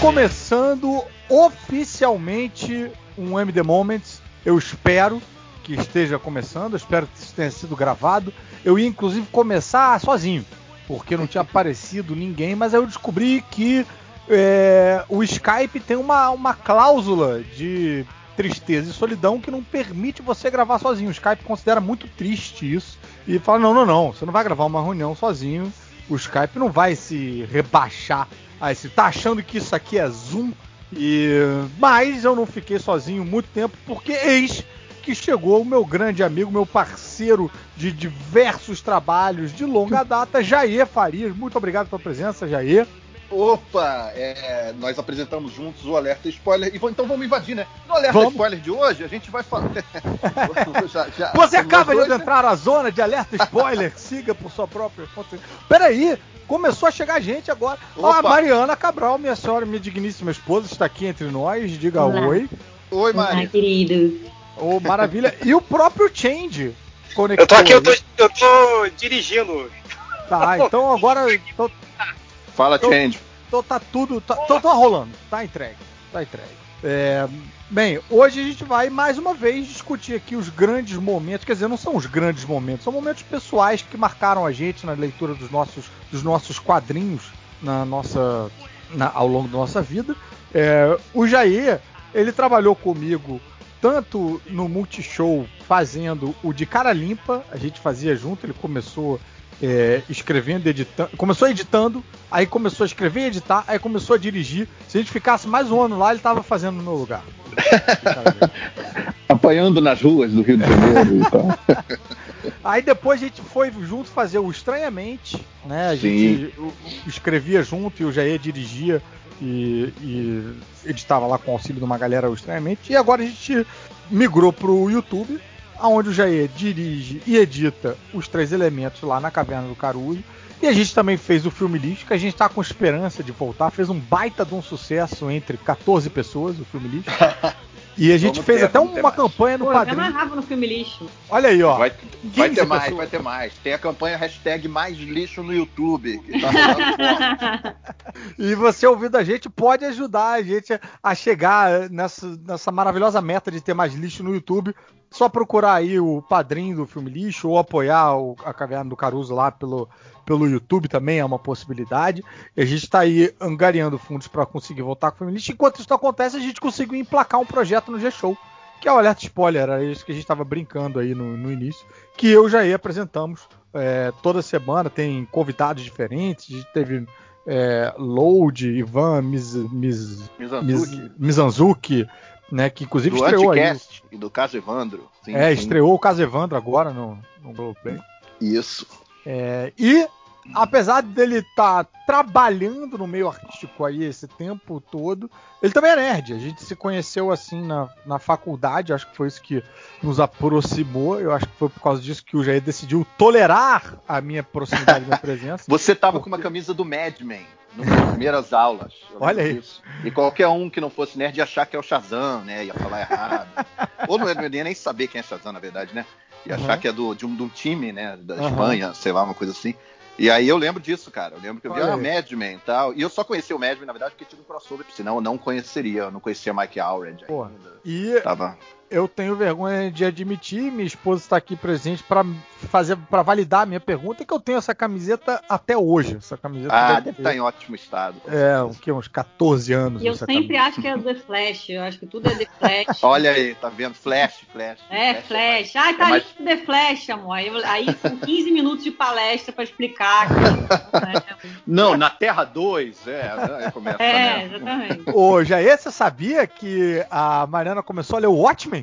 começando oficialmente um MD Moments. Eu espero que esteja começando, eu espero que isso tenha sido gravado. Eu ia inclusive começar sozinho, porque não tinha aparecido ninguém, mas aí eu descobri que é, o Skype tem uma, uma cláusula de tristeza e solidão que não permite você gravar sozinho. O Skype considera muito triste isso e fala: não, não, não, você não vai gravar uma reunião sozinho. O Skype não vai se rebaixar a esse. Tá achando que isso aqui é Zoom? E mas eu não fiquei sozinho muito tempo porque eis que chegou o meu grande amigo, meu parceiro de diversos trabalhos de longa data, Jair Farias. Muito obrigado pela presença, Jair. Opa, é, nós apresentamos juntos o alerta spoiler. E então vamos invadir, né? No alerta vamos. spoiler de hoje, a gente vai falar. já, já, Você acaba de entrar na zona de alerta spoiler. Siga por sua própria fonte. Peraí, começou a chegar gente agora. Opa. A Mariana Cabral, minha senhora, minha digníssima esposa, está aqui entre nós. Diga Olá. oi. Oi, Maria. Olá, querido. Oh, maravilha. E o próprio Change. Conectou. Eu tô aqui, eu tô, eu tô dirigindo. Tá, então agora. Tô, Fala, tô, Change. Tô, tá tudo. Tá, tô, tô rolando. Tá entregue. Tá entregue. É, bem, hoje a gente vai mais uma vez discutir aqui os grandes momentos, quer dizer, não são os grandes momentos, são momentos pessoais que marcaram a gente na leitura dos nossos, dos nossos quadrinhos na nossa, na, ao longo da nossa vida. É, o Jair, ele trabalhou comigo tanto no Multishow fazendo o de cara limpa, a gente fazia junto, ele começou é, escrevendo, editando, começou editando, aí começou a escrever e editar, aí começou a dirigir. Se a gente ficasse mais um ano lá, ele estava fazendo no meu lugar. Apanhando nas ruas do Rio de Janeiro e tal. Aí depois a gente foi junto fazer o Estranhamente, né? A gente escrevia junto e o Jair dirigia e, e editava lá com o auxílio de uma galera estranhamente. E agora a gente migrou pro YouTube, onde o Jair dirige e edita os três elementos lá na Caverna do Caruso. E a gente também fez o filme lixo, que a gente está com esperança de voltar. Fez um baita de um sucesso entre 14 pessoas, o filme lixo. E a gente vamos fez ter, até uma campanha no Pô, padrinho. Eu amarrava no filme lixo. Olha aí, ó. Vai, vai ter mais, vai ter mais. Tem a campanha hashtag mais lixo no YouTube. Tá e você ouvindo a gente pode ajudar a gente a chegar nessa, nessa maravilhosa meta de ter mais lixo no YouTube. Só procurar aí o padrinho do filme lixo ou apoiar o, a Caverna do Caruso lá pelo, pelo YouTube também é uma possibilidade. E a gente está aí angariando fundos para conseguir voltar com o lixo. Enquanto isso acontece, a gente conseguiu emplacar um projeto no G-Show, que é o Alerta Spoiler, era isso que a gente estava brincando aí no, no, início, que eu já ia apresentamos é, toda semana, tem convidados diferentes, a gente teve é, Load, Ivan, Miz, Miz, Mizanzuki. Mizanzuki né? Que inclusive do estreou Anticast aí. e do caso Evandro. Sim, é, sim. estreou o caso Evandro agora no, no Globoplay. Isso. É, e apesar dele estar tá trabalhando no meio artístico aí esse tempo todo, ele também é nerd. A gente se conheceu assim na, na faculdade, acho que foi isso que nos aproximou. Eu acho que foi por causa disso que o Jair decidiu tolerar a minha proximidade, a minha presença. Você tava porque... com uma camisa do Mad Men nas primeiras aulas. Olha aí. Disso. E qualquer um que não fosse nerd ia achar que é o Shazam, né? Ia falar errado. Ou não ia nem saber quem é Shazam, na verdade, né? Uhum. achar que é do, de, um, de um time, né? Da uhum. Espanha, sei lá, uma coisa assim. E aí eu lembro disso, cara. Eu lembro que eu vi a Mad Men e tal. E eu só conheci o Mad Men, na verdade, porque tinha um crossover, senão eu não conheceria. Eu não conhecia Mike Allred ainda. E Tava eu tenho vergonha de admitir, minha esposa está aqui presente para fazer, para validar a minha pergunta, que eu tenho essa camiseta até hoje. Essa camiseta ah, deve estar tá em ótimo estado. É, o que, uns 14 anos. E eu sempre camisa. acho que é The Flash, eu acho que tudo é The Flash. Olha aí, tá vendo? Flash, Flash. É, Flash. flash. É ah, tá é mais... The Flash, amor. Aí, aí são 15 minutos de palestra para explicar. Que, Não, na Terra 2, é, começa, é, né? exatamente. Ô, Jair, você sabia que a Mariana começou a ler o Watchmen?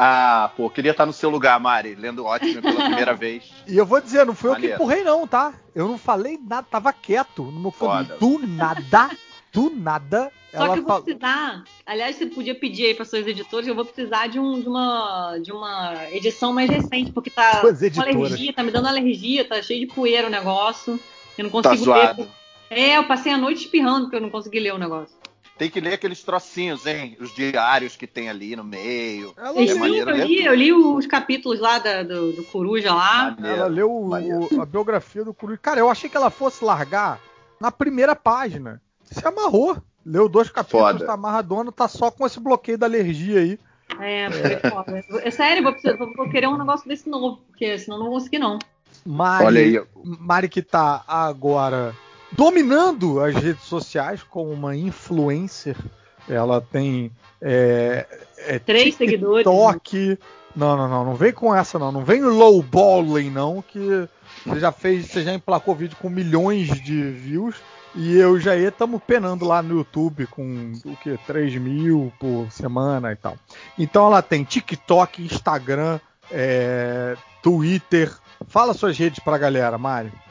Ah, pô, queria estar no seu lugar, Mari, lendo ótimo pela primeira vez. E eu vou dizer, não fui Maneiro. eu que empurrei, não, tá? Eu não falei nada, tava quieto no meu canto. Do nada, do nada. Só ela que eu vou precisar. Aliás, você podia pedir aí para seus editores, eu vou precisar de, um, de, uma, de uma edição mais recente, porque tá com alergia, tá me dando alergia, tá cheio de poeira o negócio. Eu não consigo tá ler. É, eu passei a noite espirrando porque eu não consegui ler o negócio. Tem que ler aqueles trocinhos, hein? Os diários que tem ali no meio. Ela é maneiro, eu, li, eu li os capítulos lá da, do, do Coruja lá. Maneiro, ela leu o, a biografia do Coruja. Cara, eu achei que ela fosse largar na primeira página. Se amarrou. Leu dois capítulos, tá amarradona, tá só com esse bloqueio da alergia aí. É, foda. É sério, vou, precisar, vou querer um negócio desse novo, porque senão não vou conseguir, não. Mari, Olha aí. Mari que tá agora dominando as redes sociais como uma influencer. Ela tem é, é, três TikTok. seguidores. Não, não, não, não vem com essa não, não vem lowballing não, que você já fez, você já emplacou vídeo com milhões de views e eu já ia estamos penando lá no YouTube com o que 3 mil por semana e tal. Então ela tem TikTok, Instagram, é, Twitter. Fala suas redes pra galera.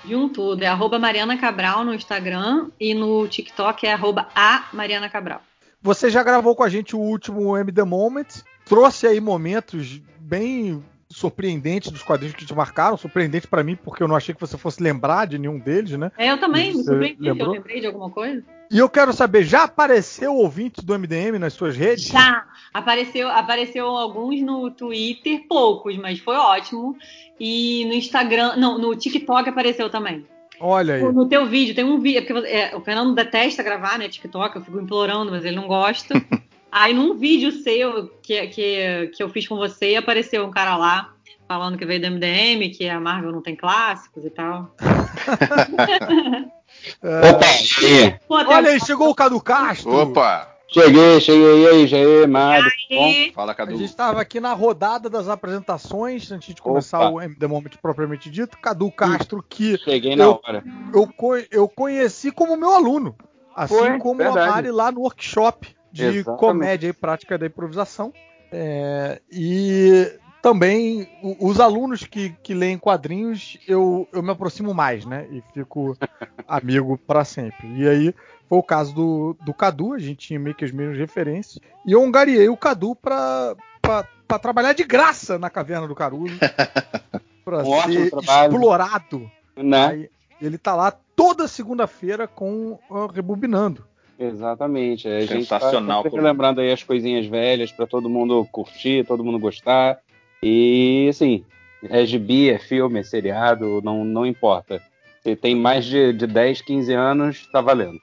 De um tudo, é arroba Mariana Cabral no Instagram e no TikTok é arroba a Mariana Cabral. Você já gravou com a gente o último MD Moment, trouxe aí momentos bem surpreendentes dos quadrinhos que te marcaram, surpreendente para mim, porque eu não achei que você fosse lembrar de nenhum deles, né? É, eu também, me surpreendi, lembrou? eu lembrei de alguma coisa. E eu quero saber, já apareceu ouvinte do MDM nas suas redes? Já, apareceu, apareceu alguns no Twitter, poucos, mas foi ótimo. E no Instagram, não, no TikTok apareceu também. Olha aí. No teu vídeo, tem um vídeo. É porque é, o Fernando detesta gravar, né? TikTok, eu fico implorando, mas ele não gosta. Aí num vídeo seu que, que, que eu fiz com você, apareceu um cara lá falando que veio do MDM, que a Marvel não tem clássicos e tal. é. Opa, aí. Olha aí, chegou o Cadu Castro. Opa! Cheguei, cheguei e aí, já é, Mário. Fala, Cadu. A gente estava aqui na rodada das apresentações, antes de começar Opa. o MD Moment propriamente dito. Cadu Castro, que. Cheguei na eu, hora. Eu, eu conheci como meu aluno. Assim Foi, como verdade. a Mari lá no workshop de Exatamente. comédia e prática da improvisação. É, e também os alunos que, que leem quadrinhos, eu, eu me aproximo mais, né? E fico amigo para sempre. E aí foi o caso do, do Cadu, a gente tinha meio que as mesmas referências. E eu angariei o Cadu para trabalhar de graça na Caverna do Caruso. para um ser explorado. Né? Aí, ele tá lá toda segunda-feira com uh, Rebobinando. Exatamente. A gente tá sempre lembrando aí as coisinhas velhas para todo mundo curtir, todo mundo gostar. E assim, é gibi, é filme, é seriado, não, não importa. Se tem mais de, de 10, 15 anos, tá valendo.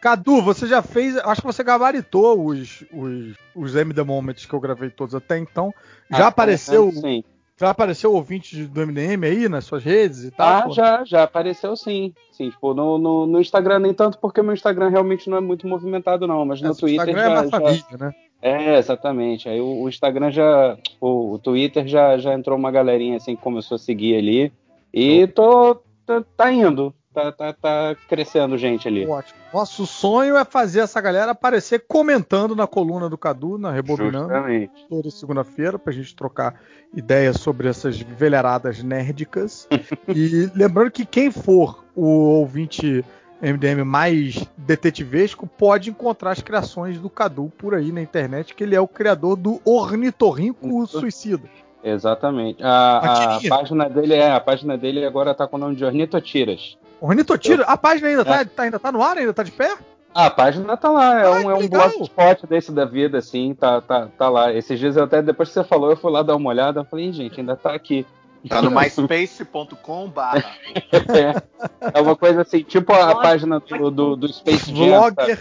Cadu, você já fez. Acho que você gabaritou os, os, os M The Moments que eu gravei todos até então. Já ah, apareceu. Sim. Já apareceu ouvinte do MDM aí nas suas redes e tal? Ah, pô? já, já apareceu sim. Sim, tipo, no, no, no, Instagram nem tanto, porque meu Instagram realmente não é muito movimentado, não. Mas no Twitter. Instagram é já, é já... família, né? É, exatamente. Aí o, o Instagram já. O, o, Twitter já, já entrou uma galerinha assim que começou a seguir ali. E tô. Tá, tá indo. Tá, tá, tá, crescendo gente ali. Ótimo. Nosso sonho é fazer essa galera aparecer comentando na coluna do Cadu, na Rebobinando. Justamente. Toda segunda-feira, pra gente trocar ideias sobre essas velharadas nérdicas. e lembrando que quem for o ouvinte MDM mais detetivesco pode encontrar as criações do Cadu por aí na internet, que ele é o criador do Ornitorrinco Suicida. Exatamente. A, a, página dele é a página dele agora tá com o nome de Ornitotiras. Ornitotiras? A página ainda, tá, é. tá, ainda tá no ar, ainda tá de pé? a página tá lá, é ah, um, é um blogspot desse da vida, assim, tá, tá, tá lá. Esses dias eu até, depois que você falou, eu fui lá dar uma olhada, eu falei, gente, ainda tá aqui. Tá no myspace.com barra. É, é uma coisa assim, tipo a, página do, do, do Space Jam. Vlogger.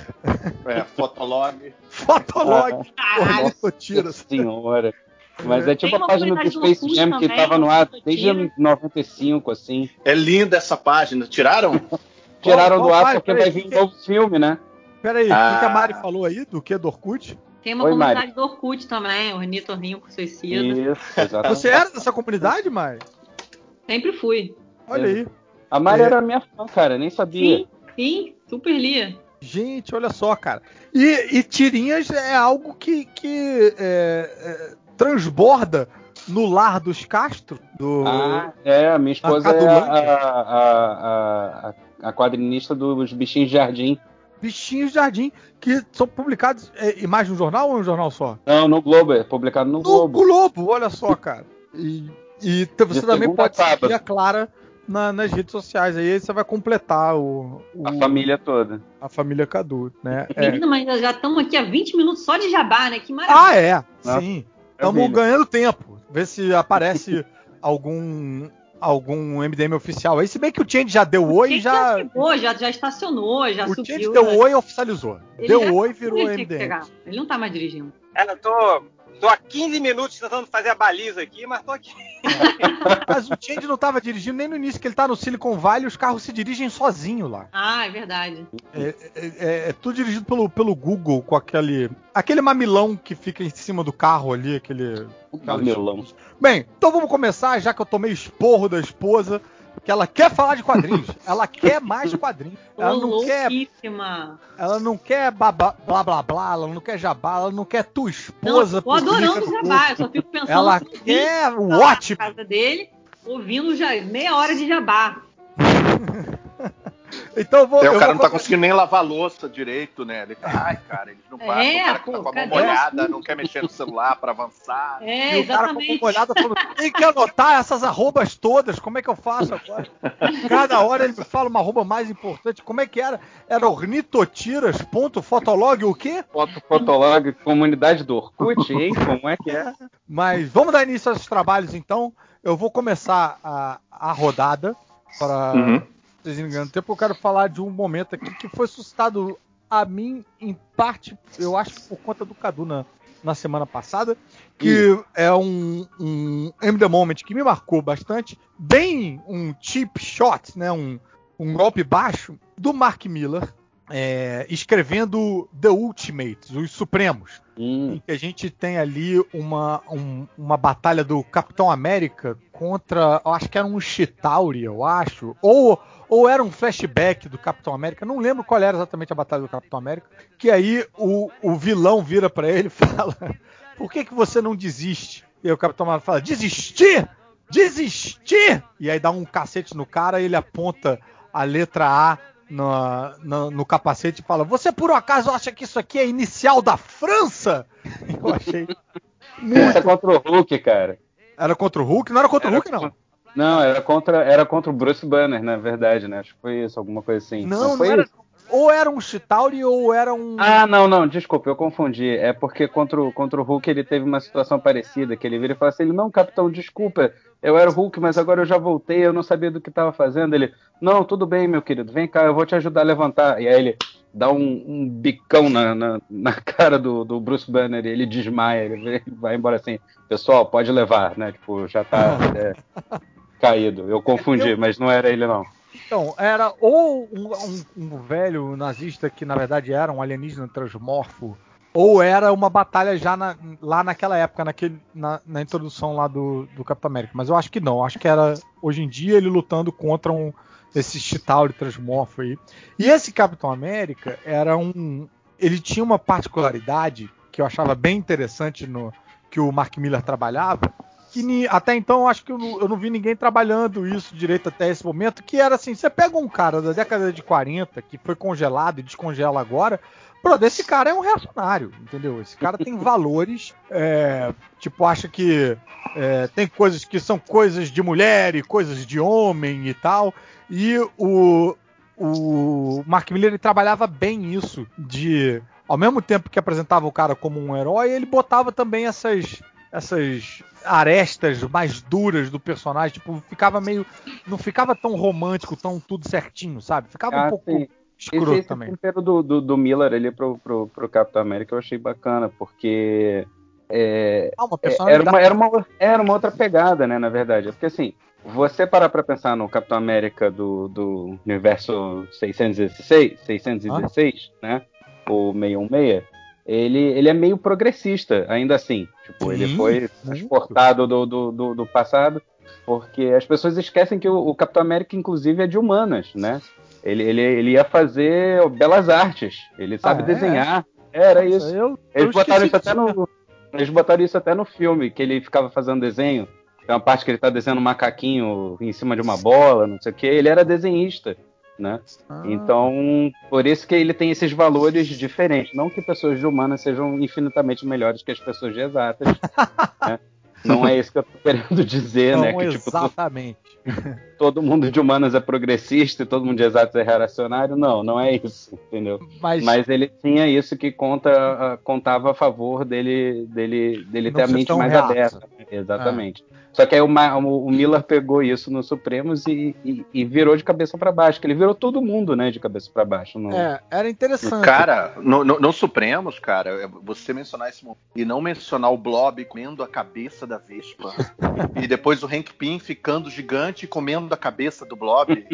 É, Fotolog. Fotolog. Ah, Nossa senhora. Mas é tipo a página do Space Jam que tava no ar desde 95, assim. É linda essa página. Tiraram? Tiraram qual, do ar porque vai vir um novo filme, né? Peraí, ah. o que a Mari falou aí? Do que? Do Orkut? Tem uma Oi, comunidade Mari. do Orkut também, o Ornitorrinho com suicida. Isso, exatamente. Você era dessa comunidade, Mari? Sempre fui. Olha aí. A Mari é. era minha fã, cara, nem sabia. Sim, sim, super lia. Gente, olha só, cara. E, e tirinhas é algo que, que é, é, transborda no lar dos Castro. Do... Ah, é, a minha esposa é a, a, a, a, quadrinista dos Bichinhos de Jardim. Bichinhos de Jardim, que são publicados é, mais no jornal ou em um jornal só? Não, no Globo, é publicado no, no Globo. No Globo, olha só, cara. E, e você de também pode seguir a Clara na, nas redes sociais. Aí você vai completar o, o, a família toda. A família Cadu, né? Menino, é. mas já estamos aqui há 20 minutos só de jabá, né? Que maravilha. Ah, é. Sim. Estamos ganhando tempo. Ver se aparece algum algum MDM oficial aí, se bem que o Change já deu oi e já. Já, chegou, já, já estacionou, já o subiu. O Change deu oi e oficializou. Ele deu oi e virou MDM. Ele não tá mais dirigindo. É, eu tô, tô há 15 minutos tentando fazer a baliza aqui, mas tô aqui. mas o Change não tava dirigindo nem no início, que ele tá no Silicon Valley e os carros se dirigem sozinho lá. Ah, é verdade. É, é, é, é tudo dirigido pelo, pelo Google, com aquele. Aquele mamilão que fica em cima do carro ali, aquele. Mamilão. Bem, então vamos começar, já que eu tomei esporro da esposa que ela quer falar de quadrinhos. ela quer mais quadrinhos. Ela não quer. Ela não quer blá blá blá blá, ela não quer jabá, ela não quer tua esposa. Não, tô adorando jabá, eu só fico pensando ela quer o ótimo. casa dele, ouvindo já meia hora de jabá. Então vou. o cara não tá conseguindo nem lavar louça direito, né? Ele tá, ai, cara, eles não passam. É, o cara pô, tá com a mão molhada, não quer mexer no celular pra avançar. É, e o cara com a mão molhada falando, tem que anotar essas arrobas todas, como é que eu faço agora? Cada hora ele me fala uma arroba mais importante. Como é que era? Era ornitotiras.fotolog o quê? Foto, fotolog, comunidade do Orkut, hein? Como é que é? Mas vamos dar início aos trabalhos então. Eu vou começar a, a rodada para. Uhum vocês engano tempo, eu quero falar de um momento aqui que foi suscitado a mim, em parte, eu acho por conta do Cadu na, na semana passada, que é um, um M The Moment que me marcou bastante, bem um cheap shot, né, um, um golpe baixo, do Mark Miller, é, escrevendo The Ultimates, os Supremos. Hum. Em que a gente tem ali uma, um, uma batalha do Capitão América contra, eu acho que era um Chitauri, eu acho, ou ou era um flashback do Capitão América, não lembro qual era exatamente a batalha do Capitão América, que aí o, o vilão vira para ele e fala: Por que, que você não desiste? E aí o Capitão América fala: Desistir! Desistir! E aí dá um cacete no cara e ele aponta a letra A no, no, no, capacete e fala: Você por um acaso acha que isso aqui é inicial da França? Eu achei. Muito... É contra o Hulk, cara. Era contra o Hulk? Não era contra era o Hulk, não. Não, era contra, era contra o Bruce Banner, na verdade, né? Acho que foi isso, alguma coisa assim. Não, não, foi não era. Isso? Ou era um Chitauri ou era um. Ah, não, não, desculpa, eu confundi. É porque contra o, contra o Hulk ele teve uma situação parecida, que ele vira e fala assim: não, capitão, desculpa, eu era o Hulk, mas agora eu já voltei, eu não sabia do que estava fazendo. Ele, não, tudo bem, meu querido, vem cá, eu vou te ajudar a levantar. E aí ele dá um, um bicão na, na, na, cara do, do Bruce Banner e ele desmaia, ele vai embora assim: pessoal, pode levar, né? Tipo, já tá. É, caído. Eu confundi, eu... mas não era ele não. Então, era ou um, um, um, velho nazista que na verdade era um alienígena transmorfo, ou era uma batalha já na, lá naquela época, naquele, na, na, introdução lá do, do Capitão América. Mas eu acho que não, acho que era hoje em dia ele lutando contra um esse Chitauri transmorfo aí. E esse Capitão América era um. Ele tinha uma particularidade que eu achava bem interessante no que o Mark Miller trabalhava, que até então eu acho que eu não, eu não, vi ninguém trabalhando isso direito até esse momento, que era assim, você pega um cara da década de 40 que foi congelado e descongela agora, Pô, esse cara é um reacionário, entendeu? Esse cara tem valores, é, tipo, acha que é, tem coisas que são coisas de mulher e coisas de homem e tal. E o, o Mark Miller ele trabalhava bem isso, de ao mesmo tempo que apresentava o cara como um herói, ele botava também essas essas arestas mais duras do personagem, tipo, ficava meio. Não ficava tão romântico, tão tudo certinho, sabe? Ficava ah, um pouco sim. escroto esse, também. Esse do, do, do, Miller ali pro, pro, pro Capitão América eu achei bacana, porque. É, ah, uma é, era, uma, era, uma, era uma outra pegada, né, na verdade. Porque assim, você parar pra pensar no Capitão América do, do universo 616, 616, ah. né? O 616 ele, ele é meio progressista, ainda assim. Tipo, ele foi transportado do, do, do, do, passado, porque as pessoas esquecem que o, o, Capitão América, inclusive, é de humanas, né? Ele, ele, ele ia fazer belas artes, ele sabe ah, é? desenhar. Era Nossa, isso. Eu, eles, eu botaram isso até no, eles botaram isso até no filme, que ele ficava fazendo desenho. Tem uma parte que ele tá desenhando um macaquinho em cima de uma bola, não sei o que. Ele era desenhista né? Ah. Então, por isso que ele tem esses valores diferentes. Não que pessoas de humanas sejam infinitamente melhores que as pessoas de exatas. né? Não é isso que eu tô querendo dizer, Não né? Que, tipo, exatamente. Todo, mundo de humanas é progressista e todo mundo de exatas é reacionário. Não, não é isso, entendeu? Mas, Mas ele tinha isso que conta, contava a favor dele, dele, dele ter a mente mais reaça. aberta. Né? exatamente. Ah. Só que aí o, o, Miller pegou isso no Supremos e, e, e virou de cabeça para baixo, que ele virou todo mundo, né, de cabeça para baixo. No... É, era interessante. Cara, no, no, no, Supremos, cara, é, você mencionar esse momento e não mencionar o Blob comendo a cabeça da Vespa e depois o Hank Pym ficando gigante e comendo a cabeça do Blob,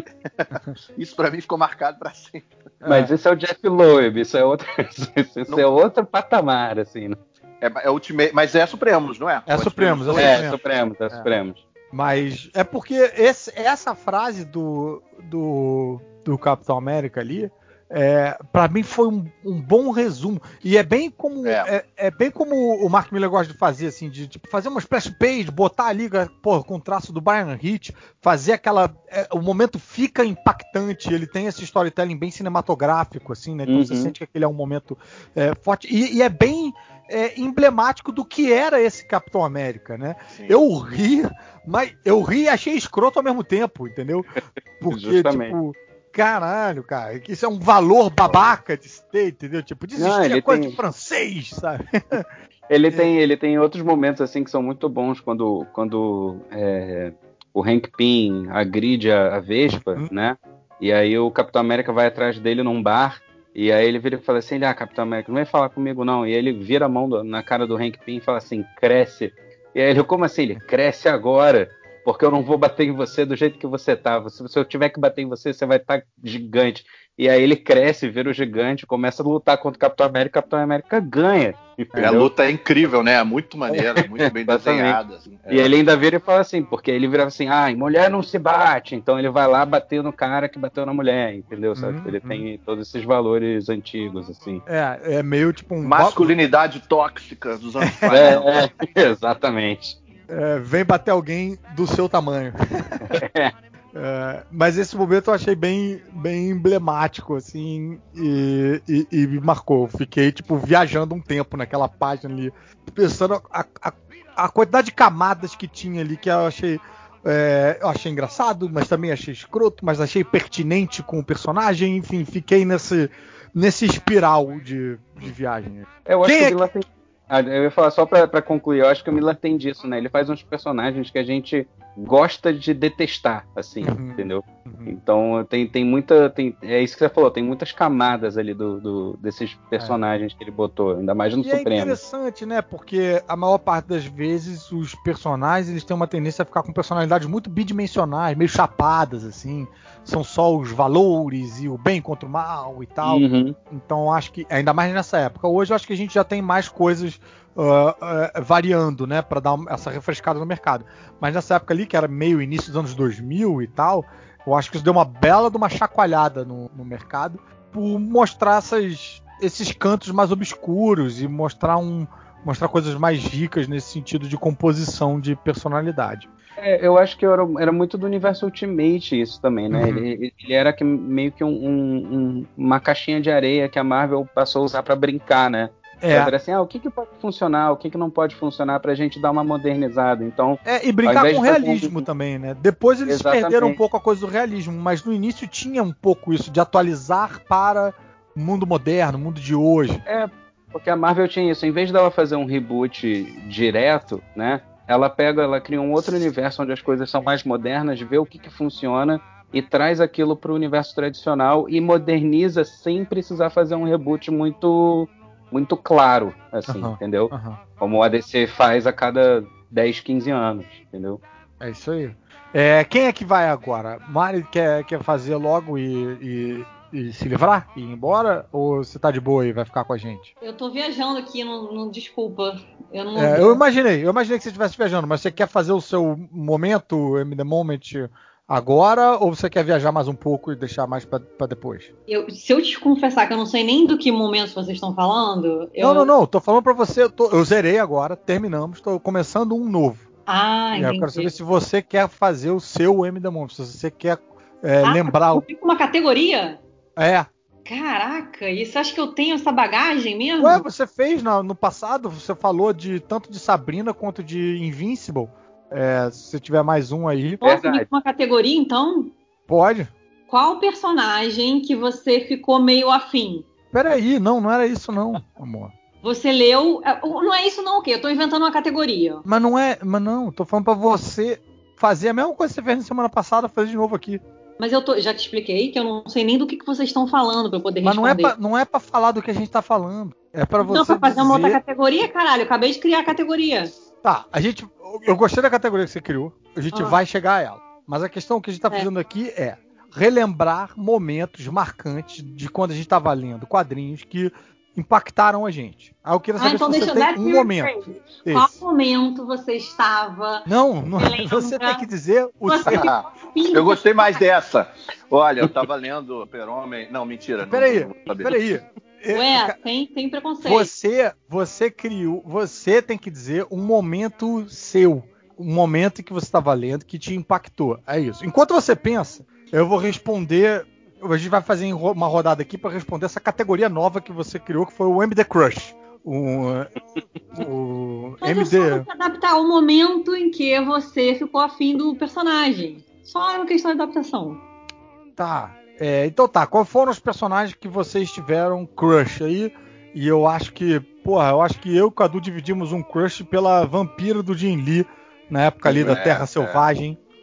isso para mim ficou marcado para sempre. Mas é. esse é o Jeff Loeb, isso é outro, isso não... é outro patamar, assim, né? É, é Ultimate, mas é Supremos, não é? É Supremos, é, é Supremos, é Supremos. Mas é porque esse, essa frase do, do, do Capitão América ali, é, para mim foi um, um, bom resumo e é bem como é. é. É, bem como o Mark Miller gosta de fazer assim de tipo, fazer uma splash page botar ali porra, com o traço do Brian Hitch fazer aquela é, o momento fica impactante ele tem esse storytelling bem cinematográfico assim né então uhum. você sente que aquele é um momento é, forte e, e, é bem é, emblemático do que era esse Capitão América, né? Sim. Eu ri, mas eu ri e achei escroto ao mesmo tempo, entendeu? Porque, tipo, caralho, cara, isso é um valor babaca de ter, entendeu? Tipo, desistir é coisa tem... de francês, sabe? Ele tem, ele tem outros momentos assim que são muito bons quando, quando é, o Hank Pym agride a, a Vespa, uhum. né? E aí o Capitão América vai atrás dele num bar e aí ele vira e fala assim: Ah, Capitão América, não vem falar comigo não. E ele vira a mão do, na cara do Hank Pym e fala assim: Cresce. E aí ele, como assim? Ele cresce agora, porque eu não vou bater em você do jeito que você tá. Se, se eu tiver que bater em você, você vai estar tá gigante. E aí ele cresce, vira o gigante, começa a lutar contra o Capitão América, o Capitão América ganha. Entendeu? A luta é incrível, né? Muito maneira, muito bem desenhada. Assim. É. E ele ainda vira e fala assim, porque ele virava assim, ah, mulher não se bate, então ele vai lá bater no cara que bateu na mulher, entendeu? Uhum, ele uhum. tem todos esses valores antigos, assim. É, é meio tipo um... Masculinidade tóxica dos anos 40. é, é, exatamente. É, vem bater alguém do seu tamanho. É. É, mas esse momento eu achei bem, bem emblemático, assim, e, e, e, me marcou. Fiquei, tipo, viajando um tempo naquela página ali, pensando a, a, a quantidade de camadas que tinha ali, que eu achei. É, eu achei engraçado, mas também achei escroto, mas achei pertinente com o personagem, enfim, fiquei nesse, nesse espiral de, de viagem. Eu acho Quem que é que... Ah, eu ia falar só para concluir, eu acho que o Miller tem disso, né? Ele faz uns personagens que a gente gosta de detestar, assim, uhum. entendeu? Uhum. Então tem, tem muita. Tem, é isso que você falou, tem muitas camadas ali do, do desses personagens é. que ele botou, ainda mais no e é Supremo. É interessante, né? Porque a maior parte das vezes os personagens eles têm uma tendência a ficar com personalidades muito bidimensionais, meio chapadas, assim. São só os valores e o bem contra o mal e tal. Uhum. Então acho que, ainda mais nessa época. Hoje eu acho que a gente já tem mais coisas uh, uh, variando, né, para dar essa refrescada no mercado. Mas nessa época ali, que era meio início dos anos 2000 e tal, eu acho que isso deu uma bela de uma chacoalhada no, no mercado por mostrar essas, esses cantos mais obscuros e mostrar um mostrar coisas mais ricas nesse sentido de composição de personalidade. É, eu acho que era, era, muito do universo Ultimate isso também, né? Uhum. Ele, ele, era que, meio que um, um, uma caixinha de areia que a Marvel passou a usar para brincar, né? É. Era assim, ah, o que, que pode funcionar, o que, que não pode funcionar pra gente dar uma modernizada. Então. É, e brincar com realismo um... também, né? Depois eles Exatamente. perderam um pouco a coisa do realismo, mas no início tinha um pouco isso, de atualizar para o mundo moderno, o mundo de hoje. É, porque a Marvel tinha isso, em vez dela fazer um reboot direto, né? Ela pega, ela cria um outro universo onde as coisas são mais modernas, vê o que, que funciona e traz aquilo para o universo tradicional e moderniza sem precisar fazer um reboot muito muito claro, assim, uhum, entendeu? Uhum. Como a DC faz a cada 10, 15 anos, entendeu? É isso aí. É, quem é que vai agora? Mari quer, quer fazer logo e, e, e, se livrar? E ir embora? Ou você tá de boa e vai ficar com a gente? Eu tô viajando aqui, não, não desculpa. Eu, não... é, eu imaginei, eu imaginei que você estivesse viajando, mas você quer fazer o seu momento, M The Moment, agora ou você quer viajar mais um pouco e deixar mais para depois? Eu, se eu te confessar que eu não sei nem do que momento vocês estão falando. Eu... Não, não, não. Tô falando para você. Eu, tô, eu, zerei agora, terminamos. Tô começando um novo. Ah, entendi. Eu quero saber se você quer fazer o seu M da Monstro. Se você quer é, ah, lembrar. uma categoria? É. Caraca, e você acha que eu tenho essa bagagem mesmo? Ué, você fez no, no passado, você falou de tanto de Sabrina quanto de Invincible. É, se você tiver mais um aí. Posso ir uma categoria, então? Pode. Qual personagem que você ficou meio afim? Peraí, não, não era isso não, amor. Você leu. É, não é isso, não, o quê? Eu tô inventando uma categoria. Mas não é. Mas não, tô falando pra você fazer a mesma coisa que você fez na semana passada, fazer de novo aqui. Mas eu tô, já te expliquei que eu não sei nem do que, que vocês estão falando para poder Mas responder. Mas não é para é falar do que a gente tá falando. É para você. Não, pra fazer dizer... uma outra categoria, caralho. Eu acabei de criar a categoria. Tá, a gente. Eu gostei da categoria que você criou. A gente ah. vai chegar a ela. Mas a questão que a gente tá é. fazendo aqui é relembrar momentos marcantes de quando a gente estava lendo quadrinhos que impactaram a gente. Aí eu queria saber ah, então se você tem um momento. Qual momento você estava? Não, não você tem que dizer o seu. eu gostei mais dessa. Olha, eu estava lendo Super-Homem. Não, mentira. Peraí, peraí. Ué, tem, tem preconceito. Você, você criou, você tem que dizer um momento seu, um momento que você estava lendo que te impactou. É isso. Enquanto você pensa, eu vou responder. A gente vai fazer uma rodada aqui para responder essa categoria nova que você criou, que foi o MD Crush. O, o Mas MD. É só adaptar o momento em que você ficou afim do personagem. Só é uma questão de adaptação. Tá. É, então tá, quais foram os personagens que vocês tiveram crush aí? E eu acho que, porra, eu acho que eu e o Cadu dividimos um crush pela vampira do Jin Lee, na época ali é, da Terra é.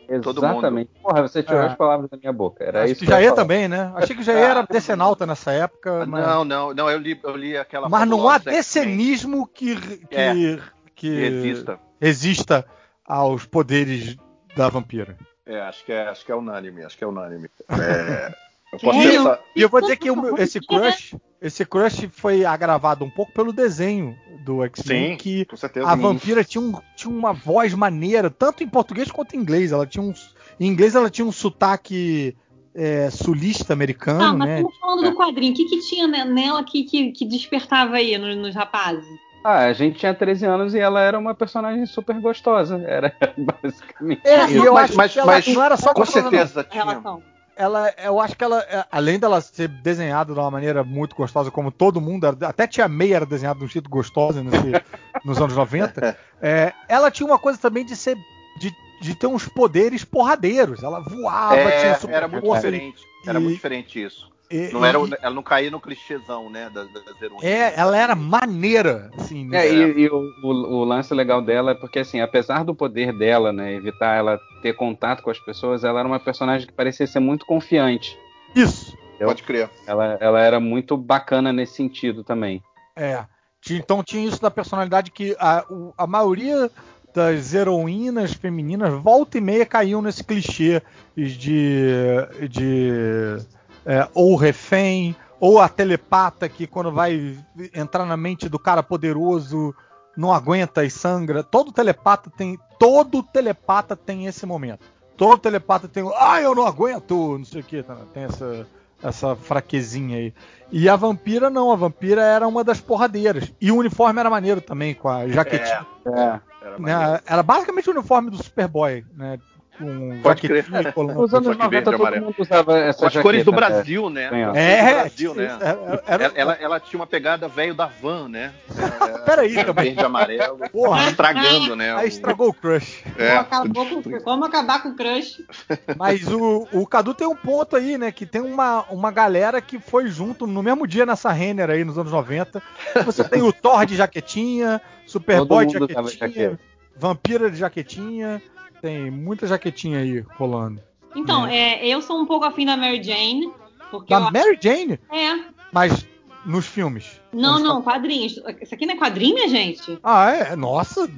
Selvagem. Exatamente. Porra, você tirou é. as palavras da minha boca. Era Acho isso que, que já ia também, né? Achei que já era decenalta nessa época. Ah, mas... Não, não, não, eu li, eu li aquela. Mas não há decenismo que, que, é. que resista. resista aos poderes da vampira. É, acho que é, acho que é unânime, acho que é unânime. É, eu posso e, pensar... e eu vou dizer que esse crush, esse crush foi agravado um pouco pelo desenho do X-Men, que a vampira tinha, um, tinha uma voz maneira, tanto em português quanto em inglês. Ela tinha um, em inglês ela tinha um sotaque é, sulista americano, ah, mas né? Estamos falando é. do quadrinho. O que, que tinha nela que, que, que despertava aí nos, nos rapazes? Ah, a gente tinha 13 anos e ela era uma personagem super gostosa. Era basicamente. É, isso. eu mas, acho mas, que ela mas, não era só com certeza não. tinha. Relação ela, eu acho que ela, é, além dela ser desenhada de uma maneira muito gostosa, como todo mundo, até Tia May era desenhada de um jeito gostoso nesse, nos anos 90, é, ela tinha uma coisa também de ser. De, de ter uns poderes porradeiros. Ela voava, é, tinha super Era muito diferente. E, era muito diferente isso. E, não era, e, ela não caía no clichêzão, né, das, das heroínas. É, ela era maneira, assim. Né? É, e, e o, o, o, lance legal dela é porque, assim, apesar do poder dela, né, evitar ela ter contato com as pessoas, ela era uma personagem que parecia ser muito confiante. Isso. Entendeu? Pode crer. Ela, ela era muito bacana nesse sentido também. É. Então tinha isso da personalidade que a, a maioria das heroínas femininas volta e meia caíam nesse clichê de, de é, ou refém, ou a telepata que quando vai entrar na mente do cara poderoso não aguenta e sangra. Todo telepata tem, todo telepata tem esse momento. Todo telepata tem, ah, eu não aguento, não sei o que, tá, tem essa essa fraquezinha aí. E a vampira não, a vampira era uma das porradeiras. E o uniforme era maneiro também, com a jaquetinha. É, é. Era, né, era basicamente o uniforme do Superboy, né? Com Pode crer. Nos anos 90 todo amarelo. mundo usava essa Com as cores do né? Brasil, né? É, Brasil, né? Era, era... Ela, ela, tinha uma pegada velho da van, né? Peraí, também. Verde e amarelo. Porra. Estragando, né? Aí estragou o crush. É. Com, como acabar com o crush. Mas o, o Cadu tem um ponto aí, né? Que tem uma, uma galera que foi junto no mesmo dia nessa Renner aí nos anos 90. Você tem o Thor de jaquetinha, Superboy de jaquetinha, Vampira de jaquetinha tem muita jaquetinha aí rolando. Então, né? é, eu sou um pouco afim da Mary Jane. Porque da Mary Jane? É. Mas nos filmes. Não, não, quadrinhos. Isso aqui não é quadrinho, minha gente? Ah, é? Nossa,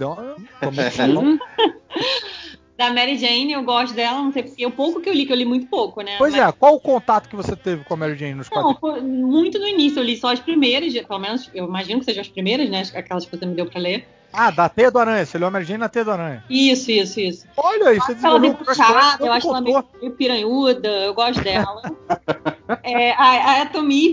da Mary Jane, eu gosto dela, não sei porque. O pouco que eu li, que eu li muito pouco, né? Pois Mas... é, qual o contato que você teve com a Mary Jane nos quadrinhos? Não, muito no início, eu li só as primeiras, pelo menos eu imagino que sejam as primeiras, né? Aquelas que você me deu pra ler. Ah, da Teia do Aranha. Você leu a Mary Jane na Teia do Aranha. Isso, isso, isso. Olha aí, você desenvolveu ela puxada, eu acho ela meio, meio piranhuda, eu gosto dela. é, a, a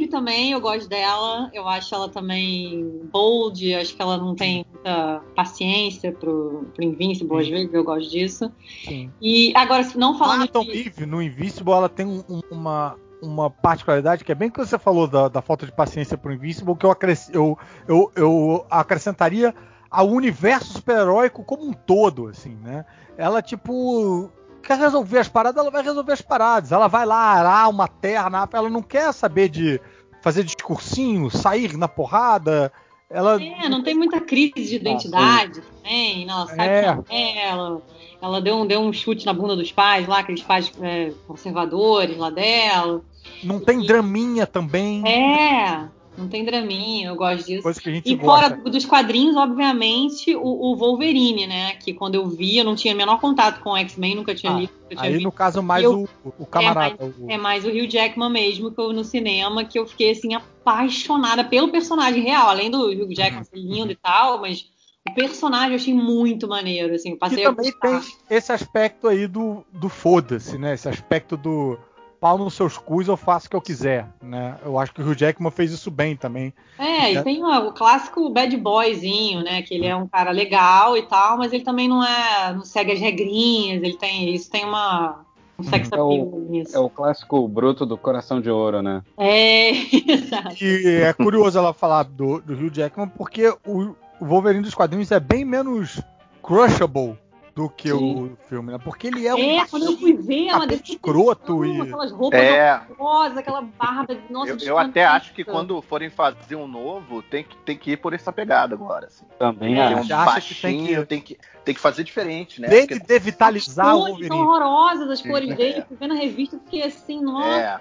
também, eu gosto dela. Eu acho ela também bold, acho que ela não tem muita paciência pro, pro Invincible, às vezes, eu gosto disso. Sim. E agora, não falando... A Tom de... Eve, no Invincible, ela tem um, uma uma particularidade que é bem que você falou da, da falta de paciência pro Invincible, que eu, eu, eu, eu acrescentaria ao universo super-heróico como um todo, assim, né? Ela, tipo, quer resolver as paradas, ela vai resolver as paradas. Ela vai lá arar uma terra, ela não quer saber de fazer discursinho, sair na porrada. ela. É, não tem muita crise de identidade ah, também. Ela sai é. ela, ela deu um, deu um chute na bunda dos pais lá, aqueles pais é, conservadores lá dela. Não tem e... draminha também. É. Não tem draminha, eu gosto disso. Coisa que a gente e gosta. fora dos quadrinhos, obviamente, o, o, Wolverine, né? Que quando eu vi, eu não tinha o menor contato com o X-Men, nunca tinha ah, lido. Tinha aí, visto. no caso, mais eu, o, o, camarada. É mais, o... é mais, o Hugh Jackman mesmo, que eu no cinema, que eu fiquei assim, apaixonada pelo personagem real, além do Hugh Jackman uhum. ser lindo e tal, mas o personagem eu achei muito maneiro, assim, passei e também tem esse aspecto aí do, do foda-se, né? Esse aspecto do pau nos seus cus, eu faço o que eu quiser, né? Eu acho que o Hugh Jackman fez isso bem também. É, e tem o clássico bad boyzinho, né? Que ele é um cara legal e tal, mas ele também não é, não segue as regrinhas, ele tem, isso tem uma um sex é o, nisso. É o clássico bruto do coração de ouro, né? É, exato. E é curioso ela falar do, do Hugh Jackman porque o, o Wolverine dos quadrinhos é bem menos crushable do que Sim. o filme, né? Porque ele é um. É, quando eu fui ver, é uma escroto e. Aquelas roupas é... rosas, aquela barba. Nossa, eu, eu até acho que quando forem fazer um novo, tem que, tem que ir por essa pegada agora. Assim. Também é, um baixinho, que tem, que... tem que tem que fazer diferente, né? Tem que devitalizar o Wolverine. são horrorosas as cores Sim, dele. É. Fui vendo a revista fiquei assim, nossa. É,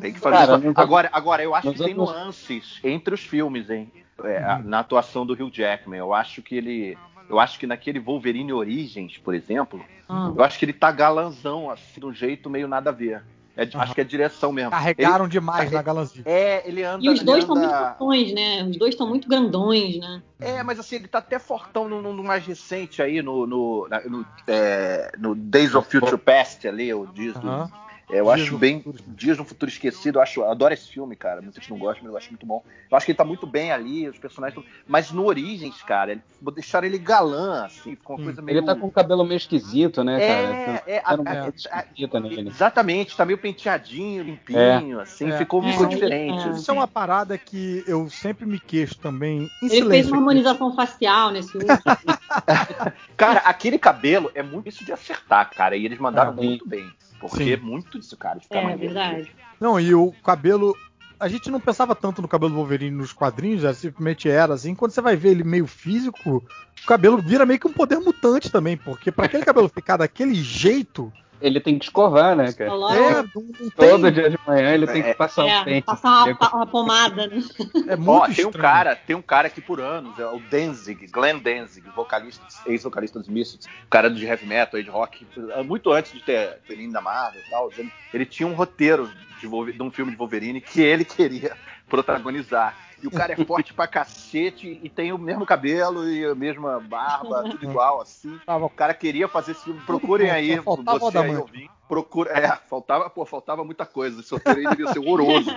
tem que fazer. Cara, agora, agora, eu acho que tem nuances entre os filmes, hein? É, hum. Na atuação do Hugh Jackman. Eu acho que ele eu acho que naquele Wolverine Origins, por exemplo, hum. eu acho que ele tá galanzão, assim, de um jeito meio nada a ver. É, uhum. Acho que é direção mesmo. Carregaram ele, demais na galanzinha. É, ele anda. E os dois estão anda... muito grandões, né? Os dois estão muito grandões, né? É, mas assim, ele tá até fortão no, no, no mais recente aí, no, no, no, é, no Days of Future Past ali, eu disse. Uhum. Eu Dias acho bem. Futuro. Dias no Futuro Esquecido, eu, acho, eu adoro esse filme, cara. Muita gente não gosta, mas eu acho muito bom. Eu acho que ele tá muito bem ali, os personagens. Mas no Origens, cara, ele, deixaram ele galã, assim, ficou uma hum. coisa meio. Ele tá com o cabelo meio esquisito, né, cara? É, é, a, a, exatamente, tá meio penteadinho, limpinho, é. assim, é. ficou, ficou diferente. Assim. Isso é uma parada que eu sempre me queixo também. ele silêncio. fez uma harmonização facial nesse último. cara, aquele cabelo é muito isso de acertar, cara, e eles mandaram é, muito bem. Porque Sim. é muito disso, cara. Fica é verdade. Não, e o cabelo. A gente não pensava tanto no cabelo do Wolverine nos quadrinhos, já simplesmente era assim. Quando você vai ver ele meio físico, o cabelo vira meio que um poder mutante também, porque para aquele cabelo ficar daquele jeito, ele tem que escovar, né, cara? É, Todo dia de manhã ele tem que passar é, o pente. Passar uma, uma, pomada, né? É muito Ó, tem um cara, tem um cara que por anos, é o Danzig, Glenn Danzig, vocalista, ex-vocalista dos Misfits, cara de heavy metal, de rock, muito antes de ter, vindo da Marvel e tal, ele tinha um roteiro de, de um filme de Wolverine que ele queria protagonizar. E o cara é forte pra cacete e tem o mesmo cabelo e a mesma barba, tudo igual, assim. O cara queria fazer esse filme. Procurem aí, você aí ouvindo. Procura, é, faltava, pô, faltava muita coisa. Esse roteiro aí devia ser horroroso.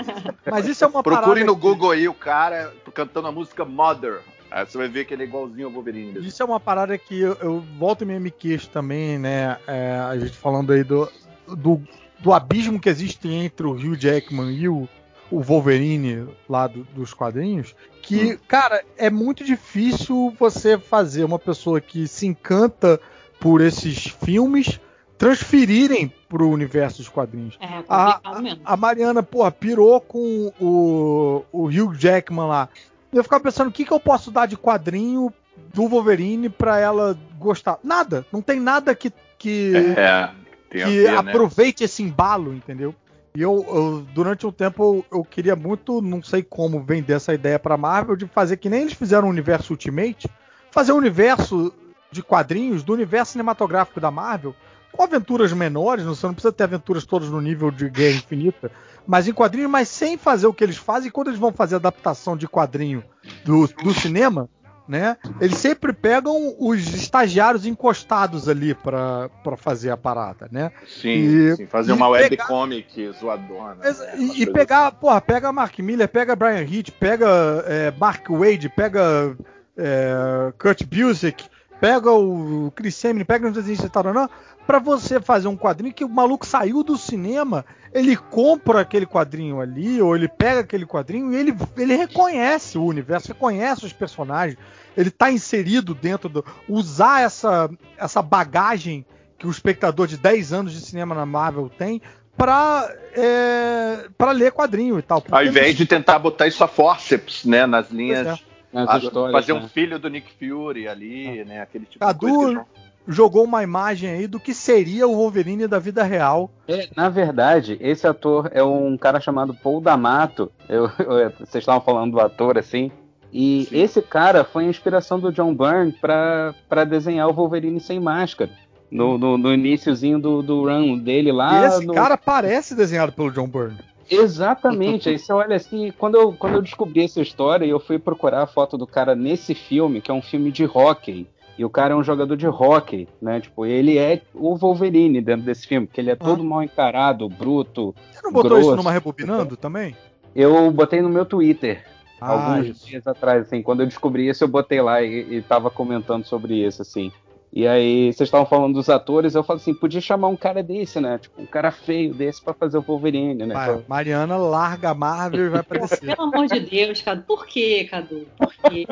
Mas isso é uma Procurem no Google aí o cara cantando a música Mother. Aí você vai ver que ele é igualzinho ao Wolverine. Isso é uma parada que eu, eu volto e me queixo também, né? É, a gente falando aí do, do, do abismo que existe entre o Hugh Jackman e o, o Wolverine lá do, dos quadrinhos, que, hum. cara, é muito difícil você fazer uma pessoa que se encanta por esses filmes transferirem pro universo dos quadrinhos. É, a, a, a Mariana, porra, pirou com o, o Hugh Jackman lá. Eu ficava pensando, o que, que eu posso dar de quadrinho do Wolverine para ela gostar? Nada. Não tem nada que, que, é, que ver, né? aproveite né? esse embalo, entendeu? E eu, eu, durante um tempo, eu, queria muito, não sei como, vender essa ideia pra Marvel de fazer que nem eles fizeram o universo Ultimate, fazer um universo de quadrinhos do universo cinematográfico da Marvel, com aventuras menores, você não precisa ter aventuras todas no nível de Guerra Infinita, mas em quadrinhos, mas sem fazer o que eles fazem. E quando eles vão fazer adaptação de quadrinho do, do cinema, né? Eles sempre pegam os estagiários encostados ali para fazer a parada, né? Sim, e, sim fazer uma webcomic zoadona. Né? E, e pegar, porra, pega Mark Miller, pega Brian Hitch, pega é, Mark Wade, pega é, Kurt Busiek, pega o Chris Semine, pega os tal, não, para você fazer um quadrinho que o maluco saiu do cinema, ele compra aquele quadrinho ali, ou ele pega aquele quadrinho e ele, ele reconhece o universo, reconhece os personagens, ele está inserido dentro do. usar essa, essa bagagem que o espectador de 10 anos de cinema na Marvel tem para é, para ler quadrinho e tal. Ao invés de tentar botar isso a forceps, né, nas linhas. Nas histórias, fazer né? um filho do Nick Fury ali, ah. né? Aquele tipo Cadu de coisa. jogou uma imagem aí do que seria o Wolverine da vida real. É, na verdade, esse ator é um cara chamado Paul D'Amato. Eu, eu, vocês estavam falando do ator assim. E Sim. esse cara foi a inspiração do John Byrne para desenhar o Wolverine sem máscara. No, no, no iníciozinho do, do run dele lá. E esse no... cara parece desenhado pelo John Byrne. Exatamente. Aí você olha assim, quando eu, quando eu descobri essa história e eu fui procurar a foto do cara nesse filme, que é um filme de hockey, e o cara é um jogador de hockey, né? Tipo, ele é o Wolverine dentro desse filme, porque ele é todo ah. mal encarado, bruto. Você não botou grosso, isso numa Rebobinando também? Eu botei no meu Twitter. Ah, alguns isso. dias atrás, assim, quando eu descobri isso, eu botei lá e, e tava comentando sobre isso, assim. E aí, vocês estavam falando dos atores, eu falo assim, podia chamar um cara desse, né? Tipo, um cara feio desse para fazer o Wolverine, né? Vai, Mariana larga a Marvel e vai aparecer. Pelo amor de Deus, Cadu. Por quê, Cadu? Por quê?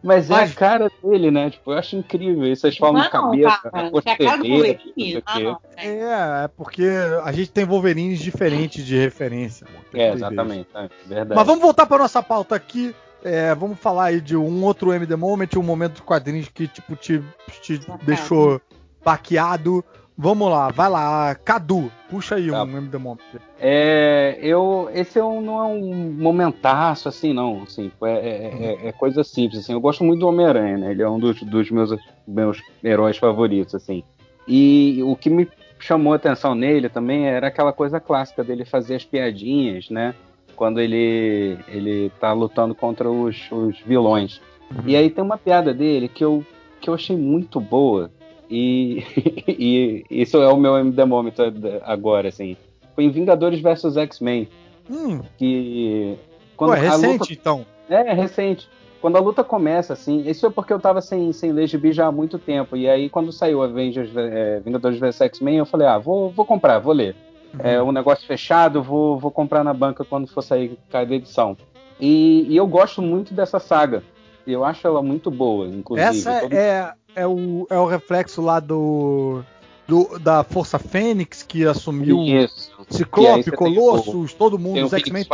Mas, Mas, é a cara dele, né? Tipo, eu acho incrível. E vocês falam de cabeça, cara, a costeira, ah, não, é. é, porque a gente tem Wolverines diferentes de referência. É, exatamente. É, verdade. Mas vamos voltar para nossa pauta aqui. É, vamos falar aí de um outro MD Moment, um momento de quadrinhos que tipo te, te deixou baqueado. Vamos lá, vai lá, Cadu, puxa aí tá. um MD Moment. É, eu, esse é um, não é um momentaço assim, não. Assim, é, é, é, é coisa simples. Assim, eu gosto muito do Homem-Aranha, né? Ele é um dos, dos meus, meus heróis favoritos, assim. E o que me chamou a atenção nele também era aquela coisa clássica dele fazer as piadinhas, né? Quando ele ele tá lutando contra os, os vilões. Uhum. E aí tem uma piada dele que eu, que eu achei muito boa. E, e isso é o meu demômetro agora, assim. Foi em Vingadores vs X-Men. Hum. Que. Quando Ué, recente, luta... então. É, recente. Quando a luta começa, assim, isso é porque eu tava sem, sem ler gibi já há muito tempo. E aí, quando saiu Avengers, é, Vingadores vs X-Men, eu falei, ah, vou, vou comprar, vou ler. É um negócio fechado, vou, vou comprar na banca quando for sair cada edição. E, e, eu gosto muito dessa saga. Eu acho ela muito boa, inclusive. Essa Todo... é, é, o, é o reflexo lá do, do da Força Fênix que assumiu Isso. Ciclope, Colossus, o, todo mundo, os X-Men.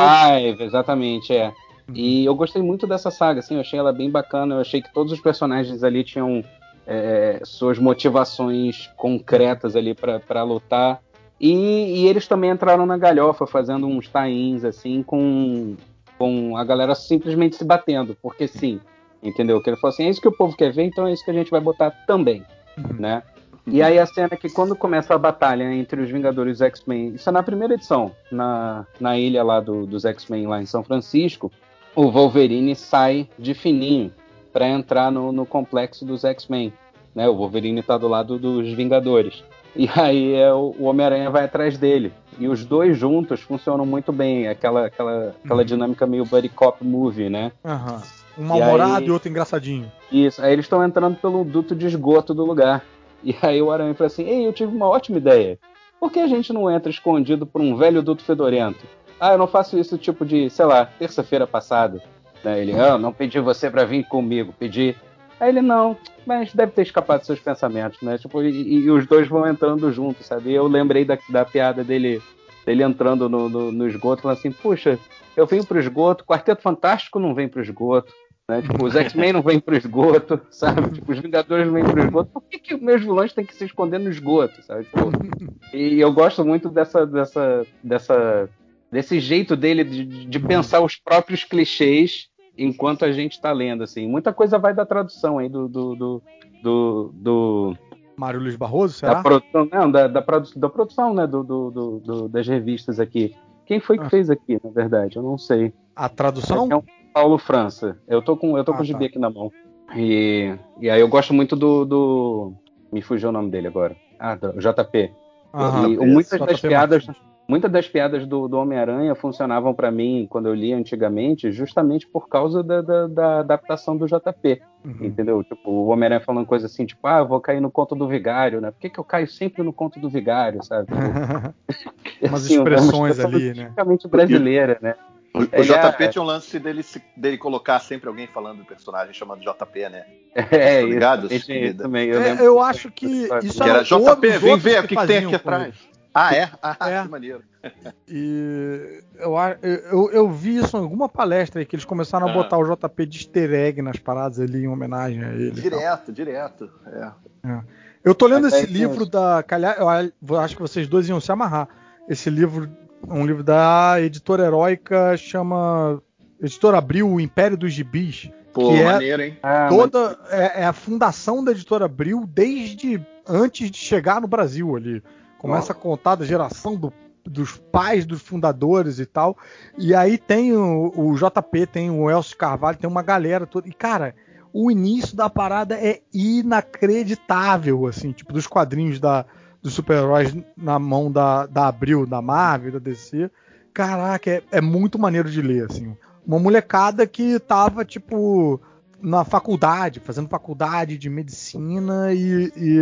Exatamente, é. Uhum. E eu gostei muito dessa saga, assim, eu achei ela bem bacana. Eu achei que todos os personagens ali tinham é, suas motivações concretas ali para lutar. E, e, eles também entraram na galhofa, fazendo uns tains assim, com, com a galera simplesmente se batendo, porque sim, entendeu? Que ele falou assim: é isso que o povo quer ver, então é isso que a gente vai botar também, uhum. né? E aí a cena é que quando começa a batalha entre os Vingadores e os X-Men, isso é na primeira edição, na, na ilha lá do, dos X-Men lá em São Francisco, o Wolverine sai de fininho para entrar no, no complexo dos X-Men. Né? O Wolverine tá do lado dos Vingadores. E aí é, o Homem-Aranha vai atrás dele. E os dois juntos funcionam muito bem. Aquela, aquela, aquela uhum. dinâmica meio buddy cop movie, né? Uhum. Um mal-humorado e, e, outro engraçadinho. Isso. Aí eles estão entrando pelo duto de esgoto do lugar. E aí o Aranha fala assim: Ei, eu tive uma ótima ideia. Por que a gente não entra escondido por um velho duto fedorento? Ah, eu não faço isso tipo de, sei lá, terça-feira passada. Né? Ele, ah, não pedi você para vir comigo, pedi Aí ele, não, mas deve ter escapado dos seus pensamentos, né? Tipo, e, e os dois vão entrando juntos, sabe? E eu lembrei da, da piada dele, dele entrando no, no, no esgoto, falando assim, puxa, eu venho pro esgoto, Quarteto Fantástico não vem pro esgoto, né? Tipo, os X-Men não vêm pro esgoto, sabe? Tipo, os Vingadores não vêm pro esgoto. Por que, que meus vilões têm que se esconder no esgoto, sabe? Tipo, e eu gosto muito dessa, dessa, dessa, desse jeito dele de, de pensar os próprios clichês enquanto a gente está lendo, assim. Muita coisa vai da tradução aí do. do, do, do, do Mário Luiz Barroso, será? Da produção, não, da, da, produ da produção, né, do, do, do, das revistas aqui. Quem foi que ah. fez aqui, na verdade? Eu não sei. A tradução? É, é um Paulo França. Eu tô com, eu tô ah, com o gibi tá. aqui na mão. E, e aí eu gosto muito do, do. Me fugiu o nome dele agora. Ah, do JP. Aham, e, muitas das piadas. Martins muitas das piadas do, do Homem-Aranha funcionavam para mim quando eu lia antigamente, justamente por causa da, da, da adaptação do JP. Uhum. Entendeu? Tipo, o Homem-Aranha falando coisa assim, tipo, ah, eu vou cair no conto do vigário, né? Por que, que eu caio sempre no conto do vigário, sabe? Umas assim, expressões ali, né? Tipicamente brasileira, né? O, o JP tinha um lance dele, dele colocar sempre alguém falando do personagem chamando JP, né? É, tá isso, também. Eu, é, eu acho que isso era JP, vem ver o que, que tem aqui atrás. Ah, é? Ah, é. que maneiro. E eu, eu, eu vi isso em alguma palestra aí, que eles começaram a botar o JP de easter egg nas paradas ali em homenagem a ele. Direto, direto. É. é. Eu tô lendo esse livro da. Eu acho que vocês dois iam se amarrar. Esse livro, um livro da editora heróica, chama. Editora Abril, O Império dos Gibis. Pô, que é maneiro, hein? Ah, toda mas... é, é, a fundação da editora Abril desde antes de chegar no Brasil ali. Começa a contar da geração do, dos pais dos fundadores e tal. E aí tem o, o JP, tem o Elcio Carvalho, tem uma galera toda. E, cara, o início da parada é inacreditável, assim, tipo, dos quadrinhos da, dos super-heróis na mão da, da Abril, da Marvel, da DC. Caraca, é, é muito maneiro de ler, assim. Uma molecada que tava, tipo, na faculdade, fazendo faculdade de medicina e, e,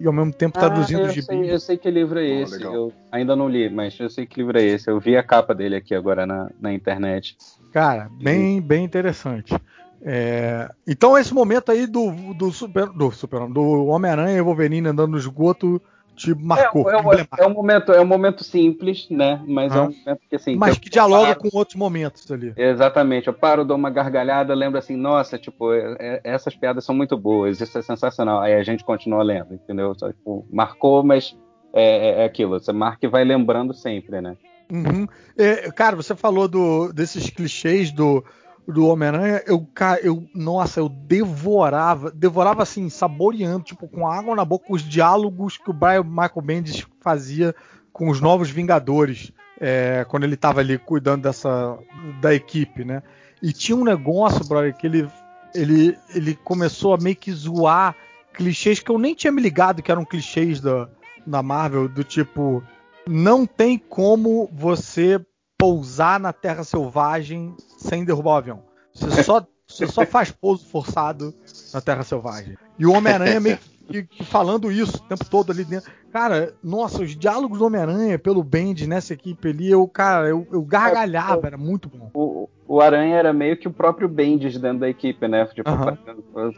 e ao mesmo tempo traduzindo ah, eu sei, eu sei que livro é esse. Oh, eu ainda não li, mas eu sei que livro é esse. Eu vi a capa dele aqui agora na, na internet. Cara, bem, bem interessante. É, então esse momento aí do, do super do, super, do Homem-Aranha e Wolverine andando no esgoto te marcou. É, é, é, um momento, é um momento simples, né? Mas ah. é um momento que assim. Mas que, que dialoga paro, com outros momentos ali. Exatamente. Eu paro, dou uma gargalhada, lembro assim, nossa, tipo, é, é, essas piadas são muito boas, isso é sensacional. Aí a gente continua lendo, entendeu? Só, tipo, marcou, mas é, é, aquilo. Você marca e vai lembrando sempre, né? Uhum. cara, você falou do, desses clichês do do Homem-Aranha, eu, eu, nossa, eu devorava, devorava assim, saboreando, tipo, com água na boca, os diálogos que o Brian Michael Bendis fazia com os novos Vingadores, é, quando ele tava ali cuidando dessa, da equipe, né? E tinha um negócio, brother, que ele, ele, ele começou a meio que zoar clichês que eu nem tinha me ligado que eram clichês da, da Marvel, do tipo, não tem como você pousar na Terra Selvagem sem derrubar o avião. Você só, você só faz pouso forçado na Terra Selvagem. E o Homem-Aranha meio que, que, falando isso o tempo todo ali dentro. Cara, nossa, os diálogos do Homem-Aranha pelo Bend nessa equipe ali, eu, cara, eu, eu gargalhava, era muito bom. O, o Aranha era meio que o próprio Bendis dentro da equipe, né? Tipo,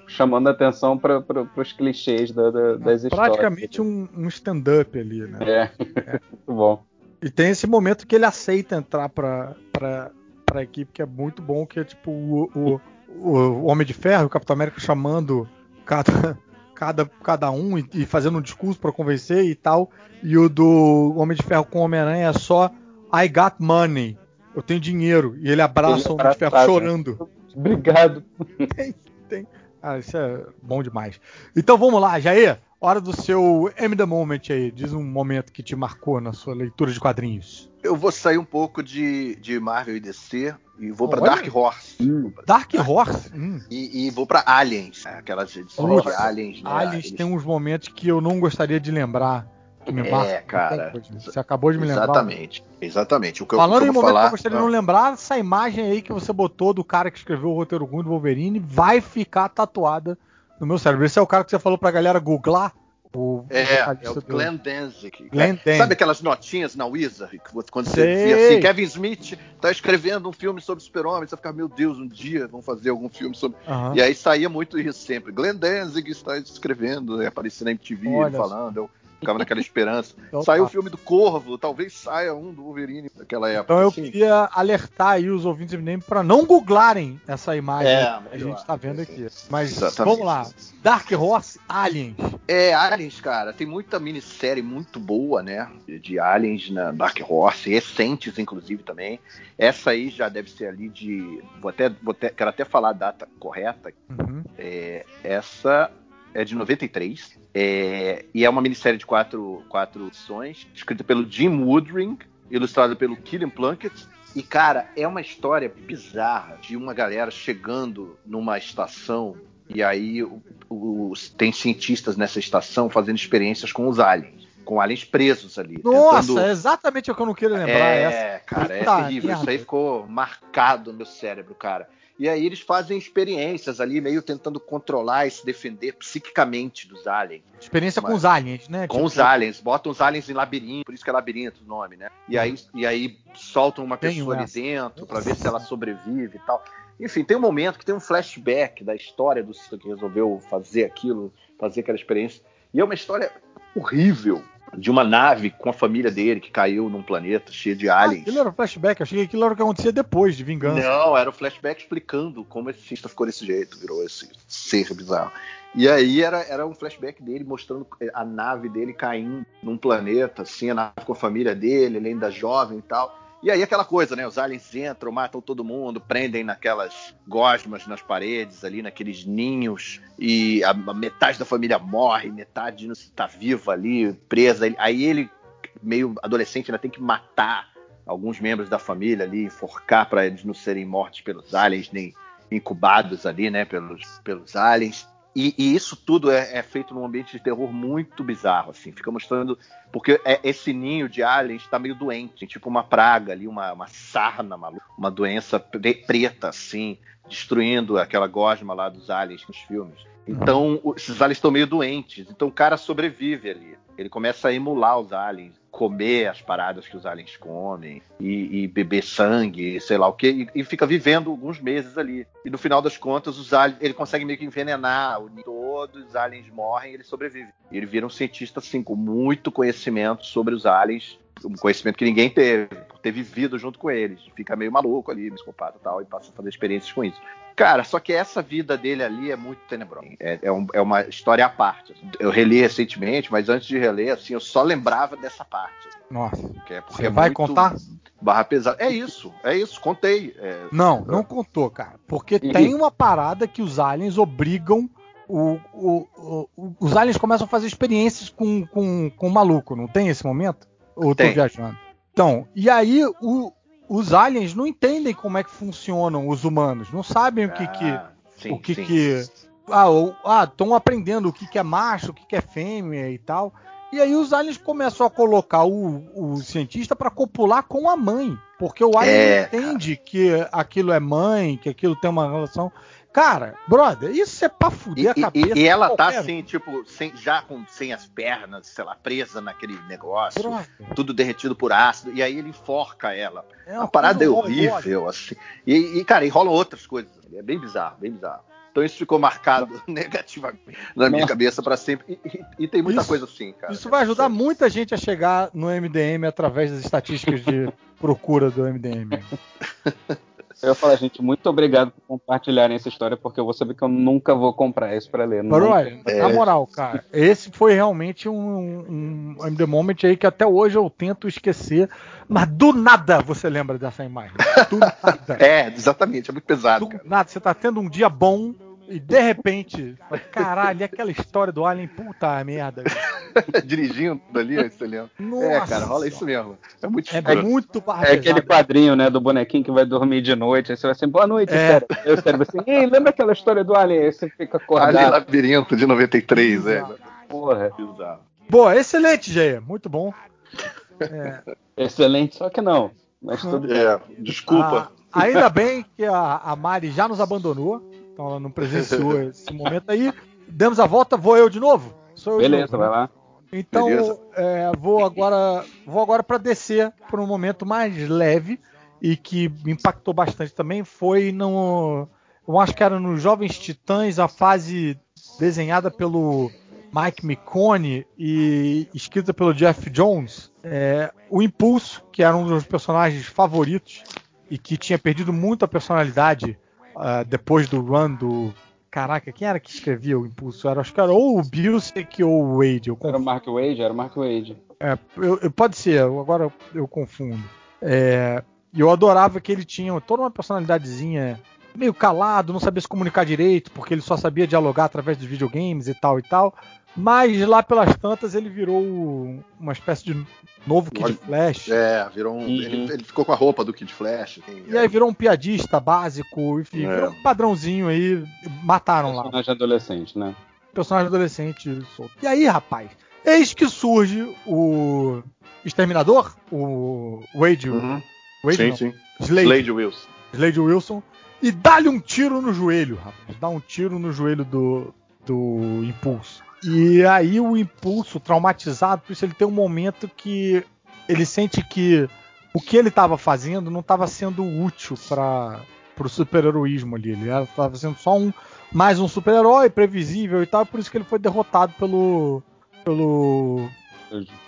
chamando atenção para os clichês da, da, das histórias. Praticamente um, um stand-up ali, né? É, é. muito bom. E tem esse momento que ele aceita entrar pra, pra, pra equipe, que é muito bom, que é tipo o, o, o Homem de Ferro, o Capitão América chamando cada, cada, cada um e, e fazendo um discurso para convencer e tal. E o do Homem de Ferro com o Homem-Aranha é só I got money. Eu tenho dinheiro. E ele abraça o Homem de Ferro né? chorando. Obrigado. Tem, tem. Ah, isso é bom demais. Então vamos lá, Jair. Hora do seu M the Moment aí. Diz um momento que te marcou na sua leitura de quadrinhos. Eu vou sair um pouco de, de Marvel e DC e vou para Dark Horse. Hum. Dark Horse? Hum. E, e, vou para Aliens, né? aquelas edições de Aliens. Né? Aliens Eles... tem uns momentos que eu não gostaria de lembrar. Que me é, cara. Você acabou de me lembrar. Exatamente, exatamente. O que Falando eu, o que em momento falar, que eu gostaria de não lembrar, essa imagem aí que você botou do cara que escreveu o roteiro ruim do Wolverine vai ficar tatuada no meu cérebro. Esse é o cara que você falou pra galera googlar. O é, é o Glenn Danzig. Glenn é, Sabe aquelas notinhas na Wizard? Quando você vê assim, Kevin Smith tá escrevendo um filme sobre super-homem, você fica, meu Deus, um dia vão fazer algum filme sobre. Uhum. E aí saía muito isso sempre. Glenn Danzig está escrevendo, aparecendo na MTV falando. Eu, ficava naquela esperança. Então, Saiu tá. o filme do Corvo, talvez saia um do Wolverine naquela época. Então eu assim. queria alertar aí os ouvintes para não googlarem essa imagem é, que a gente está vendo aqui. Mas Exatamente. vamos lá. Dark Horse Aliens. É, Aliens, cara, tem muita minissérie muito boa, né? De Aliens na Dark Horse, recentes, inclusive, também. Essa aí já deve ser ali de. Vou até, vou até quero até falar a data correta. Uhum. É, essa é de 93. É, e é uma minissérie de quatro, quatro edições, escrita pelo Jim Woodring, ilustrada pelo Killian Plunkett. E, cara, é uma história bizarra de uma galera chegando numa estação e aí tem cientistas nessa estação fazendo experiências com os aliens. Com aliens presos ali. Nossa, tentando... é exatamente o que eu não queria lembrar. É, essa. cara, é terrível. Isso aí ficou marcado no meu cérebro, cara. E aí eles fazem experiências ali, meio tentando controlar e se defender psiquicamente dos aliens. Experiência Mas, com os aliens, né? Com tipo... os aliens. Botam os aliens em labirinto, por isso que é labirinto o nome, né? E aí, e aí soltam uma pessoa ali dentro para ver se ela sobrevive e tal. Enfim, tem um momento que tem um flashback da história do que resolveu fazer aquilo, fazer aquela experiência. E é uma história horrível, de uma nave com a família dele que caiu num planeta cheio de aliens. Ah, aquilo era flashback, eu achei que aquilo era o que acontecia depois de vingança. Não, era o flashback explicando como esse cientista ficou desse jeito, virou esse ser bizarro. E aí era, era um flashback dele mostrando a nave dele caindo num planeta, assim, a nave com a família dele, ele ainda jovem e tal. E aí aquela coisa, né? Os aliens entram, matam todo mundo, prendem naquelas gosmas nas paredes ali, naqueles ninhos, e a, metade da família morre, metade não está viva ali, presa. Aí ele, meio adolescente, ainda tem que matar alguns membros da família ali, enforcar para eles não serem mortos pelos aliens, nem incubados ali, né, pelos, pelos aliens. E, e, isso tudo é, é, feito num ambiente de terror muito bizarro, assim. Fica mostrando. Porque é, esse ninho de aliens está meio doente, tipo uma praga ali, uma, uma sarna maluca, uma doença preta, assim, destruindo aquela gosma lá dos aliens nos filmes. Então, esses aliens estão meio doentes. Então, o cara sobrevive ali. Ele começa a emular os aliens comer as paradas que os aliens comem e, e beber sangue, sei lá o que, e, e, fica vivendo alguns meses ali. E no final das contas, os aliens, ele consegue meio que envenenar o todos os aliens morrem, ele sobrevive. E ele vira um cientista assim com muito conhecimento sobre os aliens, um conhecimento que ninguém teve, por ter vivido junto com eles. Fica meio maluco ali, psicopata e tal, e passa a fazer experiências com isso. Cara, só que essa vida dele ali é muito tenebrosa. É, é, um, é, uma história à parte. Eu reli recentemente, mas antes de reler, assim, eu só lembrava dessa parte. Nossa. Que é Você é vai contar? Barra pesada. É isso, é isso, contei. É... Não, não contou, cara. Porque e... tem uma parada que os aliens obrigam. O, o, o, os aliens começam a fazer experiências com, com, com o maluco, não tem esse momento? Ou tô viajando? Então, e aí o, os aliens não entendem como é que funcionam os humanos, não sabem o que que ah, sim, o que sim. que ah, estão ah, aprendendo o que que é macho, o que que é fêmea e tal. E aí os aliens começam a colocar o, o cientista para copular com a mãe, porque o alien é, entende cara. que aquilo é mãe, que aquilo tem uma relação. Cara, brother, isso é pra fuder e, a cabeça. E, e ela tá assim, tipo, sem, já com sem as pernas, sei lá, presa naquele negócio, brother. tudo derretido por ácido, e aí ele enforca ela. É uma a parada é horrível, assim. E, e, cara, e rolam outras coisas. É bem bizarro, bem bizarro. Então isso ficou marcado negativamente na minha Nossa. cabeça para sempre. E, e, e, tem muita isso, coisa assim, cara. Isso vai ajudar muita gente a chegar no MDM através das estatísticas de procura do MDM. Eu ia falar, gente, muito obrigado por compartilharem essa história, porque eu vou saber que eu nunca vou comprar isso pra ler. Barulho, é. na moral, cara, esse foi realmente um, um MD Moment aí que até hoje eu tento esquecer, mas do nada você lembra dessa imagem. Do nada. é, exatamente, é muito pesado. Do cara. nada, você tá tendo um dia bom, e de repente, caralho, aquela história do Alien, puta merda. Dirigindo ali, você lembra? Nossa. É, cara, rola isso mesmo. É muito É muito É aquele quadrinho, né, do bonequinho que vai dormir de noite, aí você vai assim, boa noite, é. sério. Eu sério, assim, ei, lembra aquela história do Alien? Aí você fica acordado. Ali, Labirinto de 93, é. Porra. Bizarro. Boa, excelente, Jair, muito bom. É. Excelente, só que não. Mas tudo é, desculpa. Ah, ainda bem que a, a Mari já nos abandonou. Então ela não presenciou esse momento aí. Demos a volta, vou eu de novo? Sou eu Beleza, novo, vai né? lá. Então, é, vou agora vou agora para descer para um momento mais leve e que me impactou bastante também foi no eu acho que era nos Jovens Titãs a fase desenhada pelo Mike Micone e escrita pelo Jeff Jones, é, o Impulso, que era um dos personagens favoritos e que tinha perdido muito a personalidade uh, depois do run do. Caraca, quem era que escrevia o Impulso? Era, acho que era ou o Bilsek ou o Wade. Eu Era o Mark Wade? Era o Mark Wade. É, eu, eu, pode ser, agora eu, confundo. É, e eu adorava que ele tinha toda uma personalidadezinha meio calado, não sabia se comunicar direito, porque ele só sabia dialogar através dos videogames e tal e tal. Mas lá pelas tantas ele virou uma espécie de novo Kid Flash. É, virou um. Uhum. Ele, ele, ficou com a roupa do Kid Flash. Assim, e aí virou um piadista básico, enfim, é. virou um padrãozinho aí. Mataram Personagem lá. Personagem adolescente, né? Personagem adolescente. Solto. E aí, rapaz, eis que surge o Exterminador, o Wade. Uhum. Wade sim, não. sim. Slade. Slade Wilson. Slade Wilson. E dá-lhe um tiro no joelho, rapaz. Dá um tiro no joelho do, do Impulso. E aí o impulso, traumatizado, por isso ele tem um momento que ele sente que o que ele estava fazendo não estava sendo útil para o super-heroísmo ali. Ele estava sendo só um mais um super-herói previsível e tal, por isso que ele foi derrotado pelo pelo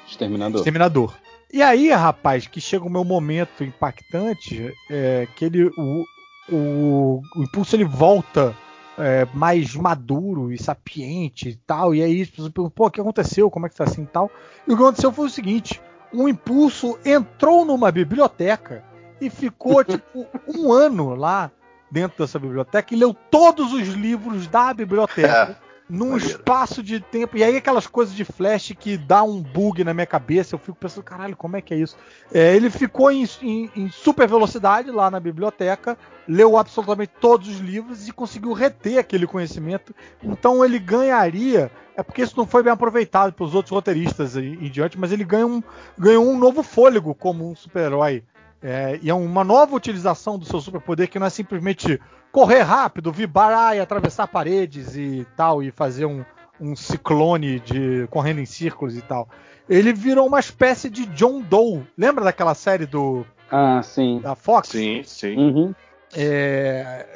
Exterminador. Exterminador. E aí, rapaz, que chega o meu momento impactante, é, que ele, o, o, o impulso ele volta é, mais maduro e sapiente e tal. E aí as pessoas perguntam, pô, o que aconteceu? Como é que tá assim e tal? E o que aconteceu foi o seguinte: o impulso entrou numa biblioteca e ficou tipo um ano lá dentro dessa biblioteca e leu todos os livros da biblioteca num espaço de tempo. E aí aquelas coisas de flash que dá um bug na minha cabeça, eu fico pensando, caralho, como é que é isso? É, ele ficou em, em, em, super velocidade lá na biblioteca, leu absolutamente todos os livros e conseguiu reter aquele conhecimento. Então ele ganharia. É porque isso não foi bem aproveitado pelos outros roteiristas em, em diante, mas ele ganha um, ganhou um novo fôlego como um super-herói. É, e é uma nova utilização do seu superpoder que não é simplesmente correr rápido, vibrar e atravessar paredes e tal, e fazer um, um ciclone de correndo em círculos e tal. Ele virou uma espécie de John Doe. Lembra daquela série do ah, sim. da Fox? Sim, sim. Uhum. É,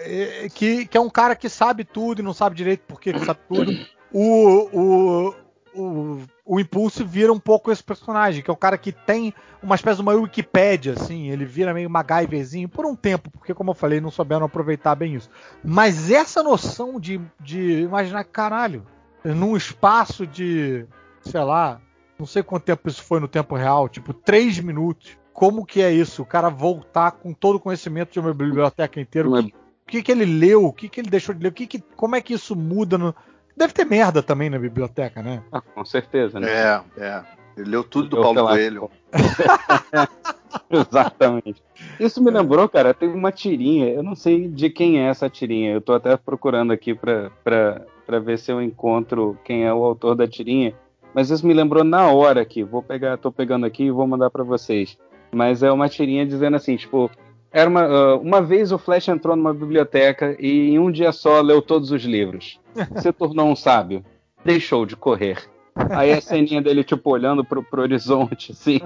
é, que, que é um cara que sabe tudo e não sabe direito por que sabe tudo. O, o, o, o Impulso vira um pouco esse personagem, que é o cara que tem uma espécie de uma Wikipédia, assim, ele vira meio MacGyverzinho por um tempo, porque, como eu falei, não souberam aproveitar bem isso. Mas essa noção de, de imaginar, caralho, num espaço de, sei lá, não sei quanto tempo isso foi no tempo real, tipo, três minutos. Como que é isso? O cara voltar com todo o conhecimento de uma biblioteca inteira. O que, que, que ele leu? O que, que ele deixou de ler? O que que, como é que isso muda no, Deve ter merda também na biblioteca, né? Ah, com certeza, né? É, é. Ele leu tudo do Eu Paulo Coelho. Exatamente. Isso me lembrou, cara, tem uma tirinha, eu não sei de quem é essa tirinha, eu tô até procurando aqui pra, pra, pra ver se eu encontro quem é o autor da tirinha, mas isso me lembrou na hora aqui, vou pegar, tô pegando aqui e vou mandar para vocês. Mas é uma tirinha dizendo assim, tipo, era uma, uh, uma vez o Flash entrou numa biblioteca e em um dia só leu todos os livros. Se tornou um sábio. Deixou de correr. Aí a ceninha dele, tipo, olhando pro, pro horizonte, assim,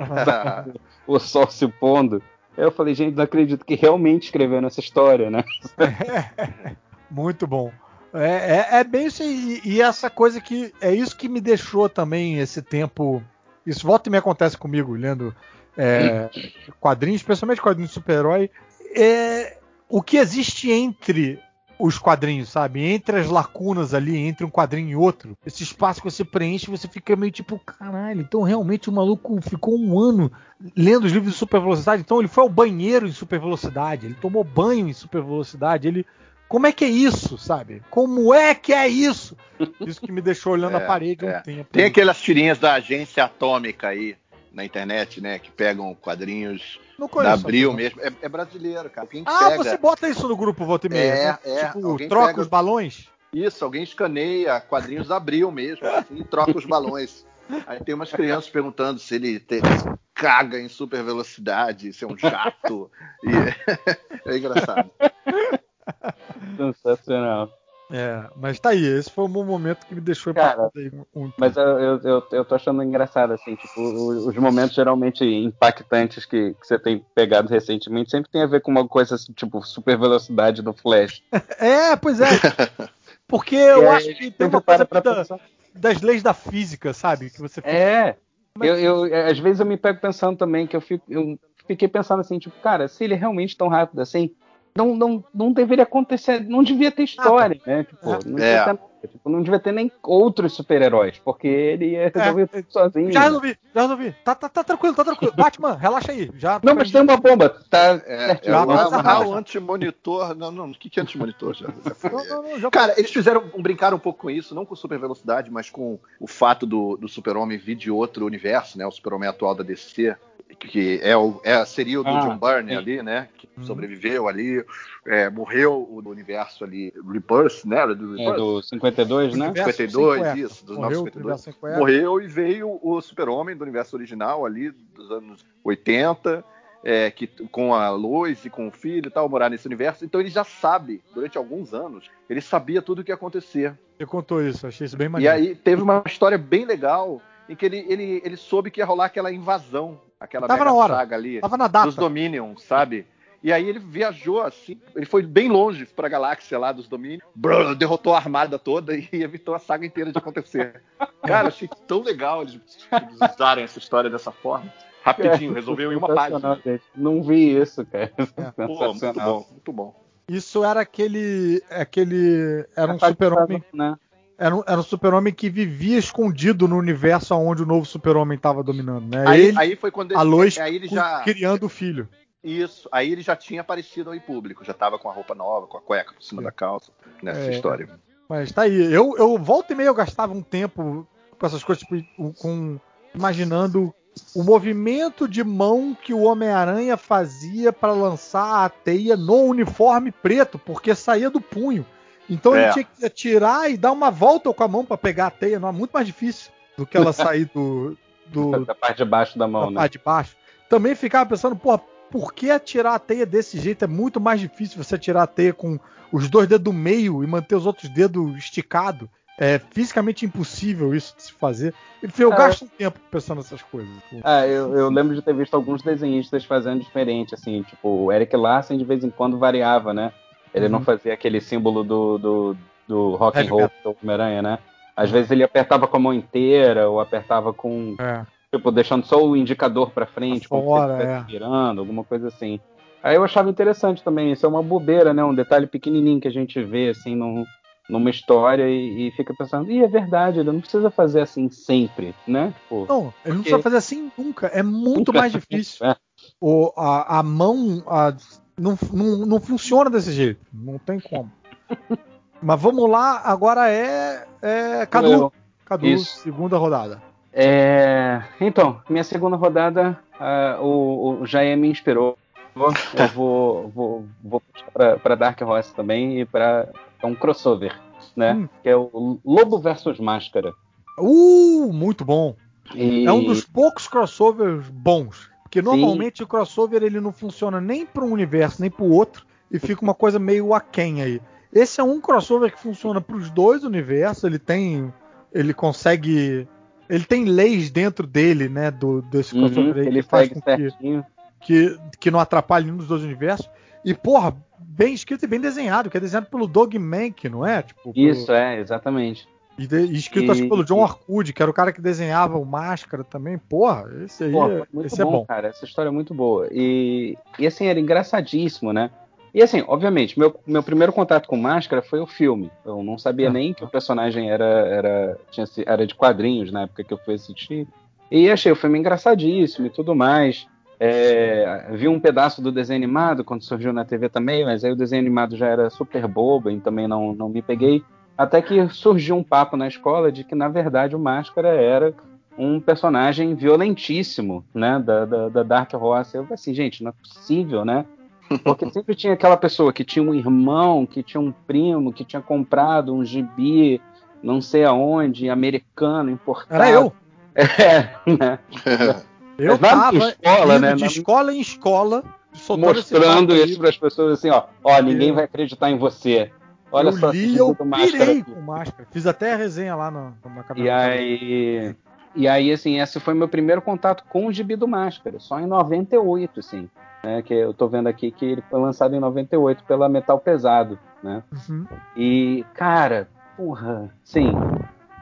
o sol se pondo. Aí eu falei, gente, não acredito que realmente escrevendo essa história, né? Muito bom. É, é, é bem isso e, e, essa coisa que é isso que me deixou também esse tempo. Isso volta e me acontece comigo, lendo é, quadrinhos, especialmente quadrinhos de super-herói, é o que existe entre os quadrinhos, sabe? Entre as lacunas ali, entre um quadrinho e outro. Esse espaço que você preenche, você fica meio tipo, caralho, então realmente o maluco ficou um ano lendo os livros de super velocidade. Então ele foi ao banheiro em super velocidade, ele tomou banho em super velocidade, ele. Como é que é isso, sabe? Como é que é isso? Isso que me deixou olhando é, a parede é. um tempo. Tem aquelas tirinhas da agência atômica aí na internet, né? Que pegam quadrinhos da Abril mesmo. É, é, brasileiro, cara. Quem ah, pega... você bota isso no grupo Volta e Meia. É, né? é. Tipo, troca pega... os balões? Isso, alguém escaneia quadrinhos da Abril mesmo, assim, e troca os balões. Aí tem umas crianças perguntando se ele te... caga em super velocidade, se é um jato. E... é engraçado. Sensacional. É, mas tá aí, esse foi um momento que me deixou Cara, aí um, Mas eu, eu, eu, tô achando engraçado, assim, tipo, os momentos geralmente impactantes que, que você tem pegado recentemente sempre tem a ver com uma coisa assim, tipo, super velocidade do Flash. é, pois é. Porque eu é, acho que tem uma coisa da, das leis da física, sabe? Que você fica... É. Eu, eu, às vezes eu me pego pensando também que eu fico. Eu fiquei pensando assim, tipo, cara, se ele é realmente tão rápido assim, não, não, não deveria acontecer, não devia ter história, ah, né? Tipo, não, é. ter, tipo, não devia ter nem outros super-heróis, porque ele ia resolver é, tudo sozinho. Já resolvi, já resolvi. Tá, tá, tá tranquilo, tá tranquilo. Batman, relaxa aí. Já não, mas tem uma bomba. Tá, é, é, tá o anti-monitor. Não, não, o que, que é anti-monitor? Já, já não, não, já Cara, eles fizeram, brincaram um pouco com isso, não com super velocidade, mas com o fato do, do super-homem vir de outro universo, né? O super-homem atual da DC que é o, é, seria o do ah, John Byrne ali, né? Que uhum. sobreviveu ali, é, morreu o do universo ali, Rebirth, né? Do, Rebirth. É, do 52, né? 52, isso, dos morreu, 952. Morreu e veio o super-homem do universo original ali, dos anos 80, é, que, com a Lois e com o filho e tal, morar nesse universo. Então ele já sabe, durante alguns anos, ele sabia tudo o que ia acontecer. Você contou isso, achei isso bem maneiro. E aí teve uma história bem legal em que ele, ele, ele soube que ia rolar aquela invasão aquela Tava mega na hora. saga ali Tava na data. dos Dominion, sabe? E aí ele viajou assim, ele foi bem longe para a galáxia lá dos domínios, brrr, derrotou a armada toda e evitou a saga inteira de acontecer. Cara, achei tão legal eles usarem essa história dessa forma. Rapidinho, é, resolveu em uma página. Gente. Não vi isso, cara. É. Pô, muito bom, muito bom. Isso era aquele. aquele era um super-homem. Né? Era um, um super-homem que vivia escondido no universo onde o novo super-homem estava dominando, né? Aí, ele, aí foi quando ele, a Lois aí ele já criando o filho. Isso, aí ele já tinha aparecido aí público, já tava com a roupa nova, com a cueca por cima é. da calça, nessa é, história. Mas tá aí, eu, eu volta e meia eu gastava um tempo com essas coisas, tipo, com, imaginando o movimento de mão que o Homem-Aranha fazia para lançar a teia no uniforme preto, porque saía do punho. Então é. ele tinha que tirar e dar uma volta com a mão para pegar a teia, não é muito mais difícil do que ela sair do, do da parte de baixo da mão, da né? parte de baixo. Também ficava pensando, pô, por que atirar a teia desse jeito? É muito mais difícil você atirar a teia com os dois dedos do meio e manter os outros dedos esticados. É fisicamente impossível isso de se fazer. Eu é. gasto um tempo pensando nessas coisas. É, eu, eu, lembro de ter visto alguns desenhistas fazendo diferente, assim, tipo, o Eric Larsen de vez em quando variava, né? Ele uhum. não fazia aquele símbolo do, do, do rock and roll do Homem-Aranha, né? Às vezes ele apertava com a mão inteira ou apertava com é. Tipo, deixando só o indicador para frente, como Fora, se estivesse é. girando, alguma coisa assim. Aí eu achava interessante também, isso é uma bobeira, né? Um detalhe pequenininho que a gente vê, assim, num, numa história e, e, fica pensando, e é verdade, ele não precisa fazer assim sempre, né? Tipo, não, ele porque... não precisa fazer assim nunca, é muito nunca. mais difícil. é. o, a, a mão a, não, não, não funciona desse jeito, não tem como. Mas vamos lá, agora é, é Cadu. Cadu, Isso. segunda rodada. É, então, minha segunda rodada, uh, o, o Jair me inspirou. Eu vou, vou, vou para Dark Horse também e para é um crossover, né? Hum. Que é o Lobo versus Máscara. Uh, muito bom. E... É um dos poucos crossovers bons. Porque normalmente Sim. o crossover ele não funciona nem para um universo nem para o outro e fica uma coisa meio aquém aí. Esse é um crossover que funciona para os dois universos. Ele tem, ele consegue ele tem leis dentro dele, né, do, desse uhum, crossover aí, ele que faz com que, que, que não atrapalhe nenhum dos dois universos. E, porra, bem escrito e bem desenhado, que é desenhado pelo Doug Mank, não é? Tipo, Isso, é, exatamente. E, de, e escrito e, acho, pelo John Arcud, que era o cara que desenhava o Máscara também. Porra, esse aí porra, é, esse bom, é bom. Cara, essa história é muito boa. E, e assim, era engraçadíssimo, né? E assim, obviamente, meu, meu primeiro contato com Máscara foi o filme. Eu não sabia ah. nem que o personagem era, era, tinha, era de quadrinhos na época que eu fui assistir. E achei o filme engraçadíssimo e tudo mais. É, vi um pedaço do desenho animado quando surgiu na TV também, mas aí o desenho animado já era super bobo e também não, não me peguei. Até que surgiu um papo na escola de que, na verdade, o Máscara era um personagem violentíssimo, né, da, da, da Dark Horse. Eu falei assim, gente, não é possível, né? Porque sempre tinha aquela pessoa que tinha um irmão, que tinha um primo, que tinha comprado um gibi, não sei aonde, americano, importado. Era eu. É, né? Eu tava escola, né? de escola em escola, mostrando isso para as pessoas assim, ó, ó, ninguém eu... vai acreditar em você. Olha eu só, li, eu pirei com máscara. Fiz até a resenha lá no, na E aí, e aí, assim, esse foi meu primeiro contato com o Gibi do Máscara, só em 98, assim né? Que eu tô vendo aqui que ele foi lançado em 98 pela Metal Pesado, né? Uhum. E, cara, porra, sim.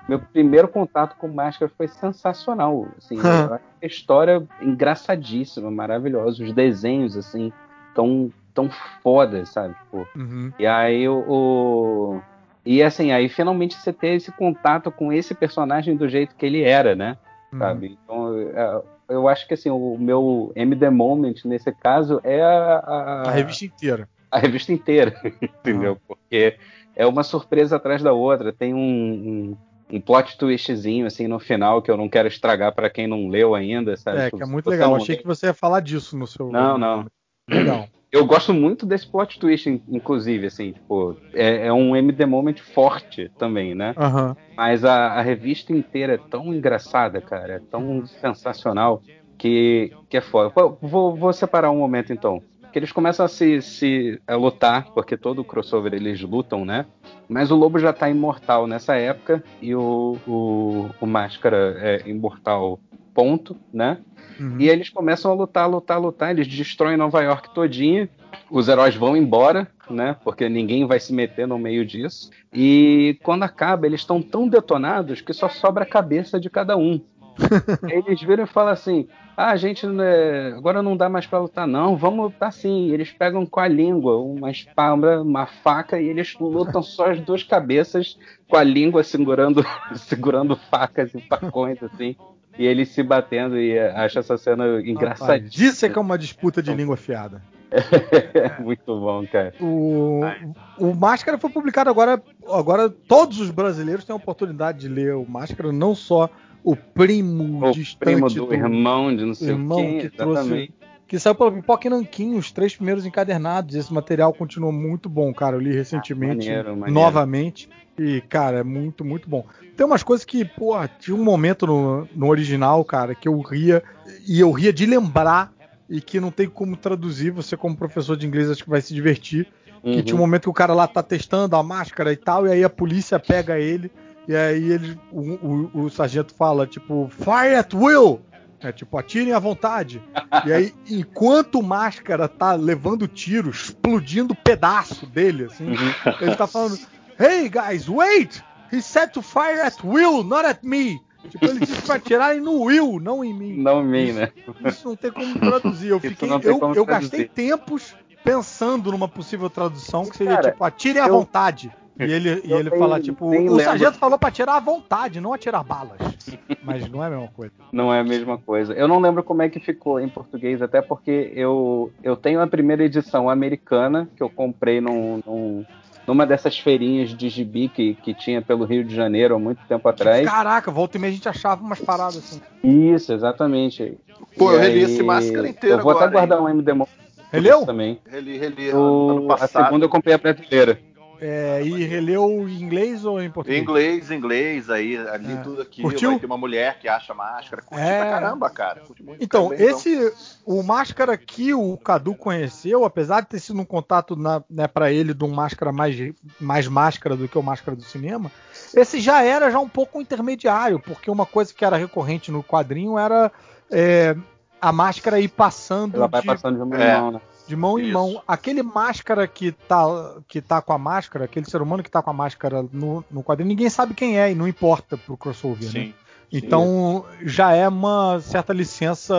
Meu primeiro contato com máscara foi sensacional. Assim, a história engraçadíssima, maravilhosa. Os desenhos, assim, tão, tão foda, sabe? Tipo, uhum. E aí o, o, E assim, aí finalmente você ter esse contato com esse personagem do jeito que ele era, né? Uhum. Sabe? Então, é, eu acho que assim, o meu MD Moment nesse caso é a, a, a revista inteira. A revista inteira, entendeu? Ah. Porque é uma surpresa atrás da outra. Tem um, um, um, plot twistzinho assim no final que eu não quero estragar para quem não leu ainda, sabe? É, que é muito legal. Eu achei que você ia falar disso no seu. Não, não. Legal. Eu gosto muito desse plot twist, inclusive, assim, tipo, é, é um MD Moment forte também, né? Uhum. Mas a, a, revista inteira é tão engraçada, cara, é tão sensacional que, que é foda. Vou, vou separar um momento então. Que eles começam a se, se a lutar, porque todo crossover eles lutam, né? Mas o lobo já tá imortal nessa época e o, o, o Máscara é imortal ponto, né? Uhum. E eles começam a lutar, lutar, lutar. Eles destroem Nova York todinha. Os heróis vão embora, né? Porque ninguém vai se meter no meio disso. E quando acaba, eles estão tão detonados que só sobra a cabeça de cada um. eles viram e falam assim: ah, a gente né, agora não dá mais para lutar, não, vamos lutar sim. Eles pegam com a língua uma espada, uma faca, e eles lutam só as duas cabeças com a língua segurando, segurando facas e facões, assim. E eles se batendo e acho essa cena engraçadíssima. Isso é que é uma disputa de língua fiada. Muito bom, cara. O, o Máscara foi publicado agora. Agora todos os brasileiros têm a oportunidade de ler o Máscara, não só o primo o distante primo do, do, irmão de não sei irmão o quê, que trouxe que saiu pela Pipoca e Nanquim, os três primeiros encadernados. Esse material continua muito bom, cara. Eu li recentemente, ah, maneiro, maneiro. novamente. E, cara, é muito, muito bom. Tem umas coisas que, pô, tinha um momento no, no original, cara, que eu ria. E eu ria de lembrar. E que não tem como traduzir. Você, como professor de inglês, acho que vai se divertir. Uhum. Que tinha um momento que o cara lá tá testando a máscara e tal. E aí a polícia pega ele e aí ele, o, o, o sargento fala, tipo, fire at will! É tipo, atirem à vontade. e aí, enquanto o máscara tá levando tiro, explodindo pedaço dele, assim, uhum. ele tá falando: Hey guys, wait! He said to fire at will, not at me. Tipo, ele disse pra atirarem no Will, não em mim. Não em mim, né? Isso não tem como traduzir. Eu, fiquei, eu, eu gastei tempos pensando numa possível tradução que seria Cara, tipo, atirem à eu... vontade. E ele, e ele fala, tipo, o lembro. sargento falou pra tirar à vontade, não atirar balas. Mas não é a mesma coisa. Não é a mesma coisa. Eu não lembro como é que ficou em português, até porque eu, eu tenho a primeira edição americana, que eu comprei num, num numa dessas feirinhas de gibi que, que tinha pelo Rio de Janeiro há muito tempo atrás. Caraca, volta e meia a gente achava umas paradas assim. Isso, exatamente. Pô, e eu reli esse máscara inteiro Eu vou agora, até guardar hein? um MD Releu? Também. Reli, reli. O, ano passado. A segunda eu comprei a brasileira. É, e releu em inglês ou em português? Em inglês, inglês, aí, ali é. tudo aqui. Curtiu? Vai ter uma mulher que acha máscara. Curti é... pra caramba, cara. então, esse, então. o máscara que o Cadu conheceu, apesar de ter sido um contato na, né, para ele de um máscara mais, mais máscara do que o máscara do cinema, esse já era já um pouco intermediário, porque uma coisa que era recorrente no quadrinho era é, a máscara ir passando. Ela vai passando de uma é. mão, né? De mão Isso. em mão. Aquele máscara que tá, que tá com a máscara, aquele ser humano que tá com a máscara no, no quadrinho, ninguém sabe quem é e não importa pro crossover, né? Sim. né? Então Sim. já é uma certa licença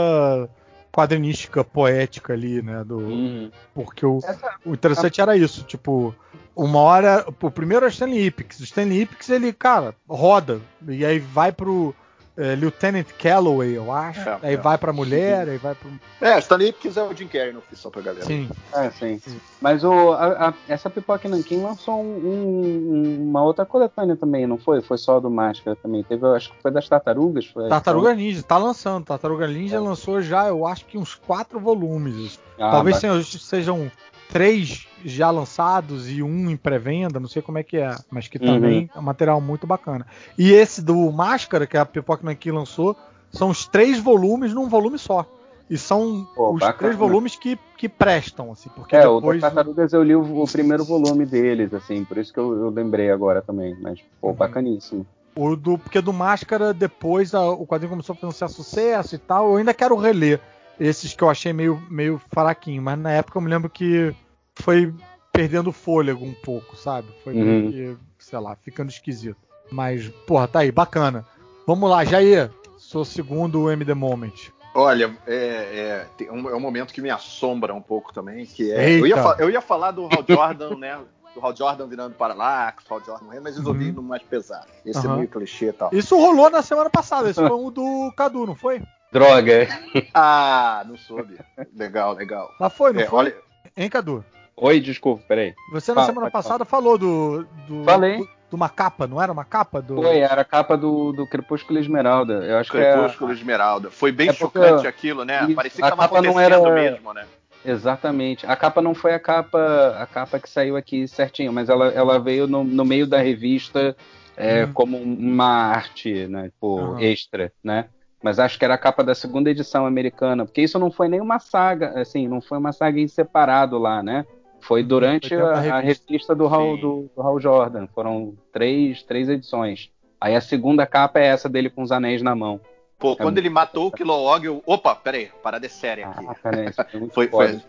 quadrinística, poética ali, né? Do, uhum. Porque o, o interessante era isso, tipo, uma hora. O primeiro é o Stanley Ipix. O Stanley Ipix, ele, cara, roda. E aí vai pro é, Lieutenant Calloway, eu acho. É, aí é. vai pra mulher, aí vai pro. É, Stanley quiser o Jim Carrey no só pra galera. Sim. É, sim. sim. Mas o, a, a, essa Pipoca Nankin lançou um, um, uma outra coletânea também, não foi? Foi só do Máscara também. Teve, acho que foi das Tartarugas. Foi, Tartaruga Ninja, tá lançando. Tartaruga Ninja é. lançou já, eu acho que uns quatro volumes. Ah, Talvez sejam três já lançados e um em pré-venda, não sei como é que é, mas que também uhum. é um material muito bacana. E esse do Máscara, que a Pipoca Nankin lançou, são os três volumes num volume só. E são Pô, os bacana. três volumes que, que prestam, assim, porque é, depois... o Tartarugas eu li o, o, primeiro volume deles, assim, por isso que eu, eu lembrei agora também, mas, pô, uhum. bacaníssimo. O do, porque do Máscara, depois a, o quadrinho começou a fazer um sucesso e tal, eu ainda quero reler esses que eu achei meio, meio fraquinho, mas na época eu me lembro que foi perdendo fôlego um pouco, sabe? Foi uhum. meio que, sei lá, ficando esquisito. Mas, porra, tá aí, bacana. Vamos lá, Jair, sou segundo o MD Moment. Olha, é, é, um, é um momento que me assombra um pouco também, que é. Eu ia, eu ia, falar do Hal Jordan, né? Do Hal Jordan virando Parallax, Hal Jordan morrendo, mas resolvi uhum. no mais pesado. Esse uhum. é meio clichê e tal. Isso rolou na semana passada, esse foi o do Cadu, não foi? Droga. Ah, não soube. Legal, legal. Mas foi, não é, foi? Olha... Hein, Cadu? Oi, desculpa, peraí. Você na Fala, semana passada falar. falou do, do. Falei. Do, de uma capa, não era uma capa? Do... Foi, era a capa do, do Crepúsculo Esmeralda. Eu acho Crepúsculo que é... Esmeralda. Foi bem é chocante aquilo, né? Isso, Parecia que tava acontecendo era... mesmo, né? Exatamente. A capa não foi a capa a capa que saiu aqui certinho, mas ela, ela veio no, no meio da revista é, hum. como uma arte, né? Tipo, uhum. extra, né? Mas acho que era a capa da segunda edição americana, porque isso não foi nem uma saga, assim, não foi uma saga em separado lá, né? Foi uhum. durante foi a, a, revista do Hal, do, do Hal Jordan. Foram três, três edições. Aí a segunda capa é essa dele com os anéis na mão. Pô, quando ele matou o Kilowog, eu. Opa, peraí, parada é séria aqui. Ah, cara, isso foi, foi, foi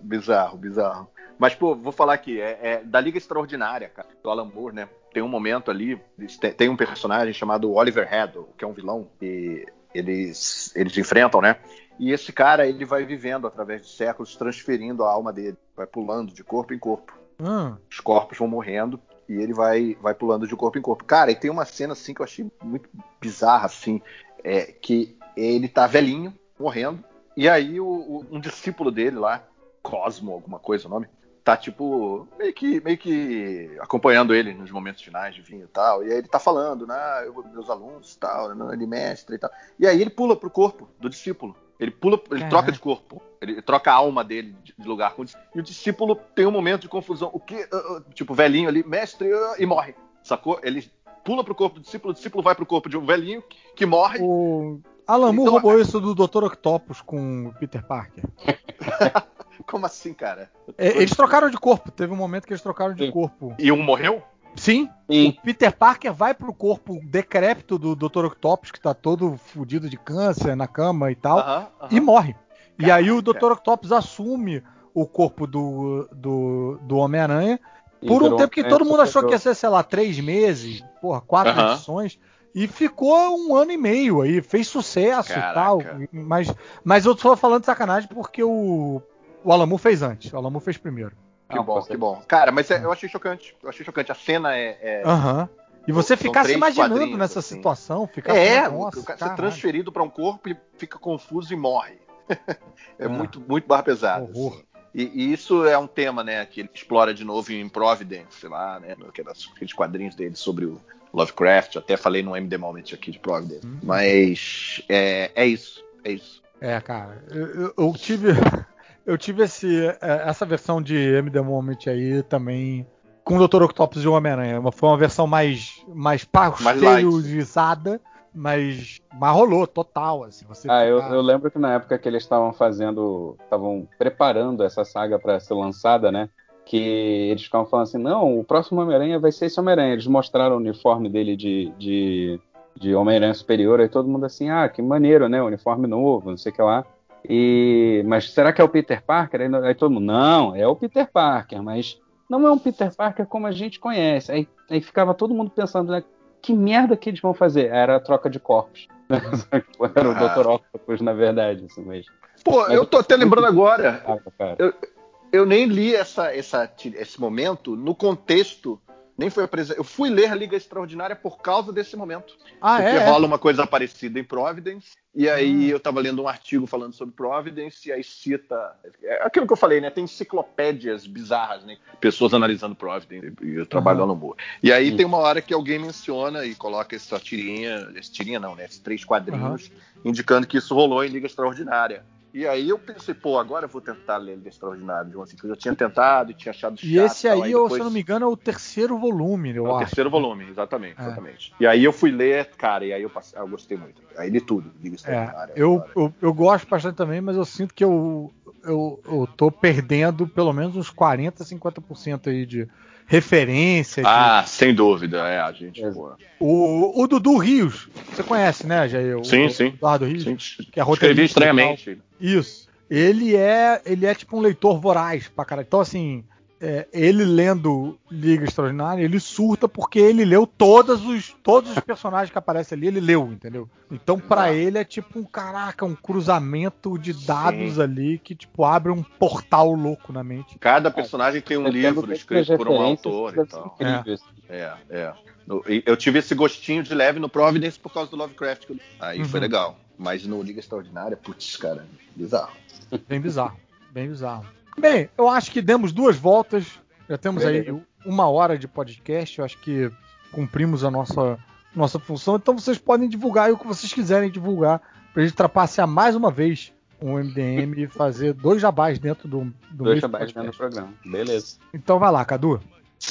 bizarro, bizarro. Mas, pô, vou falar aqui, é, é, da Liga Extraordinária, cara, do Alan Moore, né? Tem um momento ali, tem um personagem chamado Oliver Heddle, que é um vilão, e eles, eles enfrentam, né? E esse cara, ele vai vivendo através de séculos, transferindo a alma dele, vai pulando de corpo em corpo. Hum. Os corpos vão morrendo e ele vai, vai pulando de corpo em corpo. Cara, e tem uma cena assim que eu achei muito bizarra, assim, é, que ele tá velhinho, morrendo, e aí o, o, um discípulo dele lá, Cosmo, alguma coisa o nome, tá tipo meio que meio que acompanhando ele nos momentos finais de vinho e tal. E aí ele tá falando, né, eu, meus alunos e tal, né, ele mestre e tal. E aí ele pula pro corpo do discípulo. Ele pula, ele troca de corpo. Ele troca a alma dele de, de lugar com o E o discípulo tem um momento de confusão. O que? Uh, uh, tipo, velhinho ali, mestre, uh, e morre. Sacou? Ele pula pro corpo do discípulo, o discípulo vai pro corpo de um velhinho que morre. O Alan Moore então, roubou é... isso do Dr. Octopus com o Peter Parker. Como assim, cara? É, eles trocaram de corpo. Teve um momento que eles trocaram de Sim. corpo. E um morreu? Sim. Sim. O Peter Parker vai pro corpo decrépito do Dr. Octopus, que tá todo fudido de câncer na cama e tal, uh -huh, uh -huh. e morre. Caraca. E aí o Dr. Octopus assume o corpo do, do, do Homem-Aranha por um tempo que todo mundo achou que ia ser, sei lá, três meses, porra, quatro uh -huh. edições. E ficou um ano e meio aí, fez sucesso Caraca. e tal. Mas, mas eu tô falando de sacanagem porque o, o Alamu fez antes. O Alamu fez primeiro. Que ah, bom, que bom. Cara, mas é, eu achei chocante. Eu achei chocante. A cena é. Aham. É... Uhum. E você ficar se imaginando nessa assim. situação, ficar É, assim, nossa, ser transferido para um corpo e fica confuso e morre. é, é, muito, muito barra pesada. Assim. E, e, isso é um tema, né, que ele explora de novo em Providence, lá, né, aqueles quadrinhos dele sobre o Lovecraft. Até falei no MD Moment aqui de Providence. Hum. Mas é, é isso, é isso. É, cara, eu, eu tive eu tive esse, é, essa versão de MD Moment aí também com o Dr. Octopus e o Homem-Aranha. Foi uma versão mais, mais pasteurizada, mas, mas rolou total. Assim, você ah, ficar... eu, eu, lembro que na época que eles estavam fazendo, estavam preparando essa saga para ser lançada, né? Que eles ficavam falando assim: não, o próximo Homem-Aranha vai ser esse Homem-Aranha. Eles mostraram o uniforme dele de, de, de Homem-Aranha Superior, aí todo mundo assim: ah, que maneiro, né? Uniforme novo, não sei o que lá. E, mas será que é o Peter Parker? Aí, aí, todo mundo, não, é o Peter Parker, mas não é um Peter Parker como a gente conhece. Aí, aí ficava todo mundo pensando, né, que merda que eles vão fazer? Era a troca de corpos. Era o ah. Dr. Octopus, na verdade, assim mesmo. Pô, mas, eu tô até lembrando agora. Eu, eu nem li essa, essa, esse momento no contexto nem foi apresentado. Eu fui ler a Liga Extraordinária por causa desse momento. Ah, porque é? rola uma coisa parecida em Providence. E aí hum. eu estava lendo um artigo falando sobre Providence, e aí cita. É aquilo que eu falei, né? Tem enciclopédias bizarras, né? Pessoas analisando Providence e eu trabalho uhum. no Moore. E aí tem uma hora que alguém menciona e coloca essa tirinha, essa tirinha não, né? Esses três quadrinhos, uhum. indicando que isso rolou em Liga Extraordinária. E aí eu pensei, pô, agora eu vou tentar ler Liga Extraordinária, João, assim, que eu já tinha tentado e tinha achado chato. E esse aí, aí depois... se eu não me engano, é o terceiro volume, eu é o acho. terceiro volume, exatamente, é. exatamente. E aí eu fui ler, cara, e aí eu, passei, eu gostei muito. Aí li tudo, Liga é. É, eu, eu, eu, gosto bastante também, mas eu sinto que eu, eu, eu tô perdendo pelo menos uns 40, 50% aí de referência. Ah, de... sem dúvida, é, a gente. É. O, o Dudu Rios, você conhece, né, Jair? Sim, o, sim. Eduardo Rios, sim. que é roteirista. Escrevi estranhamente. Isso. Ele é, ele é tipo um leitor voraz pra caralho. Então, assim, é, ele lendo Liga Extraordinária, ele surta porque ele leu todos os, todos os personagens que aparecem ali, ele leu, entendeu? Então, para ele é tipo um caraca, um cruzamento de dados Sim. ali que tipo abre um portal louco na mente. Cada personagem tem um livro escrito por um autor e tal. É. é, é. Eu tive esse gostinho de leve no Providence por causa do Lovecraft. Aí uhum. foi legal. Mas no Liga Extraordinária, putz, cara, bizarro. Bem bizarro, bem bizarro. Bem, eu acho que demos duas voltas. Já temos aí uma hora de podcast. Eu acho que cumprimos a nossa, nossa função. Então vocês podem divulgar o que vocês quiserem divulgar para a gente trapacear mais uma vez o MDM e fazer dois jabás dentro do, do Dois jabás dentro do programa. Beleza. Então vai lá, Cadu.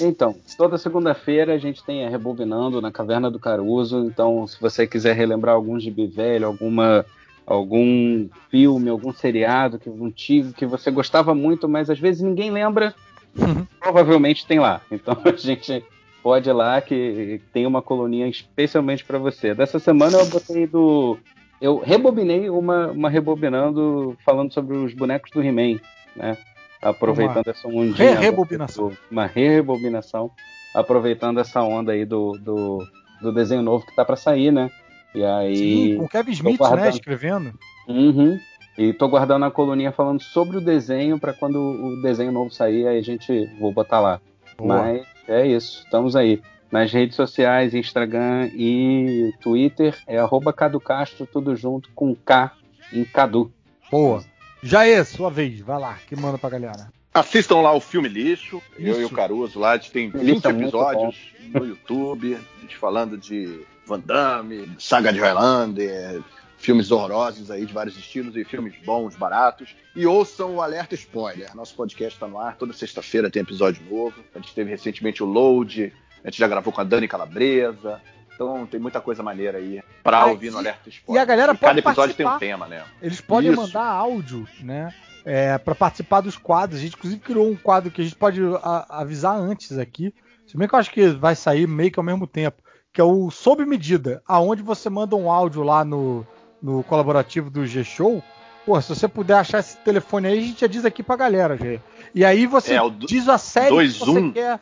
Então, toda segunda-feira a gente tem a Rebobinando na Caverna do Caruso. Então, se você quiser relembrar algum gibi velho, alguma algum filme, algum seriado que antigo que você gostava muito, mas às vezes ninguém lembra, uhum. provavelmente tem lá. Então a gente pode ir lá que tem uma coluninha especialmente para você. Dessa semana eu botei do. Eu rebobinei uma, uma rebobinando falando sobre os bonecos do He-Man, né? Aproveitando uma essa ondinha. Re-rebobinação. Uma re-rebobinação. Aproveitando essa onda aí do, do, do desenho novo que tá para sair, né? E aí. Sim, com o Kevin Smith, né? Escrevendo. Uhum. E tô guardando a coluninha falando sobre o desenho para quando o desenho novo sair, aí a gente vou botar lá. Boa. Mas é isso, estamos aí. Nas redes sociais, Instagram e Twitter é arroba Cadu Castro, tudo junto com K em Cadu. Boa. Já é sua vez, vai lá, que manda pra galera. Assistam lá o filme Lixo, Isso. eu e o Caruso lá, a gente tem 20 é episódios no YouTube, a gente falando de Van Damme, Saga de Highlander, filmes horrorosos aí de vários estilos e filmes bons, baratos. E ouçam o Alerta Spoiler. Nosso podcast está no ar. Toda sexta-feira tem episódio novo. A gente teve recentemente o Load. A gente já gravou com a Dani Calabresa. Então tem muita coisa maneira aí para ah, ouvir no Alerta Spoiler. E a galera e pode Cada episódio participar. tem um tema, né? Eles podem Isso. mandar áudio, né? É, para participar dos quadros. A gente, inclusive, criou um quadro que a gente pode a, avisar antes aqui. Se bem que eu acho que vai sair meio que ao mesmo tempo. Que é o Sob Medida, aonde você manda um áudio lá no, no colaborativo do G-Show. Pô, se você puder achar esse telefone aí, a gente já diz aqui pra galera, G. E aí você é, diz a série que você quer.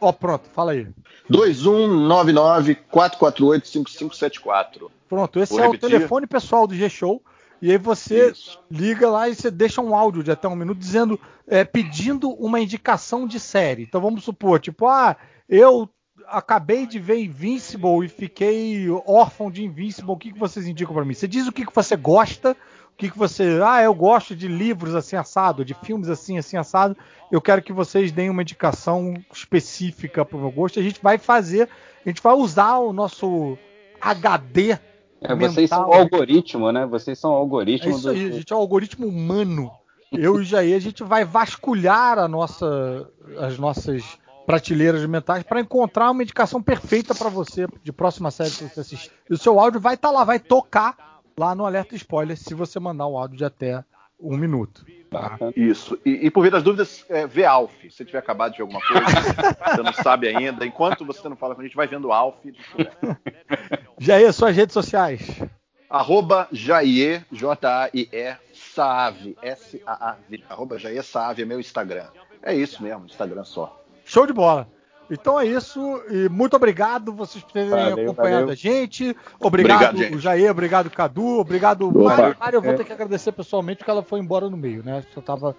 Ó, pronto, fala aí. 2199-448-5574. Pronto, esse Vou é repetir. o telefone pessoal do G-Show. E aí você Isso. liga lá e você deixa um áudio de até um minuto dizendo, é, pedindo uma indicação de série. Então vamos supor, tipo, ah, eu acabei de ver Invincible e fiquei órfão de Invincible. O que, que vocês indicam para mim? Você diz o que, que você gosta, que, que você. Ah, eu gosto de livros assim assado, de filmes assim, assim assado. Eu quero que vocês deem uma indicação específica para o meu gosto. A gente vai fazer, a gente vai usar o nosso HD. É, vocês são o algoritmo, né? Vocês são o algoritmo. É isso aí, do... a gente é o algoritmo humano. Eu e Jair, a gente vai vasculhar a nossa, as nossas prateleiras mentais para encontrar uma indicação perfeita para você de próxima série que você assistir. E o seu áudio vai estar tá lá, vai tocar lá no alerta spoiler se você mandar um áudio de até um minuto. Tá? Isso. E, e, por via das dúvidas, é, vê Alf. Se você tiver acabado de alguma coisa, você não sabe ainda. Enquanto você não fala com a gente, vai vendo Alf. Jair, suas redes sociais. Arroba Jair, J-A-I-E, Saave, S-A-A-V. Arroba Jair Saave é meu Instagram. É isso mesmo, Instagram só. Show de bola. Então é isso. E muito obrigado vocês por terem valeu, acompanhado valeu. a gente. Obrigado, obrigado Jair. Obrigado, Cadu. Obrigado, Mário. Mário, eu vou é. ter que agradecer pessoalmente porque ela foi embora no meio, né? Eu tava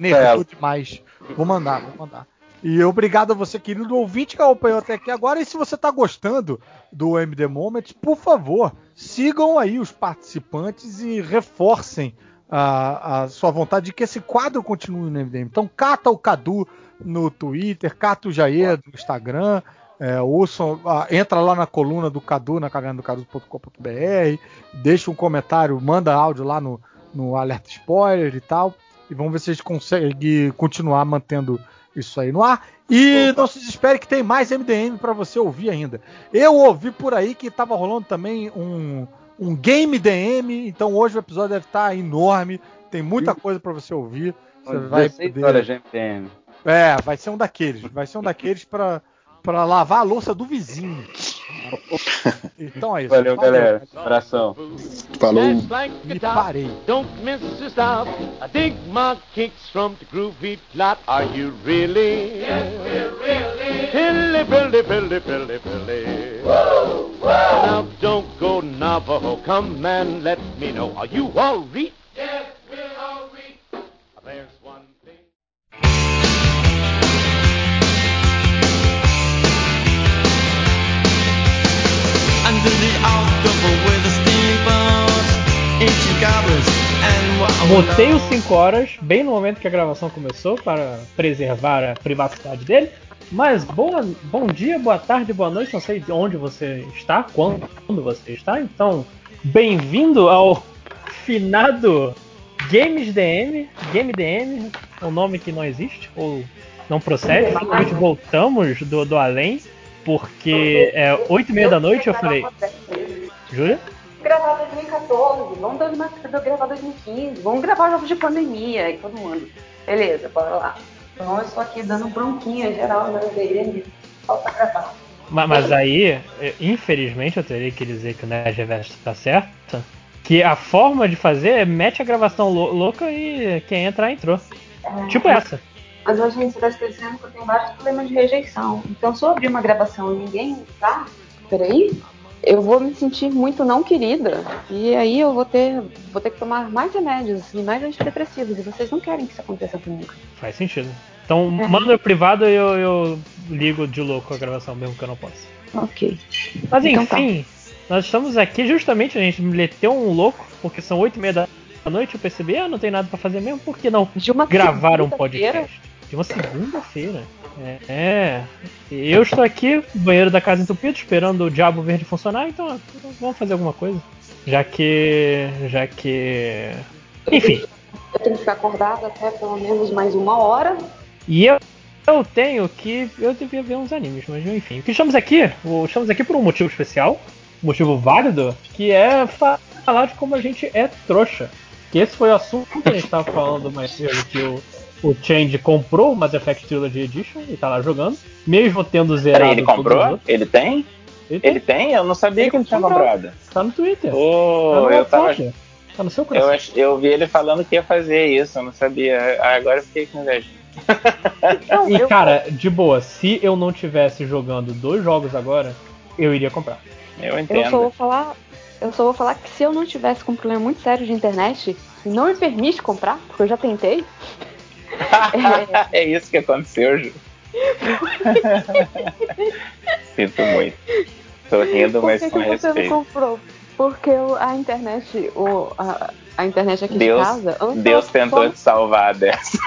nervoso demais. Vou mandar, vou mandar. E obrigado a você, querido ouvinte, que acompanhou até aqui agora. E se você está gostando do MD Moments, por favor, sigam aí os participantes e reforcem a, a sua vontade de que esse quadro continue no MDM. Então, cata o Cadu no Twitter, Cato Jair no Instagram. É, ouçam, ah, entra lá na coluna do Cadu, na cavernadocaruso.com.br, deixa um comentário, manda áudio lá no, no alerta spoiler e tal. E vamos ver se a gente consegue continuar mantendo isso aí no ar. E Opa. não se desespere que tem mais MDM para você ouvir ainda. Eu ouvi por aí que estava rolando também um, um Game DM, então hoje o episódio deve estar tá enorme, tem muita coisa para você ouvir. Você vai poder... horas de MDM. É, vai ser um daqueles. Vai ser um daqueles para para lavar a louça do vizinho. Então é isso. Valeu, Falou. galera. Abração. Falou. Me parei. Don't miss a stop. I dig my kicks from the groovy plot. Are you really? Yes, we're really. Pilly, pilly, pilly, pilly, pilly. Woo, woo. Now don't go Navajo. Come and let me know. Are you all read? Yes, we're all Botei os 5 horas bem no momento que a gravação começou para preservar a privacidade dele. Mas boa, bom dia, boa tarde, boa noite. Não sei de onde você está, quando você está. Então, bem-vindo ao finado Games DM. Game DM um nome que não existe ou não procede. Simplesmente voltamos do, do além porque é 8 e meia da noite eu falei. Júlia? Gravar 2014, vamos gravar 2015, vamos gravar jogos de pandemia e todo mundo. Beleza, bora lá. Então eu estou aqui dando bronquinha geral na DM. falta gravar. Mas, mas, aí, infelizmente, eu teria que dizer que o Nerd Reverso está certo. Que a forma de fazer é mete a gravação louca e quem entrar entrou. É, tipo essa. Mas a gente está esquecendo que eu tenho vários problemas de rejeição. Então, se eu abrir uma gravação e ninguém entrar, peraí, eu vou me sentir muito não querida. E aí eu vou ter, vou ter que tomar mais remédios e mais antidepressivos. E vocês não querem que isso aconteça comigo. Faz sentido. Então, é. manda privado e eu, eu ligo de louco a gravação, mesmo que eu não possa. Ok. Mas então tá. enfim, tá. nós estamos aqui justamente, a gente meteu um louco, porque são oito e meia da noite, eu percebi, ah, não tem nada para fazer mesmo, por que não gravar um podcast? De uma segunda-feira. É, é. Eu estou aqui, no banheiro da casa entupido, esperando o Diabo Verde funcionar, então vamos fazer alguma coisa. Já que. Já que. Enfim. Eu tenho que ficar acordado até pelo menos mais uma hora. E eu, eu tenho que. Eu devia ver uns animes, mas enfim. O que estamos aqui? Estamos aqui por um motivo especial, um motivo válido, que é falar de como a gente é trouxa. Que esse foi o assunto que a gente estava falando mais cedo, que o, o Change comprou o Mass Effect Trilogy Edition e tá lá jogando, mesmo tendo zerado. Peraí, ele comprou? Ele tem? Ele tem? ele tem? Eu não sabia ele que ele tinha comprado. Tá no Twitter. Oh, tá eu tava. Tá no seu coração. Eu, eu vi ele falando que ia fazer isso, eu não sabia. Agora eu fiquei com inveja. e cara, de boa, se eu não tivesse jogando dois jogos agora, eu iria comprar. Eu entendo. Eu só vou falar, eu só vou falar que se eu não tivesse com um problema muito sério de internet, não me permite comprar, porque eu já tentei. É... isso que aconteceu, Ju. Sinto muito. Tô rindo, mas com respeito. Você não comprou? Porque a internet, o, a, a internet aqui Deus, de casa. Deus tentou só... te salvar dessa.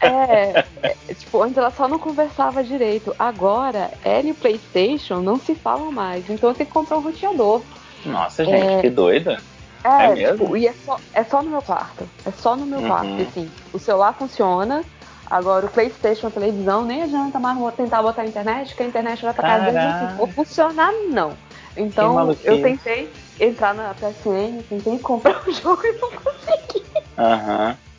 É, é, tipo, antes ela só não conversava direito. Agora, ela e PlayStation não se falam mais. Então eu tenho que comprar um roteador. Nossa, gente, é... que doida. É, é mesmo? Tipo, e é só, é só no meu quarto. É só no meu uhum. quarto, assim. O celular funciona. Agora, o PlayStation, a televisão, nem adianta mais tentar botar a internet, que a internet vai pra casa. Se for funcionar, não. Então, eu tentei entrar na PSN, tentei comprar o jogo e não consegui. Aham. Uhum.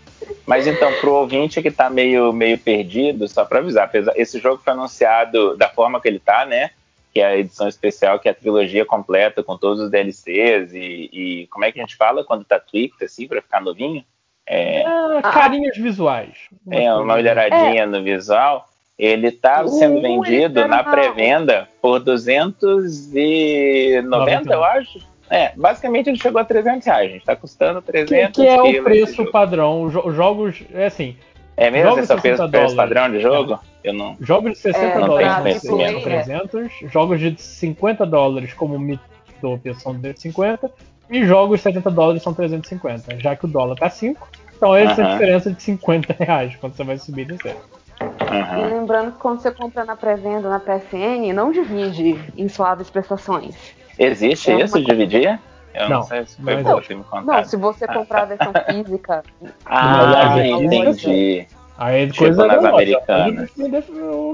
Mas então, pro ouvinte que tá meio, meio perdido, só pra avisar, esse jogo foi anunciado da forma que ele tá, né? Que é a edição especial, que é a trilogia completa com todos os DLCs e, e como é que a gente fala quando tá tweaked, assim, pra ficar novinho? É... Ah, carinhos visuais. Uma é, uma melhoradinha é. no visual. Ele sendo uh, vendido na pré-venda por 290, 90, eu acho. É, basicamente ele chegou a 300 reais, gente. Tá custando 300 Que, que é o preço padrão. Jogos, é assim. É mesmo esse é o preço, preço padrão de jogo? É. Eu não. Jogos de 60 é, dólares são 300, jogos de 50 dólares como Mitopia são 250 e jogos de 70 dólares são 350, já que o dólar tá 5. Então essa uh -huh. é a diferença de 50 reais quando você vai subir e descer. Uhum. E lembrando que quando você compra na pré-venda na PSN, não divide em suaves prestações. Existe é isso, uma... dividir? Eu não, não sei se foi bom me contar. Não, se você comprar a versão física. ah, entendi. Aí tipo coisa nas americanas.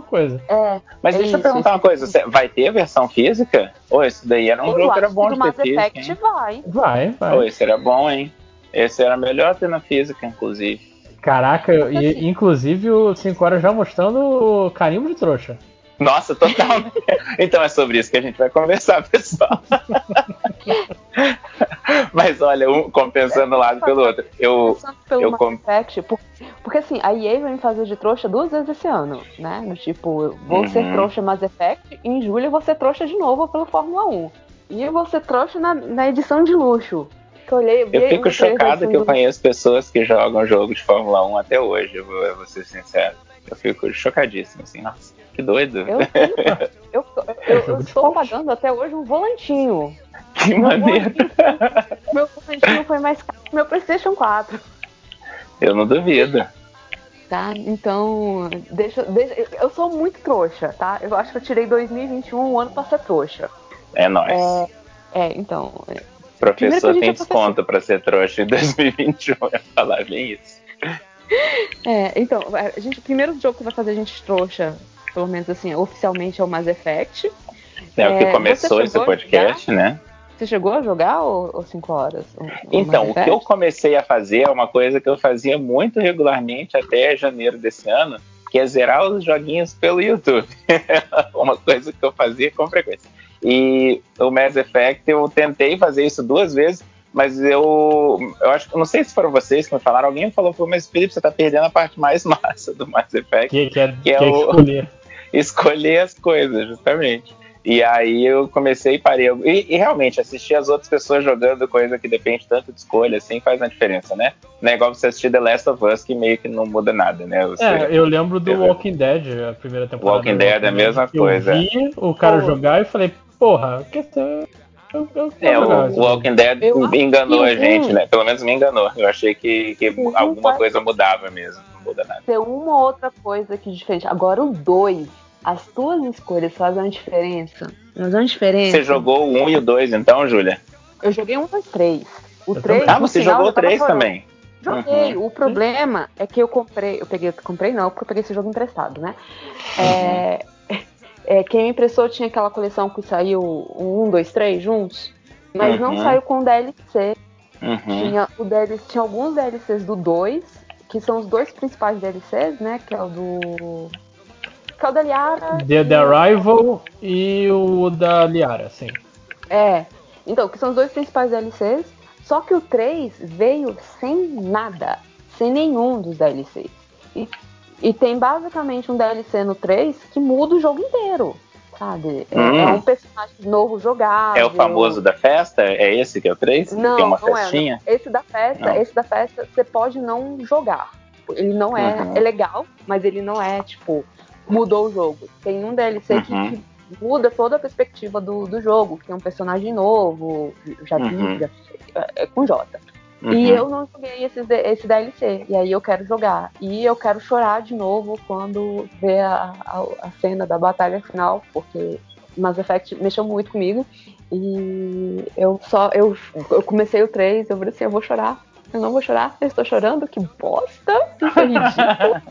Coisa. É, Mas é deixa isso, eu perguntar uma coisa: vai ter versão física? Ou esse daí era um eu jogo que era bom de ter física? Hein? Vai. Vai, vai. Ou esse era bom, hein? Esse era melhor ter na física, inclusive. Caraca, e, inclusive o 5 horas já mostrando o carimbo de trouxa. Nossa, total. então é sobre isso que a gente vai conversar, pessoal. Mas olha, um compensando um lado pelo outro. Eu, pelo eu com... Effect, porque, porque, assim, a EA vai me fazer de trouxa duas vezes esse ano, né? No tipo, eu vou uhum. ser trouxa Mass Effect e em julho eu vou ser trouxa de novo pelo Fórmula 1. E eu vou ser trouxa na, na edição de luxo que eu olhei. Eu fico chocado que eu conheço pessoas que jogam jogos de Fórmula 1 até hoje, eu vou, eu vou ser sincero. Eu fico chocadíssimo, assim, nossa, que doido. Eu, eu, eu, eu estou pagando até hoje um volantinho. Que meu maneiro. Volantinho, meu volantinho foi mais caro que meu PlayStation 4. Eu não duvido. Tá, então, deixa, deixa. Eu sou muito trouxa, tá? Eu acho que eu tirei 2021 um ano pra ser trouxa. É nóis. É, é então. Professor tem desconto para ser trouxa em 2021. Eu falar bem isso. É, então, a gente, o primeiro jogo que vai fazer a gente trouxa, pelo menos assim, oficialmente é o Mass Effect. É, o que é, começou esse podcast, né? Você chegou a jogar ou 5 horas? então, o que eu comecei a fazer é uma coisa que eu fazia muito regularmente até janeiro desse ano, que é zerar os joguinhos pelo YouTube. Uma coisa que eu fazia com frequência. E o Mass Effect eu tentei fazer isso duas vezes, mas eu, eu acho que não sei se foram vocês que me falaram, alguém falou, mas Felipe, você tá perdendo a parte mais massa do Mass Effect. Que, que é, que é, que é o, escolher. Escolher as coisas, justamente. E aí eu comecei e parei. E, e, realmente, assistir as outras pessoas jogando coisa que depende tanto de escolha, assim, faz uma diferença, né? Não é igual você assistir The Last of Us, que meio que não muda nada, né? Você, é, eu lembro do Walking Dead, a primeira temporada. Walking Dead é a mesma coisa. Eu vi o cara jogar e falei, porra, que eu, eu, é, o Walking Dead eu, enganou a gente, né? Pelo menos me enganou. Eu achei que, que alguma coisa mudava mesmo. Muda nada. Tem uma outra coisa que diferente. Agora o 2 as tuas escolhas fazem uma diferença. Faz uma diferença. Você jogou o 1 e o 2 então, Júlia? Eu joguei um, dois, três. O 3. Ah, você final, jogou o 3 também. Joguei. Uhum. O problema é que eu comprei. Eu peguei, comprei não, porque eu peguei esse jogo emprestado, né? É, é, quem me emprestou tinha aquela coleção que saiu um, 1, 2, 3 juntos, mas uhum. não saiu com DLC. Uhum. Tinha, o DLC. Tinha alguns DLCs do 2, que são os dois principais DLCs, né? Que é o do que é o da Liara. The, The Arrival e o da Liara, sim. É. Então, que são os dois principais DLCs. Só que o 3 veio sem nada. Sem nenhum dos DLCs. E, e tem basicamente um DLC no 3 que muda o jogo inteiro. Sabe? É, hum. é um personagem novo jogável. É o famoso da festa? É esse que é o 3? Não, tem uma não festinha? É, Esse da festa, não. esse da festa, você pode não jogar. Ele não é, uhum. é legal, mas ele não é, tipo, mudou o jogo. Tem um DLC uhum. que, que, muda toda a perspectiva do, do jogo, que tem um personagem novo, já uhum. já, é, é com J. Uhum. E eu não joguei esse, esse DLC, e aí eu quero jogar. E eu quero chorar de novo quando ver a, a, a cena da batalha final, porque Mass Effect mexeu muito comigo. E eu só. Eu, eu comecei o 3, eu falei assim, eu vou chorar. Eu não vou chorar, eu estou chorando, que bosta! Isso é ridículo.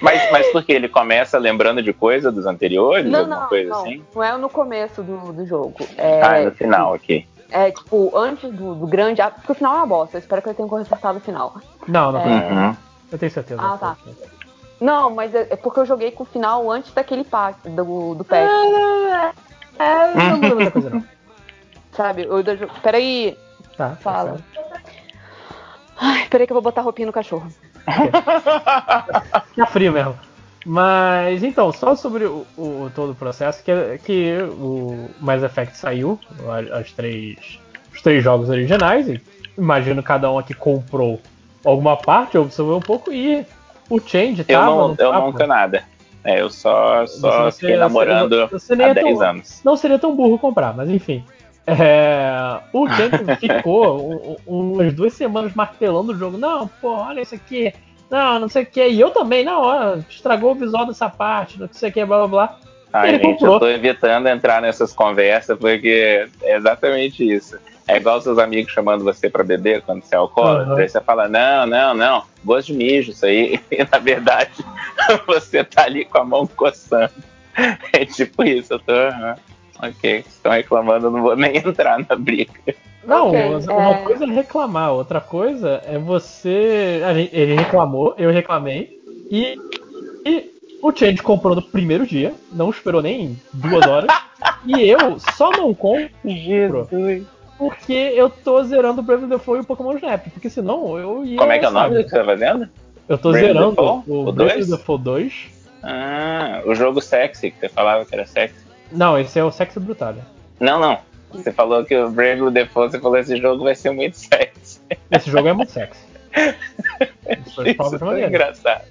Mas, mas porque ele começa lembrando de coisa dos anteriores? Não, alguma não, coisa não. assim? Não é no começo do, do jogo. É, ah, é no final aqui. É, tipo, antes do, do grande. Porque o final é uma bosta. Eu espero que ele tenha consertado o final. Não, não. É... Uhum. Eu tenho certeza. Ah, tá. Não, mas é, é porque eu joguei com o final antes daquele pack do, do patch. É, não muda muita coisa, não. Sabe, eu, peraí. Tá, tá Fala. Ai, peraí que eu vou botar roupinha no cachorro. tá frio mesmo. Mas então, só sobre o, o, todo o processo, que, que o Mass Effect saiu, as três, os três jogos originais, e imagino cada um aqui comprou alguma parte, observou um pouco, e o Change tava Eu não, eu não tenho nada. É, eu só, só você, fiquei namorando você, você há 10 tão, anos. Não seria tão burro comprar, mas enfim. É, o Jenkins ficou umas duas semanas martelando o jogo. Não, pô, olha isso aqui. Não, não sei o que. E eu também, na hora, estragou o visual dessa parte, não sei o que, blá blá blá. Ai, gente, comprou. eu tô evitando entrar nessas conversas porque é exatamente isso. É igual seus amigos chamando você para beber quando você é alcoólatra. Uhum. Aí você fala, não, não, não, gosto de mijo, isso aí. E na verdade, você tá ali com a mão coçando. É tipo isso, eu tô. Uhum. Ok, estão reclamando, eu não vou nem entrar na briga. Não, okay, uma é... coisa é reclamar, outra coisa é você. Ele reclamou, eu reclamei, e, e o Change comprou no primeiro dia, não esperou nem duas horas, e eu só não compro Jesus. porque eu tô zerando o Brave Default e o Pokémon Snap, porque senão eu ia. Como é que é o nome que você tá fazendo? Eu tô Brave zerando Default? o, o Brave Default 2. Ah, o jogo sexy, que você falava que era sexy. Não, esse é o Sexo Brutal. Não, não. Você falou que o Brave Default, você falou que esse jogo vai ser muito sexy. Esse jogo é muito sexy. Isso, isso é engraçado.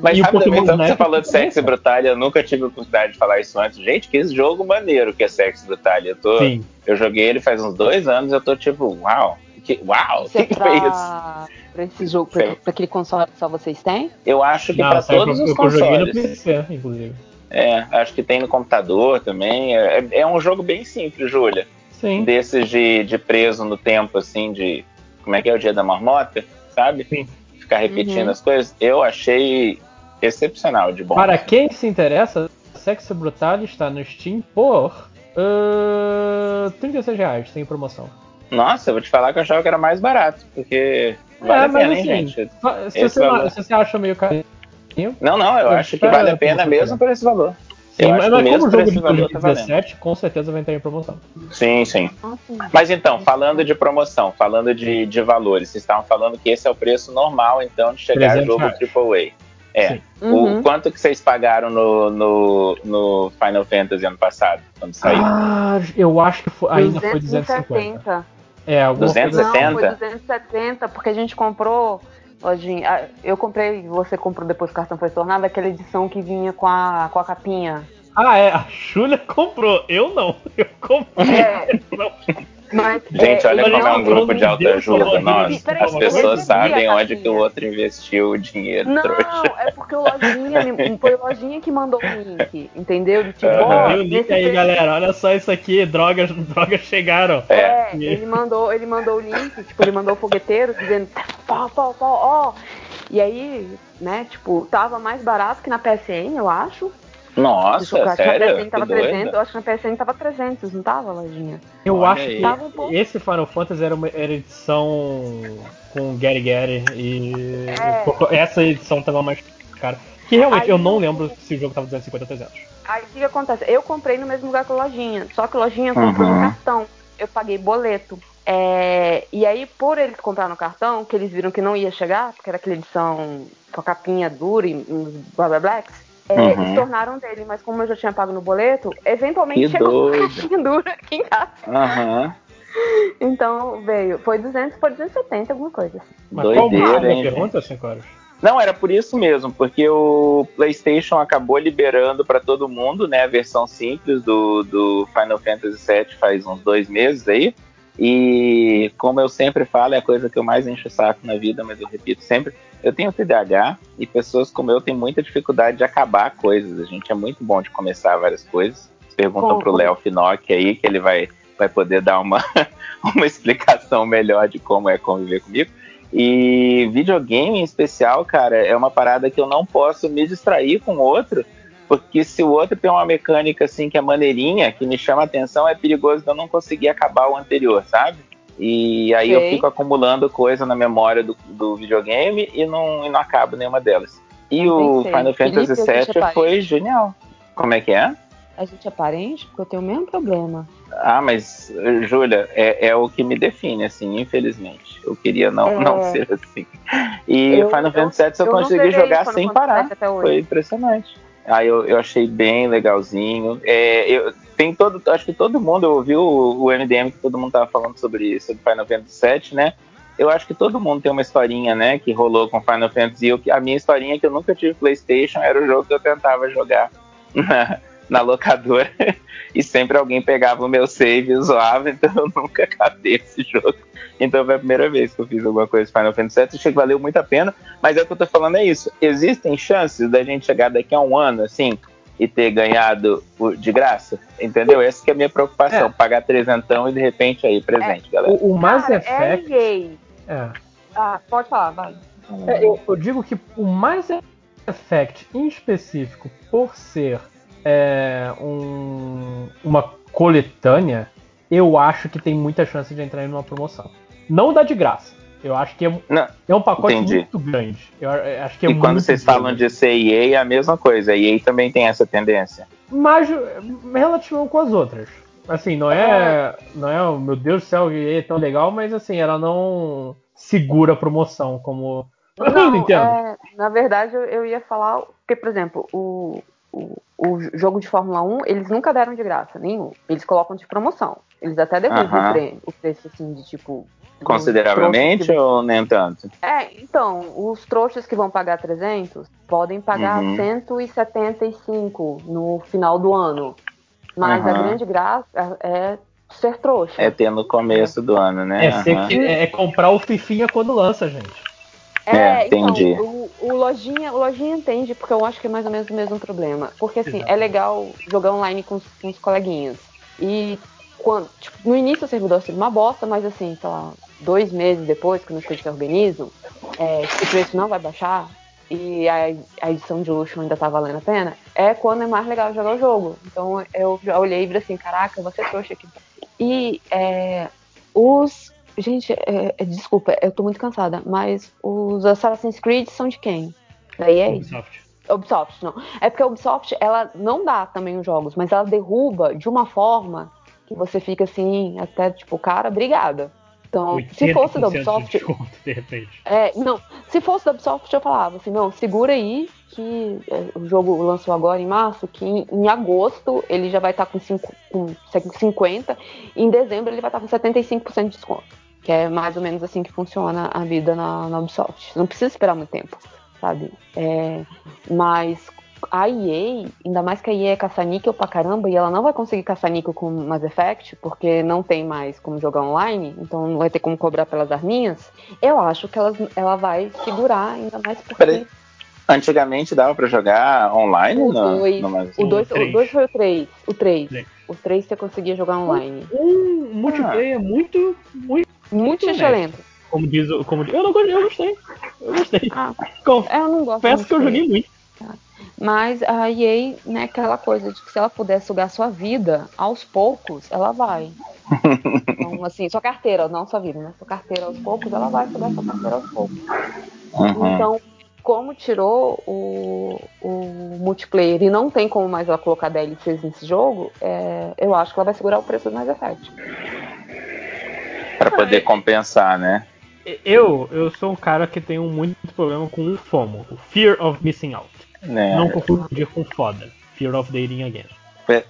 Mas e rapidamente, então você falou de Sexy Brutal, eu nunca tive a oportunidade de falar isso antes. Gente, que esse jogo maneiro que é Sexy Brutal. Eu, tô, Sim. eu joguei ele faz uns dois anos eu tô tipo, uau, que, uau, o que, que foi isso? Pra esse jogo, pra, pra, aquele console que só vocês têm? Eu acho que Não, pra todos os consoles. Eu joguei no PC, inclusive. É, acho que tem no computador também. É, é um jogo bem simples, Júlia. Sim. Desses de, de preso no tempo, assim, de. Como é que é o dia da marmota, sabe? Sim. Ficar repetindo uhum. as coisas. Eu achei excepcional de bom. Para quem se interessa, Sexo Brutal está no Steam por uh, 36 reais, sem promoção. Nossa, eu vou te falar que eu achava que era mais barato, porque. Vale é, mas pena, assim, gente? Se você, se você acha meio caro Não, não, eu acho que vale a pena mesmo por esse valor. Sim, mas, mas como o jogo de 2017, tá com certeza vai entrar em promoção. Sim, sim. Mas então, falando de promoção, falando de, de valores, vocês estavam falando que esse é o preço normal, então, de chegar a jogo AAA. É. Uhum. O quanto que vocês pagaram no, no, no, Final Fantasy ano passado, quando saiu? Ah, eu acho que foi, ainda 270. foi 250. É, 270? Não, foi 270, porque a gente comprou Lojinha, ah, eu comprei, você comprou depois que o cartão foi tornado, aquela edição que vinha com a, com a capinha. Ah, é, a Júlia comprou, eu não. Eu comprei. É. Não. Mas, Gente, é, olha como é um grupo de autoajuda. Nossa, as pessoas sabem onde que o outro investiu o dinheiro. Não, trouxa. é porque o Lojinha foi o Lojinha que mandou o link, entendeu? Do tipo, uhum. o link aí, galera. Olha só isso aqui, drogas, drogas chegaram. É, é, ele mandou, ele mandou o link, tipo, ele mandou o fogueteiro dizendo, pau, pau, pau, ó. E aí, né, tipo, tava mais barato que na PSN, eu acho. Nossa, Desculpa, sério? tava 300, eu acho que na PSN tava 300, não tava, lojinha? Eu Olha acho aí. que um esse Final Fantasy era uma edição com Gary Gary e é. essa edição tava mais cara. Que realmente aí, eu não lembro se o jogo tava 250 ou 300. Aí o que acontece? Eu comprei no mesmo lugar que a lojinha, só que a lojinha comprou uhum. no cartão. Eu paguei boleto. É, e aí, por eles comprar no cartão, que eles viram que não ia chegar, porque era aquela edição com a capinha dura e blá blá blacks, é, uhum. Eles tornaram dele, mas como eu já tinha pago no boleto, eventualmente que chegou uma caixinha dura aqui em casa. Uhum. Então veio, foi 200, foi 270, alguma coisa. Assim. Mas Doideira, qual hein? pergunta, 5 horas? Não, era por isso mesmo, porque o PlayStation acabou liberando para todo mundo, né, a versão simples do, do Final Fantasy VII faz uns dois meses aí. E como eu sempre falo, é a coisa que eu mais encho o saco na vida, mas eu repito sempre, eu tenho TDAH e pessoas como eu têm muita dificuldade de acabar coisas. A gente é muito bom de começar várias coisas. Perguntam para o Léo Finocchi aí que ele vai, vai poder dar uma, uma explicação melhor de como é conviver comigo. E videogame em especial, cara, é uma parada que eu não posso me distrair com outro, porque se o outro tem uma mecânica assim que é maneirinha, que me chama atenção, é perigoso eu não conseguir acabar o anterior, sabe? E aí eu fico acumulando coisa na memória do, do videogame e não, e não acabo nenhuma delas. E o Final Fantasy VII foi genial. Como é que é? A gente é parente porque eu tenho o mesmo problema. Ah, mas, Júlia, é, é o que me define, assim, infelizmente. Eu queria não, é... não ser assim. E eu, Final Fantasy VII eu, eu consegui jogar sem parar. Foi impressionante. Aí eu, eu achei bem legalzinho. É, eu, tem todo, acho que todo mundo ouviu o, o MDM que todo mundo tava falando sobre, sobre Final Fantasy VII, né? Eu acho que todo mundo tem uma historinha, né, que rolou com Final Fantasy. Eu, a minha historinha é que eu nunca tive PlayStation era o jogo que eu tentava jogar na locadora e sempre alguém pegava o meu save e zoava, então eu nunca acabei esse jogo. Então foi a primeira vez que eu fiz alguma coisa Final Fantasy VII, achei que valeu muito a pena, mas é o que eu tô falando é isso. Existem chances da gente chegar daqui a um ano, assim, e ter ganhado de graça, entendeu? Essa que é a minha preocupação, é. pagar trezentão e de repente aí, presente, é. galera. O, o Mass Effect... É, é. Ah, pode falar, vai. É, eu, eu, digo que o Mass Effect, em específico, por ser é, um, uma coletânea, eu acho que tem muita chance de entrar em uma promoção. Não dá de graça, eu acho que é, não, é um pacote entendi. muito grande. Eu acho que é e quando vocês grande. falam de CIA, é a mesma coisa. A EA também tem essa tendência. Mas relativamente com as outras. Assim, não é, não é, oh, meu Deus do céu, EA é tão legal, mas assim, ela não segura a promoção como não, é, na verdade, eu ia falar porque, por exemplo, o, o, o, jogo de Fórmula 1, eles nunca deram de graça, nenhum. Eles colocam de promoção. Eles até devolvem uh -huh. o preço, assim, de tipo Consideravelmente ou nem tanto? É, então, os trouxas que vão pagar 300 podem pagar uhum. 175 no final do ano. Mas uhum. a grande graça é ser trouxa. É ter no começo do ano, né? É, uhum. é comprar o Fifinha quando lança, gente. É, é então, entendi. Então, o, o, lojinha, o lojinha entende, porque eu acho que é mais ou menos o mesmo problema. Porque assim, Exato. é legal jogar online com, com os coleguinhas. E quando, tipo, no início o servidor seria uma bosta, mas assim, sei lá, dois meses depois, quando as coisas se organizam, é, o preço não vai baixar e a, a edição de luxo ainda tá valendo a pena, é quando é mais legal jogar o jogo. Então eu já olhei e falei assim, caraca, você trouxa aqui. E é, os. Gente, é, é, desculpa, eu tô muito cansada, mas os Assassin's Creed são de quem? Da EA? Ubisoft. Ubisoft, não. É porque a Ubisoft, ela não dá também os jogos, mas ela derruba de uma forma que você fica assim, até tipo, cara, obrigada. Então, se fosse da Ubisoft. De desconto, de repente. É, não, se fosse da Ubisoft, eu falava assim, não, segura aí que é, o jogo lançou agora em março, que em, em agosto ele já vai estar tá com, cinco, com 50, e em dezembro ele vai estar tá com 75% de desconto. Que é mais ou menos assim que funciona a vida na, na Ubisoft. Não precisa esperar muito tempo, sabe? É, mas a EA, ainda mais que a EA é caça-níquel pra caramba, e ela não vai conseguir caça-níquel com Mass Effect, porque não tem mais como jogar online, então não vai ter como cobrar pelas arminhas, eu acho que ela, ela vai segurar ainda mais porque... Antigamente dava pra jogar online? O 2 o dois, o dois foi o 3. O 3. O 3 você conseguia jogar online. Um, um multiplayer ah. muito, muito. Muito excelente. Como diz o. Como, eu, não, eu gostei. Eu gostei. Ah, eu não gosto. Peço que eu joguei muito. Mas a EA, né, aquela coisa de que se ela puder sugar sua vida, aos poucos, ela vai. Então, assim, sua carteira, não sua vida, né? Sua carteira aos poucos, ela vai sugar sua carteira aos poucos. Uhum. Então, como tirou o, o multiplayer e não tem como mais ela colocar DLCs nesse jogo, é, eu acho que ela vai segurar o preço do mais Effect. Pra poder compensar, né? Eu, eu sou um cara que tem muito problema com o FOMO, o Fear of Missing Out. Né? Não confundir com foda. Fear of Dating Again.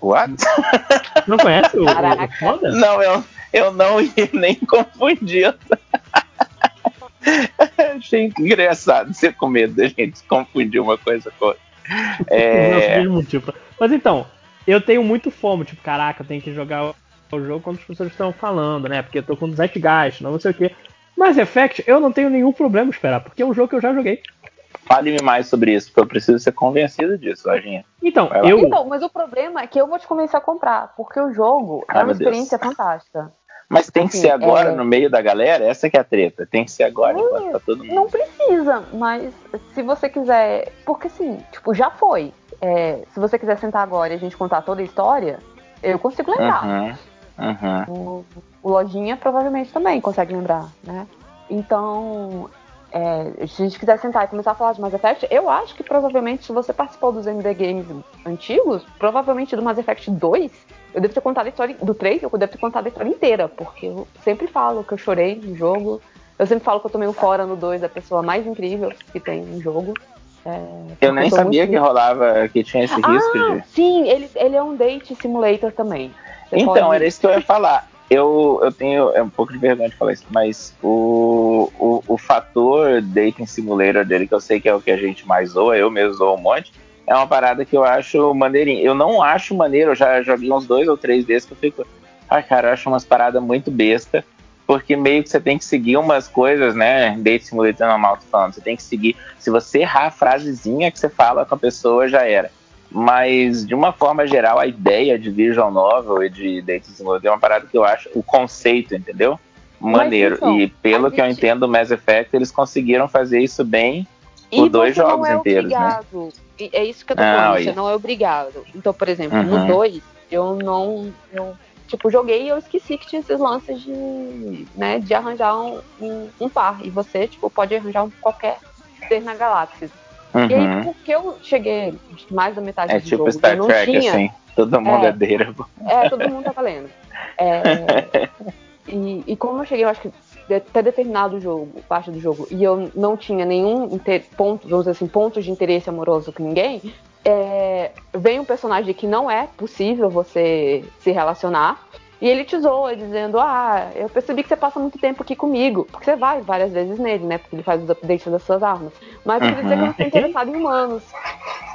What? Não conhece o, o foda? Não, eu, eu não ia nem confundir. Achei engraçado ser com medo da gente confundir uma coisa com outra. É... Tipo. Mas então, eu tenho muito fome, tipo, caraca, eu tenho que jogar o jogo quando as pessoas estão falando, né? Porque eu tô com Zeitgeist, não sei o quê. Mas Effect, eu não tenho nenhum problema esperar, porque é um jogo que eu já joguei. Fale-me mais sobre isso, porque eu preciso ser convencido disso, Lojinha. Então, eu... então, mas o problema é que eu vou te convencer a comprar, porque o jogo é uma experiência Deus. fantástica. Mas tem que assim, ser agora, é... no meio da galera? Essa que é a treta. Tem que ser agora, hum, tá todo mundo. Não precisa, mas se você quiser. Porque assim, tipo, já foi. É, se você quiser sentar agora e a gente contar toda a história, eu consigo lembrar. Uhum, uhum. O, o Lojinha provavelmente também consegue lembrar, né? Então, é, se a gente quiser sentar e começar a falar de Mass Effect, eu acho que provavelmente, se você participou dos MD Games antigos, provavelmente do Mass Effect 2, eu devo ter contado a história do 3, eu devo ter contado a história inteira, porque eu sempre falo que eu chorei no jogo. Eu sempre falo que eu tomei um fora no 2 da pessoa mais incrível que tem no jogo. É, eu nem sabia que rolava, que tinha esse risco ah, de. Sim, ele, ele é um date simulator também. Você então, pode... era isso que eu ia falar eu, eu tenho é um pouco de vergonha de falar isso, mas o, o, o fator dating simulator dele, que eu sei que é o que a gente mais zoa, eu mesmo zoo um monte, é uma parada que eu acho maneirinho. Eu não acho maneiro, eu já joguei uns dois ou três desses que eu fico. Ai, cara, eu acho umas paradas muito besta, porque meio que você tem que seguir umas coisas, né? Date simulator normal, tô falando. Você tem que seguir. Se você errar a frasezinha que você fala com a pessoa, já era. Mas, de uma forma geral, a ideia de visual novel e de Date Simulator é uma parada que eu acho, o conceito, entendeu? Maneiro. Então, e pelo gente... que eu entendo do Mass Effect, eles conseguiram fazer isso bem por e dois jogos é inteiros, né? obrigado. né? É isso que eu tô falando, você não é obrigado. Então, por exemplo, uhum. no 2, eu não. Eu, tipo, joguei e eu esqueci que tinha esses lances de, né, de arranjar um, um, um par. E você, tipo, pode arranjar um qualquer ser na galáxia. Uhum. E aí, uhum. porque eu cheguei mais da metade é do tipo jogo, Star não Trek, tinha... assim, todo mundo é, é. É, todo mundo tá valendo. É, e, e como eu cheguei, eu acho que até determinado jogo, parte do jogo, e eu não tinha nenhum ponto, vamos dizer assim, pontos de interesse amoroso com ninguém, é, vem um personagem que não é possível você se relacionar, e ele te zoa, dizendo: Ah, eu percebi que você passa muito tempo aqui comigo. Porque você vai várias vezes nele, né? Porque ele faz os updates das suas armas. Mas uhum. quer dizer que eu não tô interessado em humanos.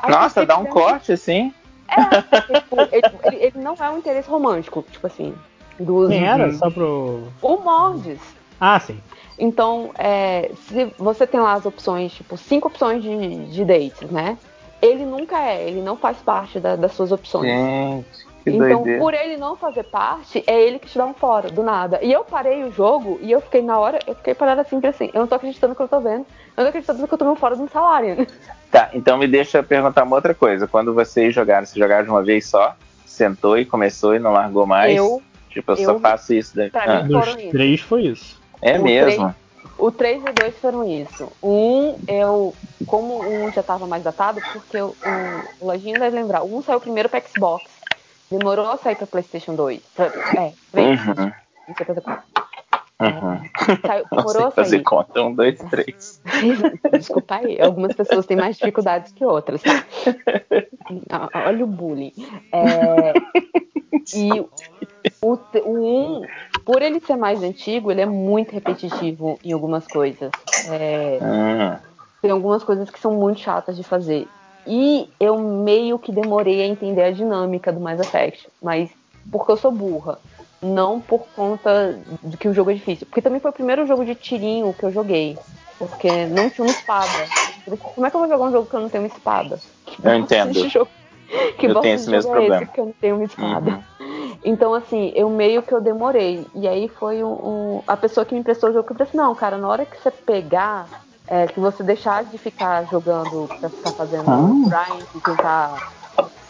Aí Nossa, dá um corte, assim. É, tipo, ele, ele, ele, não é um interesse romântico, tipo assim. Dos, Quem era? Só pro. O Mordes. Ah, sim. Então, é, se você tem lá as opções, tipo, cinco opções de, de dates, né? Ele nunca é, ele não faz parte da, das suas opções. Gente. Que então, doideira. por ele não fazer parte, é ele que te dá um fora, do nada. E eu parei o jogo e eu fiquei na hora, eu fiquei parada assim, assim. Eu não tô acreditando no que eu tô vendo. Eu não tô acreditando que eu tomei um fora um salário. Tá, então me deixa perguntar uma outra coisa. Quando vocês jogaram, vocês jogaram de uma vez só? Sentou e começou e não largou mais? Eu. Tipo, eu, eu só faço isso daí. Ah. Nos três foi isso. É o mesmo? O 3 e o 2 foram isso. 1, eu. Como o 1 já estava mais datado, porque o, o Lojinha deve lembrar. O 1 saiu primeiro para Xbox. Demorou a sair para PlayStation 2. Pra, é, 3. Uhum. Não sei fazer conta. Uhum. Saiu, demorou a sair. fazer conta. 1, 2, 3. Desculpa aí. Algumas pessoas têm mais dificuldades que outras. Tá? Olha o bullying. É, e o, o 1, por ele ser mais antigo, ele é muito repetitivo em algumas coisas. É, ah. Tem algumas coisas que são muito chatas de fazer. E eu meio que demorei a entender a dinâmica do Mass Effect. Mas porque eu sou burra. Não por conta de que o jogo é difícil. Porque também foi o primeiro jogo de tirinho que eu joguei. Porque não tinha uma espada. Como é que eu vou jogar um jogo que eu não tenho uma espada? Eu entendo. Que eu tenho esse mesmo é problema. Esse, que eu não tenho uma espada. Uhum. Então, assim, eu meio que eu demorei. E aí foi um, um, a pessoa que me emprestou o jogo que eu disse, não, cara, na hora que você pegar, é, que você deixar de ficar jogando pra ficar fazendo ah. grind, e tentar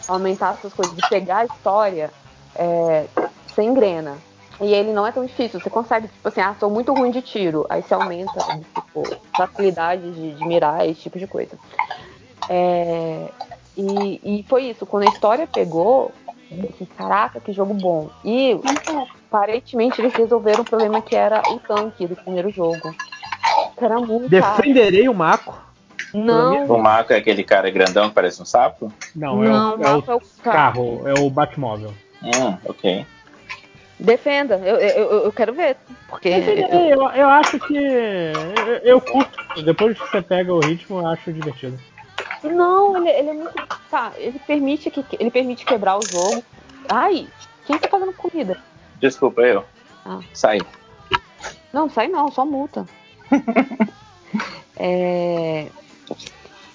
aumentar essas coisas, de pegar a história, é, você engrena. E ele não é tão difícil, você consegue, tipo assim, ah, sou muito ruim de tiro. Aí você aumenta, tipo, facilidade de, de mirar, esse tipo de coisa. É, e, e foi isso, quando a história pegou, assim, caraca, que jogo bom. E aparentemente eles resolveram o problema que era o tanque do primeiro jogo. Era muito Defenderei o Mako. Não. O Mako é aquele cara grandão que parece um sapo? Não, é Não, o, é, o, é o carro, é o Batmóvel. Hum, ok. Defenda, eu, eu, eu quero ver. Porque. Eu, eu, eu acho que. Eu, eu curto. Depois que você pega o ritmo, eu acho divertido. Não, ele, ele é muito. Tá, ele permite, que, ele permite quebrar o jogo. Ai, quem tá fazendo comida? Desculpa, eu. Ah. Sai. Não, sai não, só multa. é.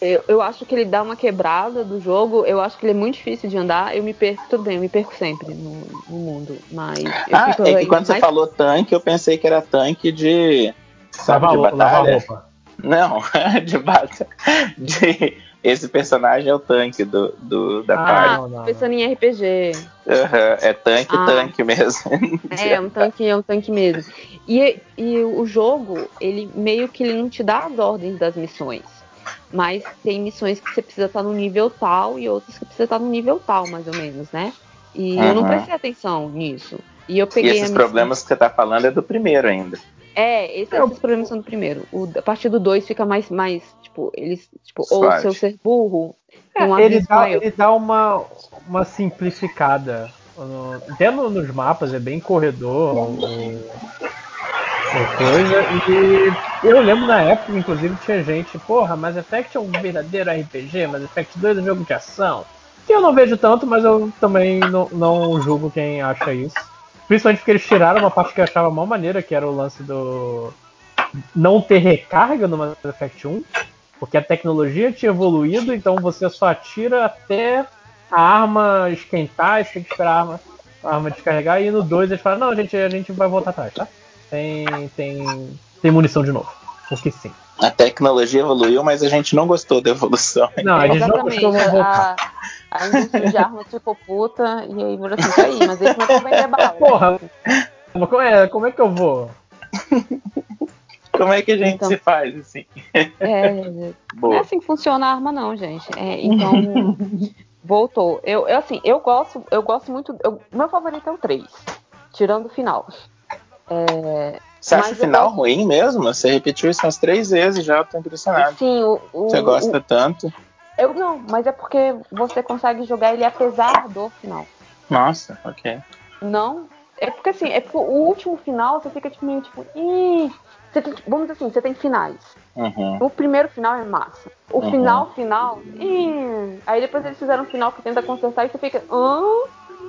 Eu, eu, acho que ele dá uma quebrada do jogo. Eu acho que ele é muito difícil de andar. Eu me perco, tudo bem, eu me perco sempre no, no mundo. Mas. ah, é que quando mais... você falou tanque, eu pensei que era tanque de. Sabe, lava, de batalha. roupa. Não, de batalha. De esse personagem é o tanque do, do da ah, parte. Ah, pensando em RPG. Uhum, é tanque, ah, tanque mesmo. É, um tanque, é um tanque mesmo. E, e o jogo, ele meio que ele não te dá as ordens das missões. Mas tem missões que você precisa estar no nível tal e outras que precisa estar no nível tal, mais ou menos, né? E uhum. eu não prestei atenção nisso. E eu peguei. E esses problemas que você está falando é do primeiro ainda. É, esse, esses problemas são do primeiro. O, a partir do 2 fica mais, mais, tipo, eles, tipo, ou se eu ser burro, é, um ele, dá, ele dá uma, uma simplificada. Até nos mapas é bem corredor ou, ou coisa. E eu lembro na época, inclusive, tinha gente, porra, Mass Effect é um verdadeiro RPG, Mass Effect 2 é um jogo de ação. Que eu não vejo tanto, mas eu também não, não julgo quem acha isso. Principalmente porque eles tiraram uma parte que eu achava mal maneira, que era o lance do. não ter recarga no Mass Effect 1. Porque a tecnologia tinha evoluído, então você só atira até a arma esquentar, você tem que esperar a arma, a arma descarregar. E no 2 eles falam: não, gente, a gente vai voltar atrás, tá? Tem, tem, tem munição de novo. Porque sim. A tecnologia evoluiu, mas a gente não gostou da evolução. Não, a gente não gostou. A, a indústria de armas ficou puta e aí virou assim, aí, mas como é que vai bala? Porra, como é, como é que eu vou? Como é que a gente então, se faz assim? É, não é assim que funciona a arma, não, gente. É, então, voltou. Eu, eu, assim, eu gosto, eu gosto muito. Eu, meu favorito é o 3, tirando o final. É, você acha o final gosto... ruim mesmo? Você repetiu isso umas três vezes já, eu tô impressionado. Sim, o, o, Você gosta o... tanto. Eu não, mas é porque você consegue jogar ele apesar do final. Nossa, ok. Não, é porque assim, é porque o último final você fica tipo, meio tipo, Ih! Você tem, vamos dizer assim, você tem finais. Uhum. O primeiro final é massa. O uhum. final, final, ih! aí depois eles fizeram um final que tenta consertar e você fica, hã?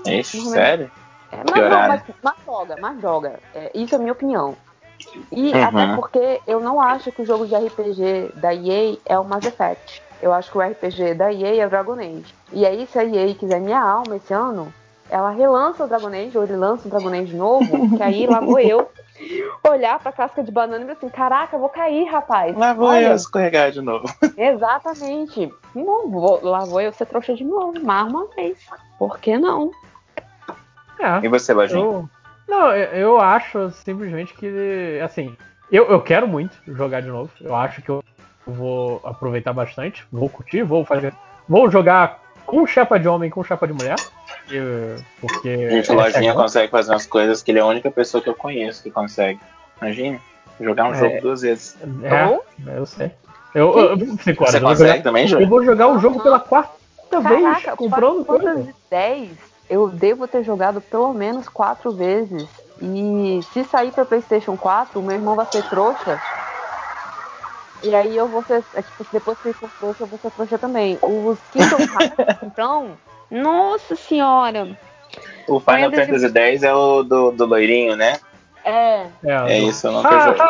Ixi, sério? É, mas, não, mas, mas joga, mas joga. É, isso é a minha opinião. E uhum. até porque eu não acho que o jogo de RPG da EA é o Mass Effect. Eu acho que o RPG da EA é o Dragon Age. E aí, se a EA quiser minha alma esse ano, ela relança o Dragon Age, ou ele lança o Dragon Age novo, que aí lá vou eu olhar pra casca de banana e dizer assim, caraca, vou cair, rapaz. Lá vou Olha. eu escorregar de novo. Exatamente. Não vou, lá vou eu ser trouxa de novo, mais uma vez. Por que não? É, e você, Lojinha? Eu... Não, eu acho simplesmente que, assim, Eu, eu quero muito jogar de novo. Eu acho que eu vou aproveitar bastante. Vou curtir, vou fazer. Vou jogar com chapa de homem com chapa de mulher. Porque. Gente, o Lojinha é consegue fazer umas coisas que ele é a única pessoa que eu conheço que consegue. Imagina, jogar um é, jogo duas vezes. É, eu sei. Eu, eu, cinco horas, Você consegue jogar, também, Eu vou jogar o jogo pela quarta vez, comprando coisa. de 10, eu devo ter jogado pelo menos quatro vezes. E se sair pra Playstation 4, o meu irmão vai ser trouxa. E aí eu vou ser. É, tipo, depois que ele for trouxa, eu vou ser trouxa também. Os Kingdom Hearts, então. Nossa senhora! O Final Fantasy X é o do, do loirinho, né? É. É, é isso, eu joguei.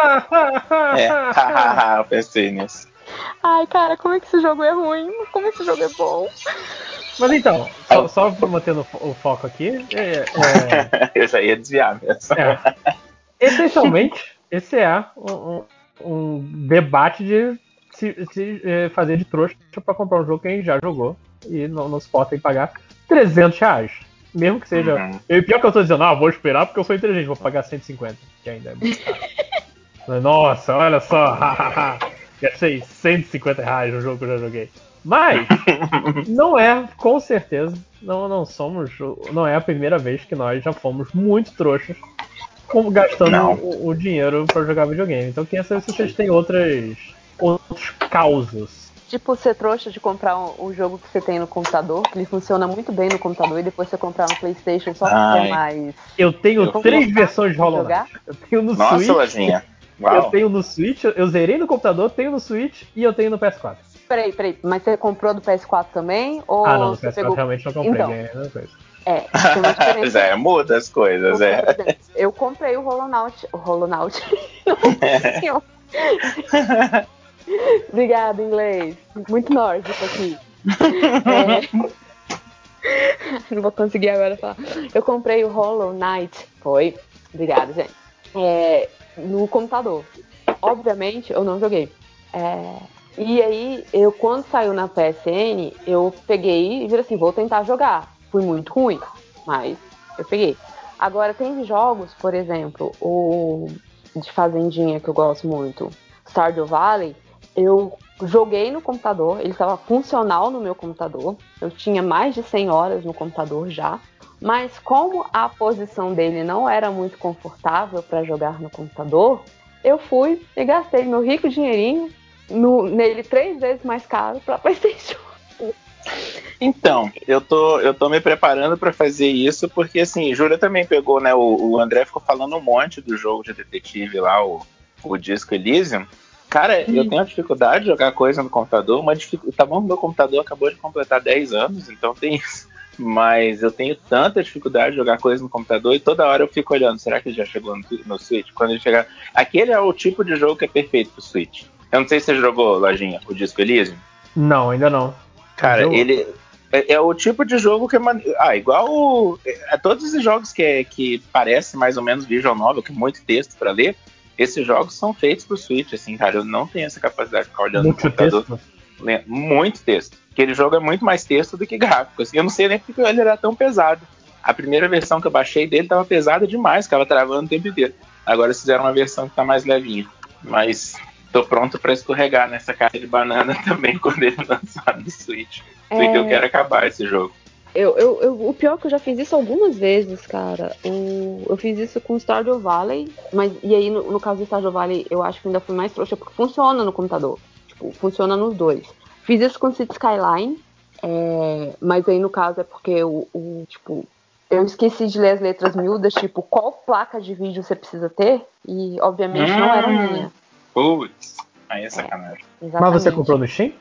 é, eu pensei nisso. Ai, cara, como é que esse jogo é ruim? Como esse jogo é bom? Mas então, só, só mantendo o foco aqui. É, é... eu já ia desviar mesmo. É. Essencialmente, esse é um, um debate de se, se é, fazer de trouxa para comprar um jogo que a gente já jogou e não, não se pode pagar 300 reais. Mesmo que seja. Uhum. E pior que eu tô dizendo, ah, vou esperar porque eu sou inteligente, vou pagar 150, que ainda é muito caro. Nossa, olha só, gastei 150 reais no jogo que eu já joguei. Mas, não é, com certeza, não, não somos, não é a primeira vez que nós já fomos muito trouxas gastando o, o, dinheiro para jogar videogame. Então, queria saber se vocês têm outras, outros causos Tipo, ser trouxa de comprar um, um, jogo que você tem no computador, que ele funciona muito bem no computador, e depois você comprar no Playstation só pra ter mais. Eu tenho eu três versões de Hollow Knight. Eu tenho no Nossa, Switch. Lojinha. Uau. Eu tenho no Switch, eu zerei no computador, tenho no Switch e eu tenho no PS4. Peraí, peraí, mas você comprou do PS4 também? Ou ah, não, no PS4 pegou... realmente não comprei, então, é É, pois é, muda as coisas, é. Eu comprei o Hollow Knight. O Hollow Knight. Obrigada, inglês. Muito nórdico aqui. É... Não vou conseguir agora falar. Eu comprei o Hollow Knight. Foi. Obrigada, gente. É... No computador. Obviamente, eu não joguei. É... E aí, eu quando saiu na PSN, eu peguei e vi assim, vou tentar jogar. Fui muito ruim, mas eu peguei. Agora, tem jogos, por exemplo, o de Fazendinha que eu gosto muito, Stardew Valley, eu joguei no computador, ele estava funcional no meu computador. Eu tinha mais de 100 horas no computador já. Mas como a posição dele não era muito confortável para jogar no computador, eu fui e gastei meu rico dinheirinho no, nele três vezes mais caro para PlayStation. Então, eu tô, eu tô me preparando para fazer isso, porque assim, Júlia também pegou, né? O, o, André ficou falando um monte do jogo de detetive lá, o, o Disco Elysium. Cara, eu tenho dificuldade de jogar coisa no computador, uma dific... tá bom, meu computador acabou de completar 10 anos, então tem isso. Mas eu tenho tanta dificuldade de jogar coisa no computador e toda hora eu fico olhando, será que ele já chegou no, no Switch? Quando ele chegar. Aquele é o tipo de jogo que é perfeito pro Switch. Eu não sei se você jogou, Lojinha, o Disco Elysium. Não, ainda não. Cara, ele. É, é, o tipo de jogo que é. Man... Ah, igual. O... É, todos esses jogos que, é, que parece mais ou menos visual novel, que é muito texto para ler esses jogos são feitos pro Switch, assim, cara. Eu não tenho essa capacidade de ficar olhando muito no computador. Texto. Muito texto. Aquele jogo é muito mais texto do que gráfico. Assim. Eu não sei nem porque ele era tão pesado. A primeira versão que eu baixei dele tava pesada demais, ficava travando o tempo inteiro. Agora eles fizeram uma versão que tá mais levinha. Mas tô pronto para escorregar nessa caixa de banana também quando ele lançar no Switch. É... eu quero acabar esse jogo. Eu, eu, eu, o pior é que eu já fiz isso algumas vezes, cara. O, eu fiz isso com Stardew Valley, mas e aí no, no caso do Stardew Valley eu acho que ainda fui mais trouxa porque funciona no computador. Tipo, funciona nos dois. Fiz isso com City Skyline, é, mas aí no caso é porque o, o, tipo, eu esqueci de ler as letras miúdas, tipo, qual placa de vídeo você precisa ter, e obviamente hum, não era hum. minha. Putz, aí é sacanagem. É, mas você comprou no Steam?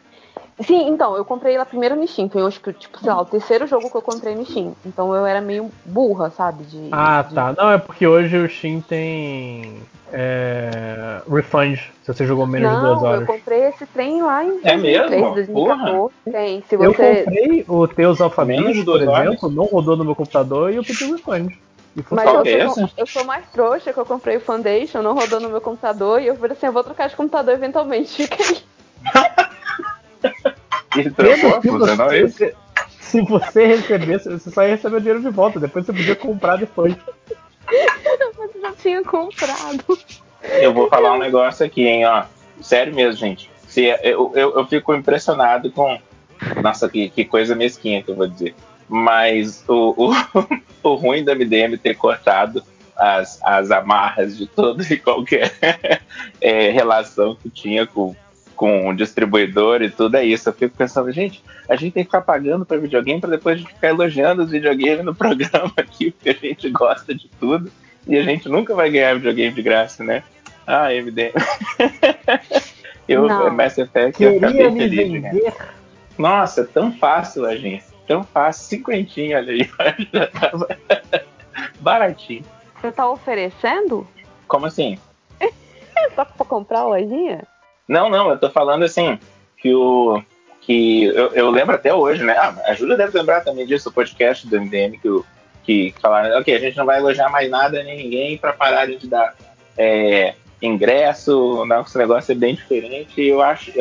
Sim, então, eu comprei ela primeiro no Steam. Foi, eu acho que, tipo, sei lá, o terceiro jogo que eu comprei no Steam. Então eu era meio burra, sabe? De, ah, de... tá. Não, é porque hoje o Steam tem. É, refund, se você jogou menos não, de duas horas. eu comprei esse trem lá em 2003, é mesmo? 2014. Tem, se você... Eu comprei o Teus Alphabet, por exemplo, horas? não rodou no meu computador e eu pedi o refund. Mas eu sou, eu sou, mais trouxa que eu comprei o Foundation, não rodou no meu computador e eu falei assim, eu vou trocar de computador eventualmente. Fica aí. Ele trocou, funcionou isso? Se você recebesse, você só ia receber o dinheiro de volta, depois você podia comprar depois. Mas eu já tinha comprado. eu vou falar um negócio aqui, hein, ó. Sério mesmo, gente. Se, eu, eu, eu fico impressionado com. Nossa, que, que coisa mesquinha que eu vou dizer. Mas o, o, o ruim da MDM ter cortado as, as amarras de toda e qualquer é, relação que tinha com, com o distribuidor e tudo é isso. Eu fico pensando, gente, a gente tem que ficar pagando para videogame para depois a gente ficar elogiando os videogames no programa aqui, porque a gente gosta de tudo e a gente nunca vai ganhar videogame de graça, né? Ah, MDM. eu, Não. Mass Effect, Queria eu acabei me feliz, vender. Nossa, tão fácil, agência. Tão fácil. Cinquentinho, olha aí. Baratinho. Você tá oferecendo? Como assim? Só pra comprar a lojinha? Não, não, eu tô falando assim, que o. Que eu, eu lembro até hoje, né? Ah, a Júlia deve lembrar também disso, o podcast do MDM, que, o, que falaram, ok, a gente não vai elogiar mais nada nem ninguém para parar de dar é, ingresso, esse negócio é bem diferente. E eu acho.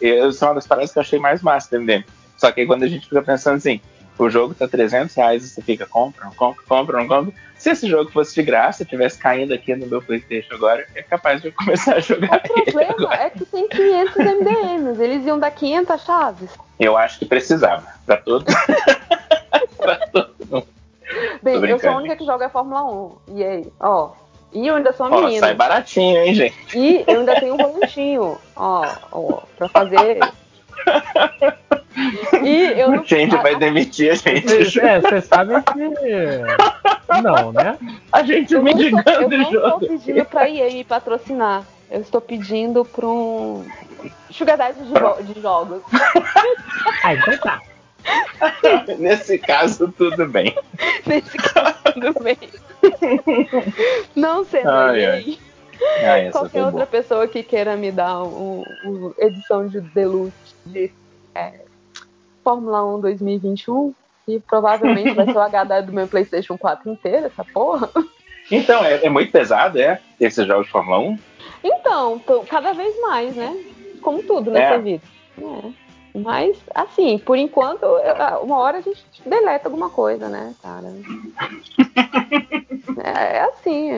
Eu, são uma das paradas que eu achei mais massa do MDM. Só que quando a gente fica pensando assim, o jogo tá 300 reais e você fica, compra, não compra, compra, não compra. Se esse jogo fosse de graça, tivesse caindo aqui no meu Playstation agora, é capaz de eu começar a jogar. O problema é que tem 500 MDMs, eles iam dar 500 chaves. Eu acho que precisava, pra todo, pra todo mundo. Bem, eu sou a única que joga a Fórmula 1. E aí, ó. E eu ainda sou uma ó, menina. Sai baratinho, hein, gente? E eu ainda tenho um volantinho, ó, ó, pra fazer e eu não... gente vai demitir a gente. É, vocês sabem que. Não, né? A gente eu mendigando não estou, Eu não estou pedindo pra EA me patrocinar. Eu estou pedindo pra um. Sugar de, de jogos. ah, então tá. Nesse caso, tudo bem. Nesse caso, tudo bem. Não sendo ai, ai. Ah, Qualquer outra boa. pessoa que queira me dar uma um, edição de deluxe de é, Fórmula 1 2021, e provavelmente vai ser o HD do meu PlayStation 4 inteiro, essa porra. Então, é, é muito pesado, é? Esses jogos de Fórmula 1? Então, cada vez mais, né? Como tudo nessa é. vida. É. Mas, assim, por enquanto, ah, uma hora a gente deleta alguma coisa, né, cara? É, é assim.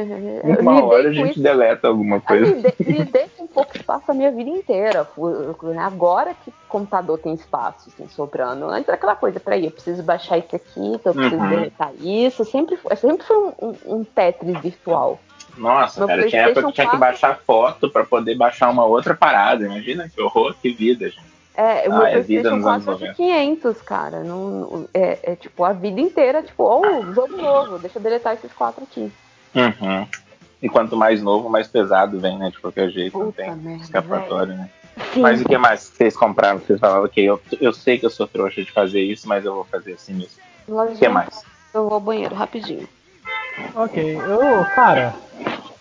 Uma hora a gente isso. deleta alguma coisa. Lidei, com pouco espaço a minha vida inteira. Agora que o computador tem espaço, assim, sobrando. Antes era aquela coisa, peraí, eu preciso baixar isso aqui, então eu preciso uhum. deletar isso. Sempre, sempre foi um, um, um Tetris virtual. Nossa, Meu cara, tinha época que tinha que baixar foto para poder baixar uma outra parada. Imagina que horror, que vida, gente. É, o ah, meu é PlayStation 4 é de 500, cara. Não, é, é, tipo a vida inteira, tipo, ou oh, jogo novo, deixa eu deletar esses quatro aqui. Uhum. E quanto mais novo, mais pesado vem, né? De qualquer jeito, Puta não tem merda, escapatório, né? Sim. Mas o que mais vocês compraram? Vocês falavam, ok, eu, eu sei que eu sou trouxa de fazer isso, mas eu vou fazer assim mesmo. O que mais? Eu vou ao banheiro rapidinho. Ok, eu, cara,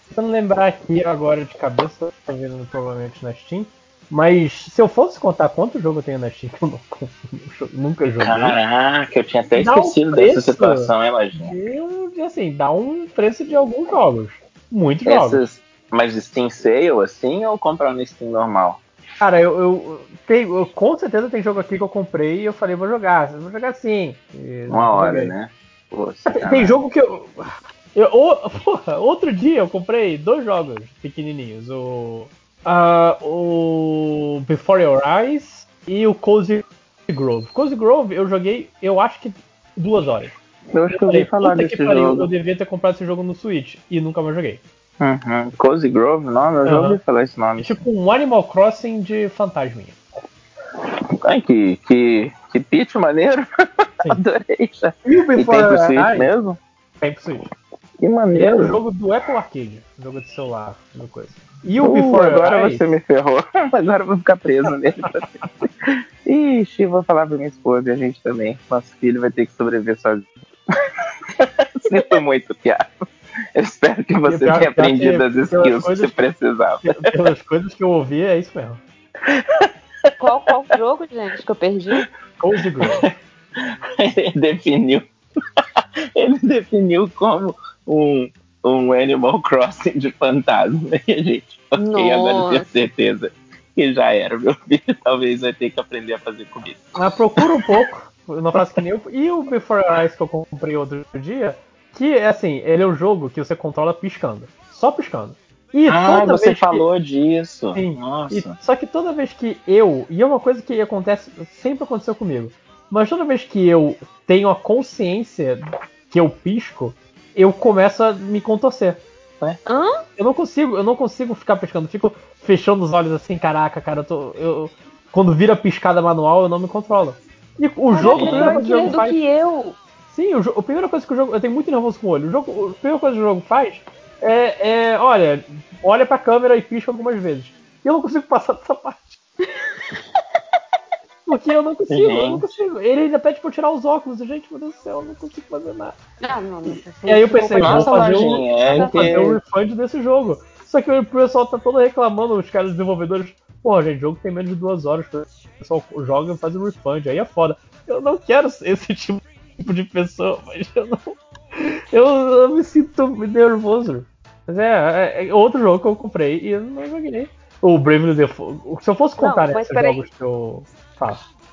tentando lembrar aqui agora de cabeça, tá vendo provavelmente na Steam. Mas se eu fosse contar quanto jogo eu tenho na Steam que eu não, nunca joguei. Caraca, eu tinha até esquecido um dessa situação, hein, Lojinha? Assim, dá um preço de alguns jogos. Muitos Essas, jogos. Mas Steam Sale, assim, ou comprar no Steam normal? Cara, eu, eu, tenho, eu, com certeza tem jogo aqui que eu comprei e eu falei, vou jogar, vou jogar sim. Uma hora, né? tem, tem jogo que eu. eu porra, outro dia eu comprei dois jogos pequenininhos. O uh, o Before Your Eyes e o Cozy Grove. Cozy Grove eu joguei, eu acho que duas horas. Eu acho que eu ouvi falar desse pariu, jogo. Eu devia ter comprado esse jogo no Switch e nunca mais joguei. Uhum. Cozy Grove, nome? Eu uhum. já ouvi falar esse nome. É tipo um Animal Crossing de fantasminha. Ai, que, que, que pitch maneiro. Adorei. Já. E o Before e tem pro Switch Eyes, mesmo? Tem pro Switch. Que maneiro. É um jogo do Apple Arcade, jogo de celular, uma coisa. E o uh, Before Agora você me ferrou. Agora eu vou ficar preso nele. Ixi, vou falar pra minha esposa e a gente também. Nosso filho vai ter que sobreviver sozinho. Sinto muito, Thiago. Eu espero que você pior, tenha aprendido que, as skills que você precisava. Pelas coisas que eu ouvi, é isso mesmo. Qual, qual jogo, gente, que eu perdi? Cold Grove. Ele definiu. Ele definiu como um um Animal Crossing de fantasma. E a gente, ok, Nossa. agora tenho certeza que já era, meu filho. Talvez vai ter que aprender a fazer comida. Mas procura um pouco, eu não faço que nem eu. E o Before Eyes que eu comprei outro dia, que é assim, ele é um jogo que você controla piscando. Só piscando. E ah, você falou que... disso. Sim. Nossa. E, só que toda vez que eu. E é uma coisa que acontece. Sempre aconteceu comigo. Mas toda vez que eu tenho a consciência que eu pisco, eu começo a me contorcer. Né? Hã? Eu não consigo, eu não consigo ficar piscando. Fico fechando os olhos assim, caraca, cara, eu tô. Eu, quando vira piscada manual, eu não me controlo. E o jogo, a primeira coisa que o jogo faz. Que eu. Sim, o, a primeira coisa que o jogo. Eu tenho muito nervoso com o olho. O jogo, a primeira coisa que o jogo faz é, é, olha, olha pra câmera e pisca algumas vezes. E eu não consigo passar dessa parte. Porque eu não consigo, eu não consigo. Ele ainda pede pra eu tirar os óculos. E, gente, meu Deus do céu, eu não consigo fazer nada. Não, não, não. E aí eu pensei, vou fazer, um, é vou fazer um refund desse jogo. Só que o pessoal tá todo reclamando, os caras desenvolvedores. Pô, gente, o jogo tem menos de duas horas. O pessoal joga e faz um refund. Aí é foda. Eu não quero esse tipo de pessoa, mas eu não. Eu, eu me sinto nervoso. Mas é, é, é, outro jogo que eu comprei e eu não joguei. O Bravely Default. Se eu fosse contar não, esses jogos que eu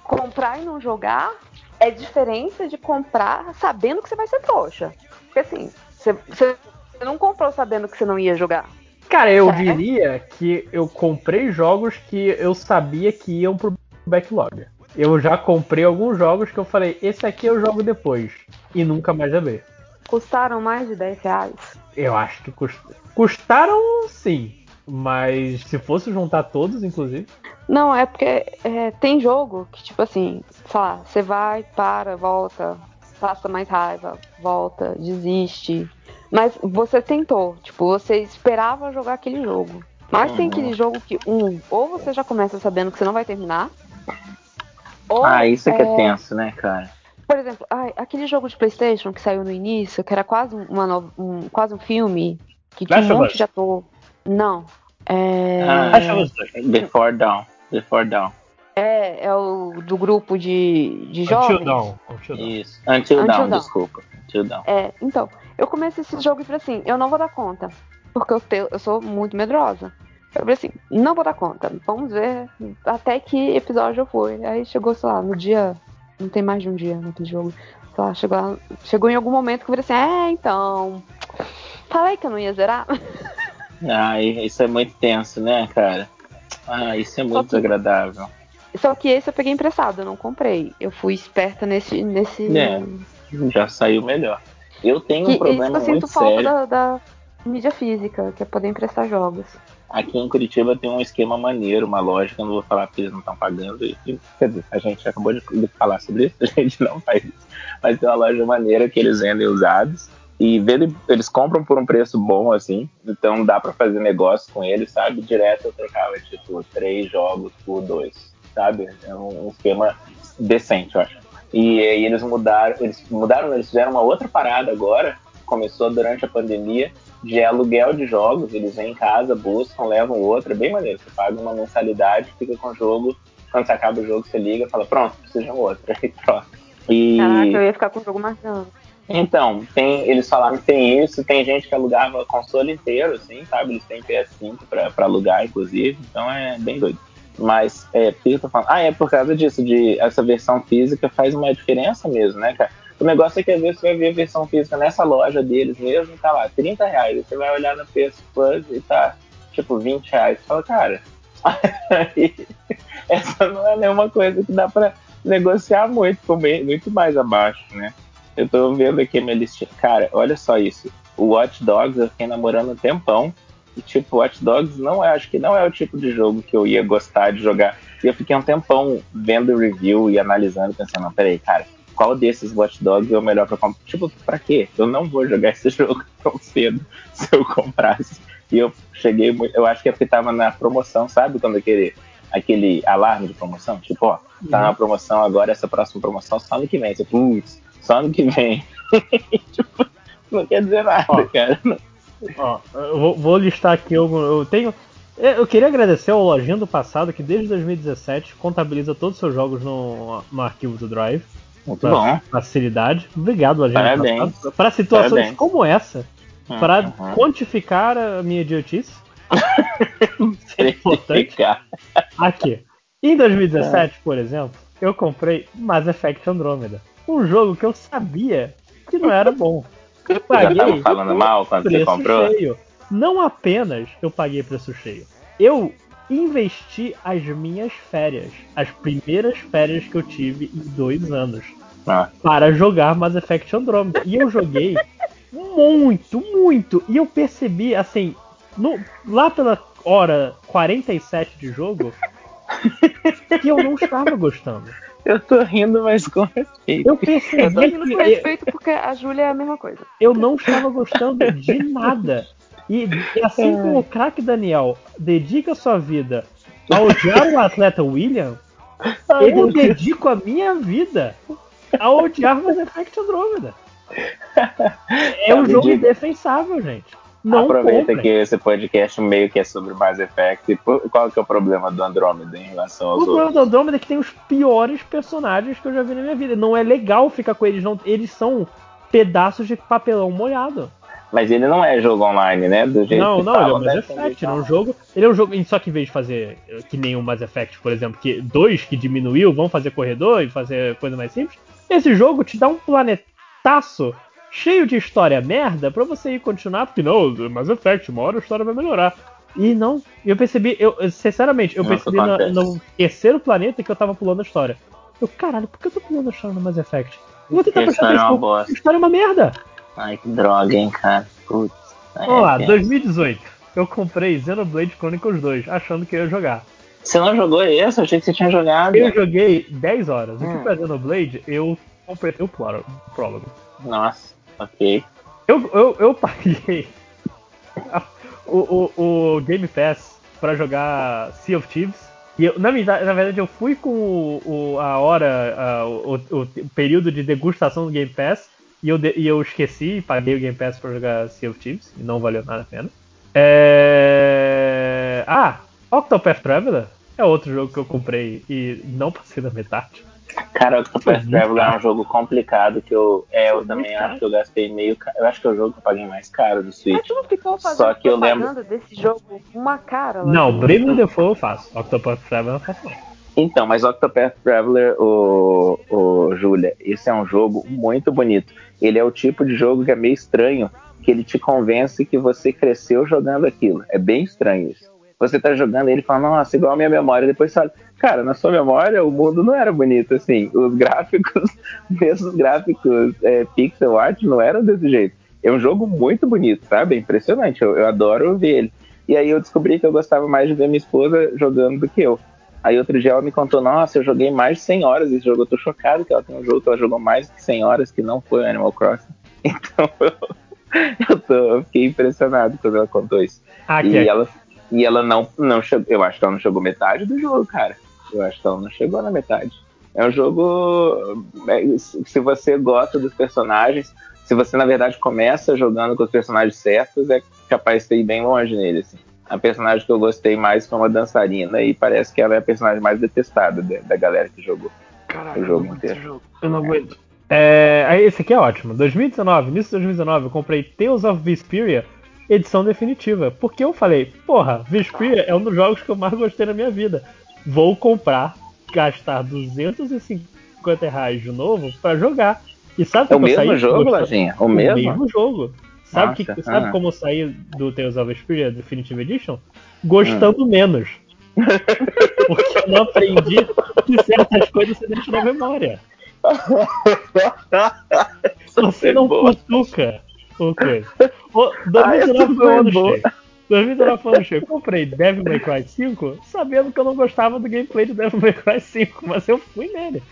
Comprar e não jogar é diferença de comprar sabendo que você vai ser trouxa. Porque assim, você, você não comprou sabendo que você não ia jogar. Cara, eu diria que eu comprei jogos que eu sabia que iam pro backlog. Eu já comprei alguns jogos que eu falei, esse aqui eu jogo depois. E nunca mais joguei. Custaram mais de 10 reais? Eu acho que cust... custaram sim. Mas se fosse juntar todos, inclusive. Não, é porque é, tem jogo que, tipo assim, sei lá, você vai, para, volta, passa mais raiva, volta, desiste. Mas você tentou, tipo, você esperava jogar aquele jogo. Mas uhum. tem aquele jogo que, um, ou você já começa sabendo que você não vai terminar. Ou, ah, isso é que é, é tenso, né, cara? Por exemplo, ai, aquele jogo de Playstation que saiu no início, que era quase, uma no... um, quase um filme, que tinha um monte de ator. Não. É... Ah, Before Dawn. Before Dawn. É, é o do grupo de, de jovens. Until Dawn. Until Dawn. Isso. Until, Until Dawn, Dawn, desculpa. Until Dawn. É, então, eu comecei esse jogo e falei assim, eu não vou dar conta. Porque eu, te, eu sou muito medrosa. Eu falei assim, não vou dar conta. Vamos ver até que episódio eu fui. Aí chegou, sei lá, no dia não tem mais de um dia naquele jogo. Sei lá, chegou, chegou em algum momento que eu falei assim, é, então. Falei que eu não ia zerar. Ah, isso é muito tenso, né, cara? Ah, isso é muito que, desagradável. Só que esse eu peguei emprestado, eu não comprei. Eu fui esperta nesse. nesse... É, já saiu melhor. Eu tenho que, um problema isso eu muito sinto falta da, da mídia física, que é poder emprestar jogos. Aqui em Curitiba tem um esquema maneiro, uma eu não vou falar porque eles não estão pagando. E, quer dizer, a gente acabou de, falar sobre isso, a gente não faz isso. Mas tem uma loja maneira que eles vendem usados. E eles compram por um preço bom, assim. Então dá para fazer negócio com eles, sabe? Direto eu trocava, tipo, três jogos por dois, sabe? É um, esquema decente, eu acho. E aí eles mudaram, eles mudaram, eles fizeram uma outra parada agora, começou durante a pandemia, de aluguel de jogos, eles vêm em casa, buscam, levam outro, é bem maneiro. Você paga uma mensalidade, fica com o jogo, quando você acaba o jogo, você liga fala, pronto, precisa de um outro, aí troca. E... Caraca, eu ia ficar com o jogo marcando. Então, tem, eles falaram que tem isso, tem gente que alugava console inteiro, assim, sabe? Eles têm PS5 pra, pra alugar, inclusive, então é bem doido. Mas, é, por falando? Ah, é por causa disso, de essa versão física faz uma diferença mesmo, né, cara? O negócio é que às vezes você vai ver a versão física nessa loja deles mesmo, tá lá, 30 reais. Você vai olhar no PS Plus e tá, tipo, 20 reais. Você fala, cara, essa não é nenhuma coisa que dá pra negociar muito, muito mais abaixo, né? Eu tô vendo aqui a minha listinha. Cara, olha só isso. O Watch Dogs eu fiquei namorando um tempão. E, tipo, Watch Dogs não é, acho que não é o tipo de jogo que eu ia gostar de jogar. E eu fiquei um tempão vendo review e analisando, pensando, não, peraí, cara, qual desses Watch Dogs é o melhor para comprar. Tipo, pra quê? Eu não vou jogar esse jogo tão cedo se eu comprasse. E eu cheguei, eu acho que é porque tava na promoção, sabe? Quando aquele, aquele alarme de promoção, tipo, ó, tá uhum. na promoção agora, essa próxima promoção só ano que vem. Você, putz, só ano que vem. tipo, não quer dizer nada, ó, cara. Ó, eu vou, vou listar aqui, eu, eu tenho. Eu queria agradecer ao Lojinha do passado que desde 2017 contabiliza todos os seus jogos no, no arquivo do Drive. Muito bom. Facilidade. Obrigado, Lojinha. Parabéns. Para situações Parabéns. como essa, uhum. para quantificar a minha idiotice. é importante. Aqui. Em 2017, é. por exemplo, eu comprei Mass Effect Andromeda. Um jogo que eu sabia que não era bom. Eu paguei. Falando mal quando você comprou? Cheio. não apenas eu paguei preço cheio, eu investi as minhas férias, as primeiras férias que eu tive em dois anos, ah. para jogar Mass Effect Andromeda. E eu joguei muito, muito. E eu percebi, assim, no, lá pela hora 47 de jogo, que eu não estava gostando. Eu tô rindo, mas com respeito. Eu percebi. Eu tô rindo com respeito porque a Júlia é a mesma coisa. Eu não estava gostando de nada. E, e assim como o craque Daniel dedica sua vida a odiar o atleta William, Ai, eu dedico a minha vida a odiar Mass Effect Andromeda. É um jogo indefensável, gente. Não Aproveita comprem. que esse podcast meio que é sobre Mass Effect. Qual que é o problema do Andromeda em relação aos o outros? O problema do Andromeda é que tem os piores personagens que eu já vi na minha vida. Não é legal ficar com eles, não. Eles são pedaços de papelão molhado. Mas ele não é jogo online, né? Do jeito não, não, fala, ele é um Mass Effect, ele é um jogo. Ele é um jogo. Só que em vez de fazer que nem o Mass Effect, por exemplo, que dois que diminuiu, vão fazer corredor e fazer coisa mais simples. Esse jogo te dá um planetaço cheio de história merda pra você ir continuar, porque não, Mass Effect, uma hora a história vai melhorar. E não, eu percebi, eu, sinceramente, eu percebi no, no, terceiro planeta que eu tava pulando a história. Eu, caralho, por que eu tô pulando a história no Mass Effect? Eu vou tentar prestar atenção. A história é uma merda. Ai, que droga, hein, cara. Putz. Vamos lá, 2018. Eu comprei Xenoblade Chronicles 2, achando que eu ia jogar. Você não jogou esse? Eu achei que você tinha jogado. Eu joguei 10 horas. Hum. E pra Xenoblade, eu completei o prólogo. Nossa, ok. Eu, eu, eu paguei o, o, o Game Pass pra jogar Sea of Thieves. E eu, na, na verdade, eu fui com o, o a hora, a, o, o, período de degustação do Game Pass e eu, e eu esqueci, paguei o Game Pass pra jogar Sea of Thieves, e não valeu nada a pena. É... Ah, Octopath Traveler é outro jogo que eu comprei e não passei da metade. Cara, Octopath Traveler é um jogo complicado que eu, é, eu também acho que eu gastei meio Eu acho que é o jogo que eu paguei mais caro do Switch. Mas tu não ficou fazendo Só que eu lembro desse jogo uma cara lá. Não, Bravely Default eu faço. Octopath Traveler eu faço não. Então, mas Octopath Traveler, o, o Julia, esse é um jogo muito bonito. Ele é o tipo de jogo que é meio estranho, que ele te convence que você cresceu jogando aquilo. É bem estranho isso. Você tá jogando ele e fala, nossa, igual a minha memória. Depois fala, cara, na sua memória o mundo não era bonito assim. Os gráficos, mesmo os gráficos é, pixel art não eram desse jeito. É um jogo muito bonito, sabe? É impressionante. Eu, eu adoro ver ele. E aí eu descobri que eu gostava mais de ver minha esposa jogando do que eu. Aí outro dia ela me contou, nossa, eu joguei mais de 100 horas esse jogo. Eu tô chocado que ela tem um jogo que ela jogou mais de 100 horas, que não foi Animal Crossing. Então eu, eu, tô, eu fiquei impressionado quando ela contou isso. Ah, e, é. ela, e ela não, não chegou, eu acho que ela não chegou metade do jogo, cara. Eu acho que ela não chegou na metade. É um jogo. É, se você gosta dos personagens, se você na verdade começa jogando com os personagens certos, é capaz de ir bem longe nele, assim a personagem que eu gostei mais foi uma dançarina e parece que ela é a personagem mais detestada da, da galera que jogou Caralho, o jogo inteiro. Jogo. Eu não aguento. É, esse aqui é ótimo. 2019, início de 2019, eu comprei Tales of Vesperia, edição definitiva. Porque eu falei, porra, Vesperia é um dos jogos que eu mais gostei na minha vida. Vou comprar, gastar 250 reais de novo para jogar. E sabe é o mesmo jogo, Lajinha? O, o mesmo? mesmo jogo. Sabe, que, sabe ah. como eu saí do Tales of Vesperia Definitive Edition? Gostando hum. menos. Porque eu não aprendi que certas coisas você deixa na memória. você não cutuca o coisa. O 2019 foi cheio. 2019 foi cheio. Comprei Devil May Cry 5 sabendo que eu não gostava do gameplay de Devil May Cry 5, mas eu fui nele.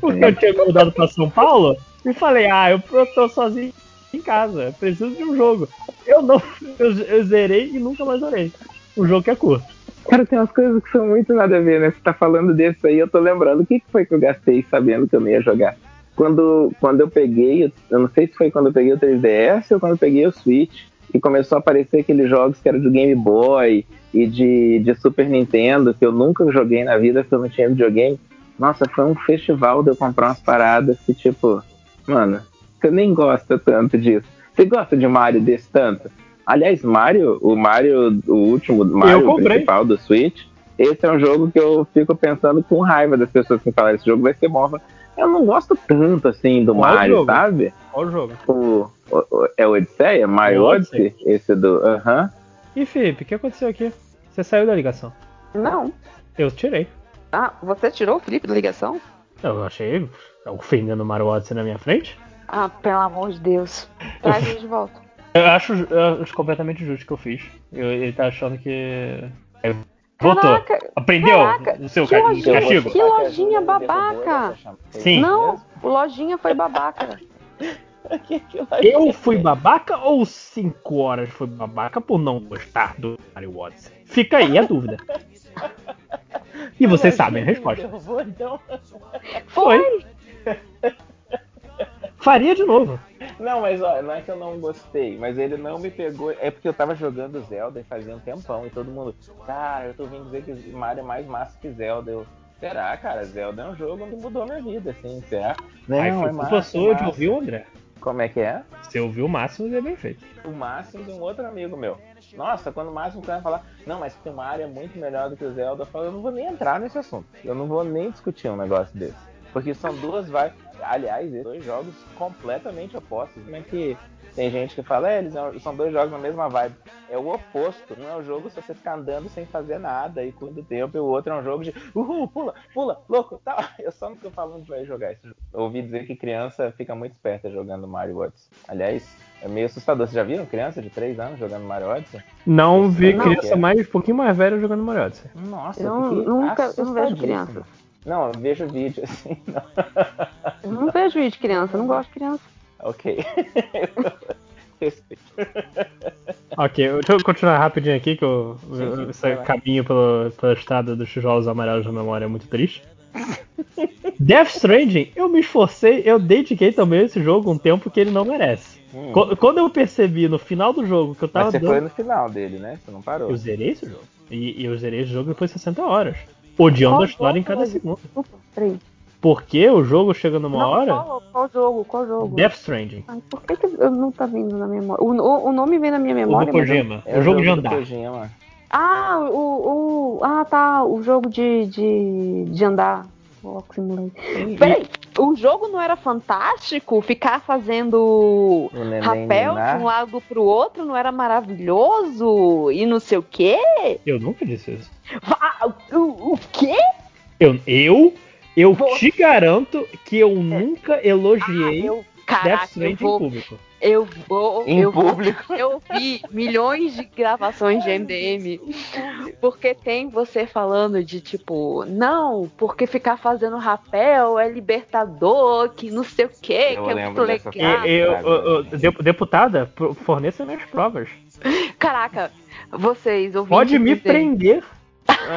Porque eu tinha mudado pra São Paulo e falei, ah, eu, tô sozinho em casa. Preciso de um jogo. Eu não. Eu, eu zerei e nunca mais zerei. Um jogo que é curto. Cara, tem umas coisas que são muito nada a ver, né? Você tá falando desse aí, eu tô lembrando. O que foi que eu gastei sabendo que eu não ia jogar? Quando, quando eu peguei, eu não sei se foi quando eu peguei o 3DS ou quando eu peguei o Switch, e começou a aparecer aqueles jogos que eram do Game Boy e de, de Super Nintendo, que eu nunca joguei na vida, porque eu não tinha videogame. Nossa, foi um festival de eu comprar umas paradas que, tipo, mano, você nem gosta tanto disso. Você gosta de Mario desse tanto? Aliás, Mario, o Mario, o último Mario principal do Switch, esse é um jogo que eu fico pensando com raiva das pessoas que falam esse jogo vai ser morfa. Eu não gosto tanto assim do Qual Mario, jogo? sabe? Qual jogo? O, o, o, é o Odisseia? Mario Odyssey? Esse do. Aham. Uh -huh. E Felipe, o que aconteceu aqui? Você saiu da ligação? Não. Eu tirei. Ah, você tirou o Felipe da ligação? Eu achei ofendendo o Mario Odyssey na minha frente. Ah, pelo amor de Deus. Traz ele de volta. Eu acho, eu acho completamente justo o que eu fiz. Eu, ele tá achando que. Voltou. Caraca, Aprendeu caraca, o seu que lojinha, castigo? Que lojinha babaca! Sim. Não, o lojinha foi babaca. Eu fui babaca ou 5 horas foi babaca por não gostar do Mario Odyssey? Fica aí a dúvida. E vocês sabem a resposta. Então. Foi. Faria de novo. Não, mas ó, não é que eu não gostei, mas ele não me pegou. É porque eu tava jogando Zelda e fazia um tempão e todo mundo, cara, eu tô ouvindo dizer que Mario é mais massa que Zelda. Eu, será, cara? Zelda é um jogo onde mudou minha vida, assim, será? Não, Aí foi é massa, sua é de ouvir o André. Como é que é? Você ouviu o Máximo é bem feito. O Máximo de um outro amigo meu. Nossa, quando o Máximo vai falar, não, mas que o Mario é muito melhor do que o Zelda, eu falo, eu não vou nem entrar nesse assunto. Eu não vou nem discutir um negócio desse. Porque são duas vibes. Aliás, dois jogos completamente opostos. Como é que tem gente que fala, é, eles são dois jogos na mesma vibe. É o oposto. Um é um jogo se você ficar andando sem fazer nada e com o tempo, e o outro é um jogo de uhul, pula, pula, louco, tal. Tá. Eu só não tô falando que vai jogar esse jogo. Eu ouvi dizer que criança fica muito esperta jogando Mario Odyssey. Aliás, é meio assustador. Vocês já viram criança de 3 anos jogando Mario Odyssey? Não vi não, criança é. mais, um pouquinho mais velha jogando Mario Odyssey. Nossa, eu nunca eu não vejo criança. Não, eu vejo vídeo assim. Não. Eu não vejo vídeo de criança, eu não gosto de criança. Ok. Respeito. ok, deixa eu continuar rapidinho aqui, que eu, sim, sim, esse caminho pelo, pela estrada dos tijolos amarelos da memória é muito triste. Death Stranding, eu me esforcei, eu dediquei também esse jogo um tempo que ele não merece. Hum. Quando eu percebi no final do jogo que eu tava. Mas você dando... foi no final dele, né? Você não parou. Eu zerei esse jogo. E, e eu zerei esse jogo depois de 60 horas. Odiando Qual a história em cada segundo. Peraí. Porque o jogo chega numa não, hora. Qual, qual, jogo? Qual jogo? Death Stranding. Ai, por que, que eu não tá vindo na memória? O, o, o nome vem na minha memória. O do Kojima. É o jogo de andar. Ah, o, o. Ah, tá. O jogo de, de, de andar. Peraí, o jogo não era fantástico? Ficar fazendo rapel de um lado pro outro não era maravilhoso? E não sei o quê? Eu nunca disse isso. O, o quê? Eu, eu eu te garanto que eu nunca elogiei ah, eu, caraca, Death Stranding vou, em público. Eu vou. Em eu público? Vou, eu vi milhões de gravações de MDM. Porque tem você falando de tipo, não, porque ficar fazendo rapel é libertador, que não sei o que, que é muito legal. Eu, eu, eu, deputada, forneça minhas provas. Caraca, vocês ouviram. Pode me dizer... prender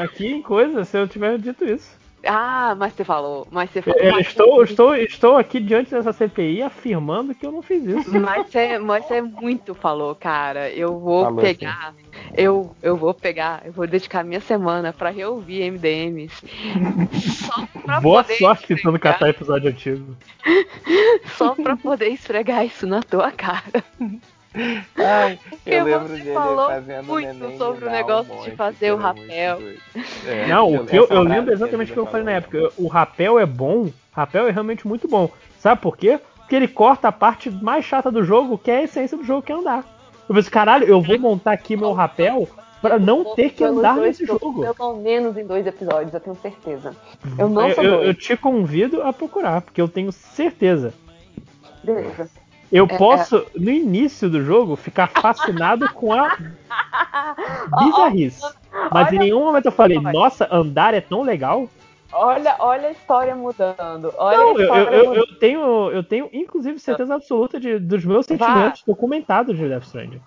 aqui em coisa se eu tiver dito isso. Ah, mas você falou. Mas você falou. Eu estou, estou, estou aqui diante dessa CPI afirmando que eu não fiz isso. Mas você, mas você muito falou, cara. Eu vou falou pegar. Eu, eu vou pegar, eu vou dedicar minha semana pra reouvir MDMs. Só pra Boa poder sorte esfregar. tentando catar episódio antigo. Só pra poder esfregar isso na tua cara. Ai, eu lembro dele fazendo muito sobre o negócio de fazer o rapel. É, não, o que eu, eu lembro exatamente o que eu falei na época. O rapel é bom, rapel é realmente muito bom. Sabe por quê? Porque ele corta a parte mais chata do jogo, que é a essência do jogo, que é andar. Eu pensei, caralho, eu vou montar aqui meu rapel para não ter que andar nesse jogo. Pelo menos em dois episódios, eu tenho certeza. Eu não sou eu, eu te convido a procurar, porque eu tenho certeza. Beleza. Eu é, posso, é. no início do jogo, ficar fascinado com a bizarrice. Mas olha, em nenhum momento eu falei, nossa, andar é tão legal. Olha, olha a história mudando. Olha Não, eu, eu, mudando. eu, tenho, eu tenho, inclusive, certeza absoluta de, dos meus sentimentos Vá. documentados de Death Stranding.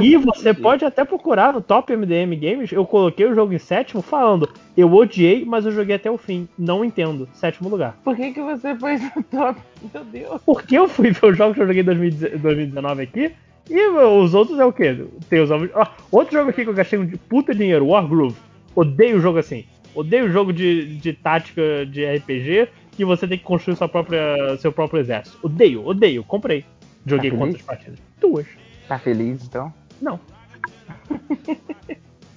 E você pode até procurar no Top MDM Games. Eu coloquei o jogo em sétimo falando: Eu odiei, mas eu joguei até o fim. Não entendo. Sétimo lugar. Por que, que você pôs no top? Meu Deus. Porque eu fui ver os jogos que eu joguei em 2019 aqui. E os outros é o quê? Tem os ah, Outro jogo aqui que eu gastei um puta dinheiro: Wargroove. Odeio o jogo assim. Odeio o jogo de, de tática de RPG que você tem que construir sua própria, seu próprio exército. Odeio, odeio. Comprei. Joguei tá quantas partidas? Duas. Tá feliz então? Não.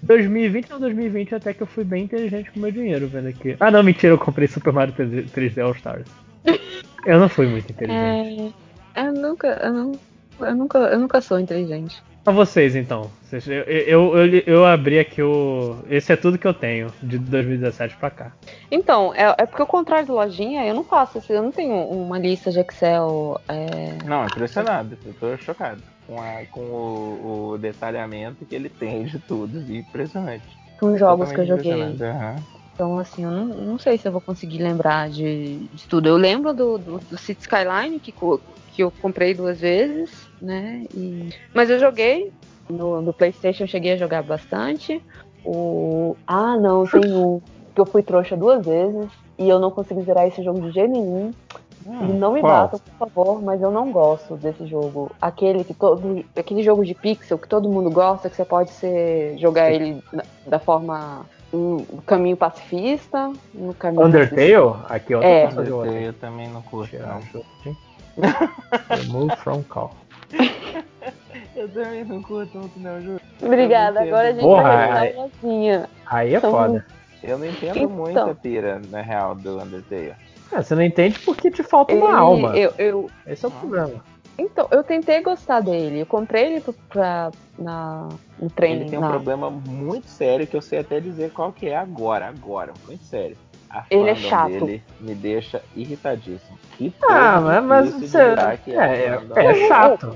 2020 ou 2020 até que eu fui bem inteligente com meu dinheiro vendo aqui. Ah não, mentira, eu comprei Super Mario 3D All Stars. Eu não fui muito inteligente. É, eu nunca, eu, não, eu nunca, eu nunca sou inteligente. Pra vocês, então. Eu, eu, eu, eu, abri aqui o. Esse é tudo que eu tenho de 2017 pra cá. Então, é, é porque o contrário do lojinha, eu não faço eu não tenho uma lista de Excel. É... Não, impressionado. Eu tô chocado com, a, com o, o, detalhamento que ele tem de tudo. Impressionante. Com jogos que eu joguei. Uhum. Então, assim, eu não, não sei se eu vou conseguir lembrar de, de tudo. Eu lembro do, do, do City Skyline, que, que eu comprei duas vezes, né? E... Mas eu joguei no, no PlayStation, eu cheguei a jogar bastante. O... Ah, não, tem um que eu fui trouxa duas vezes e eu não consegui zerar esse jogo de jeito nenhum. Hum, não me qual? batam, por favor, mas eu não gosto desse jogo. Aquele que todo, aquele jogo de pixel que todo mundo gosta, que você pode ser, jogar ele da forma um caminho pacifista, no caminho Undertale? Pacifista. Aqui, ó. É. Undertale eu também não curto. Não. Remove from call. Eu também não curto muito, não, juro. Obrigada, agora a gente Porra, vai aí, sozinha. Aí é então, foda. Eu não entendo então, muito a pira, na real, do Undertale. É, você não entende porque te falta uma alma. Eu, eu... Esse é o problema. Então, eu tentei gostar dele. Eu comprei ele pra, na, no treino. Ele tem um problema muito sério que eu sei até dizer qual que é agora. Agora, muito sério. A ele é chato. dele me deixa irritadíssimo. Que ah, mas, mas você... É, é, é, é, chato.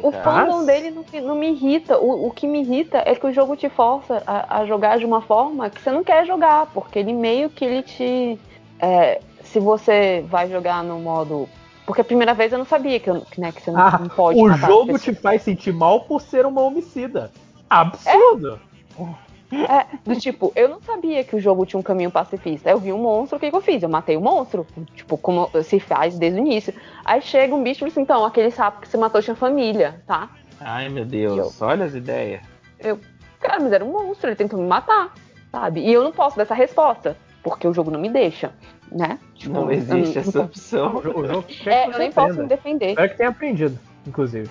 o fandom dele não, não, me irrita. O, o que me irrita é que o jogo te força a, a, jogar de uma forma que você não quer jogar, porque ele meio que ele te. É, se você vai jogar no modo porque a primeira vez eu não sabia que, eu, né, que você não, ah, não pode. O jogo te faz sentir mal por ser uma homicida. Absurdo! É? É, do tipo, eu não sabia que o jogo tinha um caminho pacifista. Eu vi um monstro, o que, que eu fiz? Eu matei o monstro. Tipo, como se faz desde o início. Aí chega um bicho e assim, então, aquele sapo que você matou tinha família, tá? Ai, meu Deus, eu, olha as ideias. Eu, cara, mas era um monstro, ele tentou me matar, sabe? E eu não posso dar essa resposta, porque o jogo não me deixa né? Tipo, não existe essa opção. O jogo é, eu nem posso me defender. Espero que tenha aprendido, inclusive.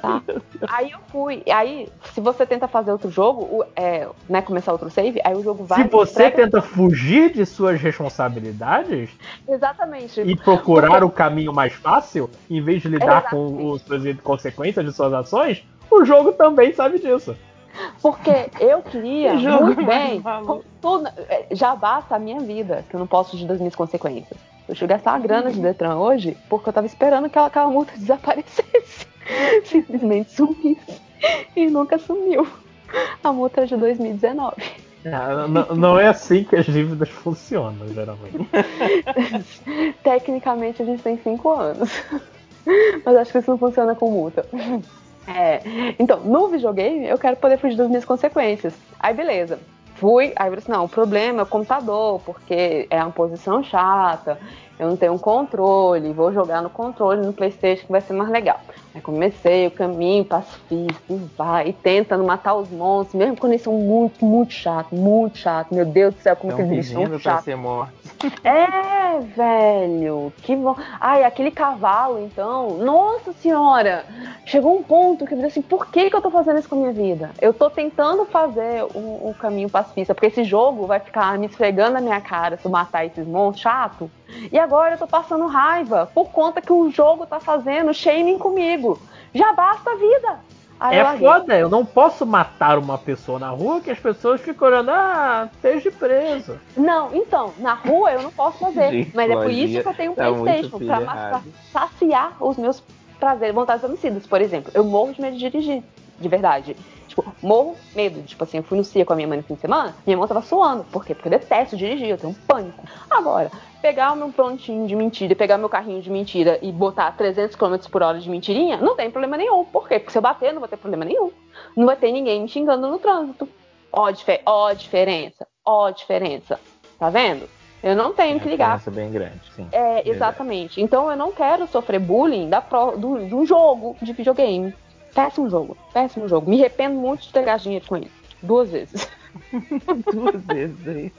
Tá? Aí eu fui. Aí, se você tenta fazer outro jogo, é, né, começar outro save, aí o jogo vai. Se você tenta fugir de suas responsabilidades. Exatamente. E procurar o caminho mais fácil, em vez de lidar Exatamente. com as consequências de suas ações, o jogo também sabe disso. Porque eu queria muito bem. Tudo, é, já basta a minha vida, que eu não posso fugir das minhas consequências. Eu cheguei a gastar a grana de Detran hoje porque eu tava esperando que aquela multa desaparecesse. Simplesmente sumisse. E nunca sumiu. A multa é de 2019. Ah, não, não, é assim que as dívidas funcionam, geralmente. Tecnicamente a gente tem 5 anos. Mas acho que isso não funciona com multa. É, então, no videogame, eu quero poder fugir das minhas consequências. Aí, beleza. Fui, aí eu falei assim, não, o problema é o computador, porque é uma posição chata, eu não tenho um controle, vou jogar no controle no Playstation que vai ser mais legal. Aí comecei o caminho pacifista, e vai, e tentando matar os monstros, mesmo quando eles são muito, muito chatos, muito chatos. Meu Deus do céu, como que eles são chatos. Ser. É, velho, que bom. Ai, aquele cavalo, então, nossa senhora, chegou um ponto que eu disse assim, por que, que eu tô fazendo isso com a minha vida? Eu tô tentando fazer o, o caminho pacifista, porque esse jogo vai ficar me esfregando na minha cara se eu matar esses monstros chato. E agora eu tô passando raiva por conta que o jogo tá fazendo shaming comigo. Já basta a vida. Aí é eu foda, eu não posso matar uma pessoa na rua que as pessoas ficam olhando, ah, esteja preso. Não, então, na rua eu não posso fazer. Gente, mas é por isso que eu tenho um tá Playstation, pra, pra, saciar os meus prazeres, vontades homicidas, por exemplo. Eu morro de medo de dirigir, de verdade. Tipo, morro medo. Tipo assim, eu fui no CIA com a minha mãe no fim de semana, minha mão tava suando. Por quê? Porque eu detesto dirigir, eu tenho um pânico. Agora, pegar o meu prontinho de mentira, pegar meu carrinho de mentira e botar 300 km por hora de mentirinha, não tem problema nenhum. Por quê? Porque se eu bater, não vai ter problema nenhum. Não vai ter ninguém me xingando no trânsito. Ó, dif ó diferença. Ó diferença. Tá vendo? Eu não tenho é que ligar. Diferença bem grande, sim. É, exatamente. Então eu não quero sofrer bullying da pro, do, de um jogo de videogame. Péssimo jogo, péssimo jogo. Me arrependo muito de ter gasto dinheiro com ele. Duas vezes. Duas vezes aí.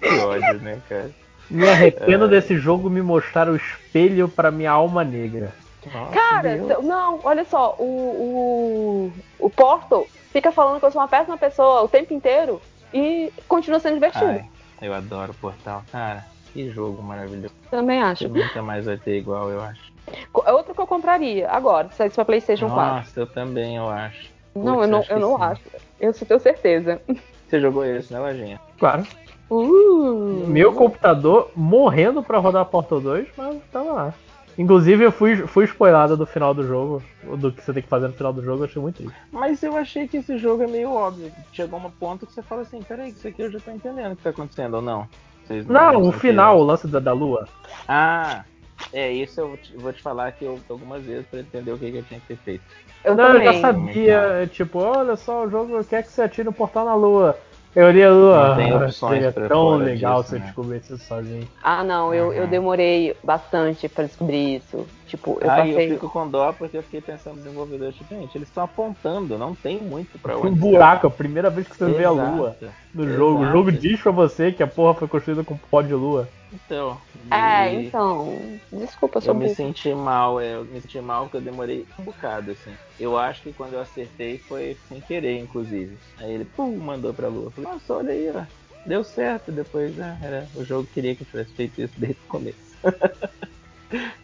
Que ódio, né, cara? Me arrependo é... desse jogo me mostrar o espelho para minha alma negra. Nossa, cara, Deus. não, olha só, o, o, o Portal fica falando que eu sou uma péssima pessoa o tempo inteiro e continua sendo divertido. Ai, eu adoro o Portal, cara. Que jogo maravilhoso. Também acho. nunca mais vai ter igual, eu acho. Outro que eu compraria agora, se saísse pra PlayStation Nossa, 4. Nossa, eu também, eu acho. Não, Puxa, eu não, eu não sim. acho. Eu só tenho certeza. Você jogou esse, né, Lojinha? Claro. Uh, Meu computador morrendo pra rodar Portal 2, mas tava lá. Inclusive, eu fui, fui spoilado do final do jogo, do que você tem que fazer no final do jogo, eu achei muito triste. Mas eu achei que esse jogo é meio óbvio. Chegou uma ponto que você fala assim, peraí, isso aqui eu já tô entendendo o que tá acontecendo, ou não? Vocês não, não o final, o lance da, da lua. Ah, é, isso eu vou te, falar que eu algumas vezes pra entender o que, que eu tinha que ter feito. Eu, não, eu já sabia, tipo, olha só, o jogo quer que você atire um portal na lua. Eu li a lua. Tem opções seria tão legal disso, se eu né? descobrisse isso sozinho. Ah, não, eu, eu demorei bastante pra descobrir isso. Tipo, eu ah, passei. eu fico com dó porque eu fiquei pensando no desenvolvedor, tipo, gente, eles estão apontando, não tem muito pra onde. Um buraco, a primeira vez que você Exato. vê a lua no Exato. jogo. O jogo diz pra você que a porra foi construída com pó de lua. Então. É, então. Desculpa, eu sou Eu me senti mal, é, eu me senti mal porque eu demorei um bocado, assim. Eu acho que quando eu acertei foi sem querer, inclusive. Aí ele, pum, mandou pra lua. Eu falei, nossa, olha aí, ó. Deu certo. Depois, né, era, o jogo queria que eu tivesse feito isso desde o começo.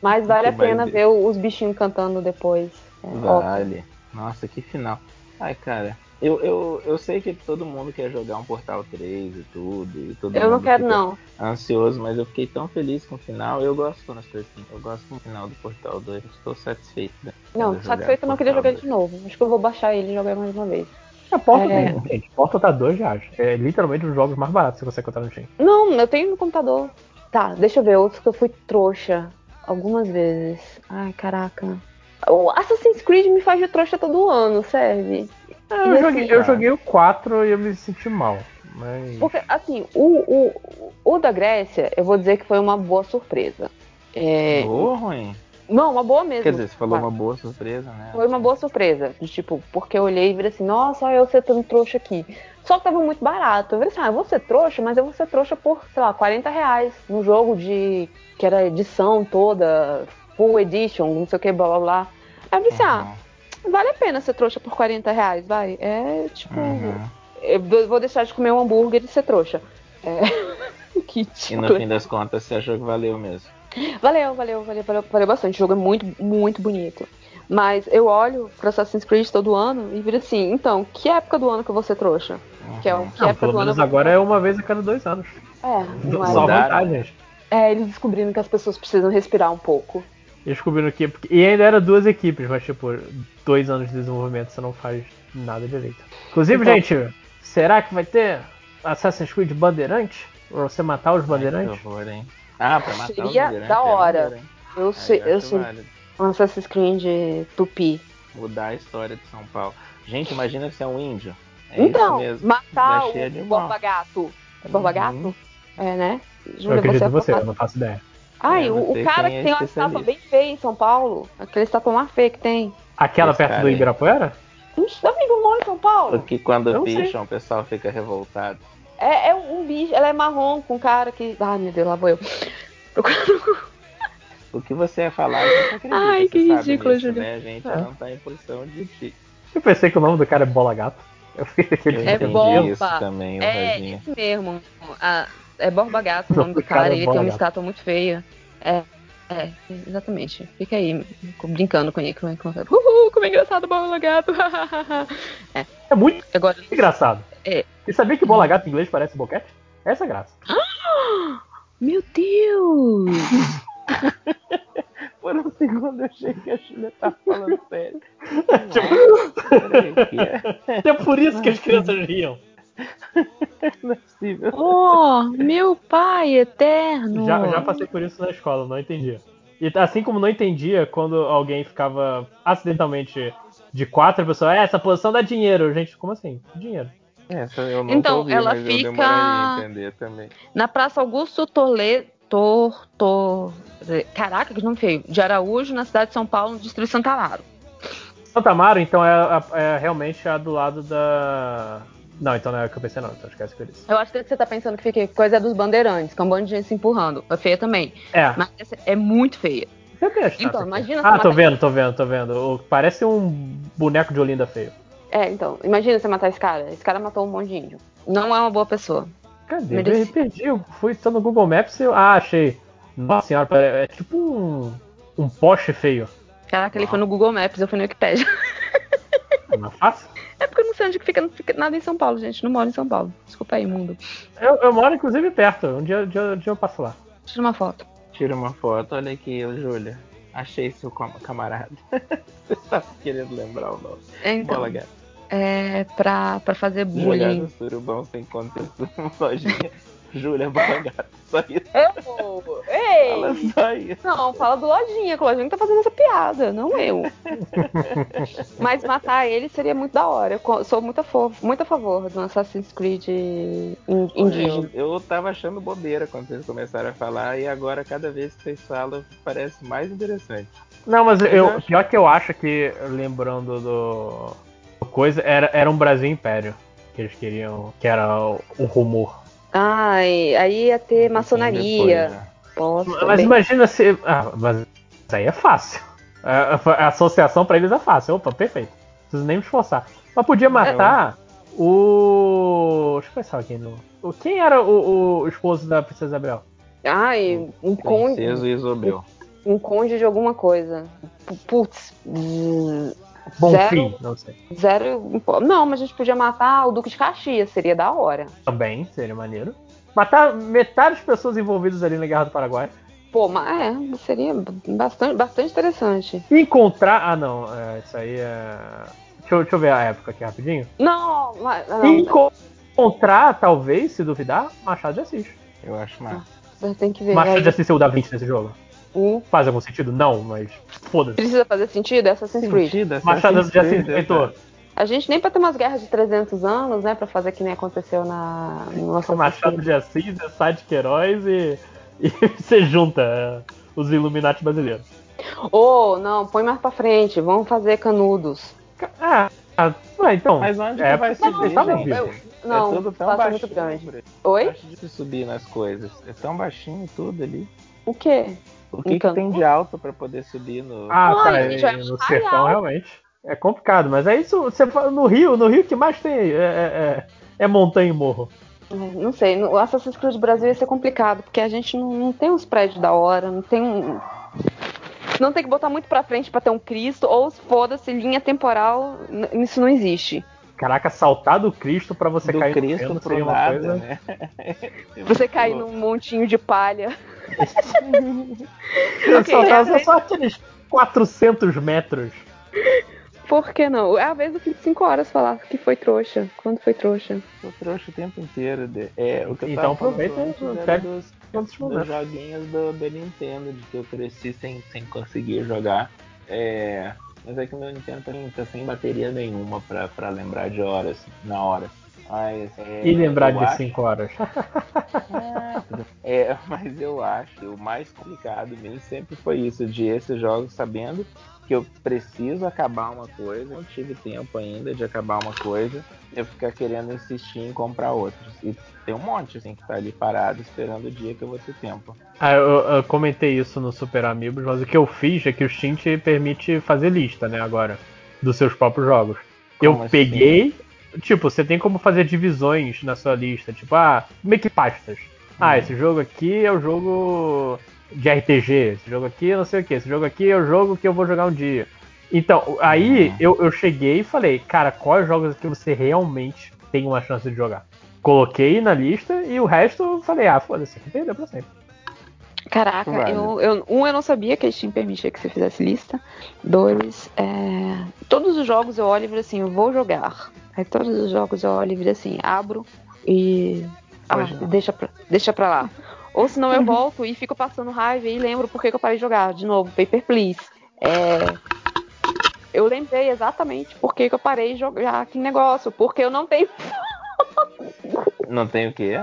Mas vale a pena ver os bichinhos cantando depois. É, vale. Óbvio. Nossa, que final. Ai, cara, eu, eu, eu sei que todo mundo quer jogar um Portal 3 e tudo. E todo eu não quero, não. Ansioso, mas eu fiquei tão feliz com o final. Eu gosto quando as coisas assim. Eu gosto do final do Portal 2. Estou satisfeito. Né, não, satisfeito eu não queria jogar 2. de novo. Acho que eu vou baixar ele e jogar mais uma vez. A Porta é... tem, gente. Porta tá 2 reais. É literalmente um dos jogos mais baratos que você encontrar no Steam. Não, eu tenho no computador. Tá, deixa eu ver. Outros que eu fui trouxa algumas vezes. Ai, caraca. O Assassin's Creed me faz de trouxa todo ano, serve. É, eu, assim, joguei, eu joguei o 4 e eu me senti mal. Mas... Porque, assim, o, o, o da Grécia, eu vou dizer que foi uma boa surpresa. É... Boa ou ruim? Não, uma boa mesmo. Quer dizer, você falou uma boa surpresa, né? Foi uma boa surpresa. De, tipo, porque eu olhei e vi assim, nossa, olha eu ser tão trouxa aqui. Só que tava muito barato. Eu falei assim, ah, eu vou ser trouxa, mas eu vou ser trouxa por, sei lá, 40 reais. No jogo de. que era edição toda, full edition, não sei o que, blá blá blá. Aí eu falei assim, ah, uhum. ah, vale a pena ser trouxa por 40 reais, vai. É tipo. Uhum. Eu vou deixar de comer um hambúrguer e ser trouxa. É. que tipo... E no fim das contas, você achou que valeu mesmo? Valeu, valeu, valeu, valeu, valeu bastante. O jogo é muito, muito bonito. Mas eu olho pro Assassin's Creed todo ano e viro assim, então, que época do ano que ser trouxa? Uhum. Que é, que não, época pelo do menos ano agora é uma vez a cada dois anos. É, não é. Só vantagens. É, eles descobrindo que as pessoas precisam respirar um pouco. Eles descobriram que. E ainda era duas equipes, mas tipo, dois anos de desenvolvimento você não faz nada direito. Inclusive, então, gente, será que vai ter Assassin's Creed Bandeirante? Pra você matar os bandeirantes? Ai, horror, hein? Ah, pra matar Seria os da é hora. É eu sei, eu sei. Um Assassin's Creed Tupi. Mudar a história de São Paulo. Gente, imagina se é um índio. É então, matar o Borba Gato. É Borba Gato? Uhum. É, né? Júlia, eu acredito você, você eu não faço ideia. Ai, é, o, o, cara que é tem uma estátua bem feia em São Paulo. Aquela estátua mais feia que tem. Aquela Esse perto do Ibirapuera? Um amigo mora em São Paulo. Porque quando picham, o pessoal fica revoltado. É, é um bicho, ela é marrom com cara que. Ai meu Deus, lá vou eu. O que você ia falar, eu não acredito. Ai, que ridículo, nisso, Né? A gente é. não tá em posição de ti. Eu pensei que o nome do cara é Bola Gato. Eu fiz aquele É Borba. Isso também, é isso mesmo. Ah, é Borba Gato o nome do cara. cara é ele tem uma estátua muito feia. É, é, exatamente. Fica aí brincando com ele. Com, com, Uhul, como é engraçado Bola Gato. é. é muito Agora, engraçado. É. E sabia que Bola Gato em inglês parece boquete? Essa é a graça. Meu Deus! Por um segundo eu achei que a Julia tava falando sério. é por isso que as crianças riam. Não é possível. Oh, meu pai eterno! Já, já passei por isso na escola, não entendia. E assim como não entendia quando alguém ficava acidentalmente de quatro, a pessoa, é, essa posição dá dinheiro. Gente, como assim? Dinheiro. Essa eu não então, ouvi, ela fica na Praça Augusto Toledo, Tor, Tor, caraca, que nome feio, de Araújo, na cidade de São Paulo, no distrito de Santa Amaro. Santa Amaro, então, é, é, realmente a do lado da... Não, então não é o que eu pensei não, então esquece que eu disse. Eu acho que você tá pensando que fica coisa é dos bandeirantes, que é um bando de gente se empurrando. É feia também. É. Mas é muito feia. Então, imagina Ah, tô vendo, tô vendo, tô vendo. Parece um boneco de Olinda feio. É, então, imagina você matar esse cara. Esse cara matou um monte de índio. Não é uma boa pessoa. Cadê? Mereci... Eu perdi, eu fui só no Google Maps e eu... Ah, achei. Nossa senhora, é tipo um. um poste feio. Caraca, ele foi no Google Maps, eu fui no Wikipedia. Não é fácil? É porque eu não sei onde fica, não fica nada em São Paulo, gente. Não moro em São Paulo. Desculpa aí, mundo. Eu, eu moro, inclusive, perto. Um dia, dia, dia eu passo lá. Tira uma foto. Tira uma foto. Olha aqui, Júlia. Achei seu camarada. Você tá querendo lembrar o nome. É, então, Bola, é pra, pra fazer bullying. Jogar surubão sem contexto, lojinha. Júlia Balagato, só isso. Eu? Ei! Fala só isso. Não, fala do Lojinha, que o Lojinha tá fazendo essa piada, não eu. Mas matar ele seria muito da hora. Eu sou muito a, favor, muito a favor do Assassin's Creed indígena. Eu, eu tava achando bobeira quando vocês começaram a falar, e agora cada vez que vocês falam, parece mais interessante. Não, mas eu, eu pior que eu acho que, lembrando do. Coisa, era, era um Brasil Império que eles queriam, que era o, o rumor. Ai, aí ia ter maçonaria. Depois, né? Nossa, mas bem... imagina se. Ah, mas isso aí é fácil. A, a associação para eles é fácil. Opa, perfeito. Não preciso nem me esforçar. Mas podia matar é. o. Deixa eu pensar aqui no. Quem era o, o esposo da Princesa Isabel? Ai, um conde. Princesa Isabel. Um conde de alguma coisa. Putz. Bom zero, fim, não sei. Zero. Não, mas a gente podia matar o Duque de Caxias, seria da hora. Também, seria maneiro. Matar metade das pessoas envolvidas ali na Guerra do Paraguai. Pô, mas é, seria bastante, bastante interessante. Encontrar. Ah, não, é, isso aí é. Deixa eu, deixa eu ver a época aqui rapidinho. Não, não. Encontrar, talvez, se duvidar, Machado de Assis. Eu acho mais. Tem que ver. Machado de Assis é o Da Vinci nesse jogo. Uh. Faz algum sentido? Não, mas foda-se. Precisa fazer sentido? É Assassin's Creed. Machado de Assis inventou. A gente nem pra ter umas guerras de 300 anos, né? Pra fazer que nem aconteceu na. No Machado de Assis, é Sade Queiroz e, e você junta é, os Illuminati brasileiros. Ô, oh, não, põe mais pra frente, vamos fazer canudos. Ah, ah então. Mas onde é, que vai subir, não, gente? Eu, não, é tudo tão baixinho. Muito grande. Oi? de subir nas coisas. É tão baixinho tudo ali. O quê? O que, que tem de alto para poder subir no. Ah, tá. Ai, é, no sertão, realmente. É complicado, mas é isso. Você no Rio, no Rio que mais tem é, é, é, é montanha e morro. Não sei, no Assassin's Creed Brasil ia ser complicado, porque a gente não, não tem uns prédios da hora, não tem um. Não tem que botar muito pra frente para ter um Cristo, ou foda-se, linha temporal, isso não existe. Caraca, saltar do Cristo para você do cair Cristo no seria uma nada, coisa. Né? você cair num montinho de palha. okay, saltar é só aqueles 400 metros. Por que não? Às vezes eu fico 5 horas falar que foi trouxa. Quando foi trouxa? Foi trouxa o tempo inteiro. De... É, o que eu então aproveita e pega dos, dos joguinhos do, do Nintendo, de que eu cresci sem, sem conseguir jogar. É, mas é que o meu Nintendo tá, tá sem bateria nenhuma pra, pra lembrar de horas, na hora. Mas, é, e lembrar de 5 horas. é, mas eu acho que o mais complicado mesmo sempre foi isso, de esses jogos sabendo que eu preciso acabar uma coisa, não tive tempo ainda de acabar uma coisa, eu ficar querendo insistir em comprar outros. E tem um monte assim que tá ali parado esperando o dia que eu vou ter tempo. Ah, eu, eu comentei isso no Super Amigos, mas o que eu fiz é que o Steam te permite fazer lista, né, agora, dos seus próprios jogos. Como eu assim? peguei, tipo, você tem como fazer divisões na sua lista, tipo, ah, meio que pastas. Ah, hum. esse jogo aqui é o jogo de RPG. Esse jogo aqui não sei o que. Esse jogo aqui é o jogo que eu vou jogar um dia. Então, aí uhum. eu, eu cheguei e falei, cara, quais jogos que você realmente tem uma chance de jogar? Coloquei na lista e o resto eu falei, ah, foda-se, perdeu pra sempre. Caraca, eu, eu, um, eu não sabia que a Steam permitia que você fizesse lista. Dois, é, todos os jogos eu olho e assim, eu vou jogar. Aí todos os jogos eu olho e assim, abro e. Ah, deixa pra, deixa pra lá. Ou senão eu volto e fico passando raiva e lembro por que, eu parei de jogar. De novo, Paper Please. É... Eu lembrei exatamente por que, que eu parei de jogar aquele negócio. Porque eu não tenho. Não tem o quê?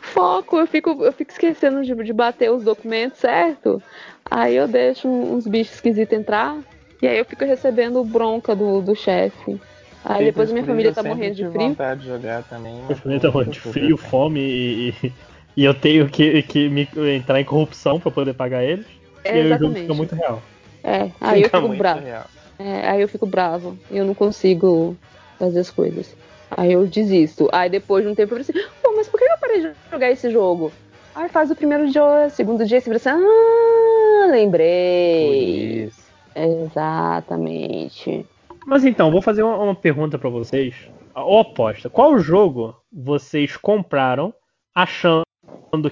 Foco, eu fico, eu fico esquecendo de, de bater os documentos, certo? Aí eu deixo uns bichos esquisitos entrar. E aí eu fico recebendo bronca do, do chefe. Aí depois minha família tá morrendo de frio. vontade de jogar também. Minha família tá morrendo de frio, fome e, e eu tenho que, que me, entrar em corrupção para poder pagar eles. É, e aí o jogo fica muito real. É, aí fica eu fico bravo. É, aí eu fico bravo. E eu não consigo fazer as coisas. Aí eu desisto. Aí depois de um tempo eu falo assim, pô, mas por que eu parei de jogar esse jogo? Aí faz o primeiro dia, segundo dia, você fala assim, Ah, lembrei. Exatamente. Mas então, vou fazer uma, uma pergunta para vocês. Ou oposta. Qual jogo vocês compraram achando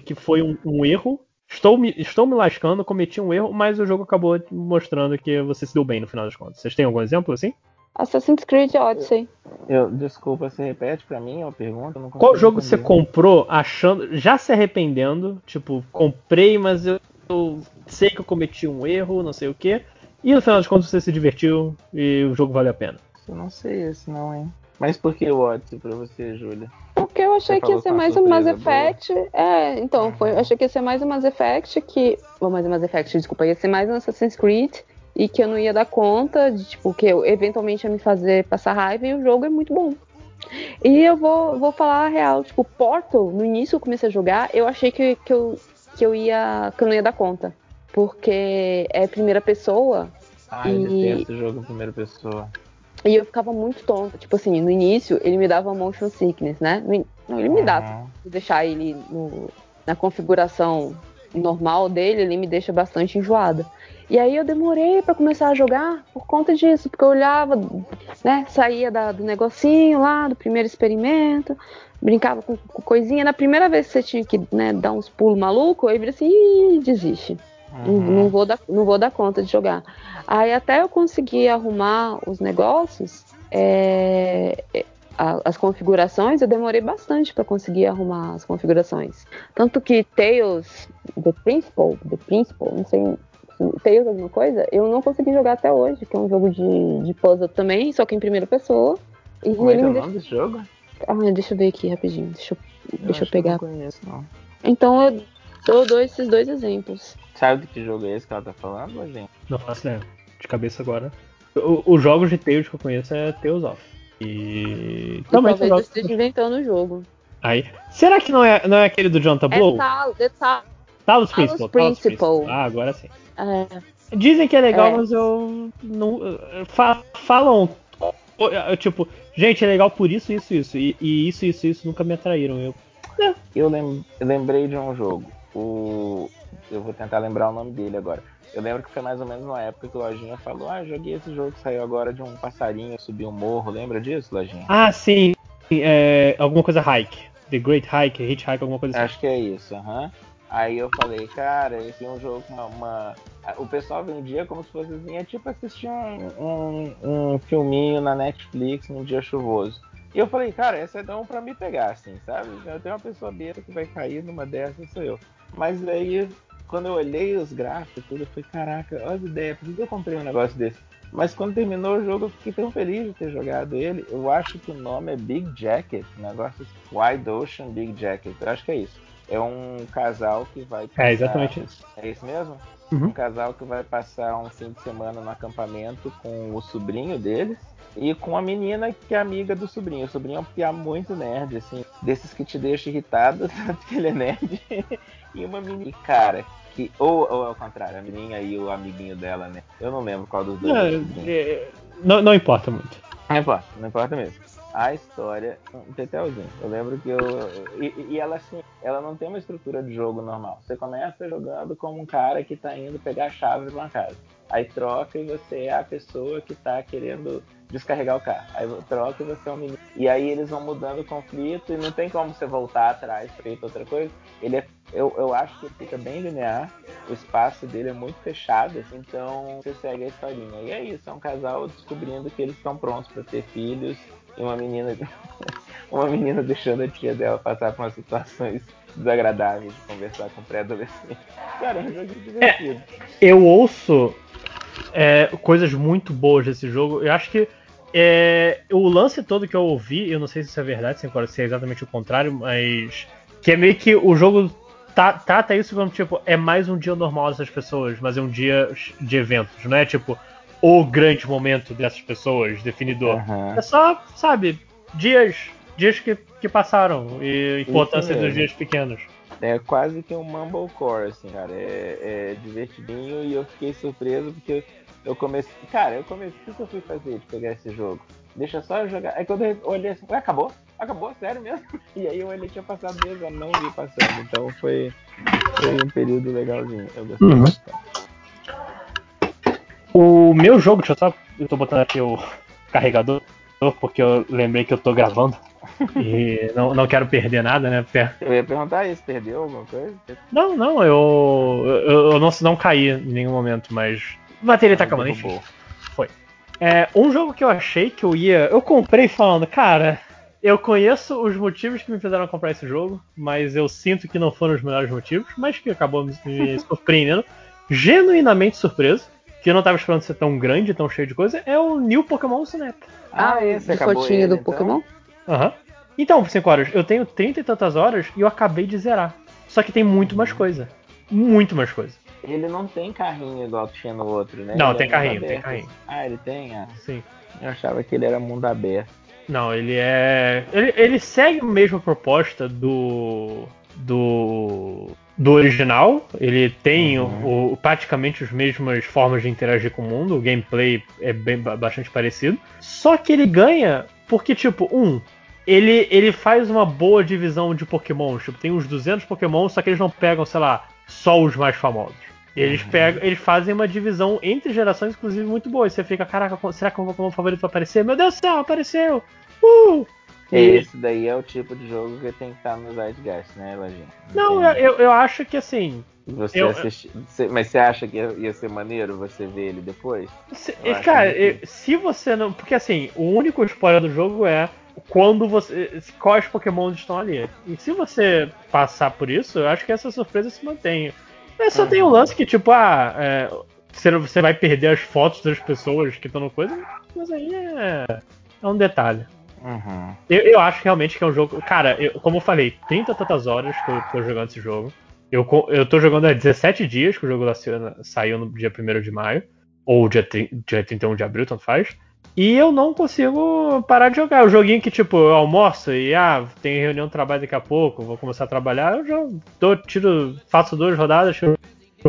que foi um, um erro? Estou me, estou me lascando, cometi um erro, mas o jogo acabou mostrando que você se deu bem no final das contas. Vocês têm algum exemplo assim? Assassin's Creed Odyssey. Eu, desculpa, você repete para mim a pergunta? Qual jogo entender. você comprou achando, já se arrependendo? Tipo, comprei, mas eu, eu sei que eu cometi um erro, não sei o que. E no final das contas você se divertiu e o jogo valeu a pena. Eu não sei esse não, hein? Mas por que o Odyssey pra você, Júlia? Porque eu achei que ia ser mais um Mass Effect. Boa. É, então, foi, eu achei que ia ser mais um Mass Effect que. Ou mais um Mass Effect, desculpa, ia ser mais um Assassin's Creed e que eu não ia dar conta de, tipo, que eu eventualmente ia me fazer passar raiva e o jogo é muito bom. E eu vou, vou falar a real, tipo, Portal, no início eu comecei a jogar, eu achei que, que, eu, que eu ia. que eu não ia dar conta porque é primeira pessoa. Ah, e... detesto jogo em primeira pessoa. E eu ficava muito tonta. Tipo assim, no início ele me dava motion sickness, né? Não, ele me dá. Uhum. Deixar ele no, na configuração normal dele, ele me deixa bastante enjoada. E aí eu demorei para começar a jogar por conta disso, porque eu olhava, né, saía da, do negocinho lá, do primeiro experimento, brincava com, com, coisinha. Na primeira vez que você tinha que né, dar uns pulos malucos, aí vira assim, desiste. Uhum. Não, vou dar, não vou dar conta de jogar. Aí até eu conseguir arrumar os negócios, é, é as configurações, eu demorei bastante para conseguir arrumar as configurações. Tanto que Tales, The Principal, The Principal, não sei, Tales alguma coisa, eu não consegui jogar até hoje, que é um jogo de, de puzzle também, só que em primeira pessoa. E Como é ele é o nome desse jogo? Ah, deixa eu ver aqui rapidinho, deixa eu, eu deixa eu pegar. Eu não conheço, não. Então eu dou, dou esses dois exemplos. Sabe de que jogo é esse que ela tá falando, gente? Não faço ideia. De cabeça agora. Os jogos de Tales que eu conheço é Tales of. E. Também talvez eu esteja inventando o jogo. Aí. Será que não é, não é aquele do John Tableau? É Tal, é Tal. Talos Principal. Talos Principal. Ah, agora sim. É. Dizem que é legal, é. mas eu. Não, fa, falam. Tipo, gente, é legal por isso, isso, isso. E, e isso, isso, isso nunca me atraíram. Eu, é. eu, lem, lembrei de um jogo. O eu vou tentar lembrar o nome dele agora. Eu lembro que foi mais ou menos na época que o Lojinha falou: Ah, joguei esse jogo que saiu agora de um passarinho subir um morro. Lembra disso, Lojinha? Ah, sim. É, alguma coisa hike. The Great Hike, Hitchhike, alguma coisa assim. Acho que é isso, aham. Uhum. Aí eu falei, cara, esse é um jogo uma, uma, O pessoal vendia como se fosse assim, é tipo assistir um, um, um, filminho na Netflix num dia chuvoso. E eu falei, cara, esse é dão pra me pegar, assim, sabe? Eu tenho uma pessoa besta que vai cair numa dessas, sou eu. Mas aí quando eu olhei os gráficos, eu falei, caraca, olha as ideias, por que eu comprei um negócio desse? Mas quando terminou o jogo, eu fiquei tão feliz de ter jogado ele. Eu acho que o nome é Big Jacket, negócio Wide Ocean Big Jacket. Eu acho que é isso. É um casal que vai. Passar... É exatamente isso. É isso mesmo? Uhum. Um casal que vai passar um fim de semana no acampamento com o sobrinho deles e com a menina que é amiga do sobrinho. O sobrinho é um piá muito nerd, assim, desses que te deixa irritado, tanto que ele é nerd. e uma menina. Cara, que. Ou, ou ao contrário, a menina e o amiguinho dela, né? Eu não lembro qual dos dois. Não, é, não, não importa muito. Não importa, não importa mesmo. A história, um tetelzinho. Eu lembro que eu. E, e, ela assim, ela não tem uma estrutura de jogo normal. Você começa jogando como um cara que tá indo pegar a chave de uma casa. Aí troca e você é a pessoa que tá querendo descarregar o carro. Aí troca e você é um menino. E aí eles vão mudando o conflito e não tem como você voltar atrás feito outra coisa. Ele é, eu, eu acho que fica bem linear, o espaço dele é muito fechado, assim, então você segue a historinha. E é isso, é um casal descobrindo que eles estão prontos para ter filhos e uma menina uma menina deixando a tia dela passar por umas situações desagradáveis de conversar com pré-adolescente. Cara, é um jogo divertido. É, eu ouço é, coisas muito boas desse jogo. Eu acho que é, o lance todo que eu ouvi, eu não sei se isso é verdade, se é exatamente o contrário, mas que é meio que o jogo tá, trata isso como tipo, é mais um dia normal dessas pessoas, mas é um dia de eventos, não é tipo o grande momento dessas pessoas, definidor. Uhum. É só, sabe, dias, dias que, que passaram e importância dos dias pequenos. É quase que um Mumblecore, assim, cara. É, é divertidinho e eu fiquei surpreso porque eu comecei. Cara, eu comecei. O que eu fui fazer de pegar esse jogo? Deixa só eu jogar. Aí quando eu olhei assim, acabou? Acabou? Sério mesmo? E aí eu olhei tinha passado mesmo, eu não vi passando. Então foi, foi um período legalzinho. Eu gostei uhum. bastante. O meu jogo, deixa eu só. Eu tô botando aqui o carregador, porque eu lembrei que eu tô gravando. e não, não quero perder nada, né? Eu ia perguntar isso, perdeu alguma coisa? Não, não, eu. Eu, eu não, não caí em nenhum momento, mas. A bateria tá acabando, enfim. Foi. É, um jogo que eu achei que eu ia. Eu comprei falando, cara, eu conheço os motivos que me fizeram comprar esse jogo, mas eu sinto que não foram os melhores motivos, mas que acabou me surpreendendo. Genuinamente surpreso, que eu não tava esperando ser tão grande, tão cheio de coisa, é o New Pokémon Snap. Ah, esse acabou ele, do então? Pokémon? Aham. Uhum. Então, 5 horas, eu tenho 30 e tantas horas e eu acabei de zerar. Só que tem muito mais coisa. Muito mais coisa. Ele não tem carrinho igual tinha no outro, né? Não, ele tem é carrinho, tem carrinho. Ah, ele tem? Ah. Sim. Eu achava que ele era mundo aberto. Não, ele é. Ele, ele segue a mesma proposta do. do. Do original. Ele tem uhum. o, praticamente as mesmas formas de interagir com o mundo. O gameplay é bem, bastante parecido. Só que ele ganha porque, tipo, um. Ele, ele faz uma boa divisão de Pokémon. Tipo, tem uns 200 Pokémon, só que eles não pegam, sei lá, só os mais famosos. Eles uhum. pegam, eles fazem uma divisão entre gerações, inclusive, muito boa. E você fica, caraca, será que o Pokémon favorito vai aparecer? Meu Deus do céu, apareceu! Uh! E... Esse daí é o tipo de jogo que tem que estar no Zeitgeist, né, Lojinha? Não, eu, eu acho que assim. Você eu. Mas você acha que ia ser maneiro você ver ele depois? Se, cara, eu, se você não. Porque assim, o único spoiler do jogo é quando você. quais Pokémon estão ali. E se você passar por isso, eu acho que essa surpresa se mantém. Mas só uhum. tem o um lance que, tipo, ah, é, você vai perder as fotos das pessoas que estão no coisa, mas aí é, é um detalhe. Uhum. Eu, eu, acho realmente que é um jogo. Cara, eu, como eu falei, 30 tantas horas que eu tô jogando esse jogo. Eu, eu tô jogando há 17 dias que o jogo saiu no dia 1 de maio. Ou dia, dia 31 de abril, tanto faz. E eu não consigo parar de jogar. O joguinho que, tipo, eu almoço e ah, tem reunião de trabalho daqui a pouco, vou começar a trabalhar, eu já dou, tiro, faço duas rodadas, tiro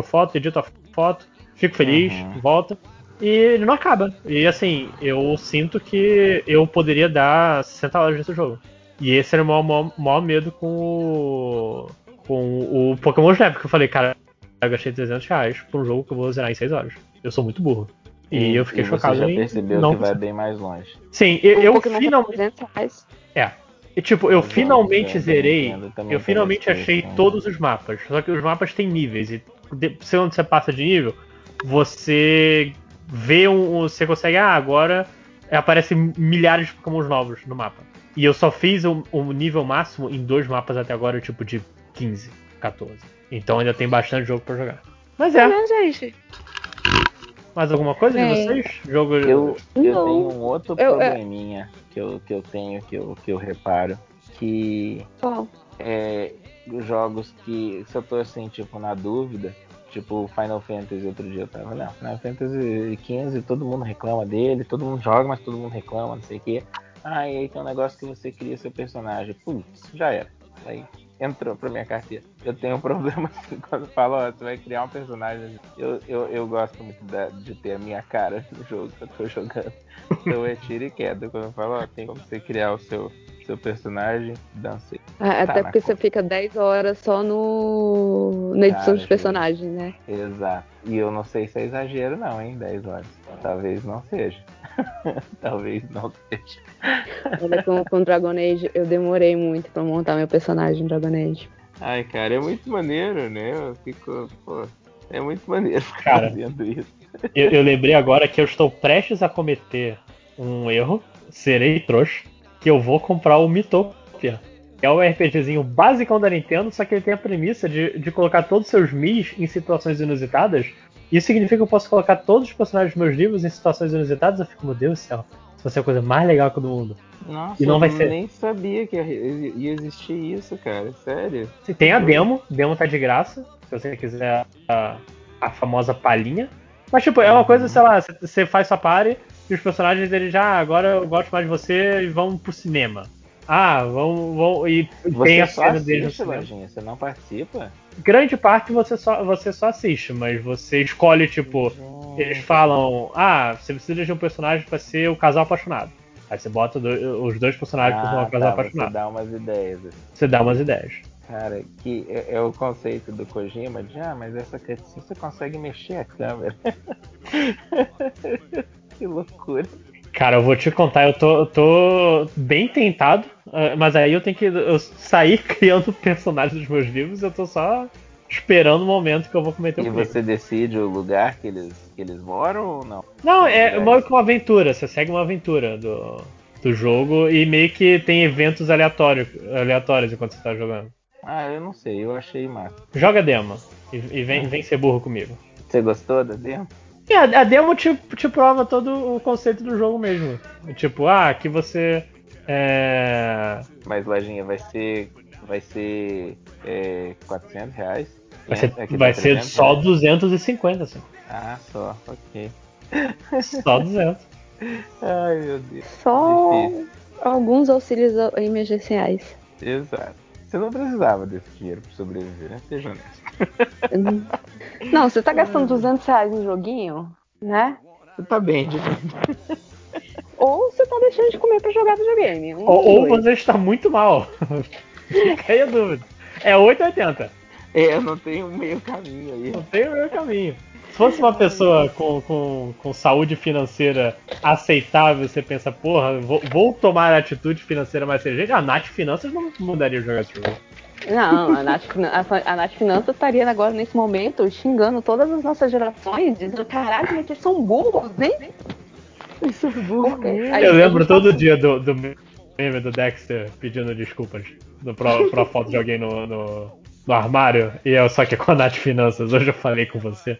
foto, edito a foto, fico feliz, uhum. volta. E ele não acaba. E assim, eu sinto que eu poderia dar 60 horas nesse jogo. E esse era o maior, maior, maior medo com o. com o Pokémon Snap, que eu falei, cara, eu gastei 300 reais por um jogo que eu vou zerar em 6 horas. Eu sou muito burro. E, e eu fiquei e chocado. Você já percebeu não... que vai bem mais longe. Sim, eu, eu finalmente. É. E, tipo, eu finalmente zerei. Eu finalmente achei todos os mapas. Só que os mapas têm níveis. E se onde você passa de nível, você vê um. Você consegue. Ah, agora aparecem milhares de Pokémon novos no mapa. E eu só fiz o, o, nível máximo em dois mapas até agora, tipo de 15, 14. Então ainda tem bastante jogo para jogar. Mas é. Gente. Mais alguma coisa é. de vocês? Jogo. Eu, eu tenho um outro eu, probleminha eu... que, eu, que eu tenho, que eu, que eu reparo. Que. Qual? É, jogos que. Se eu tô assim, tipo, na dúvida, Tipo, Final Fantasy, outro dia eu tava, não, Final Fantasy XV, todo mundo reclama dele, todo mundo joga, mas todo mundo reclama, não sei o quê. Ah, e aí tem um negócio que você cria seu personagem. Putz, já era. Aí entrou pra minha carteira. Eu tenho um problema assim, quando falo, ó, você vai criar um personagem. Eu, eu, eu gosto muito da, de ter a minha cara no jogo que eu tô jogando. Então é tiro e queda. Quando eu falo, ó, tem como você criar o seu seu personagem, dancei. É, tá até porque você fica 10 horas só no na edição Cara, de personagem, né? Exato. E eu não sei se é exagero não, hein, 10 horas. Talvez não seja. Talvez não seja. Olha, com, com Dragon Age, eu demorei muito pra montar meu personagem Dragon Age. Ai, cara, é muito maneiro, né? Eu fico, pô, é muito maneiro ficar cara, fazendo isso. Eu, eu lembrei agora que eu estou prestes a cometer um erro, serei trouxa, que eu vou comprar o Mitopia. É um RPGzinho básico da Nintendo, só que ele tem a premissa de, de colocar todos os seus Mis em situações inusitadas. Isso significa que eu posso colocar todos os personagens dos meus livros em situações inusitadas. Eu fico, meu Deus do céu, isso vai ser a coisa mais legal do mundo. Nossa, e não vai eu ser... nem sabia que ia existir isso, cara. Sério. Tem a demo, demo tá de graça, se você quiser a, a famosa palhinha. Mas, tipo, é uma coisa, sei lá, você faz sua party, e os personagens eles já, ah, agora eu gosto mais de você e vão pro cinema. Ah, vão, vão e você tem a cena deles no cinema. Você não participa? Grande parte você só, você só assiste, mas você escolhe, tipo, eles falam, ah, você precisa de um personagem para ser o casal apaixonado. Aí você bota os dois personagens ah, para ser o casal tá, apaixonado. Você dá umas ideias. Você dá umas ideias. cara, que é, é, o conceito do Kojima de, ah, mas essa cutscene você consegue mexer a câmera. que loucura. Cara, eu vou te contar, eu tô, eu tô bem tentado, ah, mas aí eu tenho que eu sair criando personagens dos meus livros, eu tô só esperando o momento que eu vou cometer o E você decide o lugar que eles, que eles moram ou não? Não, é meio que uma aventura, você segue uma aventura do, do jogo e meio que tem eventos aleatórios, aleatórios enquanto você tá jogando. Ah, eu não sei, eu achei massa. Joga demo e, e vem, vem ser burro comigo. Você gostou da demo? É, a demo te, te prova todo o conceito do jogo mesmo. Tipo, ah, que você. É... Mas, Lojinha, vai ser. Vai ser. É, 400 reais? Vai ser, vai ser só 250, assim. Ah, só, ok. Só 200. Ai, meu Deus. Só Difícil. alguns auxílios emergenciais. Exato. Você não precisava desse dinheiro para sobreviver, né? Seja honesto. Não, você tá gastando 200 reais em joguinho, né? Você tá bem, de Ou você tá deixando de comer para jogar videogame. Um ou, ou você está muito mal. Fica aí a dúvida. É 8,80. É, não tem um meio caminho aí. Não tem um meio caminho. Se fosse uma pessoa com, com, com saúde financeira aceitável, você pensa, porra, vou, vou tomar a atitude financeira mais inteligente, a Nath Finanças não mudaria jogar esse jogo. Não, a Nath, a, a Nath Finanças estaria agora, nesse momento, xingando todas as nossas gerações, dizendo, caralho, vocês são burros, hein? São burros. Eu lembro todo dia do, do meme do Dexter pedindo desculpas no, pro, pro foto de alguém no, no, no armário, e eu só que com a Nath Finanças, hoje eu falei com você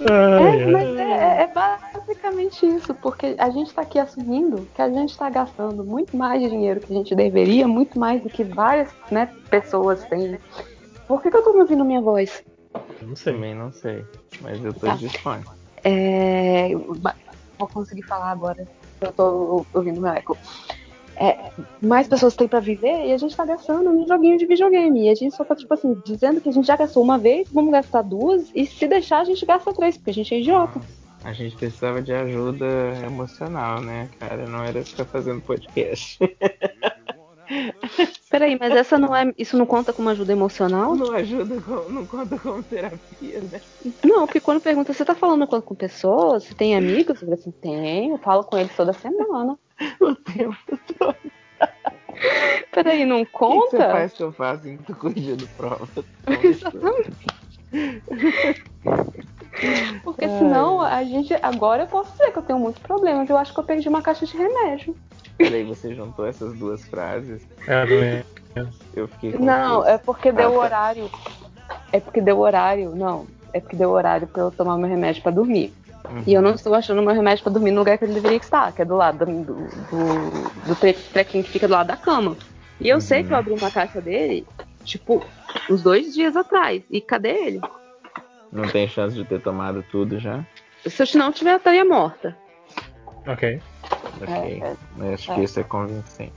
é, mas é, é, basicamente isso, porque a gente está aqui assumindo que a gente está gastando muito mais dinheiro que a gente deveria, muito mais do que várias né, pessoas têm. Por que, que eu estou me ouvindo minha voz? Eu não sei. Também não sei, mas eu tô tá. de fone. É, vou conseguir falar agora. Eu tô ouvindo meu eco é, mais pessoas têm para viver e a gente tá gastando num joguinho de videogame. E a gente só tá, tipo assim, dizendo que a gente já gastou uma vez, vamos gastar duas, e se deixar a gente gasta três, porque a gente é idiota. A gente precisava de ajuda emocional, né, cara? Não era ficar fazendo podcast. Peraí, mas essa não é. Isso não conta como ajuda emocional? Não ajuda, não conta como terapia, né? Não, porque quando pergunta, você tá falando com, com pessoas, você tem amigos? Eu assim, tenho, eu falo com eles toda semana. o tempo todo. Peraí, não conta? O que, você faz que eu faço corrigindo prova? Exatamente. Porque senão a gente. Agora eu posso dizer que eu tenho muitos problemas. Eu acho que eu perdi uma caixa de remédio. Peraí, você juntou essas duas frases. É, eu fiquei Não, é porque deu o horário. É porque deu horário. Não, é porque deu horário pra eu tomar meu remédio pra dormir. Uhum. E eu não estou achando meu remédio para dormir no lugar que ele deveria estar, que é do lado do, do, do, do trequinho que fica do lado da cama. E eu uhum. sei que eu abri uma caixa dele, tipo, uns dois dias atrás. E cadê ele? Não tem chance de ter tomado tudo já? Se eu não tiver, eu estaria morta. Ok. Ok. É, é, acho é. que isso é convincente.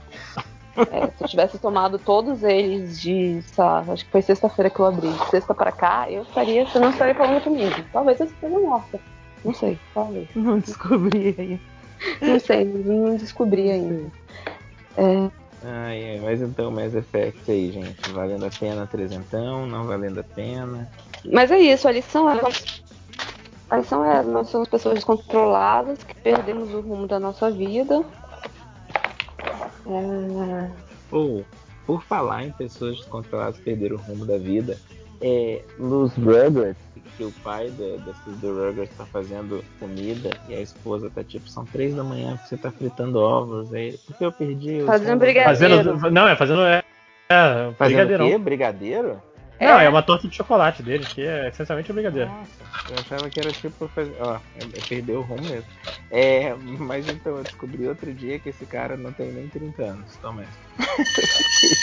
É, se eu tivesse tomado todos eles de, sei lá, acho que foi sexta-feira que eu abri, de sexta para cá, eu estaria, você não estaria falando comigo. Talvez eu esteja morta. Não sei, talvez. Não descobri ainda. Não sei, não descobri ainda. É. Ah, é, mas então, Mass Effect aí, gente. Valendo a pena trezentão, não valendo a pena. Mas é isso, a lição é. A lição é, nós somos pessoas descontroladas, que perdemos o rumo da nossa vida. É... Ou, oh, por falar em pessoas descontroladas que perderam o rumo da vida, é, nos Rugrats, que o pai da, da do Rugrats tá fazendo comida e a esposa tá tipo, são três da manhã porque você tá fritando ovos. Aí, porque eu perdi. Fazendo brigadeiro. Fazendo, não, é fazendo. É, é fazendo o quê? Brigadeiro? Não, é. é uma torta de chocolate dele, que é essencialmente um brigadeiro. Nossa, eu achava que era tipo fazer. Ó, perdeu o rumo mesmo. É, mas então eu descobri outro dia que esse cara não tem nem 30 anos. Toma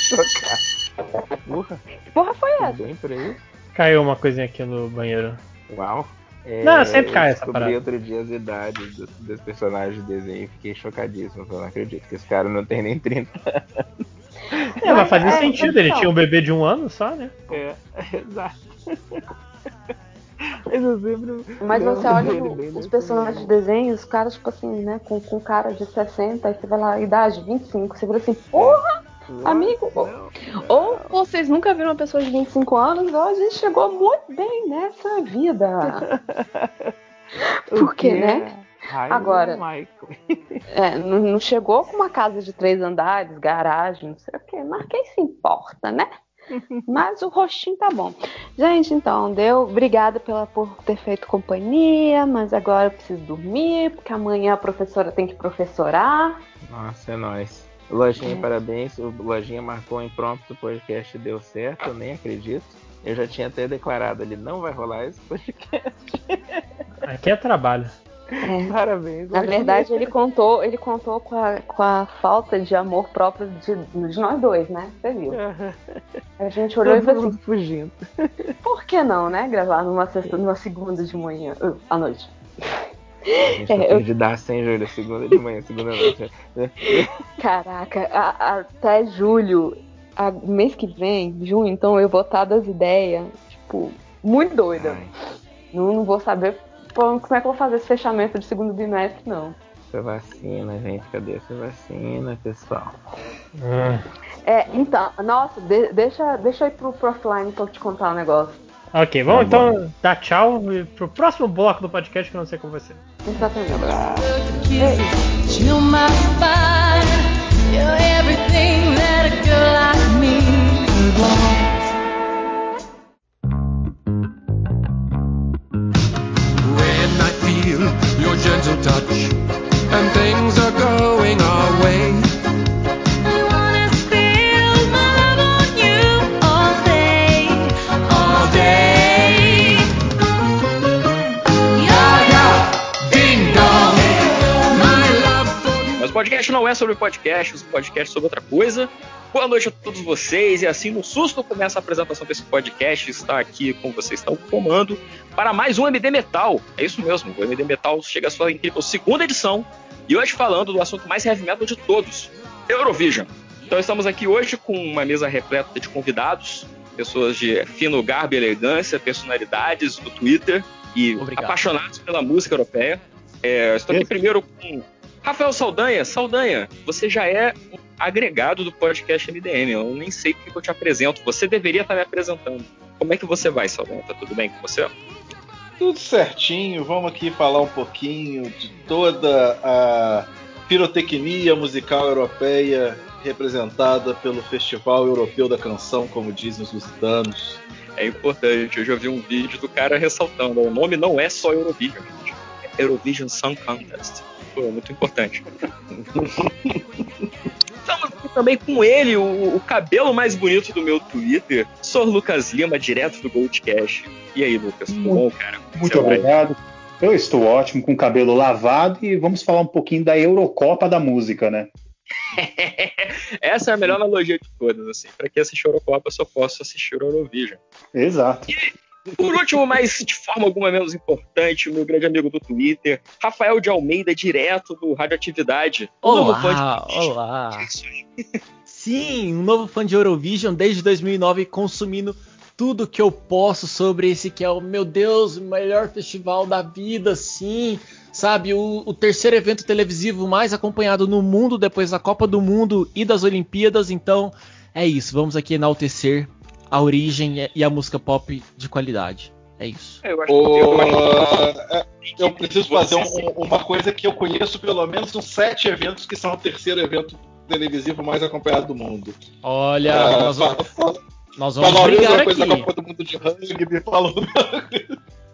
chocado. Porra. Que porra foi essa? Bem por aí. Caiu uma coisinha aqui no banheiro. Uau. É, não, sempre cai essa parada. Eu descobri outro dia as idades dos, dos personagens de desenho e fiquei chocadíssimo. Eu não acredito que esse cara não tem nem 30 anos. É, mas fazia é, sentido, ele tinha um bebê de um ano só, né? É, exato. Mas, eu sempre... Mas você olha no, os personagens de desenho, os caras, tipo assim, né, com, com cara de 60, aí você vai lá, idade 25, você vira assim, porra! Amigo, ou, ou, vocês nunca viram uma pessoa de 25 anos, ou a gente chegou muito bem nessa vida. Porque, né? Agora, é, não chegou com uma casa de três andares, garagem, não sei o quê, mas quem se importa, né? Mas o rostinho tá bom. Gente, então, deu. Obrigada pela, por ter feito companhia, mas agora eu preciso dormir, porque amanhã a professora tem que professorar. Nossa, é nóis. Lojinha, é. parabéns. O Lojinha marcou em prompt o podcast deu certo, eu nem acredito. Eu já tinha até declarado, ele não vai rolar esse podcast. Aqui é trabalho. É. Parabéns. Na verdade, ele contou, ele contou com a, com a falta de amor próprio de, de nós dois, né? Você viu? A gente olhou Todo e falou assim, fugindo. Por que não, né? Gravar numa sexta, numa segunda de manhã, uh, à noite. A gente é, eu... de dar sem julho, segunda de manhã, segunda noite. Caraca, a, até julho, a, mês que vem, junho, então eu vou estar das ideias, tipo, muito doida. Não, não vou saber como é que eu vou fazer esse fechamento de segundo bimestre, não. Essa vacina, gente, cadê essa vacina, pessoal? É, então, nossa, de, deixa, deixa eu ir pro, pro offline pra eu te contar um negócio. Ok, vamos tá então dar tchau pro próximo bloco do podcast que eu não sei como vai ser. Exatamente. gentle touch, and things are going our way. podcast não é sobre podcast, o podcast é sobre outra coisa. Boa noite a todos vocês, e assim no susto começa a apresentação desse podcast, está aqui com vocês, está o comando, para mais um MD Metal. É isso mesmo, o MD Metal chega à sua incrível segunda edição, e hoje falando do assunto mais heavy metal de todos, Eurovision. Então estamos aqui hoje com uma mesa repleta de convidados, pessoas de fino garbo e elegância, personalidades do Twitter e Obrigado. apaixonados pela música europeia. É, estou aqui primeiro com Rafael Saldanha, Saldanha, você já é um agregado do podcast MDM. Eu nem sei o que eu te apresento. Você deveria estar me apresentando. Como é que você vai, Saldanha? Tá tudo bem com você? Tudo certinho. Vamos aqui falar um pouquinho de toda a pirotecnia musical europeia representada pelo Festival Europeu da Canção, como dizem os lusitanos. É importante. Hoje eu vi um vídeo do cara ressaltando: o nome não é só Eurovision, gente. É Eurovision Song Contest é muito importante. Estamos aqui também com ele, o, o, cabelo mais bonito do meu Twitter, Sr. Lucas Lima, direto do Goldcast. E aí, Lucas, tudo bom, cara? Muito obrigado. Eu estou ótimo, com o cabelo lavado e vamos falar um pouquinho da Eurocopa da música, né? Essa é a melhor analogia de todas, assim. Para quem assistir Eurocopa, eu só posso assistir Eurovision. Exato. E, por último, mas de forma alguma menos importante, o meu grande amigo do Twitter, Rafael de Almeida, direto do Radioatividade. Olá, olá. Sim, um novo fã de Eurovision desde 2009, consumindo tudo que eu posso sobre esse que é o, meu Deus, o melhor festival da vida, sim. Sabe, o, o terceiro evento televisivo mais acompanhado no mundo depois da Copa do Mundo e das Olimpíadas. Então, é isso. Vamos aqui enaltecer a origem e a música pop de qualidade. É isso. É, eu, acho que eu, é, eu preciso fazer um, uma coisa que eu conheço pelo menos uns sete eventos que são o terceiro evento televisivo mais acompanhado do mundo. Olha, uh, nós, vamos, nós vamos brigar aqui. Da Copa do Mundo de rugby.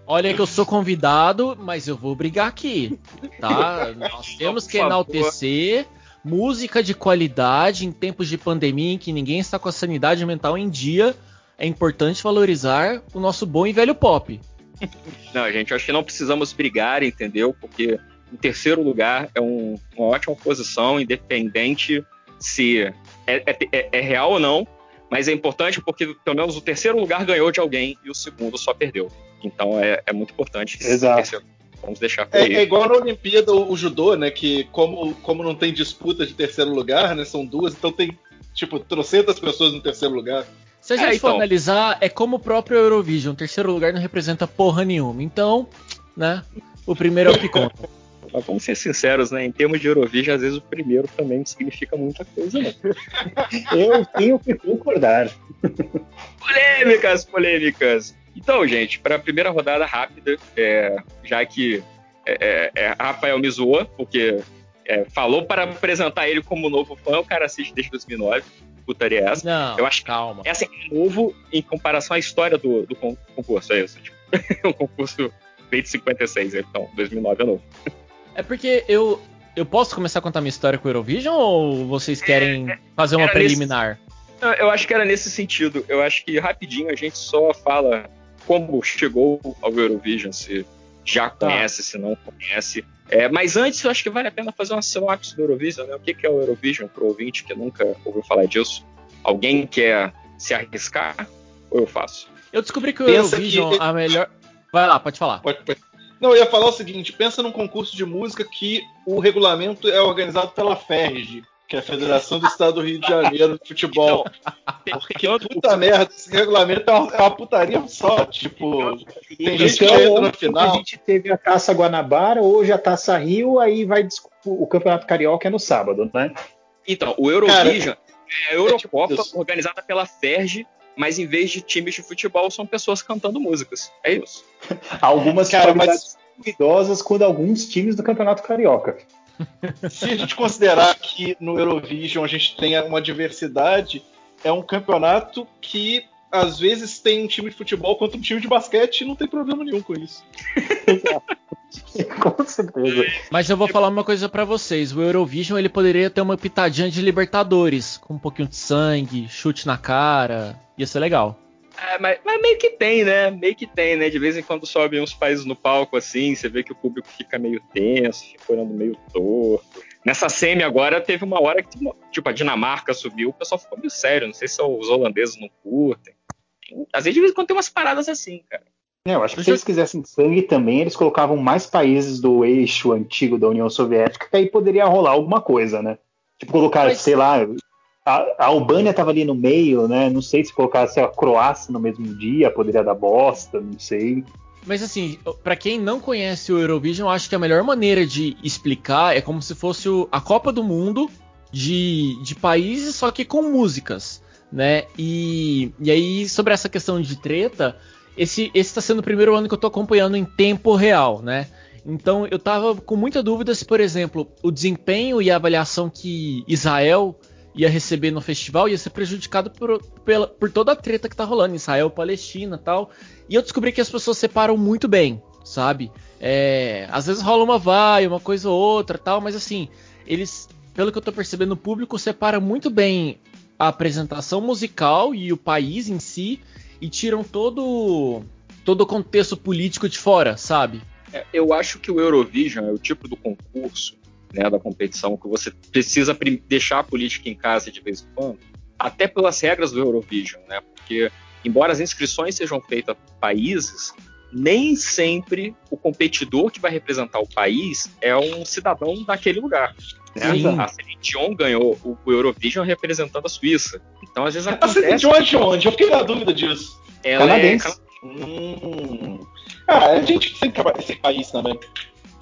Olha que eu sou convidado, mas eu vou brigar aqui, tá? Nós temos que enaltecer música de qualidade em tempos de pandemia em que ninguém está com a sanidade mental em dia, é importante valorizar o nosso bom e velho pop. Não, gente, acho que não precisamos brigar, entendeu? Porque em terceiro lugar é um, uma ótima posição, independente se é, é, é, é, real ou não, mas é importante porque pelo menos o terceiro lugar ganhou de alguém e o segundo só perdeu. Então é, é muito importante. Exato. Vamos deixar por é, é, igual na Olimpíada o, o, judô, né? Que como, como não tem disputa de terceiro lugar, né? São duas, então tem tipo trocentas pessoas no terceiro lugar. Se a gente é, for então. analisar, é como o próprio Eurovision. O terceiro lugar não representa porra nenhuma. Então, né? O primeiro é o que conta. Mas vamos ser sinceros, né? Em termos de Eurovision, às vezes o primeiro também não significa muita coisa, né? Eu tenho que concordar. polêmicas, polêmicas. Então, gente, para a primeira rodada rápida, é, já que é, é, é Rafael me zoou, porque é, falou para apresentar ele como novo fã, o cara assiste desde 2009. Putaria é essa. Não, eu acho calma. É assim, novo em comparação à história do, do concurso, é isso. Tipo, o concurso veio de 56, então 2009 é novo. É porque eu. Eu posso começar a contar minha história com o Eurovision ou vocês querem é, fazer uma preliminar? Nesse, eu acho que era nesse sentido. Eu acho que rapidinho a gente só fala como chegou ao Eurovision, se já tá. conhece, se não conhece. É, mas antes eu acho que vale a pena fazer uma sinopse do Eurovision, né? O que, que é o Eurovision para o ouvinte que nunca ouviu falar disso? Alguém quer se arriscar ou eu faço? Eu descobri que o Pensa Eurovision, que... a melhor. Vai lá, pode falar. Pode, pode. Não, eu ia falar o seguinte: pensa num concurso de música que o regulamento é organizado pela FERJ, que é a Federação do Estado do Rio de Janeiro de Futebol. Então, Porque, puta merda, esse regulamento é uma, é uma putaria só. Tipo, tem gente que entra no final. A gente teve a Taça Guanabara, hoje a Taça Rio, aí vai o Campeonato Carioca é no sábado, né? Então, o Eurovision Cara, é a Eurocopa é tipo organizada pela FERJ mas em vez de times de futebol, são pessoas cantando músicas. É isso. Algumas Cara, mas... idosas quando alguns times do Campeonato Carioca. Se a gente considerar que no Eurovision a gente tem uma diversidade, é um campeonato que às vezes tem um time de futebol contra um time de basquete e não tem problema nenhum com isso. com certeza. Mas eu vou falar uma coisa para vocês. O Eurovision ele poderia ter uma pitadinha de Libertadores, com um pouquinho de sangue, chute na cara. Ia ser legal. É, mas, mas, meio que tem, né? Meio que tem, né? De vez em quando sobem uns países no palco assim, você vê que o público fica meio tenso, fica olhando meio torto. Nessa semi agora teve uma hora que, tipo, a Dinamarca subiu, o pessoal ficou meio sério. Não sei se os holandeses não curtem. Às vezes de vez em quando tem umas paradas assim, cara. Eu acho que se eles quisessem sangue também, eles colocavam mais países do eixo antigo da União Soviética, que aí poderia rolar alguma coisa, né? Tipo, colocar, Mas... sei lá, a, Albânia estava ali no meio, né? Não sei se colocasse a Croácia no mesmo dia, poderia dar bosta, não sei. Mas assim, para quem não conhece o Eurovision, acho que a melhor maneira de explicar é como se fosse a Copa do Mundo de, de países, só que com músicas né? E, e aí, sobre essa questão de treta, esse está sendo o primeiro ano que eu estou acompanhando em tempo real, né? Então eu tava com muita dúvida se, por exemplo, o desempenho e a avaliação que Israel ia receber no festival ia ser prejudicado por, por, por toda a treta que tá rolando, Israel, Palestina tal. E eu descobri que as pessoas separam muito bem, sabe? É, às vezes rola uma vai, uma coisa ou outra tal, mas assim, eles, pelo que eu tô percebendo, o público separa muito bem a apresentação musical e o país em si e tiram todo todo o contexto político de fora, sabe? É, eu acho que o Eurovision é o tipo do concurso, né, da competição que você precisa deixar a política em casa de vez em quando, até pelas regras do Eurovision, né? Porque embora as inscrições sejam feitas por países, nem sempre o competidor que vai representar o país é um cidadão daquele lugar. Né? A Celine Dion ganhou o Eurovision representando a Suíça. Então, às vezes acontece... A Celine Dion é de onde? Eu fiquei na dúvida disso. Ela Canadense. é... Hum... Ah, a gente tem que trabalhar nesse país também.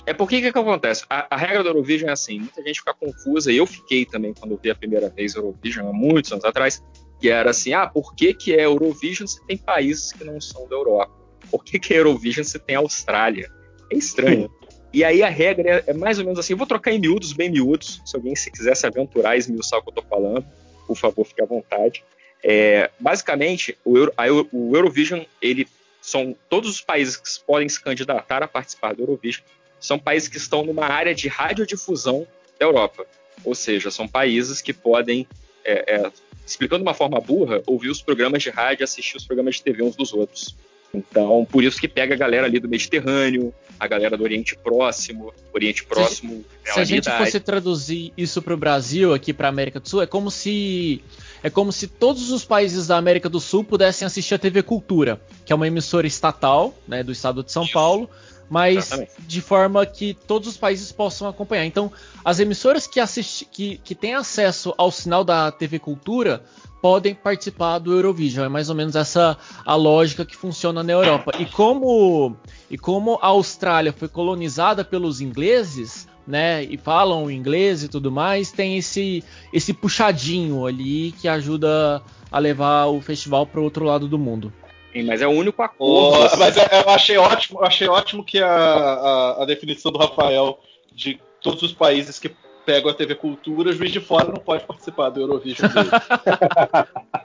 É porque o que, que acontece? A, a, regra do Eurovision é assim, muita gente fica confusa, e eu fiquei também quando vi a primeira vez Eurovision, há muitos anos atrás, que era assim, ah, por que, que é Eurovision se tem países que não são da Europa? Por que, que é Eurovision se tem Austrália? É estranho. E aí a regra é, é, mais ou menos assim, eu vou trocar em miúdos, bem miúdos, se alguém se quiser se aventurar e esmiuçar o que eu tô falando, por favor, fique à vontade. É, basicamente, o, Euro, a, o Eurovision, ele são todos os países que podem se candidatar a participar do Eurovision, são países que estão numa área de radiodifusão da Europa. Ou seja, são países que podem, é, é, explicando de uma forma burra, ouvir os programas de rádio e assistir os programas de TV uns dos outros. Então, por isso que pega a galera ali do Mediterrâneo, a galera do Oriente Próximo, Oriente Próximo. Se, se a gente fosse traduzir isso para o Brasil, aqui para América do Sul, é como se é como se todos os países da América do Sul pudessem assistir a TV Cultura, que é uma emissora estatal, né, do estado de São isso. Paulo, mas Exatamente. de forma que todos os países possam acompanhar. Então, as emissoras que, assisti, que, que têm acesso ao sinal da TV Cultura podem participar do Eurovision. É mais ou menos essa a lógica que funciona na Europa. E como e como a Austrália foi colonizada pelos ingleses, né, e falam inglês e tudo mais, tem esse esse puxadinho ali que ajuda a levar o festival para o outro lado do mundo. Sim, mas é o único acordo. Oh, assim. Mas é, eu achei ótimo, eu achei ótimo que a, a, a definição do Rafael de todos os países que pego a TV Cultura, Juiz de Fora não pode participar do Eurovision dele.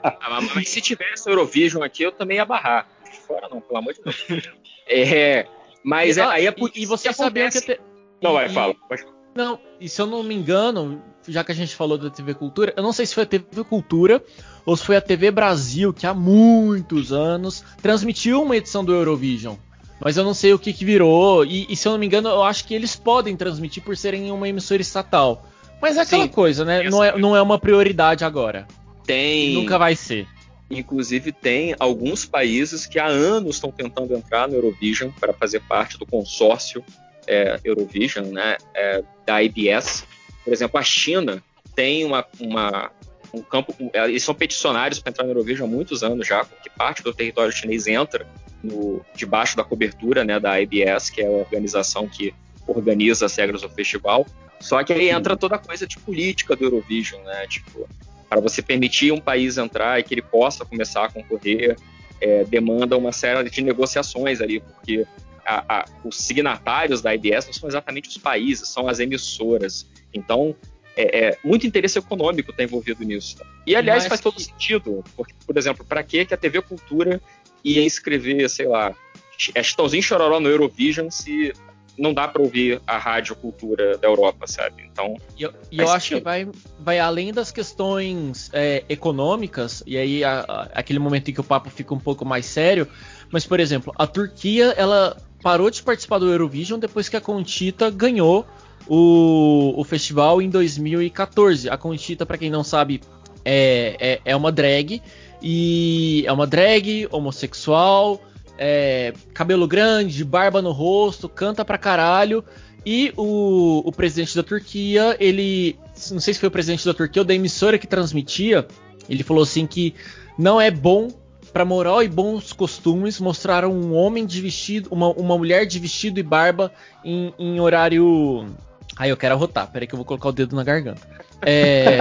ah, mas se tivesse Eurovision aqui, eu também ia barrar. De fora não, pelo amor de Deus. É, mas e, é, aí é por, E você sabia que... Te... Não, vai, fala. Não, e se eu não me engano, já que a gente falou da TV Cultura, eu não sei se foi a TV Cultura ou se foi a TV Brasil, que há muitos anos transmitiu uma edição do Eurovision. Mas eu não sei o que, que virou. E, e, se eu não me engano, eu acho que eles podem transmitir por serem uma emissora estatal. Mas é aquela Sim, coisa, né? Não é, não é uma prioridade agora. Tem. Nunca vai ser. Inclusive, tem alguns países que há anos estão tentando entrar no Eurovision para fazer parte do consórcio é, Eurovision, né? É, da IBS. Por exemplo, a China tem uma, uma um campo. Eles são peticionários para entrar no Eurovision há muitos anos já, porque parte do território chinês entra no, debaixo da cobertura né, da IBS, que é a organização que organiza as regras do festival. Só que aí entra toda a coisa de política do Eurovision, né? Tipo, para você permitir um país entrar e que ele possa começar a concorrer, é, demanda uma série de negociações ali, porque a, a, os signatários da IBS não são exatamente os países, são as emissoras. Então, é, é, muito interesse econômico está envolvido nisso. E, aliás, Mas faz que... todo sentido. Porque, por exemplo, para que a TV Cultura ia inscrever, sei lá, é Chitãozinho Chororó no Eurovision se não dá para ouvir a rádio cultura da Europa, sabe? Então. E eu, eu acho que vai, vai além das questões é, econômicas, e aí a, a, aquele momento em que o papo fica um pouco mais sério. Mas, por exemplo, a Turquia, ela parou de participar do Eurovision depois que a Conchita ganhou o, o festival em 2014. A Conchita, para quem não sabe, é, é, é uma drag e é uma drag homossexual, é, cabelo grande, barba no rosto, canta pra caralho. E o, o presidente da Turquia, ele. Não sei se foi o presidente da Turquia ou da emissora que transmitia. Ele falou assim que não é bom para moral e bons costumes mostrar um homem de vestido, uma, uma mulher de vestido e barba em, em horário. Ai, eu quero arrotar. Peraí que eu vou colocar o dedo na garganta. É.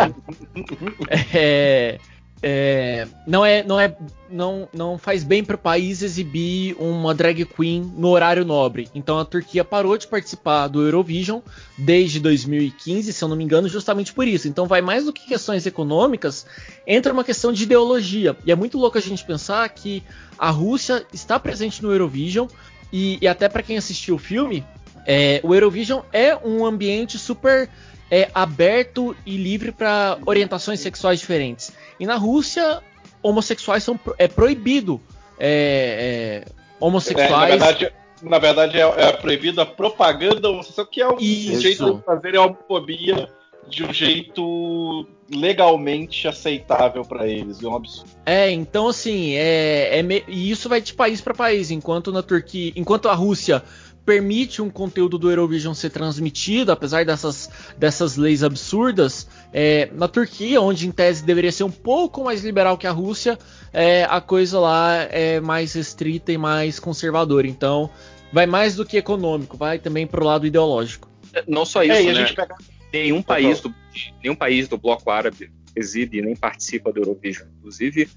é é, não é, não é, não, não faz bem para o país exibir uma drag queen no horário nobre. Então a Turquia parou de participar do Eurovision desde 2015, se eu não me engano, justamente por isso. Então vai mais do que questões econômicas, entra uma questão de ideologia. E é muito louco a gente pensar que a Rússia está presente no Eurovision e, e até para quem assistiu o filme, é, o Eurovision é um ambiente super é, aberto e livre para orientações sexuais diferentes. E na Rússia, homossexuais são é proibido. É, é, homossexuais. É, na verdade, na verdade é, é proibido a propaganda homossexual, que é um Isso. jeito de fazer a homofobia de um jeito legalmente aceitável para eles. É um absurdo. É, então assim, é, é me... e isso vai de país para país. Enquanto na Turquia, enquanto a Rússia permite um conteúdo do Eurovision ser transmitido, apesar dessas, dessas leis absurdas. É, na Turquia, onde em tese deveria ser um pouco mais liberal que a Rússia, é, a coisa lá é mais restrita e mais conservadora. Então, vai mais do que econômico, vai também para o lado ideológico. É, não só isso, é, né? Pega... Nenhum país, do, nenhum país do bloco árabe exibe nem participa do Eurovision. Inclusive,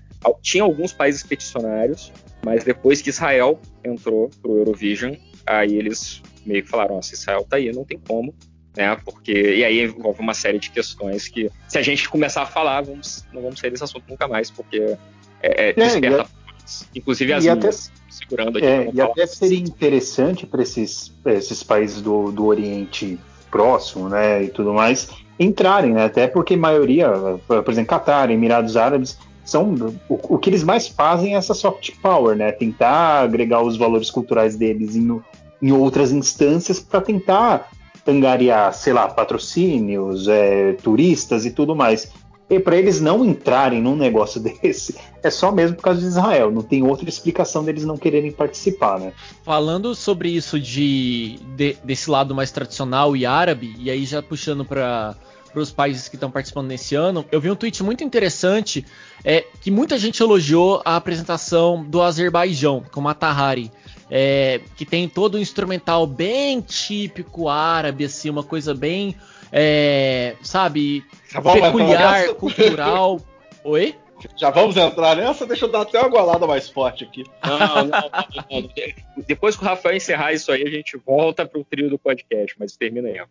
tinha alguns países peticionários, mas depois que Israel entrou para o Eurovision, aí eles meio que falaram, se Israel tá aí, não tem como, né? Porque e aí envolve uma série de questões que se a gente começar a falar, vamos, não vamos sair desse assunto nunca mais, porque é, é, é desperta, inclusive as minhas, segurando aqui. É, e até seria interessante para esses, esses países do, do Oriente Próximo, né, e tudo mais, entrarem, né? Até porque a maioria, por exemplo, Catar, Emirados Árabes, são o, o, que eles mais fazem é essa soft power, né? Tentar agregar os valores culturais deles em, em outras instâncias para tentar angariar, sei lá, patrocínios, é, turistas e tudo mais. E para eles não entrarem num negócio desse, é só mesmo por causa de Israel. Não tem outra explicação deles não quererem participar, né? Falando sobre isso de, de desse lado mais tradicional e árabe, e aí já puxando para os países que estão participando nesse ano, eu vi um tweet muito interessante é, que muita gente elogiou a apresentação do Azerbaijão com Matahari. É, que tem todo um instrumental bem típico árabe, assim, uma coisa bem, é, sabe, peculiar, cultural. Oi? Já vamos entrar nessa? Deixa eu dar até uma golada mais forte aqui. Não, não, não, não, Depois que o Rafael encerrar isso aí, a gente volta pro trio do podcast, mas termina aí.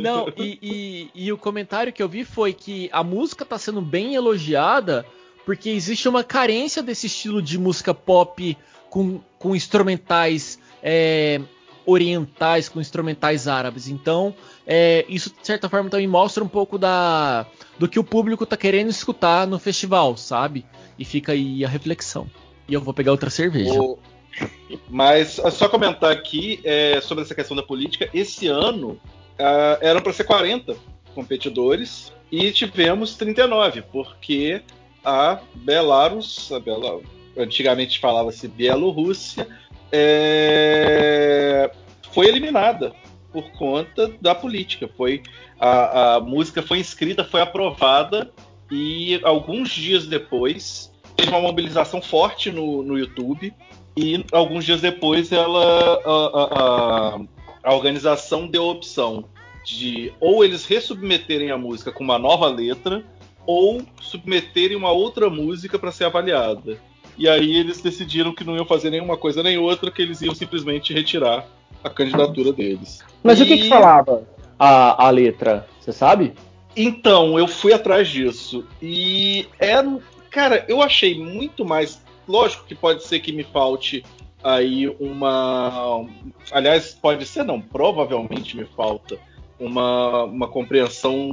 Não, e, e, e, o comentário que eu vi foi que a música tá sendo bem elogiada porque existe uma carência desse estilo de música pop com, com instrumentais é, orientais, com instrumentais árabes. Então, é, isso de certa forma também mostra um pouco da do que o público tá querendo escutar no festival, sabe? E fica aí a reflexão. E eu vou pegar outra cerveja. O... Mas só comentar aqui é, sobre essa questão da política. Esse ano uh, eram para ser 40 competidores e tivemos 39, porque a Belarus, a Bela, antigamente falava-se Bielorrússia, é, foi eliminada por conta da política. Foi a, a música foi inscrita, foi aprovada e alguns dias depois teve uma mobilização forte no, no YouTube e alguns dias depois ela a, a, a, organização deu a opção de ou eles resubmeterem a música com uma nova letra ou submeterem uma outra música para ser avaliada. E aí eles decidiram que não iam fazer nenhuma coisa nem outra, que eles iam simplesmente retirar a candidatura deles. Mas e... o que, que falava a, a letra? Você sabe? Então, eu fui atrás disso. E é. Cara, eu achei muito mais. Lógico que pode ser que me falte aí uma. Aliás, pode ser não, provavelmente me falta uma, uma compreensão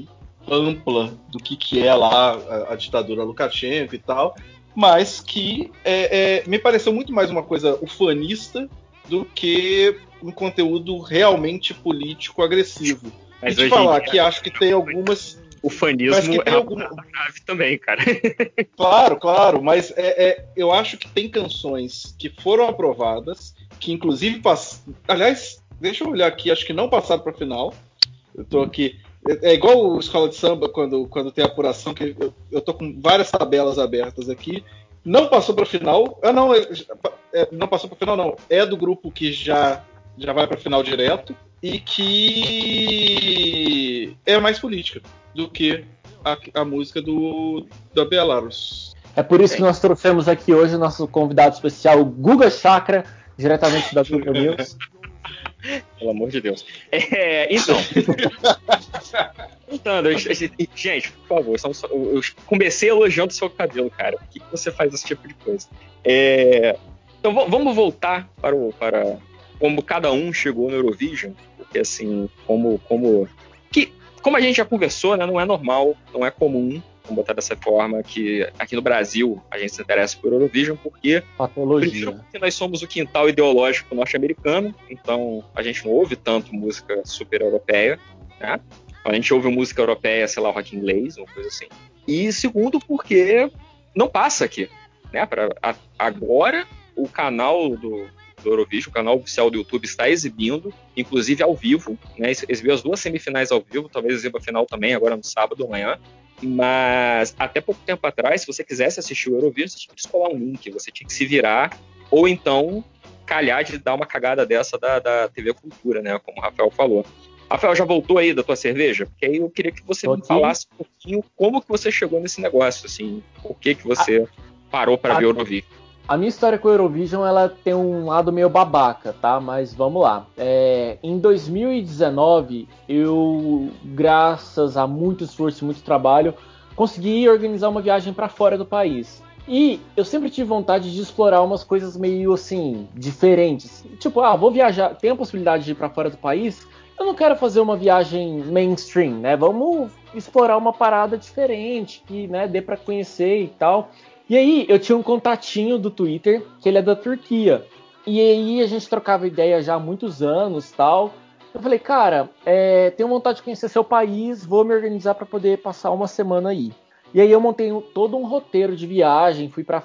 ampla do que, que é lá a, a ditadura Lukashenko e tal, mas que é, é, me pareceu muito mais uma coisa ufanista do que um conteúdo realmente político agressivo. Mas e te falar dia, que acho que tem algumas. O fanismo é alguma... grave também, cara. Claro, claro, mas é, é, eu acho que tem canções que foram aprovadas, que inclusive pass... Aliás, deixa eu olhar aqui, acho que não passaram para final. Eu tô aqui. É, é igual o Escola de Samba, quando, quando tem apuração, que eu, eu tô com várias tabelas abertas aqui. Não passou para final. Ah, não, é, é não passou para final, não. É do grupo que já, já vai para final direto e que é mais política do que a, a música do da Belarus. É por isso que nós trouxemos aqui hoje o nosso convidado especial, Guga Chakra, diretamente da Google News. Pelo amor de Deus. É, então. então, gente, por favor, eu comecei elogiando seu cabelo, cara. Por que você faz esse tipo de coisa? É, então vamos voltar para, o, para como cada um chegou no Eurovision, porque assim, como, como, que, como a gente já conversou, né, não é normal, não é comum vamos botar dessa forma, que aqui no Brasil a gente se interessa por Eurovision, porque, Patologia. porque nós somos o quintal ideológico norte-americano, então a gente não ouve tanto música super europeia, né? A gente ouve música europeia, sei lá, rock inglês, uma coisa assim. E segundo, porque não passa aqui, né? Pra, a, agora o canal do, do Eurovision, o canal oficial do YouTube está exibindo, inclusive ao vivo, né? Exibiu as duas semifinais ao vivo, talvez exiba a final também, agora no sábado amanhã. Mas até pouco tempo atrás, se você quisesse assistir o Eurovision, você tinha que escolar um link, você tinha que se virar, ou então calhar de dar uma cagada dessa da, da TV Cultura, né? Como o Rafael falou. Rafael, já voltou aí da tua cerveja? Porque aí eu queria que você me falasse um pouquinho como que você chegou nesse negócio, assim, por que que você a, parou para ver o Eurovision. A minha história com o Eurovision ela tem um lado meio babaca, tá? Mas vamos lá. É, em 2019, eu, graças a muito esforço e muito trabalho, consegui organizar uma viagem para fora do país. E eu sempre tive vontade de explorar umas coisas meio assim, diferentes. Tipo, ah, vou viajar, tem a possibilidade de ir para fora do país? Eu não quero fazer uma viagem mainstream, né? Vamos explorar uma parada diferente, que né, dê para conhecer e tal. E aí eu tinha um contatinho do Twitter, que ele é da Turquia. E aí a gente trocava ideia já há muitos anos tal. Eu falei, cara, é, tenho vontade de conhecer seu país, vou me organizar para poder passar uma semana aí. E aí eu montei todo um roteiro de viagem, fui para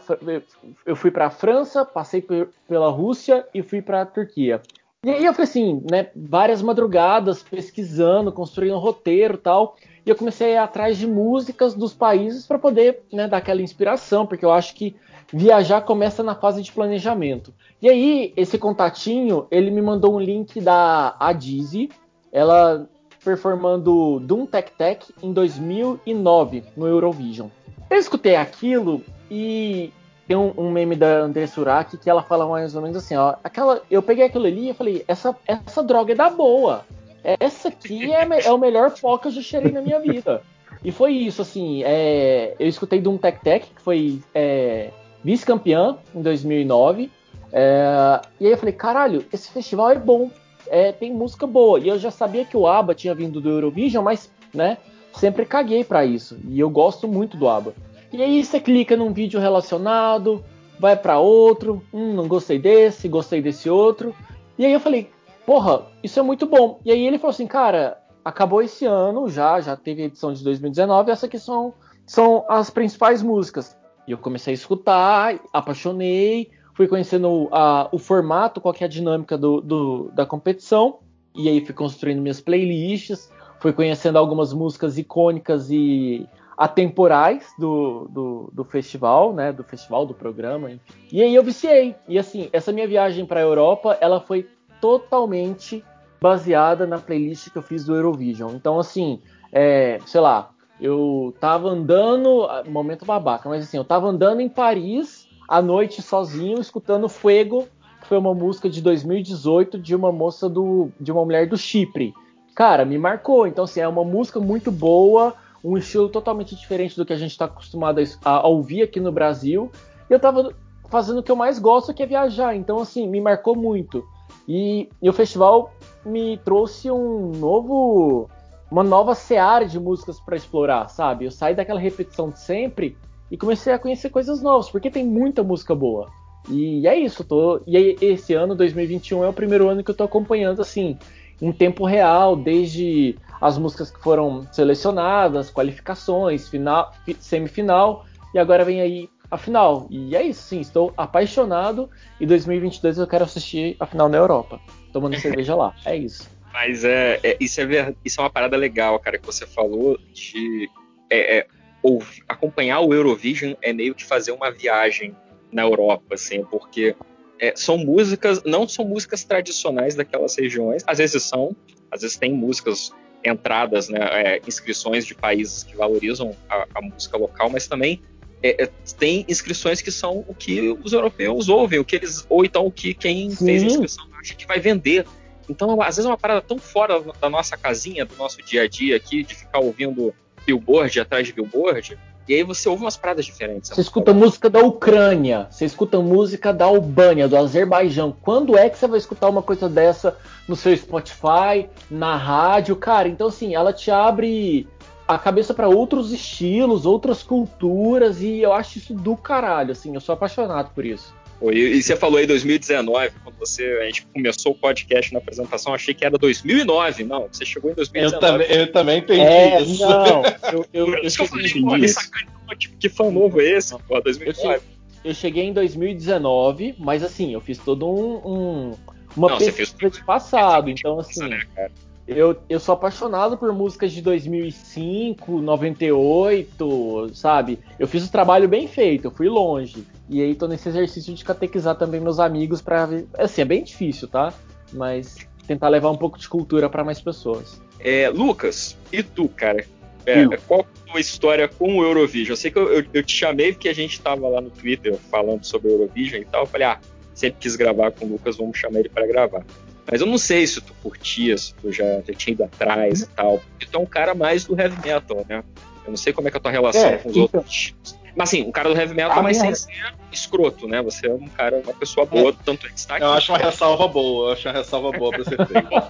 eu fui para a França, passei pela Rússia e fui para a Turquia. E aí eu falei assim, né, várias madrugadas pesquisando, construindo um roteiro tal. E eu comecei a ir atrás de músicas dos países para poder né, dar aquela inspiração, porque eu acho que viajar começa na fase de planejamento. E aí, esse contatinho, ele me mandou um link da Adizi, ela performando Doom Tech Tech em 2009 no Eurovision. Eu escutei aquilo e tem um, um meme da André Surak que ela fala mais ou menos assim, ó, aquela, eu peguei aquilo ali e falei, essa, essa droga é da boa. Essa aqui é, é o melhor pó que eu já cheirei na minha vida. E foi isso, assim, é, eu escutei Doom Tech Tech, que foi é, vice-campeã em 2009. É, e aí eu falei, caralho, esse festival é bom, é, tem música boa. E eu já sabia que o ABBA tinha vindo do Eurovision, mas, né, sempre caguei para isso. E eu gosto muito do ABBA. E aí você clica num vídeo relacionado, vai para outro, hum, não gostei desse, gostei desse outro. E aí eu falei, porra, isso é muito bom. E aí ele falou assim, cara, acabou esse ano já, já teve a edição de 2019, essa aqui são, são as principais músicas. E eu comecei a escutar, apaixonei, fui conhecendo a, o formato, qual é a dinâmica do, do, da competição, e aí fui construindo minhas playlists, fui conhecendo algumas músicas icônicas e atemporais do, do, do, festival, né, do festival, do programa, enfim. E aí eu viciei. E assim, essa minha viagem para a Europa, ela foi totalmente baseada na playlist que eu fiz do Eurovision. Então, assim, é, sei lá, eu tava andando, momento babaca, mas assim, eu tava andando em Paris à noite sozinho, escutando Fuego, que foi uma música de 2018 de uma moça do, de uma mulher do Chipre. Cara, me marcou. Então, assim, é uma música muito boa, um estilo totalmente diferente do que a gente está acostumado a, ouvir aqui no Brasil. E eu tava fazendo o que eu mais gosto, que é viajar. Então, assim, me marcou muito. E, e o festival me trouxe um novo uma nova seara de músicas para explorar, sabe? Eu saí daquela repetição de sempre e comecei a conhecer coisas novas, porque tem muita música boa. E é isso, tô. E esse ano, 2021, é o primeiro ano que eu tô acompanhando assim, em tempo real, desde as músicas que foram selecionadas, qualificações, final, semifinal, e agora vem aí a final. E é isso, sim, estou apaixonado e 2022 eu quero assistir a final na Europa, tomando cerveja lá. É isso. Mas é, é, isso, é ver, isso é uma parada legal, cara, que você falou de é, é, ouvir, acompanhar o Eurovision é meio que fazer uma viagem na Europa, assim, porque é, são músicas, não são músicas tradicionais daquelas regiões, às vezes são, às vezes tem músicas entradas, né, é, inscrições de países que valorizam a, a música local, mas também é, é, tem inscrições que são o que os europeus ouvem, o que eles ou então o que quem Sim. fez a inscrição acha que vai vender. Então, às vezes é uma parada tão fora da nossa casinha, do nosso dia a dia aqui, de ficar ouvindo billboard atrás de billboard, e aí você ouve umas paradas diferentes. Você escuta música da Ucrânia, você escuta música da Albânia, do Azerbaijão. Quando é que você vai escutar uma coisa dessa no seu Spotify, na rádio? Cara, então assim, ela te abre a cabeça para outros estilos, outras culturas, e eu acho isso do caralho, assim, eu sou apaixonado por isso. E, você falou aí 2019, quando você, a gente começou o podcast na apresentação, achei que era 2009. Não, você chegou em 2019. Eu também, eu também entendi é, isso. Não, eu, eu, eu, eu falei, pô, tipo, que fã novo é esse? Pô, 2009. Eu cheguei em 2019, mas assim, eu fiz todo um, um uma não, pesquisa de passado, então assim, né, eu, eu sou apaixonado por músicas de 2005, 98, sabe? Eu fiz o trabalho bem feito, eu fui longe. E aí tô nesse exercício de catequizar também meus amigos para assim, é bem difícil, tá? Mas tentar levar um pouco de cultura para mais pessoas. É, Lucas, e tu, cara? É, qual a tua história com o Eurovision? Eu sei que eu, eu, eu, te chamei porque a gente tava lá no Twitter falando sobre o Eurovision e tal. Eu falei, ah, sempre quis gravar com o Lucas, vamos chamar ele para gravar. Mas eu não sei se tu curtia, se tu já, já tinha ido atrás e tal. Porque tu é um cara mais do heavy metal, né? Eu não sei como é que é a tua relação é, com os então... outros Mas assim, um cara do heavy metal, mas sem ser escroto, né? Você é um cara, uma pessoa boa, é. tanto é que está aqui. Eu acho uma ressalva boa, eu acho uma ressalva boa pra ser feita.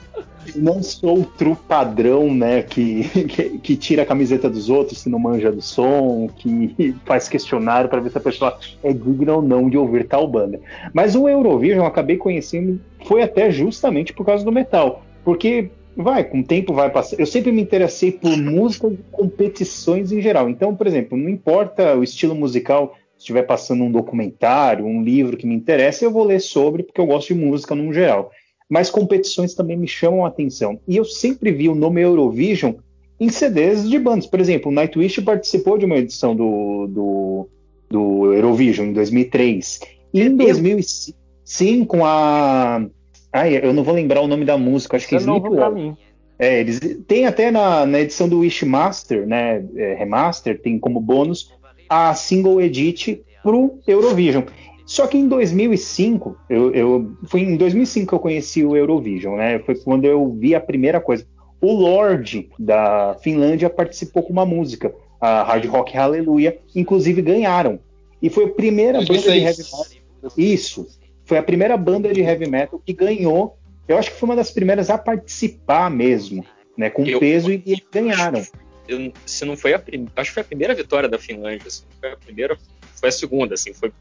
não sou o true padrão, né, que, que, que, tira a camiseta dos outros se não manja do som, que faz questionário para ver se a pessoa é digna ou não de ouvir tal banda. Mas o Eurovision eu acabei conhecendo, foi até justamente por causa do metal. Porque vai, com o tempo vai passar. Eu sempre me interessei por música e competições em geral. Então, por exemplo, não importa o estilo musical, se estiver passando um documentário, um livro que me interessa, eu vou ler sobre, porque eu gosto de música no geral. mas competições também me chamam a atenção. E eu sempre vi o nome Eurovision em CDs de bandas. Por exemplo, o Nightwish participou de uma edição do, do, do Eurovision em 2003. E em 2005, sim, com a. Ai, eu não vou lembrar o nome da música, acho que é Sleepwalk. É, eles tem até na, na edição do Wishmaster, né, é, remaster, tem como bônus a single edit pro Eurovision. Só que em 2005, eu, eu foi em 2005 que eu conheci o Eurovision, né? Foi quando eu vi a primeira coisa. O Lorde da Finlândia participou com uma música, a Hard Rock Hallelujah, inclusive ganharam. E foi a primeira 2006. banda de heavy metal. Isso. Foi a primeira banda de heavy metal que ganhou eu acho que foi uma das primeiras a participar mesmo, né? Com eu, peso e, e ganharam. Eu, se não foi a primeira, acho que foi a primeira vitória da Finlândia, assim, foi a primeira, foi a segunda, assim, foi,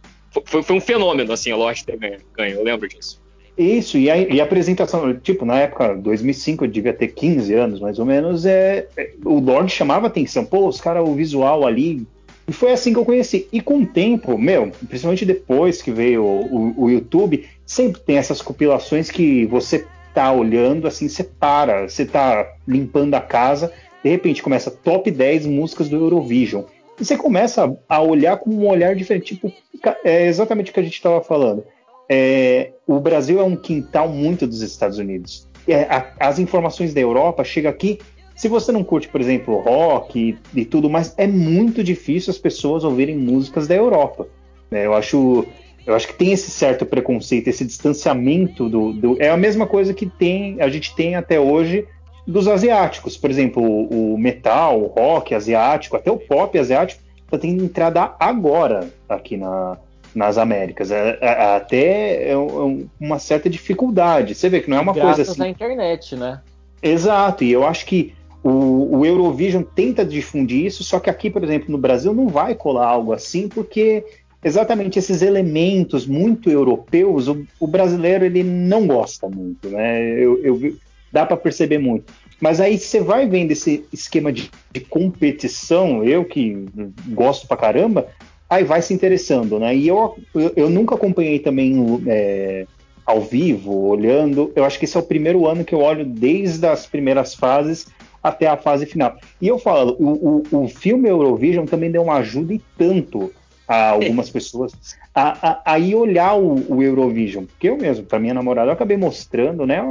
foi, foi um fenômeno, assim, a Lost ter ganho, ganho, eu lembro disso. Isso, e a, e a, apresentação, tipo, na época, 2005, eu devia ter 15 anos, mais ou menos, é, é o Lord chamava atenção, pô, os caras, o visual ali, e foi assim que eu conheci. E com o tempo, meu, principalmente depois que veio o, o, o YouTube, sempre tem essas compilações que você tá olhando, assim, você para, você tá limpando a casa, de repente começa top 10 músicas do Eurovision. E você começa a olhar com um olhar diferente. Tipo, é exatamente o que a gente estava falando. É, o Brasil é um quintal muito dos Estados Unidos. É, a, as informações da Europa chegam aqui. Se você não curte, por exemplo, rock e, e tudo mais, é muito difícil as pessoas ouvirem músicas da Europa. Né? Eu acho eu acho que tem esse certo preconceito, esse distanciamento do, do, É a mesma coisa que tem, a gente tem até hoje dos asiáticos. Por exemplo, o, o metal, o rock asiático, até o pop asiático, está tendo entrada agora aqui na, nas Américas. É, é, até é, uma certa dificuldade. Você vê que não é uma Graças coisa assim. Graças à internet, né? Exato, e eu acho que o, o, Eurovision tenta difundir isso, só que aqui, por exemplo, no Brasil não vai colar algo assim, porque exatamente esses elementos muito europeus, o, o brasileiro ele não gosta muito, né? Eu, eu dá para perceber muito. Mas aí você vai vendo esse esquema de, de, competição, eu que gosto pra caramba, aí vai se interessando, né? E eu, eu, eu nunca acompanhei também é, ao vivo, olhando. Eu acho que esse é o primeiro ano que eu olho desde as primeiras fases até a fase final. E eu falo, o, o, o filme Eurovision também deu uma ajuda e tanto a algumas pessoas a, a, a ir olhar o, o, Eurovision. Porque eu mesmo, para minha namorada, eu acabei mostrando, né?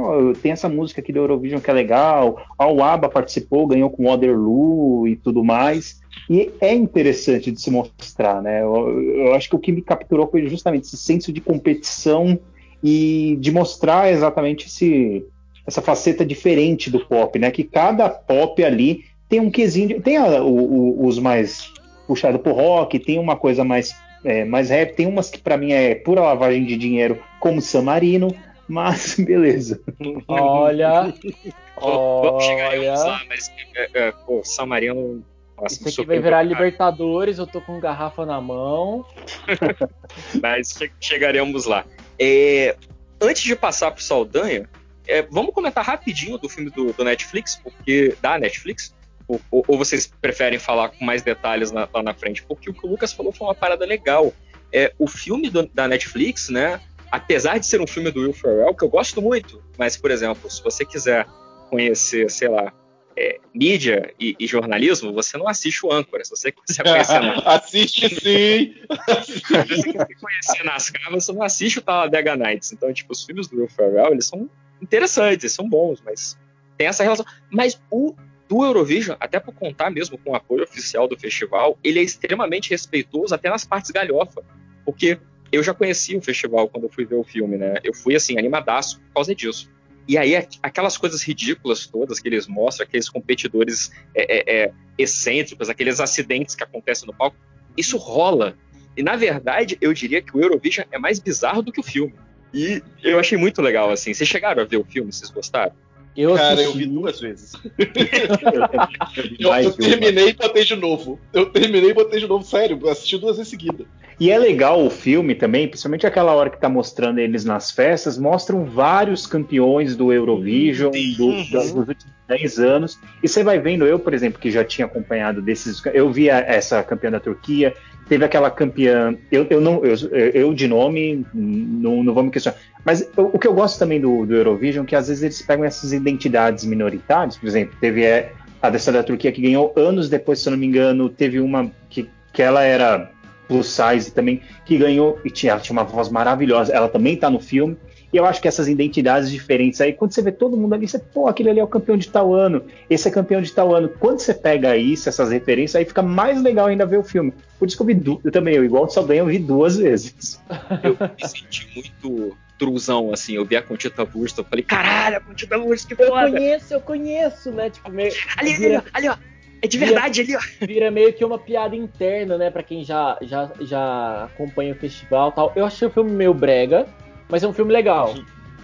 Tem essa música aqui do Eurovision que é legal. O ABBA participou, ganhou com Waterloo e tudo mais. E é interessante de se mostrar, né? Eu, eu acho que o que me capturou foi justamente esse senso de competição e de mostrar exatamente esse, essa faceta diferente do pop, né? Que cada pop ali tem um quesinho. Tem a, o, o, os mais puxado pro rock, tem uma coisa mais, é, mais rap, tem umas que para mim é pura lavagem de dinheiro, como San Marino, mas beleza. Olha, vamos chegar aí lá, mas é, é, pô, San Marino nossa, Isso aqui vai virar Libertadores, eu tô com garrafa na mão. Mas che chegaremos lá. É, antes de passar pro Saldanha, é, vamos comentar rapidinho do filme do, do Netflix, porque da Netflix, ou, ou, vocês preferem falar com mais detalhes na, lá na frente? Porque o que o Lucas falou foi uma parada legal. É, o filme do, da Netflix, né? Apesar de ser um filme do Will Ferrell, que eu gosto muito, mas, por exemplo, se você quiser conhecer, sei lá, é, mídia e, e, jornalismo, você não assiste o Âncora. Se você quiser conhecer. assiste sim! se você quiser conhecer NASCAR, você não assiste o Talladega Nights. Então, tipo, os filmes do Will Ferrell, eles são interessantes, são bons, mas tem essa relação. Mas o do Eurovision, até por contar mesmo com o apoio oficial do festival, ele é extremamente respeitoso até nas partes galhofa. Porque eu já conheci o festival quando eu fui ver o filme, né? Eu fui, assim, animadaço por causa disso. E aí, aquelas coisas ridículas todas que eles mostram, aqueles competidores é, é, é, excêntricos, aqueles acidentes que acontecem no palco, isso rola. E, na verdade, eu diria que o Eurovision é mais bizarro do que o filme. E eu achei muito legal, assim. Vocês chegaram a ver o filme? Vocês gostaram? Eu Cara, assisti... eu vi duas vezes. eu, eu, terminei e botei de novo. Eu terminei e botei de novo, sério. Eu assisti duas vezes seguida. E é legal o filme também, principalmente aquela hora que tá mostrando eles nas festas, mostram vários campeões do Eurovision do, uhum. dos últimos 10 anos. E você vai vendo, eu, por exemplo, que já tinha acompanhado desses. Eu vi essa campeã da Turquia, teve aquela campeã. Eu, eu não, eu, eu de nome não, não vou me questionar. Mas o, o que eu gosto também do, do Eurovision é que às vezes eles pegam essas identidades minoritárias, por exemplo, teve é, a dessa da Turquia que ganhou anos depois, se eu não me engano, teve uma que, que ela era plus size também, que ganhou e tinha, tinha uma voz maravilhosa. Ela também tá no filme. E eu acho que essas identidades diferentes aí, quando você vê todo mundo ali, você, pô, aquele ali é o campeão de tal ano, esse é campeão de tal ano. Quando você pega isso, essas referências, aí fica mais legal ainda ver o filme. Por isso que eu vi du eu também, eu igual o Saldanha, eu vi duas vezes. Eu me senti muito truzão, assim, eu vi a Contita Bursta, eu falei, caralho, a Contita Bursta, que foda! Eu conheço, eu conheço, né, tipo, meio... Ali, ali, ó, ali, ó, é de verdade vira, ali, ó. Vira meio que uma piada interna, né, pra quem já, já, já acompanha o festival e tal. Eu achei o filme meio brega, mas é um filme legal.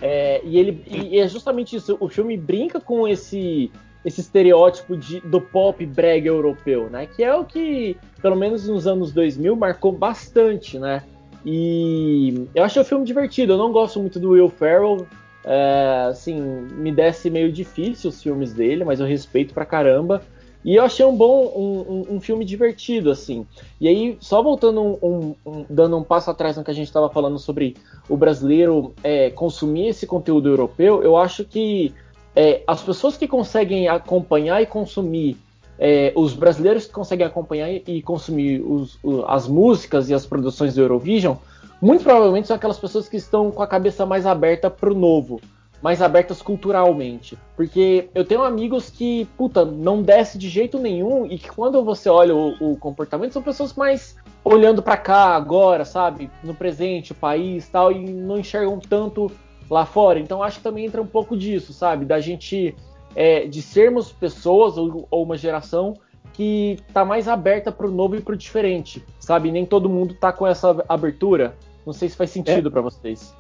É, e ele e é justamente isso, o filme brinca com esse esse estereótipo de, do pop brega europeu, né? Que é o que, pelo menos nos anos 2000, marcou bastante, né? E eu achei o filme divertido. Eu não gosto muito do Will Ferrell. É, assim, me desce meio difícil os filmes dele, mas eu respeito pra caramba. E eu achei um bom, um, um, um filme divertido, assim. E aí, só voltando um, dando um passo atrás no que a gente estava falando sobre o brasileiro é, consumir esse conteúdo europeu, eu acho que é, as pessoas que conseguem acompanhar e consumir, é, os brasileiros que conseguem acompanhar e consumir os, as músicas e as produções do Eurovision, muito provavelmente são aquelas pessoas que estão com a cabeça mais aberta para o novo mais abertas culturalmente. Porque eu tenho amigos que, puta, não desce de jeito nenhum e que quando você olha o, o comportamento são pessoas mais olhando para cá agora, sabe? No presente, o país tal, e não enxergam tanto lá fora. Então acho que também entra um pouco disso, sabe? Da gente, é, de sermos pessoas ou, ou, uma geração que tá mais aberta para o novo e para o diferente, sabe? Nem todo mundo tá com essa abertura. Não sei se faz sentido é. para vocês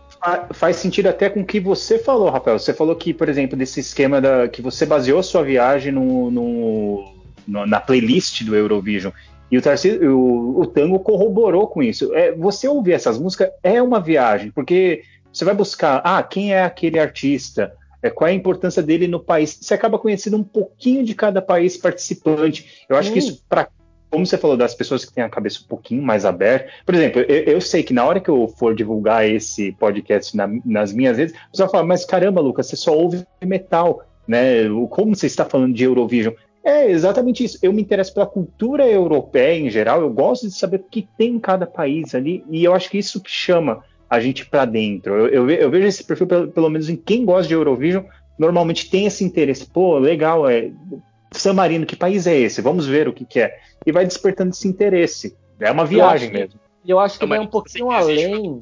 faz sentido até com o que você falou, Rafael. Você falou que, por exemplo, desse esquema da, que você baseou sua viagem no, no, no na playlist do Eurovision. E o, Tarcísio, o, o Tango corroborou com isso. É, você ouvir essas músicas é uma viagem, porque você vai buscar, ah, quem é aquele artista? É, qual é a importância dele no país? Você acaba conhecendo um pouquinho de cada país participante. Eu acho hum. que isso, para como você falou das pessoas que têm a cabeça um pouquinho mais aberta, por exemplo, eu, eu sei que na hora que eu for divulgar esse podcast na, nas minhas redes, você vai falar, mas caramba, Lucas, você só ouve metal, né? Como você está falando de Eurovision? É exatamente isso. Eu me interesso pela cultura europeia em geral, eu gosto de saber o que tem em cada país ali, e eu acho que isso que chama a gente para dentro. Eu, eu, eu, vejo esse perfil, pelo, pelo menos em quem gosta de Eurovision, normalmente tem esse interesse. Pô, legal, é San Marino, que país é esse? Vamos ver o que, que é. E vai despertando esse interesse. É uma viagem eu mesmo. E eu acho que vai um pouquinho além.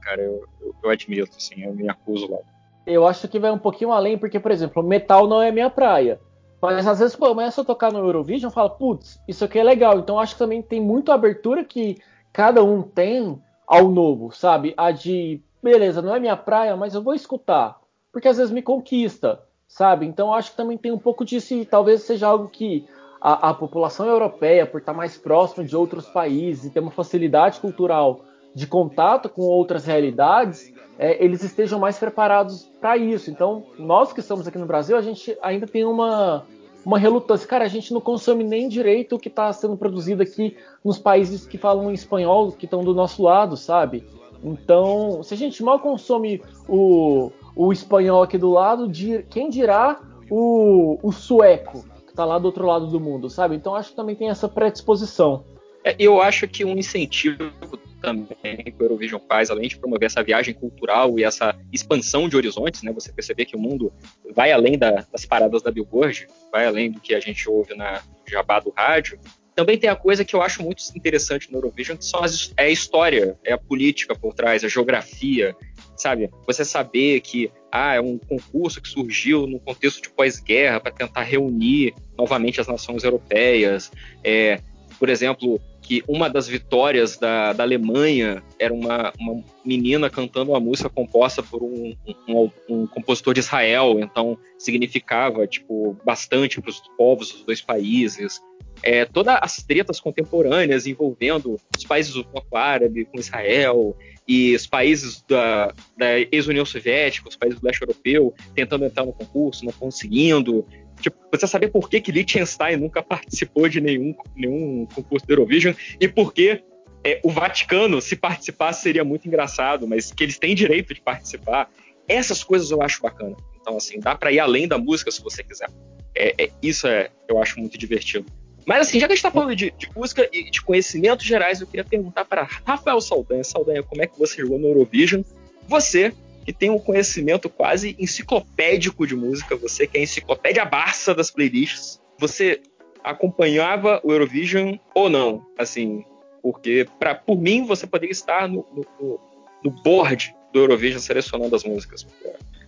Cara, eu, eu, eu admito, assim, eu me acuso lá. Eu acho que vai um pouquinho além, porque, por exemplo, metal não é minha praia. Mas às vezes pô, começa a tocar no Eurovision e fala, putz, isso aqui é legal. Então acho que também tem muito abertura que cada um tem ao novo, sabe? A de, beleza, não é minha praia, mas eu vou escutar. Porque às vezes me conquista sabe? Então acho que também tem um pouco disso e talvez seja algo que a, a população europeia, por estar mais próxima de outros países e ter uma facilidade cultural de contato com outras realidades, é, eles estejam mais preparados para isso. Então, nós que estamos aqui no Brasil, a gente ainda tem uma, uma relutância. Cara, a gente não consome nem direito o que está sendo produzido aqui nos países que falam espanhol, que estão do nosso lado, sabe? Então, se a gente mal consome o, o espanhol aqui do lado, quem dirá o, o sueco, que está lá do outro lado do mundo, sabe? Então acho que também tem essa predisposição. É, eu acho que um incentivo também que o Eurovision faz, além de promover essa viagem cultural e essa expansão de horizontes, né? Você perceber que o mundo vai além da, das paradas da Billboard, vai além do que a gente ouve na jabá do rádio. Também tem a coisa que eu acho muito interessante no Eurovision, que são as, é a história, é a política por trás, a geografia, sabe? Você saber que ah, é um concurso que surgiu no contexto de pós-guerra para tentar reunir novamente as nações europeias. É, por exemplo, que uma das vitórias da, da Alemanha era uma, uma menina cantando uma música composta por um, um, um compositor de Israel, então significava tipo bastante para os povos dos dois países. É, todas as tretas contemporâneas envolvendo os países do bloco árabe com Israel e os países da, da ex-União Soviética, os países do leste europeu, tentando entrar no concurso, não conseguindo. Tipo, você saber por que, que Liechtenstein nunca participou de nenhum, nenhum concurso do Eurovision e por que é, o Vaticano, se participasse, seria muito engraçado, mas que eles têm direito de participar. Essas coisas eu acho bacana. Então, assim, dá para ir além da música se você quiser. É, é, isso é, eu acho muito divertido. Mas assim, já que a gente tá falando de, de música e de conhecimentos gerais, eu queria perguntar para Rafael Saldanha. Saldanha, como é que você jogou no Eurovision? Você, que tem um conhecimento quase enciclopédico de música, você que é a enciclopédia Barça das playlists, você acompanhava o Eurovision ou não? Assim, porque pra, por mim você poderia estar no, no, no board do Eurovision selecionando as músicas.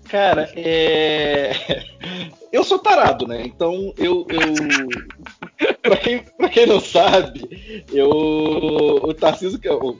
Cara, é... eu sou tarado, né? Então eu, eu... pra, quem, pra quem não sabe, eu o Tarcísio que é o,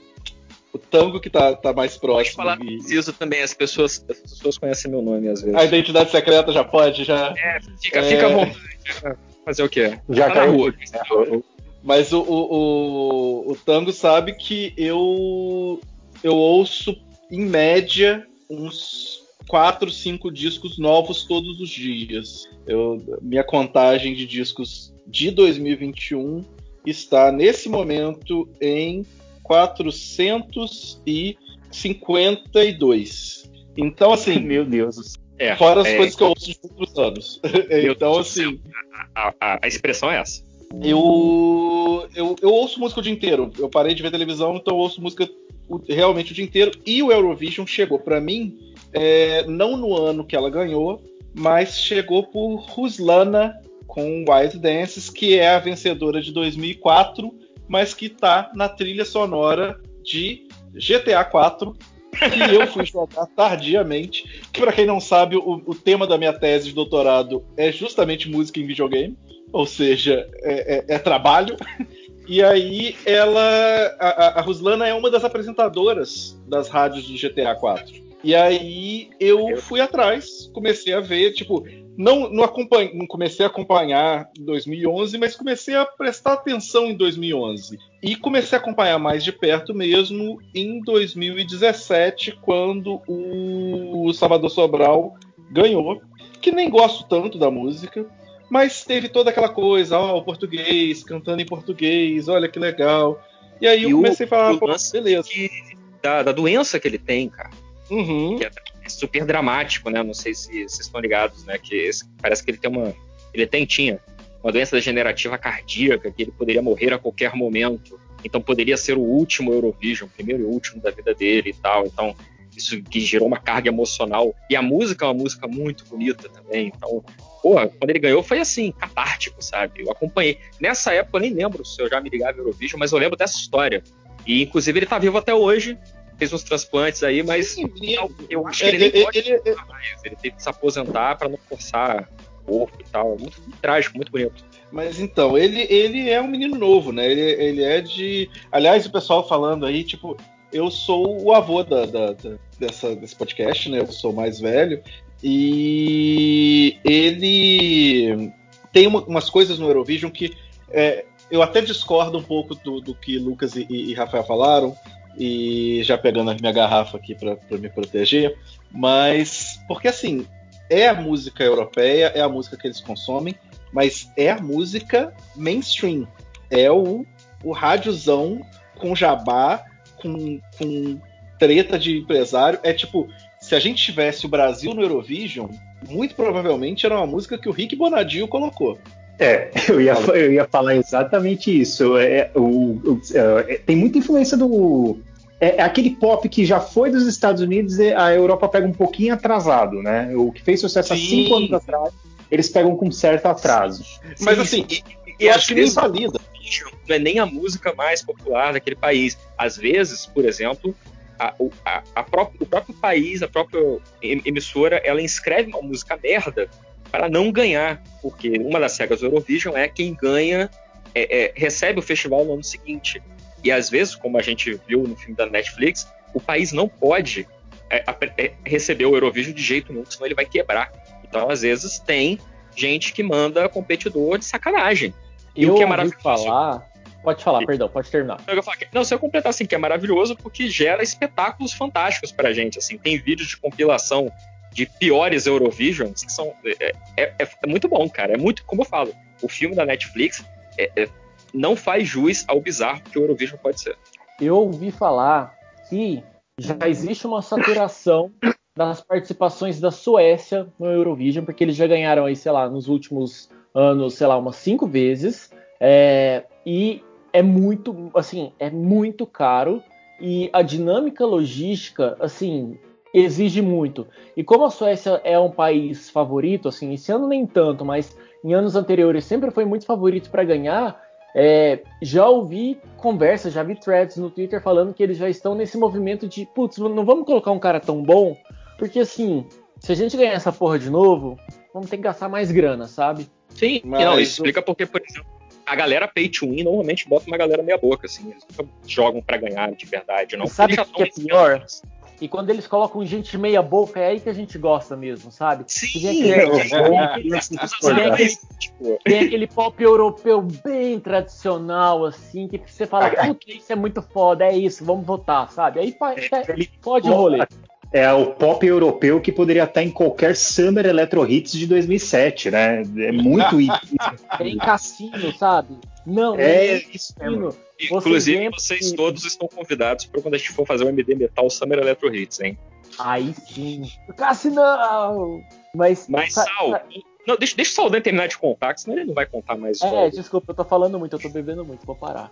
o tango que tá, tá mais próximo. Pode falar Tarcísio também, as pessoas, as pessoas conhecem meu nome às vezes. A identidade secreta já pode, já. É, fica, é... fica à vontade. Fazer o quê? Já tá caiu. na rua. Mas o, o, o, o Tango sabe que eu eu ouço em média uns quatro, cinco discos novos todos os dias. Eu, minha contagem de discos de 2021 está nesse momento em 452. Então, assim. Meu Deus. É, fora as é, coisas que eu ouço de outros anos. então, assim. A, a, a, expressão é essa. Eu, eu, eu ouço música o dia inteiro. Eu parei de ver televisão, então eu ouço música realmente o dia inteiro. E o Eurovision chegou para mim é, não no ano que ela ganhou, mas chegou por Ruslana com Wild Dances, que é a vencedora de 2004, mas que está na trilha sonora de GTA 4, que eu fui jogar tardiamente. Para quem não sabe, o, o, tema da minha tese de doutorado é justamente música em videogame, ou seja, é, é, é trabalho. E aí ela, a, a Ruslana é uma das apresentadoras das rádios do GTA 4. E aí eu fui atrás, comecei a ver, tipo, não, não, acompanhe, não comecei a acompanhar em 2011, mas comecei a prestar atenção em 2011. E comecei a acompanhar mais de perto mesmo em 2017, quando o Salvador Sobral ganhou, que nem gosto tanto da música, mas teve toda aquela coisa, ó, o português, cantando em português, olha que legal. E aí e eu comecei o, a falar, beleza. Que, da, da doença que ele tem, cara. Uhum. Que é, super dramático, né? Não sei se vocês estão ligados, né? Que esse, parece que ele tem uma. Ele tem, tinha uma doença degenerativa cardíaca, que ele poderia morrer a qualquer momento. Então poderia ser o último Eurovision, o primeiro e último da vida dele e tal. Então, isso que gerou uma carga emocional. E a música é uma música muito bonita também. Então, porra, quando ele ganhou foi assim, catártico, sabe? Eu acompanhei. Nessa época eu nem lembro se eu já me ligava Eurovision, mas eu lembro dessa história. E inclusive ele tá vivo até hoje fez uns transplantes aí, mas Sim, eu acho que ele nem pode ele, ele, mais. Ele teve que se aposentar para não forçar o corpo e tal. Muito, muito, trágico, muito bonito. Mas então, ele, ele é um menino novo, né? Ele, ele é de. Aliás, o pessoal falando aí, tipo, eu sou o avô da, da, da dessa, desse podcast, né? Eu sou mais velho. E ele tem uma, umas coisas no Eurovision que é, eu até discordo um pouco do, do que Lucas e, e Rafael falaram, e já pegando a minha garrafa aqui para me proteger, mas porque assim é a música europeia, é a música que eles consomem, mas é a música mainstream, é o, o rádiozão com jabá, com, com treta de empresário, é tipo se a gente tivesse o Brasil no Eurovision, muito provavelmente era uma música que o Rick Bonadio colocou. É, eu ia, eu ia falar exatamente isso. É, o, o, é, tem muita influência do. É, é, aquele pop que já foi dos Estados Unidos e a Europa pega um pouquinho atrasado, né? O que fez sucesso Sim. há cinco anos atrás, eles pegam com certo atraso. Mas assim, e, e, e acho que nem valida. Não é nem a música mais popular daquele país. Às vezes, por exemplo, a, a, a própria, o próprio país, a própria emissora, ela inscreve uma música merda para não ganhar, porque uma das regras do Eurovision é quem ganha é, é, recebe o festival no ano seguinte. E às vezes, como a gente viu no filme da Netflix, o país não pode é, é, receber o Eurovision de jeito nenhum, senão ele vai quebrar. Então, às vezes, tem gente que manda competidor de sacanagem. E eu o que é maravilhoso. Falar... Pode falar, perdão, pode terminar. Não, se eu completar assim, que é maravilhoso porque gera espetáculos fantásticos pra gente. Assim, tem vídeos de compilação de piores Eurovisions que são. É, é, é, muito bom, cara. É muito, como eu falo, o filme da Netflix é, é, não faz jus ao bizarro que o Eurovision pode ser. Eu ouvi falar que já existe uma saturação das participações da Suécia no Eurovision, porque eles já ganharam aí, sei lá, nos últimos anos, sei lá, umas cinco vezes. É, e é muito, assim, é muito caro e a dinâmica logística, assim, exige muito. E como a Suécia é um país favorito, assim, esse ano nem tanto, mas em anos anteriores sempre foi muito favorito para ganhar, é, já ouvi conversas, já vi threads no Twitter falando que eles já estão nesse movimento de, putz, não vamos colocar um cara tão bom, porque assim, se a gente ganhar essa porra de novo, vamos ter que gastar mais grana, sabe? Sim, Mas... não, isso explica porque, por exemplo, a galera pay to win normalmente bota uma galera meia boca, assim, eles nunca jogam para ganhar de verdade, não. Sabe o que é pior? E quando eles colocam gente meia boca, é aí que a gente gosta mesmo, sabe? Sim, tem aquele, tem aquele pop europeu bem tradicional, assim, que você fala, puta, isso é muito foda, é isso, vamos votar, sabe? Aí pode o rolê. É o pop europeu que poderia estar em qualquer Summer Electro Hits de 2007, né? É muito isso. Tem cassino, sabe? Não, é, é isso mesmo. Inclusive, vocês todos estão convidados para quando a gente for fazer o MD Metal Summer Electro Hits, hein? Aí sim. Cassinão! Mas, Mas Sal, não, deixa, deixa o Saldanha terminar de contar, senão ele não vai contar mais. É, desculpa, eu tô falando muito, eu tô bebendo muito, vou parar.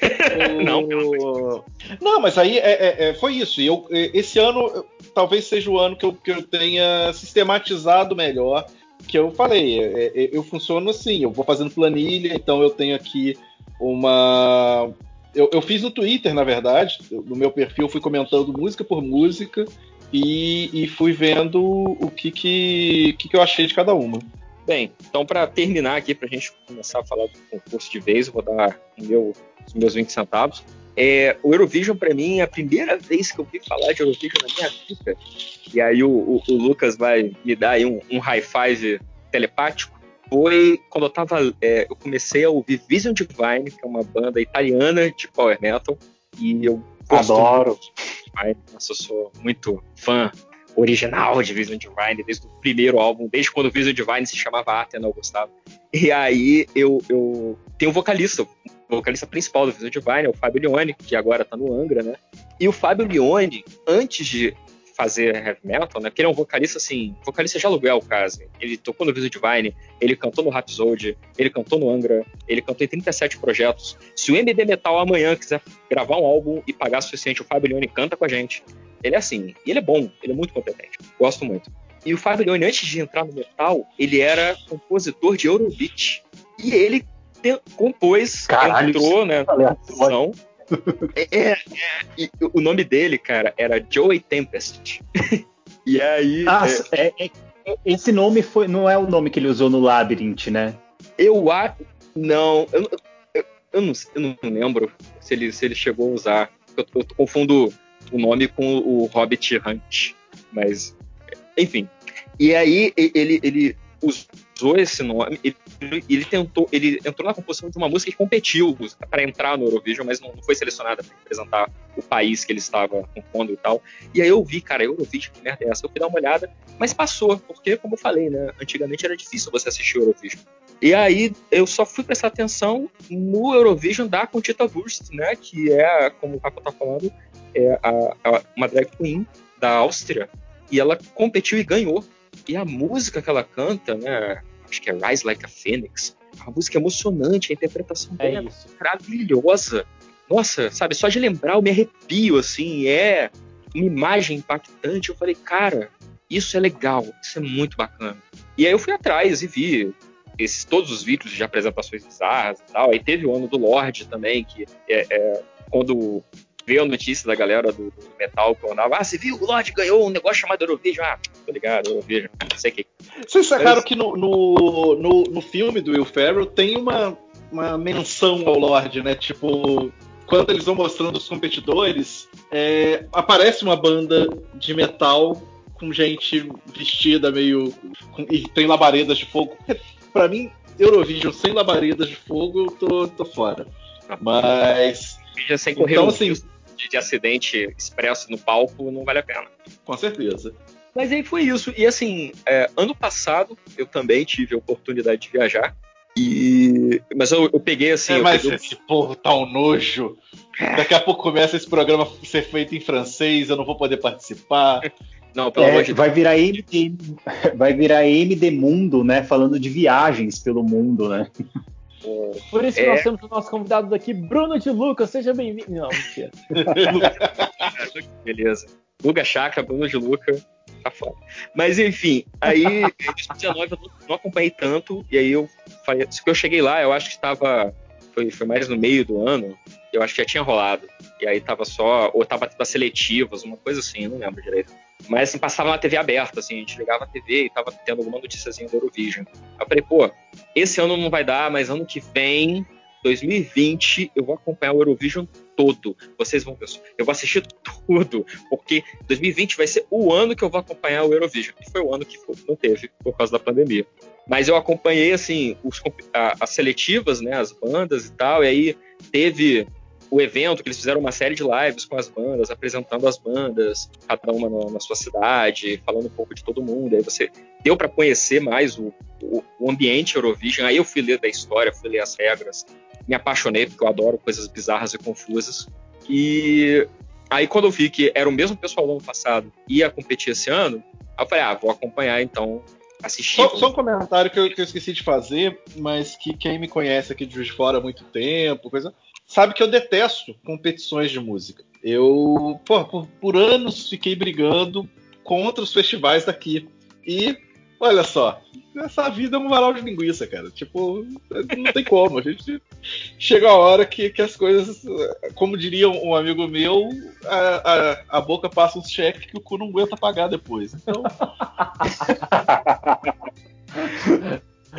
não, pelo Não, mas aí é, é, é, foi isso. E eu, esse ano talvez seja o ano que eu, que eu tenha sistematizado melhor. Que eu falei, é, é, eu funciono assim, eu vou fazendo planilha, então eu tenho aqui uma. Eu, eu, fiz no Twitter, na verdade, no meu perfil, fui comentando música por música e, e fui vendo o que que, que que eu achei de cada uma. Bem, então para terminar aqui, para a gente começar a falar do concurso de vez, eu vou dar meu, os meus 20 centavos. É, o Eurovision, para mim, é a primeira vez que eu vi falar de Eurovision na minha vida. E aí o, o, o Lucas vai me dar um, um high five telepático foi quando eu tava. É, eu comecei a ouvir Vision Divine, que é uma banda italiana de power metal. E eu adoro. Nossa, eu sou muito fã original de Vision Divine, desde o primeiro álbum, desde quando o Vision Divine se chamava Athena, eu gostava. E aí eu, eu tenho um vocalista, o vocalista principal do Vision Divine é o Fábio Leone, que agora tá no Angra, né? E o Fábio Leone, antes de fazer heavy metal, né? Porque ele é um vocalista, assim, vocalista de aluguel, quase. Ele tocou no Vision Divine, ele cantou no Rhapsody, ele cantou no Angra, ele cantou em 37 projetos. Se o MD Metal amanhã quiser gravar um álbum e pagar o suficiente, o Fábio Leone canta com a gente. Ele é assim, e ele é bom, ele é muito competente. Gosto muito. E o Fábio Leone, antes de entrar no metal, ele era compositor de Eurobeat. E ele compôs, Caralho, entrou, né, produção é, é, é, o nome dele, cara, era Joey Tempest. e aí. Ah, é, é, esse nome foi, não é o nome que ele usou no Labyrinth, né? Eu acho. Não, eu, eu, eu, não, eu não lembro se ele, se ele chegou a usar. Eu, eu confundo o nome com o Hobbit Hunt. Mas, enfim. E aí ele, ele usou esse nome, ele, ele, tentou, ele entrou na composição de uma música que competiu para entrar no Eurovision, mas não, não foi selecionada para representar o país que ele estava compondo e tal. E aí eu vi, cara, Eurovision, que merda é essa? Eu fui dar uma olhada, mas passou, porque, como eu falei, né, antigamente era difícil você assistir o Eurovision. E aí eu só fui prestar atenção no Eurovision da Contita Wurst, né, que é, como o Paco tá falando, é a, a, uma drag queen da Áustria, e ela competiu e ganhou e a música que ela canta, né? Acho que é Rise Like a Phoenix. É uma música emocionante, a interpretação é dela é maravilhosa. Nossa, sabe, só de lembrar eu me arrepio, assim, é uma imagem impactante. Eu falei, cara, isso é legal, isso é muito bacana. E aí eu fui atrás e vi esses, todos os vídeos de apresentações bizarras e tal. Aí teve o ano do Lorde também, que é, é quando veio a notícia da galera do, do metal que andava, ah, você viu, o Lorde ganhou um negócio chamado Eurovision. Ah, tô ligado, Eurovision, não sei o que. Vocês sacaram Mas... que no, no, no, no, filme do Will Ferrell tem uma, uma menção ao Lorde, né? Tipo, quando eles vão mostrando os competidores, é, aparece uma banda de metal com gente vestida meio. Com, e tem labaredas de fogo. Para mim, Eurovision sem labaredas de fogo, eu tô, tô fora. Mas. Já sem correr então, um assim, de, de acidente expresso no palco, não vale a pena. Com certeza. Mas aí foi isso. E assim, é, ano passado eu também tive a oportunidade de viajar. E. Mas eu, eu peguei assim. É, mas peguei... esse povo tá um nojo. Daqui a pouco começa esse programa a ser feito em francês, eu não vou poder participar. Não, pelo é, amor de vai Deus. Virar MD, vai virar MD Mundo, né? Falando de viagens pelo mundo, né? Por isso que é. nós temos o nosso convidado daqui, Bruno de Lucas. Seja bem-vindo. Não, mentira. Beleza. Luga Chakra, Bruno de Luca tá foda. Mas enfim, aí em 2019 eu não acompanhei tanto, e aí eu falei, eu cheguei lá, eu acho que estava foi, foi mais no meio do ano, eu acho que já tinha rolado. E aí tava só, ou tava das seletivas, uma coisa assim, eu não lembro direito. Mas assim, passava na TV aberta, assim, a gente ligava a TV e tava tendo alguma noticiazinha do Eurovision. Eu falei, pô, esse ano não vai dar, mas ano que vem 2020 eu vou acompanhar o Eurovision todo. Vocês vão ver. Eu vou assistir tudo, porque 2020 vai ser o ano que eu vou acompanhar o Eurovision. E foi o ano que não teve por causa da pandemia. Mas eu acompanhei assim os, a, as seletivas, né, as bandas e tal. E aí teve o evento que eles fizeram uma série de lives com as bandas, apresentando as bandas, cada uma na, na sua cidade, falando um pouco de todo mundo. Aí você deu para conhecer mais o, o, o, ambiente Eurovision. Aí eu fui ler da história, fui ler as regras, me apaixonei, porque eu adoro coisas bizarras e confusas. E aí, quando eu vi que era o mesmo pessoal do ano passado ia competir esse ano, eu falei, ah, vou acompanhar então, assistir. Só, só um comentário que eu, que eu, esqueci de fazer, mas que quem me conhece aqui de de Fora há muito tempo, coisa, sabe que eu detesto competições de música. Eu, pô, por, por anos fiquei brigando contra os festivais daqui. E Olha só, essa vida é um varal de linguiça, cara. Tipo, não tem como. A gente chega a hora que, que as coisas, como diria um amigo meu, a, a, a boca passa um cheque que o cu não aguenta pagar depois. Então.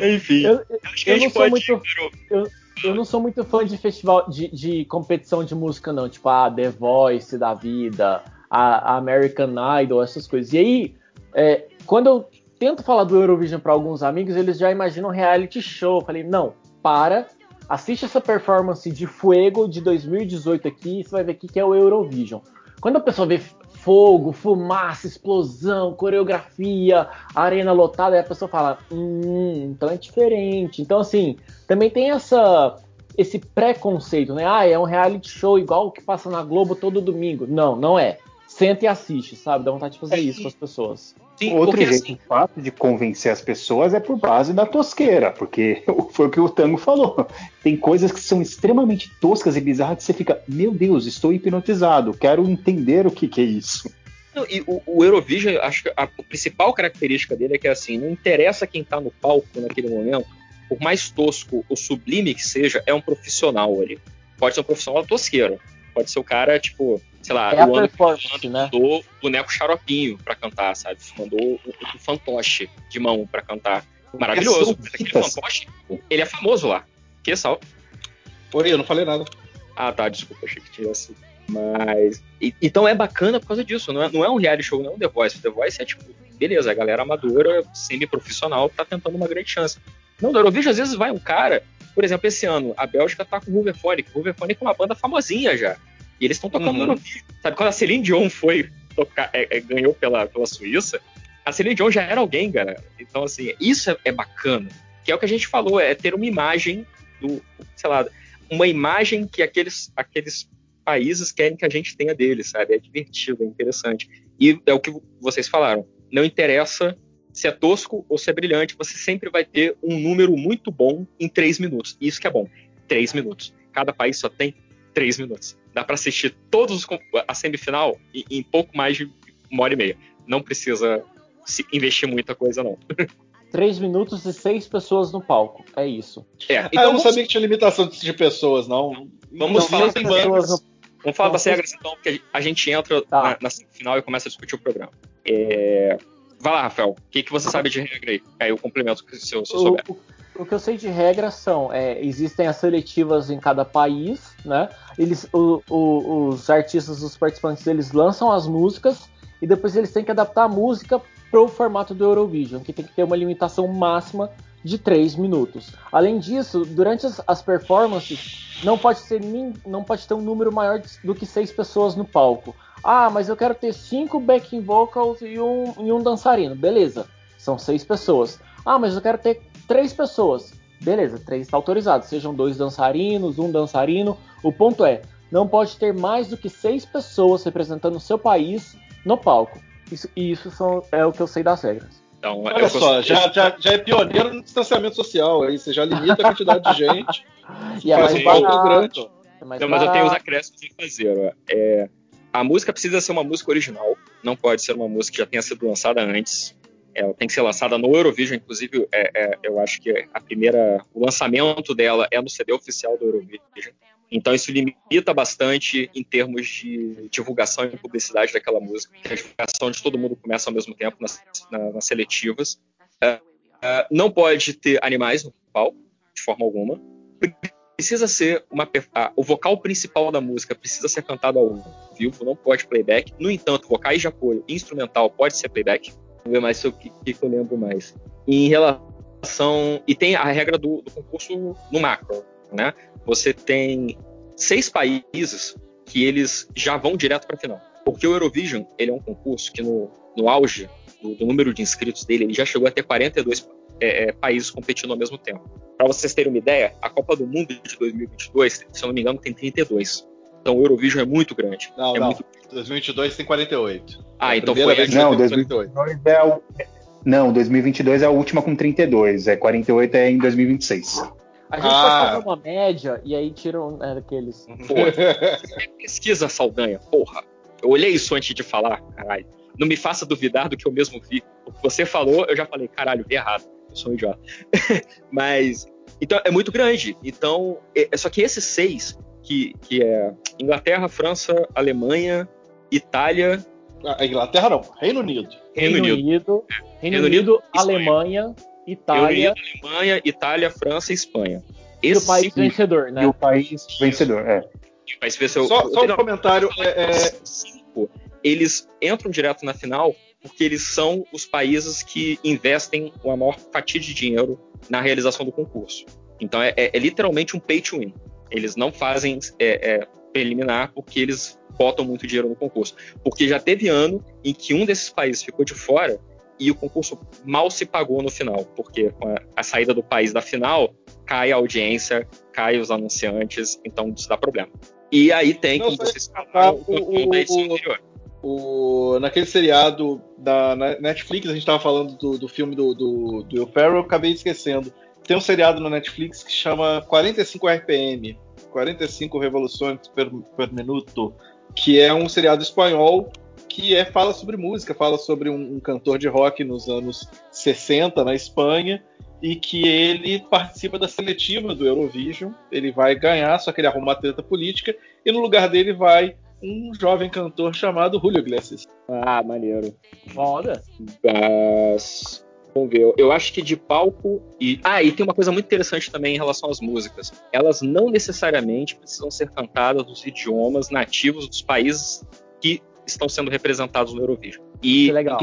Enfim. Eu, eu, eu não sou muito. Eu, eu não sou muito fã de festival de, de competição de música, não. Tipo, a The Voice da vida, a, a American Idol, essas coisas. E aí, é, quando eu tento falar do Eurovision para alguns amigos, eles já imaginam reality show. Eu falei, não, para, assiste essa performance de Fuego de 2018 aqui, e você vai ver o que é o Eurovision. Quando a pessoa vê fogo, fumaça, explosão, coreografia, arena lotada, aí a pessoa fala, hum, então é diferente. Então, assim, também tem essa esse preconceito, né? Ah, é um reality show igual o que passa na Globo todo domingo. Não, não é. Senta e assiste, sabe? Dá vontade de fazer é, isso com as pessoas. Sim, Outro jeito assim... fácil de convencer as pessoas é por base da tosqueira, porque foi o que o Tango falou. Tem coisas que são extremamente toscas e bizarras que você fica, meu Deus, estou hipnotizado, quero entender o que, que é isso. Não, e o, o, Eurovision, acho que a, a, principal característica dele é que assim, não interessa quem está no palco naquele momento, por mais tosco ou sublime que seja, é um profissional ali. Pode ser um profissional tosqueiro, pode ser o cara, tipo, sei lá, é o ano que né? mandou o boneco xaropinho pra cantar, sabe? Mandou o, o fantoche de mão pra cantar. Maravilhoso. Mas aquele fantoche, ele é famoso lá. Que sal. Oi, eu não falei nada. Ah, tá, desculpa, achei que tivesse. Mas. E, então é bacana por causa disso. Não é, não é um reality show, não é um The Voice. The Voice é tipo, beleza, a galera amadora, semi-profissional, tá tentando uma grande chance. Não, no Eurovision, às vezes vai um cara. Por exemplo, esse ano, a Bélgica tá com o Ruverphonic. O Ruverphonic é uma banda famosinha já. E eles estão tocando uhum. no Sabe, quando a Celine Dion foi tocar, é, é, ganhou pela, pela Suíça, a Celine Dion já era alguém, cara. Então, assim, isso é, é, bacana. Que é o que a gente falou, é ter uma imagem do, sei lá, uma imagem que aqueles, aqueles países querem que a gente tenha deles, sabe? É divertido, é interessante. E é o que vocês falaram. Não interessa se é tosco ou se é brilhante, você sempre vai ter um número muito bom em três minutos. Isso que é bom. Três minutos. Cada país só tem três minutos. Dá para assistir todos os, a semifinal em, em, pouco mais de uma hora e meia. Não precisa se investir muita coisa, não. Três minutos e seis pessoas no palco. É isso. É, então ah, eu não vamos... sabia que tinha limitação de pessoas, não. Vamos não, falar, pessoas no... vamos falar das regras, então, porque a gente entra tá. na, na semifinal e começa a discutir o programa. É... Vai lá, Rafael. O que, que você sabe de regra aí? Aí eu complemento se eu, se eu souber. O, o que eu sei de regras são, é, existem as seletivas em cada país, né? Eles, o, o, os artistas, os participantes, eles lançam as músicas e depois eles têm que adaptar a música para o formato do Eurovision, que tem que ter uma limitação máxima de 3 minutos. Além disso, durante as, as performances, não pode, ser, não pode ter um número maior do que 6 pessoas no palco. Ah, mas eu quero ter 5 backing vocals e um, e um dançarino. Beleza, são 6 pessoas. Ah, mas eu quero ter 3 pessoas. Beleza, 3 está autorizado. Sejam dois dançarinos, um dançarino. O ponto é, não pode ter mais do que 6 pessoas representando o seu país no palco. Isso, e isso são, é o que eu sei das regras. Então, Olha só, já, já, já é pioneiro no distanciamento social aí, você já limita a quantidade de gente. e é mais um barato, grande. É mais não, mas eu tenho os acréscimos de fazer. É, a música precisa ser uma música original, não pode ser uma música que já tenha sido lançada antes. Ela tem que ser lançada no Eurovision, inclusive, é, é, eu acho que a primeira, o lançamento dela é no CD oficial do Eurovision. Então isso limita bastante em termos de divulgação e publicidade daquela música, a divulgação de todo mundo começa ao mesmo tempo nas, nas seletivas. Uh, uh, não pode ter animais no palco, de forma alguma. Precisa ser uma. O vocal principal da música precisa ser cantado ao vivo, não pode playback. No entanto, vocais de apoio instrumental pode ser playback. Ver mais sobre o que, que eu lembro mais. Em relação. E tem a regra do, do concurso no macro, né? você tem seis países que eles já vão direto para a final. Porque o Eurovision ele é um concurso que no, no auge do, do, número de inscritos dele, ele já chegou a ter 42 é, é, países competindo ao mesmo tempo. Para vocês terem uma ideia, a Copa do Mundo de 2022, se eu não me engano, tem 32. Então o Eurovision é muito grande. Não, é não. Muito... 2022 tem 48. Ah, é então foi vez não, 2022 é o... Não, 2022 é a última com 32, é 48 é em 2026. A gente ah. pode fazer uma média e aí tiram é, aqueles. pesquisa Saldanha, porra. Eu olhei isso antes de falar, caralho. Não me faça duvidar do que eu mesmo vi. O que você falou, eu já falei, caralho, vi errado. Eu sou um idiota. Mas. Então, é muito grande. Então, é, só que esses seis, que, que é Inglaterra, França, Alemanha, Itália. A Inglaterra não, Reino Unido. Reino, Reino Unido. Unido. Reino, Reino Unido, Unido Alemanha, Itália. Alemanha, Itália, França e Espanha. Esse e o país vencedor, né? E o país vencedor, é. O país vencedor. Só, só um comentário. É, é... Cinco, eles entram direto na final porque eles são os países que investem a maior fatia de dinheiro na realização do concurso. Então é, é, é literalmente um pay to win. Eles não fazem é, é, preliminar porque eles botam muito dinheiro no concurso. Porque já teve ano em que um desses países ficou de fora e o concurso mal se pagou no final, porque com a, a saída do país da final, cai a audiência, cai os anunciantes, então isso dá problema. E aí tem, como vocês falaram, o, o, da edição anterior. O, naquele seriado da Netflix, a gente estava falando do, do, filme do, do, do Will Ferrell, eu acabei esquecendo. Tem um seriado na Netflix que chama 45 RPM, 45 Revoluções per, per Minuto, que é um seriado espanhol que é, fala sobre música, fala sobre um, um, cantor de rock nos anos 60 na Espanha e que ele participa da seletiva do Eurovision. Ele vai ganhar, só que ele arruma uma treta política e no lugar dele vai um jovem cantor chamado Julio Iglesias. Ah, maneiro. Foda. Mas... Vamos ver. Eu acho que de palco e. Ah, e tem uma coisa muito interessante também em relação às músicas. Elas não necessariamente precisam ser cantadas nos idiomas nativos dos países que estão sendo representados no Eurovision. E, legal.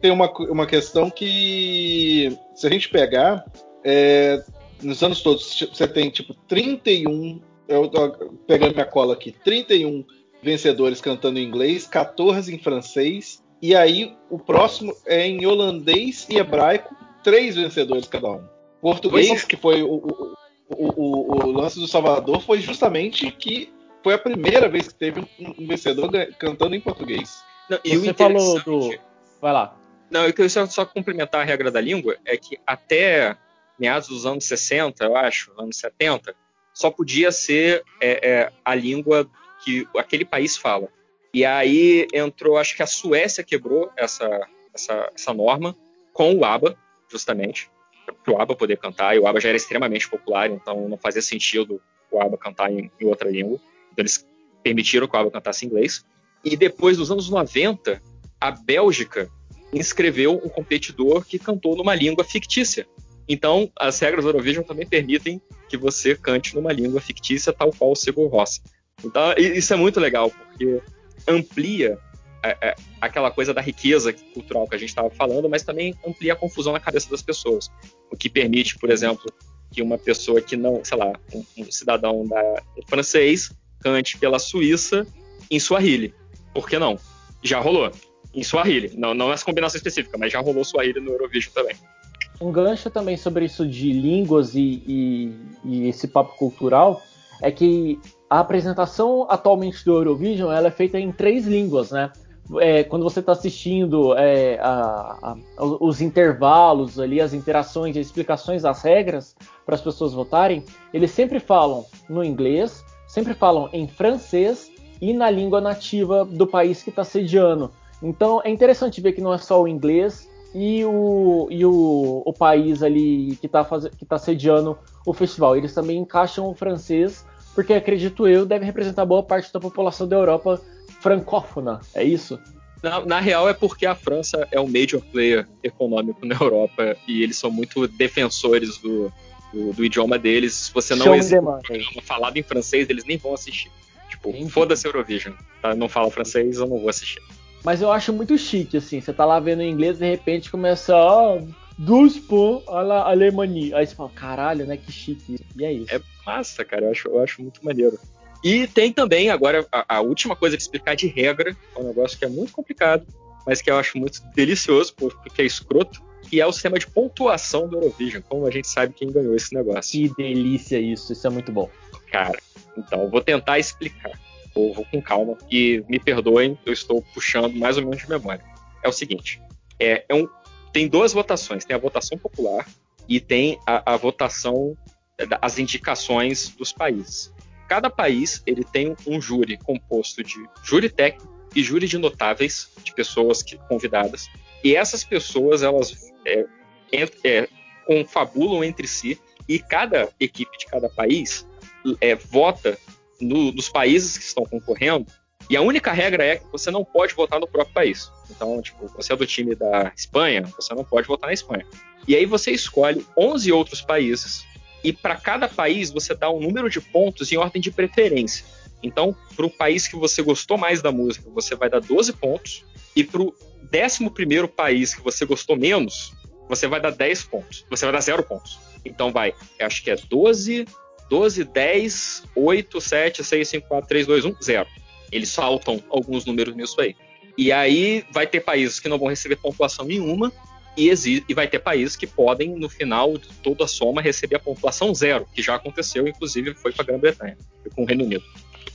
tem uma, uma questão que, se a gente pegar, é, nos anos todos, você tem tipo 31, eu tô pegando minha cola aqui, 31 vencedores cantando em inglês, 14 em francês, e aí o próximo é em holandês e hebraico, três vencedores cada um. Português, que foi o, o, o, o, lance do Salvador, foi justamente que foi a primeira vez que teve um vencedor cantando em português. Não, e Você falou do. Vai lá. Não, eu queria só complementar a regra da língua, é que até meados dos anos 60, eu acho, anos 70, só podia ser é, é, a língua que aquele país fala. E aí entrou, acho que a Suécia quebrou essa, essa, essa norma com o ABBA, justamente, para o ABBA poder cantar, e o ABBA já era extremamente popular, então não fazia sentido o ABBA cantar em, em outra língua. Então eles permitiram que o ABBA cantasse em inglês. E depois, nos anos 90, a Bélgica inscreveu um competidor que cantou numa língua fictícia. Então, as regras do Eurovision também permitem que você cante numa língua fictícia, tal qual o Sigur Ross. Então, isso é muito legal, porque amplia é, é, aquela coisa da riqueza cultural que a gente estava falando, mas também amplia a confusão na cabeça das pessoas. o que permite, por exemplo, que uma pessoa que não, sei lá, um, um cidadão da, um francês cante pela Suíça em Swahili. Por que não? Já rolou. Em Swahili. Não, não nessa combinação específica, mas já rolou Swahili no Eurovision também. Um gancho também sobre isso de línguas e, e, e esse papo cultural é que a apresentação atualmente do Eurovision ela é feita em três línguas, né? É, quando você está assistindo é, a, a, os intervalos ali, as interações, as explicações das regras para as pessoas votarem, eles sempre falam no inglês, sempre falam em francês e na língua nativa do país que está sediando. Então é interessante ver que não é só o inglês e o, e o, o país ali que está tá sediando o festival. Eles também encaixam o francês, porque acredito eu, deve representar boa parte da população da Europa francófona. É isso? Na, na, real é porque a França é um major player econômico na Europa e eles são muito defensores do, do, do idioma deles. Se você não existe um programa falado em francês, eles nem vão assistir. Tipo, foda-se Eurovision. Tá? Não fala francês, eu não vou assistir. Mas eu acho muito chique, assim. Você tá lá vendo em inglês, de repente começa, oh, dos pontos a la Alemanha. Aí você fala, caralho, né? Que chique. E é isso. É massa, cara. Eu acho, eu acho muito maneiro. E tem também, agora, a, a última coisa que explicar de regra, é um negócio que é muito complicado, mas que eu acho muito delicioso, porque é escroto, que é o sistema de pontuação do Eurovision. Como a gente sabe quem ganhou esse negócio. Que delícia isso, isso é muito bom. Cara, então, eu vou tentar explicar povo com calma e me perdoem, eu estou puxando mais ou menos de memória. É o seguinte: é, é um, tem duas votações, tem a votação popular e tem a, a votação, as indicações dos países. Cada país ele tem um júri composto de júri técnico e júri de notáveis, de pessoas que, convidadas, e essas pessoas elas é, é, confabulam entre si e cada equipe de cada país é, vota no, dos países que estão concorrendo, e a única regra é que você não pode votar no próprio país. Então, tipo, você é do time da Espanha, você não pode votar na Espanha. E aí você escolhe 11 outros países, e para cada país você dá um número de pontos em ordem de preferência. Então, para o país que você gostou mais da música, você vai dar 12 pontos, e para o 11 país que você gostou menos, você vai dar 10 pontos. Você vai dar 0 pontos. Então vai, acho que é 12, 12, 10, 8, 7, 6, 5, 4, 3, 2, 1, 0. Eles saltam alguns números nisso aí. E aí vai ter países que não vão receber pontuação nenhuma e, e vai ter países que podem, no final de toda a soma, receber a pontuação zero, que já aconteceu, inclusive foi para a Grã-Bretanha, com o Reino Unido.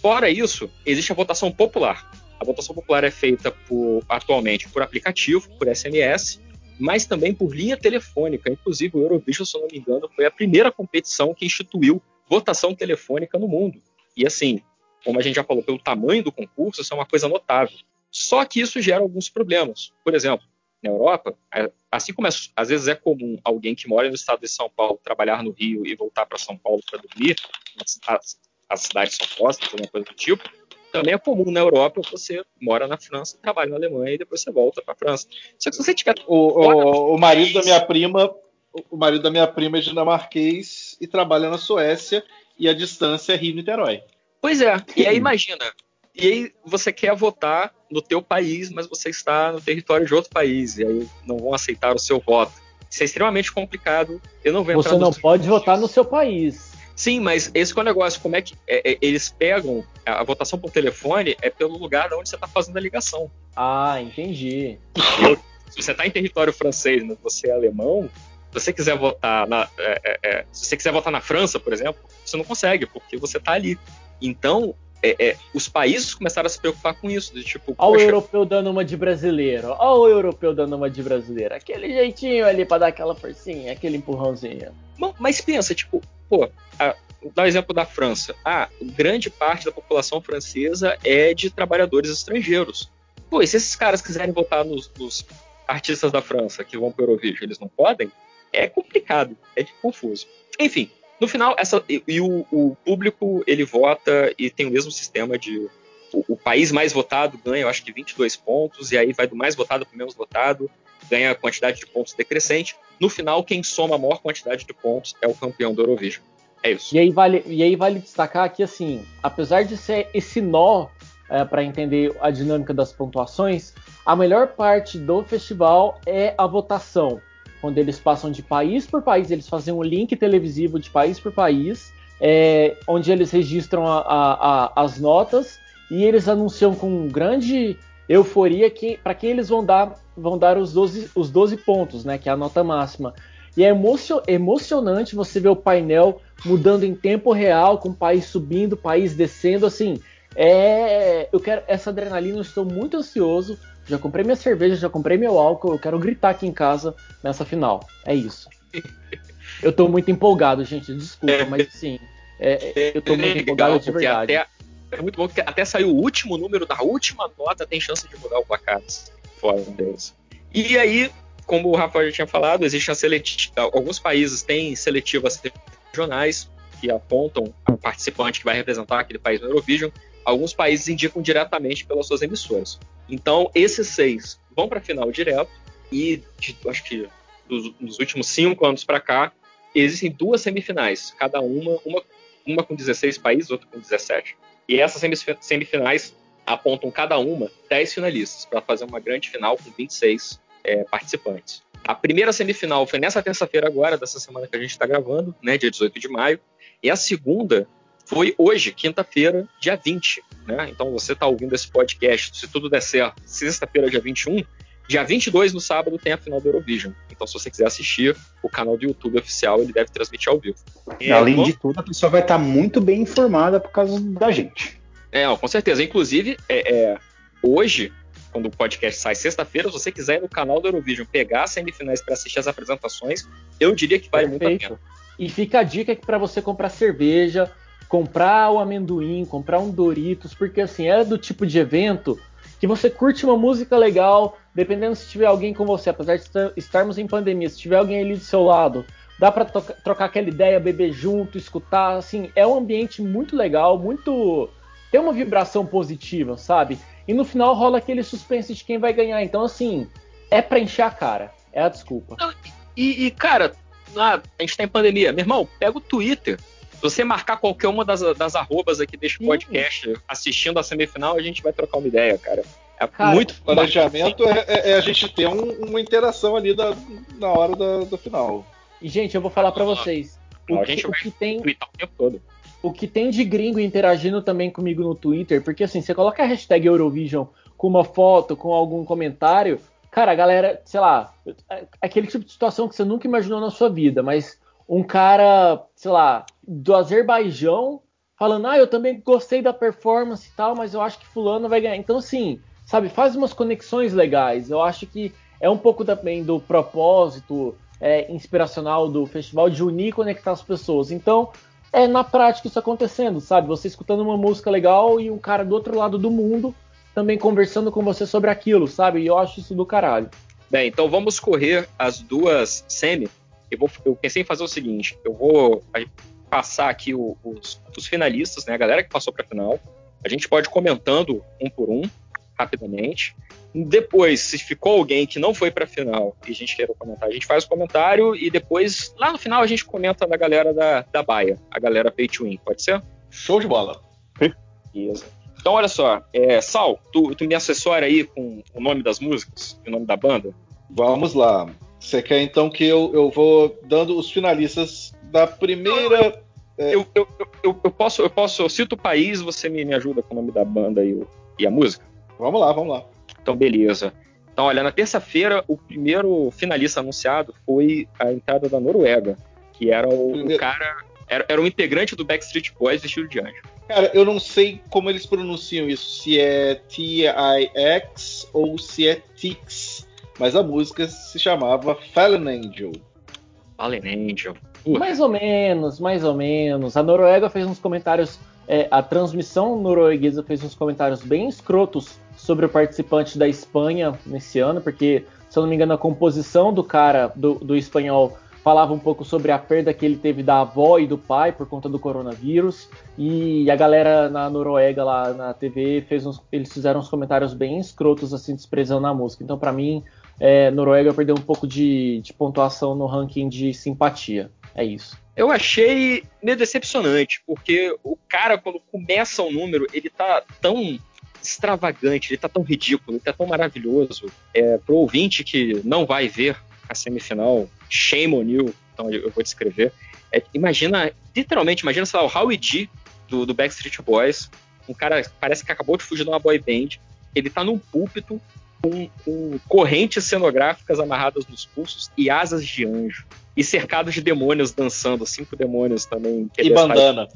Fora isso, existe a votação popular. A votação popular é feita por, atualmente por aplicativo, por SMS, mas também por linha telefônica. Inclusive, o Eurovision, se eu não me engano, foi a primeira competição que instituiu votação telefônica no mundo. E assim, como a gente já falou, pelo tamanho do concurso, isso é uma coisa notável. Só que isso gera alguns problemas. Por exemplo, na Europa, é, assim como é, às vezes é comum alguém que mora no estado de São Paulo trabalhar no Rio e voltar para São Paulo para dormir, as, as cidades são próximas, alguma coisa do tipo, também é comum na Europa você mora na França, trabalha na Alemanha e depois você volta para a França. Só que se você tiver. O, o, o marido da minha prima o marido da minha prima é dinamarquês e trabalha na Suécia e a distância é Rio-Niterói. Pois é, e aí imagina, e aí você quer votar no teu país, mas você está no território de outro país, e aí não vão aceitar o seu voto. Isso é extremamente complicado. Eu não vou Você não pode votar no seu país. Sim, mas esse é o negócio. Como é que é, é, eles pegam a, a, votação por telefone é pelo lugar onde você está fazendo a ligação. Ah, entendi. Se você está em território francês, mas você é alemão, você quiser votar na, é, é, é, se você quiser votar na França, por exemplo, você não consegue, porque você está ali. Então, é, é, os países começaram a se preocupar com isso. De, tipo, Olha o europeu dando uma de brasileiro. Olha o europeu dando uma de brasileiro. Aquele jeitinho ali para dar aquela forcinha, aquele empurrãozinho. Bom, mas pensa, tipo, pô, a, dá o exemplo da França. Ah, grande parte da população francesa é de trabalhadores estrangeiros. Pô, e se esses caras quiserem votar nos, nos artistas da França que vão para o Eurovision, eles não podem? é complicado, é confuso. Enfim, no final, essa, e, e o, o, público ele vota e tem o mesmo sistema de. O, o, país mais votado ganha, eu acho que 22 pontos, e aí vai do mais votado para o menos votado, ganha a quantidade de pontos decrescente. No final, quem soma a maior quantidade de pontos é o campeão do Eurovision. É isso. E aí vale, e aí vale destacar que, assim, apesar de ser esse nó é, para entender a dinâmica das pontuações, a melhor parte do festival é a votação. Quando eles passam de país por país, eles fazem um link televisivo de país por país, é, onde eles registram a, a, a, as notas e eles anunciam com grande euforia que para quem eles vão dar, vão dar os 12, os 12 pontos, né, que é a nota máxima. E é emocio emocionante você ver o painel mudando em tempo real, com o país subindo, o país descendo, assim. É, eu quero essa adrenalina, eu estou muito ansioso já comprei minha cerveja, já comprei meu álcool, eu quero gritar aqui em casa nessa final. É isso. Eu tô muito empolgado, gente, desculpa, mas sim, é, é, eu tô muito empolgado de verdade. Até, é muito bom que até saiu o último número da última nota, tem chance de mudar o placar. Fora Deus. E aí, como o Rafael já tinha falado, existem alguns países têm seletivas regionais que apontam o participante que vai representar aquele país no Eurovision. Alguns países indicam diretamente pelas suas emissoras. Então, esses seis vão para a final direto e de, acho que dos, últimos cinco anos para cá existem duas semifinais, cada uma, uma, uma com 16 países, outra com 17. E essas semifinais apontam cada uma 10 finalistas para fazer uma grande final com 26 é, participantes. A primeira semifinal foi nessa terça-feira agora, dessa semana que a gente está gravando, né, dia 18 de maio, e a segunda foi hoje, quinta-feira, dia 20. Né? Então você está ouvindo esse podcast, se tudo der certo, sexta-feira, dia 21. Dia 22, no sábado, tem a final do Eurovision. Então, se você quiser assistir, o canal do YouTube oficial ele deve transmitir ao vivo. E, Além de tudo, a pessoa vai estar tá muito bem informada por causa da gente. É, ó, com certeza. Inclusive, é, é, hoje, quando o podcast sai sexta-feira, se você quiser ir no canal do Eurovision pegar as semifinais para assistir as apresentações, eu diria que vale Perfeito. muito a pena. E fica a dica que para você comprar cerveja, comprar o amendoim, comprar um Doritos, porque assim, é do tipo de evento que você curte uma música legal, dependendo se tiver alguém com você, apesar de estarmos em pandemia, se tiver alguém ali do seu lado, dá para trocar aquela ideia, beber junto, escutar, assim, é um ambiente muito legal, muito tem uma vibração positiva, sabe? E no final rola aquele suspense de quem vai ganhar. Então, assim, é pra encher a cara. É a desculpa. E, e cara, a gente tá em pandemia. Meu irmão, pega o Twitter. Se você marcar qualquer uma das, das arrobas aqui deste podcast assistindo a semifinal, a gente vai trocar uma ideia, cara. É cara, muito planejamento é, é, é, a gente ter um, uma interação ali da, na hora da, da final. E, gente, eu vou falar para vocês. O, que, o que tem. O tempo todo. O que tem de gringo interagindo também comigo no Twitter, porque assim, você coloca a hashtag Eurovision com uma foto, com algum comentário, cara, a galera, sei lá, é aquele tipo de situação que você nunca imaginou na sua vida, mas um cara, sei lá, do Azerbaijão falando, ah, eu também gostei da performance e tal, mas eu acho que fulano vai ganhar. Então, assim, sabe, faz umas conexões legais. Eu acho que é um pouco também do propósito é, inspiracional do festival de unir e conectar as pessoas. Então, é na prática isso acontecendo, sabe? Você escutando uma música legal e um cara do outro lado do mundo também conversando com você sobre aquilo, sabe? E eu acho isso do caralho. Bem, então vamos correr as duas semi eu, vou, eu pensei em fazer o seguinte: eu vou passar aqui o, os, os, finalistas, né, a galera que passou para a final. A gente pode ir comentando um por um, rapidamente. Depois, se ficou alguém que não foi para a final e a gente quer comentar, a gente faz o comentário e depois, lá no final, a gente comenta da galera da, da Baia, a galera Pay to Win, pode ser? Show de bola. Beleza. Então, olha só, é, Sal, tu, tu me assessora aí com o nome das músicas e o nome da banda? Vamos lá. Você quer então que eu, eu vou dando os finalistas da primeira. É... Eu, eu, eu, eu, posso, eu posso, eu cito o país, você me, me ajuda com o nome da banda e, o, e a música? Vamos lá, vamos lá. Então, beleza. Então, olha, na terça-feira, o primeiro finalista anunciado foi a entrada da Noruega, que era o, primeiro... o cara. Era, era um integrante do Backstreet Boys vestido de anjo. Cara, eu não sei como eles pronunciam isso, se é T-I-X ou se é Tix mas a música se chamava Fallen Angel. Fallen Angel. Mais ou menos, mais ou menos. A Noruega fez uns comentários, é, a transmissão norueguesa fez uns comentários bem escrotos sobre o participante da Espanha nesse ano, porque, se eu não me engano, a composição do cara, do, do espanhol, falava um pouco sobre a perda que ele teve da avó e do pai por conta do coronavírus. E a galera na Noruega lá na TV fez uns, eles fizeram uns comentários bem escrotos assim desprezando a música. Então para mim é, Noruega perdeu um pouco de, de pontuação no ranking de simpatia. É isso. Eu achei meio decepcionante, porque o cara, quando começa o número, ele tá tão extravagante, ele tá tão ridículo, ele tá tão maravilhoso. É, pro ouvinte que não vai ver a semifinal, Shame on You, então eu vou descrever. É, imagina, literalmente, imagina, sei lá, o Howie G do, do Backstreet Boys, um cara parece que acabou de fugir de uma boy band, ele tá num púlpito com, com, correntes cenográficas amarradas nos pulsos e asas de anjo. E cercado de demônios dançando, cinco demônios também. e bandana.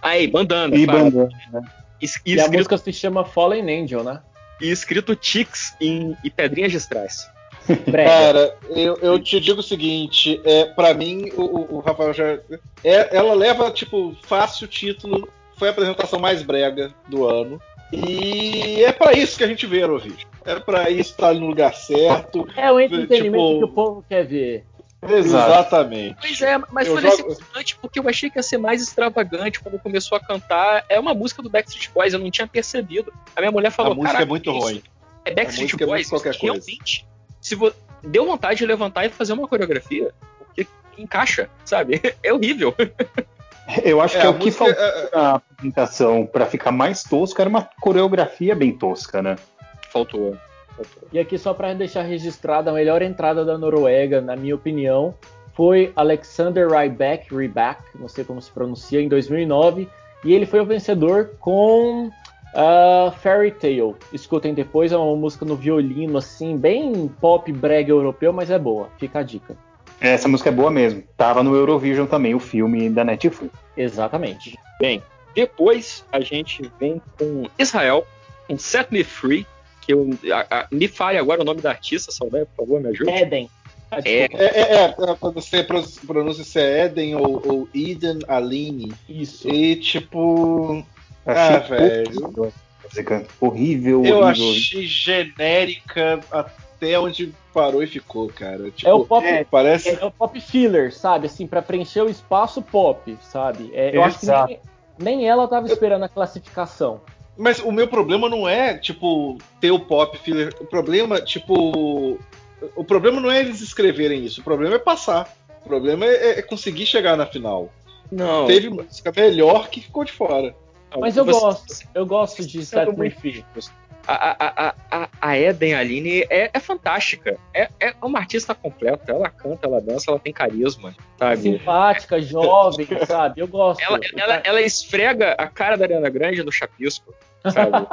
Ah, e bandana. E claro. bandana, né? E, e, e a música se chama Fallen Angel, né? E escrito Tix em, em pedrinhas de strass. Cara, eu, eu, te digo o seguinte, é, para mim, o, o, Rafael já. É, ela leva, tipo, fácil o título. Foi a apresentação mais brega do ano. E é para isso que a gente vê Eurovision. É para isso estar no lugar certo. É o entretenimento tipo... que o povo quer ver. Exatamente. Pois é, mas eu foi jogo... decepcionante porque eu achei que ia ser mais extravagante quando começou a cantar. É uma música do Backstreet Boys, eu não tinha percebido. A minha mulher falou: A música é muito ruim. É Backstreet é Boys, é realmente. Se vo... Deu vontade de levantar e fazer uma coreografia, porque encaixa, sabe? É horrível. Eu acho é, que é o que faltou é, é... na apresentação para ficar mais tosco era uma coreografia bem tosca, né? Faltou. E aqui, só para deixar registrada, a melhor entrada da Noruega, na minha opinião, foi Alexander Rybak, Rybak, não sei como se pronuncia, em 2009. E ele foi o vencedor com uh, Fairy Tale. Escutem depois, é uma música no violino, assim, bem pop brega europeu, mas é boa. Fica a dica. Essa música é boa mesmo. Tava no Eurovision também, o filme da Netflix. Exatamente. Bem, depois a gente vem com Israel, com Set Me Free, que eu. A, a, me fale agora o nome da artista, Saldanha, por favor, me ajude. Eden. É, é, é, é, quando você pronuncia se é Eden ou, ou Eden Aline. Isso. E tipo. Ah, velho. Horrível. Eu horrível. achei genérica até onde parou e ficou, cara. Tipo, é o pop, é, parece... é, é, o pop filler, sabe? Assim, para preencher o espaço pop, sabe? É, eu acho que nem, nem ela tava esperando a classificação. Mas o meu problema não é, tipo, ter o pop filler. O problema, tipo. O problema não é eles escreverem isso. O problema é passar. O problema é, é conseguir chegar na final. Não. Teve música melhor que ficou de fora. Mas eu Você... gosto. Eu gosto de Free. A, a, a, a Eden Aline é, é fantástica. É, é uma artista completa. Ela canta, ela dança, ela tem carisma, sabe? Simpática, jovem, sabe? Eu gosto. Ela, ela, ela, esfrega a cara da Ariana Grande no chapisco, sabe?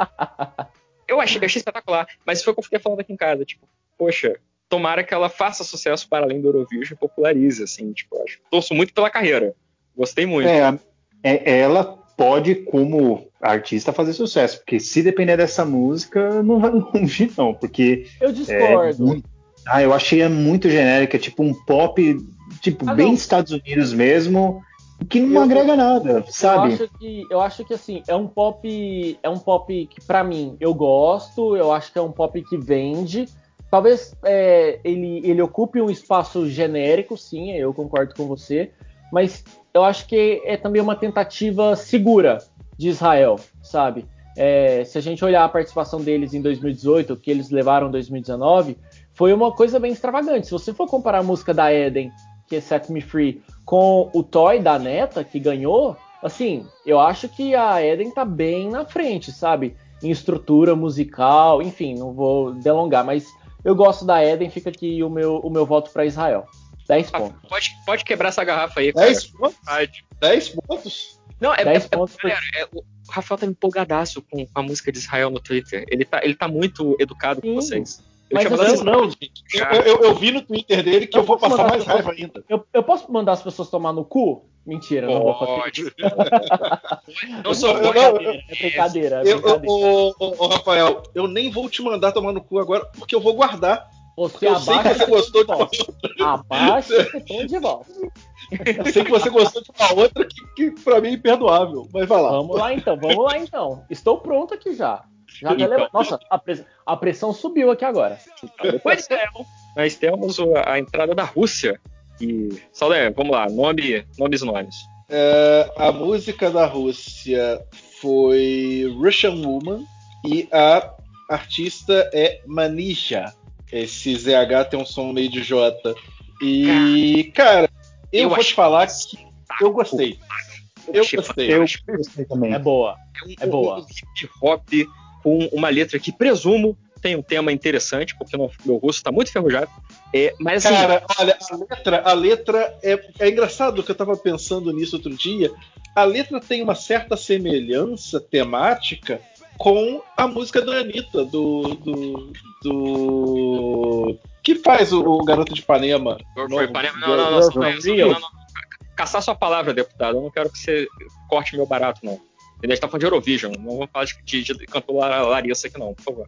eu achei, achei espetacular. Mas foi o que eu fiquei falando aqui em casa. Tipo, poxa, tomara que ela faça sucesso para além do Eurovision e popularize, assim. Tipo, acho. Torço muito pela carreira. Gostei muito. É, é ela pode, como artista, fazer sucesso. Porque se depender dessa música, não vai longe, não. Porque. Eu discordo. É ah, eu achei muito genérica, tipo um pop, tipo, ah, bem Estados Unidos mesmo. Que não eu, agrega nada, sabe? Eu acho, que, eu acho que assim, é um pop. É um pop que, para mim, eu gosto, eu acho que é um pop que vende. Talvez é, ele, ele ocupe um espaço genérico, sim, eu concordo com você, mas eu acho que é também uma tentativa segura de Israel, sabe? É, se a gente olhar a participação deles em 2018, que eles levaram em 2019, foi uma coisa bem extravagante. Se você for comparar a música da Eden, que é Set Me Free, com o Toy da Neta, que ganhou, assim, eu acho que a Eden tá bem na frente, sabe? Em estrutura musical, enfim, não vou delongar, mas eu gosto da Eden, fica aqui o meu, o meu voto para Israel. 10 ah, pontos. Pode, pode quebrar essa garrafa aí, 10 pontos? 10 pontos? Não, é, 10 é, pontos é, é, o Rafael tá empolgadaço com a música de Israel no Twitter. Ele tá, ele tá muito educado Sim. com vocês. Eu Mas assim, não, gente. Eu, eu, eu, vi no Twitter dele que eu, eu vou passar mais pessoas, raiva ainda. Eu, eu posso mandar as pessoas tomar no cu? Mentira, Pode. não vou fazer. não sou não, brincadeira, é brincadeira. É brincadeira. Eu, ô, Rafael, eu nem vou te mandar tomar no cu agora, porque eu vou guardar você eu sei que você gostou de uma outra. Abaixa e de volta. Eu sei que você gostou de uma outra que, que pra mim é imperdoável. Mas vai lá. Vamos lá então, vamos lá então. Estou pronto aqui já. já então, Nossa, a, press... a, pressão subiu aqui agora. Depois é, nós temos a, entrada da Rússia. E. Saldanha, vamos lá, nome, nomes nomes. É, a música da Rússia foi Russian Woman e a artista é Manisha. Esse ZH tem um som meio de J. E, cara, eu, eu vou te falar que eu gostei. Eu gostei. Eu gostei também. É boa. É, um, é boa. Um hip hop com uma letra que presumo tem um tema interessante, porque o meu russo está muito ferrujado. É, mas assim, Cara, olha, a letra, a letra é, é engraçado que eu estava pensando nisso outro dia. A letra tem uma certa semelhança temática com a música da Anitta, do. do, do que faz o, o Garoto de Ipanema? Não, não, não, não, não, não, Caçar sua palavra, deputado. Eu não quero que você corte meu barato, não. A gente tá falando de Eurovision, não vamos falar de, de, de cantor Larissa aqui, não, por favor.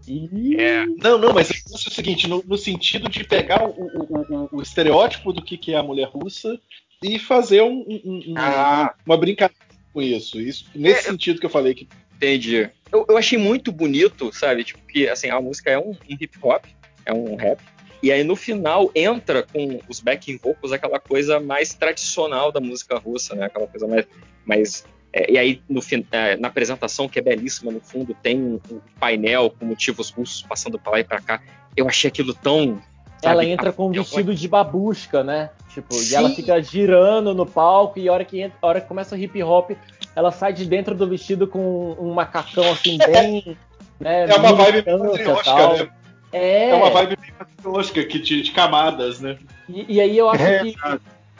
É... Não, não, mas é o seguinte, no, no sentido de pegar o, o, o, o, estereótipo do que, que é a mulher russa e fazer um, um, ah. uma brincadeira com isso. isso nesse é, sentido que eu falei que. Entendi. Eu, eu achei muito bonito, sabe? Tipo, que assim, a música é um, um hip hop, é um rap. E aí no final entra com os backing vocals aquela coisa mais tradicional da música russa, né? Aquela coisa mais, mais é, e aí, no, é, na apresentação, que é belíssima, no fundo, tem um, um painel com motivos russos passando para lá e para cá. Eu achei aquilo tão. Sabe, ela entra com um vestido de babusca, né? Tipo, Sim. e ela fica girando no palco, e a hora que, entra, a hora que começa o hip hop, ela sai de dentro do vestido com um macacão assim, bem. né, é uma vibe patriótica, né? É... é uma vibe bem patriótica, que de, de camadas, né? E, e aí eu acho é, que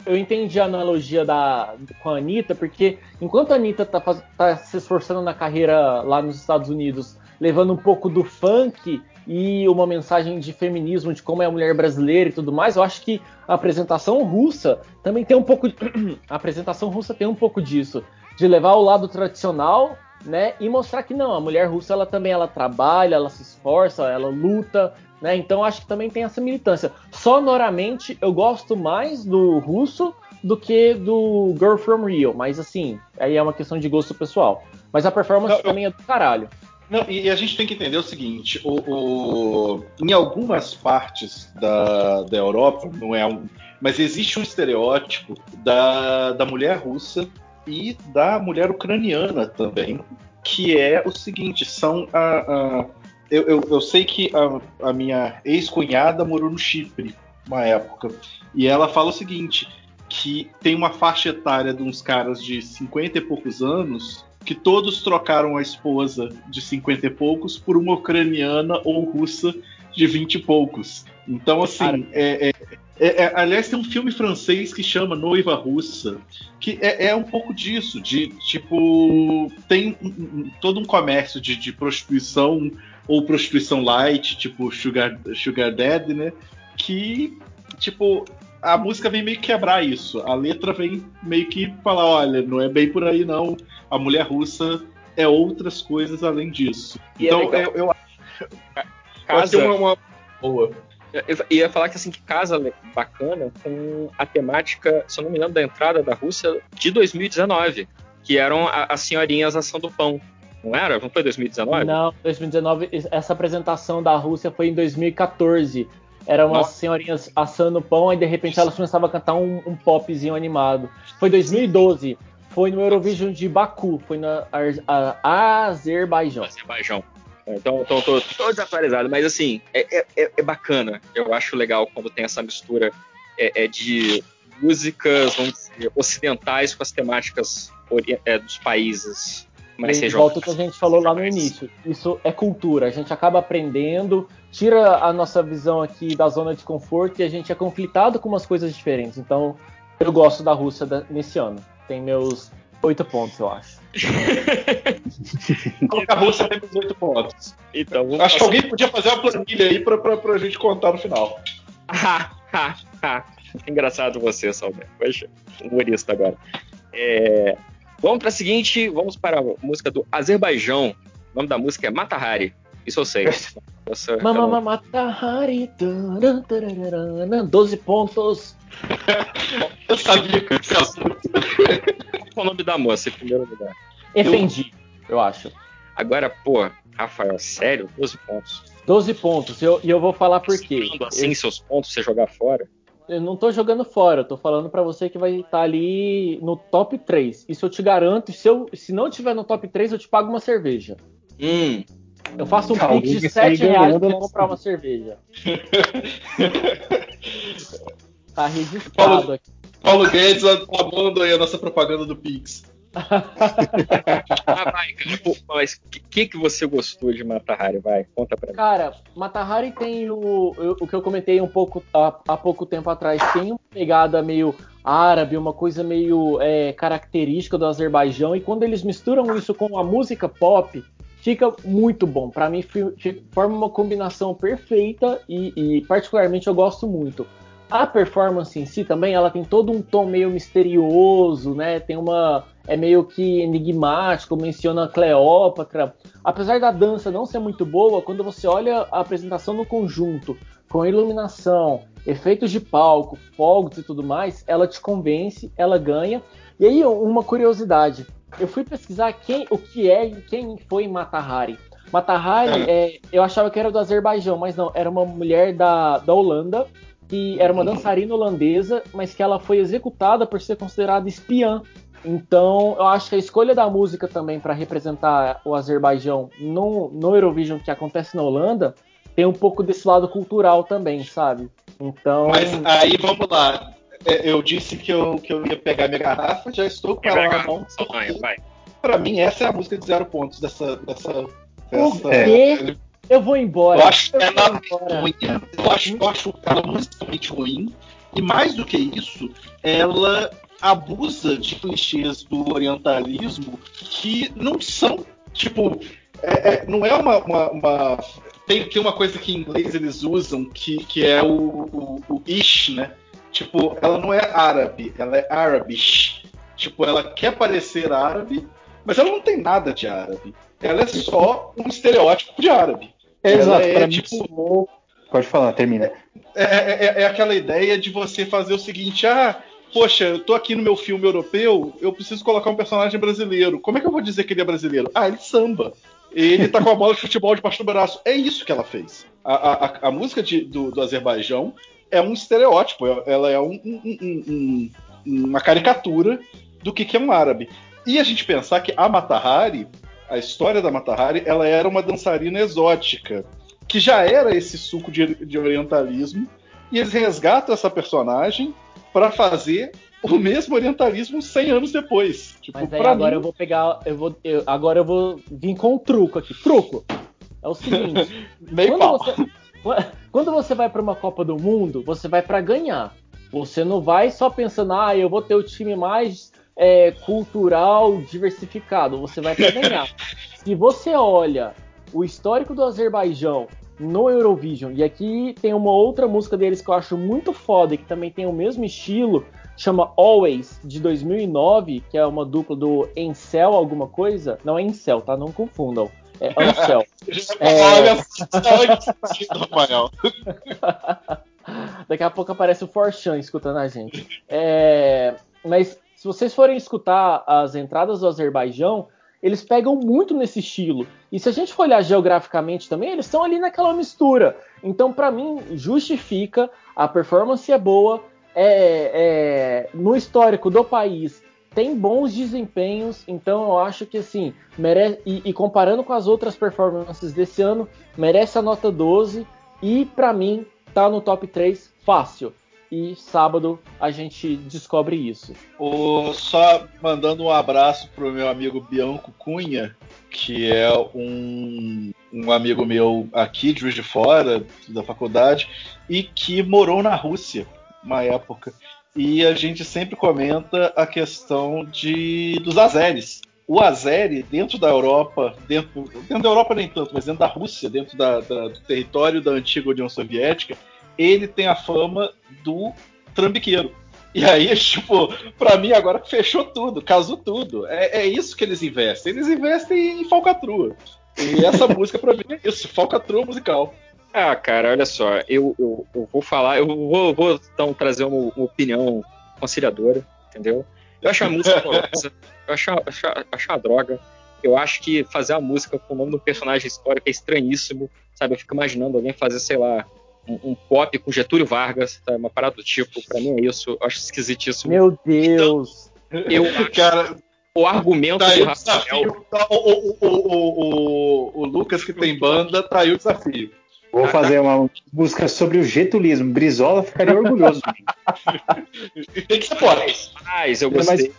eu entendi a analogia da, com a Anitta, porque enquanto a Anitta tá, tá, se esforçando na carreira lá nos Estados Unidos, levando um pouco do funk e uma mensagem de feminismo, de como é a mulher brasileira e tudo mais, eu acho que a apresentação russa também tem um pouco. a apresentação russa tem um pouco disso, de levar o lado tradicional. Né, e mostrar que não, a mulher russa ela também ela trabalha, ela se esforça, ela luta, né? Então acho que também tem essa militância. Sonoramente, eu gosto mais do russo do que do Girl From Rio, mas assim, aí é uma questão de gosto pessoal. Mas a performance não, também eu... é do caralho. Não, e a gente tem que entender o seguinte: o, o, em algumas partes da, da Europa, não é um, mas existe um estereótipo da, da mulher russa e da mulher ucraniana também, que é o seguinte: são a, a eu, eu, eu sei que a, a minha ex-cunhada morou no Chipre uma época. E ela fala o seguinte: que tem uma faixa etária de uns caras de 50 e poucos anos que todos trocaram a esposa de 50 e poucos por uma ucraniana ou russa de 20 e poucos. Então, assim, é, é, é, é, aliás, tem um filme francês que chama Noiva Russa, que é, é um pouco disso, de tipo, tem um, um, todo um comércio de, de prostituição ou prostituição light, tipo Sugar, Sugar Daddy, né? Que, tipo, a música vem meio que quebrar isso. A letra vem meio que falar: olha, não é bem por aí, não. A mulher russa é outras coisas além disso. E é então, eu, eu acho. Casa... uma, uma boa. Eu ia falar que assim que casa bacana com a temática, se eu não me engano, da entrada da Rússia de 2019, que eram as senhorinhas assando pão. Não era? Não foi 2019? Não, 2019. Essa apresentação da Rússia foi em 2014. Eram umas Nossa. senhorinhas assando pão e de repente elas começavam a cantar um, um popzinho animado. Foi 2012. Foi no Eurovision de Baku. Foi na Azerbaijão. Azerbaijão. Então, então tô, tô desatualizado, mas assim, é, é, é, bacana. Eu acho legal quando tem essa mistura é, é de músicas, vamos dizer, ocidentais com as temáticas é, dos países mas seja volta o que a gente falou lá no início. Isso é cultura. A gente acaba aprendendo, tira a nossa visão aqui da zona de conforto e a gente é conflitado com umas coisas diferentes. Então, eu gosto da Rússia nesse ano. Tem meus oito pontos, eu acho. Coloca a Rússia tem meus oito pontos. Então, acho passar... que alguém podia fazer uma planilha aí pra, pra, pra gente contar no final. Engraçado você, Salve. Poxa, humorista agora. É, Vamos para a seguinte, vamos para a música do Azerbaijão. O nome da música é Matahari. Isso eu sei. Mama Matahari. 12 pontos. eu sabia que esse assunto. Qual é o nome da moça em primeiro lugar? Efendi, eu... eu acho. Agora, pô, Rafael, sério? 12 pontos. 12 pontos. E eu, eu vou falar por quê. assim eu... seus pontos, você jogar fora? Eu não tô jogando fora, eu tô falando para você que vai estar tá ali no top 3. Isso eu te garanto, se, eu, se não tiver no top 3, eu te pago uma cerveja. Hum. Eu faço um pix de 7 reais pra comprar uma cerveja. tá registrado aqui. Paulo Guedes amando aí a nossa propaganda do Pix. ah, vai, cara. Mas o que, que você gostou de Matahari? Vai, conta pra mim. Cara, Matahari tem o, o que eu comentei um pouco há, há pouco tempo atrás. Tem uma pegada meio árabe, uma coisa meio é, característica do Azerbaijão. E quando eles misturam isso com a música pop, fica muito bom. Para mim, forma uma combinação perfeita e, e, particularmente, eu gosto muito. A performance em si também, ela tem todo um tom meio misterioso, né? Tem uma é meio que enigmático, menciona Cleópatra. Apesar da dança não ser muito boa, quando você olha a apresentação no conjunto, com iluminação, efeitos de palco, fogos e tudo mais, ela te convence, ela ganha. E aí, uma curiosidade: eu fui pesquisar quem, o que é e quem foi Matahari. Matahari, é, eu achava que era do Azerbaijão, mas não, era uma mulher da, da Holanda, que era uma dançarina holandesa, mas que ela foi executada por ser considerada espiã então, eu acho que a escolha da música também para representar o Azerbaijão no, no Eurovision que acontece na Holanda tem um pouco desse lado cultural também, sabe? Então. Mas aí vamos lá. É, eu disse que eu, que eu ia pegar minha garrafa, já estou com ela na mão. Para mim, essa é a música de zero pontos dessa. dessa, dessa... É. Eu vou embora. Eu acho eu ela ruim. Eu acho, eu acho ela musicalmente ruim. E mais do que isso, ela abusa de clichês do orientalismo que não são, tipo, é, é, não é uma. uma, uma... Tem, tem, uma coisa que em inglês eles usam que, que é o, o, o ish, né? Tipo, ela não é árabe, ela é arabish. Tipo, ela quer parecer árabe, mas ela não tem nada de árabe. Ela é só um estereótipo de árabe. Exato, é, tipo. Pode falar, termina. É, é, é, é, aquela ideia de você fazer o seguinte: ah, poxa, eu tô aqui no meu filme europeu, eu preciso colocar um personagem brasileiro. Como é que eu vou dizer que ele é brasileiro? Ah, ele samba. Ele tá com a bola de futebol debaixo do braço. É isso que ela fez. A, a, a música de, do, do Azerbaijão é um estereótipo, ela é um, um, um, uma caricatura do que, que é um árabe. E a gente pensar que a Matahari, a história da Matahari, ela era uma dançarina exótica, que já era esse suco de, de orientalismo, e eles resgatam essa personagem para fazer o mesmo orientalismo 100 anos depois. Tipo, Mas aí agora mim... eu vou pegar, eu vou, eu, agora eu vou vir com um truco aqui. Truco. É o seguinte. Meio quando, você, quando você vai para uma Copa do Mundo, você vai para ganhar. Você não vai só pensando, ah, eu vou ter o time mais é, cultural diversificado. Você vai para ganhar. Se você olha o histórico do Azerbaijão no Eurovision. E aqui tem uma outra música deles que eu acho muito foda e que também tem o mesmo estilo, chama Always, de 2009, que é uma dupla do Encel alguma coisa. Não é Encel, tá? Não confundam. É Ancel. é... Daqui a pouco aparece o Forchan escutando a gente. É... Mas se vocês forem escutar as entradas do Azerbaijão, eles pegam muito nesse estilo. E se a gente for olhar geograficamente também, eles estão ali naquela mistura. Então, para mim, justifica, a performance é boa, é, é, no histórico do país tem bons desempenhos, então eu acho que assim, merece, e, e comparando com as outras performances desse ano, merece a nota 12 e para mim tá no top 3 fácil e sábado a gente descobre isso. O, só mandando um abraço pro meu amigo Bianco Cunha, que é um, um amigo meu aqui de Juiz de Fora, da faculdade, e que morou na Rússia uma época. E a gente sempre comenta a questão de dos azeres. O azeri, dentro da Europa, dentro, dentro da Europa nem tanto, mas dentro da Rússia, dentro da, da, do território da antiga União Soviética, ele tem a fama do trambiqueiro. E aí, tipo, pra mim agora fechou tudo, casou tudo. É, é isso que eles investem. Eles investem em falcatrua. E essa música pra mim é isso, falcatrua musical. Ah, cara, olha só, eu, eu, eu vou falar, eu vou, vou então trazer uma, uma, opinião conciliadora, entendeu? Eu acho a música horrorosa, eu acho, acho, acho uma droga. Eu acho que fazer a música com o nome do personagem histórico é estranhíssimo, sabe? Eu fico imaginando alguém fazer, sei lá, um, um, pop com Getúlio Vargas, tá? uma parada do tipo, pra mim é isso, eu acho esquisitíssimo. Meu Deus! Então, eu cara, o argumento tá do Rafael. Tá, o, o, o, o, Lucas, que tem banda, tá aí o desafio. Vou fazer uma música sobre o getulismo. Brizola ficaria orgulhoso. Tem que ser. Mas eu gostei,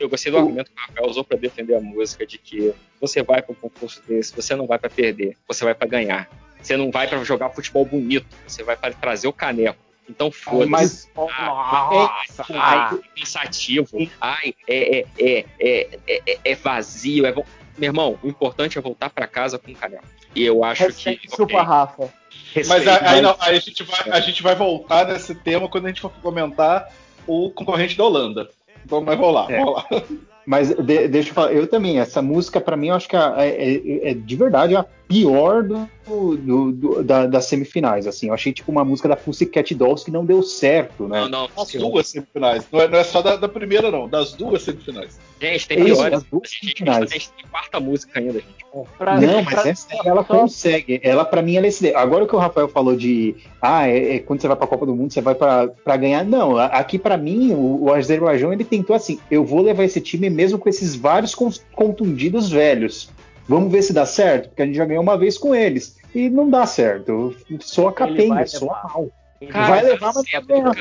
eu gostei do argumento que o Rafael usou para defender a música de que você vai para um concurso desse, você não vai para perder, você vai para ganhar. Você não vai para jogar futebol bonito, você vai para trazer o caneco. Então foda-se. Mas, ah, nossa, é, ai, é pensativo. Ai, é, é, é, é, é vazio. É... Meu irmão, o importante é voltar para casa com o caneco. E eu acho Respeito que. Okay. Rafa. Respeito, mas aí, não, aí a, gente vai, a gente vai voltar nesse tema quando a gente for comentar o concorrente da Holanda. Então, mas vamos lá, é. vamos lá. Mas de, deixa eu falar, eu também, essa música para mim eu acho que é, é, é, de verdade a pior do, do, do da, das semifinais, assim. Eu achei tipo uma música da Pussycat Dolls que não deu certo, né? Não, não, as duas semifinais. Não é, não é só da, da, primeira, não, das duas semifinais. Gente, tem piores. Isso, duas semifinais. A gente tem quarta música ainda, gente. Pra, não, mas pra, essa ela consegue. Ela, para mim, ela é esse. Agora que o Rafael falou de. Ah, é, é quando você vai pra Copa do Mundo, você vai para ganhar. Não, aqui para mim, o, o Azerbaijão ele tentou assim: eu vou levar esse time mesmo com esses vários contundidos velhos. Vamos ver se dá certo, porque a gente já ganhou uma vez com eles. E não dá certo. Soa capenga, soa mal. Cara, vai levar, mas certo, cara,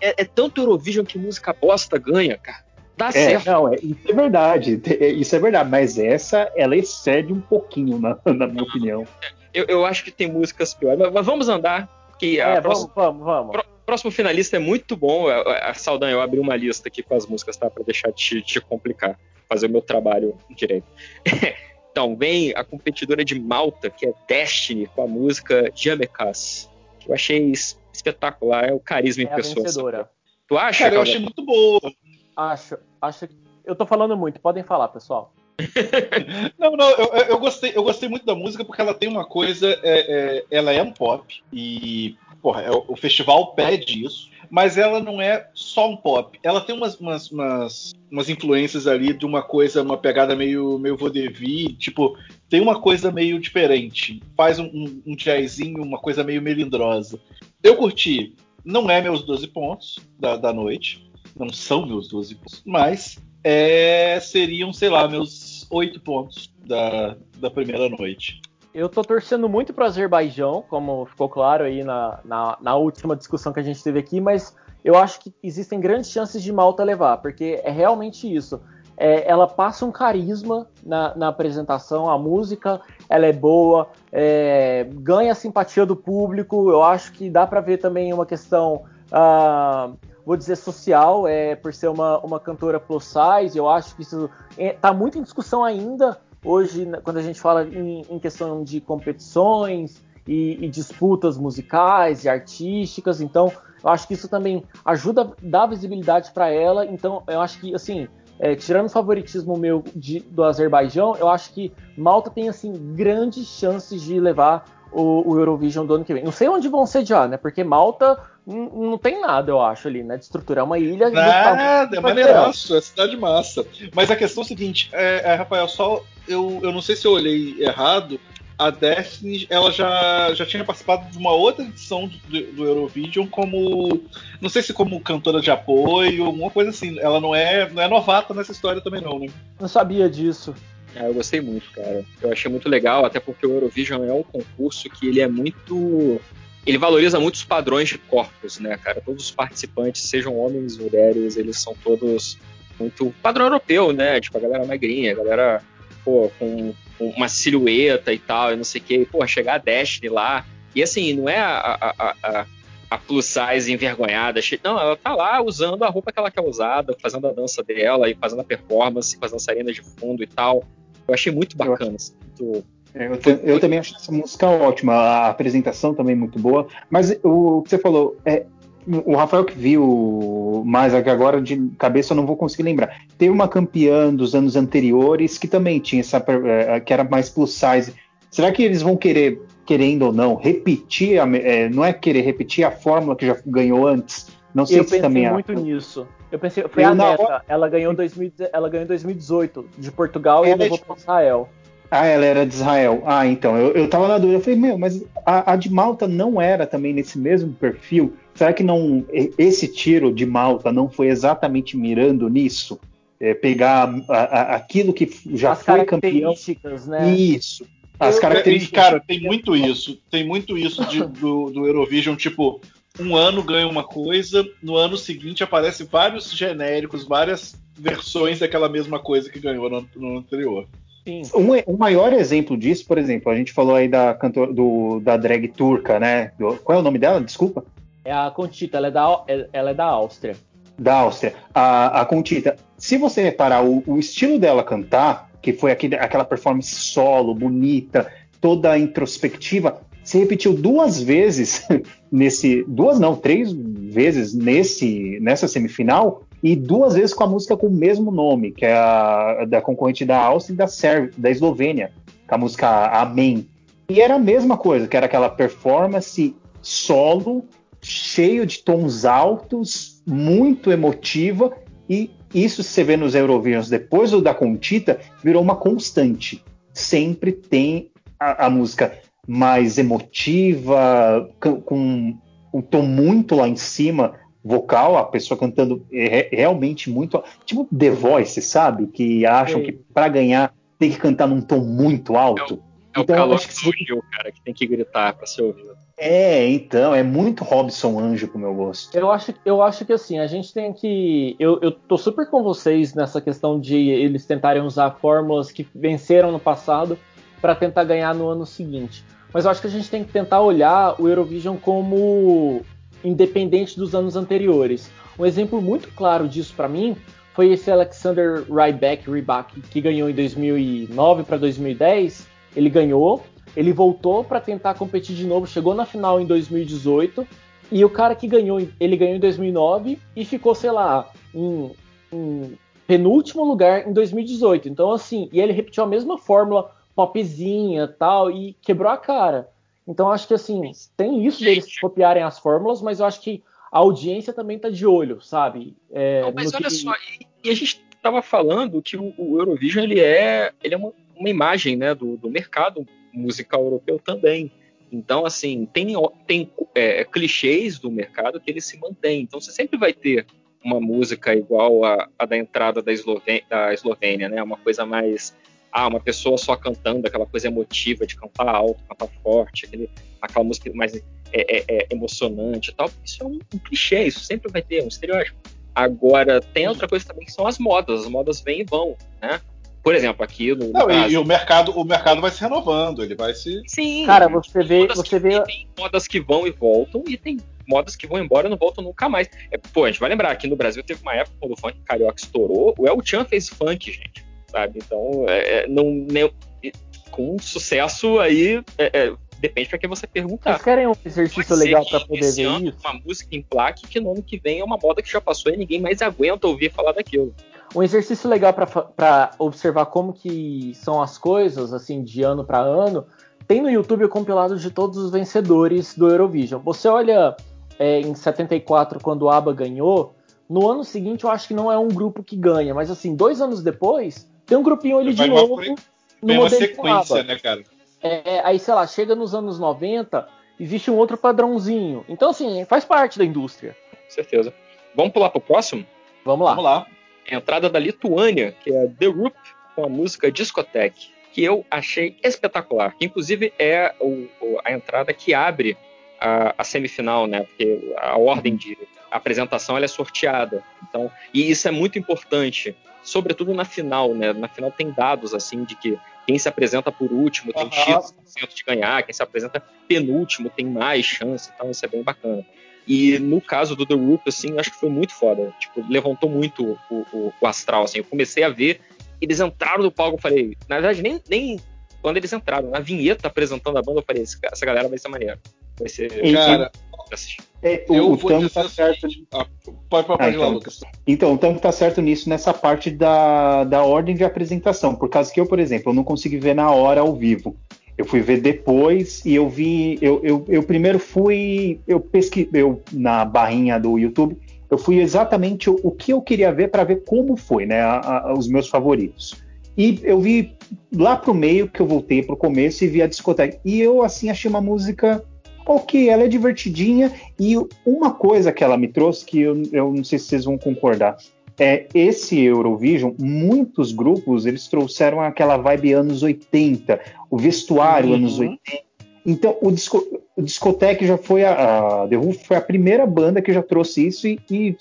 é, é, tanto Eurovision que música bosta ganha, cara. Dá é, certo. Não, é, isso é verdade. É, isso é verdade. Mas essa, ela excede um pouquinho, na, na minha opinião. Eu, eu, acho que tem músicas piores. Mas, mas vamos andar. Que a é, próxima, vamos, vamos, vamos. próximo finalista é muito bom. A, a Saldanha, eu abri uma lista aqui com as músicas, tá? Pra deixar te, te complicar. Fazer o meu trabalho direito. Então, vem a competidora de Malta, que é Destiny, com a música Jamekas. Eu achei espetacular, é o carisma é em pessoa. Vencedora. Tu acha? Cara, eu achei muito boa. Acho, acho que. Eu tô falando muito, podem falar, pessoal. não, não, eu, eu, gostei, eu gostei muito da música porque ela tem uma coisa, é, é, ela é um pop e porra, é, o festival pede isso mas ela não é só um pop. Ela tem umas, umas, umas, umas influências ali de uma coisa, uma pegada meio, meio vaudeville, tipo, tem uma coisa meio diferente. Faz um, um, um jazzinho, uma coisa meio melindrosa. Eu curti. Não é meus 12 pontos da, da noite. Não são meus 12 pontos. Mas é, seriam, sei lá, meus 8 pontos da, da primeira noite. Eu tô torcendo muito para o Azerbaijão, como ficou claro aí na, na, na, última discussão que a gente teve aqui, mas eu acho que existem grandes chances de Malta levar, porque é realmente isso. É, ela passa um carisma na, na, apresentação, a música ela é boa, é, ganha a simpatia do público. Eu acho que dá para ver também uma questão, ah, vou dizer, social, é, por ser uma, uma cantora plus size. Eu acho que isso está é, muito em discussão ainda Hoje, quando a gente fala em, em questão de competições e, e, disputas musicais e artísticas, então eu acho que isso também ajuda a dar visibilidade para ela. Então eu acho que, assim, é, tirando o favoritismo meu de, do Azerbaijão, eu acho que Malta tem assim grandes chances de levar o, o, Eurovision do ano que vem. Não sei onde vão sediar, né? Porque Malta não tem nada, eu acho, ali, né? De estruturar uma ilha. Nada, é maneiraço, é cidade massa. Mas a questão é a seguinte, é, é, Rafael, só eu, eu não sei se eu olhei errado, a Destiny ela já, já tinha participado de uma outra edição do, do, Eurovision como não sei se como cantora de apoio alguma coisa assim ela não é não é novata nessa história também não né não sabia disso é, eu gostei muito cara eu achei muito legal até porque o Eurovision é um concurso que ele é muito ele valoriza muitos padrões de corpos né cara todos os participantes sejam homens mulheres eles são todos muito padrão europeu né tipo a galera magrinha a galera pô, com, com uma silhueta e tal, e não sei o que, pô, chegar a Destiny lá. E assim, não é a, a, a, a plus size envergonhada. Não, ela tá lá usando a roupa que ela quer usar, fazendo a dança dela e fazendo a performance com as dançarinas de fundo e tal. Eu achei muito bacana. Assim, muito, eu, te, eu, também achei essa música ótima, a apresentação também muito boa. Mas o, o que você falou, é, o Rafael que viu mais agora de cabeça eu não vou conseguir lembrar. Teve uma campeã dos anos anteriores que também tinha essa é, que era mais plus size. Será que eles vão querer, querendo ou não, repetir? A, é, não é querer repetir a fórmula que já ganhou antes? Não sei eu se pensei também muito nisso. Eu pensei, foi eu a Neta. Hora... Ela ganhou 2000, ela ganhou em 2018 de Portugal é, e levou para Israel. Ah, ela era de Israel. Ah, então, eu, eu tava na dúvida. Eu falei, meu, mas a, a, de Malta não era também nesse mesmo perfil? Será que não esse tiro de Malta não foi exatamente mirando nisso? É, pegar a, a, aquilo que já As foi campeão. Né? Isso. As características. Cara, tem muito isso. Tem muito isso de, do, do Eurovision, tipo, um ano ganha uma coisa, no ano seguinte aparece vários genéricos, várias versões daquela mesma coisa que ganhou no, no anterior. Um, um, maior exemplo disso, por exemplo, a gente falou aí da cantor, do, da drag turca, né? Qual é o nome dela? Desculpa. É a Contita, ela é da, ela é da Áustria. Da Áustria. A, a Contita, se você reparar, o, o estilo dela cantar, que foi aquele, aquela performance solo, bonita, toda introspectiva, se repetiu duas vezes nesse. Duas não, três vezes nesse, nessa semifinal, e duas vezes com a música com o mesmo nome, que é a da concorrente da Áustria e da Sérvia, da Eslovênia, com a música Amém. E era a mesma coisa, que era aquela performance solo, cheio de tons altos, muito emotiva, e isso você vê nos Eurovisions depois do da Contita, virou uma constante. Sempre tem a, a música mais emotiva, com um tom muito lá em cima, vocal, a pessoa cantando é, realmente muito. Tipo The Voice, sabe? Que acham que para ganhar tem que cantar num tom muito alto. É o, é então, o calor acho que se... cara, que tem que gritar para ser ouvido. É, então, é muito Robson Anjo pro meu gosto. Eu acho, eu acho que assim, a gente tem que. Eu, eu tô super com vocês nessa questão de eles tentarem usar fórmulas que venceram no passado para tentar ganhar no ano seguinte. Mas eu acho que a gente tem que tentar olhar o Eurovision como independente dos anos anteriores. Um exemplo muito claro disso para mim foi esse Alexander Ryback, que ganhou em 2009 para 2010. Ele ganhou, ele voltou para tentar competir de novo, chegou na final em 2018 e o cara que ganhou, ele ganhou em 2009 e ficou, sei lá, em, em penúltimo lugar em 2018. Então assim, e ele repetiu a mesma fórmula popzinha tal e quebrou a cara. Então acho que assim, tem isso deles copiarem as fórmulas, mas eu acho que a audiência também tá de olho, sabe? É, Não, mas olha que... só, e, e, a gente estava falando que o, o, Eurovision ele é, ele é uma, uma imagem né, do, do, mercado musical europeu também. Então, assim, tem, tem é, clichês do mercado que ele se mantém. Então, você sempre vai ter uma música igual a, a da entrada da, Eslovênia, da Eslovênia, né? Uma coisa mais ah, uma pessoa só cantando, aquela coisa emotiva de cantar alto, cantar forte, aquele, aquela música mais é, é, é emocionante e tal. Isso é um, um, clichê, isso sempre vai ter, um estereótipo. Agora, tem outra coisa também que são as modas. As modas vêm e vão, né? Por exemplo, aqui no. Não, caso, e, o mercado, o mercado vai se renovando, ele vai se. Sim. Cara, você vê. Você vê... Tem modas que vão e voltam, e tem modas que vão embora e não voltam nunca mais. É, pô, a gente vai lembrar, aqui no Brasil teve uma época quando o funk carioca estourou, o El Chan fez funk, gente sabe? Então, é, é não, nem, com sucesso aí, é, é, depende para quem você perguntar. Vocês querem um exercício legal para poder ver isso? Uma música em plaque que no ano que vem é uma moda que já passou e ninguém mais aguenta ouvir falar daquilo. Um exercício legal para observar como que são as coisas, assim, de ano para ano, tem no YouTube o compilado de todos os vencedores do Eurovision. Você olha é, em 74, quando o ABBA ganhou, no ano seguinte eu acho que não é um grupo que ganha, mas assim, dois anos depois, tem um grupinho ali de novo. Uma, no uma sequência, né, cara? É, aí, sei lá, chega nos anos 90, existe um outro padrãozinho. Então, assim, faz parte da indústria. Com certeza. Vamos pular pro próximo? Vamos lá. Vamos lá. entrada da Lituânia, que é The Roop, com a música Discotheque, que eu achei espetacular. Que, inclusive, é o, a entrada que abre a, a, semifinal, né? Porque a ordem de apresentação ela é sorteada. Então, e isso é muito importante sobretudo na final, né? Na final tem dados assim de que quem se apresenta por último tem X% de ganhar, quem se apresenta penúltimo tem mais chance, então isso é bem bacana. E no caso do The Roop, assim, eu acho que foi muito foda. Tipo, levantou muito o, o, o, astral, assim. Eu comecei a ver, eles entraram no palco, eu falei, na verdade, nem, nem quando eles entraram, na vinheta apresentando a banda, eu falei, essa galera vai ser maneira. Vai ser. Cara, é, o, eu o Tango tá certo. Assim, ah, pode, pode, ah, então, Lucas. Então, o Tango tá certo nisso, nessa parte da, da ordem de apresentação. Por causa que eu, por exemplo, eu não consegui ver na hora ao vivo. Eu fui ver depois e eu vi. Eu, eu, eu primeiro fui. Eu pesquisei eu, na barrinha do YouTube. Eu fui exatamente o, o que eu queria ver para ver como foi, né? A, a, os meus favoritos. E eu vi lá pro meio que eu voltei pro começo e vi a discoteca. E eu, assim, achei uma música ok, ela é divertidinha e uma coisa que ela me trouxe que eu, eu não sei se vocês vão concordar. é, esse Eurovision, muitos grupos eles trouxeram aquela vibe anos 80, o vestuário uhum. anos 80. Então, o, disco, o Discotec já foi a, a The Who foi a primeira banda que já trouxe isso e, e,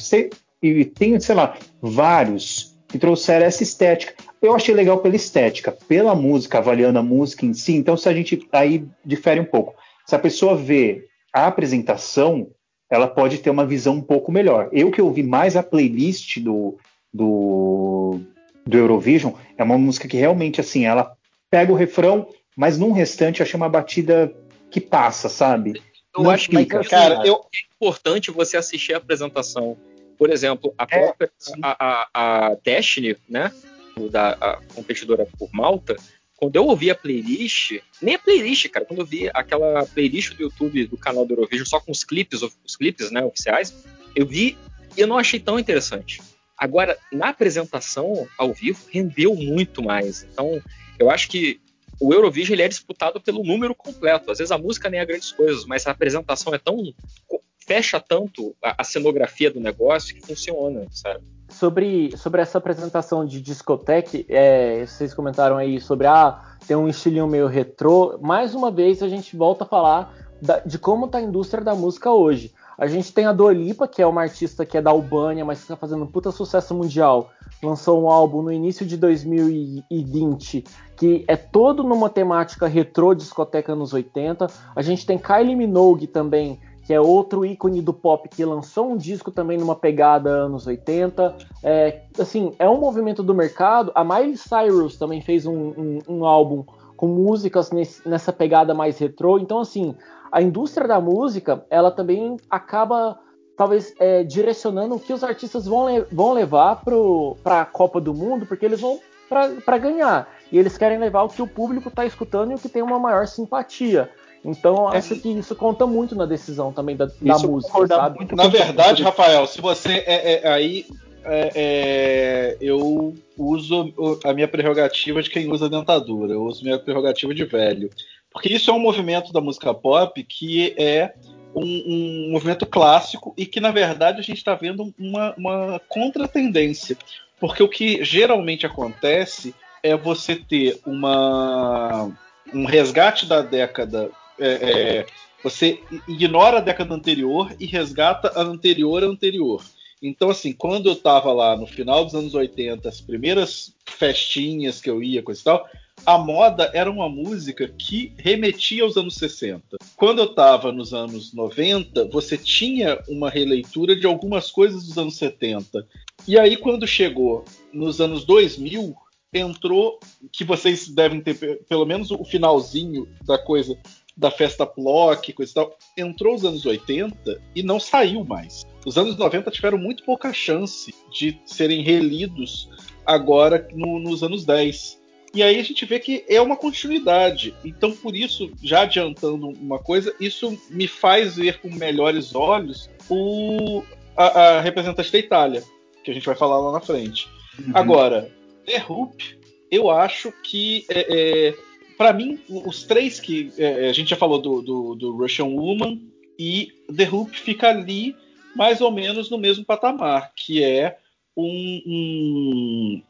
e tem, sei lá, vários que trouxeram essa estética. Eu achei legal pela estética, pela música, avaliando a música em si. Então, se a gente aí difere um pouco. Se a pessoa vê a apresentação, ela pode ter uma visão um pouco melhor. Eu que ouvi mais a playlist do, do, do Eurovision, é uma música que realmente, assim, ela pega o refrão, mas num restante achei uma batida que passa, sabe? Eu Não acho que, cara, eu... é importante você assistir a apresentação. Por exemplo, a é, própria é, a, a, a Destiny, né, da a competidora por Malta, quando eu ouvi a playlist, nem a playlist, cara, quando eu vi aquela playlist do YouTube do canal do Eurovision só com os clipes, os clipes, né, oficiais, eu vi e eu não achei tão interessante. Agora, na apresentação ao vivo, rendeu muito mais. Então, eu acho que o Eurovision ele é disputado pelo número completo. Às vezes a música nem é grandes coisas, mas a apresentação é tão fecha tanto a, a cenografia do negócio que funciona, sabe? Sobre, sobre essa apresentação de discoteca, é, vocês comentaram aí sobre ah, tem um estilinho meio retrô. Mais uma vez a gente volta a falar da, de como está a indústria da música hoje. A gente tem a Dua Lipa, que é uma artista que é da Albânia, mas que está fazendo um puta sucesso mundial. Lançou um álbum no início de 2020 que é todo numa temática retrô discoteca anos 80. A gente tem Kylie Minogue também, que é outro ícone do pop que lançou um disco também numa pegada anos 80. É, assim, é um movimento do mercado. A Miley Cyrus também fez um, um, um álbum com músicas nesse, nessa pegada mais retrô. Então, assim, a indústria da música, ela também acaba talvez é, direcionando o que os artistas vão, le vão levar para a Copa do Mundo, porque eles vão para ganhar. E eles querem levar o que o público está escutando e o que tem uma maior simpatia. Então, é. acho que isso conta muito na decisão também da, da música, sabe? Muito na verdade, Rafael, se você é, é aí é, é, eu uso a minha prerrogativa de quem usa dentadura, eu uso minha prerrogativa de velho. Porque isso é um movimento da música pop que é um, um movimento clássico e que, na verdade, a gente está vendo uma, uma contratendência. Porque o que geralmente acontece é você ter uma, um resgate da década é, é, você ignora a década anterior e resgata a anterior à anterior. Então, assim, quando eu estava lá no final dos anos 80, as primeiras festinhas que eu ia, coisa e tal, a moda era uma música que remetia aos anos 60. Quando eu estava nos anos 90, você tinha uma releitura de algumas coisas dos anos 70. E aí, quando chegou nos anos 2000, entrou, que vocês devem ter pelo menos o finalzinho da coisa da festa Plock, coisa e tal, entrou os anos 80 e não saiu mais. Os anos 90 tiveram muito pouca chance de serem relidos agora no, nos anos 10. E aí a gente vê que é uma continuidade. Então, por isso, já adiantando uma coisa, isso me faz ver com melhores olhos o, a, a representante da Itália, que a gente vai falar lá na frente. Uhum. Agora, The Hoop, eu acho que é, é, para mim, os três que. É, a gente já falou do, do, do, Russian Woman e The Hoop fica ali mais ou menos no mesmo patamar, que é um. um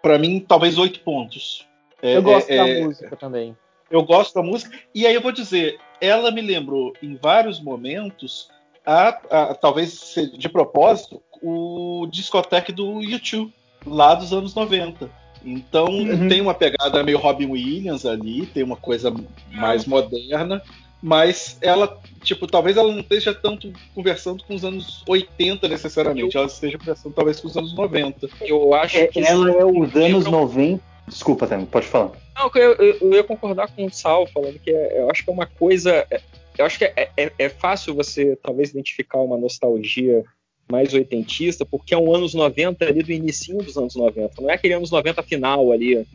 para mim, talvez oito pontos. É, eu gosto é, da é, música também. Eu gosto da música. E aí eu vou dizer, ela me lembrou em vários momentos, a, a talvez de propósito, o discoteque do YouTube, lá dos anos 90 então uhum. tem uma pegada meio Robin Williams ali, tem uma coisa mais moderna, mas ela, tipo, talvez ela não esteja tanto conversando com os anos 80 necessariamente, ela esteja conversando talvez com os anos 90. Eu acho é, que ela é os anos 90. Desculpa, Temo, pode falar. Não, eu, eu, eu, ia concordar com o Sal falando que é, eu acho que é uma coisa. É, eu acho que é, é, é fácil você talvez identificar uma nostalgia mais oitentista, porque é um anos 90 ali do início dos anos 90. Não é aquele anos 90 final ali,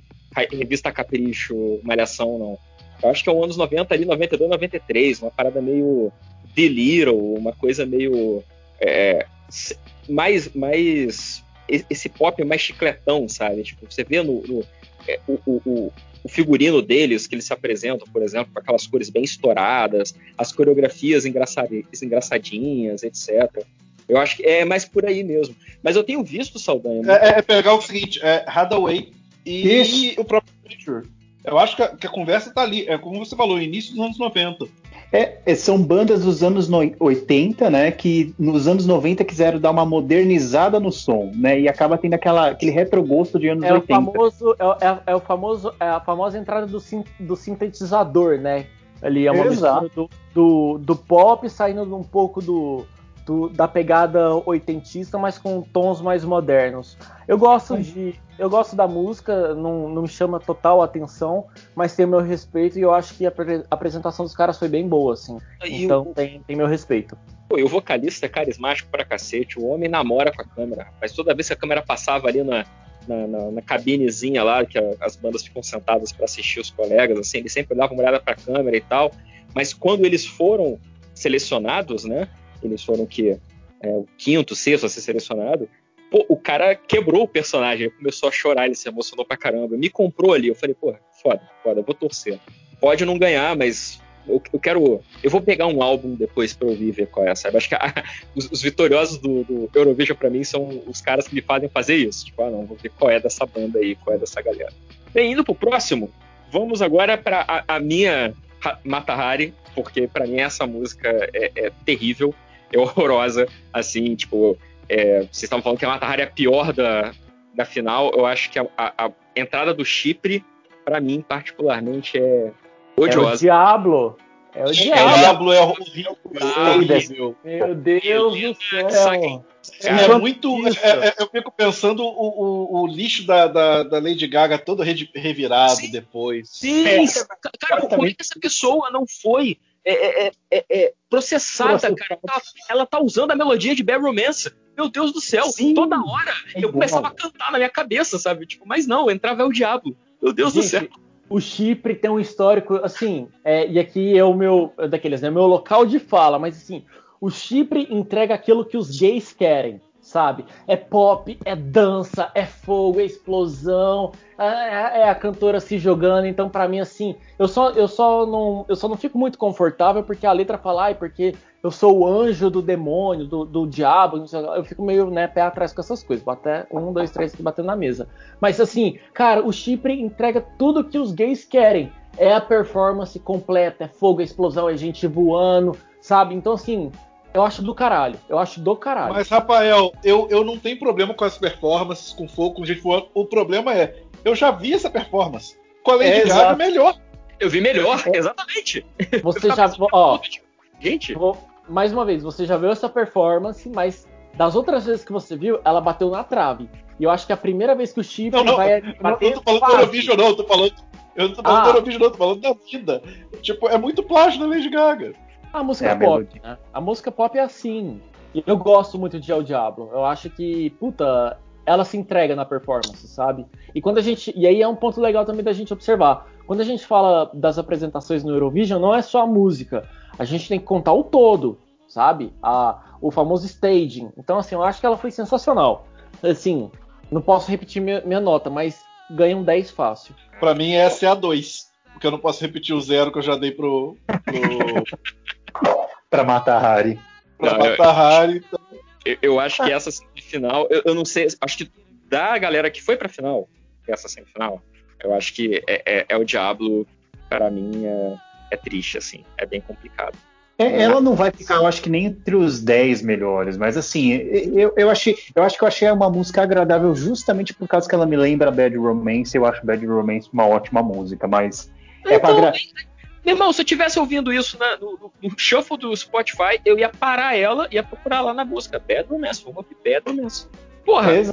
revista Capricho, Malhação, não. Eu acho que é um anos 90 ali, 92, 93, uma parada meio deliro, uma coisa meio é, mais, mais esse pop mais chicletão, sabe? Tipo, você vê no, no é, o, o, o, figurino deles que eles se apresentam, por exemplo, com aquelas cores bem estouradas, as coreografias engraçadinhas, etc. Eu acho que é mais por aí mesmo. Mas eu tenho visto Saldanha. É, é, pegar o seguinte, é Hadaway e Isso. o próprio Future. Eu acho que a, que a, conversa tá ali. É como você falou, início dos anos 90. É, é, são bandas dos anos 80, né? Que nos anos 90 quiseram dar uma modernizada no som, né? E acaba tendo aquela, aquele retrogosto de anos é 80. O famoso, é, é, é, o famoso, é a famosa entrada do, do sintetizador, né? Ali é uma Exato. mistura do, do, do pop saindo um pouco do, do, da pegada oitentista, mas com tons mais modernos. Eu gosto de. Eu gosto da música, não, não me chama total atenção, mas tem meu respeito e eu acho que a, a apresentação dos caras foi bem boa, assim. E então o... tem, tem meu respeito. Pô, e o vocalista é carismático pra cacete, o homem namora com a câmera, mas toda vez que a câmera passava ali na, na, na, na cabinezinha lá, que a, as bandas ficam sentadas para assistir os colegas, assim, ele sempre dava uma olhada pra câmera e tal, mas quando eles foram selecionados, né, eles foram que é, o quinto, sexto a ser selecionado. Pô, o cara quebrou o personagem, começou a chorar, ele se emocionou pra caramba. Me comprou ali, eu falei, pô, foda, foda, vou torcer. Pode não ganhar, mas eu, eu, quero. Eu vou pegar um álbum depois pra ouvir ver qual é, sabe? Acho que a, os, os, vitoriosos do, do Eurovision pra mim são os caras que me fazem fazer isso. Tipo, ah, não, vou ver qual é dessa banda aí, qual é dessa galera. Bem, indo pro próximo, vamos agora pra a, a minha Mata Hari, porque para mim essa música é, é terrível é horrorosa, assim, tipo, é, vocês estavam falando que a Matahari é a pior da, da final, eu acho que a, a, a entrada do Chipre, para mim, particularmente, é odiosa. É o Diablo. É o Diablo. O Diablo é horrível. Meu Deus do céu. É, é muito. É, é, eu fico pensando o, o, o lixo da, da, da, Lady Gaga todo revirado Sim. depois. Sim, é, cara, como é que essa pessoa não foi é é, é, é, é, processada, cara. Ela, ela tá usando a melodia de Bad Romance. Meu Deus do céu, Sim. toda hora eu começava a cantar na minha cabeça, sabe? Tipo, mas não, entrava o diabo. Meu Deus Gente, do céu. O Chipre tem um histórico, assim, e aqui é o meu, daqueles, né? Meu local de fala, mas assim, o Chipre entrega aquilo que os gays querem sabe? É pop, é dança, é fogo, é explosão, é, é a cantora se jogando. Então, para mim, assim, eu só, eu só não, eu só não fico muito confortável porque a letra fala, ai, porque eu sou o anjo do demônio, do, do diabo. Eu fico meio, né, pé atrás com essas coisas. Até um, dois, três aqui batendo na mesa. Mas assim, cara, o Chipre entrega tudo que os gays querem. É a performance completa, é fogo, é explosão, é gente voando, sabe? Então, assim, eu acho do caralho. Eu acho do caralho. Mas, Rafael, eu, eu não tenho problema com as performances, com fogo, com gente voando. O problema é, eu já vi essa performance. Com a Lady é, Gaga, melhor. Eu vi melhor, é. exatamente. Você já. Ó, gente. Vou, mais uma vez, você já viu essa performance, mas das outras vezes que você viu, ela bateu na trave. E eu acho que é a primeira vez que o Chip não, não, vai bater. Eu não tô falando do Eurovision, não, eu tô falando. Eu não tô falando ah. do Eurovision, não, eu tô falando da vida. Tipo, é muito plágio da Lady Gaga. A música é pop, né? A música pop é assim. E eu gosto muito de El Diablo. Eu acho que, puta, ela se entrega na performance, sabe? E quando a gente. E aí é um ponto legal também da gente observar. Quando a gente fala das apresentações no Eurovision, não é só a música. A gente tem que contar o todo, sabe? A, o famoso staging. Então, assim, eu acho que ela foi sensacional. Assim, não posso repetir minha, minha nota, mas ganha um 10 fácil. Para mim, essa é a 2. Porque eu não posso repetir o zero que eu já dei pro. pro... para matar Harry. Pra não, matar eu, Harry. Então... Eu, eu, acho que essa semifinal, eu, eu, não sei, acho que da galera que foi pra final, essa semifinal, eu acho que é, é, é o Diablo, para mim, é, é, triste, assim, é bem complicado. É, ela não vai ficar, eu acho que nem entre os 10 melhores, mas assim, eu, eu, achei, eu acho que eu achei uma música agradável justamente por causa que ela me lembra Bad Romance. Eu acho Bad Romance uma ótima música, mas é então, pra, meu irmão, se eu tivesse ouvindo isso na, no, no, shuffle do Spotify, eu ia parar ela e ia procurar lá na busca. Romance, vamos ouvir Bad Romance. Porra! É,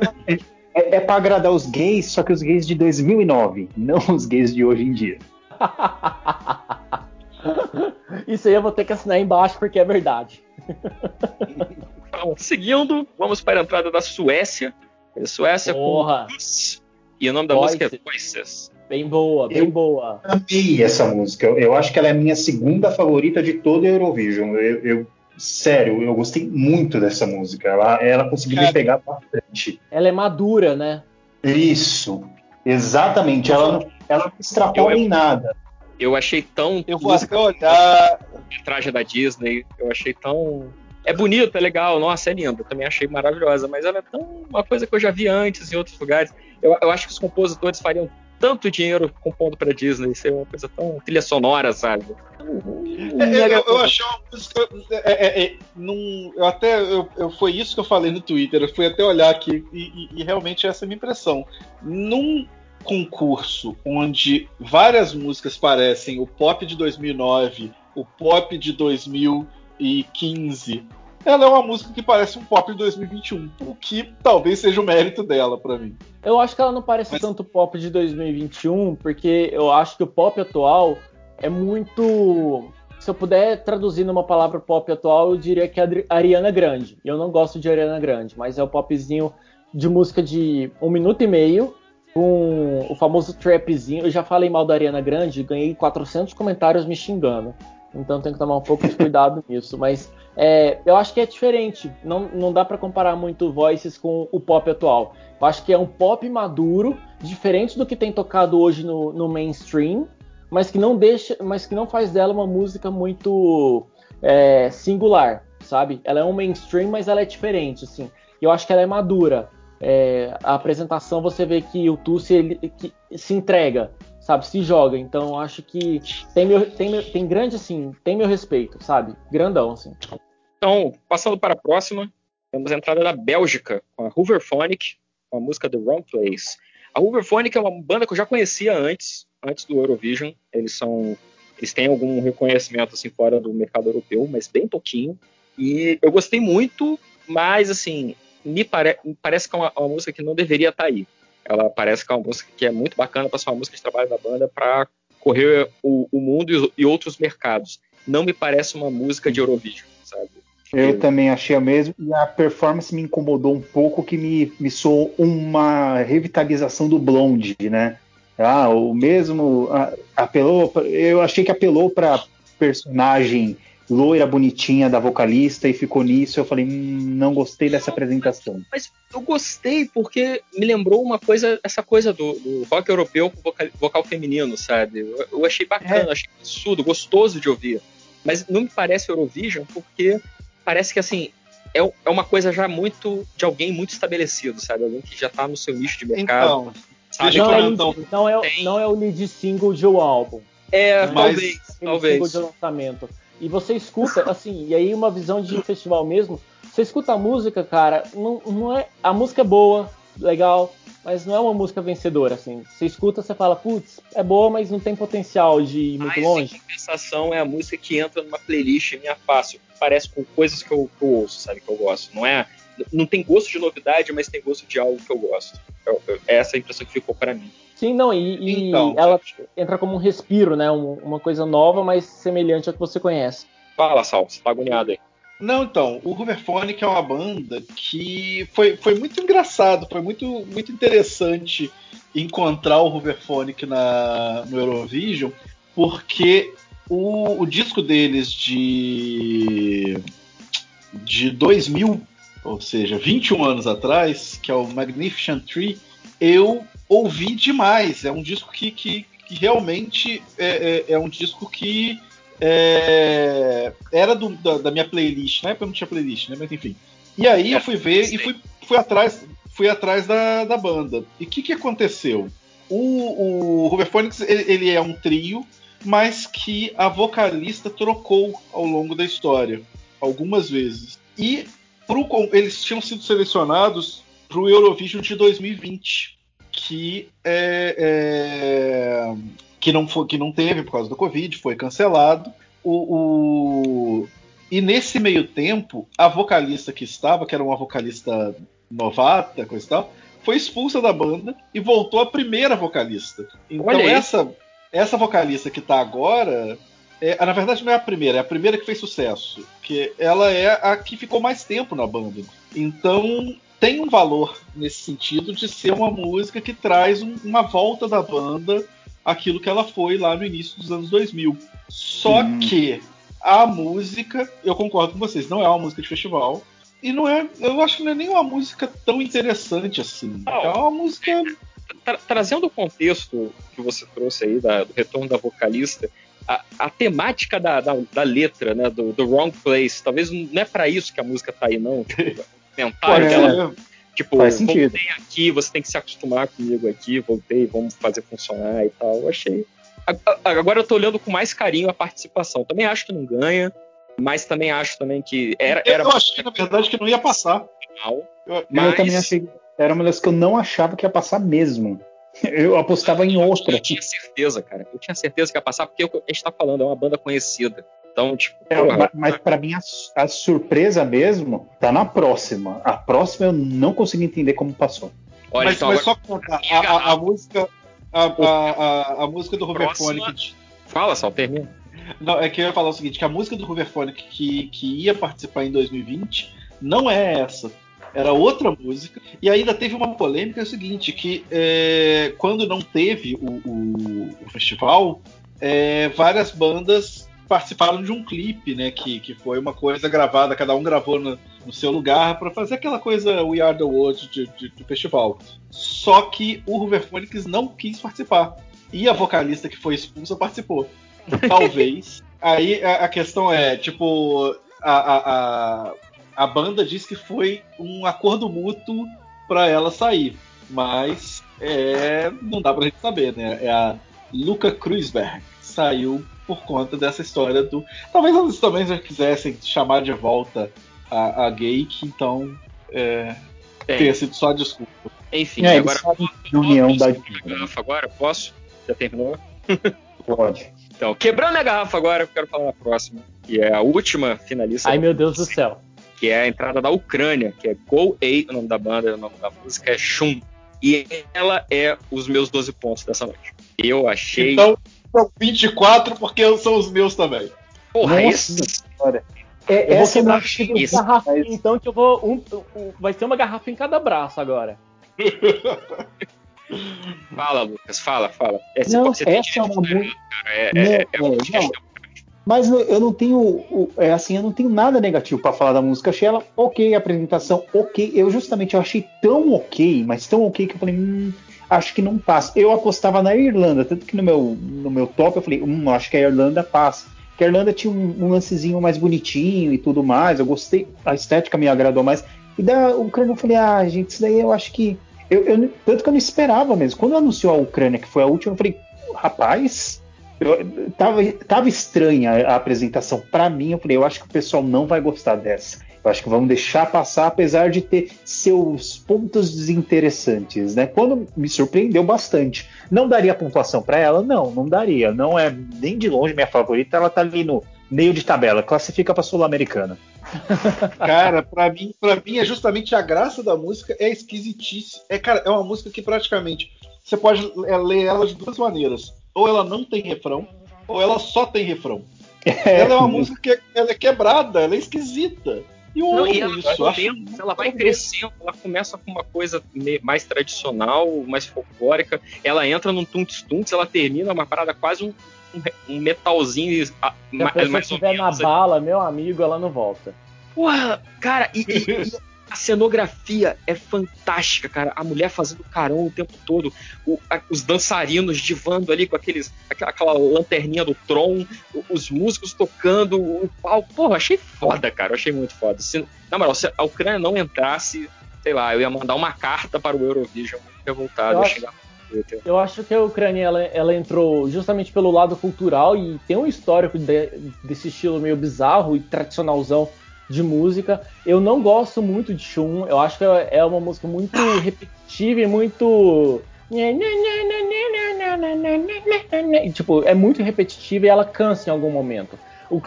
é, é pra agradar os gays, só que os gays de 2009, não os gays de hoje em dia. Isso aí eu vou ter que assinar embaixo porque é verdade. Então, seguindo, vamos para a entrada da Suécia. A Suécia Porra. com E o nome da Voices. música é Voices. Bem boa, bem eu boa. Amei essa música. Eu acho que ela é a minha segunda favorita de todo a Eurovision. Eu, eu sério, eu gostei muito dessa música. Ela, ela conseguiu me pegar bastante. Ela é madura, né? Isso, exatamente. Ela não, ela não extrapola em nada. Eu achei tão. Eu vou até olhar. Traje da Disney, eu achei tão é bonita, é legal, nossa, é linda, também achei maravilhosa, mas ela é tão uma coisa que eu já vi antes em outros lugares. Eu, eu acho que os compositores fariam tanto dinheiro compondo para Disney, ser uma coisa tão trilha sonora, sabe? É, eu, eu, achei uma música. É, é, é, num, eu até. Eu, eu, foi isso que eu falei no Twitter. Eu fui até olhar aqui e, e, e realmente essa é a minha impressão. Num concurso onde várias músicas parecem o pop de 2009, o pop de 2015, ela é uma música que parece um pop de 2021, o que talvez seja o mérito dela para mim. Eu acho que ela não parece Mas... tanto pop de 2021, porque eu acho que o pop atual é muito. Se eu puder traduzir numa palavra pop atual, eu diria que é Ariana Grande. Eu não gosto de Ariana Grande, mas é o popzinho de música de um minuto e meio, com o famoso trapzinho. Eu já falei mal da Ariana Grande, ganhei 400 comentários me xingando. Então tem que tomar um pouco de cuidado nisso. Mas é, eu acho que é diferente. Não, não dá para comparar muito Voices com o pop atual. Eu acho que é um pop maduro, diferente do que tem tocado hoje no, no mainstream, mas que não deixa, mas que não faz dela uma música muito é, singular, sabe? Ela é um mainstream, mas ela é diferente, assim. Eu acho que ela é madura. É, a apresentação você vê que o Tussi ele, que se entrega, sabe? Se joga. Então acho que tem meu, tem, meu, tem grande assim, tem meu respeito, sabe? Grandão, assim. Então, passando para a próxima, temos a entrada da Bélgica com a Hooverphonic, com a música The Wrong Place. A Hooverphonic é uma banda que eu já conhecia antes, antes do Eurovision. Eles são, eles têm algum reconhecimento assim fora do mercado europeu, mas bem pouquinho. E eu gostei muito, mas assim, me, pare, me parece que é uma, uma, música que não deveria estar tá aí. Ela parece que é uma música que é muito bacana para ser uma música de trabalho da banda para correr o, o mundo e, e, outros mercados. Não me parece uma música de Eurovision, sabe? Eu, eu também achei a mesma, e a performance me incomodou um pouco, que me, me soou uma revitalização do Blonde, né? Ah, o mesmo apelou, eu achei que apelou para personagem loira bonitinha da vocalista e ficou nisso. Eu falei, hum, não gostei dessa apresentação. Mas eu gostei porque me lembrou uma coisa, essa coisa do, do rock europeu com vocal, vocal feminino, sabe? Eu, eu achei bacana, é. achei absurdo, gostoso de ouvir. Mas não me parece Eurovision porque parece que assim é, é uma coisa já muito de alguém muito estabelecido, sabe? Alguém que já tá no seu nicho de mercado. Então, sabe? Não, é, não, é, não é o lead single de um álbum. É, mas, talvez, talvez. Single de lançamento. E você escuta, assim, e aí uma visão de festival mesmo, você escuta a música, cara, não, não é. A música é boa, legal, mas não é uma música vencedora, assim. Você escuta, você fala, putz, é boa, mas não tem potencial de ir muito mas, longe. Em compensação, é a música que entra numa playlist minha fácil. Parece com coisas que eu, que eu ouço, sabe, que eu gosto. Não é. Não tem gosto de novidade, mas tem gosto de algo que eu gosto. Eu, eu, essa é a impressão que ficou para mim. Sim, não, e, e então, ela entra como um respiro, né? Um, uma coisa nova, mas semelhante ao que você conhece. Fala, Sal, você tá agoniado aí. Não, então, o Hooverphonic é uma banda que foi, foi muito engraçado, foi muito, muito interessante encontrar o Hooverphonic na, no Eurovision, porque o, o disco deles de, de 2000, ou seja, 21 anos atrás, que é o Magnificent Tree, eu ouvi demais. É um disco que, que, que realmente é, é, é, um disco que é, era do, da, da, minha playlist. Na época não tinha playlist, né? Mas enfim. E aí eu fui ver e fui, fui atrás, fui atrás da, da banda. E o que, que aconteceu? O, o Hooverphonics, ele, ele é um trio, mas que a vocalista trocou ao longo da história, algumas vezes. E pro, eles tinham sido selecionados para o Eurovision de 2020 que é, é, que não foi, que não teve por causa do Covid, foi cancelado. O, o, e nesse meio tempo, a vocalista que estava, que era uma vocalista novata, coisa e tal, foi expulsa da banda e voltou a primeira vocalista. Então essa essa vocalista que está agora, é, na verdade não é a primeira, é a primeira que fez sucesso, que ela é a que ficou mais tempo na banda. Então tem um valor nesse sentido de ser uma música que traz um, uma volta da banda aquilo que ela foi lá no início dos anos 2000. Só hum. que a música, eu concordo com vocês, não é uma música de festival. E não é, eu acho que não é nem uma música tão interessante assim. Oh, é uma música. Tra trazendo o contexto que você trouxe aí da, do retorno da vocalista, a, a temática da, da, da, letra, né, do, do Wrong Place, talvez não é para isso que a música tá aí, não. Tipo, mental, é, aquela, tipo, Faz sentido. voltei aqui, você tem que se acostumar comigo aqui, voltei, vamos fazer funcionar e tal. Eu achei. Agora eu tô olhando com mais carinho a participação. Também acho que não ganha, mas também acho também que era. era eu achei, na verdade, que não ia passar. Eu, mas... eu também achei. Era uma das que eu não achava que ia passar mesmo. Eu apostava em outra. Eu tinha certeza, cara. Eu tinha certeza que ia passar, porque a gente tá falando, é uma banda conhecida. Então, tipo. É, porra, mas para mim, a, a, surpresa mesmo tá na próxima. A próxima eu não consegui entender como passou. Olha, mas, então, mas agora... só contar. A, a, a, música. A, a, a, música do Hoverphonic. Fala, só termina. Não, é que eu ia falar o seguinte: que a música do Hoverphonic que, que ia participar em 2020 não é essa era outra música. E ainda teve uma polêmica é o seguinte, que é, quando não teve o, o, o festival, é, várias bandas participaram de um clipe, né? Que, que foi uma coisa gravada, cada um gravou no, no seu lugar para fazer aquela coisa We Are the World de, de, do festival. Só que o Hooverphonics não quis participar. E a vocalista que foi expulsa participou. Talvez. Aí a, a, questão é, tipo, a, a, a, a banda diz que foi um acordo mútuo para ela sair. Mas é, não dá pra gente saber, né? É a Luca Kreuzberg saiu por conta dessa história do. Talvez eles também já quisessem chamar de volta a, a Gake, então é, tenha sido só desculpa. Enfim, é, agora. União da garrafa agora? Posso? Já terminou? Pode. Então, quebrando a garrafa agora, eu quero falar a próxima, que é a última finalista. Ai, meu Deus do céu que é a entrada da Ucrânia, que é Go A, o nome da banda, o nome da música é Shum. E ela é os meus 12 pontos dessa noite. Eu achei. Então, são 24 porque são os meus também. Porra, Nossa, esse. É, essa é uma garrafa, então que eu vou. Um, um, vai ser uma garrafa em cada braço agora. fala, Lucas, fala, fala. Essa, não, essa é uma música. É, é, é, é, é, mas eu não tenho, é assim, eu não tenho nada negativo para falar da música. Achei ela ok, a apresentação ok. Eu justamente eu achei tão ok, mas tão ok que eu falei, hum, acho que não passa. Eu apostava na Irlanda, tanto que no meu, no meu top eu falei, hum, acho que a Irlanda passa. Porque a Irlanda tinha um, um lancezinho mais bonitinho e tudo mais. Eu gostei, a estética me agradou mais. E da Ucrânia eu falei, ah, gente, isso daí eu acho que. Eu, eu, tanto que eu não esperava mesmo. Quando anunciou a Ucrânia, que foi a última, eu falei, rapaz, eu, tava, tava estranha a apresentação. Para mim, eu falei, eu acho que o pessoal não vai gostar dessa. Eu acho que vamos deixar passar, apesar de ter seus pontos desinteressantes, né? Quando me surpreendeu bastante. Não daria pontuação para ela? Não, não daria. Não é nem de longe minha favorita. Ela tá ali no meio de tabela. Classifica para sul-americana. Cara, para mim, para mim é justamente a graça da música é esquisitice. É, cara, é uma música que praticamente você pode é, ler ela de duas maneiras ou ela não tem refrão, ou ela só tem refrão. É. Ela é uma música que ela é quebrada, ela é esquisita. E, não, e ela, isso, acho ela vai crescendo, ela começa com uma coisa mais tradicional, mais folclórica, ela entra num tunts-tunts, ela termina uma parada quase um, um, metalzinho. Se a mais estiver na bala, meu amigo, ela não volta. Porra, cara, e, e, a cenografia é fantástica, cara. A mulher fazendo carão o tempo todo, o, a, os dançarinos divando ali com aqueles, aquela, aquela, lanterninha do Tron, os músicos tocando, o pau. Porra, achei foda, cara. Achei muito foda. Se, na moral, se a Ucrânia não entrasse, sei lá, eu ia mandar uma carta para o Eurovision muito revoltado. Eu acho, eu acho que a Ucrânia ela, ela, entrou justamente pelo lado cultural e tem um histórico de, desse estilo meio bizarro e tradicionalzão de música. Eu não gosto muito de Shun, eu acho que é uma música muito repetitiva e muito. Tipo, é muito repetitiva e ela cansa em algum momento.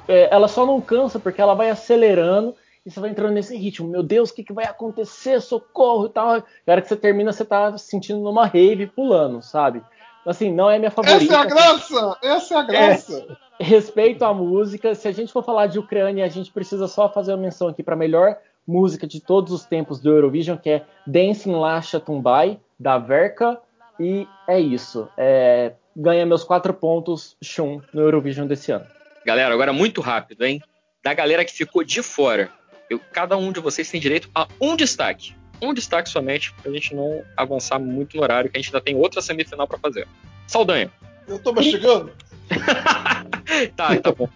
É, ela só não cansa porque ela vai acelerando e você vai entrando nesse ritmo. Meu Deus, o que, que vai acontecer? Socorro e tal. E a hora que você termina, você tá sentindo numa rave pulando, sabe? Assim, não é minha favorita. Essa é a graça! Essa é a graça! É, respeito à música. Se a gente for falar de Ucrânia, a gente precisa só fazer uma menção aqui para a melhor música de todos os tempos do Eurovision, que é Dancing Lasha Tumbai, da Verka. E é isso. É, ganha meus quatro pontos, Shun, no Eurovision desse ano. Galera, agora muito rápido, hein? Da galera que ficou de fora, eu, cada um de vocês tem direito a um destaque um destaque somente, pra gente não avançar muito no horário, que a gente ainda tem outra semifinal para fazer. Saldanha. Eu tô mastigando. tá, tá bom.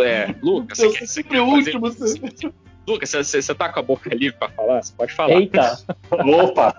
É, Lucas, você quer, sempre o último. Você... Lucas, você, você tá com a boca livre pra falar? Você pode falar. Eita! Opa!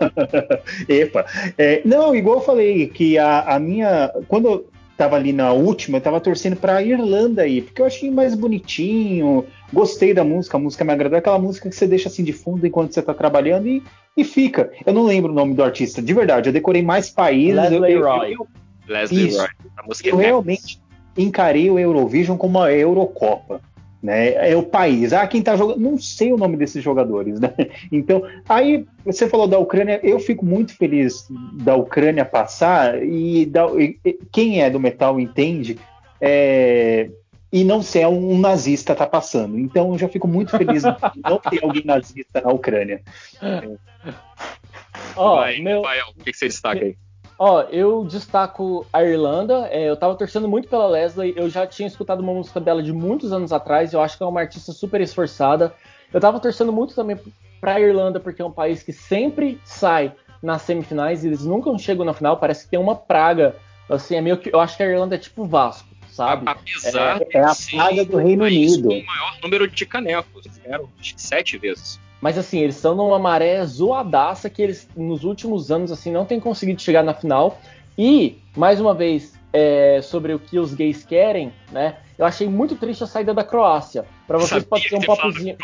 Epa! É, não, igual eu falei, que a, a minha. Quando tava ali na última, eu tava torcendo pra Irlanda aí, porque eu achei mais bonitinho, gostei da música, a música me agradou, aquela música que você deixa assim de fundo enquanto você tá trabalhando e, e fica. Eu não lembro o nome do artista, de verdade, eu decorei mais países. Leslie eu, Roy. Eu, Leslie isso, Roy. A música eu é realmente encarei o Eurovision como uma Eurocopa. Né? É o país. Ah, quem tá jogando. Não sei o nome desses jogadores, né? Então, aí você falou da Ucrânia, eu fico muito feliz da Ucrânia passar, e, da, e quem é do metal entende. É, e não ser um, um nazista tá passando. Então eu já fico muito feliz de não ter alguém nazista na Ucrânia. Ó, oh, meu... o que você destaca aí? Ó, eu destaco a Irlanda. É, eu tava torcendo muito pela Leslie. Eu já tinha escutado uma música dela de muitos anos atrás. Eu acho que é uma artista super esforçada. Eu tava torcendo muito também pra Irlanda, porque é um país que sempre sai nas semifinais e eles nunca chegam na final. Parece que tem uma praga. Assim, é meio que. Eu acho que a Irlanda é tipo Vasco, sabe? Apesar é, é a praga do Reino Unido. O maior número de canecos. Ganharam sete vezes. Mas assim, eles estão numa maré zoadaça que eles, nos últimos anos, assim, não têm conseguido chegar na final. E, mais uma vez, é, sobre o que os gays querem, né? Eu achei muito triste a saída da Croácia. Para vocês pode ser um popzinho,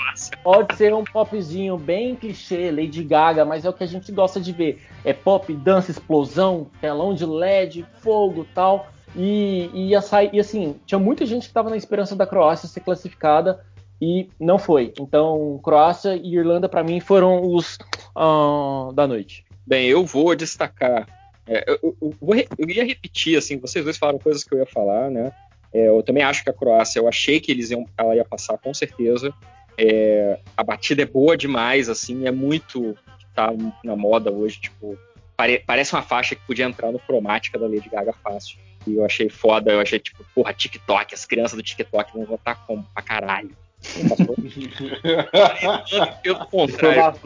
pode ser um popzinho bem clichê, Lady Gaga, mas é o que a gente gosta de ver. É pop, dança, explosão, telão de LED, fogo, tal. E, e, e assim, tinha muita gente que estava na esperança da Croácia ser classificada e não foi. Então, Croácia e Irlanda, para mim, foram os uh, da noite. Bem, eu vou destacar. É, eu, eu, vou, eu, ia repetir, assim, vocês dois falaram coisas que eu ia falar, né? É, eu também acho que a Croácia, eu achei que eles iam, ela ia passar com certeza. É, a batida é boa demais, assim, é muito tá na moda hoje, tipo, pare, parece uma faixa que podia entrar no cromática da Lady Gaga fácil. E eu achei foda, eu achei tipo, porra, TikTok, as crianças do TikTok vão votar como pra caralho. Pelo contrário.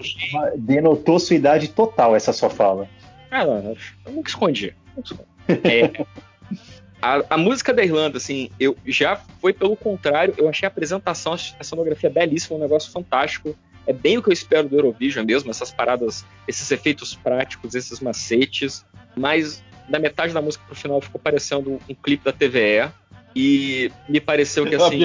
Denotou sua idade total essa sua fala. Ah, não, eu nunca escondi. É, a, a, música da Irlanda, assim, eu já foi pelo contrário, eu achei a apresentação, a sonografia belíssima, um negócio fantástico. É bem o que eu espero do Eurovision mesmo, essas paradas, esses efeitos práticos, esses macetes. Mas da metade da música pro final ficou parecendo um clipe da TVE. E me pareceu que assim.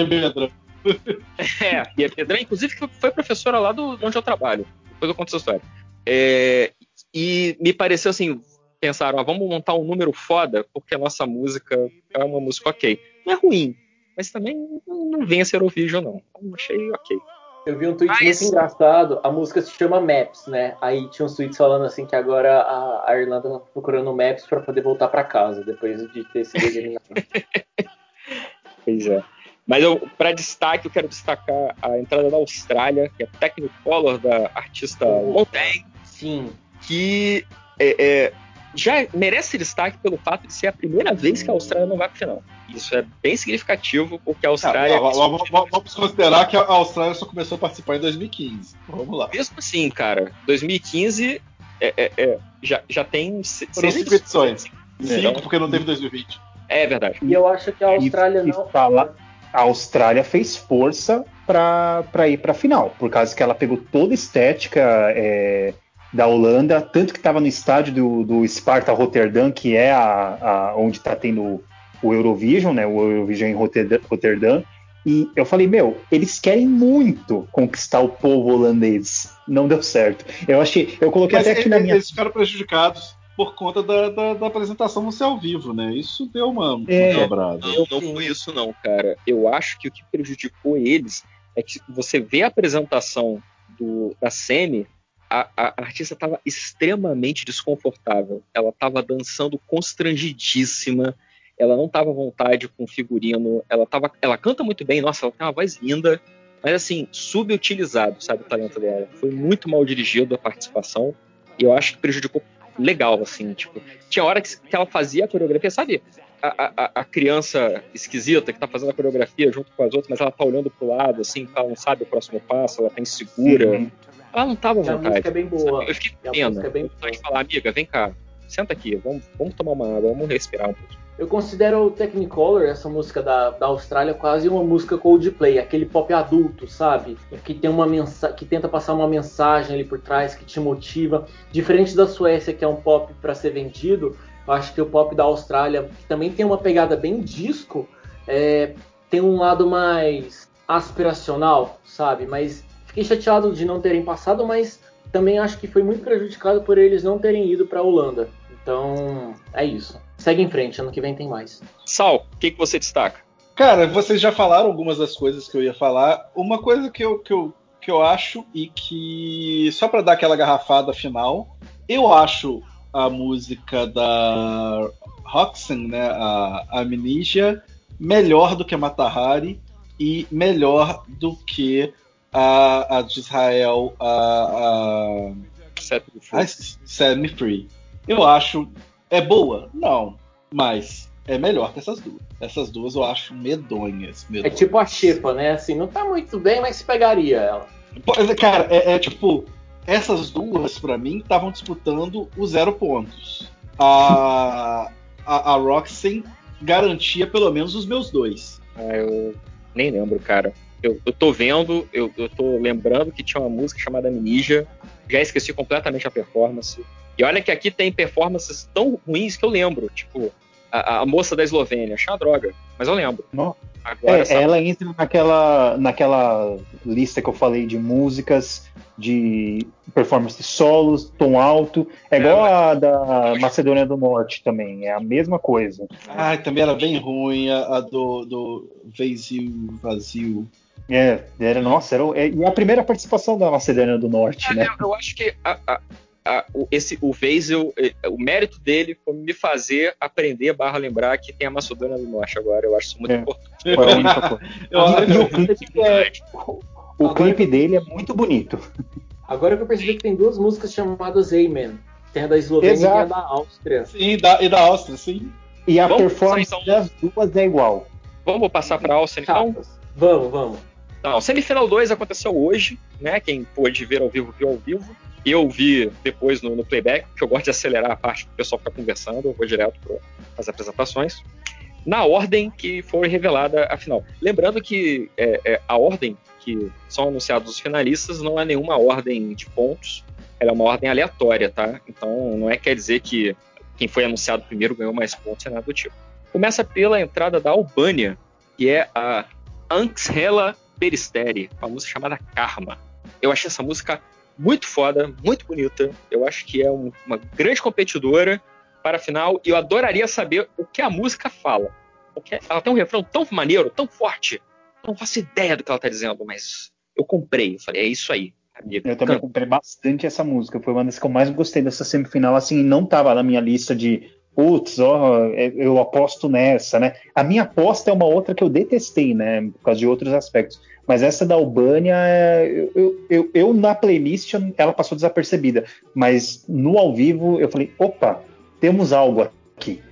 É, e a Pedra, inclusive, foi professora lá do, de onde eu trabalho. Depois eu conto essa história. É, e me pareceu assim, pensaram, ah, vamos montar um número foda, porque a nossa música é uma música ok. Não é ruim, mas também não vem a ser o vídeo, não. Então, achei ok. Eu vi um tweet mas... muito engraçado, a música se chama Maps, né? Aí tinha uns tweets falando assim que agora a, a Irlanda tá procurando Maps para poder voltar para casa, depois de ter sido eliminado. pois é. Mas eu, para destaque, eu quero destacar a entrada da Austrália, que é Technicolor da artista Montaigne. Sim. Que é, é, já merece destaque pelo fato de ser a primeira vez que a Austrália não vai para final. Isso é bem significativo, porque a Austrália. Ah, vamos, vamos considerar que a Austrália só começou a participar em 2015. Vamos lá. Mesmo assim, cara, 2015 é, é, é, já, já tem. Foram cinco edições. Cinco, porque não teve 2020. É verdade. E eu acho que a Austrália não. Fala a Austrália fez força para ir para a final, por causa que ela pegou toda a estética é, da Holanda, tanto que estava no estádio do, do Sparta Rotterdam, que é a, a onde está tendo o Eurovision, né? O Eurovision em Rotterdam. E eu falei, meu, eles querem muito conquistar o povo holandês. Não deu certo. Eu achei, eu coloquei Mas até aqui eles, na minha. Eles ficaram prejudicados por conta da, da, da, apresentação no céu vivo, né? Isso deu uma, é, dobrada. Não, não foi isso não, cara. Eu acho que o que prejudicou eles é que você vê a apresentação do, da Semi, a, a artista estava extremamente desconfortável. Ela estava dançando constrangidíssima. Ela não estava à vontade com o figurino. Ela, tava, ela canta muito bem, nossa, ela tem uma voz linda. Mas assim, subutilizado, sabe, o talento dela. Foi muito mal dirigido a participação. E eu acho que prejudicou legal, assim, tipo, tinha hora que, que ela fazia a coreografia, sabe? A, a, a, criança esquisita que tá fazendo a coreografia junto com as outras, mas ela tá olhando pro lado, assim, ela não sabe o próximo passo, ela tá insegura. Uhum. Ela não tava à vontade. A música é bem boa. Eu fiquei pena. É bem boa. falar, amiga, vem cá, senta aqui, vamos, vamos tomar uma água, vamos respirar um pouco. Eu considero o Technicolor, essa música da, da Austrália, quase uma música Coldplay, aquele pop adulto, sabe? Que tem uma mensa que tenta passar uma mensagem ali por trás, que te motiva. Diferente da Suécia, que é um pop para ser vendido, eu acho que o pop da Austrália, que também tem uma pegada bem disco, é, tem um lado mais aspiracional, sabe? Mas fiquei chateado de não terem passado, mas também acho que foi muito prejudicado por eles não terem ido para a Holanda. Então, é isso. Segue em frente, ano que vem tem mais. Sal, o que, que você destaca? Cara, vocês já falaram algumas das coisas que eu ia falar. Uma coisa que eu, que eu, que eu acho e que, só para dar aquela garrafada final, eu acho a música da Roxanne, né, a Amnesia, melhor do que a Matahari e melhor do que a, a de Israel, a, a Set Me Free. Set Me Free. Eu acho. É boa? Não. Mas é melhor que essas duas. Essas duas eu acho medonhas. medonhas. É tipo a Xepa, né? Assim, não tá muito bem, mas se pegaria ela. Cara, é, é tipo. Essas duas, para mim, estavam disputando os zero pontos. A, a, a Roxy garantia pelo menos os meus dois. Ah, eu nem lembro, cara. Eu, eu tô vendo, eu, eu tô lembrando que tinha uma música chamada Ninja. Já esqueci completamente a performance. E olha que aqui tem performances tão ruins que eu lembro. Tipo, a, a moça da Eslovênia, achei uma droga, mas eu lembro. Agora, é, ela entra naquela, naquela lista que eu falei de músicas, de performance solos, tom alto. É, é igual mas... a da Macedônia do Norte também, é a mesma coisa. Ah, também era bem ruim a, a do, do Vazio, Vazio. É, era, nossa, era, é, e a primeira participação da Macedônia do Norte, é, né? Eu, eu acho que a, a, a, o, esse, o Weisel, eh, o mérito dele foi me fazer aprender barra lembrar que tem a Macedônia do Norte agora. Eu acho isso muito é. importante. A única coisa. e, o clipe, é, o clipe dele é muito bonito. Agora que eu percebi que tem duas músicas chamadas Amen. Tem a da Eslovênia Exato. e a da Áustria. Sim, da, e da Áustria, sim. E a vamos performance passar, então. das duas é igual. Vamos passar para a Áustria, então? Vamos, vamos. Então, semifinal 2 aconteceu hoje, né? Quem pôde ver ao vivo, viu ao vivo. Eu vi depois no, no playback, que eu gosto de acelerar a parte que o pessoal fica conversando, eu vou direto para as apresentações. Na ordem que foi revelada a final. Lembrando que é, é, a ordem que são anunciados os finalistas não é nenhuma ordem de pontos, ela é uma ordem aleatória, tá? Então não é quer dizer que quem foi anunciado primeiro ganhou mais pontos, é nada do tipo. Começa pela entrada da Albânia, que é a Anxhela Peristeri, uma música chamada Karma. Eu achei essa música muito foda, muito bonita. Eu acho que é um, uma grande competidora para a final e eu adoraria saber o que a música fala. Porque ela tem um refrão tão maneiro, tão forte. Eu não faço ideia do que ela está dizendo, mas eu comprei. Eu falei, é isso aí. Amiga. Eu também comprei bastante essa música. Foi uma das que eu mais gostei dessa semifinal. Assim, não estava na minha lista de putz, ó, é, eu aposto nessa, né? A minha aposta é uma outra que eu detestei, né? Por causa de outros aspectos. Mas essa da Albânia, eu, eu, eu, na playlist ela passou desapercebida. Mas no ao vivo eu falei, opa, temos algo aqui.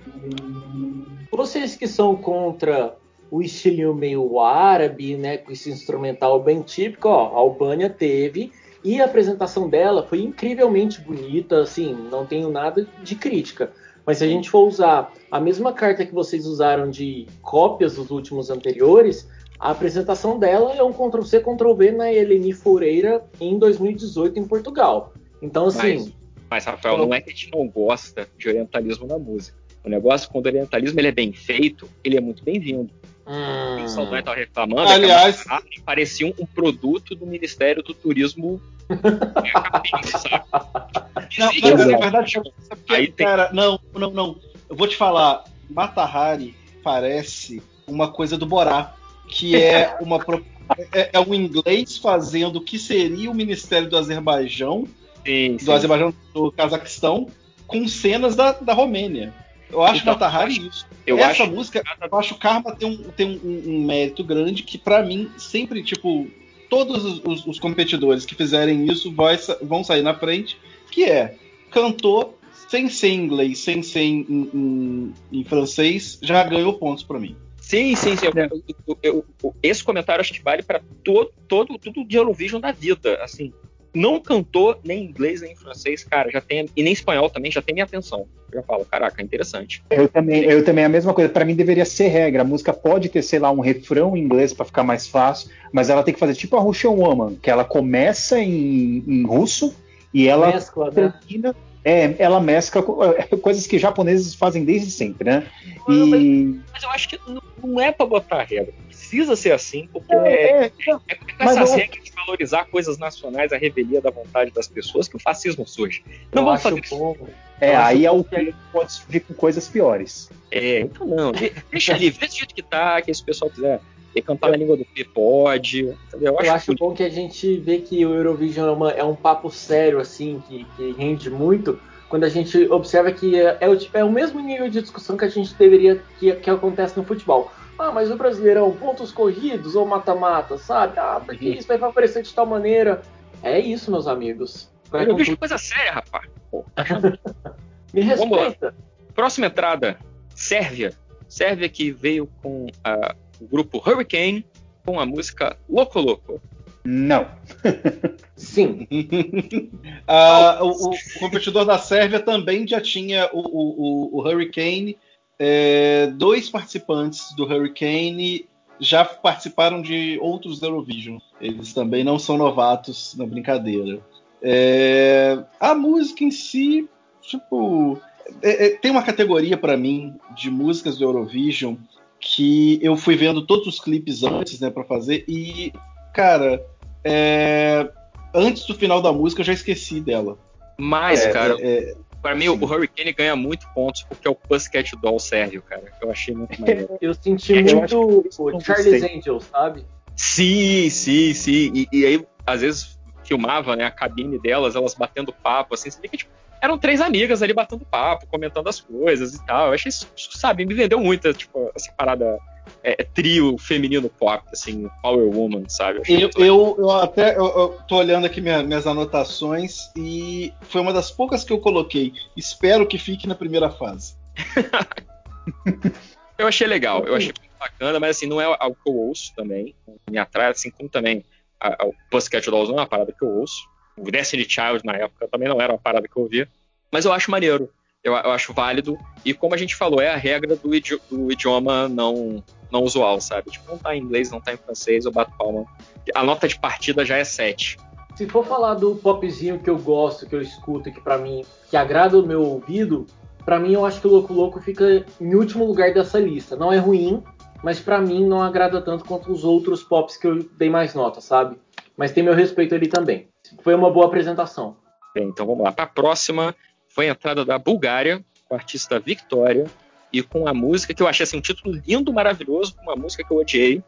Vocês que são contra o estilinho meio árabe, né, com esse instrumental bem típico, ó, a Albânia teve e a apresentação dela foi incrivelmente bonita, assim, não tenho nada de crítica. Mas se a gente for usar a mesma carta que vocês usaram de cópias dos últimos anteriores, a apresentação dela é um Ctrl-C, Ctrl-V na Eleni Foureira em 2018 em Portugal. Então, assim. Mas, mas Rafael, não é que a gente não gosta de orientalismo na música. O negócio, quando o orientalismo ele é bem feito, ele é muito bem-vindo. Hum. O Saldanha estava reclamando é Aliás... que parecia um, um, produto do Ministério do Turismo. não, mas, na verdade, Aí cara, tem... não, não, não. Eu vou te falar, Matahari parece uma coisa do Borá que é uma é, é um inglês fazendo o que seria o Ministério do Azerbaijão, sim, sim. do Azerbaijão do Cazaquistão, com cenas da, da Romênia. Eu acho então, Matahari isso. Eu Essa acho... música, eu acho que Karma tem um, tem um, um mérito grande que, para mim, sempre, tipo, todos os, os, os competidores que fizerem isso vai, vão sair na frente, que é cantor sem ser em inglês, sem ser em, em, em francês, já ganhou pontos para mim. Sim, sim, sim. Eu, eu, eu, esse comentário acho que vale para todo, todo, tudo de Eurovision da vida. Assim, não cantou nem em inglês nem em francês, cara, já tem e nem espanhol também, já tem minha atenção. Eu já falo, caraca, interessante. Eu também, eu também a mesma coisa. Para mim deveria ser regra. A música pode ter, sei lá, um refrão em inglês para ficar mais fácil, mas ela tem que fazer tipo a Russian Woman, que ela começa em, em russo e ela Mescla, né? termina. Né? É, ela mescla é, coisas que japoneses fazem desde sempre, né? Não, e... mas, mas, eu acho que não é para botar regra. Precisa ser assim, porque é, é, é, é com essas regras de valorizar coisas nacionais, a revelia da vontade das pessoas, que o fascismo surge. Não vamos fazer bom. isso. É, aí é o que pode surgir com coisas piores. É, então não. Deixa livre, desse jeito que tá, que esse pessoal quiser cantar na língua do P pode. Entendeu? Eu acho, eu acho bom que a gente vê que o Eurovision é, uma, é um papo sério, assim, que, que, rende muito, quando a gente observa que é, é, o, é o mesmo nível de discussão que a gente deveria que, que acontece no futebol. Ah, mas o Brasileirão, pontos corridos ou mata-mata, sabe? Ah, porque uhum. isso vai favorecer de tal maneira. É isso, meus amigos. eu vejo coisa séria, rapaz. Tá Me respeita. Próxima entrada, Sérvia. Sérvia que veio com uh, o grupo Hurricane com a música Loco Loco. Não. Sim. uh, o, o, competidor da Sérvia também já tinha o, o, o Hurricane é, dois participantes do Hurricane já participaram de outros Eurovision. Eles também não são novatos na brincadeira. É, a música em si, tipo, é, é tem uma categoria para mim de músicas do Eurovision que eu fui vendo todos os clipes antes, né, para fazer e, cara, é, antes do final da música eu já esqueci dela. Mas, é, cara, Pra mim, o Hurricane ganha muito pontos porque é o Pussycat Doll Sérgio, cara. Eu achei muito maneiro. eu senti é, muito o Charlie's Angels, sabe? Sim, sim, sim. E, e, aí, às vezes, filmava né, a cabine delas, elas batendo papo, assim. Você que, tipo, eram três amigas ali batendo papo, comentando as coisas e tal. Eu achei isso, sabe, me vendeu muito, tipo, essa parada é, é, trio feminino pop, assim, Power Woman, sabe? Eu, eu, eu, até eu, eu tô olhando aqui minha, minhas anotações e foi uma das poucas que eu coloquei. Espero que fique na primeira fase. eu achei legal, eu achei bacana, mas assim, não é algo que eu ouço também. Me atrai, assim como também a, a, o Pussycat Dolls não é uma parada que eu ouço. O Destiny Child na época também não era uma parada que eu ouvia. Mas eu acho maneiro. Eu, eu acho válido. E como a gente falou, é a regra do, idi do idioma não não usual, sabe? Tipo, não tá em inglês, não tá em francês, eu bato palma. A nota de partida já é 7. Se for falar do popzinho que eu gosto, que eu escuto, que para mim, que agrada o meu ouvido, para mim eu acho que o Louco Louco fica em último lugar dessa lista. Não é ruim, mas para mim não agrada tanto quanto os outros pops que eu dei mais nota, sabe? Mas tem meu respeito ali também. Foi uma boa apresentação. Bem, então vamos lá. Para a próxima foi a entrada da Bulgária, com a artista Victoria, e com a música que eu achei assim, um título lindo, maravilhoso, com uma música que eu odiei.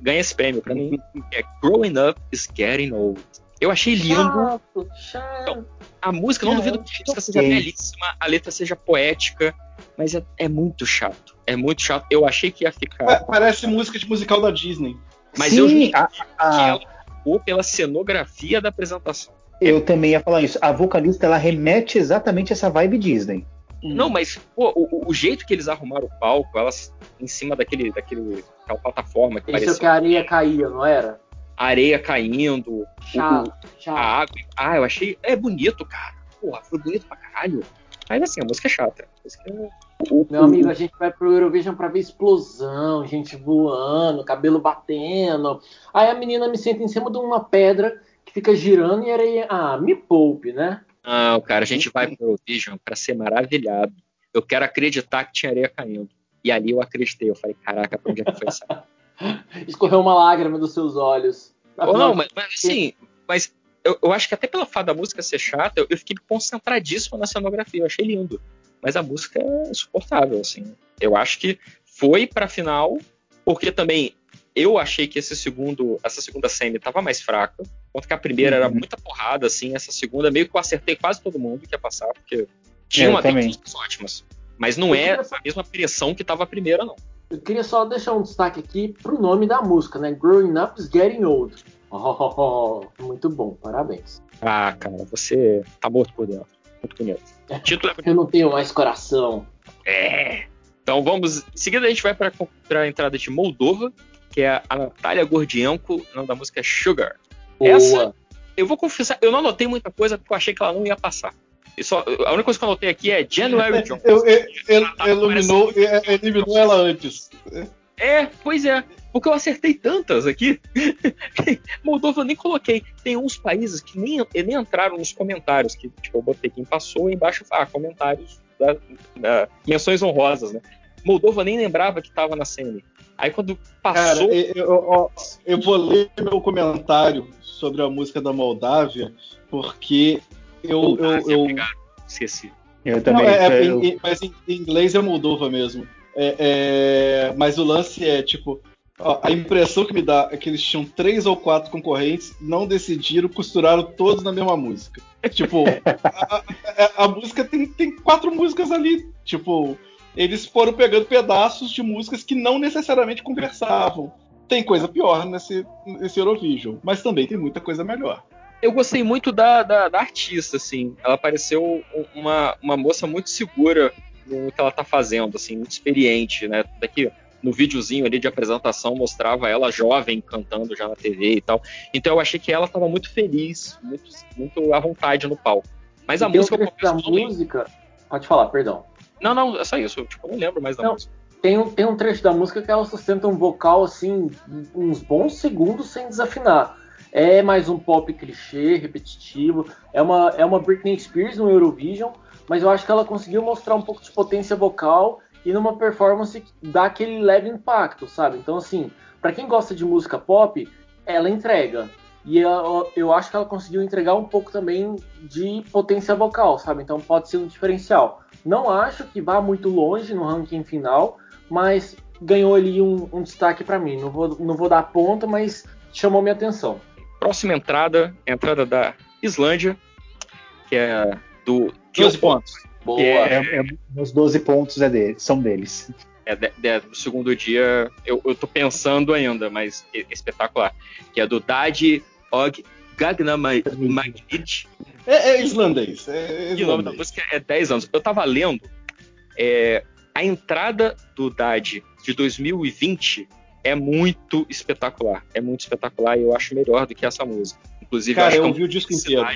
Ganha esse prêmio para mim. É Growing Up is Getting Old. Eu achei lindo. Chato, chato. Então, a música, não duvido que a música seja belíssima, a letra seja poética, mas é, é, muito chato. É muito chato. Eu achei que ia ficar. Parece música de musical da Disney. Mas Sim, eu a, a... ficou pela cenografia da apresentação. Eu também ia falar isso. A vocalista ela remete exatamente a essa vibe Disney. Hum. Não, mas pô, o, o, jeito que eles arrumaram o palco, elas em cima daquele, daquele aquela plataforma que Isso parecia. que a areia caía, não era? A areia caindo, chato, o, chato. a água. Ah, eu achei. É bonito, cara. Porra, foi bonito pra caralho. Mas assim, a música é chata. Música é... Meu amigo, a gente vai pro Eurovision pra ver explosão, gente voando, cabelo batendo. Aí a menina me senta em cima de uma pedra que fica girando e areia. Ah, me poupe, né? Não, cara, a gente vai pro Eurovision pra ser maravilhado. Eu quero acreditar que tinha areia caindo. E ali eu acreditei. Eu falei, caraca, pra onde é que foi essa? Escorreu uma lágrima dos seus olhos. Não, mas, mas assim, mas eu, eu, acho que até pela fada da música ser chata, eu, eu, fiquei concentradíssimo na cenografia. Eu achei lindo. Mas a música é insuportável, assim. Eu acho que foi pra final, porque também eu achei que esse segundo, essa segunda semi estava mais fraca, enquanto que a primeira uhum. era muita porrada, assim, essa segunda meio que eu acertei quase todo mundo que ia passar, porque tinha uma músicas ótimas. Mas não é a mesma pressão que estava a primeira, não. Eu queria só deixar um destaque aqui pro nome da música, né? Growing Up is Getting Old. Oh, muito bom, parabéns. Ah, cara, você tá morto por dentro. Muito bonito. É, título é... Eu não tenho mais coração. É. Então vamos. Em seguida a gente vai para a entrada de Moldova, que é a Natália Gordienko, o nome da música é Sugar. Boa. Essa eu vou confessar, eu não anotei muita coisa porque eu achei que ela não ia passar. Só, a única coisa que eu anotei aqui é January Jones. Eu, eu, eu, eliminou, eliminou ela antes. É, pois é. Porque eu acertei tantas aqui. Moldova eu nem coloquei. Tem uns países que nem, nem entraram nos comentários. Que tipo, eu botei quem passou e embaixo ah, comentários da, da, menções honrosas, né? Moldova nem lembrava que estava na CN. Aí quando passou. Cara, eu, eu, eu, vou ler meu comentário sobre a música da Moldávia, porque eu. Moldávia, eu, eu... Esqueci. Eu também. Não, é, é, mas em, em inglês é Moldova mesmo. É, é, mas o lance é, tipo, a impressão que me dá é que eles tinham três ou quatro concorrentes, não decidiram, costuraram todos na mesma música. Tipo, a, a, a, música tem, tem quatro músicas ali. Tipo, eles foram pegando pedaços de músicas que não necessariamente conversavam. Tem coisa pior nesse, nesse Eurovision, mas também tem muita coisa melhor. Eu gostei muito da, da, da artista, assim. Ela pareceu uma, uma moça muito segura no que ela tá fazendo, assim, muito experiente, né? Daqui no videozinho ali de apresentação mostrava ela jovem cantando já na TV e tal. Então eu achei que ela estava muito feliz, muito, muito à vontade no palco. Mas e a música. Um da música. Pode falar, perdão. Não, não, é só isso. Eu tipo, não lembro mais da não, música. Tem um, tem um trecho da música que ela sustenta um vocal assim, uns bons segundos sem desafinar. É mais um pop clichê, repetitivo. É uma, é uma Britney Spears no Eurovision, mas eu acho que ela conseguiu mostrar um pouco de potência vocal e numa performance que dá aquele leve impacto, sabe? Então, assim, para quem gosta de música pop, ela entrega. E eu, eu, acho que ela conseguiu entregar um pouco também de potência vocal, sabe? Então pode ser um diferencial. Não acho que vá muito longe no ranking final, mas ganhou ali um, um destaque para mim. Não vou, não vou dar ponta, mas chamou minha atenção. Próxima entrada, entrada da Islândia, que é do 12 pontos. Boa. É, é, é, os 12 pontos é dele, são deles. É, de, de, do segundo dia, eu, eu tô pensando ainda, mas é, espetacular. Que é do Dadi Og Gagnamagid. É, é islandês. É, E o nome da música é 10 anos. Eu tava lendo é, a entrada do Dadi de 2020 é muito espetacular. É muito espetacular e eu acho melhor do que essa música. Inclusive, Cara, eu, eu ouvi o disco inteiro.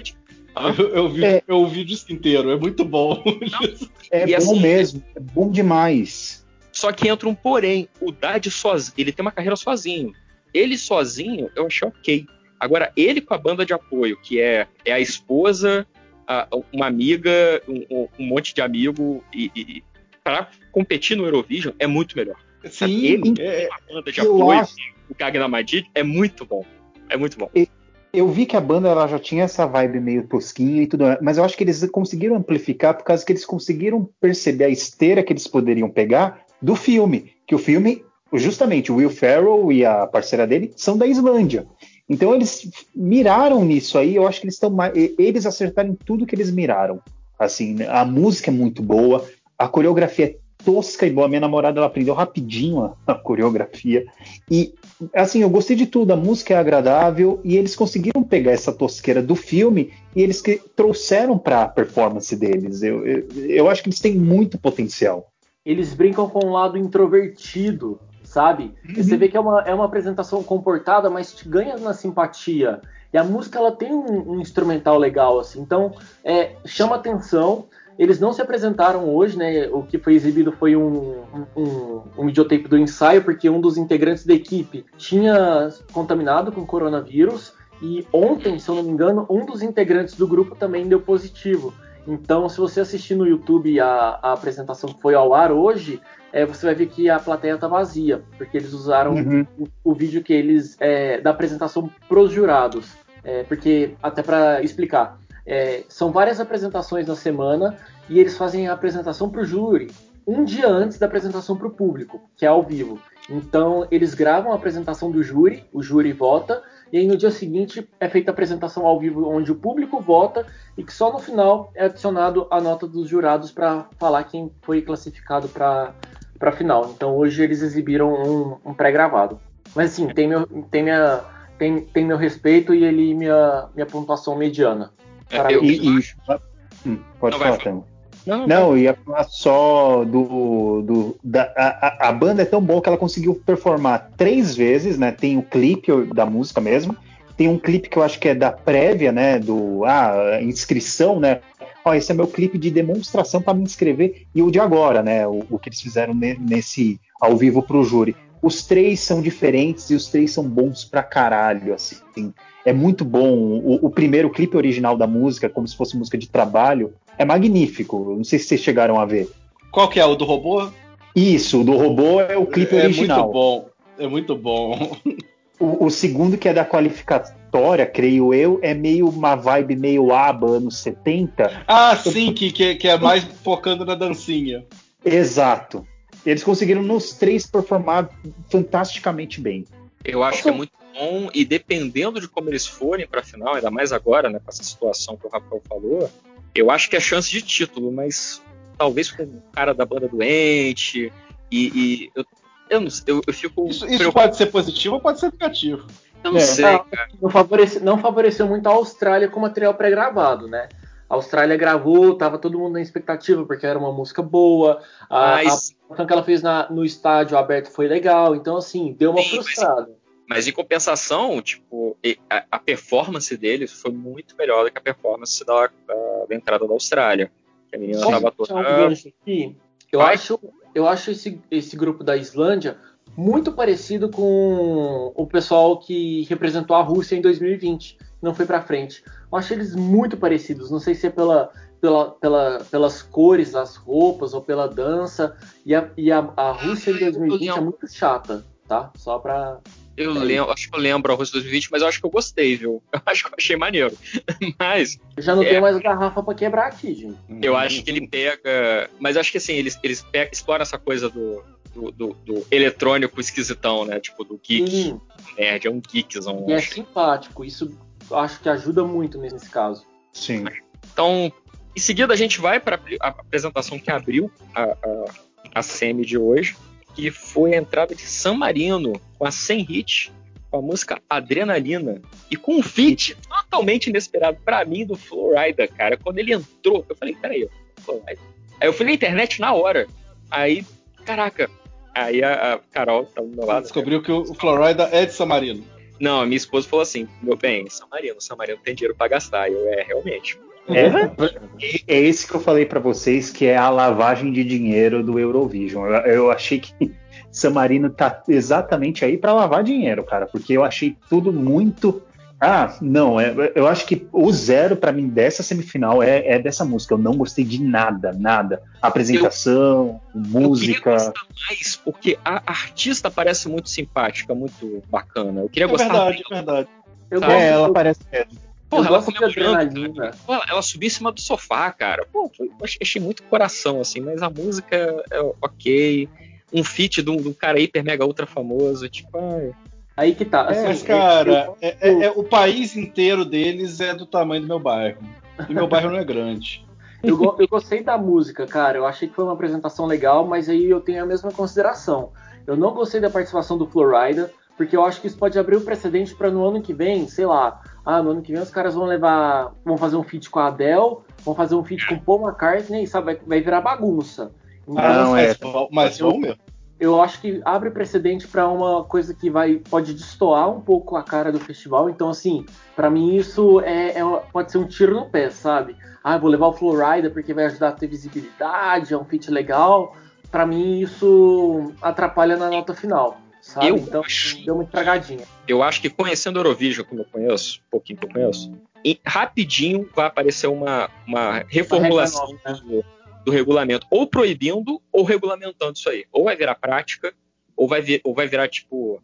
Eu, eu, vi, é, eu ouvi o disco inteiro, é muito bom. é e bom assim, mesmo, é bom demais. Só que entra um porém, o Dad sozinho, ele tem uma carreira sozinho. Ele sozinho, eu achei ok. Agora, ele com a banda de apoio, que é, é a esposa, a, uma amiga, um, um, monte de amigo, e, e para competir no Eurovision é muito melhor. Sim, ele é, com a banda de apoio, acho... o Gagna Madid, é muito bom. É muito bom. E eu vi que a banda ela já tinha essa vibe meio tosquinha e tudo, mas eu acho que eles conseguiram amplificar por causa que eles conseguiram perceber a esteira que eles poderiam pegar do filme, que o filme, justamente o Will Ferrell e a parceira dele são da Islândia. Então eles miraram nisso aí, eu acho que eles estão eles acertaram em tudo que eles miraram. Assim, a música é muito boa, a coreografia é tosca e boa. Minha namorada ela aprendeu rapidinho a, a, coreografia. E assim, eu gostei de tudo. A música é agradável e eles conseguiram pegar essa tosqueira do filme e eles que trouxeram para a performance deles. Eu, eu, eu acho que eles têm muito potencial. Eles brincam com um lado introvertido, sabe? Uhum. Você vê que é uma, é uma apresentação comportada, mas te ganha na simpatia. E a música ela tem um, um instrumental legal, assim. Então, é, chama atenção. Eles não se apresentaram hoje, né? O que foi exibido foi um, um, um videotape do ensaio, porque um dos integrantes da equipe tinha contaminado com coronavírus. E ontem, se eu não me engano, um dos integrantes do grupo também deu positivo. Então, se você assistir no YouTube a, a apresentação que foi ao ar hoje, é, você vai ver que a plateia tá vazia, porque eles usaram uhum. o, o, vídeo que eles é, da apresentação pros jurados. É, porque, até para explicar, é, são várias apresentações na semana e eles fazem a apresentação para o júri um dia antes da apresentação para o público, que é ao vivo. Então eles gravam a apresentação do júri, o júri vota, e aí no dia seguinte é feita a apresentação ao vivo onde o público vota e que só no final é adicionado a nota dos jurados para falar quem foi classificado para a final. Então hoje eles exibiram um, um pré-gravado. Mas assim, tem meu, tem, minha, tem, tem meu respeito e ele minha, minha pontuação mediana. É, eu, e, e, hum, pode não, falar, Tamo. Não, não, eu ia falar só do. do da, a, a, banda é tão boa que ela conseguiu performar três vezes, né? Tem o clipe da música mesmo. tem um clipe que eu acho que é da prévia, né? Do ah, inscrição, né? Ó, esse é meu clipe de demonstração para me inscrever e o de agora, né? O, o que eles fizeram nesse ao vivo pro júri. Os três são diferentes e os três são bons pra caralho, assim. É muito bom. O, o primeiro clipe original da música, como se fosse música de trabalho, é magnífico. Não sei se vocês chegaram a ver. Qual que é? O do robô? Isso, o do robô é o clipe é, original. É muito bom. É muito bom. O, o, segundo, que é da qualificatória, creio eu, é meio uma vibe meio aba, anos 70. Ah, sim, que, que, que é mais focando na dancinha. Exato. Eles conseguiram nos três performar fantasticamente bem. Eu acho que é muito bom e dependendo de como eles forem para a final, ainda mais agora, né, com essa situação que o Rafael falou, eu acho que é chance de título, mas talvez com o cara da banda doente e, e eu, eu, não, eu, eu fico. Isso, isso pode ser positivo ou pode ser negativo. Eu não é, sei, não, cara. Não, favorece, não favoreceu muito a Austrália com material pré-gravado, né? A Austrália gravou, tava todo mundo na expectativa, porque era uma música boa. A, mas... a que ela fez na, no estádio aberto foi legal. Então, assim, deu uma Sim, frustrada. Mas, em compensação, tipo, a, a, performance deles foi muito melhor do que a performance da, da, da entrada da Austrália. Que a menina Só tava toda. Eu Vai? acho, eu acho esse, esse grupo da Islândia muito parecido com o pessoal que representou a Rússia em 2020, não foi para frente. Eu acho eles muito parecidos, não sei se é pela, pela, pela, pelas cores das roupas ou pela dança. E a, e a, a Rússia em 2020 é muito chata, tá? Só pra. Eu lembro, acho que eu lembro a Rússia 2020, mas eu acho que eu gostei, viu? Eu acho que eu achei maneiro. Mas. Eu já não é... tenho mais garrafa pra quebrar aqui, gente. Eu acho que ele pega. Mas acho que assim, eles, eles pegam, exploram essa coisa do, do, do, do, eletrônico esquisitão, né? Tipo, do geek. Sim. Nerd, é um geekzão. E é simpático, isso acho que ajuda muito nesse caso. Sim. Então, em seguida a gente vai para a apresentação que abriu a, a, a semi de hoje, que foi a entrada de San Marino com a 100 hit, com a música Adrenalina e com um feat totalmente inesperado para mim do Florida, cara. Quando ele entrou, eu falei, peraí, Florida. Aí eu fui na internet na hora. Aí, caraca. Aí a, a Carol tá do meu lado. Descobriu né? que o Florida é de San Marino. Não, a minha esposa falou assim: meu bem, São Marino, São Marino tem dinheiro para gastar. Eu, é, realmente. É, é esse que eu falei para vocês, que é a lavagem de dinheiro do Eurovision. Eu, eu achei que San Marino tá exatamente aí para lavar dinheiro, cara, porque eu achei tudo muito ah, não, é, eu acho que o zero para mim dessa semifinal é, é, dessa música. Eu não gostei de nada, nada. Apresentação, eu, música. Eu mais porque a artista parece muito simpática, muito bacana. Eu queria é gostar. Verdade, é verdade. Eu é, ela parece mesmo. Porra, ela comemorando. Ela, ela subiu em cima do sofá, cara. Pô, eu achei, muito coração, assim, mas a música é ok. Um feat de um, cara hiper mega ultra famoso, tipo, ai. Aí que tá. Assim, mas, cara, eu, eu, é, é, o país inteiro deles é do tamanho do meu bairro. E meu bairro não é grande. Eu, eu, gostei da música, cara. Eu achei que foi uma apresentação legal, mas aí eu tenho a mesma consideração. Eu não gostei da participação do Florida, porque eu acho que isso pode abrir o um precedente para no ano que vem, sei lá. Ah, no ano que vem os caras vão levar. vão fazer um feat com a Adele, vão fazer um feat com Paul McCartney, sabe? Vai, vai virar bagunça. Então, ah, não, é. Mas vão mesmo eu acho que abre precedente para uma coisa que vai pode destoar um pouco a cara do festival. Então, assim, para mim isso é, é, pode ser um tiro no pé, sabe? Ah, vou levar o Florida porque vai ajudar a ter visibilidade, é um fit legal. Para mim isso atrapalha na nota final, sabe? Eu então acho, deu uma estragadinha. Eu acho que conhecendo Eurovision como eu conheço, um pouquinho que eu conheço, e rapidinho vai aparecer uma, uma reformulação uma nova, né? do regulamento, ou proibindo ou regulamentando isso aí. Ou vai virar prática, ou vai, vir, ou vai virar tipo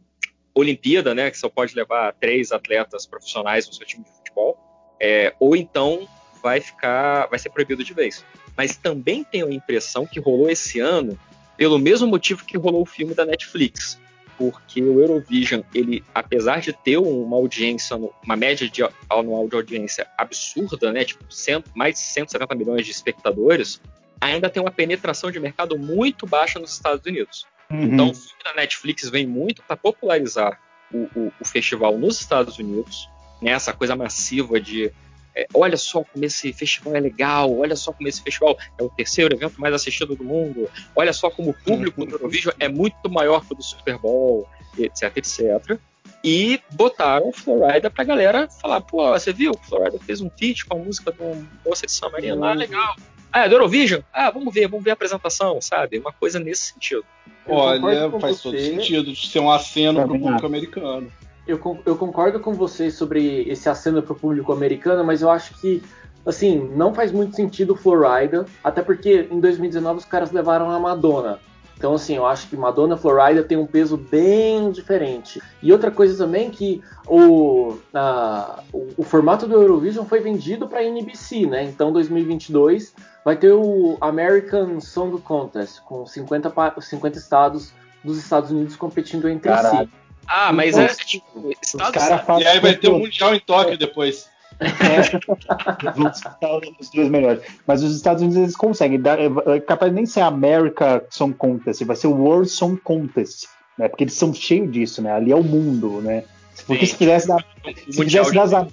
Olimpíada, né, que só pode levar três atletas profissionais no seu time de futebol, é, ou então vai ficar, vai ser proibido de vez. Mas também tenho a impressão que rolou esse ano pelo mesmo motivo que rolou o filme da Netflix, porque o Eurovision, ele, apesar de ter uma audiência, uma média de, anual de audiência absurda, né, tipo cento, mais de 170 milhões de espectadores, ainda tem uma penetração de mercado muito baixa nos Estados Unidos. Uhum. Então, o filme da Netflix vem muito para popularizar o, o, o, festival nos Estados Unidos, né, essa coisa massiva de é, olha só como esse festival é legal, olha só como esse festival é o terceiro evento mais assistido do mundo, olha só como o público do Eurovision é muito maior que o do Super Bowl, etc, etc. e botaram Florida pra galera falar, pô, você viu? Florida fez um feat com a música do Moça de San Marino, ah, legal. Ah, é do Eurovision? Ah, vamos ver, vamos ver a apresentação, sabe? Uma coisa nesse sentido. Olha, faz você. todo sentido de ser um aceno pro público americano. Eu, eu concordo com vocês sobre esse aceno pro público americano, mas eu acho que assim, não faz muito sentido o Florida, até porque em 2019 os caras levaram a Madonna. Então, assim, eu acho que Madonna Florida tem um peso bem diferente. E outra coisa também que o, a, o, o, formato do Eurovision foi vendido para a NBC, né? Então, 2022 vai ter o American Song Contest, com 50, 50 estados dos Estados Unidos competindo entre Caralho. si. Ah, mas é tipo, Estados E aí vai ter o um Mundial em Tóquio depois. É, os dois melhores. Mas os Estados Unidos eles conseguem. Dar, é, é capaz de nem ser a America Song Contest, vai ser o World Song Contest. Né? Porque eles são cheios disso, né? Ali é o mundo, né? Porque Sim. se quisesse dar. Se quisesse dar.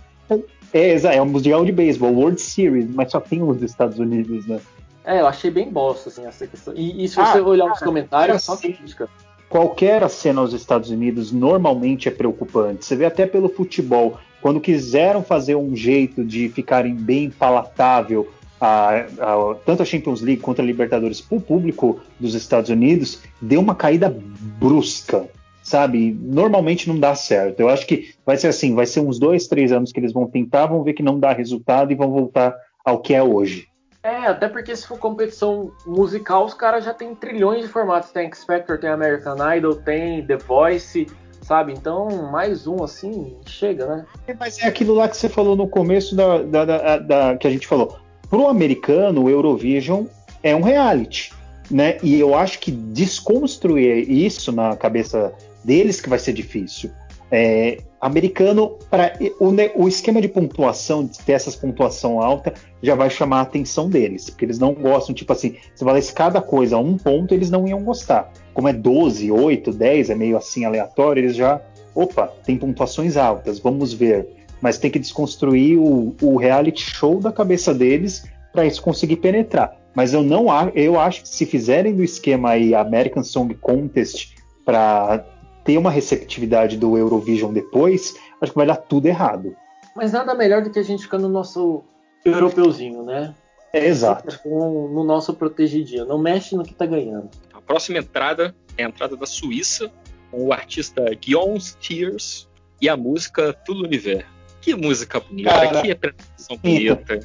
É, é o Mundial de Beisebol, World Series, mas só tem os Estados Unidos, né? É, eu achei bem bosta, assim, essa questão. E, e se você ah, olhar cara, os comentários, é só crítica. Qualquer cena aos Estados Unidos normalmente é preocupante. Você vê até pelo futebol quando quiseram fazer um jeito de ficarem bem palatável a, a, tanto a Champions League quanto a Libertadores para o público dos Estados Unidos, deu uma caída brusca, sabe? Normalmente não dá certo. Eu acho que vai ser assim, vai ser uns dois, três anos que eles vão tentar, vão ver que não dá resultado e vão voltar ao que é hoje. É, até porque se for competição musical, os caras já tem trilhões de formatos. Tem X Factor, tem American Idol, tem The Voice, sabe? Então, mais um assim, chega, né? É, mas é aquilo lá que você falou no começo da, da, da, da que a gente falou. Pro americano, o Eurovision é um reality, né? E eu acho que desconstruir isso na cabeça deles que vai ser difícil. É, americano, para o, o, esquema de pontuação, de ter essa pontuação alta, já vai chamar a atenção deles, porque eles não gostam, tipo assim, se valesse cada coisa um ponto, eles não iam gostar. Como é 12, 8, 10, é meio assim aleatório, eles já, opa, tem pontuações altas, vamos ver. Mas tem que desconstruir o, o reality show da cabeça deles para isso conseguir penetrar. Mas eu não eu acho que se fizerem do esquema aí American Song Contest para ter uma receptividade do Eurovision depois, acho que vai dar tudo errado. Mas nada melhor do que a gente ficar no nosso europeuzinho, né? É, exato. No nosso protegidinho. Não mexe no que tá ganhando. A próxima entrada é a entrada da Suíça, com o artista Guillaume Tears e a música Tudo Universo. Que música bonita, cara, que apresentação bonita.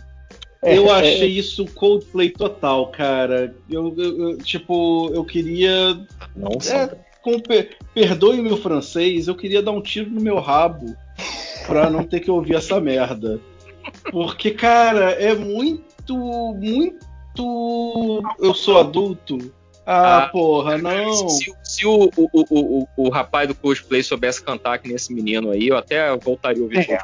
É, eu é, achei isso Coldplay total, cara. Eu, eu, eu tipo, eu queria. Não, é, com, perdoe o meu francês, eu queria dar um tiro no meu rabo pra não ter que ouvir essa merda. Porque, cara, é muito, muito. Eu sou adulto. Ah, ah porra, não. Se, se o, o, o, o, rapaz do cosplay soubesse cantar que nesse menino aí, eu até voltaria a ouvir. É,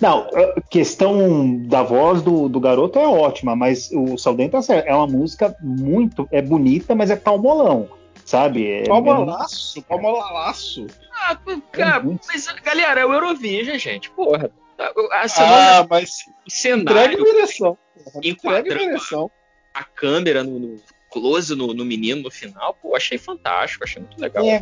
não, questão da voz do, do garoto é ótima, mas o Saldento é uma música muito. é bonita, mas é calmolão sabe? É, palmolaço, é... palmolaço. Ah, cara, é mas galera, é o Eurovision, gente, porra. A ah, mas o cenário. Entregue direção. Entregue direção. A, a câmera no, no close no, no, menino no final, pô, achei fantástico, achei muito legal. É,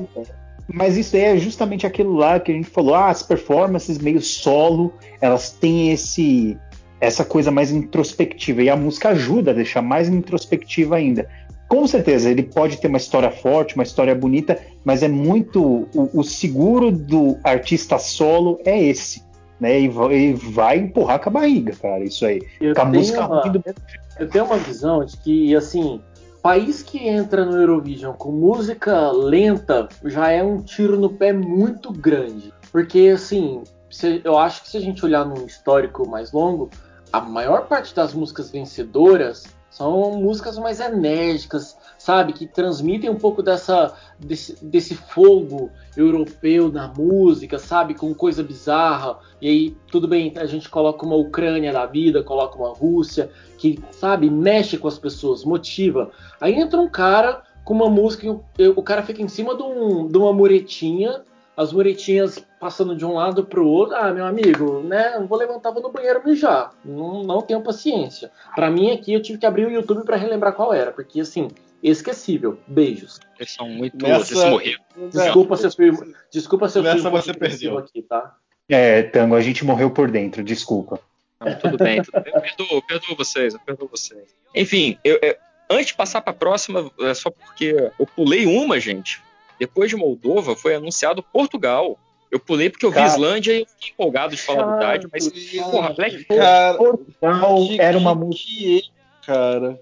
mas isso é justamente aquilo lá que a gente falou, ah, as performances meio solo, elas têm esse essa coisa mais introspectiva e a música ajuda a deixar mais introspectiva ainda. Com certeza, ele pode ter uma história forte, uma história bonita, mas é muito. O, o seguro do artista solo é esse. Né, e, e, vai empurrar com a barriga, cara, isso aí. Eu, com a música uma, eu tenho uma visão de que, assim, país que entra no Eurovision com música lenta já é um tiro no pé muito grande. Porque, assim, se, eu acho que se a gente olhar num histórico mais longo, a maior parte das músicas vencedoras são músicas mais enérgicas, sabe? Que transmitem um pouco dessa, desse, desse fogo europeu na música, sabe? Com coisa bizarra. E aí, tudo bem, a gente coloca uma Ucrânia da vida, coloca uma Rússia, que, sabe, mexe com as pessoas, motiva. Aí entra um cara com uma música, o cara fica em cima de, um, de uma muretinha as muretinhas passando de um lado para o outro. Ah, meu amigo, né? Vou levantar, vou no banheiro mijar. Não, não tenho paciência. Para mim aqui eu tive que abrir o YouTube para relembrar qual era, porque assim esquecível. Beijos. Eles são muito. Nessa... Eles morreram. Desculpa se eu fui. Desculpa se eu fui. você perdeu aqui, tá? É, Tango, a gente morreu por dentro, desculpa. Não, tudo bem, tudo bem. Eu perdoo, perdoo vocês, eu perdoo vocês. Enfim, eu, eu, antes de passar para a próxima, é só porque eu pulei uma, gente. Depois de Moldova, foi anunciado Portugal. Eu pulei porque eu vi cara, Islândia e eu fiquei empolgado de falar cara, a verdade, mas, porra, Black cara, Portugal era uma música. Cara.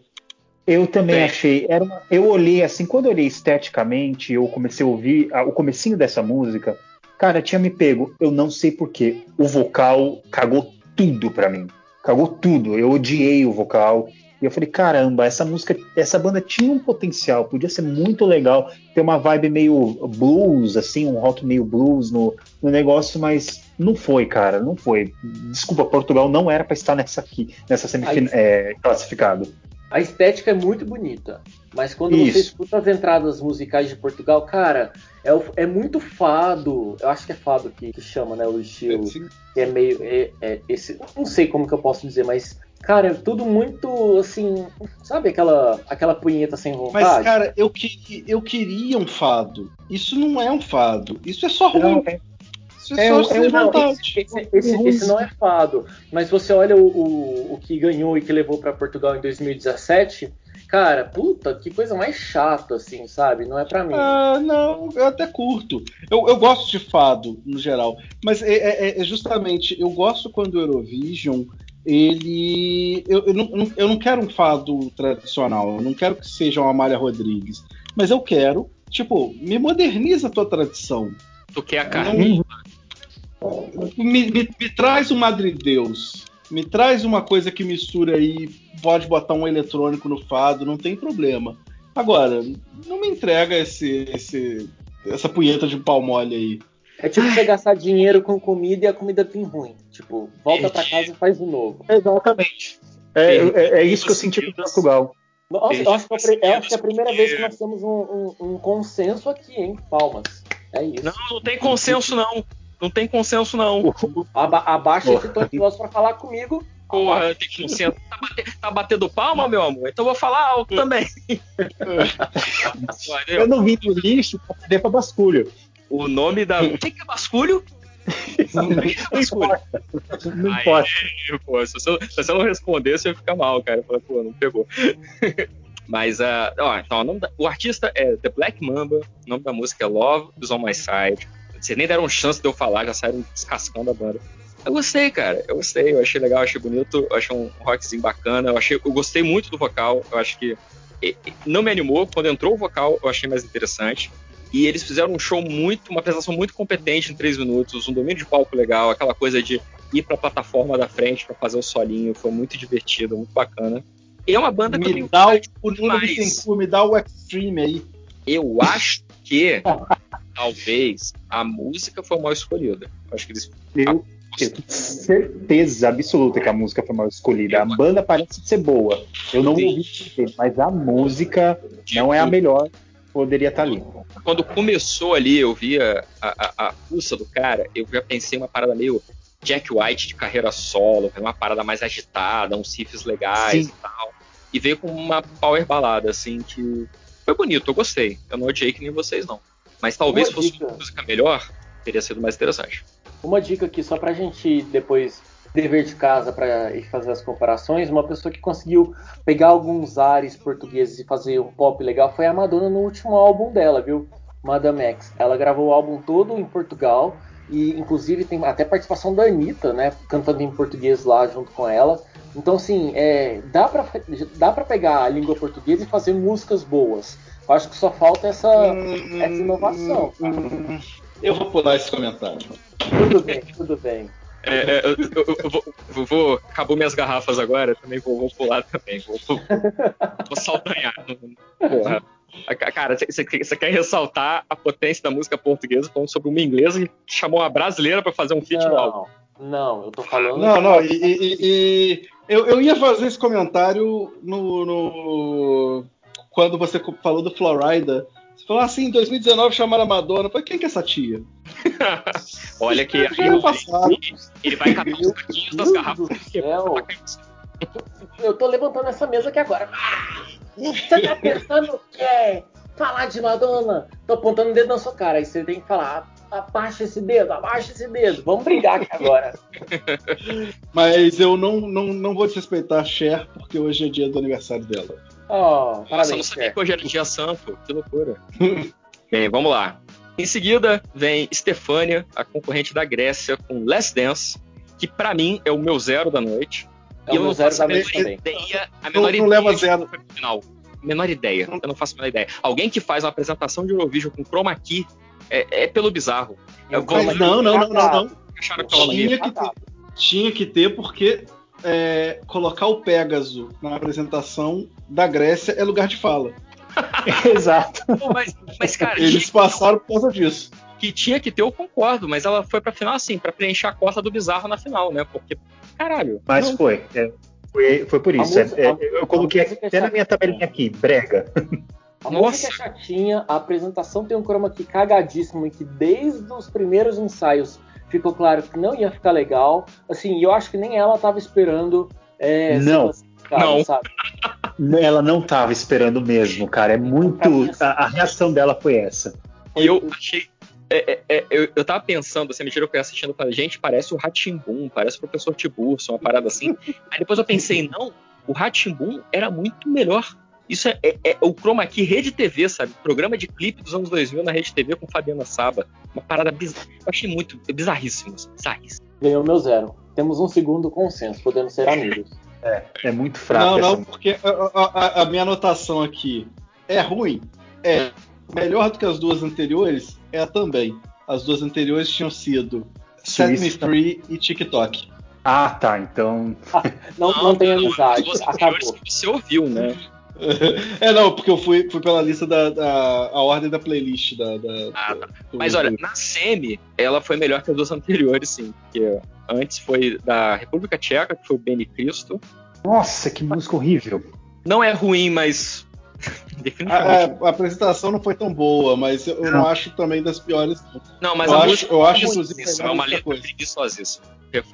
Eu também Bem. achei. Era uma, eu olhei assim, quando eu olhei esteticamente, eu comecei a ouvir a, o comecinho dessa música, cara, tinha me pego. Eu não sei porquê. O vocal cagou tudo pra mim. Cagou tudo. Eu odiei o vocal. E eu falei, caramba, essa música, essa banda tinha um potencial, podia ser muito legal, ter uma vibe meio blues, assim, um rock meio blues no, no negócio, mas não foi, cara, não foi. Desculpa, Portugal não era para estar nessa aqui, nessa semifinal é, classificado. A estética é muito bonita, mas quando Isso. você escuta as entradas musicais de Portugal, cara, é, é muito fado. Eu acho que é fado que, que chama, né? O estilo. É, é meio. É, é, esse, não sei como que eu posso dizer, mas Cara, é tudo muito assim, sabe aquela aquela punheta sem vontade? Mas cara, eu, que, eu queria um fado. Isso não é um fado. Isso é só ruim. É, Isso é, é só é, não, esse, esse, esse, esse, não é fado. Mas você olha o, o, o que ganhou e que levou para Portugal em 2017, cara, puta, que coisa mais chata, assim, sabe? Não é para mim. Ah, não, eu até curto. Eu, eu gosto de fado, no geral. Mas é, é, é justamente, eu gosto quando o Eurovision ele. Eu, eu, não, eu não quero um fado tradicional, eu não quero que seja uma Amália Rodrigues, mas eu quero, tipo, me moderniza a tua tradição. Tu quer a carne? Me, me, me, traz um Madre Deus. Me traz uma coisa que mistura aí, pode botar um eletrônico no fado, não tem problema. Agora, não me entrega esse, esse essa punheta de pau mole aí. É tipo você gastar dinheiro com comida e a comida vir ruim. Tipo, volta para casa e faz de novo. Exatamente. É, é, é isso que eu senti com Portugal. Nossa, eu acho, que é, acho que é a primeira vez que nós temos um, um, um, consenso aqui, hein? Palmas. É isso. Não, não tem consenso, não. Não tem consenso, não. Aba abaixa esse tom de pra falar comigo. Porra, tem consenso. Tá, bate, tá batendo palma, meu amor? Então eu vou falar alto também. eu não vim do lixo pra poder pra basculho. O nome da. O que é basculho? Não. Não importa. pô, se, você, se você não responder, você vai ficar mal, cara. Fala, pô, não pegou. Mas, uh, ó, então, o, da, o, artista é The Black Mamba, o nome da música é Love is on My Side. Vocês nem deram chance de eu falar, já saíram descascando a banda. Eu gostei, cara. Eu gostei, eu achei legal, achei bonito, eu achei um rockzinho bacana. Eu, achei, eu gostei muito do vocal. Eu acho que não me animou. Quando entrou o vocal, eu achei mais interessante. E eles fizeram um show muito, uma apresentação muito competente em três minutos, um domínio de palco legal, aquela coisa de ir para a plataforma da frente para fazer o solinho, foi muito divertido, muito bacana. E é uma banda me que dá o, o número de me dá o Extreme aí. Eu acho que talvez a música foi mal escolhida. Acho que eles eu, eu tenho certeza absoluta que a música foi mal escolhida. A banda parece ser boa. Eu não ouvi, mas a música não é a melhor poderia estar tá ali. Quando começou ali, eu via a, a, a pulsa do cara, eu já pensei uma parada meio Jack White de carreira solo, uma parada mais agitada, uns riffs legais Sim. e tal. E veio com uma power balada, assim, que foi bonito, eu gostei. Eu não odiei que nem vocês, não. Mas talvez uma fosse dica. uma música melhor, teria sido mais interessante. Uma dica aqui, só pra gente depois dever de casa para fazer as comparações, uma pessoa que conseguiu pegar alguns ares portugueses e fazer um pop legal foi a Madonna no último álbum dela, viu? Madame X. Ela gravou o álbum todo em Portugal e inclusive tem até participação da Anitta, né, cantando em português lá junto com ela. Então assim, é, dá para dá para pegar a língua portuguesa e fazer músicas boas. Eu acho que só falta essa, essa inovação. Eu vou pular esse comentário. Tudo bem, tudo bem. É, é, eu, eu, eu, vou, eu, vou, Acabou minhas garrafas agora, também vou, vou pular também. Vou, vou, vou saltanhar. Porra. Cara, você quer ressaltar a potência da música portuguesa falando sobre uma inglesa que chamou uma brasileira para fazer um feat no álbum. Não, eu tô falando. Não, não, e, e, e eu, eu, ia fazer esse comentário no, no, quando você falou do Florida falou assim, em 2019 chamaram a Madonna. Falei, quem que é essa tia? Olha que aí ele, ele vai catar os caquinhos das garrafas. Eu tô levantando essa mesa aqui agora. Você tá pensando que é falar de Madonna? Tô apontando o dedo na sua cara. Aí você tem que falar, abaixa esse dedo, abaixa esse dedo. Vamos brigar aqui agora. Mas eu não, não, não vou desrespeitar a Cher, porque hoje é dia do aniversário dela. Oh, Nossa, eu não sabia que hoje era dia santo. Que loucura. Bem, vamos lá. Em seguida, vem Stefania, a concorrente da Grécia, com Last Dance, que para mim é o meu zero da noite. É e eu não faço a menor ideia. A menor não, ideia leva zero. Final. Menor ideia. Eu não faço a menor ideia. Alguém que faz uma apresentação de Eurovision com chroma key é, é pelo bizarro. É Mas não, não, não, não, não. Tinha que ter, tinha que ter porque é, colocar o Pégaso na apresentação da Grécia é lugar de fala. Exato. mas, mas, cara, eles passaram por causa disso. Que tinha que ter, eu concordo, mas ela foi pra final assim, para preencher a cota do bizarro na final, né? Porque, caralho. Mas não... foi. É, foi. Foi por isso. Música, é, eu coloquei até na minha tabelinha aqui, brega. A Nossa. música é chatinha, a apresentação tem um chroma key cagadíssimo e que desde os primeiros ensaios ficou claro que não ia ficar legal. Assim, eu acho que nem ela estava esperando. É, não. não. Sabe? Ela não estava esperando mesmo, cara. É muito. A, a reação dela foi essa. Eu achei é, é, é, eu, eu tava pensando, assim, me tirou que eu assistindo falei, gente, parece o Ratimbum, parece o professor Tiburcio, uma parada assim. Aí depois eu pensei, não, o Ratimbum era muito melhor. Isso é, é, é, o Chroma Key Rede TV, sabe? Programa de clipe dos anos 2000 na Rede TV com Fabiana Saba. Uma parada bizarra. Eu achei muito bizarríssimo. Assim, bizarríssimo. Ganhou meu zero. Temos um segundo consenso, podemos ser amigos. É, é muito fraco. Não, não, porque a, a, a, minha anotação aqui é ruim. É melhor do que as duas anteriores? É também. As duas anteriores tinham sido Set Me Free e TikTok. Ah, tá. Então. não, não, não tem amizade. Acabou. Que você ouviu, né? É, não, porque eu fui, fui pela lista da, da a ordem da playlist da. da ah, tá. Mas olha, na semi, ela foi melhor que as duas anteriores, sim. Porque antes foi da República Tcheca, que foi o Beni Cristo. Nossa, que música horrível. Não é ruim, mas. Definitivamente. A, a, apresentação não foi tão boa, mas eu não, não acho também das piores. Não, mas eu a acho, música eu acho, inclusive, é uma letra preguiçosíssima.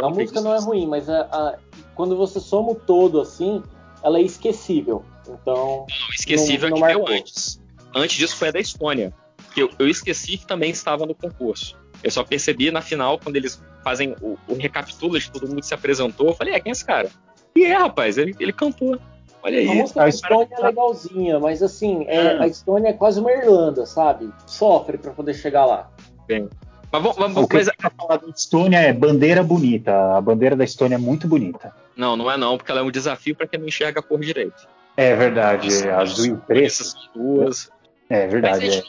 A música não é ruim, mas a, a, quando você soma o todo assim, ela é esquecível. Então. Não, esquecível não, não é que deu antes. Antes disso foi a da Estônia. Que eu, eu, esqueci que também estava no concurso. Eu só percebi na final, quando eles fazem o, o recapitula de todo mundo que se apresentou. Eu falei, é, quem é esse cara? E é, rapaz, ele, ele cantou. Olha aí. A música da Estônia é legalzinha, mas assim, é, é. a Estônia é quase uma Irlanda, sabe? Sofre para poder chegar lá. Bem. Mas vamos, vamos, o que mas... falar da Estônia é bandeira bonita. A bandeira da Estônia é muito bonita. Não, não é não, porque ela é um desafio para quem não enxerga a cor direito. É verdade, Nossa, é azul e preto. Essas duas. É verdade. Mas, é.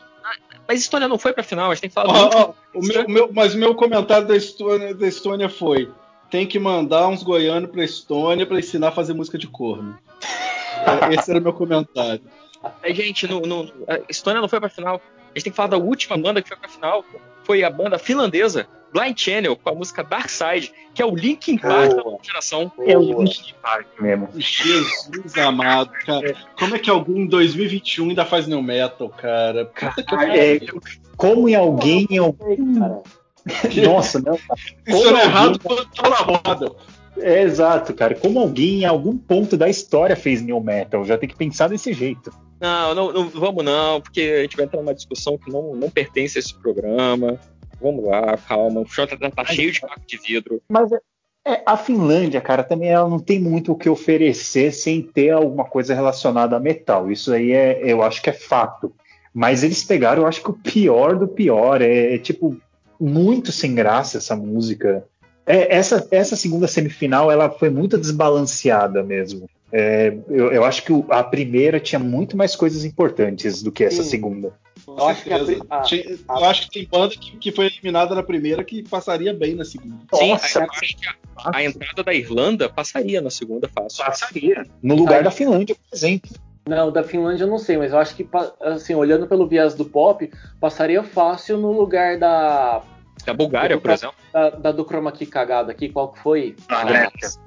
mas Estônia não foi pra final, a gente tem que falar. Oh, oh, o meu, meu, mas o meu comentário da Estônia, da Estônia foi: tem que mandar uns goianos pra Estônia para ensinar a fazer música de corno. Esse era o meu comentário. É, gente, no, no, a Estônia não foi pra final. A gente tem que falar da última banda que foi pra final. Foi a banda finlandesa, Blind Channel com a música Dark Side, que é o Linkin Park da geração. É o Linkin Park mesmo. Jesus amado, cara. Como é que alguém em 2021 ainda faz new metal, cara? cara é, como em alguém em algum... Nossa, não. Isso é errado quando tá na roda. É, exato, cara. Como alguém em algum ponto da história fez new metal, já tem que pensar desse jeito. Não, não, não vamos não, porque a gente vai entrar numa discussão que não, não pertence a esse programa. Vamos lá, calma. O tá, tá cheio de caco de vidro. Mas é, é, a Finlândia, cara, também ela não tem muito o que oferecer sem ter alguma coisa relacionada a metal. Isso aí é, eu acho que é fato. Mas eles pegaram, eu acho que o pior do pior. É, é tipo, muito sem graça essa música. É, essa, essa segunda semifinal ela foi muito desbalanceada mesmo. É, eu, eu, acho que a primeira tinha muito mais coisas importantes do que essa Sim. segunda. Eu acho, que a, a, a, eu acho que tem banda que, que, foi eliminada na primeira que passaria bem na segunda. Sim, Nossa, a, a, entrada da Irlanda passaria na segunda fácil. Passaria. No lugar Aí, da Finlândia, por exemplo. Não, da Finlândia eu não sei, mas eu acho que, assim, olhando pelo viés do pop, passaria fácil no lugar da. Da Bulgária, do, por exemplo. Da, da, do chroma key cagado aqui, qual que foi? Da Grécia.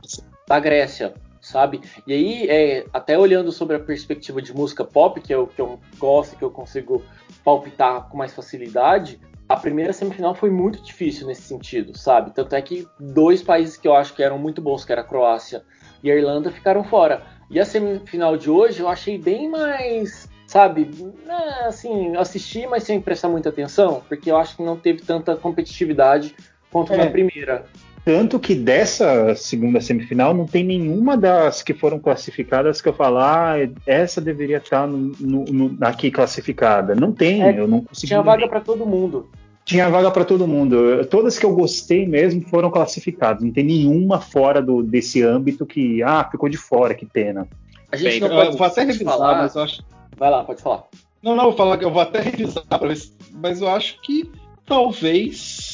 Da Grécia sabe? E aí, é, até olhando sobre a perspectiva de música pop, que eu, que eu gosto, que eu consigo palpitar com mais facilidade, a primeira semifinal foi muito difícil nesse sentido, sabe? Tanto é que dois países que eu acho que eram muito bons, que era a Croácia e a Irlanda, ficaram fora. E a semifinal de hoje eu achei bem mais, sabe, é, assim, assisti, mas sem prestar muita atenção, porque eu acho que não teve tanta competitividade quanto é. na primeira. Tanto que dessa segunda semifinal não tem nenhuma das que foram classificadas que eu falar, ah, essa deveria estar no, no, no, aqui classificada. Não tem, é, eu não consegui. Tinha vaga para todo mundo. Tinha vaga para todo mundo. Todas que eu gostei mesmo foram classificadas. Não tem nenhuma fora do, desse âmbito que, ah, ficou de fora, que pena. A gente Bem, não pode, eu vou até revisar, falar. mas eu acho. Vai lá, pode falar. Não, não, vou falar que eu vou até revisar para ver, se... mas eu acho que talvez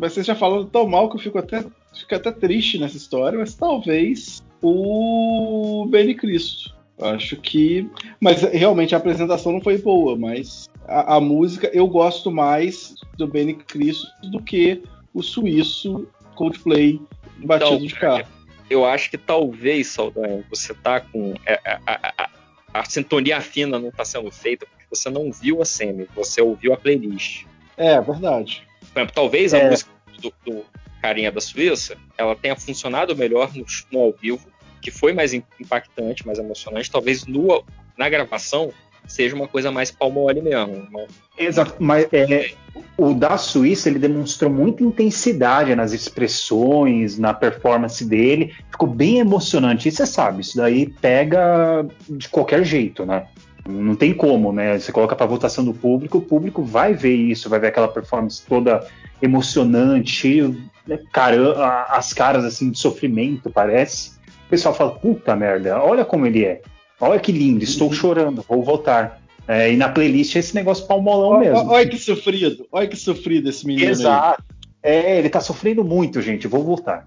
mas você já falando tão mal que eu fico até, fico até triste nessa história, mas talvez o Benny Cristo. Acho que. Mas realmente a apresentação não foi boa, mas a, a música eu gosto mais do Benny Cristo do que o suíço Coldplay batido então, de carro. Eu acho que talvez, Saldanha, você tá com. É, a, a, a, a sintonia fina não está sendo feita porque você não viu a semi, você ouviu a playlist. É, verdade. Por exemplo, talvez é. a música do, do, carinha da Suíça, ela tenha funcionado melhor no, no, ao vivo, que foi mais impactante, mais emocionante. Talvez no, na gravação seja uma coisa mais palmole mesmo. Uma... Exato, mas é, o da Suíça ele demonstrou muita intensidade nas expressões, na performance dele, ficou bem emocionante. E você sabe, isso daí pega de qualquer jeito, né? Não tem como, né? Você coloca para votação do público, o público vai ver isso, vai ver aquela performance toda emocionante, né, cara, as caras assim de sofrimento, parece. O pessoal fala, puta merda, olha como ele é. Olha que lindo, estou uhum. chorando, vou voltar. É, e na playlist é esse negócio palmolão olha, mesmo. Olha que sofrido, olha que sofrido esse menino Exato. Aí. É, ele tá sofrendo muito, gente. Vou voltar.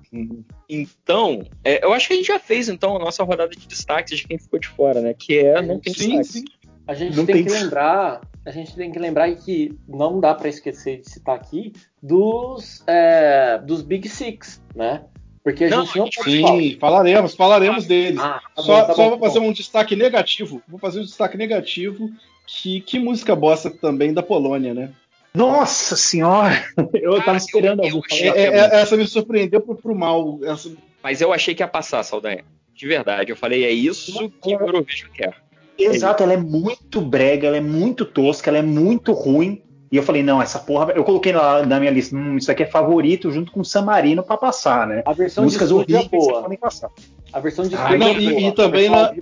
Então, é, eu acho que a gente já fez então a nossa rodada de destaques de quem ficou de fora, né? Que é não tem sim, destaque. Sim. A gente não tem, tem que lembrar, a gente tem que lembrar que não dá para esquecer de citar aqui dos é, dos Big Six, né? Porque a não, gente não Sim, falaremos, falaremos deles. Ah, tá só, bom, tá só bom, vou tá fazer um destaque negativo. Vou fazer um destaque negativo. Que, que música bosta também da Polônia, né? Nossa senhora! Eu Cara, tava esperando eu, algum eu é, é, Essa me surpreendeu pro, pro mal. Essa... Mas eu achei que ia passar, Saldanha. De verdade. Eu falei, é isso que o Eurovision quer. Exato, ela é muito brega, ela é muito tosca, ela é muito ruim. E eu falei, não, essa porra. Eu coloquei na, na minha lista, hum, isso aqui é favorito junto com o San Marino pra passar, né? A versão Músicas de horríveis é boa. podem passar. A versão de ah, não, é e, e, também na,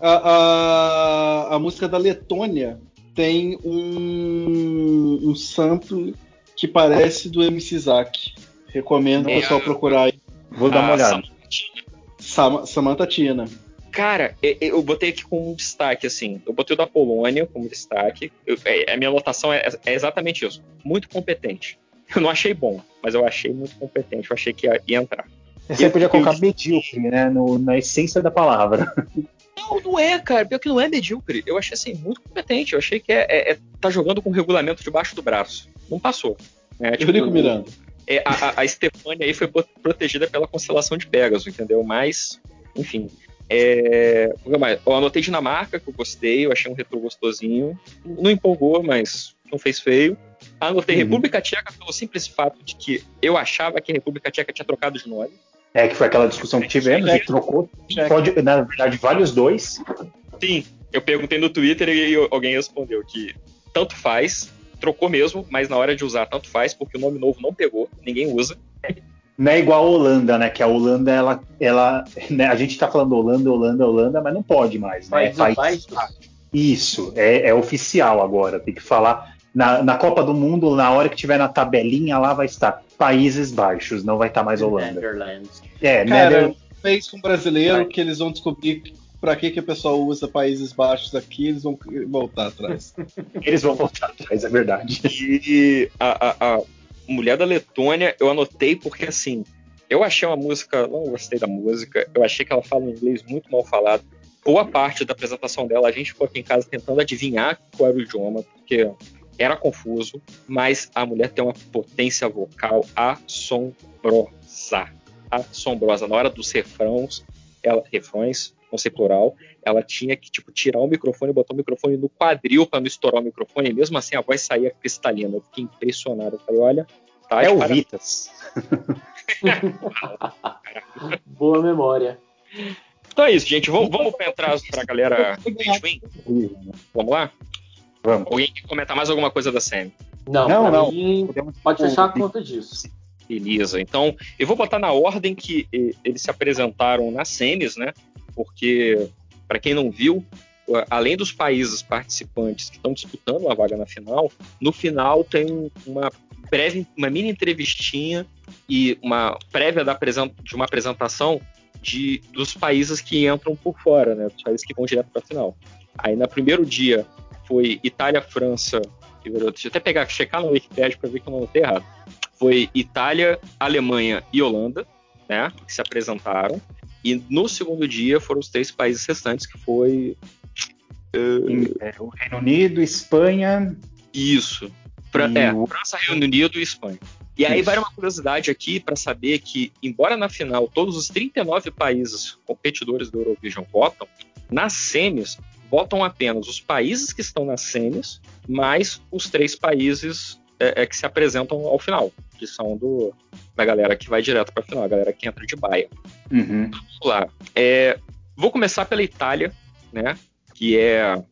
a, a, a música da Letônia tem um, um sample que parece do MC Zack. Recomendo é, o pessoal procurar aí. Vou dar uma olhada. Sam, Samantha Tina. Cara, eu, botei aqui como um destaque, assim. Eu botei o da Polônia como destaque. Eu, é, a minha anotação é, é, exatamente isso. Muito competente. Eu não achei bom, mas eu achei muito competente. Eu achei que ia, ia entrar. Você podia colocar medíocre, né? No, na essência da palavra. Não, não é, cara. Pior que não é medíocre. Eu achei assim, muito competente. Eu achei que é, é, é tá jogando com o regulamento debaixo do braço. Não passou. É, tipo, Eurico Miranda. É, a, a Stefania aí foi protegida pela constelação de Pegasus, entendeu? Mas, enfim. É, eu anotei Dinamarca, que eu gostei, eu achei um retrô gostosinho. Não empolgou, mas não fez feio. Anotei uhum. República Tcheca pelo simples fato de que eu achava que a República Tcheca tinha trocado de nome. É, que foi aquela discussão que tivemos, e trocou, pode, na verdade, vários dois. Sim, eu perguntei no Twitter e alguém respondeu que tanto faz, trocou mesmo, mas na hora de usar tanto faz, porque o nome novo não pegou, ninguém usa. Não é igual a Holanda, né? Que a Holanda, ela. ela né? A gente tá falando Holanda, Holanda, Holanda, mas não pode mais, né? Faz, Isso, é, é oficial agora. Tem que falar na, na, Copa do Mundo, na hora que tiver na tabelinha, lá vai estar Países Baixos, não vai estar mais Holanda. Netherlands. É, Cara, Nether... fez com um brasileiro vai. que eles vão descobrir para que, que a pessoa usa Países Baixos aqui, eles vão voltar atrás. eles vão voltar atrás, é verdade. E a, a, a, mulher da Letônia, eu anotei porque assim, eu achei uma música, não gostei da música, eu achei que ela fala um inglês muito mal falado. Boa parte da apresentação dela, a gente ficou aqui em casa tentando adivinhar qual era o idioma, porque era confuso, mas a mulher tem uma potência vocal assombrosa. Assombrosa. Na hora dos refrãos, ela, refrões, não sei plural, ela tinha que tipo tirar o microfone, botar o microfone no quadril para não estourar o microfone, e mesmo assim a voz saía cristalina. Eu fiquei impressionado. Eu falei, olha, tá É o para... Vitas. Boa memória. Então é isso, gente. Vamos, vamos entrar pra galera Vamos lá? Vamos. Alguém quer comentar mais alguma coisa da SEMI? Não, não. não. Mim, pode fechar a conta disso. Beleza. Então, eu vou botar na ordem que eles se apresentaram nas semis, né? Porque, para quem não viu, além dos países participantes que estão disputando a vaga na final, no final tem uma breve, uma mini entrevistinha e uma prévia da, de uma apresentação de, dos países que entram por fora, né? Dos países que vão direto para a final. Aí, no primeiro dia, foi Itália, França. Deixa eu até pegar, checar no Wikipedia para ver que eu não estou errado foi Itália, Alemanha e Holanda, né, que se apresentaram. E no segundo dia foram os três países restantes, que foi. Uh... o Reino Unido, Espanha. Isso. Fra é, o... França, Reino Unido e Espanha. E aí vai uma curiosidade aqui para saber que, embora na final todos os 39 países competidores do Eurovision votam, nas semis votam apenas os países que estão nas semis, mais os três países é, é, que se apresentam ao final, que são do, da galera que vai direto para a final, a galera que entra de baia. Uhum. Vamos lá. É, vou começar pela Itália, né? Que é.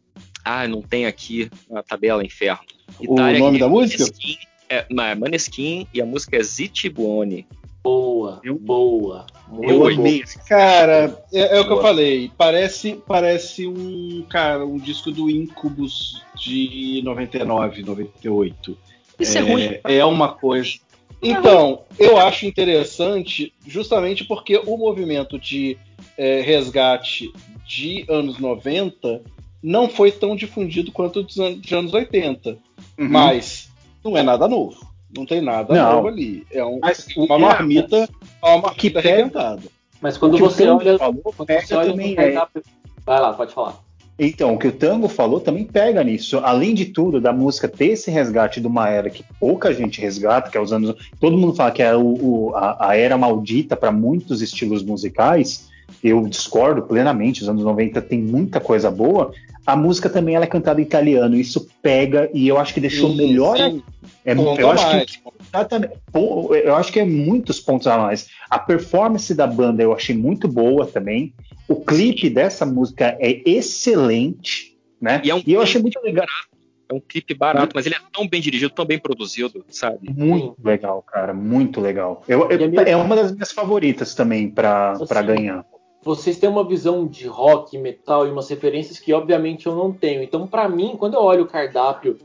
Ah, não tem aqui na tabela Inferno. Itália, o nome da música? Maneskin, é, não, é Maneskin e a música é Zitibone. Boa, eu, boa. Eu amei. Cara, é, é o que eu falei. Parece, parece um cara, um disco do Incubus de 99, 98. Isso é, é ruim. É uma coisa. Então, eu acho interessante justamente porque o movimento de é, resgate de anos 90 não foi tão difundido quanto o de anos 80. Uhum. Mas não é nada novo. Não tem nada não. novo ali. É um, mas, uma marmita, é uma marmita arrebentada. Mas quando você olha, falou, quando você olha também é... Vai lá, pode falar. Então, o que o Tango falou também pega nisso. Além de tudo, da música ter esse resgate de uma era que pouca gente resgata, que é os anos. Todo mundo fala que é o, o a, a, era maldita para muitos estilos musicais. Eu discordo plenamente. Os anos 90 tem muita coisa boa. A música também ela é cantada em italiano. Isso pega e eu acho que deixou sim, melhor. Sim. É, eu acho que eu acho que é muitos pontos a mais. A performance da banda eu achei muito boa também. O clipe dessa música é excelente, né? E, é um e eu achei muito legal. É um clipe barato, mas ele é tão bem dirigido, tão bem produzido, sabe? Muito legal, cara, muito legal. Eu, eu. É uma das minhas favoritas também para ganhar. Vocês têm uma visão de rock, metal e umas referências que obviamente eu não tenho. Então, para mim, quando eu olho o cardápio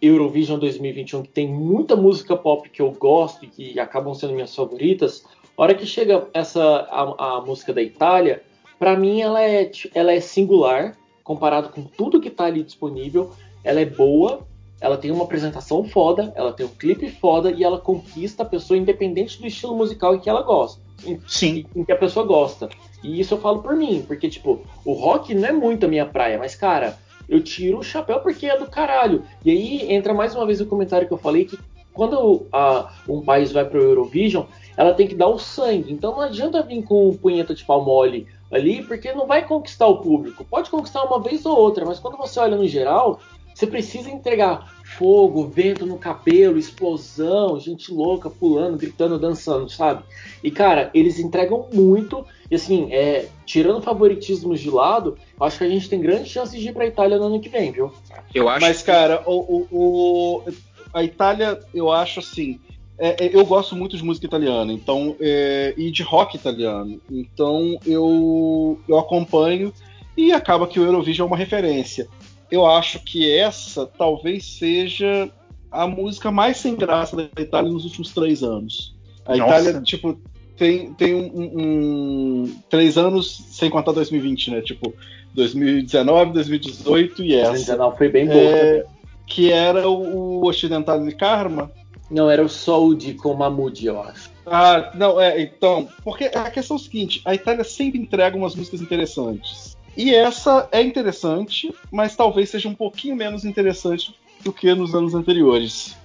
Eurovision 2021, que tem muita música pop que eu gosto e que acabam sendo minhas favoritas, a hora que chega essa a, a música da Itália, para mim ela é, ela é singular comparado com tudo que está ali disponível. Ela é boa, ela tem uma apresentação foda, ela tem um clipe foda e ela conquista a pessoa independente do estilo musical em que ela gosta. Em, Sim. Em que a pessoa gosta. E isso eu falo por mim, porque, tipo, o rock não é muito a minha praia, mas, cara, eu tiro o chapéu porque é do caralho. E aí entra mais uma vez o comentário que eu falei que quando a, um país vai pro Eurovision, ela tem que dar o sangue. Então não adianta vir com punheta de pau mole ali, porque não vai conquistar o público. Pode conquistar uma vez ou outra, mas quando você olha no geral, você precisa entregar fogo, vento no cabelo, explosão, gente louca pulando, gritando, dançando, sabe? E cara, eles entregam muito. E assim, é, tirando favoritismos de lado, acho que a gente tem grandes chances de ir pra Itália no ano que vem, viu? Eu acho. Mas, cara, o, o, o a Itália, eu acho assim é, é, eu gosto muito de música italiana, então é, e de rock italiano. Então eu, eu acompanho e acaba que o Eurovision é uma referência. Eu acho que essa talvez seja a música mais sem graça da Itália nos últimos três anos. A Nossa. Itália, tipo, tem, tem um, um, três anos sem contar 2020, né? Tipo, 2019, 2018 e essa. 2019 foi bem boa. É, que era o, o Ocidental de Karma, não, era o Sold com Mahmoud, eu acho. Ah, não, é, então. Porque a questão é o seguinte: a Itália sempre entrega umas músicas interessantes. E essa é interessante, mas talvez seja um pouquinho menos interessante do que nos anos anteriores.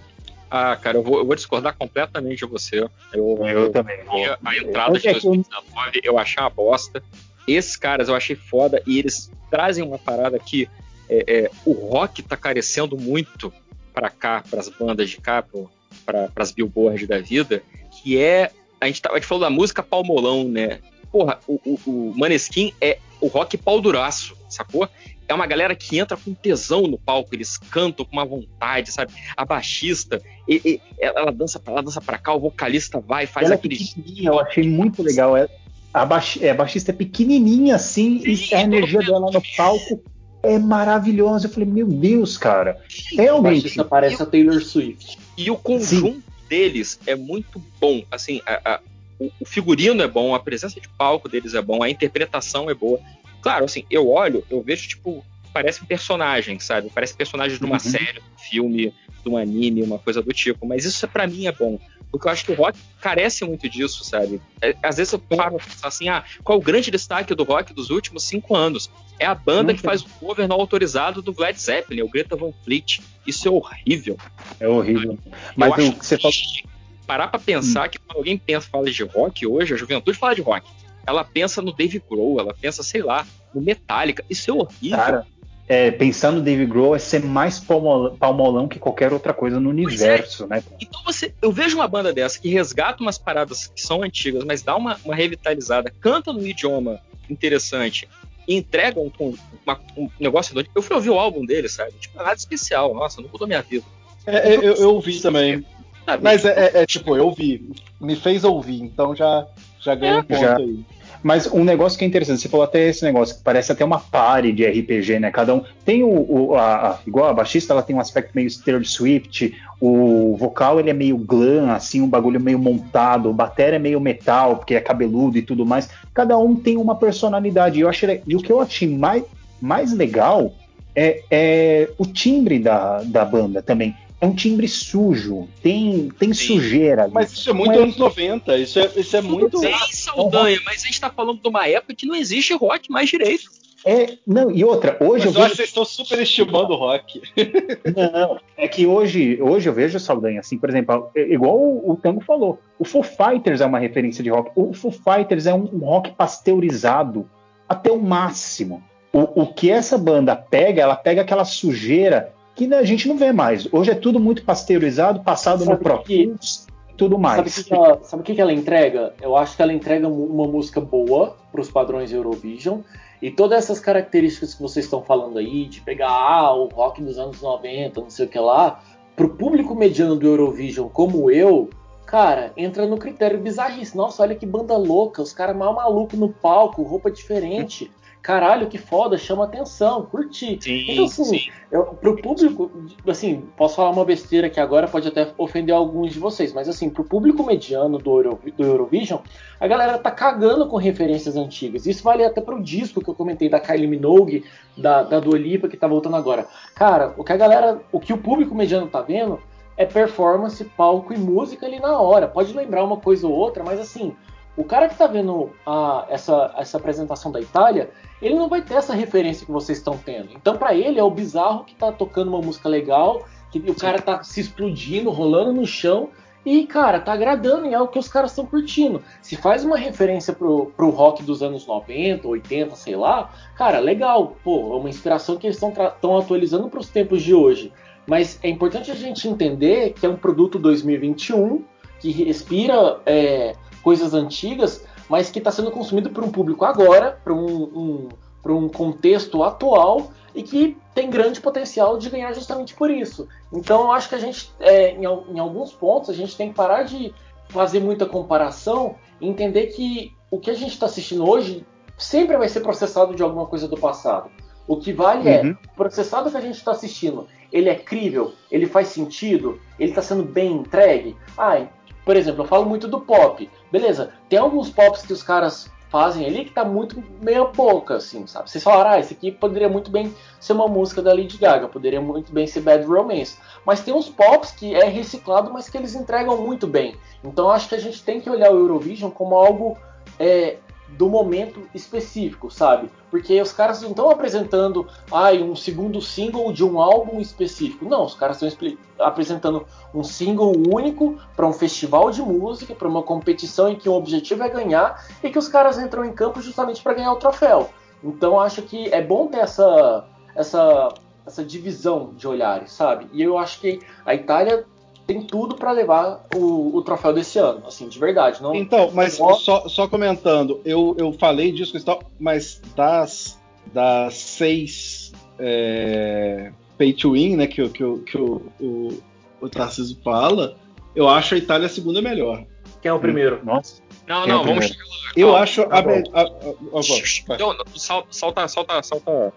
Ah, cara, eu vou, eu vou discordar completamente de você. Eu, eu, eu também. A entrada de 2019 eu achei uma bosta. Esses caras eu achei foda e eles trazem uma parada que é, é, o rock tá carecendo muito para cá, para as bandas de cá, pro, para as billboards da vida, que é. A gente, tá, a gente falou da música Palmolão, né? porra, o, o, o Maneskin é o rock pau duraço, sacou? é uma galera que entra com tesão no palco, eles cantam com uma vontade, sabe? A baixista, e, e, ela dança pra lá, dança pra cá, o vocalista vai, faz ela é aquele. É eu achei muito legal. É, a, baix, é, a baixista é pequenininha assim, Sim, e a energia dela no palco é maravilhosa. Eu falei, meu Deus, cara. Realmente. parece a Taylor Swift. E o conjunto Sim. deles é muito bom. Assim, a, a, o, o figurino é bom, a presença de palco deles é bom, a interpretação é boa. Claro, assim, eu olho, eu vejo, tipo, parece um personagem, sabe? Parece personagem de uma uhum. série, um filme, de um anime, uma coisa do tipo. Mas isso para mim é bom. Porque eu acho que o rock carece muito disso, sabe? É, às vezes eu paro pra pensar assim, ah, qual o grande destaque do rock dos últimos cinco anos? É a banda uhum. que faz o cover não autorizado do Led Zeppelin, o Greta Van Fleet. Isso é horrível. É horrível. Mas acho que você fala... parar pra pensar hum. que quando alguém pensa fala de rock hoje, a juventude fala de rock ela pensa no Dave Grohl, ela pensa, sei lá, no Metallica. Isso é horrível. Cara, é, pensar no Dave Grohl é ser mais palmolão, palmolão que qualquer outra coisa no é. universo, é. né? Então você, eu vejo uma banda dessa que resgata umas paradas que são antigas, mas dá uma, uma revitalizada, canta no idioma interessante e entrega um, uma, um negócio. Eu fui ouvir o álbum dele, sabe? Tipo, nada especial. Nossa, não mudou minha vida. É, eu, eu ouvi também. Mas é, é, é, tipo, eu ouvi. Me fez ouvir, então já, já ganhei um ponto já. aí. Mas um negócio que é interessante, você falou até esse negócio, que parece até uma party de RPG, né? Cada um. Tem o. o a, a, igual a baixista, ela tem um aspecto meio Taylor Swift, o vocal ele é meio glam, assim, um bagulho meio montado, o bateria é meio metal, porque é cabeludo e tudo mais. Cada um tem uma personalidade. E, eu achei, e o que eu achei mais, mais legal é, é o timbre da, da banda também é um timbre sujo, tem, tem sujeira. Mas isso é muito é... anos 90, isso é, isso é muito. Sim, Saldanha, mas a gente tá falando de uma época que não existe rock mais direito. É, não, e outra, hoje Mas eu, eu vejo... acho que vocês estão superestimando o rock. Não, é que hoje, hoje eu vejo Saldanha, assim, por exemplo, é, igual o, o Tango falou, o Foo Fighters é uma referência de rock. O Foo Fighters é um, um rock pasteurizado até o máximo. O, o que essa banda pega, ela pega aquela sujeira que a gente não vê mais. Hoje é tudo muito pasteurizado, passado sabe no Pro tudo mais. Sabe o que, ela, sabe que, ela entrega? Eu acho que ela entrega uma música boa para os padrões Eurovision. E todas essas características que vocês estão falando aí, de pegar ah, o rock dos anos 90, não sei o que lá, pro público mediano do Eurovision como eu, cara, entra no critério bizarrice. Nossa, olha que banda louca, os caras mal maluco no palco, roupa diferente caralho, que foda, chama atenção, curti. Sim, então, assim, sim. Eu, pro público, assim, posso falar uma besteira que agora pode até ofender alguns de vocês, mas assim, pro público mediano do, Euro, do Eurovision, a galera tá cagando com referências antigas. Isso vale até pro disco que eu comentei da Kylie Minogue, da, da Dua Lipa, que tá voltando agora. Cara, o que a galera, o que o público mediano tá vendo é performance, palco e música ali na hora. Pode lembrar uma coisa ou outra, mas assim, o cara que está vendo a, essa, essa apresentação da Itália, ele não vai ter essa referência que vocês estão tendo. Então, para ele, é o bizarro que está tocando uma música legal, que o cara está se explodindo, rolando no chão, e, cara, tá agradando e é o que os caras estão curtindo. Se faz uma referência pro, pro rock dos anos 90, 80, sei lá, cara, legal. Pô, é uma inspiração que eles estão atualizando para os tempos de hoje. Mas é importante a gente entender que é um produto 2021 que respira é, coisas antigas, mas que está sendo consumido por um público agora, para um, um, um contexto atual e que tem grande potencial de ganhar justamente por isso. Então eu acho que a gente, é, em, em, alguns pontos, a gente tem que parar de fazer muita comparação e entender que o que a gente está assistindo hoje sempre vai ser processado de alguma coisa do passado. O que vale é, uhum. é, o processado que a gente está assistindo, ele é crível, ele faz sentido, ele está sendo bem entregue. Ah, por exemplo, eu falo muito do pop. Beleza, tem alguns pops que os caras fazem ali que tá muito meia boca, assim, sabe? Vocês falaram, ah, esse aqui poderia muito bem ser uma música da Lady Gaga, poderia muito bem ser Bad Romance. Mas tem uns pops que é reciclado, mas que eles entregam muito bem. Então acho que a gente tem que olhar o Eurovision como algo é, do momento específico, sabe? Porque os caras não estão apresentando ai, um segundo single de um álbum específico. Não, os caras estão apresentando um single único para um festival de música, para uma competição em que o objetivo é ganhar e que os caras entram em campo justamente para ganhar o troféu. Então acho que é bom ter essa, essa, essa divisão de olhares, sabe? E eu acho que a Itália tem tudo para levar o, o, troféu desse ano, assim, de verdade. Não, então, mas só, só comentando, eu, eu falei disso, mas das, das seis é, pay to win, né, que, que, que, que o, o, o Tarcísio fala, eu acho a Itália a segunda melhor. Quem é o primeiro? Nossa. Não, Quem não, é vamos chegar lá. Eu acho tá a, a, a, a, Não, salta, salta, salta.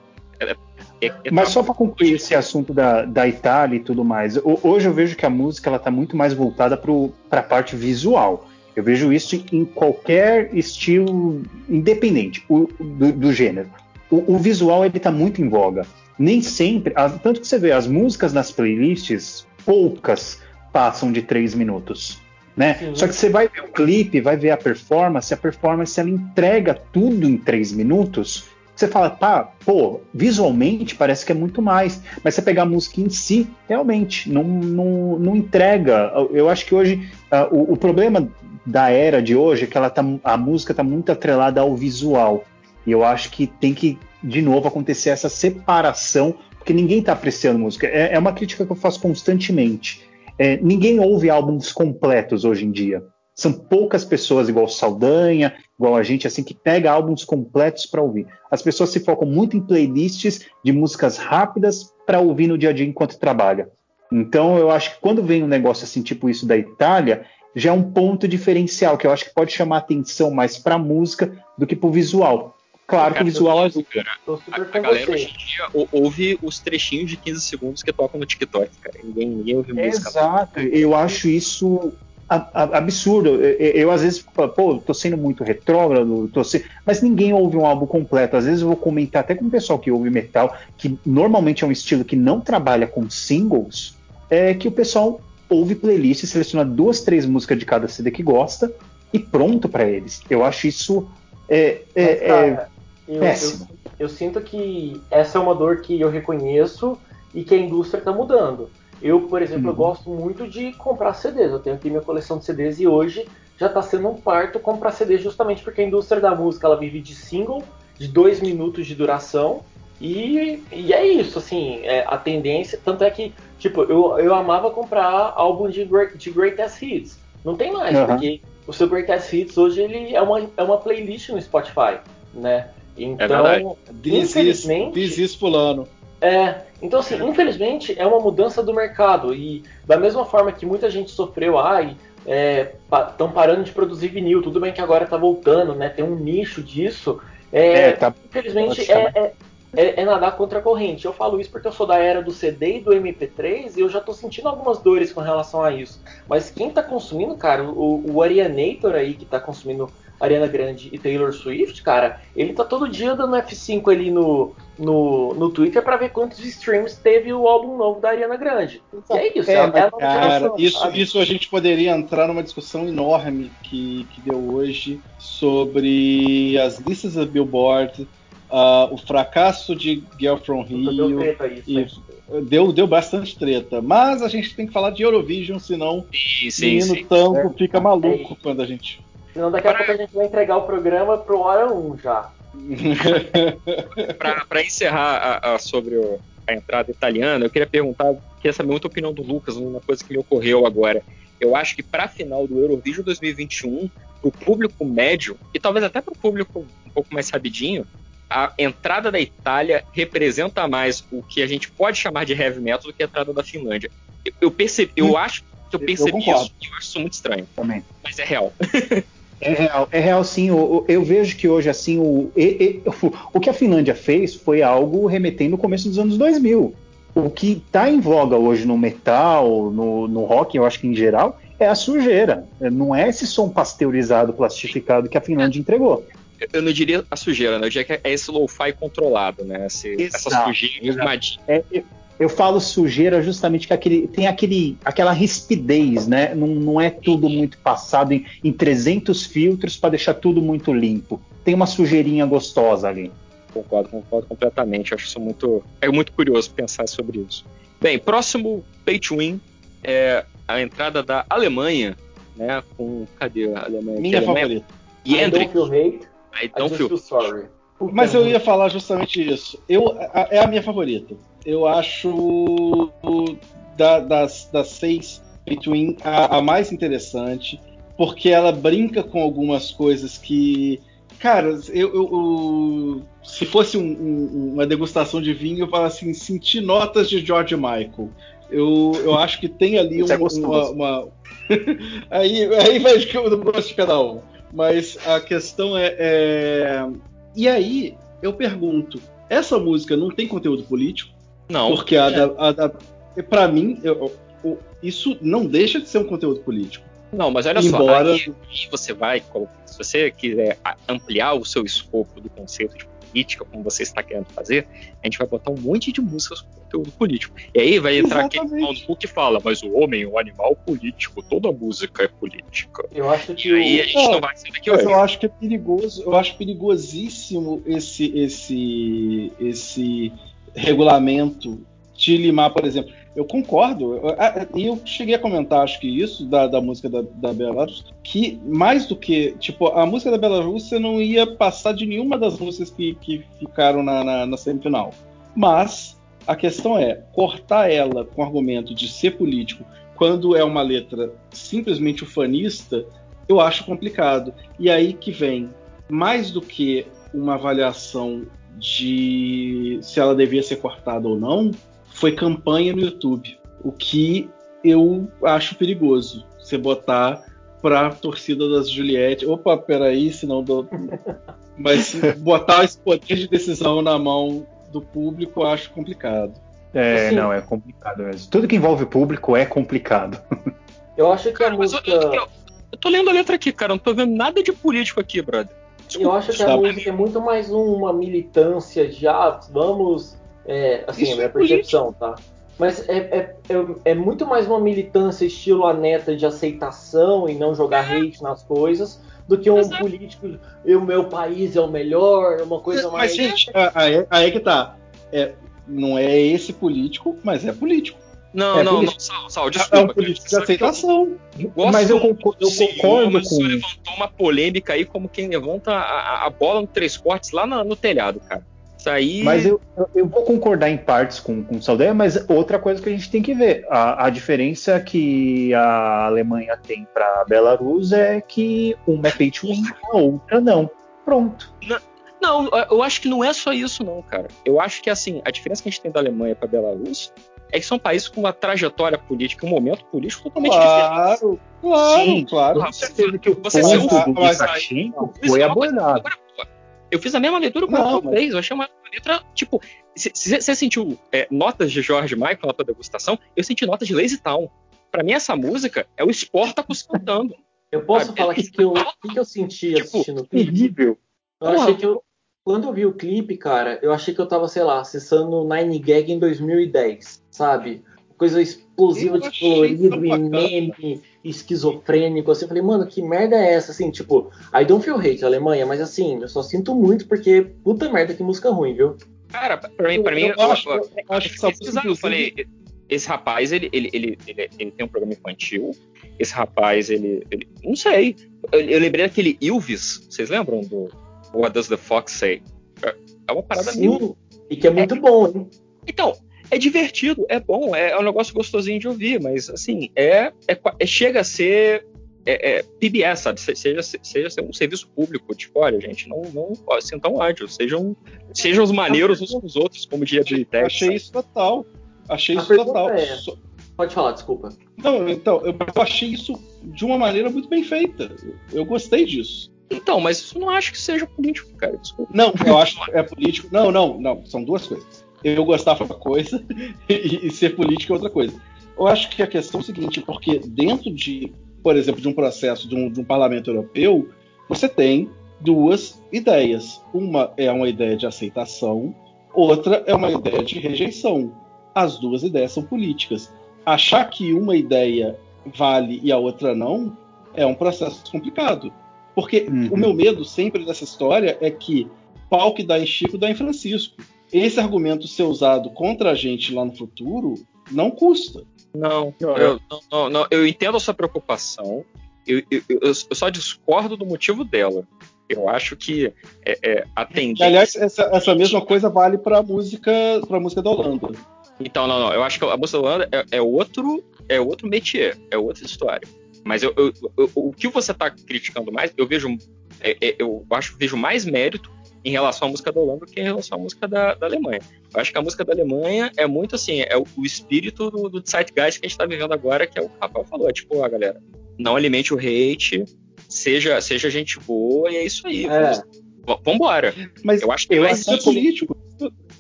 Mas só para concluir esse assunto da, da Itália e tudo mais, hoje eu vejo que a música ela tá muito mais voltada para a parte visual. Eu vejo isso em qualquer estilo independente o, do, do, gênero. O, o, visual ele tá muito em voga. Nem sempre, tanto que você vê as músicas nas playlists, poucas passam de três minutos. Né? Só que você vai ver o clipe, vai ver a performance, a performance ela entrega tudo em três minutos. Você fala, tá, pô, visualmente parece que é muito mais, mas você pegar a música em si, realmente não, não, não entrega. Eu acho que hoje uh, o, o, problema da era de hoje é que ela tá, a música está muito atrelada ao visual. E eu acho que tem que, de novo, acontecer essa separação, porque ninguém está apreciando música. É, é uma crítica que eu faço constantemente. É, ninguém ouve álbuns completos hoje em dia. São poucas pessoas, igual Saldanha, igual a gente, assim, que pega álbuns completos para ouvir. As pessoas se focam muito em playlists de músicas rápidas para ouvir no dia a dia enquanto trabalha. Então, eu acho que quando vem um negócio assim, tipo isso da Itália, já é um ponto diferencial que eu acho que pode chamar atenção mais para a música do que para o visual. Claro que o visual ajuda. A, a galera hoje em dia ouve os trechinhos de 15 segundos que tocam no TikTok, cara. Ninguém, ninguém ouve música. Exato, eu acho isso absurdo. Eu, eu, às vezes, pô, tô sendo muito retrógrado, tô sendo... mas ninguém ouve um álbum completo. Às vezes eu vou comentar até com o pessoal que ouve metal, que normalmente é um estilo que não trabalha com singles, é que o pessoal ouve playlist, seleciona duas, três músicas de cada CD que gosta e pronto para eles. Eu acho isso é, é, mas, cara, eu, eu, eu, sinto que essa é uma dor que eu reconheço e que a indústria está mudando. Eu, por exemplo, uhum. eu gosto muito de comprar CDs. Eu tenho aqui minha coleção de CDs e hoje já está sendo um parto comprar CDs justamente porque a indústria da música ela vive de single, de dois minutos de duração e, e é isso, assim, é, a tendência, tanto é que, tipo, eu, eu amava comprar álbum de, de Greatest Hits. Não tem mais, uhum. porque o seu Greatest Hits hoje ele é uma, é uma playlist no Spotify, né? Então, é infelizmente. Diz isso fulano. É, então assim, infelizmente é uma mudança do mercado e da mesma forma que muita gente sofreu, ai, estão é, parando de produzir vinil, tudo bem que agora está voltando, né? Tem um nicho disso. É, é tá, infelizmente é, é, é, é, nadar contra a corrente. Eu falo isso porque eu sou da era do CD e do MP3 e eu já estou sentindo algumas dores com relação a isso. Mas quem está consumindo, cara, o, o Arianator aí que está consumindo Ariana Grande e Taylor Swift, cara, ele tá todo dia dando F5 ali no, no, no Twitter para ver quantos streams teve o álbum novo da Ariana Grande. Então, e é isso, é, é, é cara, isso, isso a gente poderia entrar numa discussão enorme que, que deu hoje sobre as listas da Billboard, uh, o fracasso de Girl From Rio. Deu, isso, e, deu, deu bastante treta. Mas a gente tem que falar de Eurovision, senão sim, sim, menino sim. tanto é, fica maluco é. quando a gente Senão daqui a pouco a gente vai entregar o programa pro hora 1 já. para encerrar a, a, sobre o, a entrada italiana, eu queria perguntar, queria saber muita opinião do Lucas, uma coisa que me ocorreu agora. Eu acho que para a final do Eurovision 2021, para o público médio, e talvez até para o público um pouco mais sabidinho, a entrada da Itália representa mais o que a gente pode chamar de heavy metal do que a entrada da Finlândia. Eu, eu percebi, eu acho que eu percebi eu isso e eu acho isso muito estranho. Também. Mas é real. É real, é real sim. Eu, eu vejo que hoje, assim, o, e, e, o que a Finlândia fez foi algo remetendo no começo dos anos 2000. O que está em voga hoje no metal, no, no rock, eu acho que em geral, é a sujeira. Não é esse som pasteurizado, plastificado que a Finlândia entregou. Eu não diria a sujeira, né? Eu diria que é esse lo-fi controlado, né? Esse, essa sujeira É, eu falo sujeira justamente que aquele, tem aquele, aquela rispidez, né? Não, não é tudo muito passado em, em 300 filtros para deixar tudo muito limpo. Tem uma sujeirinha gostosa ali. Concordo, concordo completamente. Acho isso muito. É muito curioso pensar sobre isso. Bem, próximo pay to win é a entrada da Alemanha, né? Com. Cadê a Alemanha? Minha favorita. E Hendrik. I don't feel sorry. Mas eu ia falar justamente isso. Eu, a, é a minha favorita eu acho da, das, das seis Between a, a mais interessante, porque ela brinca com algumas coisas que. Cara, eu, eu, eu se fosse um, um, uma degustação de vinho, eu falo assim, sentir notas de George Michael. Eu, eu acho que tem ali um, é uma. uma... aí, aí vai que eu não gosto de cada um. Mas a questão é, é. E aí, eu pergunto: essa música não tem conteúdo político? Não. Porque a, é. da, a da. Pra mim, eu, eu, isso não deixa de ser um conteúdo político. Não, mas olha Embora... só, aí, aí você vai, se você quiser ampliar o seu escopo do conceito de política, como você está querendo fazer, a gente vai botar um monte de músicas com conteúdo político. E aí vai entrar Exatamente. aquele que fala, mas o homem é um animal político, toda música é política. Eu acho que e aí a gente não, não vai ser daqui hoje. Eu acho que é perigoso, eu acho perigosíssimo esse esse esse regulamento de limar, por exemplo. Eu concordo. E eu, eu, cheguei a comentar, acho que isso, da, da música da, da Belarus, que mais do que. Tipo, a música da Belarus não ia passar de nenhuma das músicas que, que ficaram na, na, na semifinal. Mas a questão é, cortar ela com argumento de ser político quando é uma letra simplesmente ufanista, eu acho complicado. E aí que vem, mais do que uma avaliação de se ela devia ser cortada ou não, foi campanha no YouTube. O que eu acho perigoso. Você botar pra torcida das Juliette. Opa, peraí, senão dou. Mas botar esse poder de decisão na mão do público eu acho complicado. É, assim, não, é complicado mesmo. Tudo que envolve público é complicado. Eu acho que a música. Eu, eu, eu, tô lendo a letra aqui, cara. Não tô vendo nada de político aqui, brother. Desculpa, eu acho que a música é muito mais uma militância de ah, vamos é, assim, Isso a minha é percepção, tá? Mas é, é, é, é, muito mais uma militância estilo a neta de aceitação e não jogar é. hate nas coisas do que um Exato. político, o meu país é o melhor, uma coisa mais. Mas, gente, aí, aí que tá. É, não é esse político, mas é político. Não, é não, político. não, Sal, Sal, desculpa. É um político de aceitação. Eu mas eu concordo, eu concordo com. levantou uma polêmica aí como quem levanta a, a bola no três cortes lá no, no telhado, cara. Isso aí. Mas eu, eu vou concordar em partes com, com o Saldanha, mas outra coisa que a gente tem que ver: a, a diferença que a Alemanha tem para Belarus é que uma é pay to win, a outra não. Pronto. Não, não, eu acho que não é só isso, não, cara. Eu acho que assim, a diferença que a gente tem da Alemanha para Belarus é que são países com uma trajetória política, um momento político totalmente claro, diferente. Claro, Sim, claro. Você teve que o você ponto do Lukashenko foi abordado. Eu fiz a mesma leitura com o mas... Eu achei uma letra, tipo, você sentiu é, notas de George Michael na tua degustação? Eu senti notas de Lazy Town. Pra mim, essa música é o Sportacus cantando. Eu posso falar o que, eu, que, que eu senti tipo, assistindo o clipe? Terrível. Eu achei que eu, quando eu vi o clipe, cara, eu achei que eu tava, sei lá, acessando Nine Gag em 2010, sabe? Coisa explosiva de colorido e meme esquizofrênico, assim, eu falei, mano, que merda é essa, assim, tipo, I don't feel hate Alemanha, mas assim, eu só sinto muito porque, puta merda, que música ruim, viu? Cara, pra mim, pra mim, eu, eu, acho, eu, eu acho que pesquisar, eu falei, esse rapaz, ele, ele, ele, ele, ele tem um programa infantil, esse rapaz, ele, ele não sei, eu, eu lembrei daquele Ilvis, vocês lembram do What Does the Fox Say? É uma parada Sim, mil. e que é muito é, bom, hein? Então, é divertido, é bom, é, é, um negócio gostosinho de ouvir, mas assim, é, é, é chega a ser é, é PBS, sabe? Seja, seja um serviço público, tipo, olha, gente, não, não sintam ódio, sejam, sejam os maneiros uns com os outros, como dia de teste. Achei isso total. Achei a isso total. É... Pode falar, desculpa. Não, então, eu achei isso de uma maneira muito bem feita. Eu gostei disso. Então, mas isso não acho que seja político, cara. Desculpa. Não, eu acho que é político. Não, não, não. São duas coisas eu gostava uma coisa e, e ser político é outra coisa. Eu acho que a questão é o seguinte, porque dentro de, por exemplo, de um processo de um, de um parlamento europeu, você tem duas ideias. Uma é uma ideia de aceitação, outra é uma ideia de rejeição. As duas ideias são políticas. Achar que uma ideia vale e a outra não é um processo complicado. Porque uhum. o meu medo sempre dessa história é que pau que dá em Chico dá em Francisco esse argumento ser usado contra a gente lá no futuro não custa. Não, eu, não, não, eu entendo a sua preocupação. Eu, eu, eu, só discordo do motivo dela. Eu acho que é, é, a tendência. Aliás, essa, essa mesma coisa vale para música, para música da Holanda. Então, não, não. Eu acho que a música da Holanda é, é outro é outro métier, é outra história. Mas eu, eu, eu, o que você está criticando mais, eu vejo, é, é, eu acho que vejo mais mérito em relação à música da Holanda do que em relação à música da, da Alemanha. Eu acho que a música da Alemanha é muito assim, é o, o espírito do, do zeitgeist que a gente está vivendo agora, que é o que o Rafael falou. É tipo, ó, galera, não alimente o hate, seja, seja gente boa, e é isso aí. É. Vamos, vambora. Mas eu acho que eu é acho político.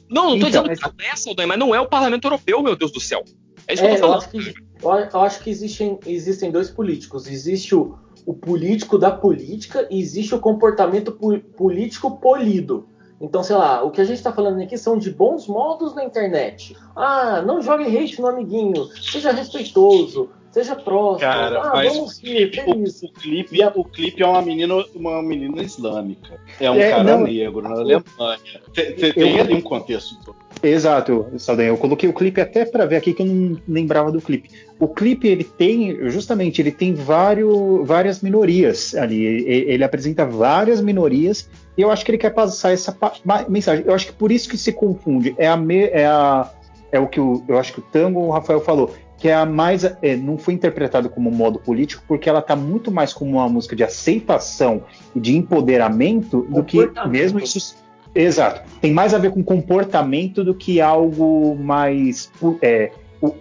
Não, não tô então, dizendo que é, mas não é o Parlamento Europeu, meu Deus do céu. É isso é, que eu tô falando. Eu acho que, existem, existem dois políticos. Existe o, o político da política e existe o comportamento político polido. Então, sei lá, o que a gente está falando aqui são de bons modos na internet. Ah, não jogue hate no amiguinho, seja respeitoso, seja próximo. Cara, ah, mas vamos rir, o, o, clipe, o clipe é uma menina, uma menina islâmica. É um é, cara não, negro na Alemanha. Tem ali um contexto Exato, Saldanha. Eu coloquei o clipe até para ver aqui que eu não lembrava do clipe. O clipe ele tem, justamente, ele tem vários, várias minorias ali. Ele, ele apresenta várias minorias e eu acho que ele quer passar essa mensagem. Eu acho que por isso que se confunde. É, a me, é, a, é o que o, eu acho que o Tango o Rafael falou que é a mais é, não foi interpretado como modo político porque ela está muito mais como uma música de aceitação e de empoderamento do que mesmo isso exato tem mais a ver com comportamento do que algo mais é,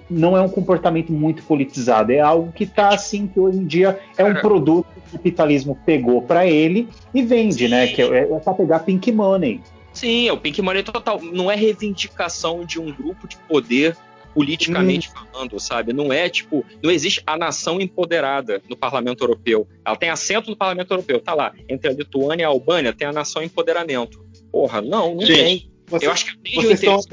não é um comportamento muito politizado é algo que está assim que hoje em dia é um produto que o capitalismo pegou para ele e vende né? Sim. né que é, é para pegar pink money Sim, é o Pink Money total. Não é reivindicação de um grupo de poder politicamente hum. falando, sabe? Não é tipo, não existe a nação empoderada no Parlamento Europeu. Ela tem assento no Parlamento Europeu, tá lá. Entre a Lituânia e a Albânia tem a nação empoderamento. Porra, não, não tem. eu acho que tem um interesse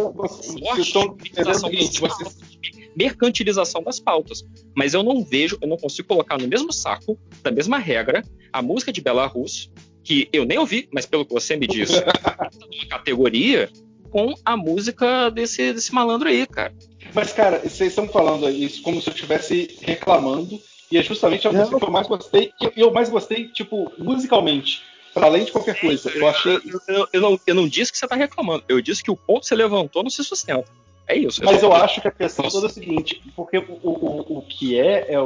mercantilização das pautas. Mas eu não vejo, eu não consigo colocar no mesmo saco, da mesma regra, a música de Belarus, que eu nem ouvi, mas pelo que você me disse, uma categoria, com a música desse, desse malandro aí, cara. Mas, cara, vocês estão falando isso como se eu estivesse reclamando, e é justamente a não. música que eu mais gostei, que eu mais gostei, tipo, musicalmente. Para além de qualquer coisa. Eu achei. Eu, eu, não, eu não disse que você tá reclamando. Eu disse que o ponto que você levantou não se sustenta. É isso. Mas eu acho que a questão toda é a seguinte, porque o, o, o que é, é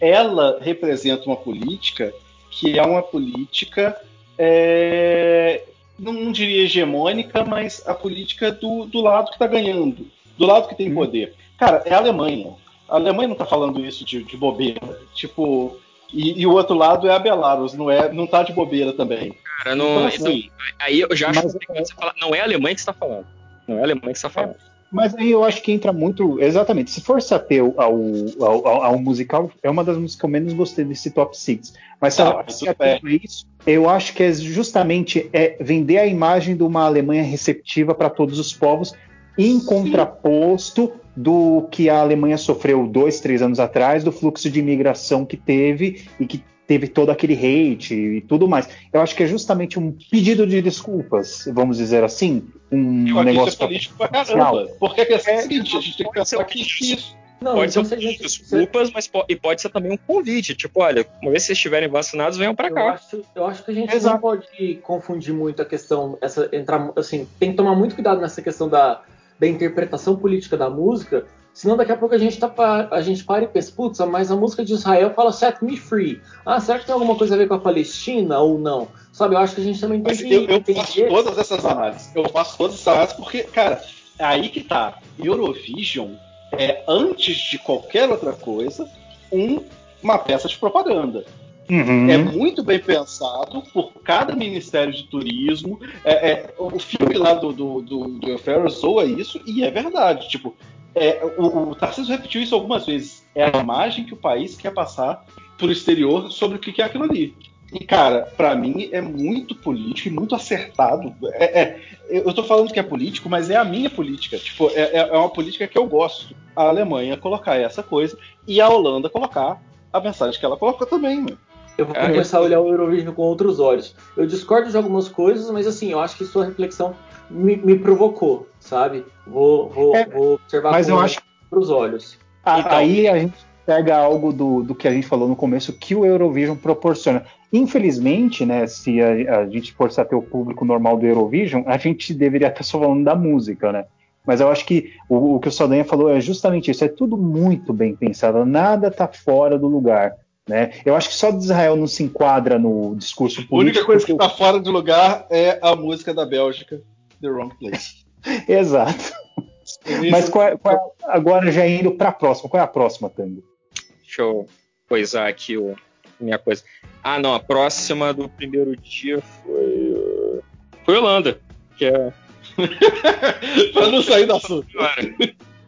ela representa uma política que é uma política é, não, não, diria hegemônica, mas a política do, do lado que está ganhando do lado que tem hum. poder. Cara, é a Alemanha. A Alemanha não tá falando isso de, de bobeira. Tipo, e, e, o outro lado é a Belarus, não é, não tá de bobeira também. Cara, não, então, assim, aí eu já acho mas, que você fala, não é a Alemanha que está falando. Não é a Alemanha que está falando. É, mas aí eu acho que entra muito. Exatamente. Se for saber ao, ao, ao, ao, musical, é uma das músicas que eu menos gostei desse top 6. Mas se, ah, se é isso, eu acho que é justamente é vender a imagem de uma Alemanha receptiva para todos os povos em contraposto do que a Alemanha sofreu dois, três anos atrás, do fluxo de imigração que teve e que teve todo aquele hate e tudo mais. Eu acho que é justamente um pedido de desculpas, vamos dizer assim, um Eu negócio isso é político pra caramba. Porque a questão é, é a seguinte, a gente tem que pensar que isso não, pode então ser um gente, desculpas, mas pode, e pode ser também um convite. Tipo, olha, uma vez que vocês estiverem vacinados, venham para cá. Acho, eu acho que a gente Exato. não pode confundir muito a questão, essa entrar assim, tem que tomar muito cuidado nessa questão da da interpretação política da música, senão daqui a pouco a gente, tá a gente para e pensa, putz, mas a música de Israel fala set me free. Ah, será que tem alguma coisa a ver com a Palestina ou não? Sabe, eu acho que a gente também tem que eu, eu faço todas essas análises. Eu faço todas essas análises porque, cara, é aí que tá. Eurovision é, antes de qualquer outra coisa, um, uma peça de propaganda. Uhum. É muito bem pensado por cada ministério de turismo. É, é o filme lá do, do, do, do Ferro zoa isso e é verdade. Tipo, é, o, o Tarcísio repetiu isso algumas vezes. É a imagem que o país quer passar para o exterior sobre o que é aquilo ali. E, cara, para mim é muito político e muito acertado. É, é, eu tô falando que é político, mas é a minha política. Tipo, é, é, é uma política que eu gosto. A Alemanha colocar essa coisa e a Holanda colocar a mensagem que ela coloca também, mano eu vou é, começar a olhar o Eurovision com outros olhos. Eu discordo de algumas coisas, mas assim, eu acho que sua reflexão me, me provocou, sabe? Vou, vou, é, vou observar mas eu acho os olhos. então, aí a gente pega algo do, do que a gente falou no começo, que o Eurovision proporciona. Infelizmente, né, se a, a gente for saber o público normal do Eurovision, a gente deveria estar só falando da música, né? Mas eu acho que o, o que o Saldanha falou é justamente isso. É tudo muito bem pensado. Nada está fora do lugar. Né? Eu acho que só de Israel não se enquadra no discurso político. A única coisa que está fora de lugar é a música da Bélgica, The Wrong Place. Exato. Mas qual é, qual é, agora já indo para a próxima, qual é a próxima, Tango? Deixa eu coisar aqui o minha coisa. Ah, não, a próxima do primeiro dia foi foi Holanda, que é para não sair do assunto.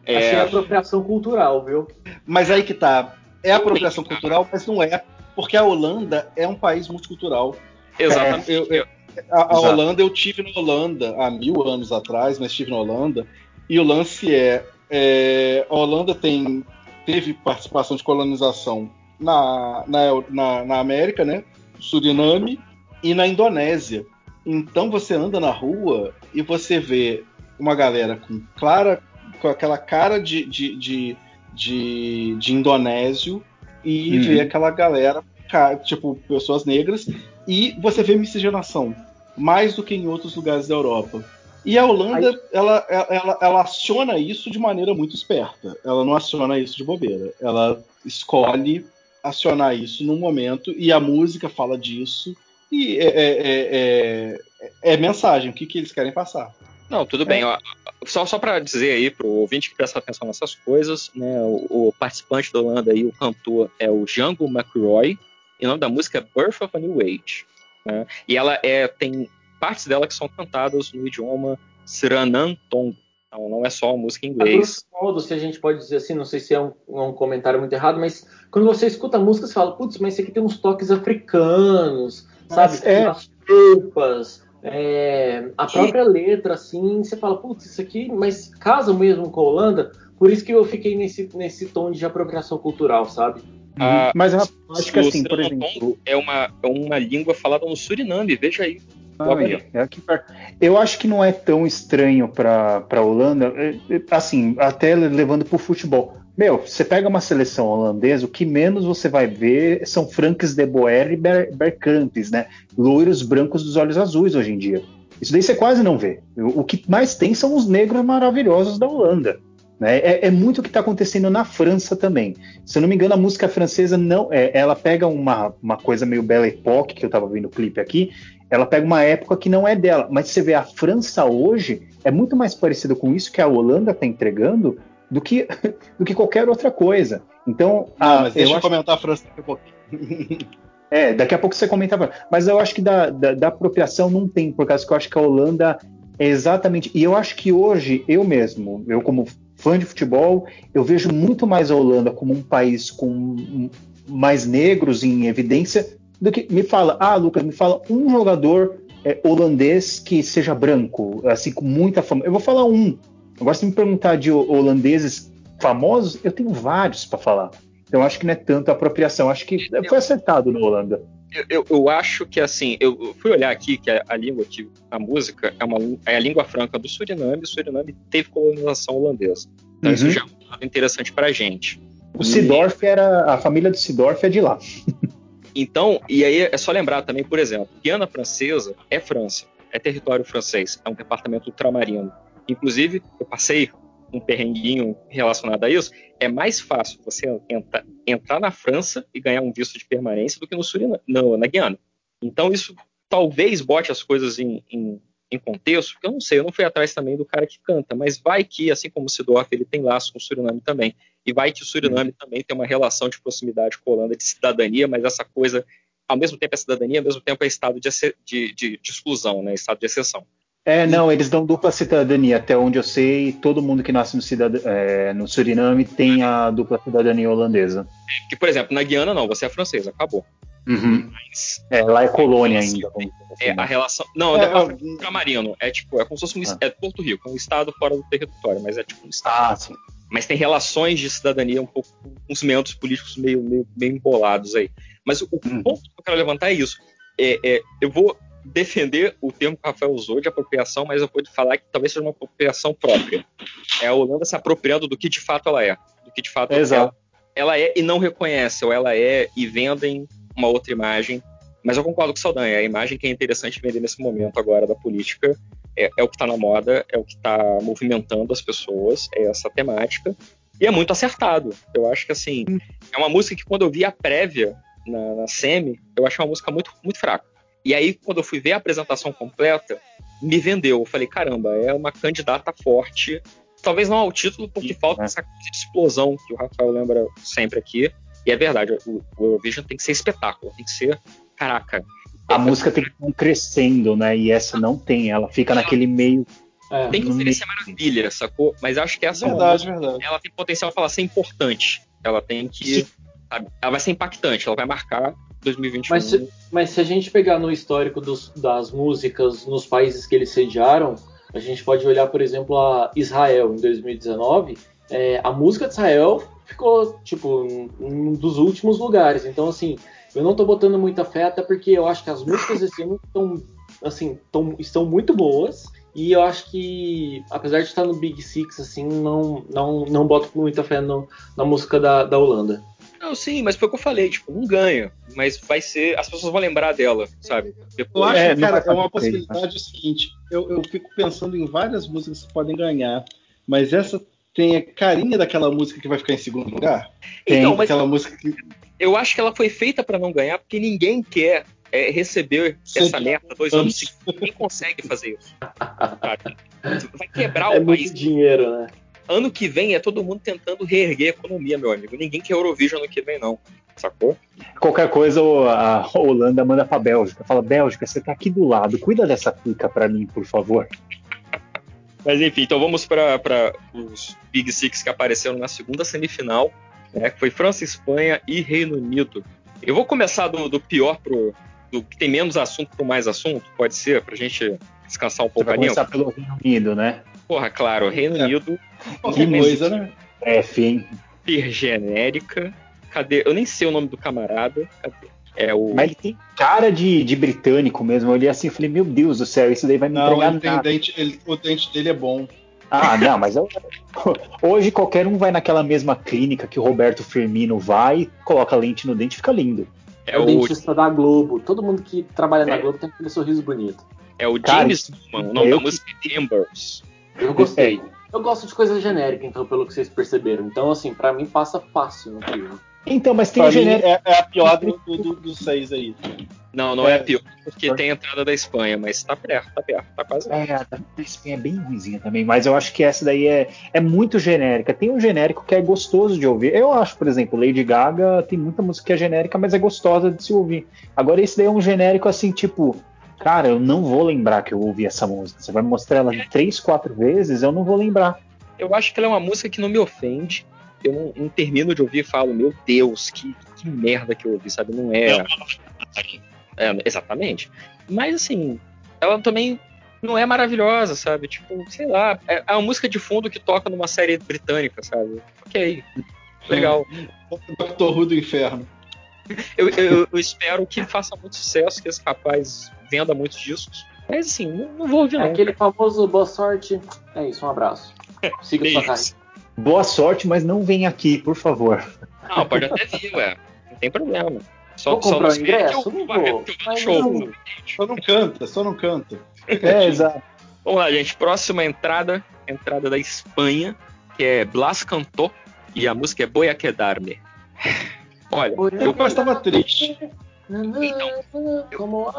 É... Achei apropriação cultural, viu? Mas aí que tá. É apropriação cultural, mas não é, porque a Holanda é um país multicultural. Exatamente. É, eu, eu, a, a Holanda, eu tive na Holanda há mil anos atrás, mas estive na Holanda, e o lance é, é a Holanda tem, teve participação de colonização na, na, na, na América, né? Suriname e na Indonésia. Então você anda na rua e você vê uma galera com clara, com aquela cara de, de, de, de, de indonésio e uhum. vê aquela galera, tipo, pessoas negras, e você vê miscigenação, mais do que em outros lugares da Europa. E a Holanda, Aí... ela, ela, ela aciona isso de maneira muito esperta. Ela não aciona isso de bobeira. Ela escolhe acionar isso num momento, e a música fala disso, e é, é, é, é mensagem, o que, que eles querem passar. Não, tudo bem. Ó, só só para dizer aí pro ouvinte que presta atenção nessas coisas, né? O, o, participante da Holanda aí, o cantor, é o Django McRoy, e o nome da música é Birth of a New Age. Né? E ela é tem partes dela que são cantadas no idioma Siranantong. Então não é só música em inglês. A modo, se a gente pode dizer assim, não sei se é um, um comentário muito errado, mas quando você escuta a música, você fala, putz, mas isso aqui tem uns toques africanos, sabe? É. As roupas, é, a própria letra, assim, você fala, putz, isso aqui, mas casa mesmo com a Holanda, por isso que eu fiquei nesse, nesse tom de apropriação cultural, sabe? Ah, mas eu acho que assim, por exemplo. É uma, é uma língua falada no Suriname, veja aí. Ah, é, aqui eu acho que não é tão estranho para a Holanda, é, é, assim, até levando para o futebol. Meu, você pega uma seleção holandesa, o que menos você vai ver são Franks de Boer e Ber né? Loiros brancos dos olhos azuis hoje em dia. Isso daí você quase não vê. O, que mais tem são os negros maravilhosos da Holanda. Né? É, é, muito o que está acontecendo na França também. Se eu não me engano, a música francesa não, é, ela pega uma, uma coisa meio Belle Époque, que eu estava vendo o clipe aqui, ela pega uma época que não é dela. Mas você vê a França hoje é muito mais parecida com isso que a Holanda está entregando do que, do que qualquer outra coisa. Então, ah, mas deixa eu, eu comentar a França daqui a pouquinho. É, daqui a pouco você comentava. Mas eu acho que da, da, da, apropriação não tem, por causa que eu acho que a Holanda é exatamente. E eu acho que hoje, eu mesmo, eu como fã de futebol, eu vejo muito mais a Holanda como um país com mais negros em evidência do que. Me fala, ah, Lucas, me fala um jogador é, holandês que seja branco, assim, com muita fama. Eu vou falar um, Agora, se me perguntar de holandeses famosos, eu tenho vários para falar. Então, acho que não é tanto apropriação. Acho que foi acertado na Holanda. Eu, eu, eu, acho que assim, eu fui olhar aqui que a, a língua que a música é, uma, é a língua franca do Suriname, o Suriname teve colonização holandesa. Então uhum. isso já é um interessante pra gente. O Sidorf era. A família do Sidorf é de lá. então, e aí é só lembrar também, por exemplo, Guiana Francesa é França, é território francês, é um departamento ultramarino. Inclusive, eu passei um perrenguinho relacionado a isso. É mais fácil você entra, entrar na França e ganhar um visto de permanência do que no Suriname, no, na Guiana. Então, isso talvez bote as coisas em, em, em, contexto, porque eu não sei, eu não fui atrás também do cara que canta, mas vai que, assim como o Sidorf, ele tem laço com o Suriname também. E vai que o Suriname também tem uma relação de proximidade com a Holanda de cidadania, mas essa coisa, ao mesmo tempo é cidadania, ao mesmo tempo é estado de, de, de, de exclusão, né, estado de exceção. É, não, eles dão dupla cidadania, até onde eu sei, todo mundo que nasce no, cidad... é, no Suriname tem a dupla cidadania holandesa. Que, por exemplo, na Guiana não, você é francesa, acabou. Uhum. Mas, é, lá é colônia ainda. Assim, é, a relação. Não, é, é ultramarino. É tipo, é como se fosse um. Ah. É Porto Rico, é um estado fora do território, mas é tipo um estado. Ah, sim. Mas tem relações de cidadania um pouco com uns membros políticos meio, meio, meio embolados aí. Mas o, hum. ponto que eu quero levantar é isso. É, é, eu vou defender o termo que o Rafael usou de apropriação, mas eu vou falar que talvez seja uma apropriação própria. É a Holanda se apropriando do que de fato ela é. Do que de fato Exato. Ela, ela é e não reconhece, ou ela é e vendem uma outra imagem. Mas eu concordo com o Saldanha, a imagem que é interessante vender nesse momento agora da política é, é o que está na moda, é o que está movimentando as pessoas, é essa temática. E é muito acertado. Eu acho que, assim, é uma música que quando eu vi a prévia na, na semi, eu achei uma música muito, muito fraca. E aí, quando eu fui ver a apresentação completa, me vendeu. Eu falei, caramba, é uma candidata forte. Talvez não ao título, porque falta essa coisa de explosão que o Rafael lembra sempre aqui. E é verdade, o, o Eurovision tem que ser espetáculo, tem que ser, caraca. A música tem que ir crescendo, né? E essa não tem, ela fica naquele meio é, tem que oferecer maravilha, sacou? Mas acho que essa verdade, verdade. ela tem potencial para ser importante. Ela tem que. Sabe, ela vai ser impactante, ela vai marcar 2021. Mas se, mas se a gente pegar no histórico dos, das músicas nos países que eles sediaram, a gente pode olhar, por exemplo, a Israel em 2019. É, a música de Israel ficou, tipo, um dos últimos lugares. Então, assim, eu não tô botando muita fé, até porque eu acho que as músicas desse ano estão, assim, tão, estão muito boas. E eu acho que, apesar de estar no Big Six, assim, não, não, não boto muita fé no, na música da, da Holanda. Não, sim, mas foi o que eu falei, tipo, não ganha, mas vai ser, as pessoas vão lembrar dela, sabe? Depois, eu acho, é, cara, é uma possibilidade o seguinte, eu, eu fico pensando em várias músicas que podem ganhar, mas essa tem a carinha daquela música que vai ficar em segundo lugar? Tem então, aquela música que... Eu acho que ela foi feita para não ganhar, porque ninguém quer é, receber Sim. essa merda dois anos seguidos. Ninguém consegue fazer isso. Vai quebrar é o país. dinheiro, né? Ano que vem é todo mundo tentando reerguer a economia, meu amigo. Ninguém quer Eurovision ano que vem, não. Sacou? Qualquer coisa, a Holanda manda pra Bélgica. Fala, Bélgica, você tá aqui do lado. Cuida dessa pica pra mim, por favor. Mas enfim, então vamos para os Big Six que apareceram na segunda semifinal, né, que foi França, Espanha e Reino Unido. Eu vou começar do, do pior pro, do que tem menos assunto pro mais assunto, pode ser, pra gente descansar um pouco a língua. começar pelo Reino Unido, né? Porra, claro, Reino é. Unido. Que coisa, né? É, fim. genérica. Cadê? Eu nem sei o nome do camarada. Cadê? É o... Mas ele tem cara de, de britânico mesmo. Eu olhei assim e falei, meu Deus do céu, isso daí vai me não, entregar ele nada. Dente, ele, o dente dele é bom. Ah, não, mas eu, hoje qualquer um vai naquela mesma clínica que o Roberto Firmino vai, coloca lente no dente e fica lindo. É, é o dentista da Globo. Todo mundo que trabalha na é. Globo tem aquele sorriso bonito. É o James Newman, o nome da música é Embers. Eu gostei. Eu gosto de coisa genérica, então, pelo que vocês perceberam. Então, assim, para mim passa fácil no filme. Então, mas tem pra a genérica. É, é, a pior do, do, dos seis aí. Não, não é, é pior, porque tem a entrada da Espanha, mas tá perto, tá perto, tá quase. É, a da Espanha é bem ruimzinha também, mas eu acho que essa daí é, é muito genérica. Tem um genérico que é gostoso de ouvir. Eu acho, por exemplo, Lady Gaga tem muita música que é genérica, mas é gostosa de se ouvir. Agora, esse daí é um genérico assim, tipo, cara, eu não vou lembrar que eu ouvi essa música. Você vai me mostrar ela três, quatro vezes, eu não vou lembrar. Eu acho que ela é uma música que não me ofende. Eu não, não termino de ouvir e falo, meu Deus, que, que merda que eu ouvi, sabe? Não é. É, exatamente. Mas assim, ela também não é maravilhosa, sabe? Tipo, sei lá, é, é uma música de fundo que toca numa série britânica, sabe? Ok, legal. Doctor Who do Inferno. Eu, eu, eu, espero que faça muito sucesso, que esse rapaz venda muitos discos. Mas assim, não, não vou ouvir é Aquele famoso boa sorte. É isso, um abraço. Siga sua carreira. Boa sorte, mas não vem aqui, por favor. Não, pode até vir, ué. Não tem problema. Só, vou comprar o ingresso? não vou. Show. Só não canta, só não canta. É, exato. Vamos lá, gente. Próxima entrada, entrada da Espanha, que é Blas Cantó, e a música é Voy a Quedarme. Olha, eu estava triste. Então,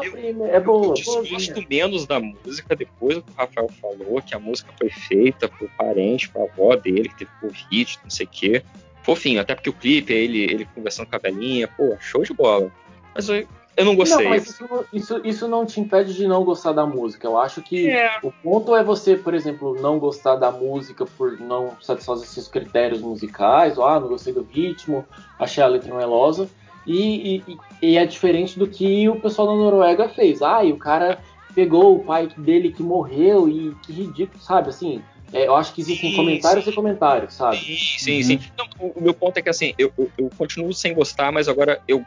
eu, eu, é boa, eu desgosto menos da música depois do que o Rafael falou, que a música foi feita por parente, por avó dele, que teve Covid, não sei o quê fofinho, até porque o clipe é ele, ele conversando com a velhinha, pô, show de bola. Mas eu, eu não gostei. Não, mas isso, isso, isso, não te impede de não gostar da música. Eu acho que é. o ponto é você, por exemplo, não gostar da música por não satisfazer seus critérios musicais, ou ah, não gostei do ritmo, achei a letra melosa. E, e, e, é diferente do que o pessoal da Noruega fez. Ah, e o cara pegou o pai dele que morreu e que ridículo, sabe? Assim, é, eu acho que existem sim, comentários sim. e comentários, sabe? Sim, sim, uhum. sim. Não, o, o, meu ponto é que assim, eu, eu, eu, continuo sem gostar, mas agora eu,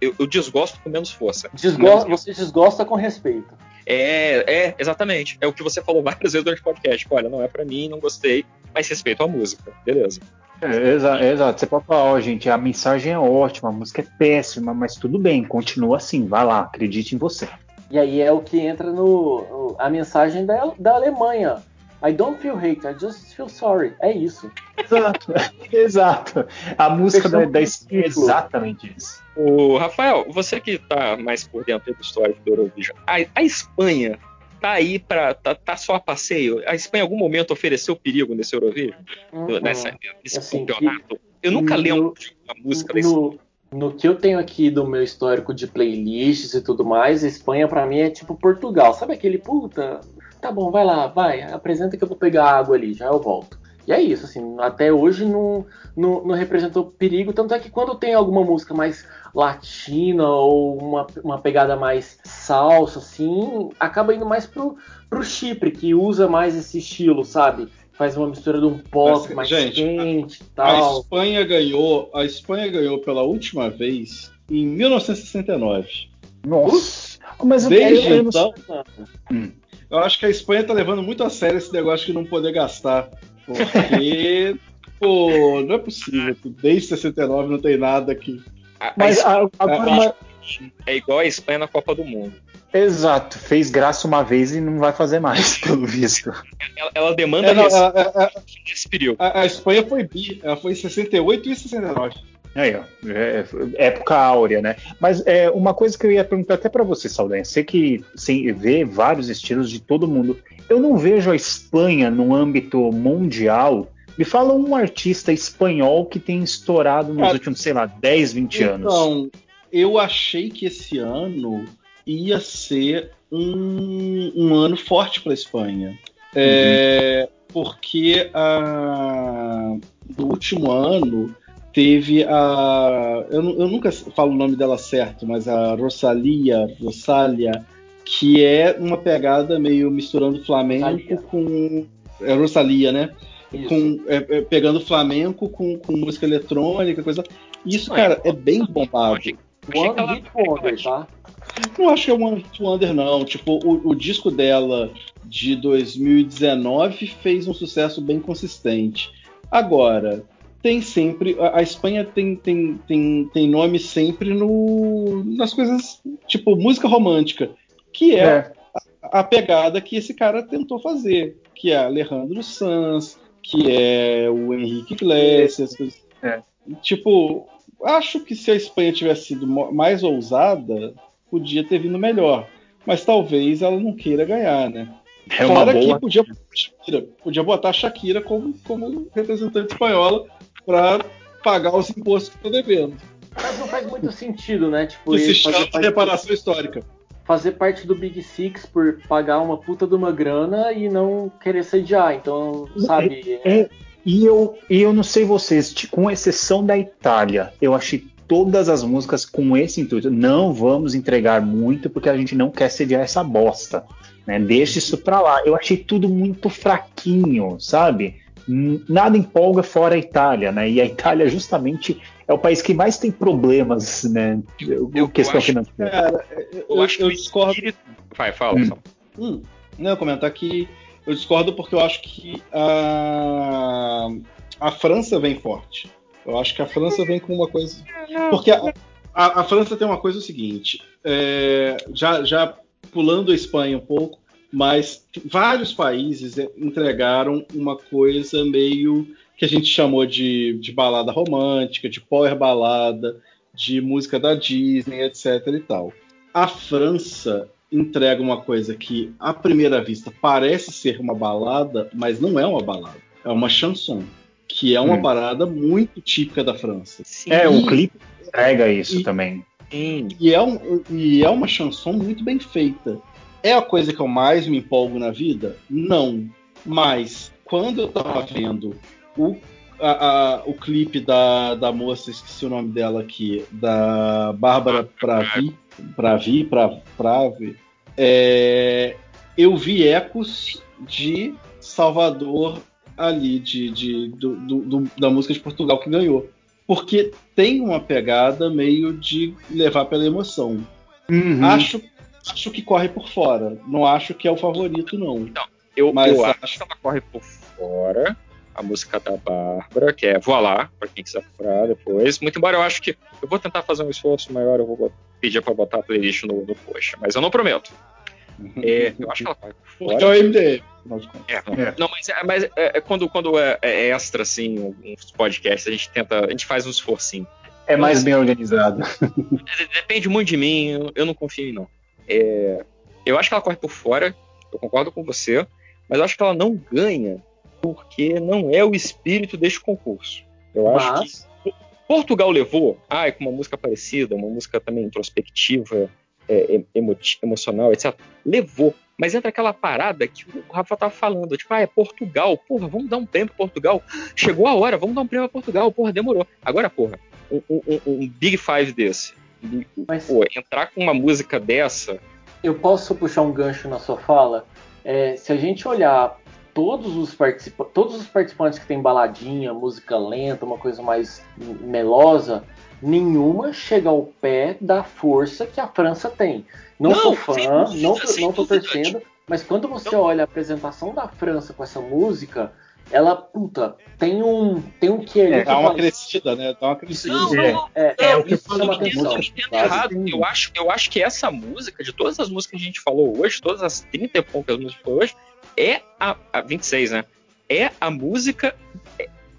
eu, eu desgosto com menos força. Desgosta, você desgosta com respeito. É, é, exatamente. É o que você falou várias vezes durante o podcast. Olha, não é para mim, não gostei, mas respeito a música. Beleza. É, exato, exato. Você pode falar, ó, gente, a mensagem é ótima, a música é péssima, mas tudo bem, continua assim, vai lá, acredite em você. E aí é o que entra no, no a mensagem da, da Alemanha. I don't feel hate, I just feel sorry. É isso. Exato, exato. A música da, da Espanha é exatamente isso. O Rafael, você que tá mais por dentro do histórico do Eurovision, a, a Espanha tá aí para tá, tá, só a passeio? A Espanha em algum momento ofereceu perigo nesse Eurovision? Uhum. Nessa, nesse assim, campeonato? Eu nunca no, lembro de uma música no, Espanha. No que eu tenho aqui do meu histórico de playlists e tudo mais, a Espanha para mim é tipo Portugal. Sabe aquele puta? Tá bom, vai lá, vai, apresenta que eu vou pegar água ali, já eu volto. E é isso, assim, até hoje não, não, não, representou perigo, tanto é que quando tem alguma música mais latina ou uma, uma pegada mais salsa, assim, acaba indo mais pro, pro Chipre, que usa mais esse estilo, sabe? Faz uma mistura de um pop mais gente, quente e tal. A Espanha ganhou, a Espanha ganhou pela última vez em 1969. Nossa! Mas Desde eu, eu, então, hum. eu acho que a Espanha tá levando muito a sério esse negócio de não poder gastar. Porque, pô, não é possível. Desde 69 não tem nada aqui. Mas a, agora, é igual a Espanha na Copa do Mundo. Exato, fez graça uma vez e não vai fazer mais, pelo visto. Ela, ela demanda é, não, período. A, a, Espanha foi bi, ela foi em 68 e 69. Aí, ó, é, é, época áurea, né? Mas é uma coisa que eu ia perguntar até para você, Saldanha. Você que sim, vê vários estilos de todo mundo. Eu não vejo a Espanha no âmbito mundial. Me fala um artista espanhol que tem estourado nos últimos, sei lá, 10, 20 então, anos. Então, eu achei que esse ano ia ser um, um ano forte para a Espanha. É, uhum. Porque a, no último ano teve a. Eu, eu, nunca falo o nome dela certo, mas a Rosalia, Rosalia, que é uma pegada meio misturando flamenco Rosalia. com. É Rosalia, né? Com, é, é, pegando flamenco com, com música eletrônica, coisa. Isso, cara, é bem bombado. One Hit Wonder, tá? Não acho que é One Hit Wonder, não. Tipo, o, o disco dela de 2019 fez um sucesso bem consistente. Agora, tem sempre. A, a, Espanha tem, tem, tem, tem nome sempre no, nas coisas tipo música romântica, que é, é. A, a, pegada que esse cara tentou fazer, que é Alejandro Sanz, que é o Henrique Iglesias. É. Tipo, acho que se a Espanha tivesse sido mais ousada, podia ter vindo melhor. Mas talvez ela não queira ganhar, né? É Fora boa... que podia, podia botar a Shakira como, como representante espanhola para pagar os impostos que estão devendo. Mas não faz muito sentido, né? Tipo, Esse chama de reparação histórica. Fazer parte do Big Six por pagar uma puta de uma grana e não querer sediar. Então, sabe. É, é, e, eu, e eu não sei vocês, com exceção da Itália, eu achei todas as músicas com esse intuito. Não vamos entregar muito porque a gente não quer sediar essa bosta. Né? Deixa isso pra lá. Eu achei tudo muito fraquinho, sabe? nada empolga fora a Itália, né? E a Itália justamente é o país que mais tem problemas, né? Eu, questão financeira. Cara, eu, eu, acho que eu discordo. Espírito... Vai, fala. Hum. Hum, não, eu comentar que eu discordo porque eu acho que a, a França vem forte. Eu acho que a França vem com uma coisa. Porque a, a, a França tem uma coisa o seguinte: é, já, já pulando a Espanha um pouco, mas vários países entregaram uma coisa meio que a gente chamou de, de balada romântica, de power balada, de música da Disney, etc. e tal. A França entrega uma coisa que, à primeira vista, parece ser uma balada, mas não é uma balada. É uma chanson, que é uma hum. parada muito típica da França. Sim. É, o clipe entrega isso e, também. E é, um, e é uma chanson muito bem feita. É a coisa que eu mais me empolgo na vida? Não. Mas quando eu tava vendo o, a, a, o clipe da, da moça, esqueci o nome dela aqui, da Bárbara Pravi, Pravi, Pravi, Pravi é, eu vi ecos de Salvador ali, de, de do, do, da música de Portugal que ganhou. Porque tem uma pegada meio de levar pela emoção. Uhum. Acho acho que corre por fora. Não acho que é o favorito, não. Então, eu, Mas eu acho... acho que ela corre por fora. A música da Bárbara, que é Voar lá, pra quem quiser procurar depois. Muito embora eu acho que. Eu vou tentar fazer um esforço maior, eu vou pedir pra botar a playlist no, no post, mas eu não prometo. É, eu acho que ela corre por fora. Porque é o MDM. É, não, é. não, mas, é, mas é, é quando, quando é, é, extra, assim, uns podcasts, a gente tenta, a gente faz um esforcinho. É mais bem organizado. Depende muito de mim, eu, eu não confio em não. É, eu acho que ela corre por fora, eu concordo com você, mas eu acho que ela não ganha porque não é o espírito deste concurso. Eu mas... acho que Portugal levou, ah, é com uma música parecida, uma música também introspectiva, é, emo emocional, etc. Levou. Mas entra aquela parada que o Rafa tava falando, tipo, ah, é Portugal, porra, vamos dar um prêmio pra Portugal. Chegou a hora, vamos dar um prêmio pra Portugal, porra, demorou. Agora, porra, um, um, um Big Five desse. Mas... Pô, entrar com uma música dessa. Eu posso puxar um gancho na sua fala? É, se a gente olhar todos os, todos os participantes que tem baladinha, música lenta, uma coisa mais melosa, nenhuma chega ao pé da força que a França tem. Não, não sou fã, dúvida, não, não tô torcendo, mas quando você não. olha a apresentação da França com essa música, ela, puta, tem um tem um que é, dá uma crescida, né? Dá uma crescida. Não, não, é, é, é, o que chama atenção. Errado. Eu acho, eu acho que essa música, de todas as músicas que a gente falou hoje, todas as 30 e poucas músicas que falou hoje, é a, a 26, né? É a música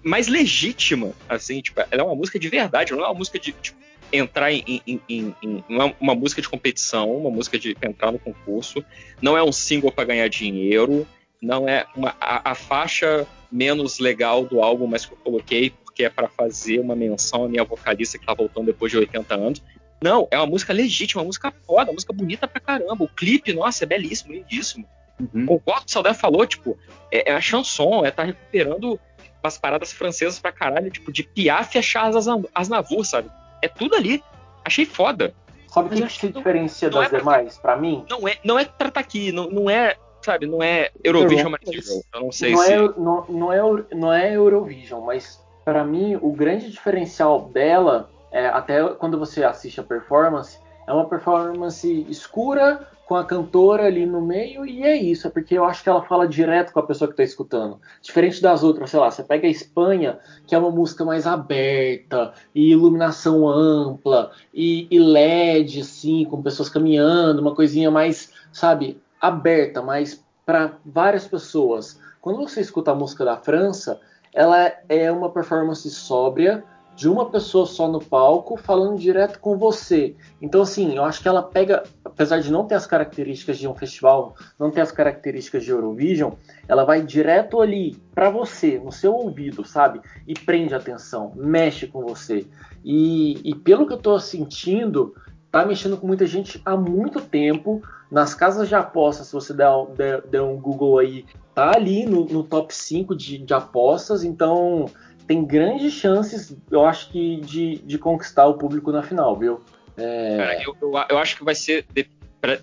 mais legítima, assim, tipo, ela é uma música de verdade, não é uma música de tipo, entrar em, em, em, em uma, uma, música de competição, uma música de entrar no concurso, não é um single para ganhar dinheiro, não é uma, a, a, faixa menos legal do álbum, mas que eu coloquei porque é para fazer uma menção à minha vocalista que tá voltando depois de 80 anos. Não, é uma música legítima, uma música foda, uma música bonita pra caramba. O clipe, nossa, é belíssimo, lindíssimo. Uhum. Concordo que o Saldanha falou, tipo, é, é a chanson, é tá recuperando umas paradas francesas pra caralho, tipo, de Piaf a Charles Aznavour, sabe? É tudo ali. Achei foda. Sabe o que, que se diferencia das é demais, pra, pra, mim? Não é, não é aqui, não, não é, sabe, não é Eurovision Material. Eu não sei não se. É, não, não, é, não é Eurovision, mas para mim o grande diferencial dela, é, até quando você assiste a performance, é uma performance escura com a cantora ali no meio e é isso, é porque eu acho que ela fala direto com a pessoa que está escutando. Diferente das outras, sei lá, você pega a Espanha, que é uma música mais aberta, e iluminação ampla, e, e LED, assim, com pessoas caminhando, uma coisinha mais, sabe, aberta, mais para várias pessoas. Quando você escuta a música da França, ela é uma performance sóbria, de uma pessoa só no palco falando direto com você. Então, assim, eu acho que ela pega, apesar de não ter as características de um festival, não ter as características de Eurovision, ela vai direto ali para você, no seu ouvido, sabe? E prende atenção, mexe com você. E, e pelo que eu tô sentindo, tá mexendo com muita gente há muito tempo. Nas casas de apostas, se você der, der, der um Google aí, tá ali no, no top 5 de, de apostas. Então, tem grandes chances, eu acho que, de, de conquistar o público na final, viu? É... Cara, eu, eu, eu, acho que vai ser.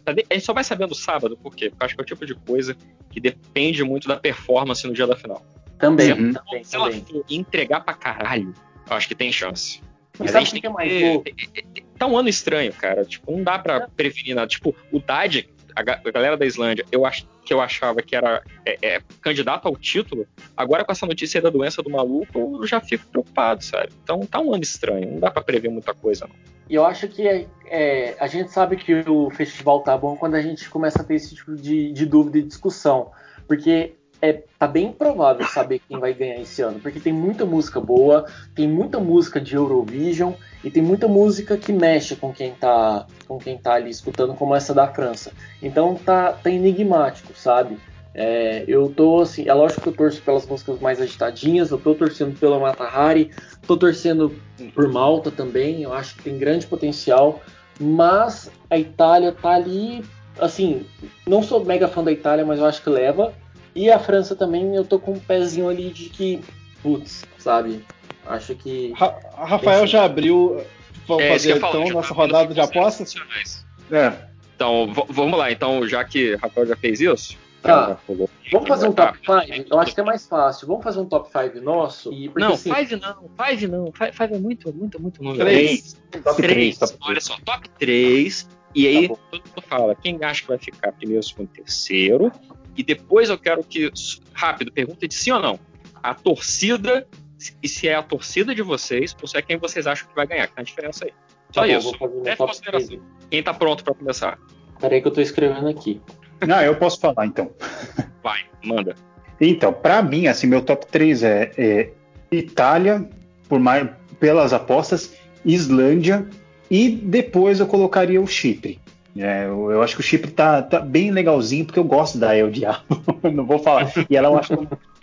a gente só vai saber no sábado, por quê? Porque eu acho que é o tipo de coisa que depende muito da performance no dia da final. Também, se, também, se ela entregar pra caralho, eu acho que tem chance. Mas a gente tem que, que é mais ter, Tá um ano estranho, cara. Tipo, não dá pra prevenir nada. Tipo, o Dad a, galera da Islândia, eu ach, que eu achava que era é, é, candidato ao título, agora com essa notícia da doença do maluco, eu já fico preocupado, sabe? Então tá um ano estranho, não dá para prever muita coisa, não. E eu acho que é, a gente sabe que o festival tá bom quando a gente começa a ter esse tipo de, de dúvida e discussão. Porque é, tá bem provável saber quem vai ganhar esse ano, porque tem muita música boa, tem muita música de Eurovision e tem muita música que mexe com quem tá, com quem tá ali escutando, como essa da França. Então tá, tá enigmático, sabe? É, eu tô assim, é lógico que eu torço pelas músicas mais agitadinhas, eu tô torcendo pela Mata Hari, tô torcendo por Malta também, eu acho que tem grande potencial, mas a Itália tá ali, assim, não sou mega fã da Itália, mas eu acho que leva. E a França também, eu tô com um pezinho ali de que, putz, sabe? Acho que. Ra Rafael esse... já abriu. Vamos é, fazer então nossa rodada de apostas? É. Então, vamos lá. Então, já que Rafael já fez isso. Tá. Vamos fazer um top 5? Eu acho que é mais fácil. Vamos fazer um top 5 nosso? E, porque, não, 5 assim, não. 5 não. 5 é muito, muito, muito número. 3. Top 3. Olha só, top 3. E aí, tá todo mundo fala quem acha que vai ficar primeiro, segundo, terceiro. E depois eu quero que, rápido, pergunta de sim ou não. A torcida, e se é a torcida de vocês, ou se é quem vocês acham que vai ganhar, que tem a diferença aí. Só tá isso. É consideração. Quem tá pronto para começar? Peraí que eu tô escrevendo aqui. Não, eu posso falar então. Vai, manda. Então, para mim, assim, meu top 3 é, é Itália, por mais pelas apostas, Islândia e depois eu colocaria o Chipre. É, eu, eu, acho que o Chipre tá, tá, bem legalzinho porque eu gosto da El Diabo. não vou falar. E ela eu acho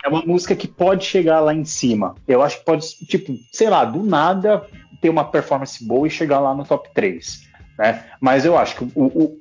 é uma música que pode chegar lá em cima. Eu acho que pode, tipo, sei lá, do nada ter uma performance boa e chegar lá no top 3. Né? Mas eu acho que,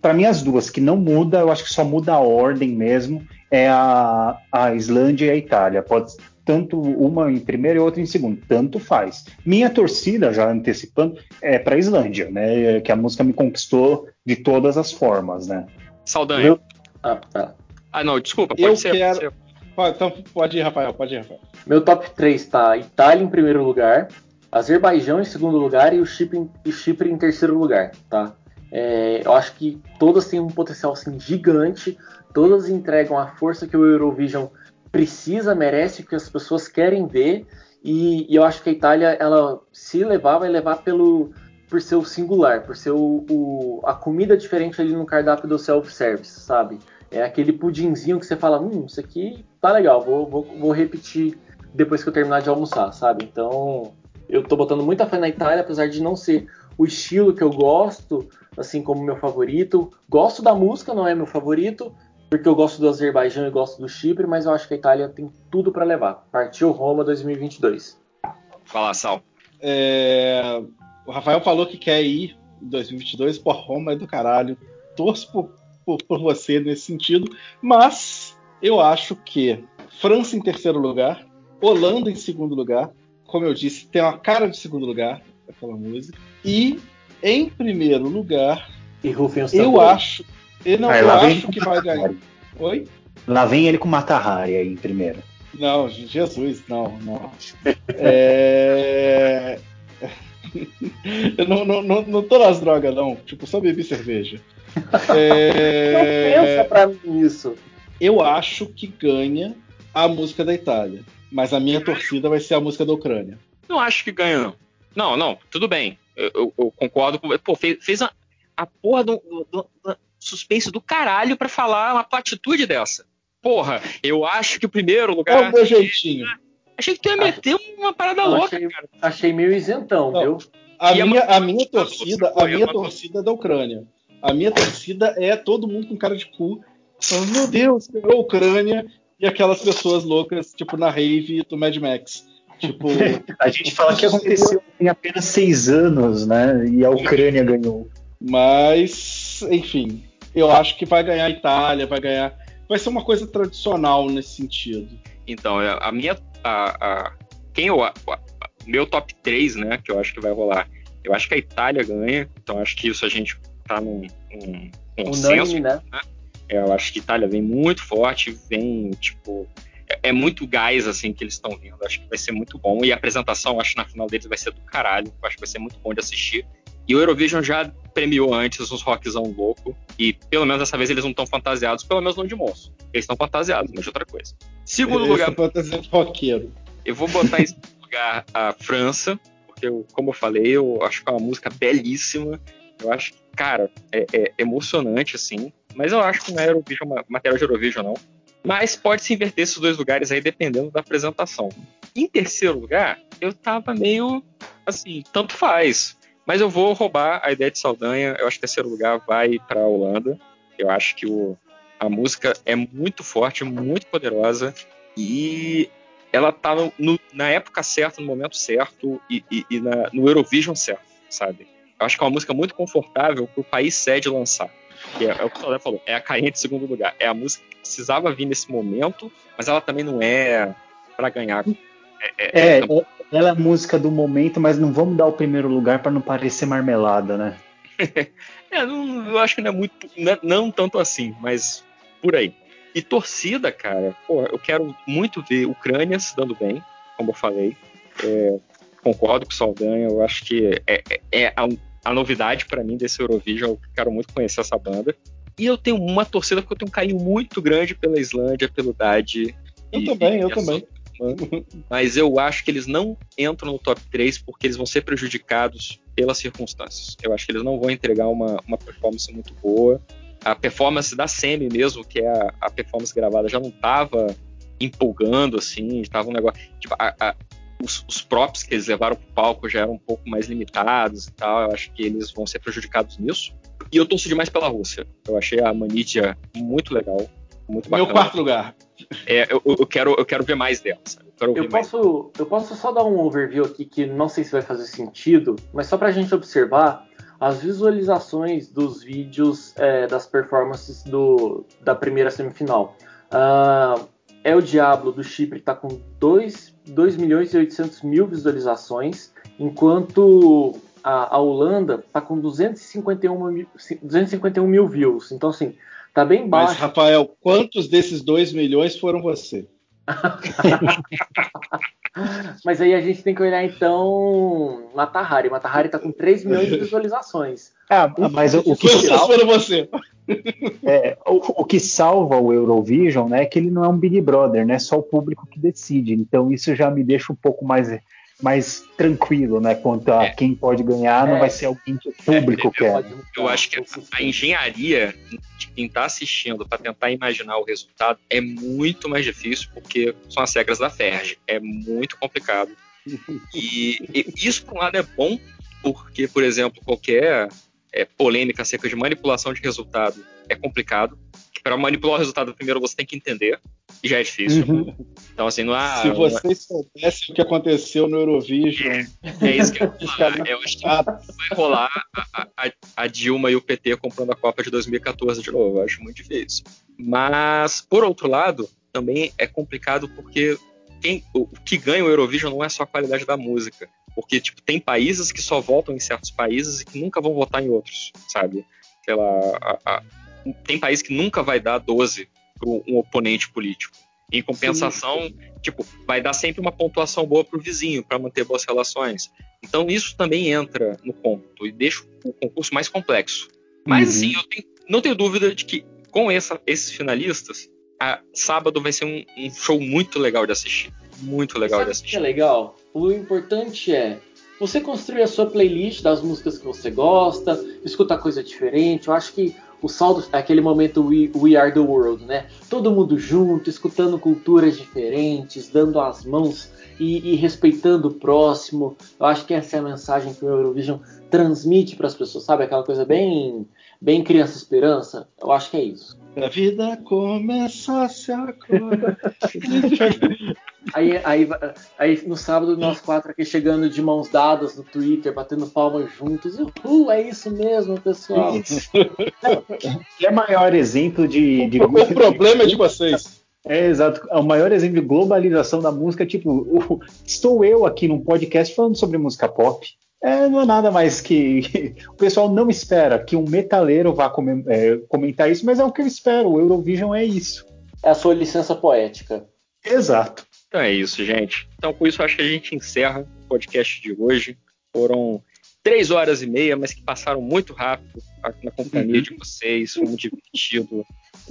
para mim, as duas que não muda, eu acho que só muda a ordem mesmo, é a, a Islândia e a Itália. Pode tanto uma em primeiro e outra em segundo, tanto faz. Minha torcida, já antecipando, é para a Islândia, né? Que a música me conquistou de todas as formas, né? Saldanha. Meu... Ah, tá. ah, não, desculpa, pode eu ser. Quero... Pode, então pode ir, Rafael, pode ir, Rafael. Meu top 3 tá Itália em primeiro lugar, Azerbaijão em segundo lugar e o Chipre em, Chipre em terceiro lugar, tá? É, eu acho que todas têm um potencial assim, gigante, todas entregam a força que o Eurovision precisa, merece, que as pessoas querem ver. E, e, eu acho que a Itália, ela se levar, vai levar pelo por ser o singular, por ser o, o a comida diferente ali no cardápio do self-service, sabe? É aquele pudinzinho que você fala, hum, isso aqui tá legal, vou, vou, vou repetir depois que eu terminar de almoçar, sabe? Então, eu tô botando muita fé na Itália, apesar de não ser o estilo que eu gosto, assim como meu favorito. Gosto da música, não é meu favorito, porque eu gosto do Azerbaijão e gosto do Chipre, mas eu acho que a Itália tem tudo para levar. Partiu Roma 2022. Fala, Sal. É... O Rafael falou que quer ir em 2022, por Roma é do caralho. Torço por, por, por você nesse sentido, mas eu acho que França em terceiro lugar, Holanda em segundo lugar, como eu disse, tem uma cara de segundo lugar aquela música. E em primeiro lugar, eu acho ele não, ah, eu acho que vai ganhar. Oi? Lá vem ele com Matahari aí em primeiro. Não, Jesus, não, não. é... eu não, não, não, não tô nas drogas, não. Tipo, só bebi cerveja. É... Não pensa pra mim isso. Eu acho que ganha a música da Itália. Mas a minha torcida vai ser a música da Ucrânia. Não acho que ganha, não. Não, não, tudo bem. Eu, eu, eu concordo com. Pô, fez, fez a, a porra do, do, do, suspense do caralho para falar uma platitude dessa. Porra, eu acho que o primeiro lugar. É o meu jeitinho. Achei que tu ia meter uma parada louca, achei, cara. Achei meio isentão, Não, viu? A minha, a minha torcida, a minha torcida é da Ucrânia. A minha torcida é todo mundo com cara de cu. Falando, meu Deus, a Ucrânia e aquelas pessoas loucas, tipo na rave do Mad Max. Tipo, a gente fala que aconteceu em apenas seis anos, né? E a Ucrânia ganhou. Mas, enfim, eu acho que vai ganhar a Itália, vai ganhar. Vai ser uma coisa tradicional nesse sentido. Então, é, a minha. A, a, quem eu. A, meu top 3, né, que eu acho que vai rolar. Eu acho que a Itália ganha, então acho que isso a gente tá num, num consenso. né? né? É, eu acho que a Itália vem muito forte, vem, tipo. É, é muito gás, assim, que eles estão vindo. Acho que vai ser muito bom. E a apresentação, acho que na final deles vai ser do caralho. Acho que vai ser muito bom de assistir. E o Eurovision já premiou antes uns rockzão louco. E pelo menos dessa vez eles não estão fantasiados, pelo menos não de moço. Eles estão fantasiados, mas de outra coisa. Segundo eles lugar. fantasiado roqueiro. Eu vou botar em segundo lugar a França, porque, eu, como eu falei, eu acho que é uma música belíssima. Eu acho que, cara, é, é emocionante, assim. Mas eu acho que não é Eurovision, material de Eurovision, não. Mas pode se inverter esses dois lugares aí, dependendo da apresentação. Em terceiro lugar, eu tava meio assim, tanto faz. Mas eu vou roubar a ideia de Saldanha. Eu acho que terceiro lugar vai para a Holanda. Eu acho que o, a música é muito forte, muito poderosa e ela tá no, no, na época certa, no momento certo e, e, e na, no Eurovision certo, sabe? Eu acho que é uma música muito confortável para o país sede lançar. É, é, o que o Saldanha falou, é a carente segundo lugar. É a música que precisava vir nesse momento, mas ela também não é para ganhar. É, é, é, é ela é a música do momento, mas não vamos dar o primeiro lugar para não parecer marmelada, né? é, não, eu acho que não é muito. Não, não, tanto assim, mas por aí. E torcida, cara, pô, eu quero muito ver Ucrânia se dando bem, como eu falei. É, concordo com o Saldanha, eu acho que é, é, é a, a, novidade para mim desse Eurovision, eu quero muito conhecer essa banda. E eu tenho uma torcida porque eu tenho um carinho muito grande pela Islândia, pelo Dad. Eu e, também, eu também mas eu acho que eles não entram no top 3 porque eles vão ser prejudicados pelas circunstâncias. Eu acho que eles não vão entregar uma, uma performance muito boa. A performance da Semi mesmo, que é a, a performance gravada, já não estava empolgando, assim, estava um negócio. Tipo, a, a, os, os, props que eles levaram para o palco já eram um pouco mais limitados e tal. Eu acho que eles vão ser prejudicados nisso. E eu torço demais pela Rússia. Eu achei a Manitia muito legal. Muito bacana. Meu quarto lugar. É, eu, eu, quero, eu quero ver mais dela. Eu, eu posso, eu posso só dar um overview aqui que não sei se vai fazer sentido, mas só para a gente observar as visualizações dos vídeos é, das performances do, da primeira semifinal. Uh, é o Diablo do Chipre está com 2, 2 milhões e 800 mil visualizações, enquanto a, a Holanda está com 251 mil, 251 mil views. Então, assim, tá bem baixo. Mas, Rafael, quantos desses 2 milhões foram você? Mas aí a gente tem que olhar então Matahari. Matahari tá com 3 milhões de visualizações. Ah, mas o, o que salva você? É, o, o, que salva o Eurovision né, é que ele não é um Big Brother, né? Só o público que decide. Então isso já me deixa um pouco mais mais tranquilo, né? Quanto a é. quem pode ganhar, não é. vai ser alguém que o público é, quer. Eu, eu acho que a, a engenharia de quem está assistindo para tentar imaginar o resultado é muito mais difícil porque são as regras da Ferg. É muito complicado. E, e isso, por um lado, é bom, porque, por exemplo, qualquer é, polêmica acerca de manipulação de resultado é complicado. Para manipular o resultado, primeiro você tem que entender já é difícil. Uhum. Então, assim, não há. Se vocês soubessem o que aconteceu no Eurovision. É, é isso que eu ia falar. Eu acho que vai rolar a, a, a, Dilma e o PT comprando a Copa de 2014 de novo. Eu acho muito difícil. Mas, por outro lado, também é complicado porque quem, o, o que ganha o Eurovision não é só a qualidade da música. Porque, tipo, tem países que só votam em certos países e que nunca vão votar em outros, sabe? Sei lá, a, a, tem país que nunca vai dar 12 um oponente político. Em compensação, Sim. tipo, vai dar sempre uma pontuação boa para o vizinho, para manter boas relações. Então isso também entra no ponto e deixa o concurso mais complexo. Mas uhum. assim, eu tenho, não tenho dúvida de que com essa, esses finalistas, a, sábado vai ser um, um, show muito legal de assistir. Muito legal de assistir. Que é legal. O importante é você construir a sua playlist das músicas que você gosta, escutar coisa diferente. Eu acho que o saldo é aquele momento we, we, Are the World, né? Todo mundo junto, escutando culturas diferentes, dando as mãos e, e respeitando o próximo. Eu acho que essa é a mensagem que o Eurovision transmite para as pessoas, sabe? Aquela coisa bem, bem criança esperança. Eu acho que é isso. A vida começa a se acordar. aí, aí, aí no sábado nós quatro aqui chegando de mãos dadas no Twitter, batendo palmas juntos. Uhul, é isso mesmo, pessoal. é o maior exemplo de. de... O problema é de vocês. É, exato. É o maior exemplo de globalização da música. Tipo, estou eu aqui num podcast falando sobre música pop. É, não é nada mais que. O pessoal não espera que um metaleiro vá é, comentar isso, mas é o que eu espero. O Eurovision é isso. É a sua licença poética. Exato. Então é isso, gente. Então, com isso, acho que a gente encerra o podcast de hoje. Foram três horas e meia, mas que passaram muito rápido na companhia uhum. de vocês. Foi muito divertido.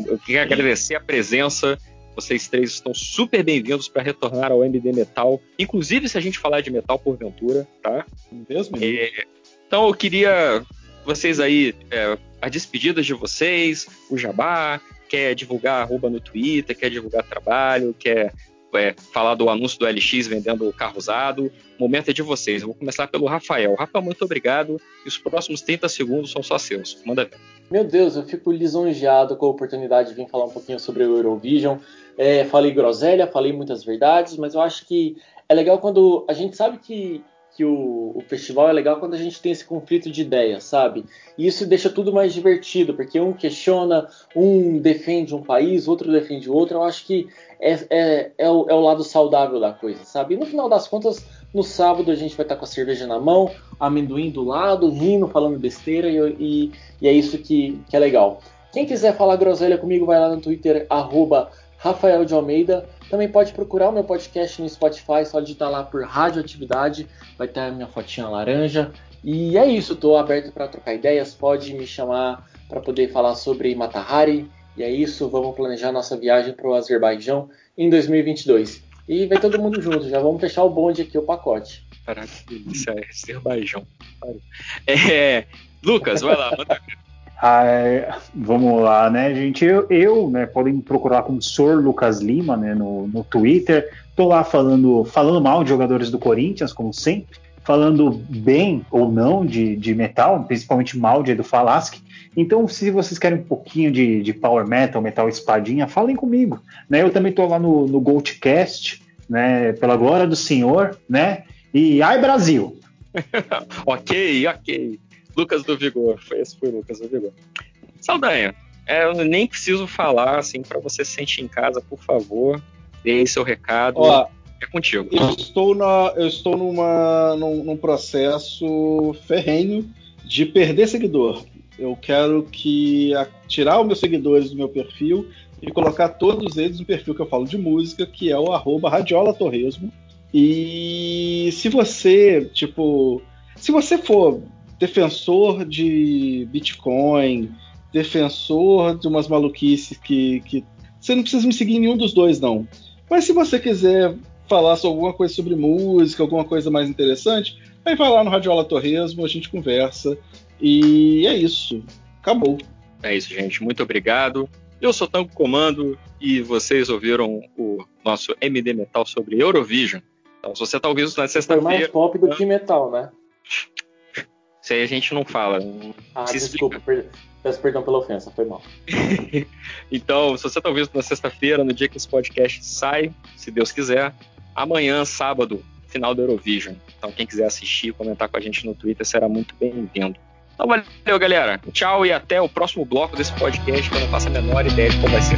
Eu queria agradecer a presença vocês três estão super bem-vindos para retornar ao MD Metal, inclusive se a gente falar de metal porventura, tá? Mesmo? É, então eu queria vocês aí, é, as despedidas de vocês, o Jabá, quer divulgar arroba no Twitter, quer divulgar trabalho, quer é, falar do anúncio do LX vendendo carro usado. O momento é de vocês. Eu vou começar pelo Rafael. Rafael, muito obrigado. E os próximos 30 segundos são só seus. Manda ver. Meu Deus, eu fico lisonjeado com a oportunidade de vir falar um pouquinho sobre o Eurovision. É, falei groselha, falei muitas verdades, mas eu acho que é legal quando a gente sabe que, que o, o, festival é legal quando a gente tem esse conflito de ideias, sabe? E isso deixa tudo mais divertido, porque um questiona, um defende um país, outro defende outro. Eu acho que é, é, é, o, é o lado saudável da coisa, sabe? E no final das contas, no sábado a gente vai estar com a cerveja na mão, amendoim do lado, rindo, falando besteira, e, e, e é isso que, que é legal. Quem quiser falar groselha comigo, vai lá no Twitter, arroba Rafael de Almeida. Também pode procurar o meu podcast no Spotify, só digitar lá por Radioatividade, vai ter a minha fotinha laranja. E é isso, estou aberto para trocar ideias, pode me chamar para poder falar sobre Matahari. E é isso, vamos planejar nossa viagem para o Azerbaijão em 2022. E vai todo mundo junto. Já vamos fechar o bonde aqui, o pacote. Caraca, que delícia, é Azerbaijão. É, Lucas, vai lá, manda ah, vamos lá, né, gente? Eu, eu, né, podem procurar como Sor Lucas Lima, né, no, no Twitter. Tô lá falando, falando mal de jogadores do Corinthians, como sempre, falando bem ou não de, de metal, principalmente mal de Edu Falaschi. Então, se vocês querem um pouquinho de, de power metal, metal espadinha, falem comigo. Né? Eu também tô lá no, no Goldcast, né, pela glória do Senhor, né? E ai Brasil! ok, ok. Lucas do Vigor. Foi esse foi o Lucas do Vigor. Saldanha, é, eu nem preciso falar assim para você se sentir em casa, por favor. Dê seu recado. Ó, é contigo. Eu estou, na, eu estou numa, num, num processo ferrenho de perder seguidor. Eu quero que a, tirar os meus seguidores do meu perfil e colocar todos eles no perfil que eu falo de música, que é o arroba Radiola Torresmo. E se você, tipo, se você for defensor de Bitcoin, defensor de umas maluquices que, que. Você não precisa me seguir em nenhum dos dois, não. Mas se você quiser falar sobre alguma coisa sobre música, alguma coisa mais interessante, aí vai lá no Radiola Torresmo, a gente conversa. E é isso. Acabou. É isso, gente. Muito obrigado. Eu sou Tango Comando e vocês ouviram o nosso MD Metal sobre Eurovision. Então, se você está ouvindo na sexta-feira. Foi mais pop do que metal, né? Isso aí a gente não fala. ah, desculpa, per... peço perdão pela ofensa, foi mal. então, se você está ouvindo na sexta-feira, no dia que esse podcast sai, se Deus quiser, amanhã, sábado, final do Eurovision. Então, quem quiser assistir, comentar com a gente no Twitter, será muito bem-vindo. Então, valeu, galera. Tchau e até o próximo bloco desse podcast, que eu não faço a menor ideia de como vai ser.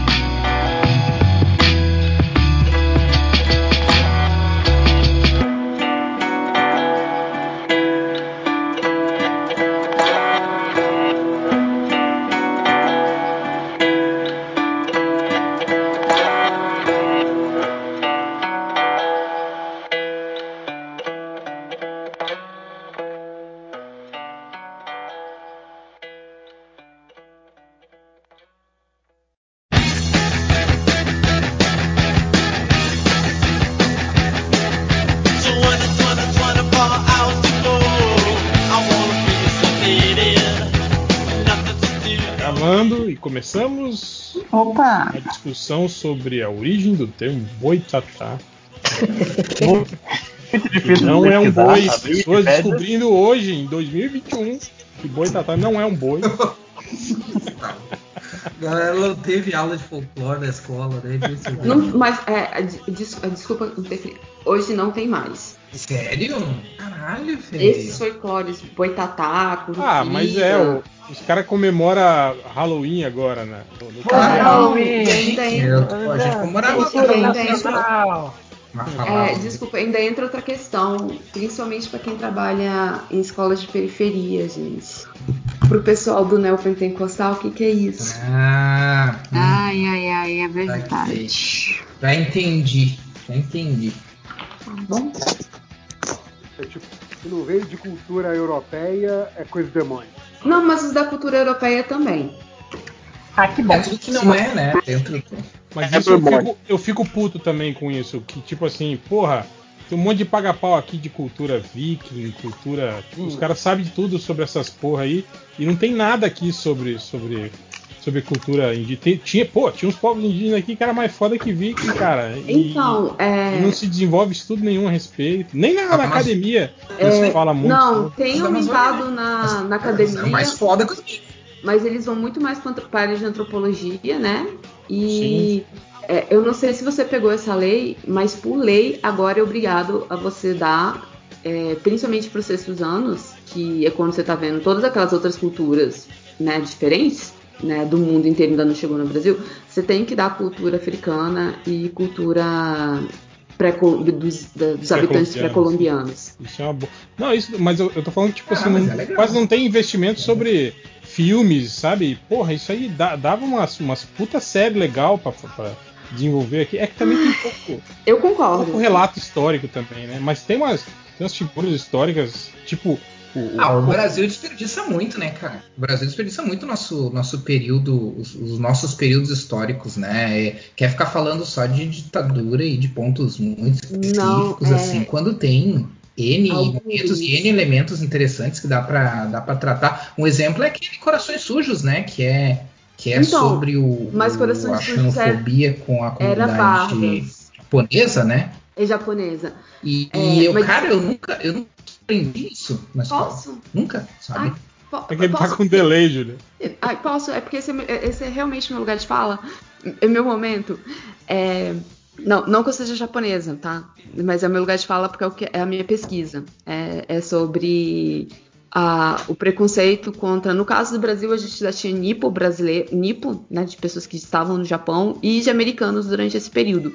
A discussão sobre a origem do termo boitatá. Muito difícil não é um boi. Pessoas descobrindo hoje, em 2021, que boitatá não é um boi. Galera, ela teve aula de folclore na escola, né? Não, mas, é, des, desculpa, hoje não tem mais. Sério? Caralho, velho. Esses folclores, boitatá, curupira. Ah, mas é, o, os caras comemoram Halloween agora, né? No, Halloween! Ainda entra. A gente comemorava Halloween. É, desculpa, ainda entra outra questão, principalmente para quem trabalha em escolas de periferia, gente. Pro pessoal do neopentecostal, o que, que é isso? Ah, ai, ai, ai, é verdade. Já entendi, já entendi. Tá bom? É tipo, se não veio de cultura europeia, é coisa do demônio. Não, mas os da cultura europeia também. Ah, que bom. É tudo que não é, né? Dentro. Mas é isso eu fico, eu fico puto também com isso. Que tipo assim, porra, tem um monte de paga-pau aqui de cultura viking, cultura. Tipo, hum. Os caras sabem de tudo sobre essas porra aí. E não tem nada aqui sobre, sobre sobre cultura indígena. Tinha, pô, tinha uns povos indígenas aqui que era mais foda que viking, cara. E, então, é... e não se desenvolve estudo nenhum a respeito. Nem na, na academia é... se fala muito. Não, tem aumentado na, na academia. É mais foda que os Mas eles vão muito mais para a área de antropologia, né? E é, eu não sei se você pegou essa lei, mas por lei agora é obrigado a você dar, é, principalmente para os sextos anos, que é quando você está vendo todas aquelas outras culturas né, diferentes, né, do mundo inteiro ainda não chegou no Brasil, você tem que dar cultura africana e cultura pré dos, dos habitantes pré-colombianos. Isso é uma boa. Não, isso, mas eu, eu tô falando tipo ah, assim, não, é quase não tem investimento sobre filmes, sabe? Porra, isso aí dá, dava umas, umas puta série legal pra, pra desenvolver aqui. É que também tem um pouco. Eu concordo. Um pouco relato histórico também, né? Mas tem umas, tem umas figuras históricas, tipo O, ah, o Brasil desperdiça muito, né, cara? O Brasil desperdiça muito o nosso, nosso período, os, os, nossos períodos históricos, né? quer ficar falando só de ditadura e de pontos muito específicos, Não, é... assim, quando tem N elementos e N elementos interessantes que dá para dá pra tratar. Um exemplo é aquele Corações Sujos, né? Que é, que é então, sobre o, mas o, a xenofobia com a comunidade japonesa, né? É japonesa. E, é, e eu, mas... cara, eu nunca, eu nunca aprendi isso na escola. Posso? Nunca, sabe? Ai, po é que ele tá com delay, Júlia. Ai, posso? É porque esse é, esse é realmente meu lugar de fala. É meu momento. É, não, não que eu seja japonesa, tá? Mas é o meu lugar de fala porque é, o que, é a minha pesquisa. É, é sobre a, o preconceito contra. No caso do Brasil, a gente já tinha nipo brasileiro, nipo, né, de pessoas que estavam no Japão e de americanos durante esse período.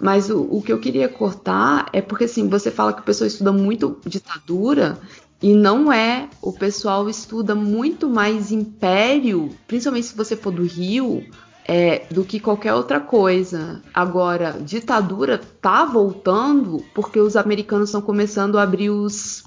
Mas o, o que eu queria cortar é porque assim, você fala que o pessoal estuda muito ditadura e não é, o pessoal estuda muito mais império, principalmente se você for do Rio, é, do que qualquer outra coisa. Agora, ditadura tá voltando porque os americanos estão começando a abrir os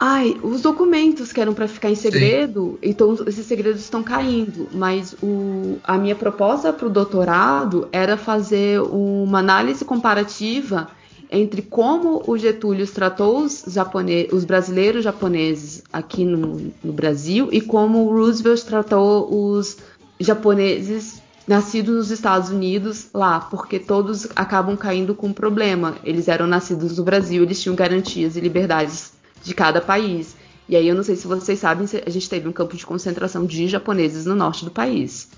Ai, os documentos que eram para ficar em segredo, Sim. então esses segredos estão caindo. Mas o, a minha proposta para o doutorado era fazer uma análise comparativa entre como o Getúlio tratou os, japonês, os brasileiros japoneses aqui no, no Brasil e como o Roosevelt tratou os japoneses nascidos nos Estados Unidos lá, porque todos acabam caindo com um problema. Eles eram nascidos no Brasil, eles tinham garantias e liberdades de cada país. E aí eu não sei se vocês sabem, a gente teve um campo de concentração de japoneses no norte do país.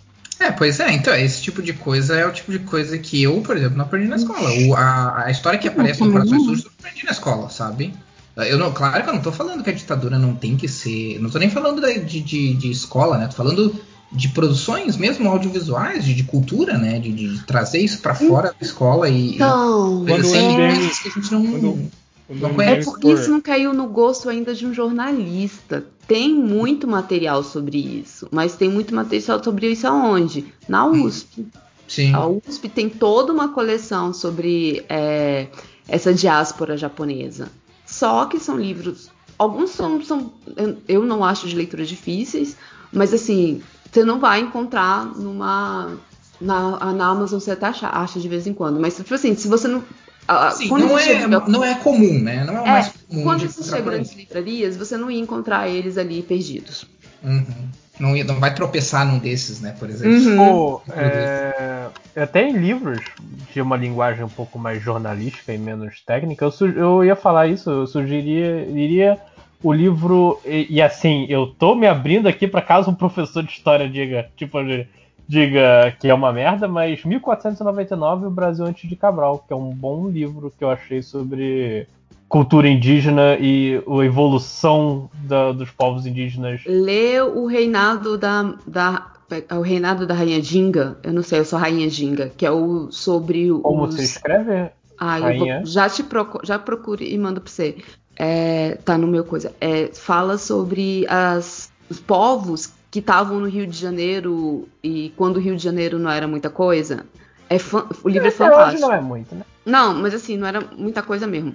É, pois é, então, esse tipo de coisa é o tipo de coisa que eu, por exemplo, não aprendi na escola. O, a, a, história que aparece no Corações Sujos eu aprendi na escola, sabe? Eu não, claro que eu não tô falando que a ditadura não tem que ser. Não tô nem falando de, de, de escola, né? Tô falando de produções mesmo audiovisuais, de, de cultura, né? De, de trazer isso para fora da escola e. Então, quando assim, é... que a gente não. Quando é porque isso não caiu no gosto ainda de um jornalista. Tem muito material sobre isso, mas tem muito material sobre isso aonde? Na USP. Sim. A USP tem toda uma coleção sobre é, essa diáspora japonesa. Só que são livros. Alguns são, são. Eu não acho de leituras difíceis, mas assim, você não vai encontrar numa. Na, na Amazon você até acha, acha de vez em quando. Mas, tipo assim, se você não. Sim, não, é, chega, não é comum, né? Não é o é, mais comum. Quando você chega grandes livrarias, você não ia encontrar eles ali perdidos. Uhum. Não, ia, não vai tropeçar num desses, né? Por exemplo. Uhum. Pô, é, até em livros de uma linguagem um pouco mais jornalística e menos técnica, eu, eu ia falar isso, eu sugeriria o livro. E, e, assim, eu tô me abrindo aqui para caso um professor de história diga, tipo, diga que é uma merda, mas 1499 O Brasil Antes de Cabral, que é um bom livro que eu achei sobre cultura indígena e a evolução da, dos povos indígenas. Lê o reinado da, da o reinado da rainha Dinga, eu não sei, eu sou rainha Dinga, que é o sobre Como os... você escreve? Ah, eu vou, já te procu... já procure e mando para você é, tá no meu coisa. É, fala sobre as, os povos que estavam no Rio de Janeiro e quando o Rio de Janeiro não era muita coisa. É o livro é fantástico. Hoje não é muito, né? Não, mas assim, não era muita coisa mesmo.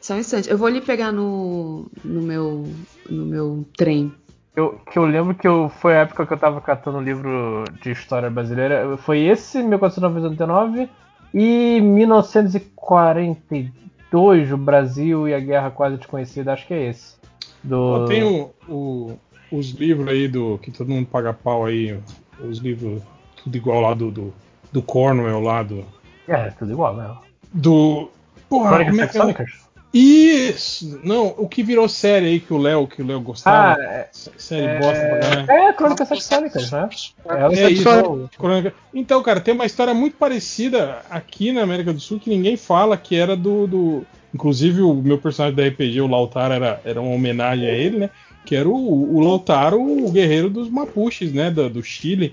Só um instante. Eu vou ali pegar no, no meu no meu trem. Eu, que eu lembro que eu, foi a época que eu tava catando um livro de história brasileira. Foi esse, 1499 e 1942 2, o Brasil e a Guerra Quase Desconhecida, acho que é esse. Do... Tem o, o, os livros aí do. que todo mundo paga pau aí, os livros, tudo igual lá do, do, do Cornwell lá do. É, tudo igual, né? Do. Porra, Crônicas como é é? Isso! Não, o que virou série aí que o Léo, que o Léo gostava. Ah, é, série é, bosta pra ganhar. É, Crônicas Saxônicas, né? É, é isso. Crônica. Então, cara, tem uma história muito parecida aqui na América do Sul que ninguém fala, que era do. do... Inclusive, o meu personagem da RPG, o Lautaro, era, era uma homenagem a ele, né? Que era o, o Lautaro, o guerreiro dos Mapuches, né? Do, do Chile.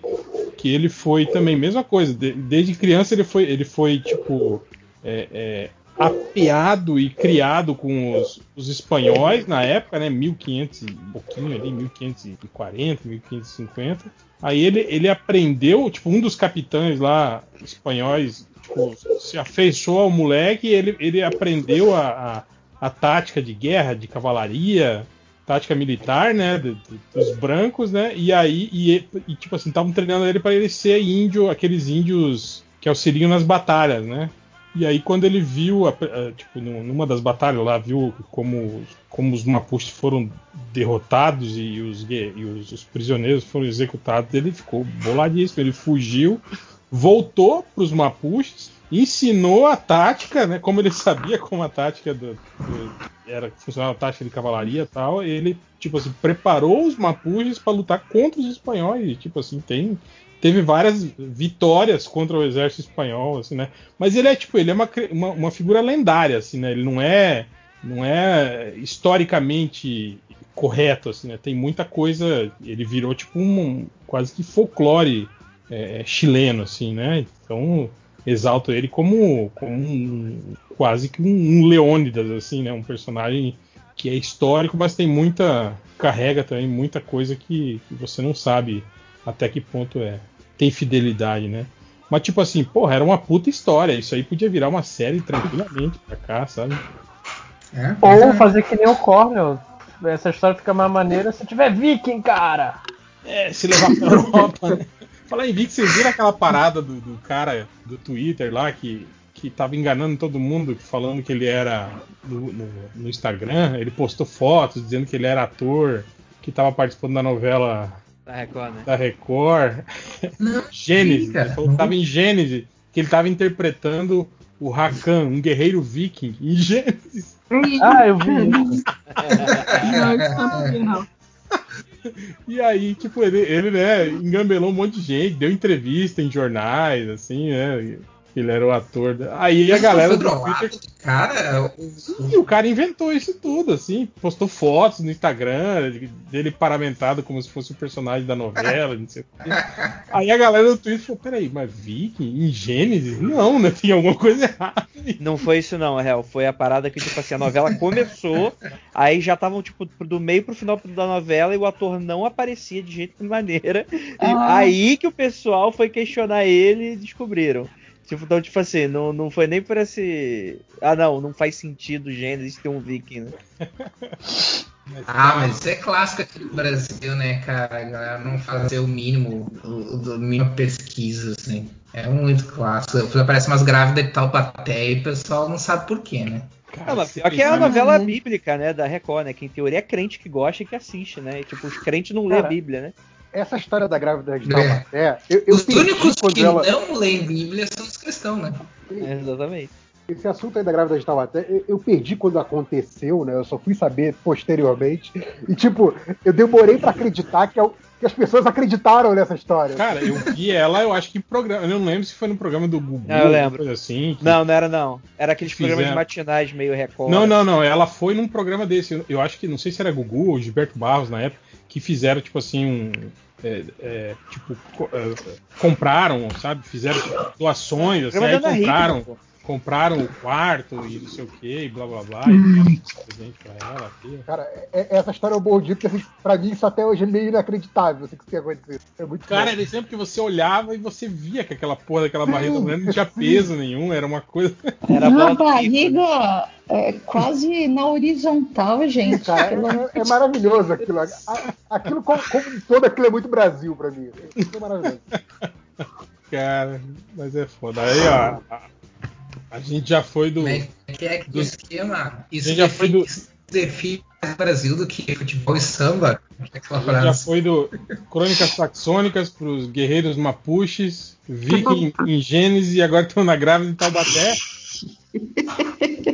Que ele foi também, mesma coisa. De, desde criança ele foi, ele foi tipo. É, é, apeado e criado com os, os, espanhóis na época, né? 1500 e pouquinho ali, 1540, 1550. Aí ele, ele aprendeu, tipo, um dos capitães lá espanhóis tipo, se afeiçoou ao moleque e ele, ele aprendeu a, a, a tática de guerra, de cavalaria. Tática militar, né, dos brancos, né, e aí, e, e tipo assim, estavam treinando ele para ele ser índio, aqueles índios que auxiliam nas batalhas, né, e aí quando ele viu, a, a, tipo, numa das batalhas lá, viu como, como os Mapuches foram derrotados e os, e os, os prisioneiros foram executados, ele ficou boladíssimo, ele fugiu, voltou para os Mapuches, ensinou a tática, né? Como ele sabia como a tática do, do, era funcionava a tática de cavalaria e tal, ele tipo assim preparou os Mapuches para lutar contra os espanhóis, tipo assim tem teve várias vitórias contra o exército espanhol, assim, né? Mas ele é tipo ele é uma, uma, uma figura lendária, assim, né? Ele não é não é historicamente correto, assim, né? Tem muita coisa, ele virou tipo um quase que folclore é, chileno, assim, né? Então exalto ele como, como um, quase que um, um Leônidas, assim, né? Um personagem que é histórico, mas tem muita. carrega também muita coisa que, que, você não sabe até que ponto é. Tem fidelidade, né? Mas tipo assim, porra, era uma puta história. Isso aí podia virar uma série tranquilamente pra cá, sabe? É, Ou é. fazer que nem o Cornel. Essa história fica mais maneira se tiver viking, cara! É, se levar pra Europa, né? Falar em Vic, vocês viram aquela parada do, do, cara do Twitter lá que, que tava enganando todo mundo, falando que ele era no, no, no Instagram. Ele postou fotos dizendo que ele era ator, que tava participando da novela da Record, né? Da Record. Gênesis. Ele falou que tava em Gênesis, que ele tava interpretando o Rakan, um guerreiro viking, em Gênesis. Ah, eu vi não, isso não não. E aí, tipo, ele, ele, né, engambelou um monte de gente, deu entrevista em jornais, assim, né? Ele era o ator. Aí a galera do Twitter. Cara, e o cara inventou isso tudo, assim. Postou fotos no Instagram dele paramentado como se fosse o um personagem da novela, não sei o quê. Aí a galera do Twitter falou: peraí, mas Viking? Em Gênesis? Não, né? Tem alguma coisa errada. Não foi isso, não, real. Foi a parada que, tipo assim, a novela começou, aí já estavam, tipo, do meio pro final da novela e o ator não aparecia de jeito de maneira. Ah. aí que o pessoal foi questionar ele e descobriram. Tipo, então, tipo assim, não, não foi nem por esse. Ah, não, não faz sentido o Gênesis ter um Viking, né? ah, mas isso é clássico aqui no Brasil, né, cara? A galera não fazer o mínimo, o, o mínimo pesquisa, assim. É muito clássico. Aparece umas grávidas de tal plateia e o pessoal não sabe por quê, né? Cara, não, mas pior que é a novela bíblica, né, da Record, né? Que em teoria é crente que gosta e que assiste, né? E, tipo, os crentes não lêem a Bíblia, né? Essa história da grávida de Taubaté. É. Eu, eu os únicos que ela... não leem Bíblia são os cristãos, né? É, exatamente. Esse assunto aí da grávida de Taubaté, eu, eu perdi quando aconteceu, né? Eu só fui saber posteriormente. E, tipo, eu demorei para acreditar que, eu, que, as pessoas acreditaram nessa história. Cara, eu vi ela, eu acho que em programa. Eu não lembro se foi no programa do Google. Não, eu lembro. Assim, não, não era não. Era aqueles programas de matinais meio recorde. Não, não, não. Ela foi num programa desse. Eu, eu acho que, não sei se era Gugu ou Gilberto Barros na época, que fizeram, tipo assim, um é, é, tipo, co é, compraram, sabe? Fizeram doações, assim, aí compraram. Rico, compraram o quarto e não sei o que, e blá blá blá, e presente pra ela. Aqui. Cara, é, essa história é um bom dia, porque assim, pra mim isso até hoje é meio inacreditável, assim, que isso acontecido. É muito Cara, era sempre que você olhava e você via que aquela porra daquela barriga não tinha peso nenhum, era uma coisa. Era uma barriga é, quase na horizontal, gente. Cara, é, é, maravilhoso aquilo. Aquilo, como, como todo, aquilo é muito Brasil pra mim. Isso é maravilhoso. Cara, mas é foda. Aí, ó, a gente já foi do. Mas que é que do esquema? Isso a gente já foi do. define mais Brasil do que futebol e samba. É a gente já foi do Crônicas Saxônicas para os Guerreiros Mapuches, Viking em Gênesis e agora estão na grávida de Taubaté.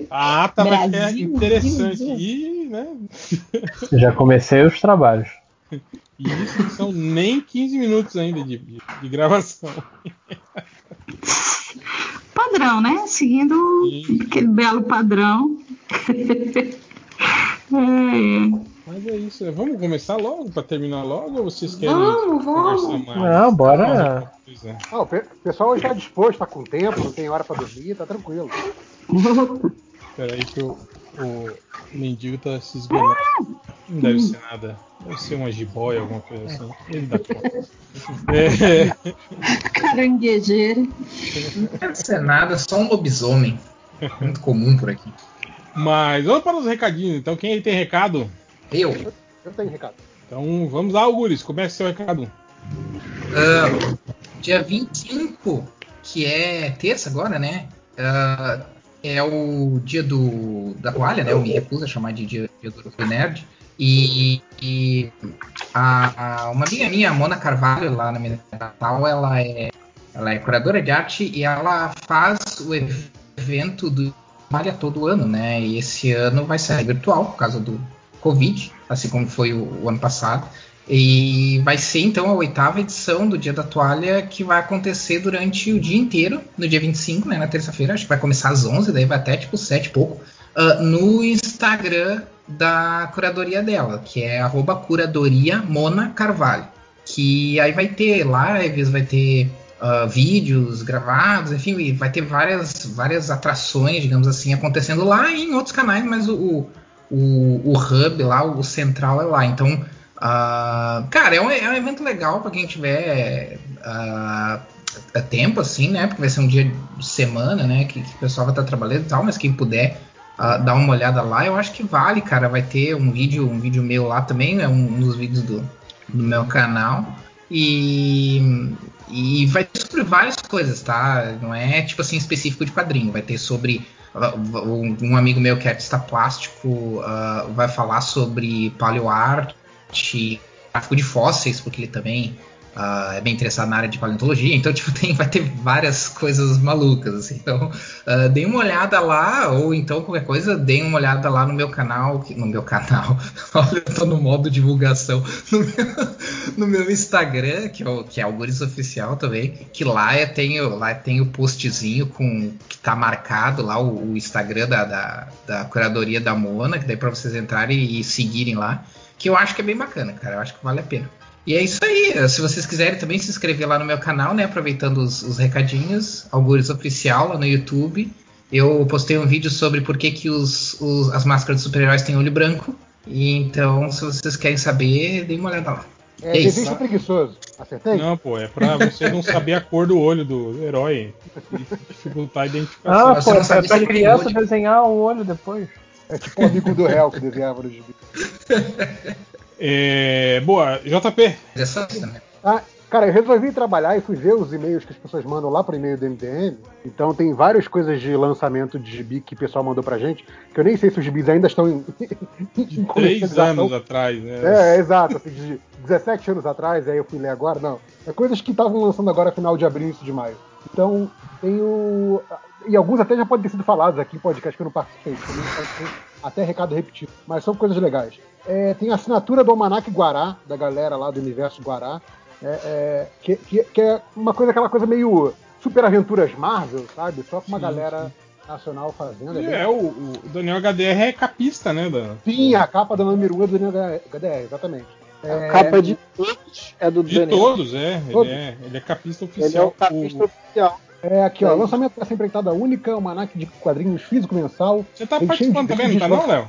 Ah, tá vai ser interessante. E, né? Já comecei os trabalhos. E isso são nem 15 minutos ainda de, de, de gravação padrão, né? Seguindo Sim. aquele belo padrão. é. Mas é isso. Vamos começar logo para terminar logo ou vocês querem vamos, vamos. mais? Não, bora. Não, o pessoal está disposto, está com tempo, não tem hora para dormir, tá tranquilo. Peraí que o, o mendigo tá se esgonando. Não deve ser nada. Deve ser uma jiboia, alguma coisa assim. Ele dá conta. É. Caranguejeiro. Não deve ser nada, só um lobisomem. Muito comum por aqui. Mas vamos para os recadinhos. Então, quem aí tem recado? Eu. Eu tenho recado. Então vamos lá, Auguris, comece seu recado. Uh, dia 25, que é terça agora, né? Uh, é o dia do, da toalha, né? Eu me recuso a chamar de dia, dia do Nerd. E, e a, a, uma amiga minha, Mona Carvalho, lá na minha Natal, ela é, ela é curadora de arte e ela faz o evento do Malha todo ano, né? E esse ano vai ser virtual por causa do Covid, assim como foi o, o ano passado. E vai ser então a oitava edição do Dia da Toalha que vai acontecer durante o dia inteiro, no dia 25, né, na terça-feira. Acho que vai começar às 11, daí vai até tipo 7 e pouco. Uh, no Instagram da curadoria dela, que é curadoria Mona Carvalho. Que aí vai ter lives, vai ter uh, vídeos gravados, enfim, vai ter várias, várias atrações, digamos assim, acontecendo lá e em outros canais, mas o, o, o hub lá, o central é lá. Então, uh, cara, é um, é um, evento legal para quem tiver uh, tempo, assim, né? Porque vai ser um dia de semana, né? Que, que o pessoal vai estar trabalhando e tal, mas quem puder uh, dar uma olhada lá, eu acho que vale, cara. Vai ter um vídeo, um vídeo meu lá também, é um, um dos vídeos do, do meu canal. E, e vai ter sobre várias coisas, tá? Não é tipo assim específico de quadrinho. Vai ter sobre uh, um amigo meu que é artista plástico uh, vai falar sobre paleoarte, tráfico de fósseis, porque ele também Uh, é bem interessado na área de paleontologia, então tipo, tem, vai ter várias coisas malucas. Assim. Então, uh, dê uma olhada lá, ou então qualquer coisa, dê uma olhada lá no meu canal. No meu canal, olha, eu tô no modo divulgação. No meu, no meu Instagram, que é o, que é o Guris Oficial também, que lá eu tenho, lá tem o postzinho com que tá marcado lá o, o Instagram da, da, da, curadoria da Mona, que daí para vocês entrarem e seguirem lá, que eu acho que é bem bacana, cara. Eu acho que vale a pena. E é isso aí. Se vocês quiserem também se inscrever lá no meu canal, né? Aproveitando os, os recadinhos, Algures Oficial lá no YouTube. Eu postei um vídeo sobre por que, que os, os, as máscaras de super-heróis têm olho branco. E então, se vocês querem saber, deem uma olhada lá. É, é isso. preguiçoso. Acertei? Não, pô, é pra você não saber a cor do olho do herói. Dificultar a identificação. Ah, pô, é pra criança desenhar o olho depois. É tipo o amigo do réu que desenhava no gibi. É, boa, JP. Ah, cara, eu resolvi trabalhar e fui ver os e-mails que as pessoas mandam lá pro e-mail do MDM. Então tem várias coisas de lançamento de gibi que o pessoal mandou pra gente, que eu nem sei se os gibis ainda estão em. em Três anos atrás, né? É, é exato. Assim, de 17 anos atrás, aí eu fui ler agora. Não. É coisas que estavam lançando agora final de abril e de maio. Então, tem o. E alguns até já podem ter sido falados aqui em podcast que eu não participei. Até recado repetido. Mas são coisas legais. É, tem a assinatura do Almanac Guará, da galera lá do universo Guará, é, é, que, que, que, é uma coisa, aquela coisa meio super aventuras Marvel, sabe? Só com uma sim, galera sim. nacional fazendo. É, é o, o, Daniel HDR é capista, né? Da... Sim, a capa da número 1 é do Daniel HDR, exatamente. É, a capa de todos é do de Daniel. De todos, é. Ele, é. ele é capista oficial. Ele é o capista o... oficial. É, aqui, ó, lançamento dessa empreitada única, o Manac de quadrinhos físico mensal. Você tá participando também, não tá não, Léo?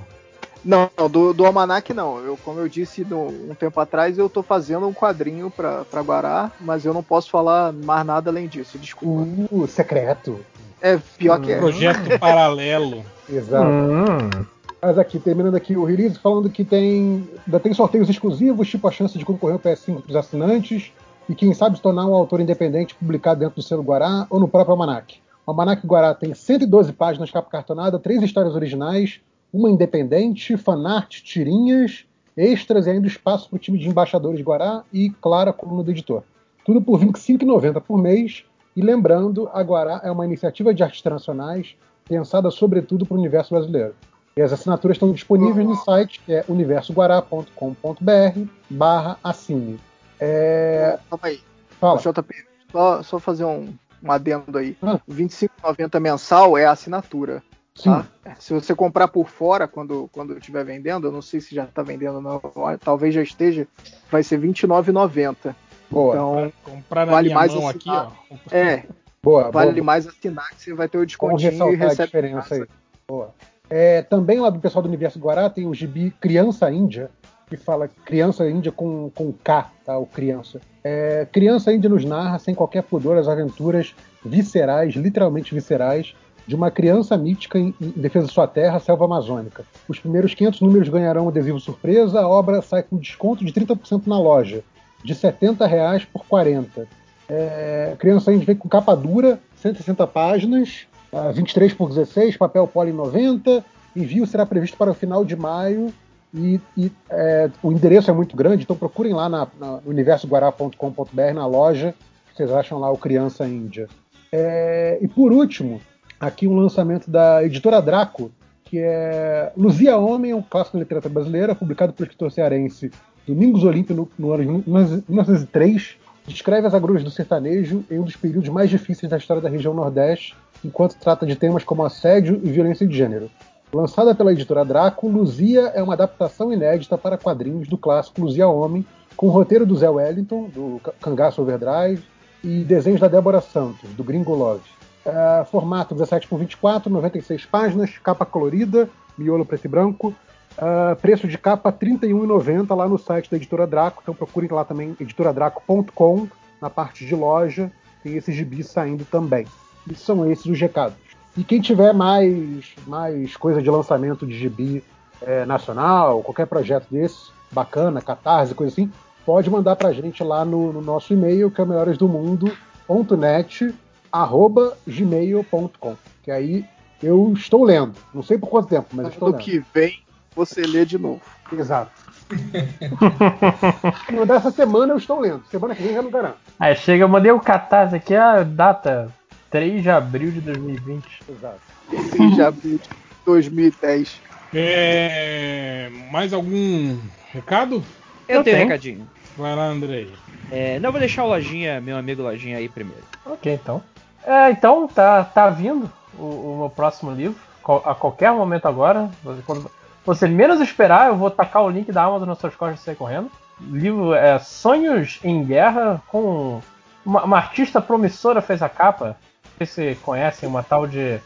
Não, do, do Almanac não. Eu, como eu disse no, um tempo atrás, eu tô fazendo um quadrinho pra, pra Guará, mas eu não posso falar mais nada além disso, desculpa. Uh, secreto. É, pior que é. Projeto paralelo. Exato. Hum. Mas aqui, terminando aqui o release, falando que tem. Ainda tem sorteios exclusivos, tipo a chance de concorrer ao PS5 para os assinantes, e quem sabe se tornar um autor independente publicado dentro do selo Guará ou no próprio Almanac. O Almanac Guará tem 112 páginas capa cartonada, três histórias originais, uma independente, fanart, tirinhas, extras e ainda espaço para o time de embaixadores de Guará e, claro, a coluna do editor. Tudo por R$ 25,90 por mês. E lembrando, a Guará é uma iniciativa de artes internacionais pensada sobretudo para o universo brasileiro. E as assinaturas estão disponíveis no site, que é universoguará.com.br barra assine. É... Calma aí. Fala. JP, só, só fazer um, um adendo aí. Ah. R$ 25,90 mensal é a assinatura. Tá? Se você comprar por fora quando, quando estiver vendendo, eu não sei se já está vendendo não, talvez já esteja, vai ser R$29,90. Boa. Então, comprar na vale minha mais mão assinar. aqui, ó. É. Boa, vale boa. mais assinar que você vai ter o descontinho e recebe a diferença aí. Boa. É, também lá do pessoal do Universo Guará tem o gibi Criança Índia, que fala Criança Índia com, com K, tá? O criança. É, criança Índia nos narra, sem qualquer pudor, as aventuras viscerais, literalmente viscerais, de uma criança mítica em, em, defesa de sua terra, selva amazônica. Os primeiros 500 números ganharão adesivo surpresa. A obra sai com desconto de 30% na loja, de 70 reais por 40. É, criança Indie vem com capa dura, 160 páginas, 23 por 16, papel poli 90. Envio será previsto para o final de maio e, e é, o endereço é muito grande, então procurem lá na, na universoguará.com.br na loja, vocês acham lá o Criança Índia. É, e por último, aqui um lançamento da editora Draco, que é Luzia Homem, um clássico da literatura brasileira, publicado pelo escritor cearense Domingos Olímpio no, no ano de 1903. Descreve as agruras do sertanejo em um dos períodos mais difíceis da história da região Nordeste, enquanto trata de temas como assédio e violência de gênero. Lançada pela editora Draco, Luzia é uma adaptação inédita para quadrinhos do clássico Luzia Homem, com o roteiro do Zé Wellington, do Cangaço Overdrive, e desenhos da Débora Santos, do Gringo Love. Uh, formato 17 por 24, 96 páginas, capa colorida, miolo preto e branco. Uh, preço de capa R$ 31,90 lá no site da Editora Draco. Então procurem lá também editoradraco.com, na parte de loja, tem esses gibis saindo também. E são esses os recados. E quem tiver mais, mais coisa de lançamento de gibi é, nacional, qualquer projeto desse, bacana, catarse, coisa assim, pode mandar pra gente lá no, no nosso e-mail, que é melhoresdomundo.net, arroba gmail.com. Que aí eu estou lendo. Não sei por quanto tempo, mas estou lendo. No que vem, você lê de novo. Exato. no dessa semana eu estou lendo. Semana que vem já não garanto. Aí chega, eu mandei o catarse aqui, a data 3 de abril de 2020. Exato. 3 de abril de 2010. É... Mais algum recado? Eu, eu tenho um recadinho. Vai lá, Andrei. É, não, vou deixar o Lojinha, meu amigo Lojinha aí primeiro. Ok, então. É, então, tá, tá vindo o, o meu próximo livro. A qualquer momento agora. Quando você menos esperar, eu vou tacar o link da Amazon nas suas costas e sair correndo. O livro é Sonhos em Guerra, com uma, uma artista promissora fez a capa sei se conhecem uma tal de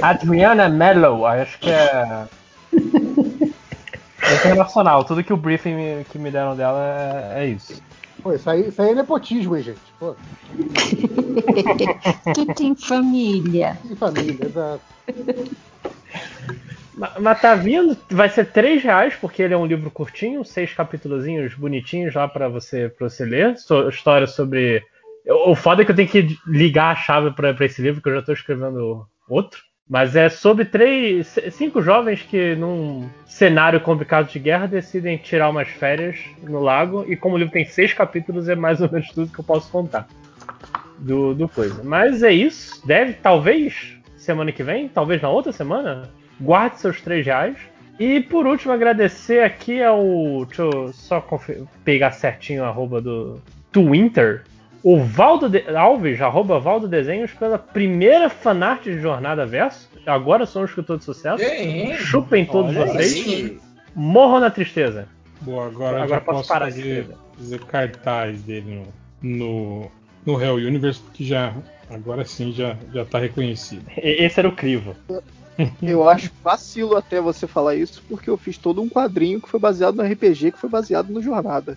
Adriana Mello, acho que é. é internacional, tudo que o briefing me, que me deram dela é, é isso. Pô, isso aí, isso aí é nepotismo, hein, gente? Pô. tu tem família. Tem família, exato. Mas, mas tá vindo, vai ser 3 reais, porque ele é um livro curtinho, seis capítulos bonitinhos lá para você, pra você ler. So, história sobre o foda é que eu tenho que ligar a chave para esse livro, que eu já estou escrevendo outro. Mas é sobre três, cinco jovens que, num cenário complicado de guerra, decidem tirar umas férias no lago. E como o livro tem seis capítulos, é mais ou menos tudo que eu posso contar do, do coisa. Mas é isso. Deve, talvez, semana que vem, talvez na outra semana, guarde seus três reais. E por último, agradecer aqui ao. Deixa eu só pegar certinho a arroba do Twitter o Valdo de... Alves, arroba Valdo Desenhos, pela primeira fanart de Jornada Verso. Agora sou um escritor de sucesso. Sim. Chupem todos vocês. Aí. Morram na tristeza. Boa, agora, agora já posso, posso parar fazer, fazer cartaz dele no, no, no Hell Universe, porque já, agora sim já, já tá reconhecido. Esse era o crivo. Eu acho vacilo até você falar isso, porque eu fiz todo um quadrinho que foi baseado no RPG, que foi baseado no Jornada.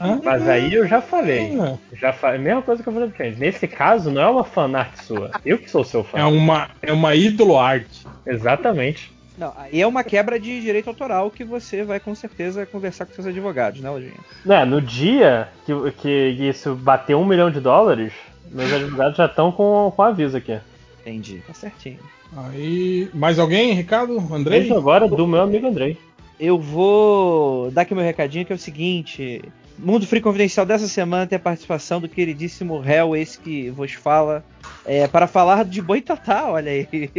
Ah, Mas aí eu já falei. Ah. Já falei. Mesma coisa que eu falei pra gente. Nesse caso, não é uma fanart sua. Eu que sou seu fã. É uma, é uma ídolo arte. Exatamente. Não, aí é uma quebra de direito autoral que você vai com certeza conversar com seus advogados, né, Lojinha? Não, no dia que, que isso bater um milhão de dólares, meus advogados já estão com, com aviso aqui. Entendi, tá certinho. Aí, mais alguém, Ricardo? Andrei? Isso agora do meu amigo Andrei. Eu vou dar aqui meu recadinho que é o seguinte: Mundo Free Confidencial dessa semana tem a participação do queridíssimo Hell, esse que vos fala, é, para falar de Boitatá, olha aí.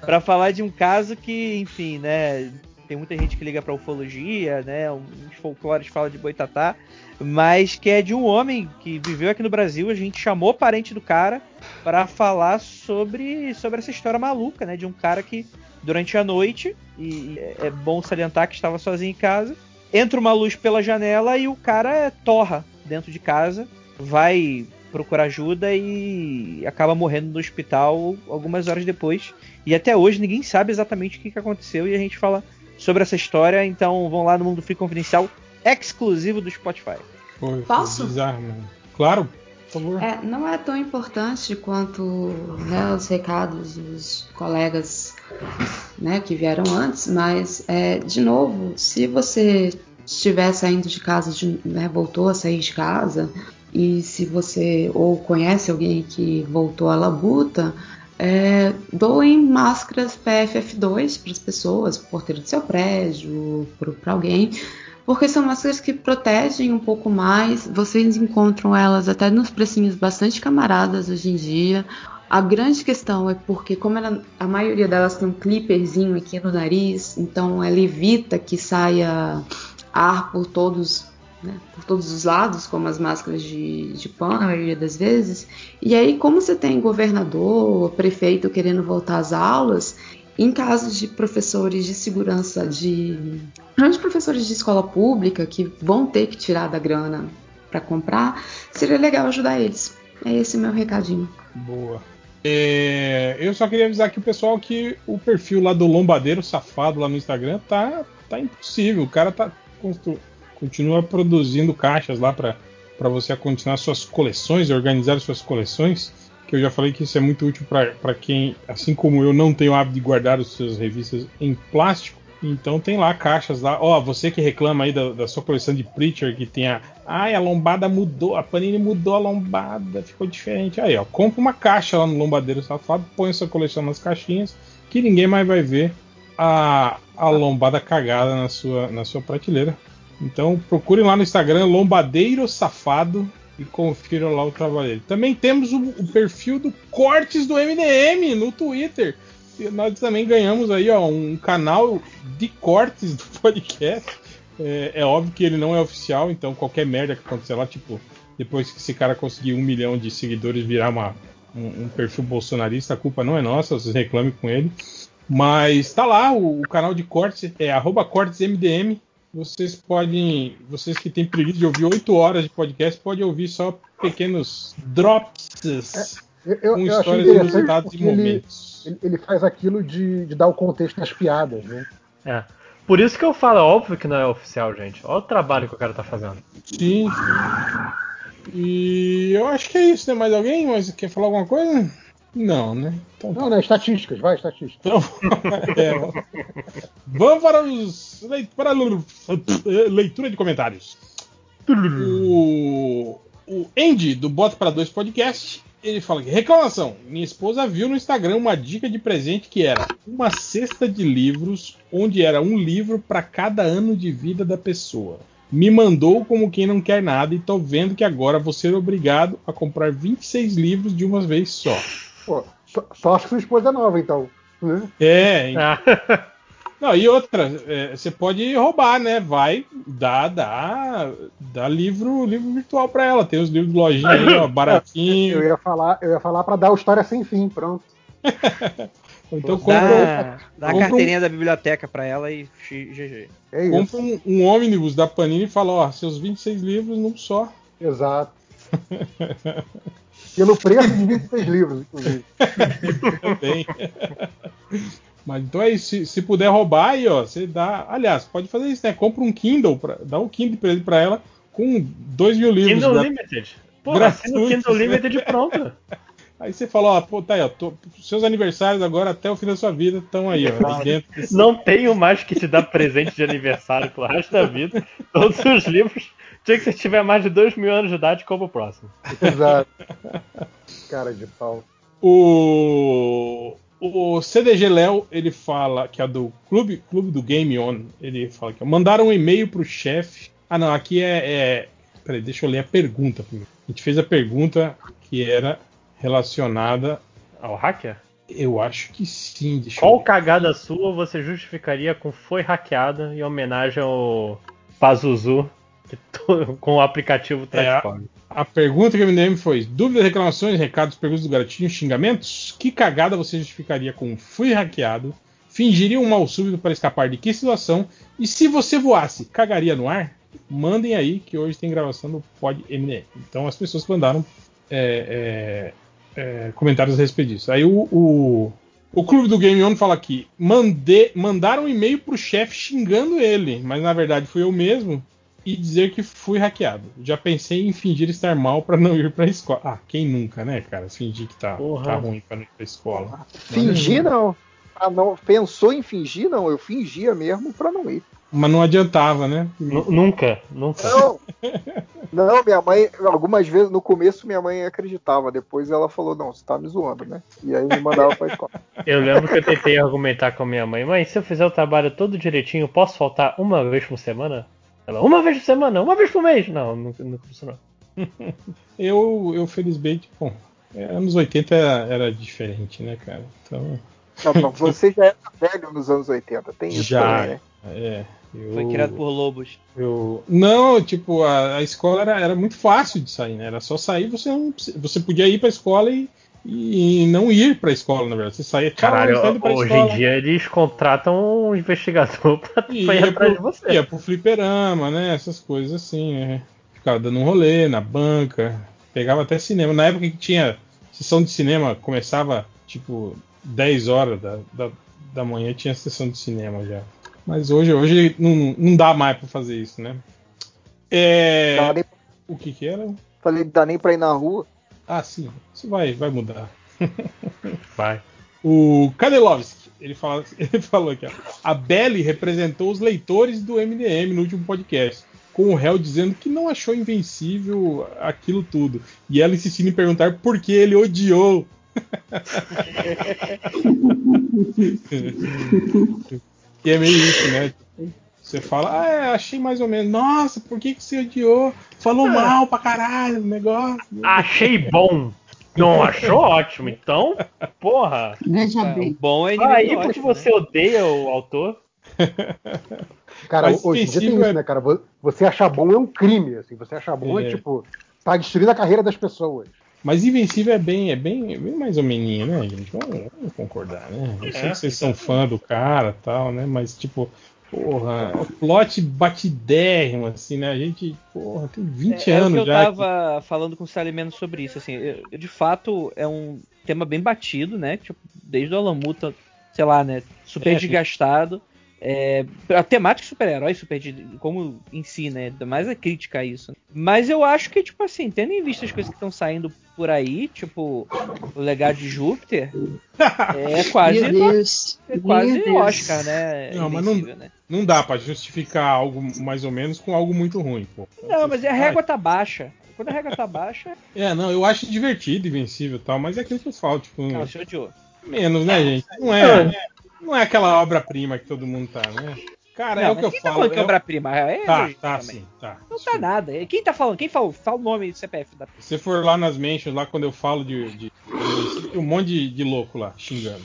para falar de um caso que, enfim, né, tem muita gente que liga para ufologia, né, uns folclores falam de Boitatá, mas que é de um homem que viveu aqui no Brasil, a gente chamou parente do cara para falar sobre, sobre essa história maluca, né, de um cara que durante a noite, e é bom salientar que estava sozinho em casa. Entra uma luz pela janela e o cara torra dentro de casa, vai procurar ajuda e acaba morrendo no hospital algumas horas depois. E até hoje ninguém sabe exatamente o que aconteceu e a gente fala sobre essa história. Então vão lá no Mundo Free Confidencial, exclusivo do Spotify. Foi, Posso? Bizarro, Claro. Favor. É, não é tão importante quanto né, os recados dos colegas né, que vieram antes, mas, é, de novo, se você estiver saindo de casa, de, né, voltou a sair de casa, e se você ou conhece alguém que voltou à labuta, é, doem máscaras PFF2 para as pessoas, para o porteiro do seu prédio, para alguém, porque são máscaras que protegem um pouco mais. Vocês encontram elas até nos precinhos bastante camaradas hoje em dia. A grande questão é porque, como ela, a maioria delas tem um clipperzinho aqui no nariz, então ela evita que saia ar por todos né, por todos os lados, como as máscaras de, de pano, a maioria das vezes. E aí, como você tem governador, prefeito querendo voltar às aulas, em casos de professores de segurança de. de professores de escola pública que vão ter que tirar da grana para comprar, seria legal ajudar eles. É esse meu recadinho. Boa. É, eu só queria avisar aqui o pessoal que o perfil lá do Lombadeiro Safado lá no Instagram tá, tá impossível. O cara tá continua produzindo caixas lá para você continuar suas coleções, organizar suas coleções. Que eu já falei que isso é muito útil para quem, assim como eu, não tem o hábito de guardar as suas revistas em plástico. Então tem lá caixas lá. Ó, você que reclama aí da, da, sua coleção de Preacher, que tem a. Ai, a lombada mudou, a Panini mudou a lombada, ficou diferente. Aí, ó, compra uma caixa lá no Lombadeiro Safado, põe sua coleção nas caixinhas, que ninguém mais vai ver a, a lombada cagada na sua, na sua prateleira. Então procurem lá no Instagram Lombadeiro Safado e confiram lá o trabalho dele. Também temos o, o, perfil do Cortes do MDM no Twitter. Nós também ganhamos aí ó, um canal de cortes do podcast. É, é, óbvio que ele não é oficial, então qualquer merda que acontecer lá, tipo, depois que esse cara conseguir um milhão de seguidores virar uma, um, um, perfil bolsonarista, a culpa não é nossa, vocês reclamem com ele. Mas tá lá, o, o canal de cortes é cortesmdm vocês podem, vocês que têm preguiça de ouvir 8 horas de podcast, podem ouvir só pequenos drops é, eu, com eu histórias inusitadas e momentos. Ele, ele, faz aquilo de, de, dar o contexto das piadas, né? É. Por isso que eu falo, é óbvio que não é oficial, gente. Olha o trabalho que o cara tá fazendo. Sim. E eu acho que é isso, né? Mais alguém? Mas quer falar alguma coisa? Não, né? Então, não, não, estatísticas, vai, estatísticas. Então, é, vamos para os. Para a leitura de comentários. O, o Andy, do Bota para Dois Podcast, ele fala que reclamação. Minha esposa viu no Instagram uma dica de presente que era uma cesta de livros, onde era um livro para cada ano de vida da pessoa. Me mandou como quem não quer nada e tô vendo que agora vou ser obrigado a comprar 26 livros de uma vez só. Pô, só, só acho que sua esposa é nova, então. Né? É, então. Não, e outra, é, você pode roubar, né? Vai dar, dá, dá livro, livro virtual para ela. Tem os livros de lojinha aí, ó, baratinho. Eu ia falar, eu ia falar para dar o história sem fim, pronto. então compra, dá, dá a carteirinha um, da biblioteca para ela e GG. É compra um, um ônibus da Panini e fala, ó, seus 26 livros num só. Exato. Pelo preço de 26 livros, inclusive. Também. Mas então aí, se, se puder roubar aí, ó, você dá. Aliás, pode fazer isso, né? Compra um Kindle, pra, dá um Kindle pra, pra ela com 2 mil livros. Kindle Limited. Pô, gratuito. Kindle Limited pronto. Aí você fala, ó, pô, tá aí, ó, tô, seus aniversários agora até o fim da sua vida estão aí, ó. Desse... Não tenho mais que te dar presente de aniversário pro resto da vida. Todos os livros tinha que se tiver mais de 2 mil anos de idade, compra o próximo. Exato. Cara de pau. O, o CDG Léo, ele fala que é do Clube, Clube do Game On. Ele fala que mandaram um e-mail pro chefe. Ah, não, aqui é, é. Peraí, deixa eu ler a pergunta primeiro. A gente fez a pergunta que era relacionada ao hacker? Eu acho que sim. Qual cagada sua você justificaria com foi hackeada em homenagem ao Pazuzu com o aplicativo Transform. É, a, a pergunta que eu me lembro foi: dúvidas, reclamações, recados, perguntas do garotinho, xingamentos? Que cagada você justificaria com fui hackeado? Fingiria um mal súbito para escapar de que situação? E se você voasse, cagaria no ar? Mandem aí que hoje tem gravação do Pod MDM. Então as pessoas mandaram é, é, é, comentários a respeito disso. Aí o, o, o clube do Game On fala aqui: mande, mandaram um e-mail pro chefe xingando ele, mas na verdade fui eu mesmo e dizer que fui hackeado. Já pensei em fingir estar mal para não ir pra escola. Ah, quem nunca, né, cara? Fingir que tá, tá ruim pra não ir pra escola. Fingir não. Ah, não. Pensou em fingir, não. Eu fingia mesmo pra não ir. Mas não adiantava, né? N nunca, nunca. Não, não, minha mãe, algumas vezes, no começo minha mãe acreditava, depois ela falou, não, você tá me zoando, né? E aí me mandava pra escola. Eu lembro que eu tentei argumentar com a minha mãe, mãe, se eu fizer o trabalho todo direitinho, posso faltar uma vez por semana? Ela, uma vez por semana, uma vez por mês. Não, não, não funcionou. eu, eu, felizmente, bom, anos 80 era, era diferente, né, cara? Então. Não, não, você já era velho nos anos 80, tem isso já, também, né? É. Eu, Foi criado por lobos. Eu, não, tipo, a, a escola era, era, muito fácil de sair, né? Era só sair, você, não, você podia ir pra escola e, e não ir pra escola, na verdade. Você saía Caralho, hoje escola. em dia eles contratam um investigador pra, pra ir atrás de você. Ia pro fliperama, né? Essas coisas assim, né? Ficava dando um rolê na banca, pegava até cinema. Na época que tinha sessão de cinema, começava tipo 10 horas da, da, da manhã, tinha sessão de cinema já. Mas hoje, hoje não, não dá mais pra fazer isso, né? É... Nem... O que que era? Falei, não dá nem pra ir na rua. Ah, sim. Isso vai, vai mudar. vai. O Kadelovski, ele, fala, ele falou aqui, ó. A Belly representou os leitores do MDM no último podcast, com o réu dizendo que não achou invencível aquilo tudo. E ela insistindo em perguntar por que ele odiou. E é meio isso, né? Você fala, ah, é, achei mais ou menos. Nossa, por que, que você odiou? Falou é. mal pra caralho o negócio. Achei bom. Não achou ótimo, então, porra. Veja é, bem. Bom é Aí porque você né? odeia o autor. Cara, Mas hoje em dia tem isso, né, cara? Você achar bom é um crime, assim. Você achar bom é, é tipo, tá destruindo a carreira das pessoas. Mas Invencível é bem, é bem, é bem mais ou menos, né, gente? Vamos, vamos concordar, né? Eu sei é, que vocês são fã do cara tal, né? Mas, tipo, porra, o plot batidérrimo, assim, né? A gente, porra, tem 20 é, anos é que já. Eu tava que... falando com o Salimeno sobre isso, assim, eu, de fato é um tema bem batido, né? Tipo, desde o Alamuta, sei lá, né? Super é, desgastado. É, a temática super-herói, super, como em si, né? Mais a crítica a isso. Mas eu acho que, tipo assim, tendo em vista as coisas que estão saindo por aí, tipo, o legado de Júpiter, é quase. é quase Oscar, né? Não, mas não, né? não dá para justificar algo mais ou menos com algo muito ruim, pô. Não, mas a régua tá baixa. Quando a régua tá baixa. É, não, eu acho divertido, invencível e tal, mas é aquilo que eu falo, tipo. Não, senhor Menos, né, gente? Não é. Né? Não é aquela obra-prima que todo mundo tá, né? Cara, não, é o que eu quem falo. Tá falando que é obra-prima? É tá, tá, também. sim, tá. Não tá nada. Quem tá falando? Quem fala, fala o nome do CPF da Se você for lá nas mentions, lá quando eu falo de. de, de um monte de, de, louco lá, xingando.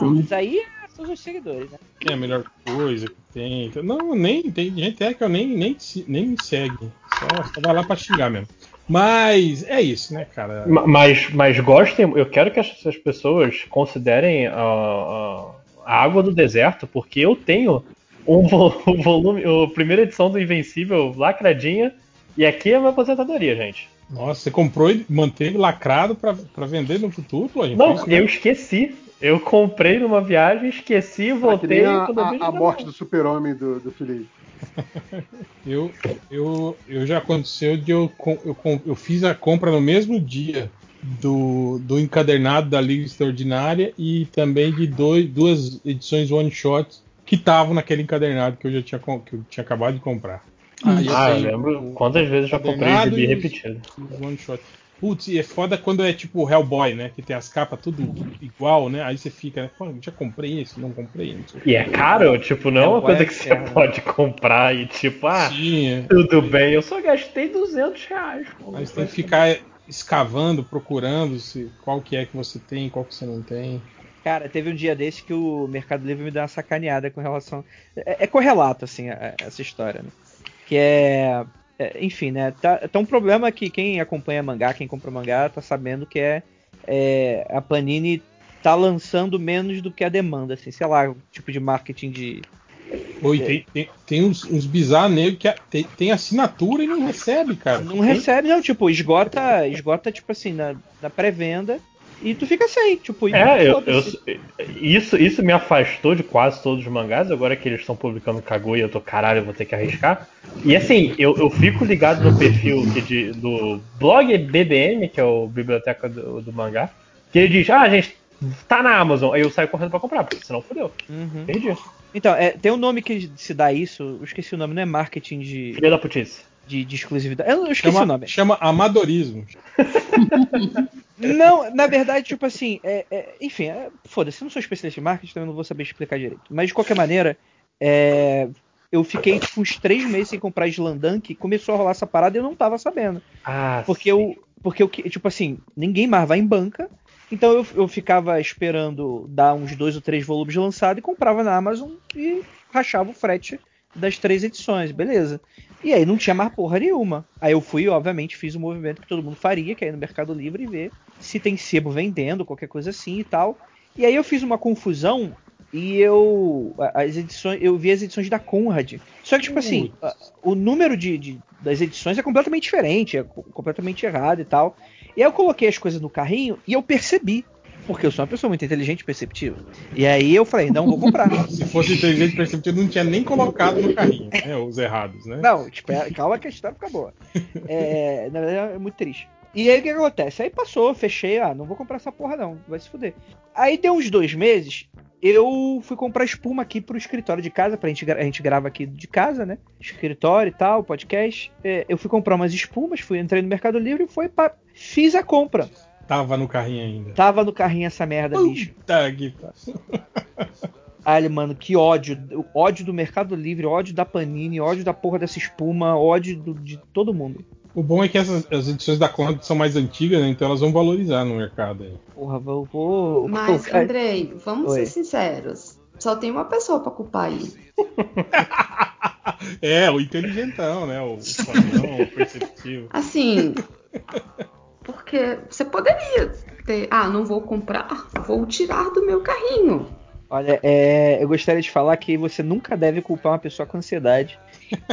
Mas aí são os seguidores, né? É a melhor coisa que tem. Não, nem. Tem gente é que eu nem, nem, nem me segue. Só, só vai lá pra xingar mesmo. Mas é isso, né, cara? Mas, mas gostem, eu quero que essas pessoas considerem a, a, a água do deserto, porque eu tenho um volume, a primeira edição do Invencível lacradinha, e aqui é a minha aposentadoria, gente. Nossa, você comprou e manteve lacrado para vender no futuro, pô? Não, isso, eu esqueci. Eu comprei numa viagem, esqueci, voltei. a, a, a morte do super-homem do, do Felipe. eu, eu, eu já aconteceu de eu, eu, eu fiz a compra no mesmo dia do, do encadernado da Liga Extraordinária e também de dois, duas edições one shot que estavam naquele encadernado que eu já tinha, que eu tinha acabado de comprar. Ah, eu, ah, eu lembro quantas vezes já comprei de repetido. One shot. Putz, e é foda quando é tipo Hellboy, né? Que tem as capas tudo igual, né? Aí você fica, né? Pô, já comprei esse, não comprei. Não e é caro, tipo, não é uma coisa que você pode comprar e tipo, ah, Sim, é. tudo bem, eu só gastei 200 reais. Pô, Mas tem que ficar escavando, procurando se, qual que é que você tem, qual que você não tem. Cara, teve um dia desse que o Mercado Livre me deu uma sacaneada com relação. É, é correlato, assim, a, a, essa história, né? Que é é, enfim, né? Tá, tá um problema que quem acompanha mangá, quem compra mangá, tá sabendo que é, é a Panini tá lançando menos do que a demanda, assim, sei lá, tipo de marketing de. Oi, tem, tem, tem uns, uns bizarros negros que tem, tem, assinatura e não recebe, cara. Não recebe, não, tipo, esgota, esgota, tipo assim, na, na pré-venda. E tu fica sem, tipo, é, eu, eu, isso, isso me afastou de quase todos os mangás, agora que eles estão publicando Kaguya, eu tô caralho, eu vou ter que arriscar. E assim, eu, eu fico ligado no perfil de, do blog BBM, que é o Biblioteca do, do Mangá, que ele diz, ah, gente, tá na Amazon, aí eu saio correndo pra comprar, porque senão fodeu. Uhum. Perdi. Então, é, tem um nome que se dá isso, eu esqueci o nome, não é marketing de. Filha da putice. De, de exclusividade. Eu, eu esqueci chama, o nome. Chama amadorismo. não, na verdade, tipo assim, é, é, enfim, é, foda-se, eu não sou especialista em marketing, eu não vou saber explicar direito. Mas de qualquer maneira, é, eu fiquei tipo, uns três meses sem comprar Slandunk e começou a rolar essa parada e eu não tava sabendo. Ah, porque sim. eu. Porque eu, tipo assim, ninguém mais vai em banca. Então eu, eu ficava esperando dar uns dois ou três volumes lançados e comprava na Amazon e rachava o frete das três edições, beleza. E aí não tinha mais porra nenhuma. Aí eu fui, obviamente, fiz o movimento que todo mundo faria, que é ir no Mercado Livre e ver se tem sebo vendendo, qualquer coisa assim e tal. E aí eu fiz uma confusão e eu as edições, eu vi as edições da Conrad. Só que tipo assim, o número de, de, das edições é completamente diferente, é completamente errado e tal. E aí eu coloquei as coisas no carrinho e eu percebi porque eu sou uma pessoa muito inteligente e perceptiva. E aí eu falei, não vou comprar. Se fosse inteligente e perceptivo, não tinha nem colocado no carrinho, né? Os errados, né? Não, tipo, é, calma que a história fica boa. É, na verdade, é muito triste. E aí o que acontece? Aí passou, fechei, ah, não vou comprar essa porra não, vai se fuder. Aí deu uns dois meses, eu fui comprar espuma aqui pro escritório de casa, pra gente, a gente grava aqui de casa, né? Escritório e tal, podcast. É, eu fui comprar umas espumas, fui, entrei no Mercado Livre e foi pra, fiz a compra. Tava no carrinho ainda. Tava no carrinho essa merda, Puta bicho. Que... Olha, mano, que ódio. Ódio do Mercado Livre, ódio da Panini, ódio da porra dessa espuma, ódio do, de todo mundo. O bom é que essas as edições da Conrad são mais antigas, né? Então elas vão valorizar no mercado aí. Porra, vou. vou... Mas, Andrei, vamos Oi. ser sinceros. Só tem uma pessoa pra culpar aí. é, o inteligentão, né? O, o o perceptivo. Assim, porque você poderia ter, ah, não vou comprar, vou tirar do meu carrinho. Olha, é, eu gostaria de falar que você nunca deve culpar uma pessoa com ansiedade.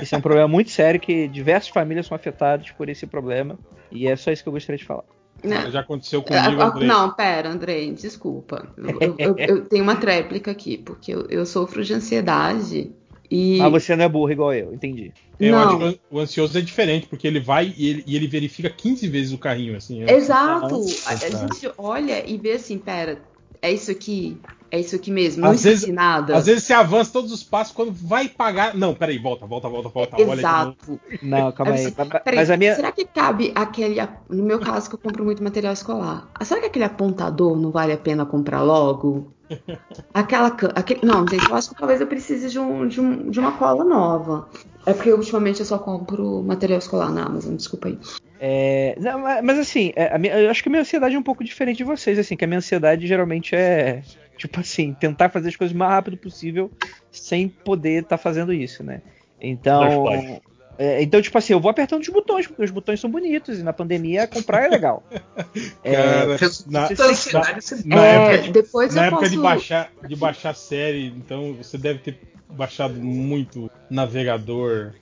Esse é um problema muito sério que diversas famílias são afetadas por esse problema. E é só isso que eu gostaria de falar. Não. Já aconteceu comigo, Andrei. Não, pera, Andrei, desculpa. Eu, eu, eu, tenho uma tréplica aqui, porque eu, eu sofro de ansiedade e... Ah, você não é burro igual eu, entendi. Eu não. acho que o ansioso é diferente, porque ele vai e ele, e ele verifica 15 vezes o carrinho, assim. Exato. A, a gente olha e vê assim, pera, é isso aqui, é isso aqui mesmo, não às vezes, nada. Às vezes você avança todos os passos, quando vai pagar. Não, peraí, volta, volta, volta, volta. Exato. não, calma aí. Peraí, mas a minha... Será que cabe aquele. No meu caso, que eu compro muito material escolar, será que aquele apontador não vale a pena comprar logo? Aquela. Aquele, não, gente, eu acho que talvez eu precise de, um, de, um, de uma cola nova. É porque ultimamente eu só compro material escolar na Amazon, desculpa aí. É, não, mas assim, é, minha, eu acho que a minha ansiedade é um pouco diferente de vocês, assim, que a minha ansiedade geralmente é, tipo assim, tentar fazer as coisas o mais rápido possível sem poder estar tá fazendo isso, né? Então, é, então, tipo assim, eu vou apertando os botões, porque os botões são bonitos, e na pandemia comprar é legal. é, Cara, na, na, é, época, depois na época posso... de, baixar, de baixar série, então você deve ter baixado muito navegador.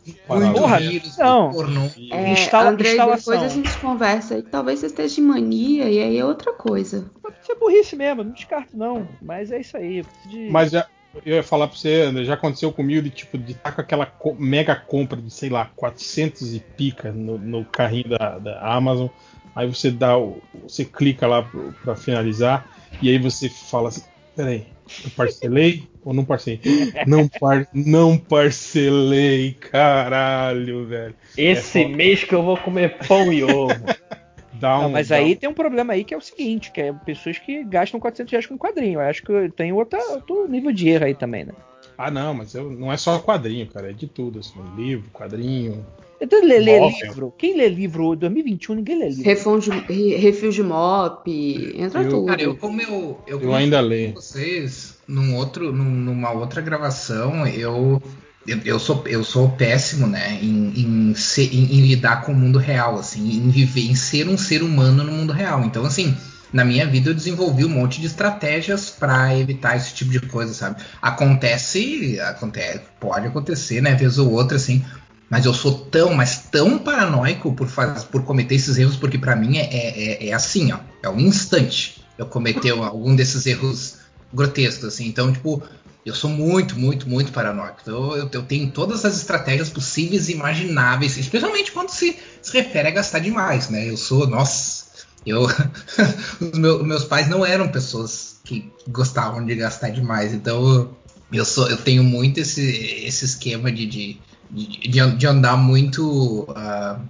Porra, não. É, Instala, André, instalação. depois a gente conversa e talvez você esteja de mania e aí é outra coisa. Isso é burrice mesmo, não descarto não, mas é isso aí. De... Mas já, eu ia falar pra você, André, já aconteceu comigo de tipo de estar tá com aquela mega compra de, sei lá, 400 e pica no, no carrinho da, da, Amazon. Aí você dá o. Você clica lá para finalizar. E aí você fala assim, peraí, eu parcelei ou não parcelei? Não, par, não parcelei, caralho, velho. Esse é mês que eu vou comer pão e ovo. Dá um, não, mas aí um... tem um problema aí que é o seguinte, que é pessoas que gastam 400 reais com quadrinho. Eu acho que tem outra, outro nível de erro aí também, né? Ah, não, mas eu, não é só quadrinho, cara, é de tudo, assim, livro, quadrinho. Então, lê, lê livro. Quem lê livro 2021, ninguém lê livro. Refil de, refil de mop, entra eu, tudo. Cara, eu como eu, eu, eu ainda leio. Vocês num outro, num, numa outra gravação, eu eu, sou, eu sou péssimo, né, em, em, ser, em, em, lidar com o mundo real, assim, em viver, em ser um ser humano no mundo real. Então, assim, na minha vida eu desenvolvi um monte de estratégias para evitar esse tipo de coisa, sabe? Acontece, acontece, pode acontecer, né, vez ou outra, assim, mas eu sou tão, mas tão paranoico por, faz, por cometer esses erros, porque para mim é, é, é, é, assim, ó, é um instante. eu cometer algum desses erros grotescos, assim. Então, tipo, eu sou muito, muito, muito paranoico. Então, eu, eu, tenho todas as estratégias possíveis e imagináveis, especialmente quando se, se refere a gastar demais, né? Eu sou, nossa, eu, os meus, meus pais não eram pessoas que gostavam de gastar demais, então eu sou, eu tenho muito esse, esse esquema de, de de, de, andar muito, uh,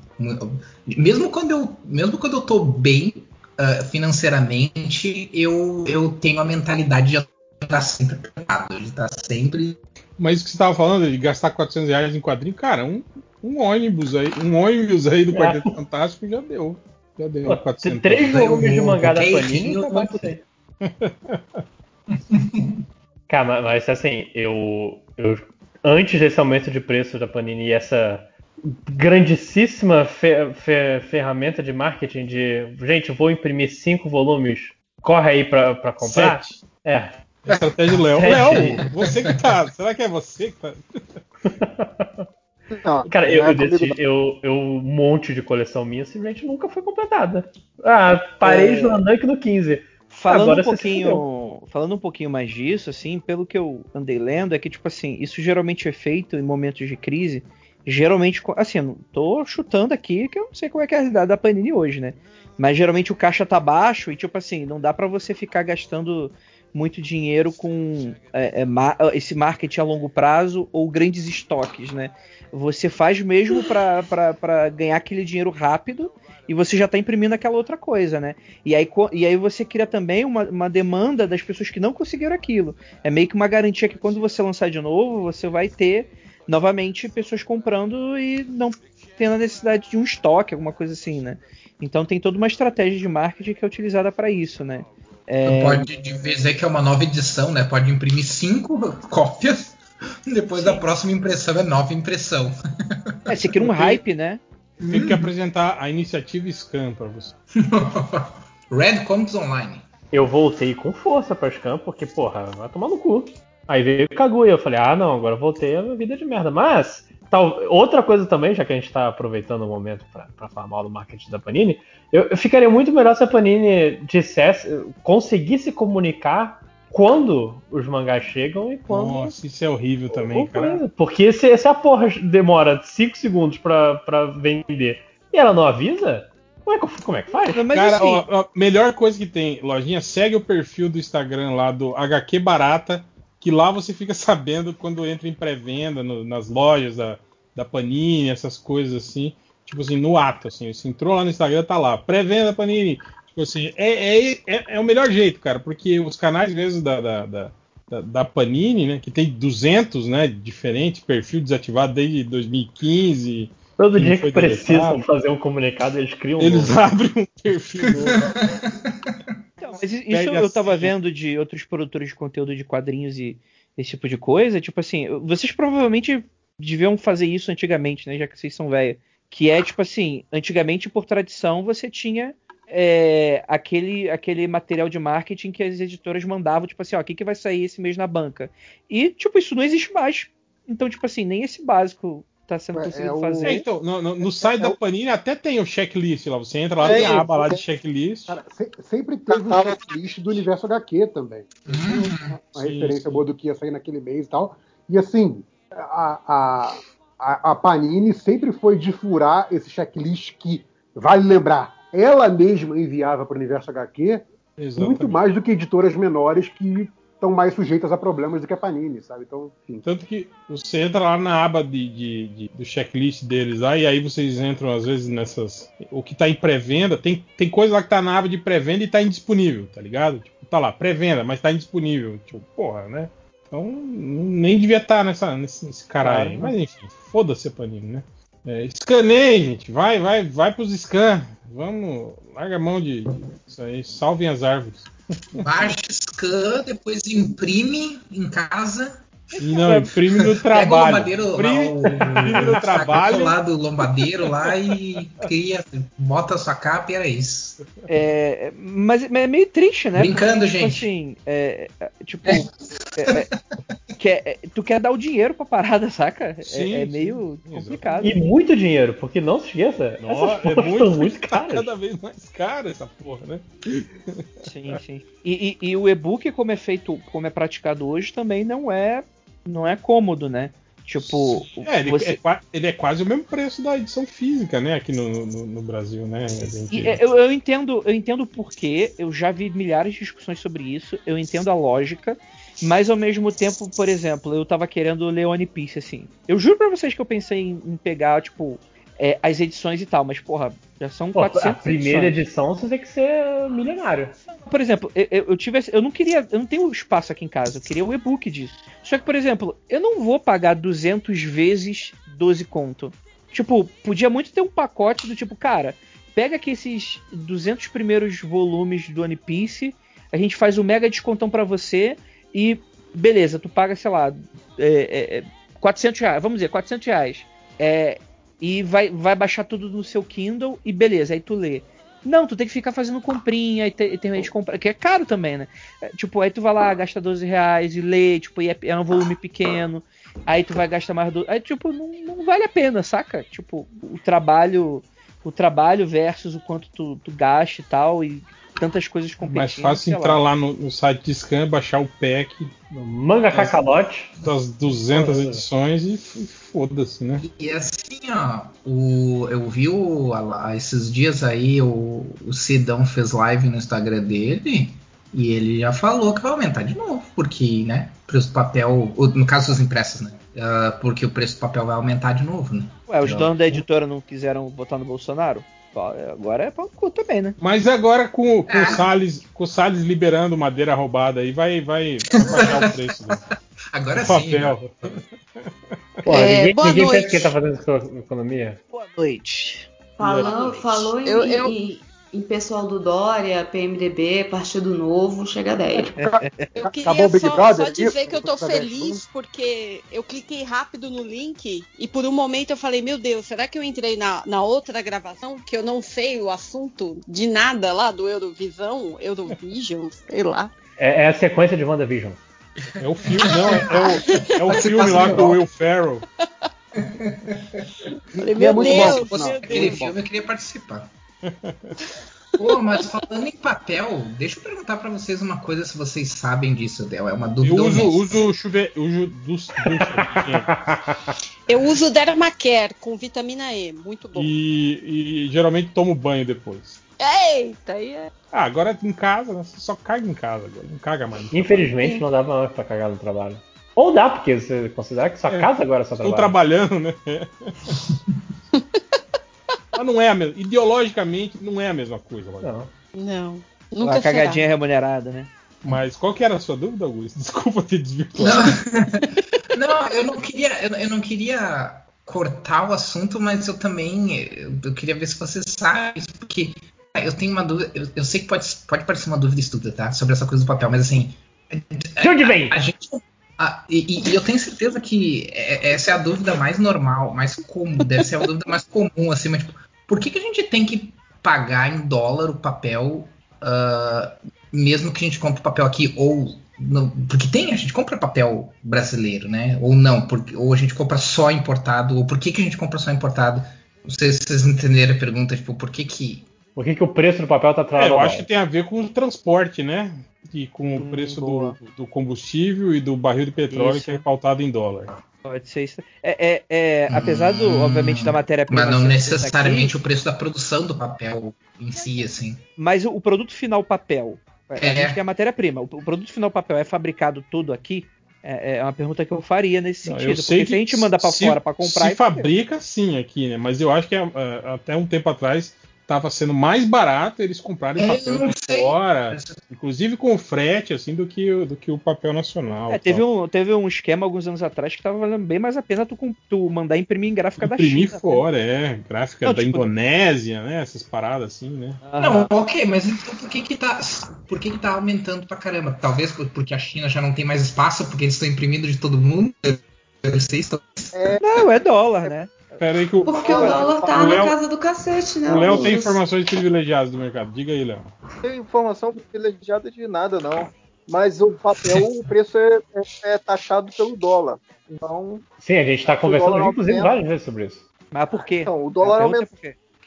mesmo quando eu mesmo quando eu tô bem uh, financeiramente eu, eu tenho a mentalidade de estar sempre preparado de estar sempre mas o que você estava falando de gastar 400 reais em quadrinho cara um, um ônibus aí um ônibus aí do é. Quarteto Fantástico já deu já deu Pô, 400 três volumes de mangá da Panini Cara, mas assim, eu, eu antes desse aumento de preço da Panini e essa grandíssima fe, fe, ferramenta de marketing de gente, vou imprimir cinco volumes, corre aí pra, pra comprar. Sete. É. Estratégia do Léo. Léo, você que tá. Será que é você que tá? Não, Cara, eu, eu, eu, eu, um monte de coleção minha simplesmente nunca foi completada. Ah, parei é... no Anank no 15. Falando Agora um pouquinho, falando um pouquinho mais disso, assim, pelo que eu andei lendo, é que tipo assim, isso geralmente é feito em momentos de crise. Geralmente, assim, eu não tô chutando aqui, que eu não sei como é que é a realidade da Panini hoje, né? Mas geralmente o caixa tá baixo e tipo assim, não dá para você ficar gastando muito dinheiro com é, é, ma esse marketing a longo prazo ou grandes estoques, né? Você faz mesmo para ganhar aquele dinheiro rápido e você já está imprimindo aquela outra coisa, né? E aí, e aí você cria também uma, uma, demanda das pessoas que não conseguiram aquilo. É meio que uma garantia que quando você lançar de novo, você vai ter novamente pessoas comprando e não tendo a necessidade de um estoque, alguma coisa assim, né? Então tem toda uma estratégia de marketing que é utilizada para isso, né? É... Pode dizer que é uma nova edição, né? Pode imprimir cinco cópias, depois Sim. da próxima impressão é nova impressão. É, você cria um hype, né? Tem que apresentar a iniciativa Scam para você. Red Comics Online. Eu voltei com força pra Scam, porque, porra, vai tomar no cu. Aí veio o Kaguya, eu falei, ah não, agora eu voltei a minha vida de merda. Mas, tal, outra coisa também, já que a gente tá aproveitando o momento para falar mal do marketing da Panini, eu, eu, ficaria muito melhor se a Panini dissesse, conseguisse comunicar quando os mangás chegam e quando. Nossa, isso é horrível também, cara. Porque se, se a porra demora 5 segundos pra, pra vender e ela não avisa, como é que, como é que faz? Mas, cara, assim... ó, ó, melhor coisa que tem, lojinha, segue o perfil do Instagram lá do HQ Barata, que lá você fica sabendo quando entra em pré-venda nas lojas da, da Panini, essas coisas assim. Tipo assim, no ato, assim. Entrou lá no Instagram, tá lá. Pré-venda Panini, Tipo assim, é, é, é, é, o melhor jeito, cara, porque os canais mesmo da, da, da, da, Panini, né, que tem 200, né, diferentes, perfil desativado desde 2015. Todo dia que precisam fazer um comunicado, eles criam um Eles novo. abrem um perfil novo. então, mas isso eu tava assim. vendo de outros produtores de conteúdo de quadrinhos e esse tipo de coisa. Tipo assim, vocês provavelmente deviam fazer isso antigamente, né? Já que vocês são velhos. Que é tipo assim, antigamente, por tradição, você tinha é, aquele, aquele material de marketing que as editoras mandavam, tipo assim, ó, o que, que vai sair esse mês na banca? E, tipo, isso não existe mais. Então, tipo assim, nem esse básico tá sendo possível é o... fazer. É, então, no, no, no site da Panini até tem o checklist lá. Você entra lá, tem a aba lá de checklist. Cara, se, sempre teve o checklist do universo HQ também. Uhum. Uma sim, referência sim. boa do que ia sair naquele mês e tal. E assim, a, a, a Panini sempre foi de furar esse checklist que, vale lembrar, ela mesma enviava para o universo HQ Exatamente. muito mais do que editoras menores que estão mais sujeitas a problemas do que a Panini, sabe? Então, enfim. Tanto que você entra lá na aba de, de, de, do checklist deles lá, e aí vocês entram às vezes nessas. O que está em pré-venda, tem, tem coisa lá que está na aba de pré-venda e está indisponível, tá ligado? Tipo, tá lá, pré-venda, mas está indisponível. Tipo, porra, né? Então nem devia estar tá nessa, nesse, nesse caralho. Claro. Mas enfim, foda-se a Panini, né? É, escaneie, gente. Vai, vai, vai pros scan. Vamos. Larga a mão de. Isso aí. Salvem as árvores. Baixa scan, depois imprime em casa. Não, imprime no trabalho. Pega o lombadeiro, imprime, lá, o, imprime no trabalho. lá do lombadeiro lá e cria, bota a sua capa e era isso. É, mas é meio triste, né? Brincando, Porque, tipo gente. Assim, é, tipo, é, é quer, é, tu quer dar o dinheiro pra parada, saca? Sim, é, é, meio sim, complicado. E muito dinheiro, porque não se esqueça, Nossa, é muito, muito caras. cada vez mais caro essa porra, né? Sim, sim. E, e, e o e-book, como é feito, como é praticado hoje, também não é, não é cômodo, né? Tipo, é, ele, você... é, ele, é, quase o mesmo preço da edição física, né? Aqui no, no, no Brasil, né? Gente... Eu, eu, entendo, eu entendo o porquê, eu já vi milhares de discussões sobre isso, eu entendo a lógica, mas ao mesmo tempo, por exemplo, eu tava querendo ler One Piece, assim. Eu juro pra vocês que eu pensei em, em pegar, tipo, é, as edições e tal, mas porra, já são Pô, 400 A primeira edições. edição você tem que ser milionário. Por exemplo, eu, eu, tive, eu não queria, eu não tenho espaço aqui em casa, eu queria o e-book disso. Só que, por exemplo, eu não vou pagar 200 vezes 12 conto. Tipo, podia muito ter um pacote do tipo, cara, pega aqui esses 200 primeiros volumes do One Piece, a gente faz um mega descontão para você e beleza, tu paga, sei lá, é, é, 400 reais, vamos dizer, 400 reais. É, e vai, vai baixar tudo no seu Kindle e beleza, aí tu lê. Não, tu tem que ficar fazendo comprinha e, ter, de comprar, que é caro também, né? É, tipo, aí tu vai lá, gasta 12 reais e lê, tipo, e é, é um volume pequeno, aí tu vai gastar mais 12. Aí, tipo, não, não vale a pena, saca? Tipo, o trabalho o trabalho versus o quanto tu, tu gasta e tal, e tantas coisas competindo. Mais fácil entrar lá, lá no, no, site de scan, baixar o pack. Manga das, Cacalote. Das 200 edições e, e foda-se, né? E, e, assim, ó, o, eu vi o, a, esses dias aí o, o Sidão fez live no Instagram dele. E ele já falou que vai aumentar de novo, porque, né? O preço do papel, no caso dos impressos, né? Uh, porque o preço do papel vai aumentar de novo, né? Ué, os donos da editora não quiseram votar no Bolsonaro? Agora é pau cu também, né? Mas agora com, com, ah. o Salles, com o Salles liberando madeira roubada aí, vai, vai, vai baixar o preço. Né? Agora o sim. Papel. Né? Pô, é, ninguém, boa ninguém noite. quem tá fazendo economia. Boa noite. Falou, falou em, eu, eu... Em, pessoal do Dória, PMDB, Partido Novo, chega a 10. Eu queria só, só dizer que eu tô feliz porque eu cliquei rápido no link e por um momento eu falei, meu Deus, será que eu entrei na, na outra gravação que eu não sei o assunto de nada lá do Eurovisão, Eurovision, sei lá. É, é a sequência de WandaVision. É o filme, não, é, é o, é o filme lá com o Will Ferrell. Falei, meu, é muito Deus, bom. Meu Aquele Deus. filme eu queria participar. Pô, mas falando em papel, deixa eu perguntar para vocês uma coisa se vocês sabem disso, Del. É uma dúvida. Eu uso, uso chuve... uso dos, Eu uso Dermacare com vitamina E, muito bom. E, e geralmente tomo banho depois. Eita, aí é. Ah, agora em casa, né? Você só caga em casa agora, não caga mais. Infelizmente não dá mais pra cagar no trabalho. Ou dá, porque você considera que sua é, casa agora é só trabalho. Estou trabalhando, né? Mas não é a mesma. Ideologicamente, não é a mesma coisa. Não. Não. Nunca a cagadinha será. remunerada, né? Mas qual que era a sua dúvida, Augusto? Desculpa ter desvirtuado. Não, não eu não queria. Eu, eu, não queria cortar o assunto, mas eu também. Eu, eu queria ver se você sabe, porque eu tenho uma dúvida. Eu, eu, sei que pode, pode parecer uma dúvida estúpida, tá? Sobre essa coisa do papel, mas assim. De onde vem? A, a gente ah, e, e, eu tenho certeza que é, essa é a dúvida mais normal, mais comum, deve ser a dúvida mais comum, assim, mas tipo, por que, que a gente tem que pagar em dólar o papel, uh, mesmo que a gente compre papel aqui, ou no, porque tem, a gente compra papel brasileiro, né? Ou não, porque, ou a gente compra só importado, ou por que, que a gente compra só importado? Não sei se vocês entenderam a pergunta, tipo, por que que. Por que, que o preço do papel está atrás? É, eu acho que tem a ver com o transporte, né? E com o hum, preço do, do, combustível e do barril de petróleo isso. que é pautado em dólar. Pode ser isso. É, é, é apesar do, hum, obviamente, da matéria-prima. Mas não necessariamente aqui, o preço da produção do papel em si, assim. Mas o, o produto final papel. É. A gente tem a matéria-prima. O, o, produto final papel é fabricado tudo aqui? É, é uma pergunta que eu faria nesse não, sentido. porque se a gente manda para fora para comprar. Se fabrica sim aqui, né? Mas eu acho que é, é, até um tempo atrás tava sendo mais barato eles comprarem é, papel de fora, inclusive com frete, assim, do que, do que o papel nacional. É, teve, um, teve um esquema alguns anos atrás que tava valendo bem mais a pena tu, tu mandar imprimir em gráfica imprimir da China. Imprimir fora, é. Gráfica Não, da tipo... Indonésia, né? Essas paradas assim, né? Não, ok, mas então por que que tá, por que que tá aumentando pra caramba? Talvez porque a China já não tem mais espaço, porque eles estão imprimindo de todo mundo? É, não, é dólar, né? Pera aí que o, Porque o dólar tá o Léo, na casa do cacete, né? O Léo tem informações privilegiadas do mercado. Diga aí, Léo. Não tem informação privilegiada de nada, não. mas o papel, o preço é, é, é taxado pelo dólar. Então. Sim, a gente está conversando inclusive várias vezes sobre isso. Mas por quê? Então, o dólar aumenta.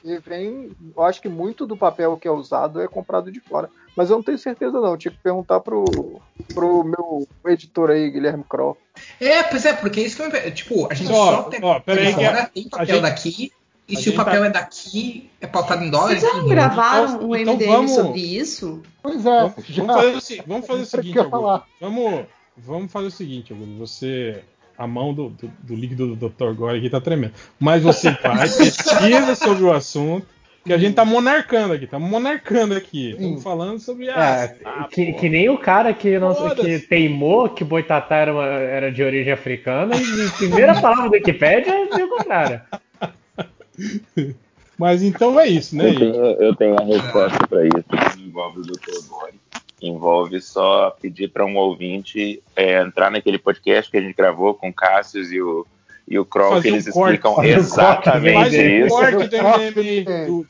E vem, eu acho que muito do papel que é usado é comprado de fora. Mas eu não tenho certeza não, eu tinha que perguntar pro, pro meu editor aí, Guilherme Kroll. É, pois é, porque é isso que eu Tipo, a gente ó, só tem, ó, peraí, fora, tem papel gente, daqui, e se o papel tá... é daqui, é pautado em dólares. Vocês já gravaram então, um então MDM vamos... sobre isso? Pois é. Vamos, vamos fazer o, vamos fazer o seguinte, Augusto. Vamos, vamos fazer o seguinte, Augusto. Você a mão do, do, do líquido do Dr. Gore aqui tá tremendo. Mas você faz, pesquisa sobre o assunto, que a gente tá monarcando aqui, tá monarcando aqui. Estamos falando sobre a. É, ah, que, que, nem o cara que, não, que teimou que Boitatá era, uma, era de origem africana e a primeira palavra da Wikipédia é o contrário. Mas então é isso, né? Eu tenho, eu tenho a resposta para isso que envolve o Dr. Gore envolve só pedir para um ouvinte é, entrar naquele podcast que a gente gravou com o Cássio e o, e o Kroll, que eles um explicam corte, exatamente isso.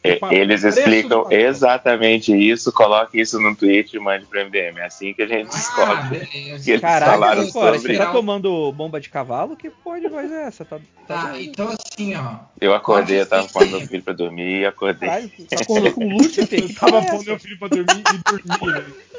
É, eles explicam exatamente isso, coloque isso no tweet e mande para MDM. É assim que a gente descobre ah, que eles Caraca, falaram sobre. Você tá tomando bomba de cavalo? Que porra de voz é essa? Tá, tá, tá então assim, ó. Eu acordei, eu tava pondo meu filho pra dormir e acordei. Caralho, tá acordou com luxo, Eu tava pondo meu filho pra dormir e dormir, né?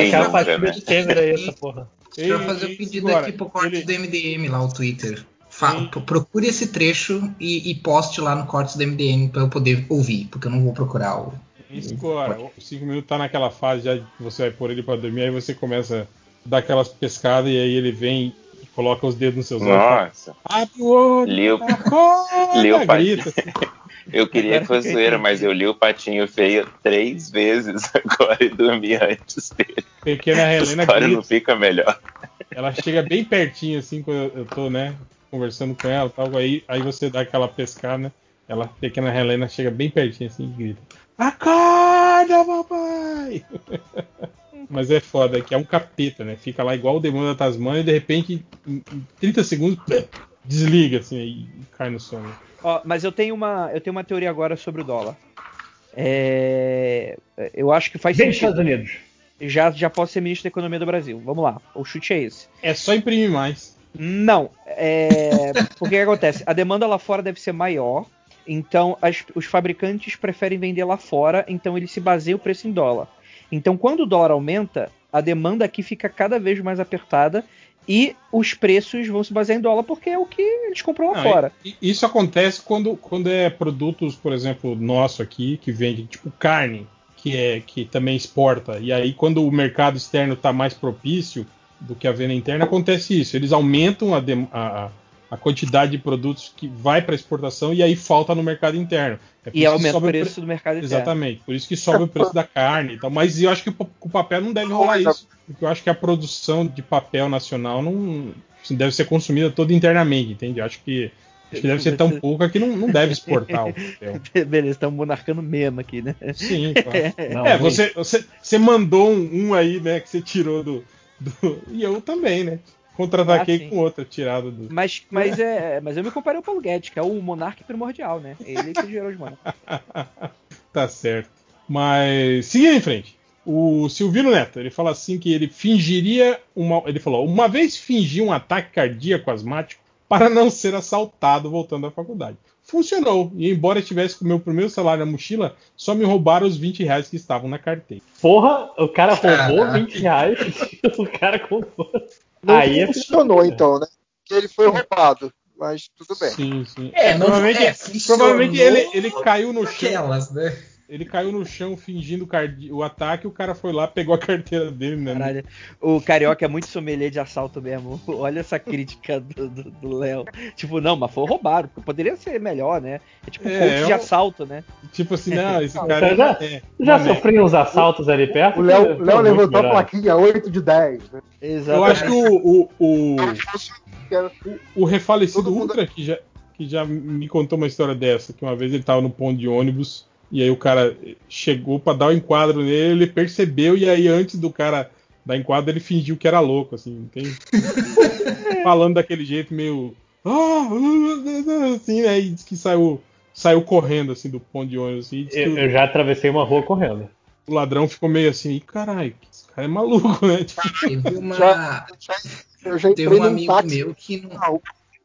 Aquela partida de câmera aí, essa porra. Deixa eu fazer o um pedido agora, aqui pro corte ele... do MDM lá, o Twitter. Fa procure esse trecho e, e, poste lá no corte do MDM para eu poder ouvir, porque eu não vou procurar o. Isso agora, o 5 minutos tá naquela fase já que você vai pôr ele para dormir, aí você começa a dar aquelas pescadas e aí ele vem e coloca os dedos nos seus olhos. Nossa. Abre o olho. Leu, Leu grita. Eu queria que fosse zoeira, mas eu li o Patinho Feio três vezes agora e dormi antes dele. Pequena Helena A história grita. não fica melhor. Ela chega bem pertinho, assim, quando eu tô, né, conversando com ela tal. Aí, aí você dá aquela pescada, né? Ela, pequena Helena, chega bem pertinho, assim, e grita: Acorda, papai! Mas é foda, que é um capeta, né? Fica lá igual o demônio da Tasmania e de repente, em 30 segundos, desliga, assim, e cai no sono. Ó, mas eu tenho uma, eu tenho uma teoria agora sobre o dólar. É, eu acho que faz Bem sentido. Estados Unidos. Já, já posso ser ministro da Economia do Brasil. Vamos lá. O chute é esse. É só imprimir mais. Não. É, porque o que acontece? A demanda lá fora deve ser maior. Então, as, os fabricantes preferem vender lá fora. Então, eles se baseiam o preço em dólar. Então, quando o dólar aumenta, a demanda aqui fica cada vez mais apertada e os preços vão se basear em dólar porque é o que eles compram lá Não, fora. isso acontece quando, quando é produtos, por exemplo, nosso aqui, que vende tipo carne, que é que também exporta. E aí, quando o mercado externo está mais propício do que a venda interna, acontece isso. Eles aumentam a, a, a quantidade de produtos que vai para exportação e aí falta no mercado interno. É e aumenta o preço pre... do mercado interno. Exatamente, por isso que sobe o preço da carne. Então, mas eu acho que o papel não deve rolar isso. Porque eu acho que a produção de papel nacional não deve ser consumida toda internamente, entende? Eu acho que Acho que deve ser tão pouca que não, não deve exportar o papel. Beleza, estamos monarcando mesmo aqui, né? Sim, claro. Não, é, você, você, você mandou um, um, aí, né, que você tirou do, do. E eu também, né? Contra-ataquei ah, com outra tirada do. Mas, mas, é, mas eu me comparei ao Paulo Guedes, que é o monarca primordial, né? Ele que gerou os monarcas. tá certo. Mas, seguindo em frente. O Silvino Neto, ele fala assim que ele fingiria uma. Ele falou: uma vez fingi um ataque cardíaco asmático para não ser assaltado voltando à faculdade. Funcionou, e embora eu tivesse com o meu primeiro salário na mochila, só me roubaram os 20 reais que estavam na carteira. Porra, o cara roubou 20 reais, o cara comprou. Não Aí é funcionou, é então, né? Que ele foi roubado. Mas tudo bem. Sim, sim. É, provavelmente, é, provavelmente ele, ele caiu no chão. Aquelas, né? Ele caiu no chão fingindo o ataque, o cara foi lá, pegou a carteira dele, né? Caralho, o Carioca é muito sommelier de assalto mesmo. Olha essa crítica do Léo. Tipo, não, mas foi roubado. Poderia ser melhor, né? É tipo um é, de assalto, né? Tipo assim, não, esse cara. já é, já sofreu uns assaltos ali perto? O Léo, Léo levantou a plaquinha 8 de 10, né? Exatamente. Eu acho que o. O, o, o, o refalecido Ultra, que já, que já me contou uma história dessa, que uma vez ele tava no ponto de ônibus e aí o cara chegou para dar o um enquadro nele, ele percebeu, e aí antes do cara dar enquadro, ele fingiu que era louco, assim, tem... falando daquele jeito meio. Ah, assim, né? E disse que saiu, saiu correndo assim do ponto de ônibus. Assim, eu, eu, já atravessei uma rua correndo. o ladrão ficou meio assim, caralho, esse cara é maluco, né? Teve uma. Já, eu já Teve um amigo meu que não.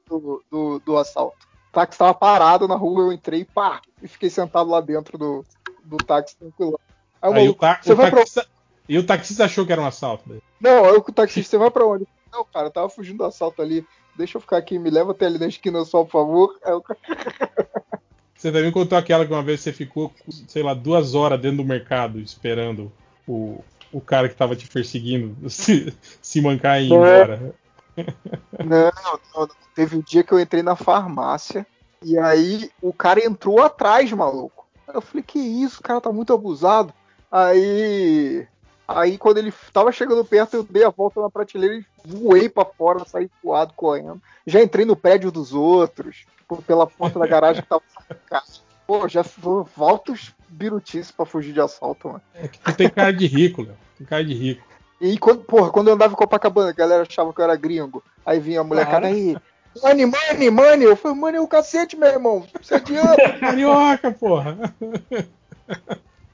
Do, do, do assalto. O táxi estava parado na rua, eu entrei pá, e fiquei sentado lá dentro do, do táxi tranquilo. Aí, Aí maluco, o, ta o taxista, pra... E o taxista achou que era um assalto. Né? Não, aí o taxista, você vai pra onde? Não, cara, eu tava fugindo do assalto ali. Deixa eu ficar aqui, me leva até ali na esquina só, por favor. Eu... Você também contou aquela que uma vez você ficou, sei lá, duas horas dentro do mercado esperando o, o cara que tava te perseguindo se, se mancar e ir embora. Não, não, teve um dia que eu entrei na farmácia e aí o cara entrou atrás, maluco. Eu falei, que isso, o cara tá muito abusado. Aí. Aí quando ele tava chegando perto, eu dei a volta na prateleira e voei para fora, saí voado correndo. Já entrei no prédio dos outros pela porta da garagem que tava casa. Pô, já volto os birutices pra fugir de assalto, mano. É que tu tem cara de rico, Léo. Tem cara de rico. E quando, porra, quando eu andava em Copacabana, a galera achava que eu era gringo. Aí vinha a molecada aí. Money, money, money. Eu falei, money é o cacete, meu irmão. Você adianta. Carioca, porra.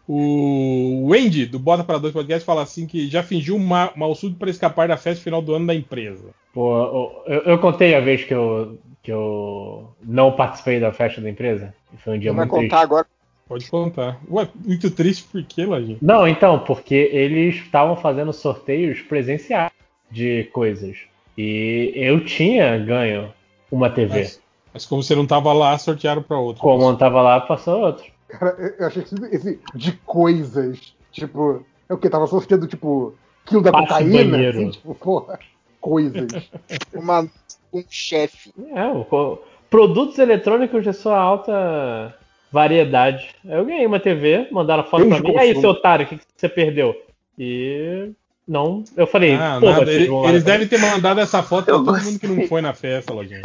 O Wendy, do Bota para Dois Podcast, fala assim que já fingiu um mal sujo para escapar da festa final do ano da empresa. Pô, eu, eu, contei a vez que eu, que eu não participei da festa da empresa. Foi um dia Você muito vai contar triste. agora? Pode contar. Ué, muito triste por quê, Lajinha? Não, então, porque eles estavam fazendo sorteios presenciais de coisas. E eu tinha ganho uma TV. Mas, mas como você não estava lá, sortearam para outro. Como não estava lá, passou outro. Cara, eu achei que esse de coisas, tipo, é o que? Tava sorteando, tipo, quilo da cocaína? Assim, tipo, porra, coisas. Uma, um chefe. É, o, produtos eletrônicos de sua alta variedade. Eu ganhei uma TV, mandaram foto Desde pra mim. E aí, seu otário, o que, que você perdeu? E não, eu falei, ah, ele, eles devem ter mandado essa foto pra todo mundo que não foi na festa, Lojinha.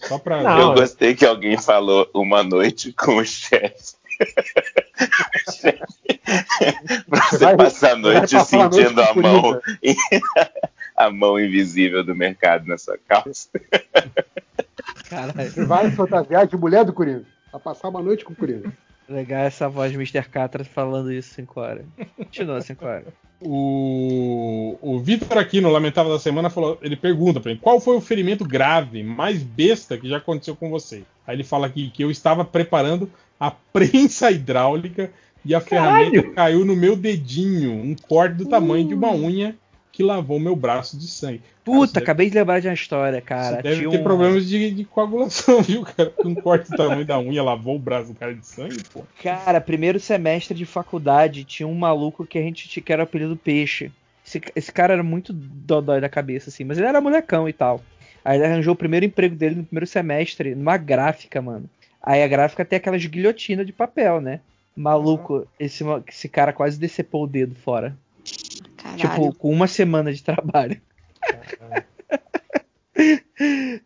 Só pra. Não, eu gostei que alguém falou uma noite com o chefe pra você vai, passar a noite sentindo a, a mão a mão invisível do mercado na sua calça. Caralho. Você vai fantasiar de mulher do Coringa. Pra passar uma noite com o Coringa. Legal essa voz de Mr. Catra falando isso 5 horas. Continua 5 horas. O, o Vitor aqui no Lamentável da Semana falou, ele pergunta pra mim, qual foi o ferimento grave, mais besta que já aconteceu com você? Aí ele fala aqui que eu estava preparando a prensa hidráulica e a Caralho. ferramenta caiu no meu dedinho, um corte do tamanho uh. de uma uh. unha que lavou meu braço de sangue. Puta, cara, acabei de lembrar de uma história, cara. Você deve ter um... problemas de, de, coagulação, viu, cara? Um corte do tamanho da unha lavou o braço do cara de sangue, pô. Cara, primeiro semestre de faculdade tinha um maluco que a gente que era o apelido Peixe. Esse, esse cara era muito dodói da cabeça, assim, mas ele era molecão e tal. Aí ele arranjou o primeiro emprego dele no primeiro semestre, numa gráfica, mano. Aí a gráfica tem aquelas guilhotinas de papel, né? Maluco, esse, esse cara quase decepou o dedo fora. Caralho. Tipo, com uma semana de trabalho.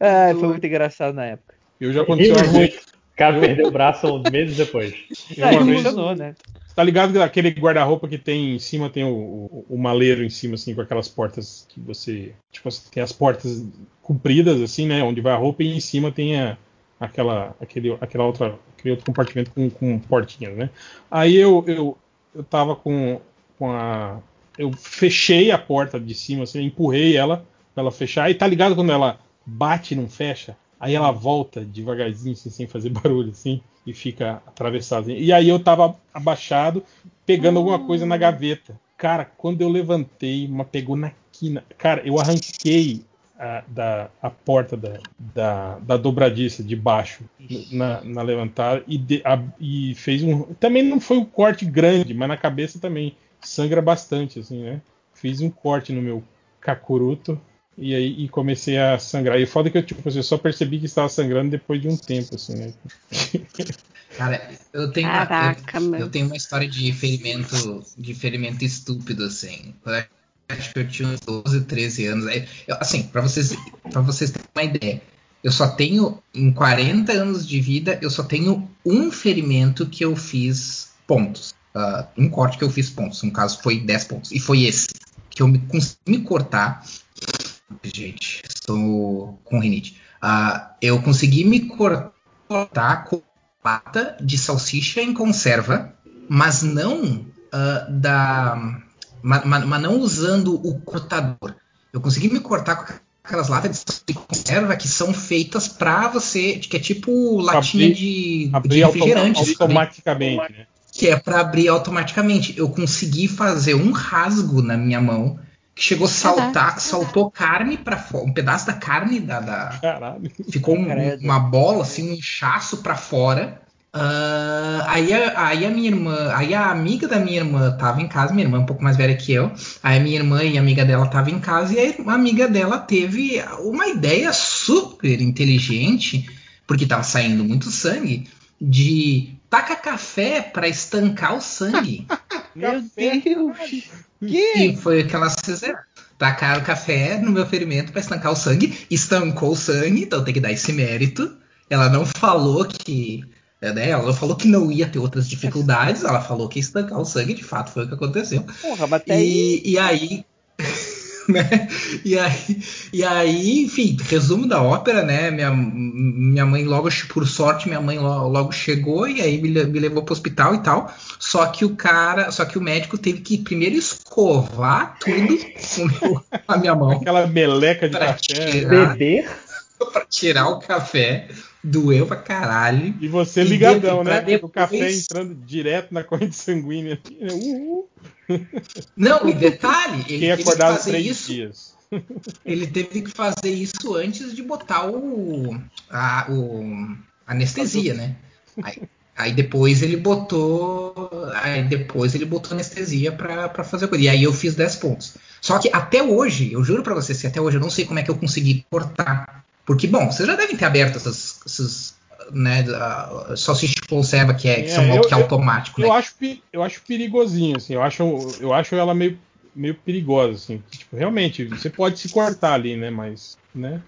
ah, foi muito engraçado na época. Eu já aconteceu uma vez. O cara perdeu o braço meses depois. É, uma vez, funcionou, né? Tá ligado aquele guarda-roupa que tem em cima, tem o, o, o, maleiro em cima, assim, com aquelas portas que você. Tipo, tem as portas compridas, assim, né? Onde vai a roupa e em cima tem a, aquela, aquele, aquela outra, aquele outro compartimento com, com portinhas, né? Aí eu, eu, eu tava com, com a. Eu fechei a porta de cima, assim, empurrei ela pra ela fechar. E tá ligado quando ela bate e não fecha? Aí ela volta devagarzinho, assim, sem fazer barulho, assim, e fica atravessada. E aí eu tava abaixado, pegando alguma coisa na gaveta. Cara, quando eu levantei, uma pegou na quina. Cara, eu arranquei a, da, a porta da, da, da dobradiça de baixo na, na levantada e, de, a, e fez um. Também não foi um corte grande, mas na cabeça também sangra bastante, assim, né? Fiz um corte no meu cacuruto e aí e comecei a sangrar. E foda que eu, tipo, assim, eu só percebi que estava sangrando depois de um tempo, assim, né? Cara, eu tenho, Caraca, uma, eu, eu, tenho uma história de ferimento, de ferimento estúpido, assim. Quando acho que eu tinha uns 12, 13 anos. Eu, assim, para vocês, pra vocês terem uma ideia, eu só tenho, em 40 anos de vida, eu só tenho um ferimento que eu fiz pontos. Uh, um corte que eu fiz pontos. No caso, foi 10 pontos. E foi esse. Que eu me, consegui me cortar. Gente, estou com rinite. Uh, eu consegui me cortar com lata de salsicha em conserva, mas não uh, da. Mas, mas, não usando o cortador. Eu consegui me cortar com aquelas latas de conserva que são feitas para você, que é tipo latinha abrir, de, abrir de refrigerante. automaticamente, né? Que é para abrir automaticamente. Eu consegui fazer um rasgo na minha mão que chegou a saltar, saltou carne para fora, um pedaço da carne da, da ficou um, uma bola assim, um inchaço para fora. Uh, aí, a, aí a minha irmã, aí a amiga da minha irmã tava em casa, minha irmã é um pouco mais velha que eu. Aí a minha irmã e a amiga dela tava em casa e a amiga dela teve uma ideia super inteligente, porque tava saindo muito sangue, de taca café para estancar o sangue. Meu Deus! Que? E foi o que elas fizeram. Tacaram café no meu ferimento para estancar o sangue, estancou o sangue, então tem que dar esse mérito. Ela não falou que é, né? Ela falou que não ia ter outras dificuldades, ela falou que estancar o sangue, de fato foi o que aconteceu. Porra, mas e, aí... e aí. né? E aí, e aí, enfim, resumo da ópera, né? Minha, minha mãe logo, por sorte, minha mãe logo, logo chegou e aí me, me levou para o hospital e tal. Só que o cara, só que o médico teve que primeiro escovar tudo com a minha mão. Aquela meleca de café. Tirar, Beber? Pra tirar o café doeu pra caralho. E você ligadão, né? Depois... O café entrando direto na corrente sanguínea. Uhul. Não, e detalhe, ele teve que fazer isso. Dias. Ele teve que fazer isso antes de botar o, a, o anestesia, né? Aí, aí, depois ele botou, aí depois ele botou anestesia para fazer a coisa. E aí eu fiz 10 pontos. Só que até hoje, eu juro para vocês que até hoje eu não sei como é que eu consegui cortar porque, bom, vocês já devem ter aberto essas, essas né, salsicha de conserva que, é, que são eu, que é automático. Eu, né? acho, eu acho perigosinho, assim, eu acho, eu acho ela meio, meio perigosa, assim. Tipo, realmente, você pode se cortar ali, né? Mas, né?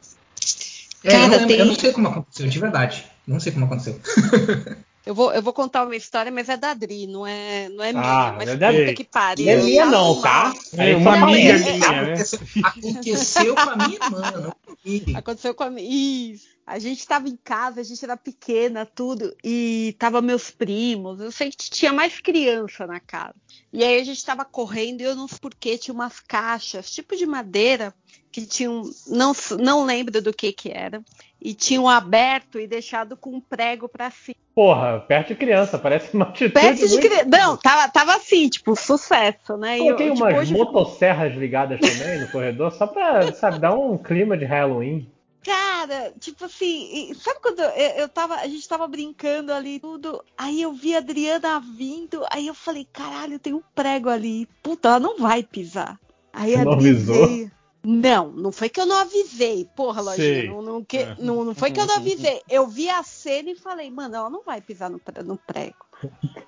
É, Cara, eu, não, tem... eu não sei como aconteceu, de verdade. Não sei como aconteceu. Eu vou, eu vou contar uma história, mas é da Adri, não é, não é minha. Ah, mas é da puta que pariu. Não é minha não, tá? É uma amiga minha, né? Aconteceu com a minha irmã, não comigo. Aconteceu com a minha. Isso. A gente tava em casa, a gente era pequena, tudo, e tava meus primos. Eu sei que tinha mais criança na casa. E aí a gente tava correndo e eu não sei porquê, tinha umas caixas, tipo de madeira, que tinham. Não, não lembro do que que era. E tinham aberto e deixado com um prego para cima. Porra, perto de criança, parece uma atitude. Perto de criança. Não, tava, tava assim, tipo, sucesso, né? Pô, tem umas tipo, motosserras ligadas também no corredor, só pra, sabe, dar um clima de Halloween. Cara, tipo assim, sabe quando eu, eu tava, a gente tava brincando ali tudo, aí eu vi a Adriana vindo, aí eu falei, caralho, tem um prego ali, puta, ela não vai pisar. Aí a Adriana veio, não, não foi que eu não avisei. Porra, Lojinha, não, não, que, é. não, não foi que eu não avisei. Eu vi a cena e falei, mano, ela não vai pisar no, no prego.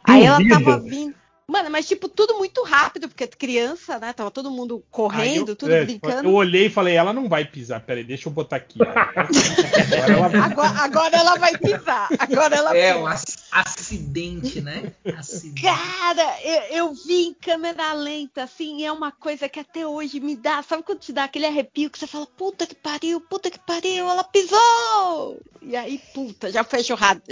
Aí ela tava vindo. Mano, mas tipo, tudo muito rápido, porque criança, né? Tava todo mundo correndo, eu, tudo é, brincando. Eu olhei e falei, ela não vai pisar, peraí, deixa eu botar aqui. agora, ela vai... Agora, agora, ela vai pisar. Agora ela É, o acidente, né? Acidente. Cara, eu, eu, vi em câmera lenta, assim, é uma coisa que até hoje me dá. Sabe quando te dá aquele arrepio que você fala, puta que pariu, puta que pariu, ela pisou! E aí, puta, já foi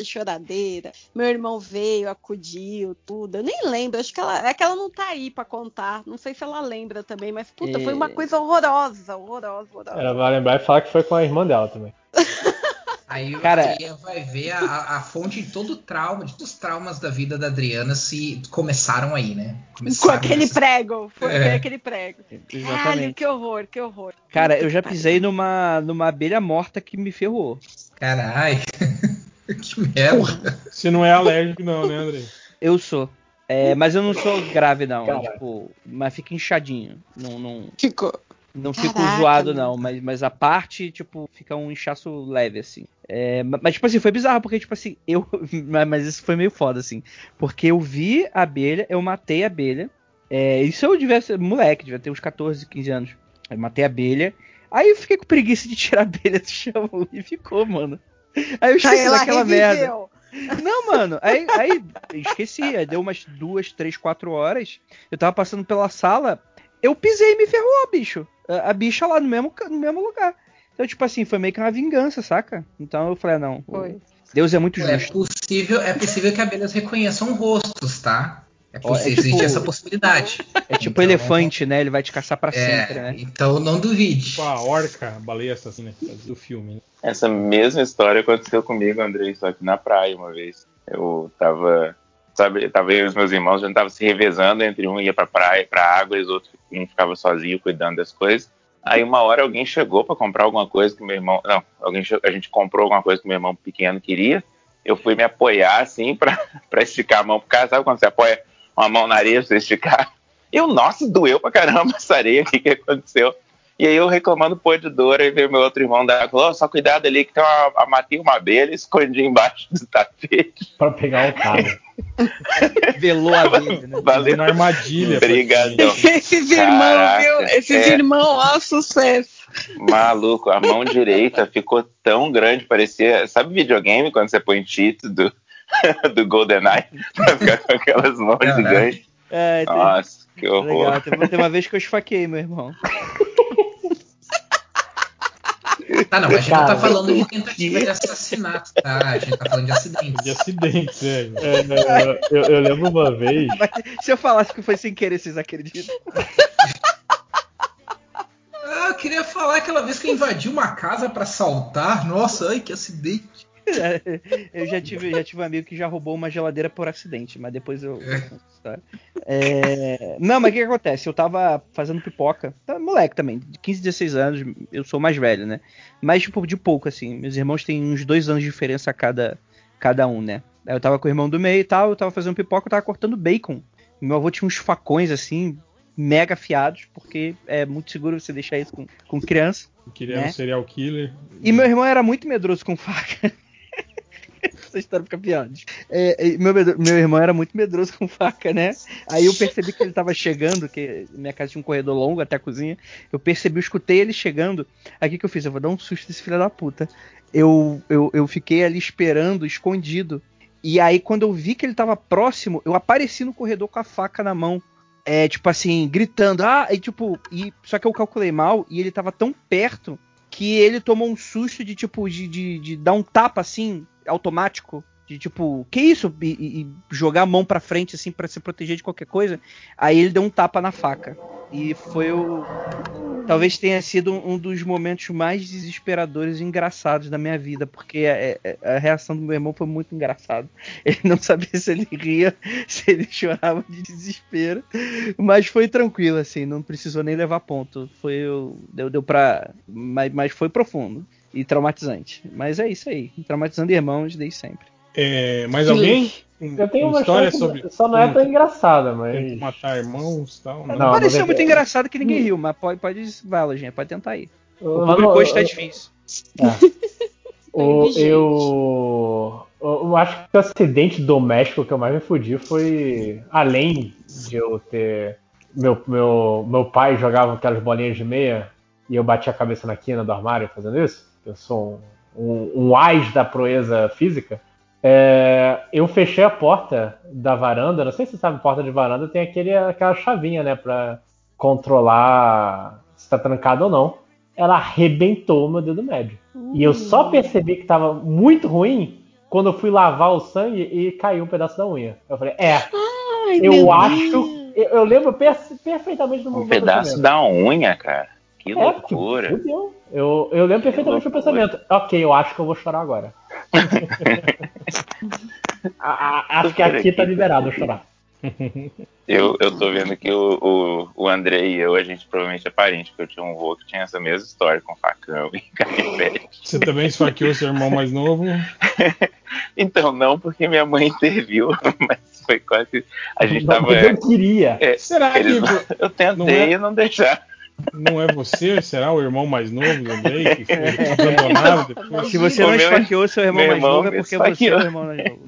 choradeira. Meu irmão veio, acudiu, tudo. Eu nem lembro, acho que ela, é que ela não tá aí pra contar. Não sei se ela lembra também, mas puta, e... foi uma coisa horrorosa, horrorosa, horrorosa. Ela vai lembrar e falar que foi com a irmã dela também. Aí o Cara, Adriano vai ver a, a, fonte de todo o trauma, de todos os traumas da vida da Adriana se começaram aí, né? Começaram com aquele nessa... prego. Foi é. aquele prego. Exatamente. Caralho, que horror, que horror. Cara, eu já pisei numa, numa abelha morta que me ferrou. Caralho. que merda. Você não é alérgico, não, né, André? Eu sou. É, mas eu não sou grave, não. Tipo, mas fica inchadinho. Não, não... Ficou. Não fico zoado, não, mas, mas a parte, tipo, fica um inchaço leve, assim. É, mas, tipo assim, foi bizarro, porque, tipo assim, eu. Mas isso foi meio foda, assim. Porque eu vi a abelha, eu matei a abelha. É, isso eu devia ser moleque, devia ter uns 14, 15 anos. Eu matei a abelha. Aí eu fiquei com preguiça de tirar a abelha do chão e ficou, mano. Aí eu esqueci aí daquela merda. Não, mano, aí, aí esqueci. Aí deu umas duas, três, quatro horas. Eu tava passando pela sala, eu pisei e me ferrou, bicho. A, a bicha lá no mesmo, no mesmo lugar. Então, tipo assim, foi meio que uma vingança, saca? Então eu falei, ah, não. Foi. Deus é muito é justo. É possível, é possível que abelhas reconheçam rostos, tá? É porque é existe tipo, essa possibilidade. É tipo então, elefante, né? Ele vai te caçar para é, sempre, né? Então não duvide. Tipo a orca, a baleia assassina do filme. Né? Essa mesma história aconteceu comigo, Andrei, só que na praia uma vez. Eu tava, sabe, tava eu e os meus irmãos, a gente tava se revezando entre um ia pra praia, pra água, e os outros um ficava sozinho cuidando das coisas. Aí uma hora alguém chegou para comprar alguma coisa que meu irmão, não, alguém a gente comprou alguma coisa que meu irmão pequeno queria. Eu fui me apoiar assim para esticar a mão pro cara, sabe quando você apoia uma mão na areia pra você esticar? Eu, nossa, doeu pra caramba essa areia, o que, que aconteceu? E aí eu reclamando pô de dor, aí veio meu outro irmão da falou, oh, só cuidado ali que tem uma, matei uma abelha e escondi embaixo do tapete. Pra pegar o cabo. Velou a abelha, né? Valeu. Na armadilha. Obrigadão. Esses irmãos, viu? Esses é... irmãos, ó, sucesso. Maluco, a mão direita ficou tão grande, parecia. Sabe videogame quando você põe cheat do, GoldenEye? Pra ficar com aquelas mãos gigantes. É, Nossa, que horror. Legal, teve uma vez que eu esfaquei meu irmão. Tá, não, a gente Cara, não tá falando de tentativa de assassinato, tá? A gente tá falando de acidentes. De acidentes, é. é eu, eu, lembro uma vez. Mas se eu falasse que foi sem querer, vocês acreditam? Ah, eu queria falar aquela vez que eu invadi uma casa para assaltar. Nossa, ai, que acidente. eu já tive, já tive um amigo que já roubou uma geladeira por acidente, mas depois eu. É. É... Não, mas o que, que, acontece? Eu tava fazendo pipoca, tá, moleque também, de 15, 16 anos, eu sou mais velho, né? Mas, tipo, de pouco, assim. Meus irmãos têm uns dois anos de diferença cada, cada um, né? Aí eu tava com o irmão do meio e tal, eu tava fazendo pipoca, eu tava cortando bacon. Meu avô tinha uns facões, assim, mega afiados, porque é muito seguro você deixar isso com, com criança. Queria né? um serial killer. E meu irmão era muito medroso com faca. Essa história fica pior. É, meu, meu irmão era muito medroso com faca, né? Aí eu percebi que ele tava chegando, que minha casa tinha um corredor longo até a cozinha. Eu percebi, eu escutei ele chegando. Aí o que, que eu fiz? Eu vou dar um susto desse filho da puta. Eu, eu, eu fiquei ali esperando, escondido. E aí, quando eu vi que ele tava próximo, eu apareci no corredor com a faca na mão. É, tipo assim, gritando. Ah, e tipo, e, só que eu calculei mal e ele tava tão perto que ele tomou um susto de, tipo, de, de, de dar um tapa assim, automático de tipo, que isso? E, e, jogar a mão pra frente, assim, para se proteger de qualquer coisa. Aí ele deu um tapa na faca. E foi o. Talvez tenha sido um dos momentos mais desesperadores e engraçados da minha vida, porque a, a, a reação do meu irmão foi muito engraçada. Ele não sabia se ele ria, se ele chorava de desespero, mas foi tranquilo, assim, não precisou nem levar ponto. Foi, deu, deu pra. Mas, mas foi profundo e traumatizante. Mas é isso aí. Traumatizando irmãos desde sempre. É, mais alguém? Eu tenho uma história, sobre. Só não é tão engraçada, mas. Matar irmãos e tal. Não, não pareceu muito engraçado que ninguém riu, mas pode, pode vai, Lojinha, pode tentar aí. O público hoje tá difícil. É. o, eu, eu acho que o acidente doméstico que eu mais me fudi foi. Além de eu ter. Meu, meu, meu pai jogava aquelas bolinhas de meia e eu bati a cabeça na quina do armário fazendo isso. Eu sou um, um, um ás da proeza física. É, eu fechei a porta da varanda. Não sei se você sabe, porta de varanda tem aquele, aquela chavinha, né, para controlar se está trancado ou não. Ela arrebentou o meu dedo médio. Uhum. E eu só percebi que estava muito ruim quando eu fui lavar o sangue e caiu um pedaço da unha. Eu falei, é, Ai, eu acho. Eu, eu, lembro perfeitamente do meu Um pedaço da unha, cara. Que é, loucura. Eu, eu lembro perfeitamente do pensamento. Ok, eu acho que eu vou chorar agora. acho que aqui tá liberado chorar. Eu, eu tô vendo que o, o, o André e eu, a gente provavelmente é parente, porque eu tinha um avô que tinha essa mesma história com facão e canivete. Você também esfaqueou seu irmão mais novo? então, não, porque minha mãe interviu, mas foi quase. A gente não, tava. Eu queria. É, Será que. Eu tentei não é... e não deixar. Não é você? Será o irmão mais novo do Andrei que foi abandonado depois? Se você não esfaqueou seu irmão, mais novo, é porque você é o irmão mais novo.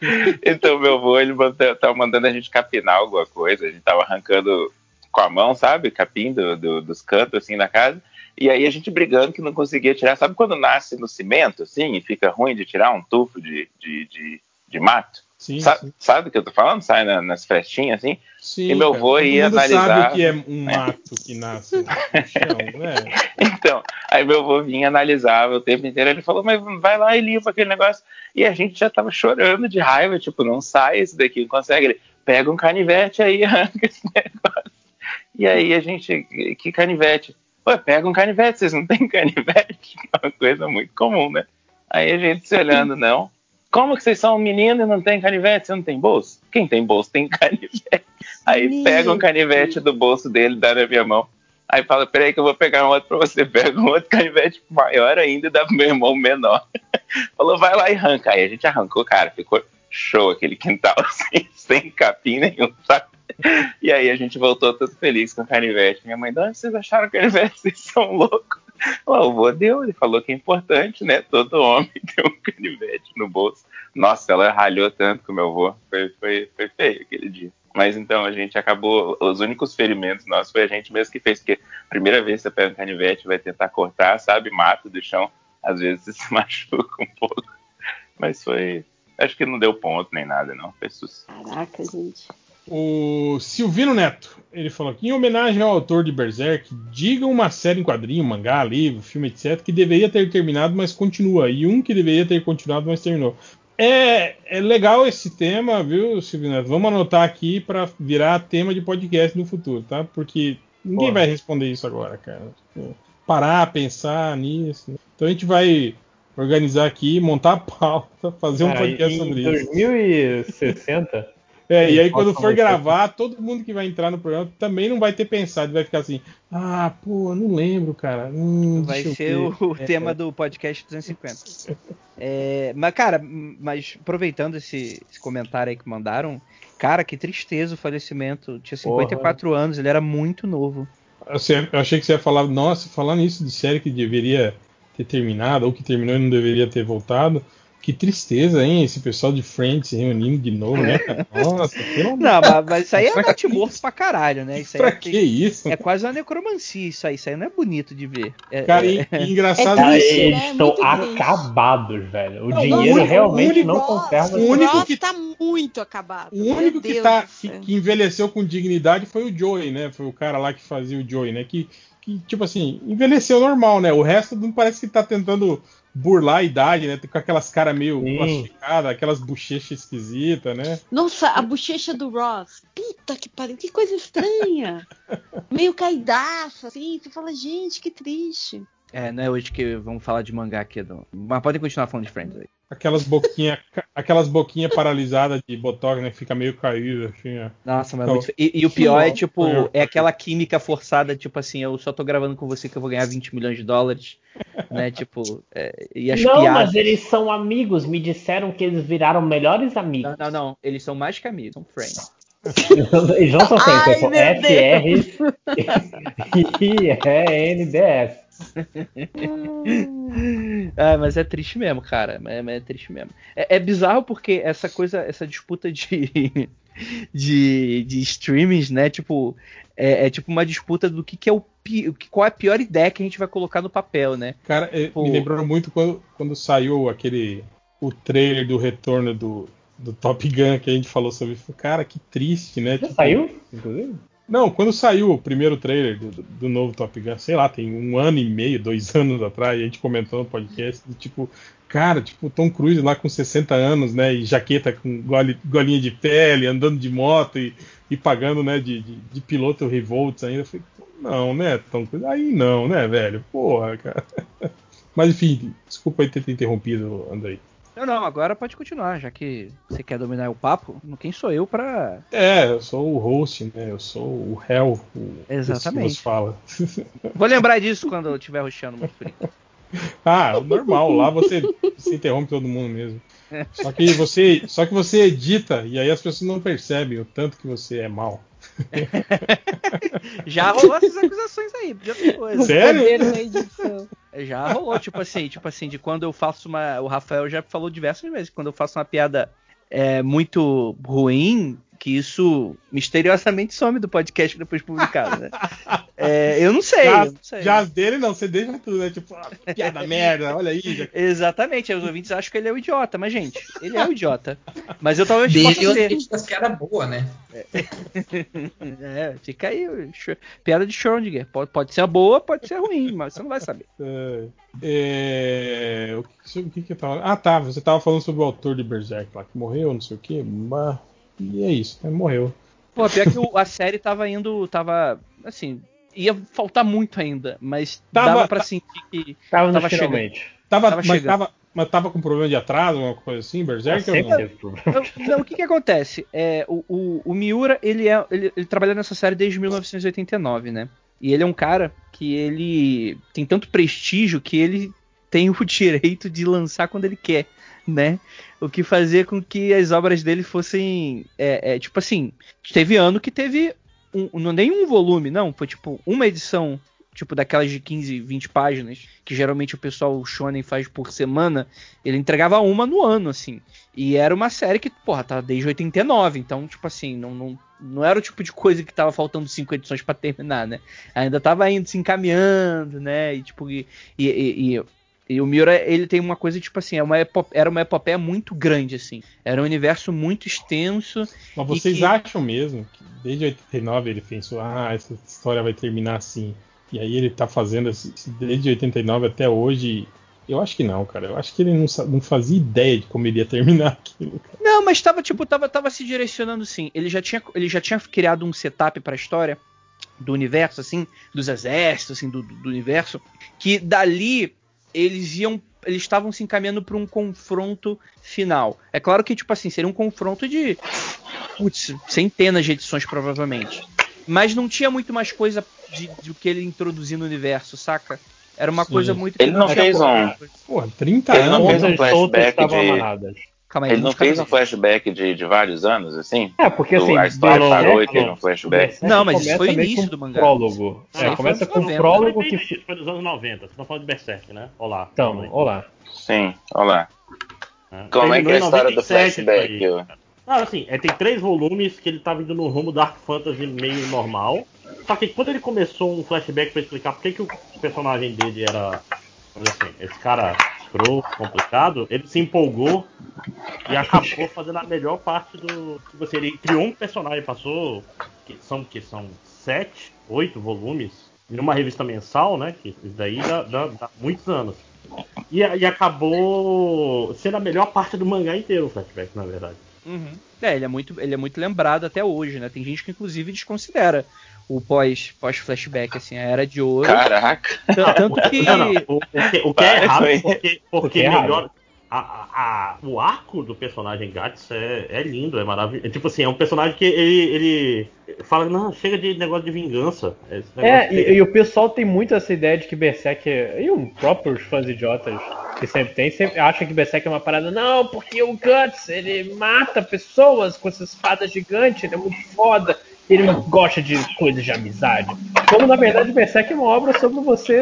então, meu avô, ele tava mandando a gente capinar alguma coisa. A gente tava arrancando com a mão, sabe? Capim do, do, dos cantos, assim, da casa. E aí a gente brigando que não conseguia tirar. Sabe quando nasce no cimento, assim, e fica ruim de tirar um tufo de, de, de, de mato? Sim, sabe, sim. sabe o que eu tô falando? Sai na, nas festinhas assim. Sim, e meu avô ia analisar. sabe o que é um mato que nasce no chão, né? Então, aí meu avô vinha analisava o tempo inteiro. Ele falou, mas vai lá e limpa aquele negócio. E a gente já tava chorando de raiva, tipo, não sai esse daqui, não consegue. Ele pega um canivete aí, arranca esse negócio. E aí a gente, que canivete? Pô, pega um canivete, vocês não têm canivete? É uma coisa muito comum, né? Aí a gente se olhando, não. Como que vocês são um menino e não tem canivete? Você não tem bolso? Quem tem bolso tem canivete. Aí pega um canivete do bolso dele, dá na minha mão. Aí fala, peraí que eu vou pegar um outro pra você. Pega um outro canivete maior ainda e dá pro meu irmão menor. Falou, vai lá e arranca. Aí a gente arrancou, cara, ficou show aquele quintal, assim, sem capim nenhum, sabe? E aí a gente voltou todo feliz com o canivete. Minha mãe, de onde vocês acharam o canivete? Vocês são loucos. O avô deu, ele falou que é importante, né? Todo homem tem um canivete no bolso. Nossa, ela ralhou tanto com meu avô. Foi, foi, foi feio aquele dia. Mas então a gente acabou. Os únicos ferimentos nossos foi a gente mesmo que fez, porque primeira vez que você pega um canivete vai tentar cortar, sabe? Mata do chão. Às vezes você se machuca um pouco. Mas foi. Acho que não deu ponto nem nada, não. Foi sucesso. Caraca, gente. O Silvino Neto, ele falou que em homenagem ao autor de Berserk, diga uma série em quadrinho, mangá, livro, filme, etc, que deveria ter terminado, mas continua, e um que deveria ter continuado, mas terminou. É, é legal esse tema, viu, Silvino Neto? Vamos anotar aqui para virar tema de podcast no futuro, tá? Porque ninguém Porra. vai responder isso agora, cara. Tipo, parar, pensar nisso. Então a gente vai organizar aqui, montar a pauta, fazer um podcast sobre isso. Em 2060 é, e aí quando for gravar, todo mundo que vai entrar no programa também não vai ter pensado, vai ficar assim, ah, pô, não lembro, cara. Hum, vai ser o, o é. tema do podcast 250. é, mas, cara, mas aproveitando esse, esse, comentário aí que mandaram, cara, que tristeza o falecimento. Tinha 54 Porra. anos, ele era muito novo. Eu achei que você ia falar, nossa, falando isso de série que deveria ter terminado, ou que terminou e não deveria ter voltado. Que tristeza, hein? Esse pessoal de Friends se reunindo de novo, né? Nossa, pelo Não, mas, mas isso aí é pra morto pra caralho, né? Isso aí pra é, que isso? É quase uma necromancia isso aí. Isso aí não é bonito de ver. É, cara, é, é... engraçado é isso. Eles né? estão acabados, velho. O não, dinheiro o realmente único, não conserva. O único que tá muito acabado. O único que, tá, que, que, envelheceu com dignidade foi o Joey, né? Foi o cara lá que fazia o Joey, né? Que, que tipo assim, envelheceu normal, né? O resto não parece que tá tentando burlar a idade, né? Com aquelas caras meio Sim. plastificadas, aquelas bochechas esquisitas, né? Nossa, a bochecha do Ross. Puta que pariu, que coisa estranha. meio caidaço, assim. Você fala, gente, que triste. É, não é hoje que vamos falar de mangá aqui. Não. Mas podem continuar falando de Friends aí. Aquelas boquinhas aquelas boquinha paralisadas de botox, né? Que fica meio caída, assim. Ó. Nossa, mas é muito... e, e, o pior é, tipo, é aquela química forçada, tipo assim, eu só tô gravando com você que eu vou ganhar 20 milhões de dólares, né? Tipo, é, e as Não, piadas... mas eles são amigos, me disseram que eles viraram melhores amigos. Não, não, não, eles são mais que amigos, são friends. Eles não são friends, são FR e é NDS. ah, mas é triste mesmo, cara. É, é triste mesmo. É, é, bizarro porque essa coisa, essa disputa de, de, de streamings, né? Tipo, é, é, tipo uma disputa do que, que é o qual é a pior ideia que a gente vai colocar no papel, né? Cara, é, tipo... me lembrou muito quando, quando saiu aquele o trailer do retorno do, do Top Gun que a gente falou sobre. Cara, que triste, né? Tipo, saiu? Inclusive? Não, quando saiu o primeiro trailer do, do, novo Top Gun, sei lá, tem um ano e meio, dois anos atrás, a gente comentou no podcast, tipo, cara, tipo, Tom Cruise lá com 60 anos, né, e jaqueta com gole, golinha de pele, andando de moto e, e pagando, né, de, de, de piloto Revolts ainda. Eu falei, não, né, Tom Cruise, aí não, né, velho, porra, cara. Mas enfim, desculpa aí ter te interrompido, Andrei. Não, não, agora pode continuar, já que você quer dominar o papo. Quem sou eu pra. É, eu sou o host, né? Eu sou o réu. O Exatamente. fala. Vou lembrar disso quando eu estiver roxando muito frio. Ah, normal. Lá você, você interrompe todo mundo mesmo. Só que você, só que você edita e aí as pessoas não percebem o tanto que você é mal. Já rolou essas acusações aí, já tem coisa. Sério? Já rolou, tipo assim, tipo assim, de quando eu faço uma. O Rafael já falou diversas vezes, quando eu faço uma piada é, muito ruim, que isso misteriosamente some do podcast depois publicado, né? É, eu não sei. Já, eu não sei. já as dele não, você deixa tudo, né? Tipo, ah, piada merda, olha aí. Já... Exatamente, os ouvintes acham que ele é o idiota, mas gente, ele é o idiota. Mas eu talvez Dele possa ser. e das piadas boas, né? É, fica aí, piada de Schrödinger. Pode, pode ser boa, pode ser ruim, mas você não vai saber. É, é, o, que, o que que eu tava. Ah, tá. Você tava falando sobre o autor de Berserk lá, que morreu, não sei o que. Mas... E é isso, né? Morreu. Pô, pior que o, a série tava indo. Tava. Assim. Ia faltar muito ainda, mas Tava- dava pra tá- sentir que Tava, tava no chegando. Tava, Tava mas, chegando. tava, mas tava com problema de atraso, uma coisa assim, Berserk? sempre não? teve problema. Não, não, o que que acontece? É, o, o, o Miura, ele, é, ele, ele trabalha nessa série desde 1989, né? E ele é um cara que ele tem tanto prestígio que ele tem o direito de lançar quando ele quer, né? O que fazia com que as obras dele fossem, é, é, tipo assim, teve ano que teve um, não nenhum volume, não, foi tipo uma edição, tipo daquelas de 15, 20 páginas, que geralmente o pessoal shonen faz por semana, ele entregava uma no ano, assim. E era uma série que, porra, tá desde 89, então, tipo assim, não, não, não era o tipo de coisa que tava faltando cinco edições pra terminar, né? Ainda tava indo se encaminhando, né? E tipo, e, e, e- e- o Miura, ele tem uma coisa, tipo assim, é uma era uma epopeia muito grande, assim. Era um universo muito extenso. Mas vocês que- acham mesmo que desde 89 ele pensou, ah, essa história vai terminar assim. E aí ele tá fazendo desde 89 até hoje. Eu acho que não, cara. Eu acho que ele não, não fazia ideia de como iria terminar aquilo. Cara. Não, mas tava, tipo, tava, tava se direcionando sim. Ele já tinha, ele já tinha criado um setup pra história do universo, assim, dos exércitos, assim, do, do universo, que dali eles iam. Eles estavam se encaminhando para um confronto final. É claro que, tipo assim, seria um confronto de putz, centenas de edições, provavelmente. Mas não tinha muito mais coisa de, do que ele introduzir no universo, saca? Era uma Sim. coisa muito. Ele não fez um. Porra, 30 Ele não anos. fez um flashback estavam de. Calma aí, Ele não fez um flashback de, de vários anos, assim? É, porque Do- assim, a história do- parou e do- teve um do flashback. Berserk Não, mas isso foi o início com do mangá. Prólogo. É, foi começa com um 90. prólogo que. foi dos anos 90. Você tá falando de Berserk, né? Olá. Então, olá. Sim, olha lá. É. Como é que é a história do 97 isso flashback? eu- Ah, assim, é, tem três volumes que ele tá vindo no rumo Dark Fantasy meio normal. Só que quando ele começou um flashback pra explicar por que, que o personagem dele era. vamos dizer assim, esse cara escroto, complicado, ele se empolgou e acabou fazendo a melhor parte do. Tipo assim, ele criou um personagem, passou. Que são, que são sete, oito volumes, numa revista mensal, né? Que isso daí dá, dá- dá muitos anos. E, e acabou sendo a melhor parte do mangá inteiro, o flashback, na verdade. Uhum. É, ele é, muito, ele é muito lembrado até hoje, né? Tem gente que inclusive desconsidera o pós, pós-flashback, assim, a era de ouro. Caraca. Tanto que. Não, não, o, o que, o que é Para errado é porque, porque que é errado. melhor. A, a- o arco do personagem Gats é, é lindo, é maravilhoso. É, tipo assim, é um personagem que ele, ele fala, não, chega de negócio de vingança. É, de- e, e o pessoal tem muito essa ideia de que Berserk é. E os próprios fãs idiotas que sempre tem, sempre acham que Berserk é uma parada. Não, porque o Guts, ele mata pessoas com essas espadas gigantes, ele é muito foda, ele não gosta de coisas de amizade. Como na verdade Berserk é uma obra sobre você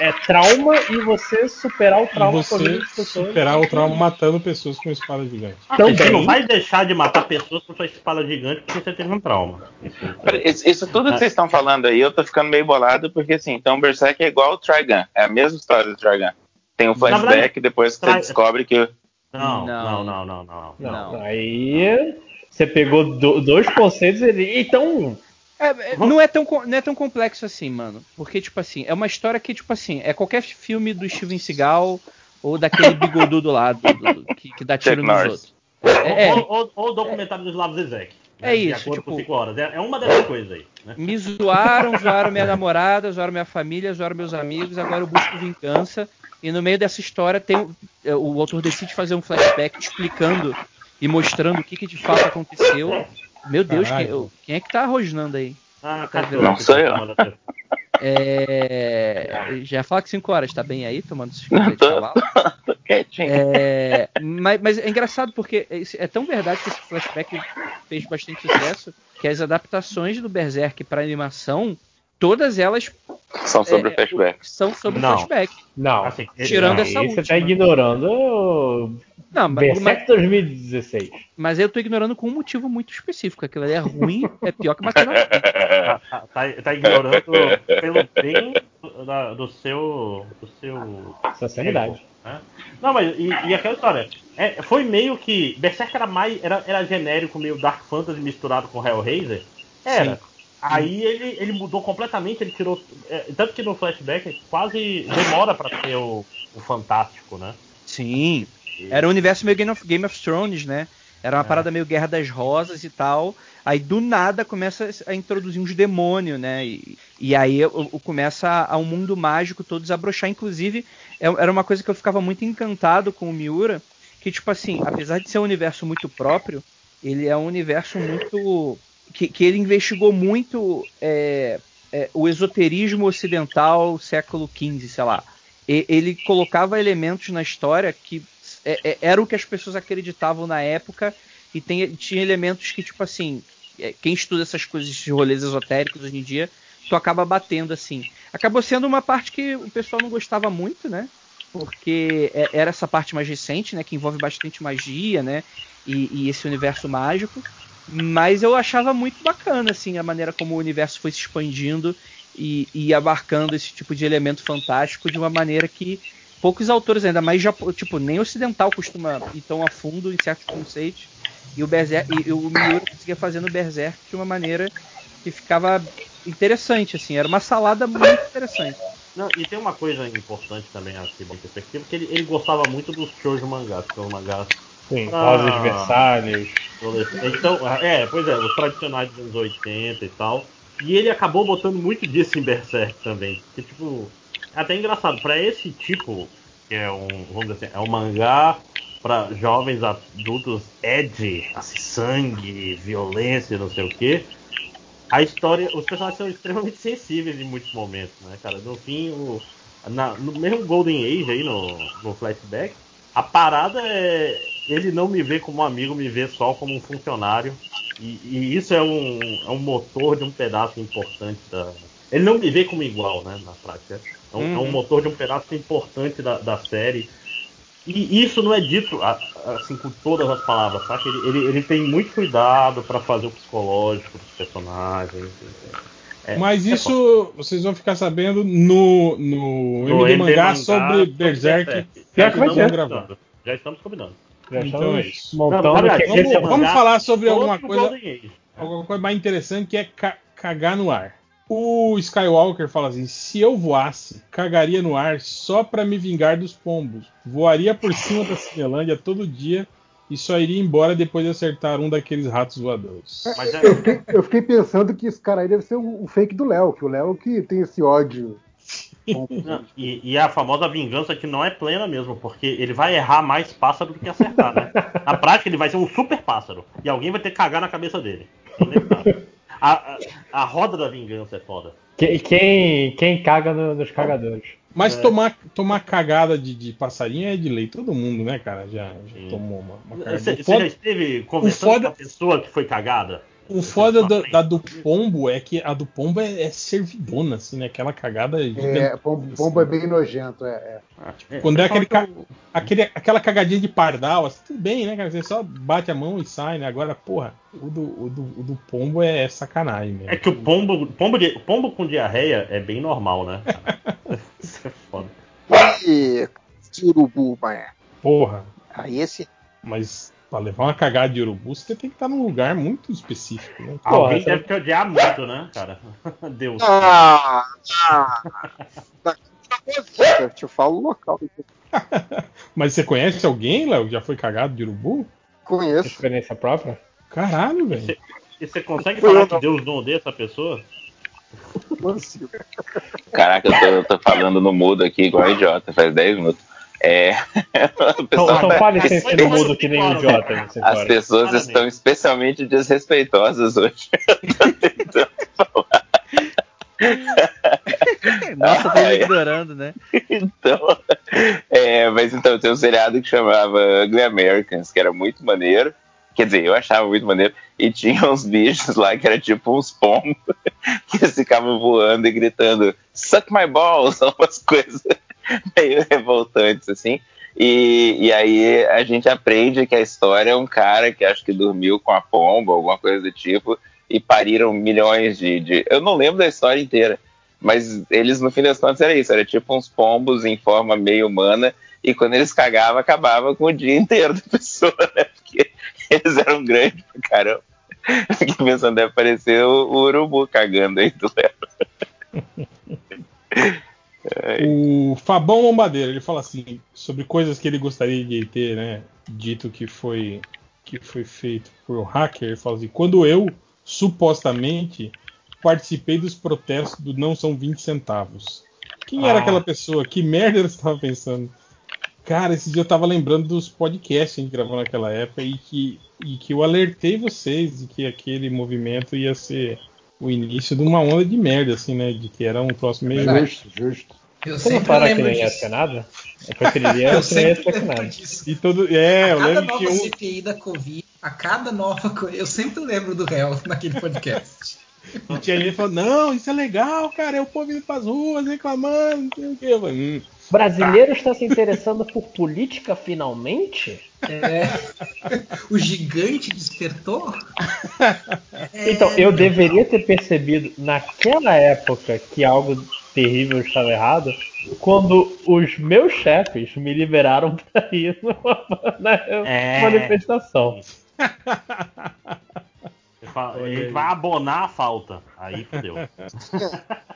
é trauma e você superar o E trauma vida você pessoas. superar o trauma matando pessoas com espada gigante. Ah, também. Você não vai deixar de matar pessoas com sua espada gigante porque você teve um trauma. Isso, isso tudo que vocês estão falando aí, eu tô ficando meio bolado, porque assim, então Berserk é igual o Trigun. É a mesma história do Trigun. Tem um verdade, flashback depois que você descobre que. Não, Não. não, não, não, não. Não, Não. aí você pegou do- dois conceitos e então É, é, não, é tão, não é tão complexo assim, mano. Porque, tipo assim, é uma história que, tipo assim, é qualquer filme do Steven Seagal ou daquele bigodudo lá do, do- do- que, que dá tiro nos outros. É, é, Ou, ou- ou o documentário do Slav Zizek. É De isso, tipo- com 5 horas. É, é uma dessas coisas aí. Né? me zoaram, zoaram minha namorada, zoaram minha família, zoaram meus amigos, agora eu busco vingança. E no meio dessa história tem é, o autor decide fazer um flashback explicando e mostrando o que, que de fato aconteceu. Meu Deus, quem, quem é que tá rosnando aí? Ah, Tá Não sou eu. É, já ia falar que 5 horas, tá bem aí, tomando esse de Tô. cavalo? Tô quietinho. É, mas, mas é engraçado porque é, é tão verdade que esse flashback fez bastante sucesso que as adaptações do Berserk para animação, todas elas São sobre é, flashback. São sobre não. flashback. Não, assim, tirando não, essa última. Você tá ignorando não, mas, mas 2016. Mas eu tô ignorando com um motivo muito específico. Aquilo ali é ruim, é pior que Máquina tá, tá, tá, tá ignorando pelo bem do, do seu. do seu. Sua sanidade. Né? Não, mas e, e aquela história? É, foi meio que. Berserk era mais. Era, era genérico, meio Dark Fantasy misturado com Hellraiser. Era. Sim. Aí ele, ele mudou completamente, ele tirou. É, tanto que no flashback quase demora para ter o, o Fantástico, né? Sim. Era um universo meio Game of, Game of Thrones, né? Era uma é. parada meio Guerra das Rosas e tal. Aí do nada começa a introduzir uns demônios, né? E, e aí o, o começa a, a, um mundo mágico todo desabrochar. Inclusive, é, era uma coisa que eu ficava muito encantado com o Miura. Que, tipo assim, apesar de ser um universo muito próprio, ele é um universo muito que, que ele investigou muito é, é, o esoterismo ocidental século XV, sei lá. E, ele colocava elementos na história que é, é, era o que as pessoas acreditavam na época e tem, tinha elementos que, tipo assim, é, quem estuda essas coisas, esses rolês esotéricos hoje em dia, tu acaba batendo assim. Acabou sendo uma parte que o pessoal não gostava muito, né? Porque era essa parte mais recente, né? Que envolve bastante magia, né? E, e esse universo mágico. Mas eu achava muito bacana, assim, a maneira como o universo foi se expandindo e, e abarcando esse tipo de elemento fantástico de uma maneira que poucos autores, ainda mais tipo, nem ocidental costuma ir tão a fundo em certos conceitos. E o, Berserk, e o Miura conseguia fazer no Berserk de uma maneira que ficava interessante, assim, era uma salada muito interessante. Não, e tem uma coisa importante também a bem perspectiva, que ele, ele gostava muito dos shoujo mangás, que são mangás Sim, pra... Rosas Versalhes. Então, é, pois é, os tradicionais dos anos 80 e tal. E ele acabou botando muito disso em Berserk também. Que, tipo, é até engraçado, para esse tipo, que é um, vamos dizer assim, é um mangá para jovens adultos edgy, assim, sangue, violência, não sei o que. A história, os personagens são extremamente sensíveis em muitos momentos, né, cara? No fim, o, na, no mesmo Golden Age aí, no, no flashback, a parada é ele não me vê como um amigo, me vê só como um funcionário. E, e isso é um, é um motor de um pedaço importante da. Ele não me vê como igual, né, na prática. É um, uhum. é um uhum. motor de um pedaço importante da, da série. E isso não é dito assim com todas as palavras, sabe? Ele, ele, ele tem muito cuidado para fazer o psicológico dos personagens. É, Mas é isso vocês vão ficar sabendo no, no, no MD Mangá sobre Berserk. Já, que vai ter. Já estamos combinando. Então é isso. Montando não, vamos, vamos falar sobre alguma coisa, alguma coisa mais interessante que é ca cagar no ar. O Skywalker fala assim: se eu voasse, cagaria no ar só para me vingar dos pombos. Voaria por cima da Cinelândia todo dia e só iria embora depois de acertar um daqueles ratos voadores. É, eu, fiquei, eu, fiquei, pensando que esse cara aí deve ser o, o fake do Léo, que o Léo que tem esse ódio não, e, e, a famosa vingança que não é plena mesmo, porque ele vai errar mais pássaro do que acertar, né? Na prática, ele vai ser um super pássaro. E alguém vai ter que cagar na cabeça dele. A, a, a roda da vingança é foda. Quem, quem, quem caga no, nos cagadores? Mas é. tomar, tomar cagada de, de, passarinho é de lei. Todo mundo, né, cara? Já, já tomou uma, uma cagada. Você, você já esteve conversando foda... com a pessoa que foi cagada? O foda da, da, do pombo é que a do pombo é, é servidona, assim, né? Aquela cagada. É, pombo, pombo é bem nojento, é. é. Quando é aquele, ca... aquele, aquela cagadinha de pardal, assim, tudo bem, né, cara? Você só bate a mão e sai, né? Agora, porra, o do, o do, o do pombo é sacanagem mesmo. É que o pombo, pombo, de, pombo com diarreia é bem normal, né? Isso é foda. E urubu, Porra. Aí esse. Mas Pra levar uma cagada de urubu, você tem que estar num lugar muito específico, né? Alguém Pô, deve te odiar muito, né, cara? Deus. Ah, ah. Eu te falo o local. Mas você conhece alguém, Léo, que já foi cagado de urubu? Conheço. Experiência própria? Caralho, velho. E, você consegue falar que Deus não odeia essa pessoa? Caraca, eu tô, eu tô, falando no mudo aqui igual idiota, faz 10 minutos. É. Então, então fale sem ser no mudo que nem um idiota. As pessoas estão especialmente desrespeitosas hoje. Nossa, tô me ignorando, né? Então, é, mas então tem um seriado que chamava Ugly Americans, que era muito maneiro. Quer dizer, eu achava muito maneiro. E tinha uns bichos lá que era tipo uns pombos que ficavam voando e gritando suck my balls, umas coisas meio revoltantes, assim. E, e aí a gente aprende que a história é um cara que acho que dormiu com a pomba, alguma coisa do tipo, e pariram milhões de, de. Eu não lembro da história inteira, mas eles, no fim das contas, era isso: era tipo uns pombos em forma meio humana, e quando eles cagavam, acabava com o dia inteiro da pessoa, né? Porque eles eram grandes pra caramba. Fiquei pensando, deve parecer o, o urubu cagando aí do Léo. O Fabão Lombadeira, ele fala assim, sobre coisas que ele gostaria de ter, né, dito que foi que foi feito por hacker, ele fala assim, quando eu supostamente participei dos protestos do não são 20 centavos. Quem ah. era aquela pessoa? Que merda eu estava pensando? Cara, esse dia eu tava lembrando dos podcasts que a gente gravou naquela época e que, e que eu alertei vocês de que aquele movimento ia ser o início de uma onda de merda, assim, né? De que era um próximo meio. Justo, justo. Eu não fala que nem ia ser nada? Eu preferiria eu que nem ia ser nada. E todo, é, a eu cada lembro nova que um... CPI da Covid, a cada nova coisa, eu sempre lembro do réu naquele podcast. E tinha gente falando, não, isso é legal, cara, é o povo indo pras ruas reclamando, não sei o quê. Eu falei, hum, Brasileiro está se interessando por política finalmente? É. O gigante despertou? Então, eu deveria ter percebido naquela época que algo terrível estava errado quando os meus chefes me liberaram para ir na É. manifestação. Ele vai abonar a falta. Aí fodeu.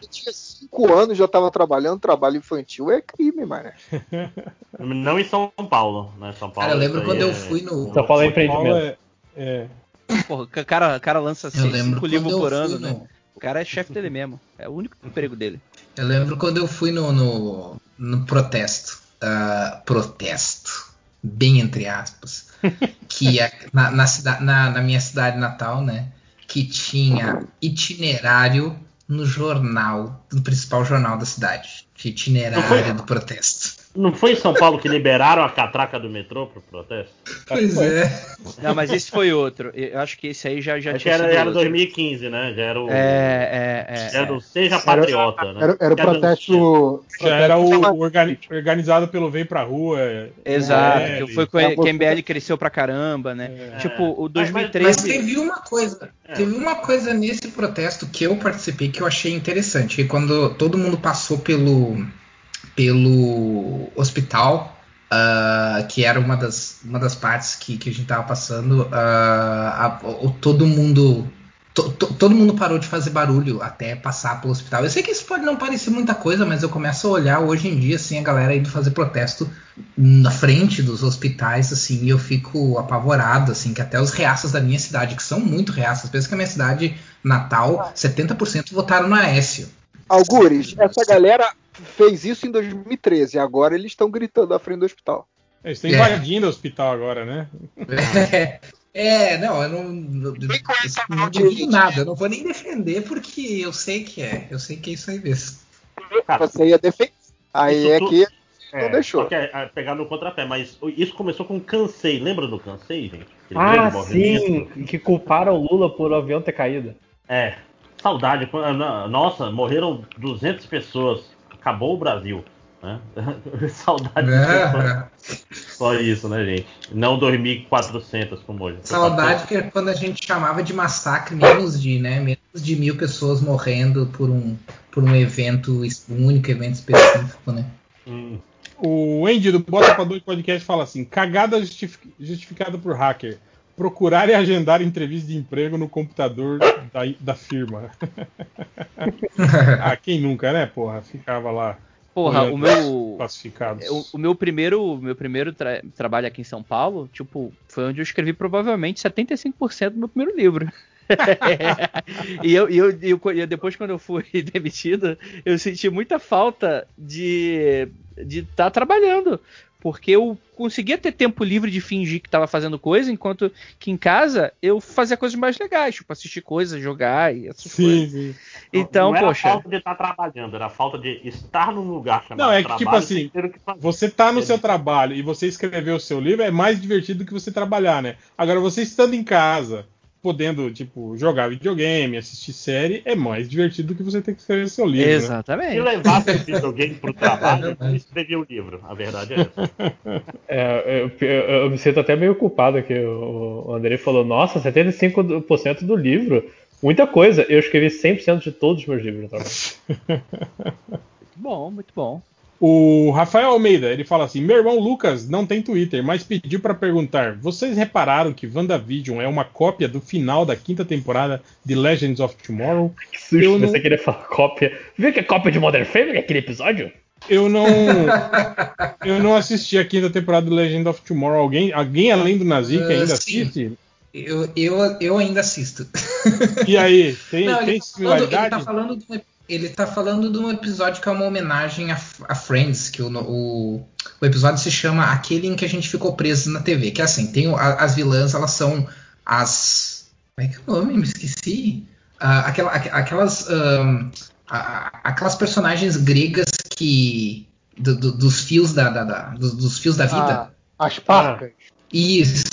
Eu tinha cinco anos, já tava trabalhando, trabalho infantil é crime, mano. Não em São Paulo, né? São Paulo. Cara, eu lembro quando aí eu é- fui no. São Paulo é empreendimento. é, é. Porra, o cara, cara lança Eu cinco, lembro cinco quando livros eu por ano, no- né? O cara é chefe dele mesmo. É o único emprego dele. Eu lembro quando eu fui no, no, no protesto. ah, protesto. Bem entre aspas. que é na, na, cida- na, na minha cidade natal, né? Que tinha itinerário no jornal, no principal jornal da cidade. De itinerário do protesto. Não foi em São Paulo que liberaram a catraca do metrô pro protesto? Pois é. Não, mas esse foi outro. Eu acho que esse aí já, já Acho tinha era, era outro. 2015, né? Já era o. É, é, é. já era o é. Seja Patriota, né? Era, era o protesto. Já era o organi- organizado pelo Vem Pra Rua. Exato, MBL. que foi com que a MBL cresceu pra caramba, né? Tipo, o Mas, 2013. teve uma coisa, teve uma coisa nesse protesto que eu participei que eu achei interessante, que quando todo mundo passou pelo pelo hospital, ah, que era uma das, uma das partes que, que a gente tava passando, ah, a- o- todo mundo to- to- todo mundo parou de fazer barulho até passar pelo hospital. Eu sei que isso pode não parecer muita coisa, mas eu começo a olhar hoje em dia assim a galera indo fazer protesto na frente dos hospitais assim, e eu fico apavorado assim, que até os reaças da minha cidade, que são muito reaças, pensa que a minha cidade natal, 70% votaram no Aécio. Algures, essa galera fez isso em 2013, agora eles estão gritando à frente do hospital. Eles estão É. invadindo o hospital agora, né? É, não, eu não, não, não duvido nada, eu não vou nem defender porque eu sei que é, eu sei que é isso aí mesmo. Você ia defender. Aí é tu- que É, não deixou. só que é, é pegar no contrapé, mas isso começou com Cansei. Lembra do Cansei, gente? Aquele Ah, sim, que culparam o Lula por o avião ter caído. É, saudade. Nossa, morreram 200 pessoas. Acabou o Brasil. Né? saudade É. disso. Só isso, né, gente? Não 2.400 como hoje. Saudade que é quando a gente chamava de massacre menos de, né, menos de mil pessoas morrendo por um, por um evento, um único evento específico, né? Hum. O Andy do Bota pra Dois Podcast fala assim: cagada justifi- justificada por hacker. Procurar e agendar entrevista de emprego no computador da, da firma. ah, quem nunca, né, porra? Ficava lá. Porra, o meu. Classificados. O, o meu primeiro, meu primeiro tra- trabalho aqui em São Paulo, tipo, foi onde eu escrevi provavelmente 75% do meu primeiro livro. e eu, e eu, eu- depois, quando eu fui demitido, eu senti muita falta de de estar trabalhando. Porque eu conseguia ter tempo livre de fingir que estava fazendo coisa, enquanto que em casa eu fazia coisas mais legais, tipo assistir coisas, jogar e essas Sim, coisas. sim. Então, não era poxa. falta de estar trabalhando, era falta de estar num lugar chamado Não, é que trabalho tipo assim, você tá no seu trabalho e você escrever o seu livro é mais divertido do que você trabalhar, né? Agora, você estando em casa, podendo, tipo, jogar videogame, assistir série, é mais divertido do que você ter que escrever seu livro. Né? Exatamente. Se levasse o videogame pro trabalho, eu escrevia o livro. A verdade é essa. É, eu, eu, eu, me sinto até meio culpado aqui. O, o André falou: Nossa, 75% do livro. Muita coisa. Eu escrevi 100% de todos os meus livros no trabalho. muito bom, muito bom. O Rafael Almeida, ele fala assim: Meu irmão Lucas não tem Twitter, mas pediu para perguntar: Vocês repararam que WandaVision é uma cópia do final da quinta temporada de Legends of Tomorrow? Que susto, eu não... você queria falar cópia. Viu que é cópia de Modern Family aquele episódio? Eu não. eu não assisti a quinta temporada de Legends of Tomorrow. Alguém, alguém além do Nazi que ainda uh, assiste? Eu, eu, eu ainda assisto. E aí, tem, não, tem tá similaridade? Falando, ele tá falando de ele tá falando de um episódio que é uma homenagem a, a Friends, que o, o, o, episódio se chama Aquele em que a gente ficou preso na TV. Que é assim, tem a, as vilãs, elas são as. Como é que é o nome? Me esqueci. Uh, aquela, aquelas. Um, aquelas personagens gregas que. Do, do, dos fios da, da, da dos, dos, fios da vida. Ah, as parcas. Isso.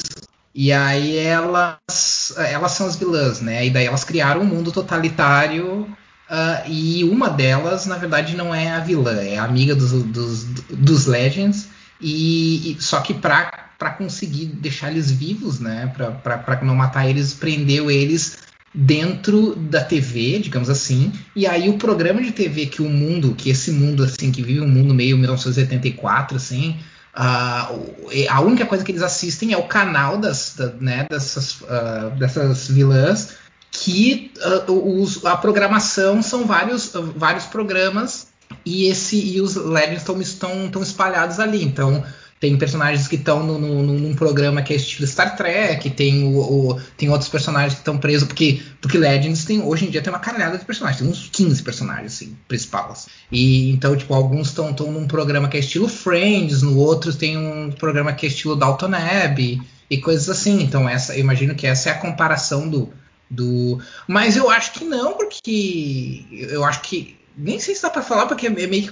E aí elas, elas são as vilãs, né? E daí elas criaram um mundo totalitário Uh, e uma delas, na verdade, não é a vilã, é a amiga dos, dos, dos Legends. E, e só que para conseguir deixar eles vivos, né, para não matar eles, prendeu eles dentro da TV, digamos assim. E aí o programa de TV que o mundo, que esse mundo assim que vive um mundo meio 1984, assim, uh, a única coisa que eles assistem é o canal das, da, né, dessas, uh, dessas vilãs que uh, os, a programação são vários, uh, vários programas e esse e os Legends estão, estão espalhados ali. Então tem personagens que estão num programa que é estilo Star Trek, tem, o, o tem outros personagens que estão presos, porque, porque Legends tem, hoje em dia tem uma caralhada de personagens, tem uns 15 personagens assim, principais. E então, tipo, alguns estão num programa que é estilo Friends, no outro tem um programa que é estilo Dalton Abbey e coisas assim. Então, essa, eu imagino que essa é a comparação do, do. Mas eu acho que não, porque eu acho que. Nem sei se dá pra falar, porque é meio que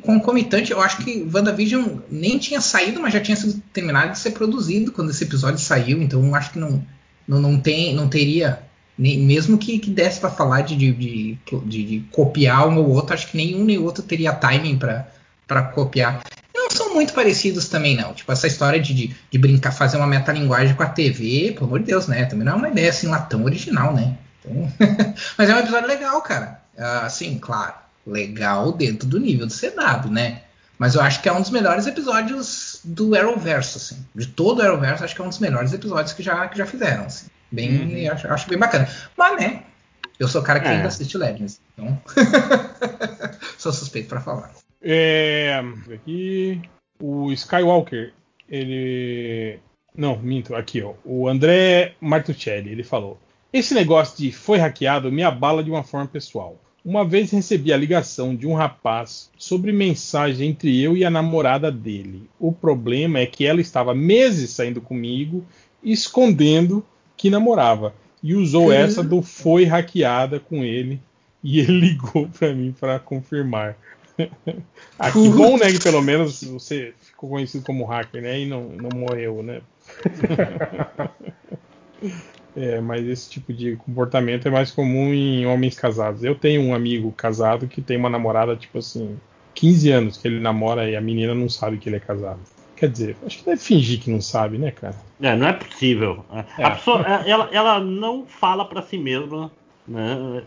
concomitante. Eu acho que WandaVision nem tinha saído, mas já tinha sido terminado de ser produzido quando esse episódio saiu. Então eu acho que não, não, não, tem, não teria. Nem, mesmo que, que desse para falar de, de, de, de, copiar um ou outro, acho que nenhum nem outro teria timing para copiar são muito parecidos também, não. Tipo, essa história de, de, de, brincar, fazer uma metalinguagem com a TV, pelo amor de Deus, né? Também não é uma ideia assim lá tão original, né? Então... Mas é um episódio legal, cara. Assim, claro, legal dentro do nível do CW, né? Mas eu acho que é um dos melhores episódios do Arrowverse, assim. De todo o Arrowverse, acho que é um dos melhores episódios que já, que já fizeram, assim. Bem, uhum. acho, acho bem bacana. Mas, né? Eu sou o cara que é. ainda assiste Legends, então. sou suspeito para falar. É, aqui o Skywalker, ele não, minto, aqui ó, o André Martuccelli, ele falou: "Esse negócio de foi hackeado me abala de uma forma pessoal. Uma vez recebi a ligação de um rapaz sobre mensagem entre eu e a namorada dele. O problema é que ela estava meses saindo comigo, escondendo que namorava, e usou essa do foi hackeada com ele, e ele ligou para mim para confirmar. Ah, que bom, né? Que pelo menos você ficou conhecido como hacker, né? E não, não morreu, né? é, mas esse tipo de comportamento é mais comum em homens casados. Eu tenho um amigo casado que tem uma namorada, tipo assim, 15 anos que ele namora e a menina não sabe que ele é casado. Quer dizer, acho que deve fingir que não sabe, né, cara? É, não é possível. É. A pessoa, ela, ela não fala para si mesma né?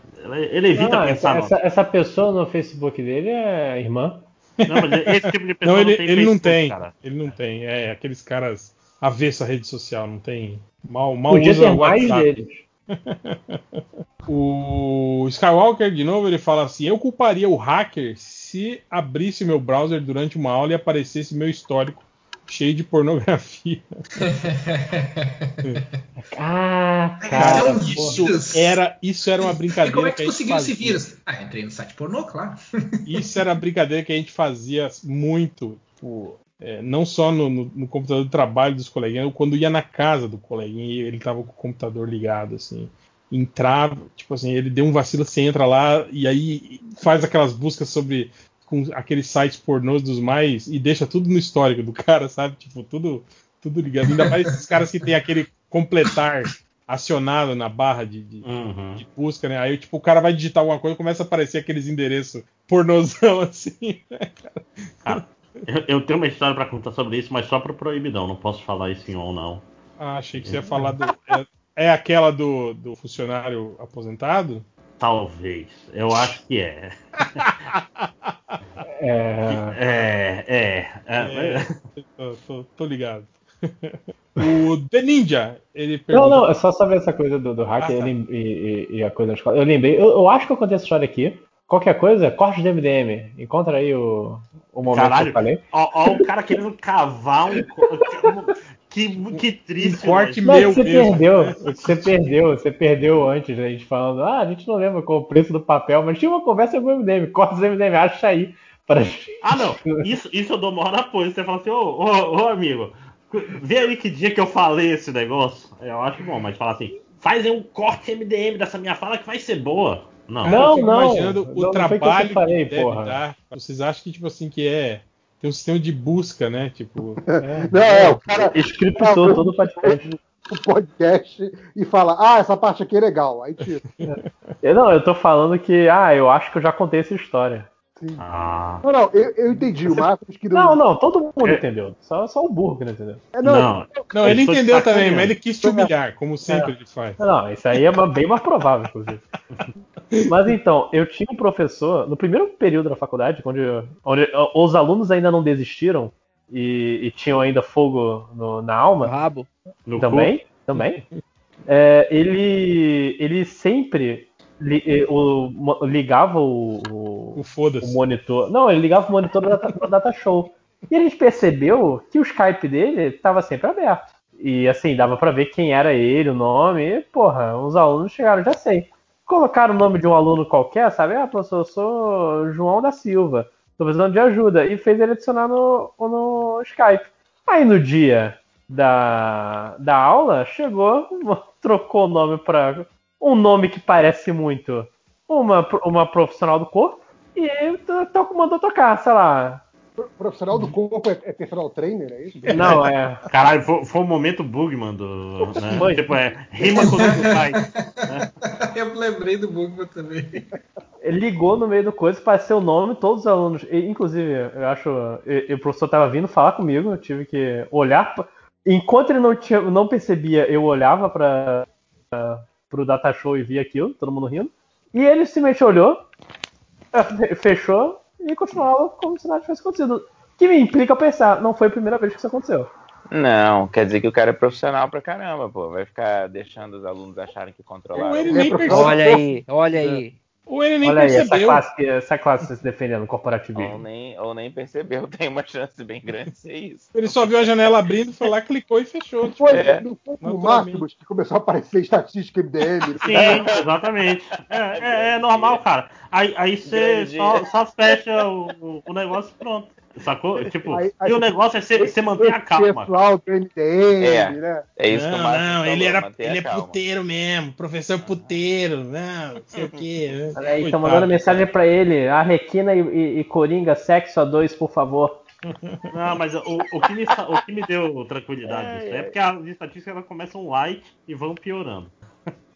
Ele evita não, pensar. Essa, essa, pessoa no Facebook dele é irmã. Não, mas esse tipo de pessoa não, ele, não tem ele Facebook, não tem. Cara. Ele não tem. É aqueles caras avesso à rede social, não tem. Mal, mal Podia usa ter o mais deles. o Skywalker, de novo, ele fala assim: Eu culparia o hacker se abrisse meu browser durante uma aula e aparecesse meu histórico cheio de pornografia. ah, cara, isso era, isso era uma brincadeira. E como é que, que conseguiu esse vírus? Ah, entrei no site pornô, claro. isso era uma brincadeira que a gente fazia muito, tipo, é, não só no, no, no, computador de trabalho dos coleguinhas, quando ia na casa do coleguinha e ele tava com o computador ligado, assim. Entrava, tipo assim, ele deu um vacilo, você entra lá e aí faz aquelas buscas sobre com aqueles sites pornôs dos mais e deixa tudo no histórico do cara, sabe? Tipo, tudo, tudo ligado. Ainda mais esses caras que tem aquele completar acionado na barra de, de, uhum. de, busca, né? Aí, tipo, o cara vai digitar alguma coisa e começa a aparecer aqueles endereços pornozão assim, né, cara? Ah, eu, eu, tenho uma história para contar sobre isso, mas só pro proibidão, não posso falar isso em on, não. Ah, achei que você ia falar do. É, é aquela do, do funcionário aposentado? Talvez. Eu acho que é. é. É, é. é. é tô, tô, tô ligado. O The Ninja, ele pergunta... Não, não, é só saber essa coisa do, do hacker ah, tá. e, e, e, a coisa da escola. Eu lembrei, eu, eu, acho que eu contei essa história aqui. Qualquer coisa, corte do MDM. Encontra aí o, o momento Caralho, que eu falei. Ó, ó o cara querendo cavar um. que, que triste. Um corte né? meu você mesmo. perdeu, você perdeu, você perdeu antes, a gente falando, ah, a gente não lembra qual o preço do papel, mas tinha uma conversa com o MDM, corta do MDM, acha aí. Pra... Ah, não, isso, isso eu dou maior apoio. Você fala assim, ô, ô, ô amigo, Vê aí que dia que eu falei esse negócio. Eu acho bom, mas fala assim: faz aí um corte MDM dessa minha fala que vai ser boa. Não, não. não imaginando o não, trabalho que, falei, que deve dar. Vocês acham que, tipo assim, que é. Tem um sistema de busca, né? Tipo. É, não, é, o cara. Scriptou todo o podcast. O podcast e fala, ah, essa parte aqui é legal. Aí tira. Eu, não, eu tô falando que, ah, eu acho que eu já contei essa história. Ah. Não, não, eu, eu entendi. O Marcos que não. Não, não, todo mundo é. entendeu. Só, só o burro que não entendeu. É, não, não, não, ele entendeu também, mas ele quis te humilhar, como sempre é. ele faz. Não, isso aí é bem mais provável, inclusive. mas então, eu tinha um professor, no primeiro período da faculdade, onde, onde os alunos ainda não desistiram e, e tinham ainda fogo no, na alma. No rabo. No também, cu. também. É, ele, ele sempre li, o, ligava o, o, o, monitor. Não, ele ligava o monitor do data, data Show. E a gente percebeu que o Skype dele estava sempre aberto. E assim, dava para ver quem era ele, o nome. E, porra, os alunos chegaram, já sei. Colocaram o nome de um aluno qualquer, sabe? Ah, professor, eu sou João da Silva. Tô precisando de ajuda. E fez ele adicionar no, no Skype. Aí no dia da, da aula, chegou, trocou o nome para um nome que parece muito uma, uma profissional do corpo e to, mandou tocar, sei lá. Profissional do corpo é, é personal trainer, é isso? Não, é. Caralho, foi, foi o momento Bugman do. Né? Foi. Tipo, é, rima com o pai. Né? Eu lembrei do Bugman também. Ele ligou no meio do coisa para ser o nome, todos os alunos. E, inclusive, eu acho. E, o professor tava vindo falar comigo, eu tive que olhar. Enquanto ele não, tinha, não percebia, eu olhava para pro data show e vi aquilo, todo mundo rindo. E ele simplesmente olhou, fechou e continuava como se nada tivesse acontecido. Que me implica pensar, não foi a primeira vez que isso aconteceu. Não, quer dizer que o cara é profissional pra caramba, pô. Vai ficar deixando os alunos acharem que controlaram. Olha aí, olha aí. Ou ele nem Olha percebeu. Aí, essa, classe, essa classe se defendendo, corporativismo. Ou nem, ou nem percebeu, tem uma chance bem grande de ser isso. Ele só viu a janela abrindo, foi lá, clicou e fechou. Tipo, foi, é. não foi o que começou a aparecer estatística MDM. Sim, exatamente. É, é, é normal, cara. Aí, aí você só, só fecha o, o negócio e pronto. Sacou? Tipo, aí, aí, e o negócio é você manter a calma. MDM, é, né? É isso não, que eu Não, ele, era, ele é puteiro mesmo, professor puteiro, não, não sei o quê. Né? Olha aí, estão mandando mensagem pra ele. Arlequina e, e, e Coringa, sexo a dois, por favor. Não, mas o, o, que, me, o que me deu tranquilidade é, disso é, é porque as estatísticas elas começam light e vão piorando.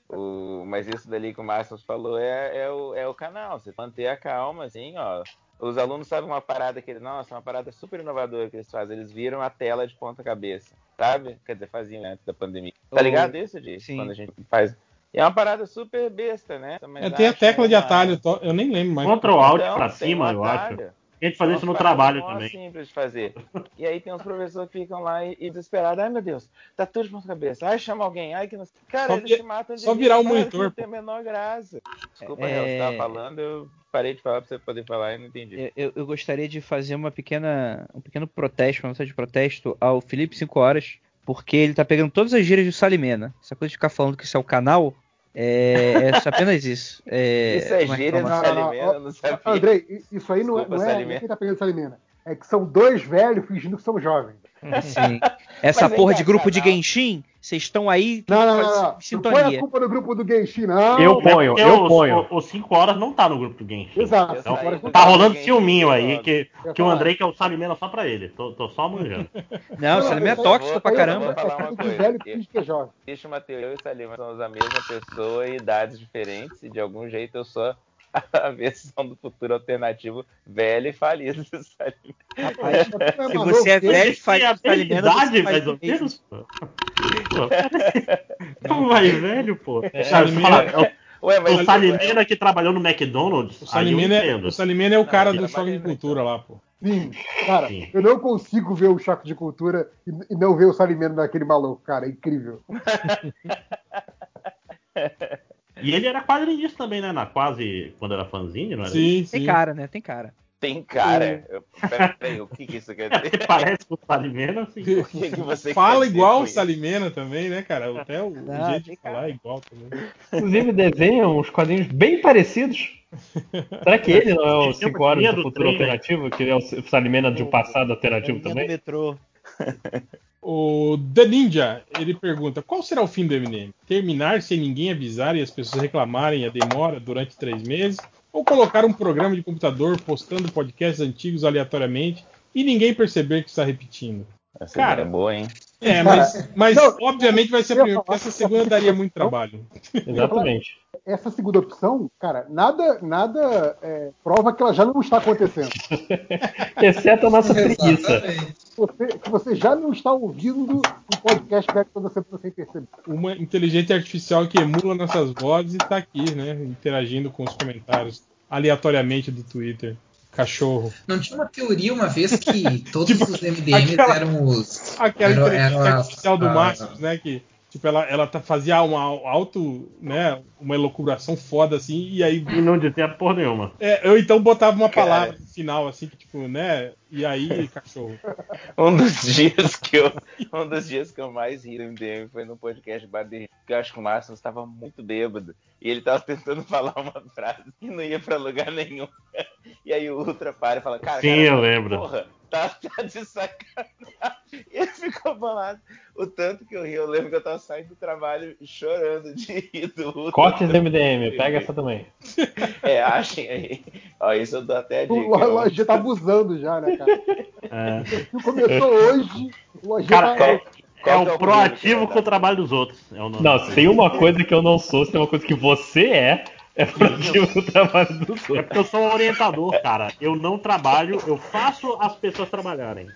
O, mas isso dali que o Márcio falou é, é, o, é o canal. Você manter a calma, assim, ó. Os alunos sabem uma parada que eles. Nossa, uma parada super inovadora que eles fazem. Eles viram a tela de ponta cabeça. Sabe? Quer dizer, faziam antes da pandemia. Tá ligado isso, de Sim. Quando a gente faz. E é uma parada super besta, né? Mas é, tem a tecla de atalho, eu nem lembro mais. Contra o Alt então, pra cima, um eu acho. A gente fazer isso no trabalho também. É simples de fazer. E aí tem uns professores que ficam lá e, e desesperados. Ai, meu Deus, tá tudo de ponta cabeça. Ai, chama alguém. Ai, que não... Cara, só eles se matam de Só virar o monitor. Não tem a menor graça. Desculpa, é... você tava falando, eu parei de falar pra você poder falar e não entendi. Eu, eu gostaria de fazer uma pequena, um pequeno protesto, uma mensagem de protesto ao Felipe 5 Horas, porque ele tá pegando todas as gírias do Salimena. Essa coisa de ficar falando que isso é o canal, é, é apenas isso. É, isso é gíria do Salimena, não, sabia. Andrei, isso aí não, é, Desculpa, não é, não é quem tá pegando Salimena. É que são dois velhos fingindo que são jovens. Sim. Essa Mas porra de grupo de Genshin, vocês estão aí. Não, não, não, não. Sintonia. Não põe a culpa no grupo do Genshin, não. Eu ponho, eu ponho. O 5 horas não tá no grupo do Genshin. Exato. Então, tá rolando ciúminho aí, que, que o Andrei quer o Salimena só pra ele. Tô, tô só manjando. Não, o Salimena é tóxico pra caramba. Vou falar uma coisa. Deixa o Matheus e o Salimena são a mesma pessoa e idades diferentes, e de algum jeito eu sou a versão do futuro alternativo velho e falido do Rapaz, Se você é velho e falido do Salimena, idade, mais ou menos. É um mais velho, pô. É, Salimena, Ué, o Salimena que trabalhou no McDonald's. O Salimena, é, o Salimena é o cara do choque de cultura lá, pô. Sim, cara, Sim. eu não consigo ver o choque de cultura e não ver o Salimena naquele maluco, cara, é incrível. E ele era quadrinista também, né? Na quase. Quando era fanzine, não era? Sim, sim. Tem cara, né? Tem cara. Tem cara. Peraí, o que, que isso quer dizer? É parece com o Salimena, assim. O que, que você Fala igual o Salimena também, né, cara? Até o, ah, o jeito de falar é igual também. Inclusive desenham uns quadrinhos bem parecidos. Será que ele não é o 5 horas do futuro alternativo? Que é o Salimena de um passado alternativo também? metrô. O The Ninja, ele pergunta: qual será o fim do MDM? Terminar sem ninguém avisar e as pessoas reclamarem a demora durante três meses? Ou colocar um programa de computador postando podcasts antigos aleatoriamente e ninguém perceber que está repetindo? Essa Cara, é boa, hein? É, mas, mas não, obviamente vai ser a primeira, porque essa segunda daria muito trabalho. Exatamente. Essa segunda opção, cara, nada, nada é, prova que ela já não está acontecendo. Exceto a nossa preguiça. Você, que você já não está ouvindo um podcast back toda semana sem perceber. Uma inteligência artificial que emula nossas vozes e está aqui, né? Interagindo com os comentários aleatoriamente do Twitter cachorro. Não tinha uma teoria uma vez que todos tipo, os MDMs aquela, eram os. Aquela eram, inteligência eram artificial do Máximos, né? Que Tipo, ela, ela tá, fazia uma alto, né, uma elucubração foda, assim, e aí... E não dizia porra nenhuma. É, eu então botava uma palavra no final, assim, que, tipo, né, e aí, cachorro. um dos dias que eu, um dos dias que eu mais ri no MDM foi no podcast Bader, que eu acho que o Márcio estava muito bêbado, e ele tava tentando falar uma frase que não ia pra lugar nenhum. E aí o Ultra para e fala, cara, Sim, cara, eu lembro. Porra, tá, tá de sacanagem. E ele ficou bolado. O tanto que eu ri, eu lembro que eu tava saindo do trabalho chorando de rir do Ultra. Cortes do MDM, pega essa também. É, achem aí. Ó, isso eu dou até a dica. O Lojinha tá abusando já, né, cara? É. Começou hoje, o Lojinha cara, tá... É, é o proativo com o trabalho dos outros. É o nome. Não, se tem uma coisa que eu não sou, se tem uma coisa que você é, é proativo o trabalho dos outros. É porque eu sou um orientador, cara. Eu não trabalho, eu faço as pessoas trabalharem.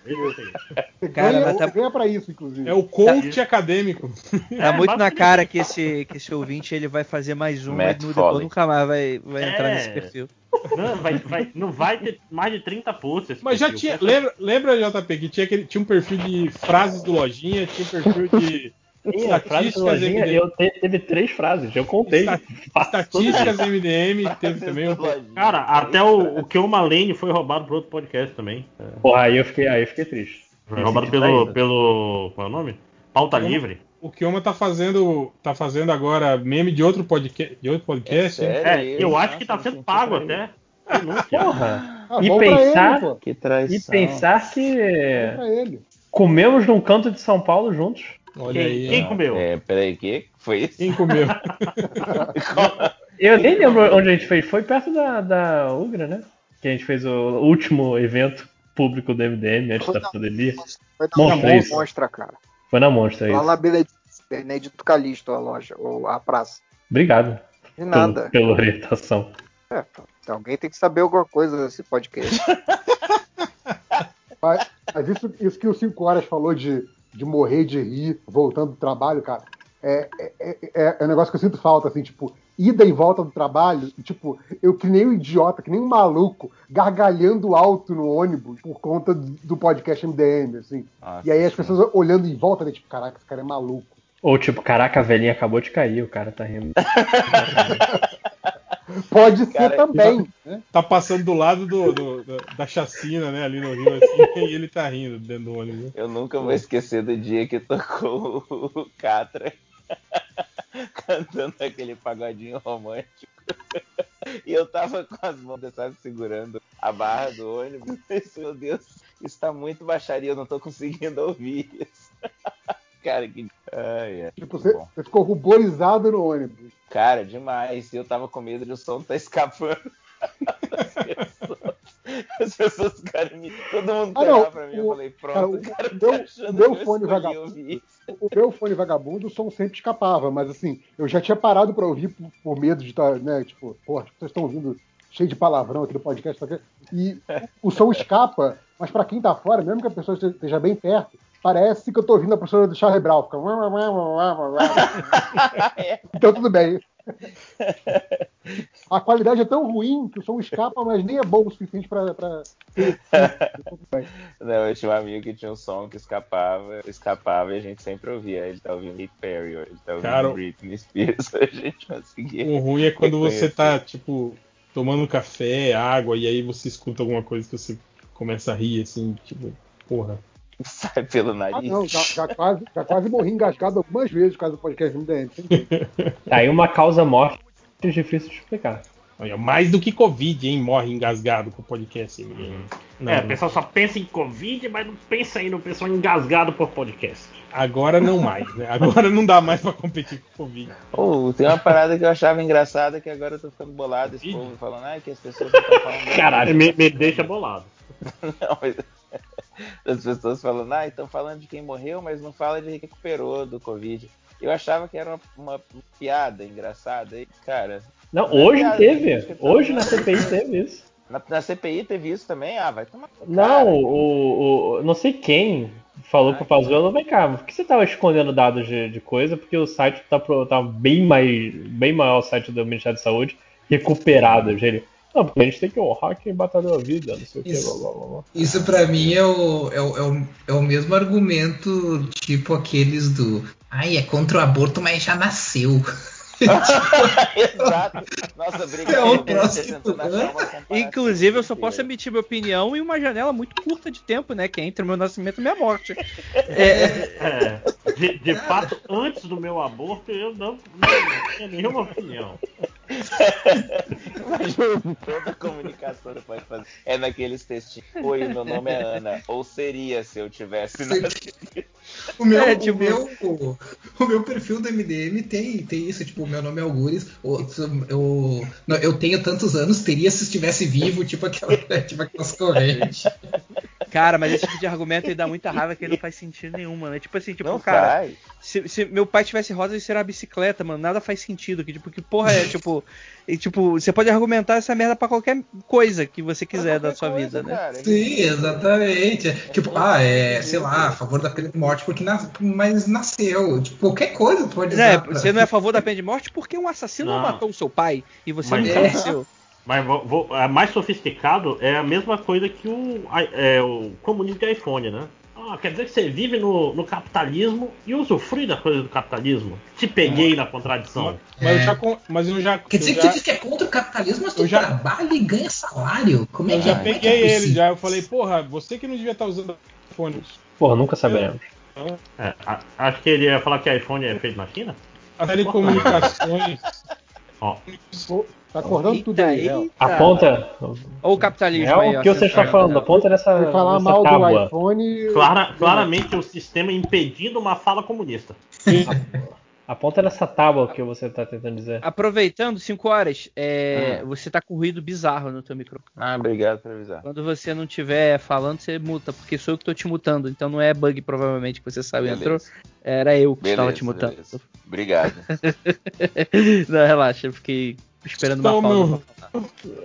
Cara, ganha, tá... ganha pra isso, inclusive. É o coach tá... acadêmico. Tá muito é, na cara que esse, que esse ouvinte ele vai fazer mais um, mas depois nunca mais vai, vai é... entrar nesse perfil. Não vai, vai, não vai ter mais de 30 posts. Mas já tinha. Lembra, lembra, JP, que tinha, aquele, tinha um perfil de frases do Lojinha, tinha um perfil de A frase MDM. eu te, teve três frases, eu contei. Estatísticas MDM teve também. Um... Cara, até o, o Lane foi roubado por outro podcast também. Porra, aí eu fiquei, aí eu fiquei triste. Foi roubado pelo, pelo. Qual é o nome? Pauta Livre. O Kioma tá fazendo, tá fazendo agora meme de outro podcast. De outro podcast é, sério, é eu acho que tá sendo pago até. Porra! Ah, e, pensar, ele, que e pensar que comemos num canto de São Paulo juntos. Olha quem, aí. Quem comeu? É, peraí, que foi isso? Quem comeu? Eu nem lembro onde a gente fez. Foi perto da, da Ugra, né? Que a gente fez o último evento público do MDM antes foi da pandemia. Foi na Monstra, Monstra, cara. Foi na Monstra, Lá na Benedito Calixto, a loja, ou a praça. Obrigado. De nada. Pela orientação. É, alguém tem que saber alguma coisa desse podcast. mas, mas isso, isso que o 5 horas falou de de morrer de rir voltando do trabalho, cara, é, é, é, é, um negócio que eu sinto falta, assim, tipo, ida e volta do trabalho, e, tipo, eu que nem um idiota, que nem um maluco, gargalhando alto no ônibus por conta do podcast MDM, assim. Ah, e aí as pessoas olhando em volta, né, tipo, caraca, esse cara é maluco. Ou tipo, caraca, a velhinha acabou de cair, o cara tá rindo. Pode ser também. Tá, né? tá, passando do lado do, do, do, da chacina, né? Ali no Rio, assim, e ele tá rindo dentro do ônibus. Eu nunca vou esquecer do dia que tocou o Catra cantando aquele pagodinho romântico. e eu tava com as mãos, sabe, segurando a barra do ônibus. Meu Deus, isso tá muito baixaria, eu não tô conseguindo ouvir isso. Cara, que. Ai. Tipo, você, você, ficou ruborizado no ônibus. Cara, demais. Eu tava com medo de o som tá escapando. As pessoas ficaram me. Todo mundo ah, não, pra mim. O, eu falei, pronto, cara, o, cara, meu, o meu fone vagabundo. O meu fone vagabundo, o som sempre escapava, mas assim, eu já tinha parado pra ouvir por, por medo de estar, tá, né? Tipo, porra, vocês estão ouvindo cheio de palavrão aqui no podcast. Tá e o som escapa, mas para quem tá fora, mesmo que a pessoa esteja bem perto, parece que eu tô ouvindo a professora do Charlie Brown. Fica... então tudo bem. A qualidade é tão ruim que o som escapa, mas nem é bom o suficiente pra. pra... Não, eu tinha um amigo que tinha um som que escapava, escapava e a gente sempre ouvia. Ele tá ouvindo Nick Perry, ele tá ouvindo Cara, Britney Spears, a gente conseguia. O ruim é quando você tá, tipo, tomando café, água, e aí você escuta alguma coisa que você começa a rir, assim, tipo, porra. Sai pelo nariz. Ah, não, já, já, quase, já quase morri engasgado algumas vezes por causa do podcast MDM. Tá aí uma causa morte difícil de explicar. Olha, mais do que Covid, hein? Morre engasgado com o podcast. Não, é, o pessoal só pensa em Covid, mas não pensa aí no pessoal engasgado por podcast. Agora não mais, né? Agora não dá mais pra competir com o Covid. Oh, tem uma parada que eu achava engraçada que agora eu tô ficando bolado. Esse povo falando, ah, que as pessoas estão falando. Caralho, me, me deixa bolado. não, mas as pessoas falando, ah, estão falando de quem morreu, mas não fala de quem recuperou do Covid. Eu achava que era uma, uma piada engraçada. E, cara. Não, hoje piada, teve. Hoje na CPI teve isso. Na, na, CPI teve isso também? Ah, vai tomar. Não, o, o, Não sei quem falou ah, pro Pazuello, vem cá, por que você tava escondendo dados de, de coisa? Porque o site tá, tá bem, mais, bem maior o site do Ministério da Saúde, recuperado. Ele, não, porque a gente tem que honrar quem batalhou a vida, não sei o isso, que, blá, blá, blá. Isso pra mim é o, é, o, é, o, é o mesmo argumento, tipo aqueles do. Ai, é contra o aborto, mas já nasceu. Exato. Nossa, obrigado. É próximo, Inclusive, eu só posso emitir minha opinião em uma janela muito curta de tempo, né? Que é entre o meu nascimento e minha morte. É, é, de, de fato, antes do meu aborto, eu não, não, tinha nenhuma opinião. Toda comunicação você pode fazer. É naqueles textinhos. Oi, meu nome é Ana. Ou seria se eu tivesse O meu, é, tipo... o, meu, o, o, meu perfil do MDM tem, tem isso, tipo, meu nome é Algures, eu, eu, eu tenho tantos anos, teria se estivesse vivo, tipo, aquela, tipo aquelas correntes. Cara, mas esse tipo de argumento ele dá muita raiva que ele não faz sentido nenhum, mano. É tipo assim, tipo, não cara, se, se, meu pai tivesse rosa, ele seria uma bicicleta, mano. Nada faz sentido. Que, tipo, que porra é, tipo. E, tipo, você pode argumentar essa merda pra qualquer coisa que você quiser da sua coisa, vida, né? Cara. Sim, exatamente. É, tipo, ah, é, sei lá, a favor da pena de morte porque nas, mas nasceu. Tipo, qualquer coisa pode dizer. É, pra... Você não é a favor da pena de morte porque um assassino não. matou o seu pai e você mas nunca é. nasceu. Mas vou, vou, é mais sofisticado é a mesma coisa que o, é, o comunismo de iPhone, né? Ah, quer dizer que você vive no, no, capitalismo e usufrui da coisa do capitalismo. Te peguei é. na contradição. Mas, é. eu já, mas eu já. Quer dizer que já, tu diz que é contra o capitalismo, mas tu já, trabalha e ganha salário. Como é eu que já é? peguei é ele, já. Eu falei, porra, você que não devia estar usando iPhone. Porra, nunca saberemos. É, acho que ele ia falar que iPhone é feito na China. As telecomunicações. Ó. Tá acordando tudo aí. Eita. Aponta. Ou o capitalismo aí. O que você está falando? Aponta nessa. Vai falar nessa mal tábua. do iPhone. Clara, claramente o sistema impedindo uma fala comunista. Sim. Aponta nessa tábua que você está tentando dizer. Aproveitando, 5 horas, é, ah. você está com ruído bizarro no teu microfone. Ah, obrigado por avisar. Quando você não estiver falando, você muta, porque sou eu que estou te mutando. Então não é bug, provavelmente, que você saiu e entrou. Era eu que estava te mutando. Beleza. Obrigado. não, relaxa, eu fiquei esperando uma pausa.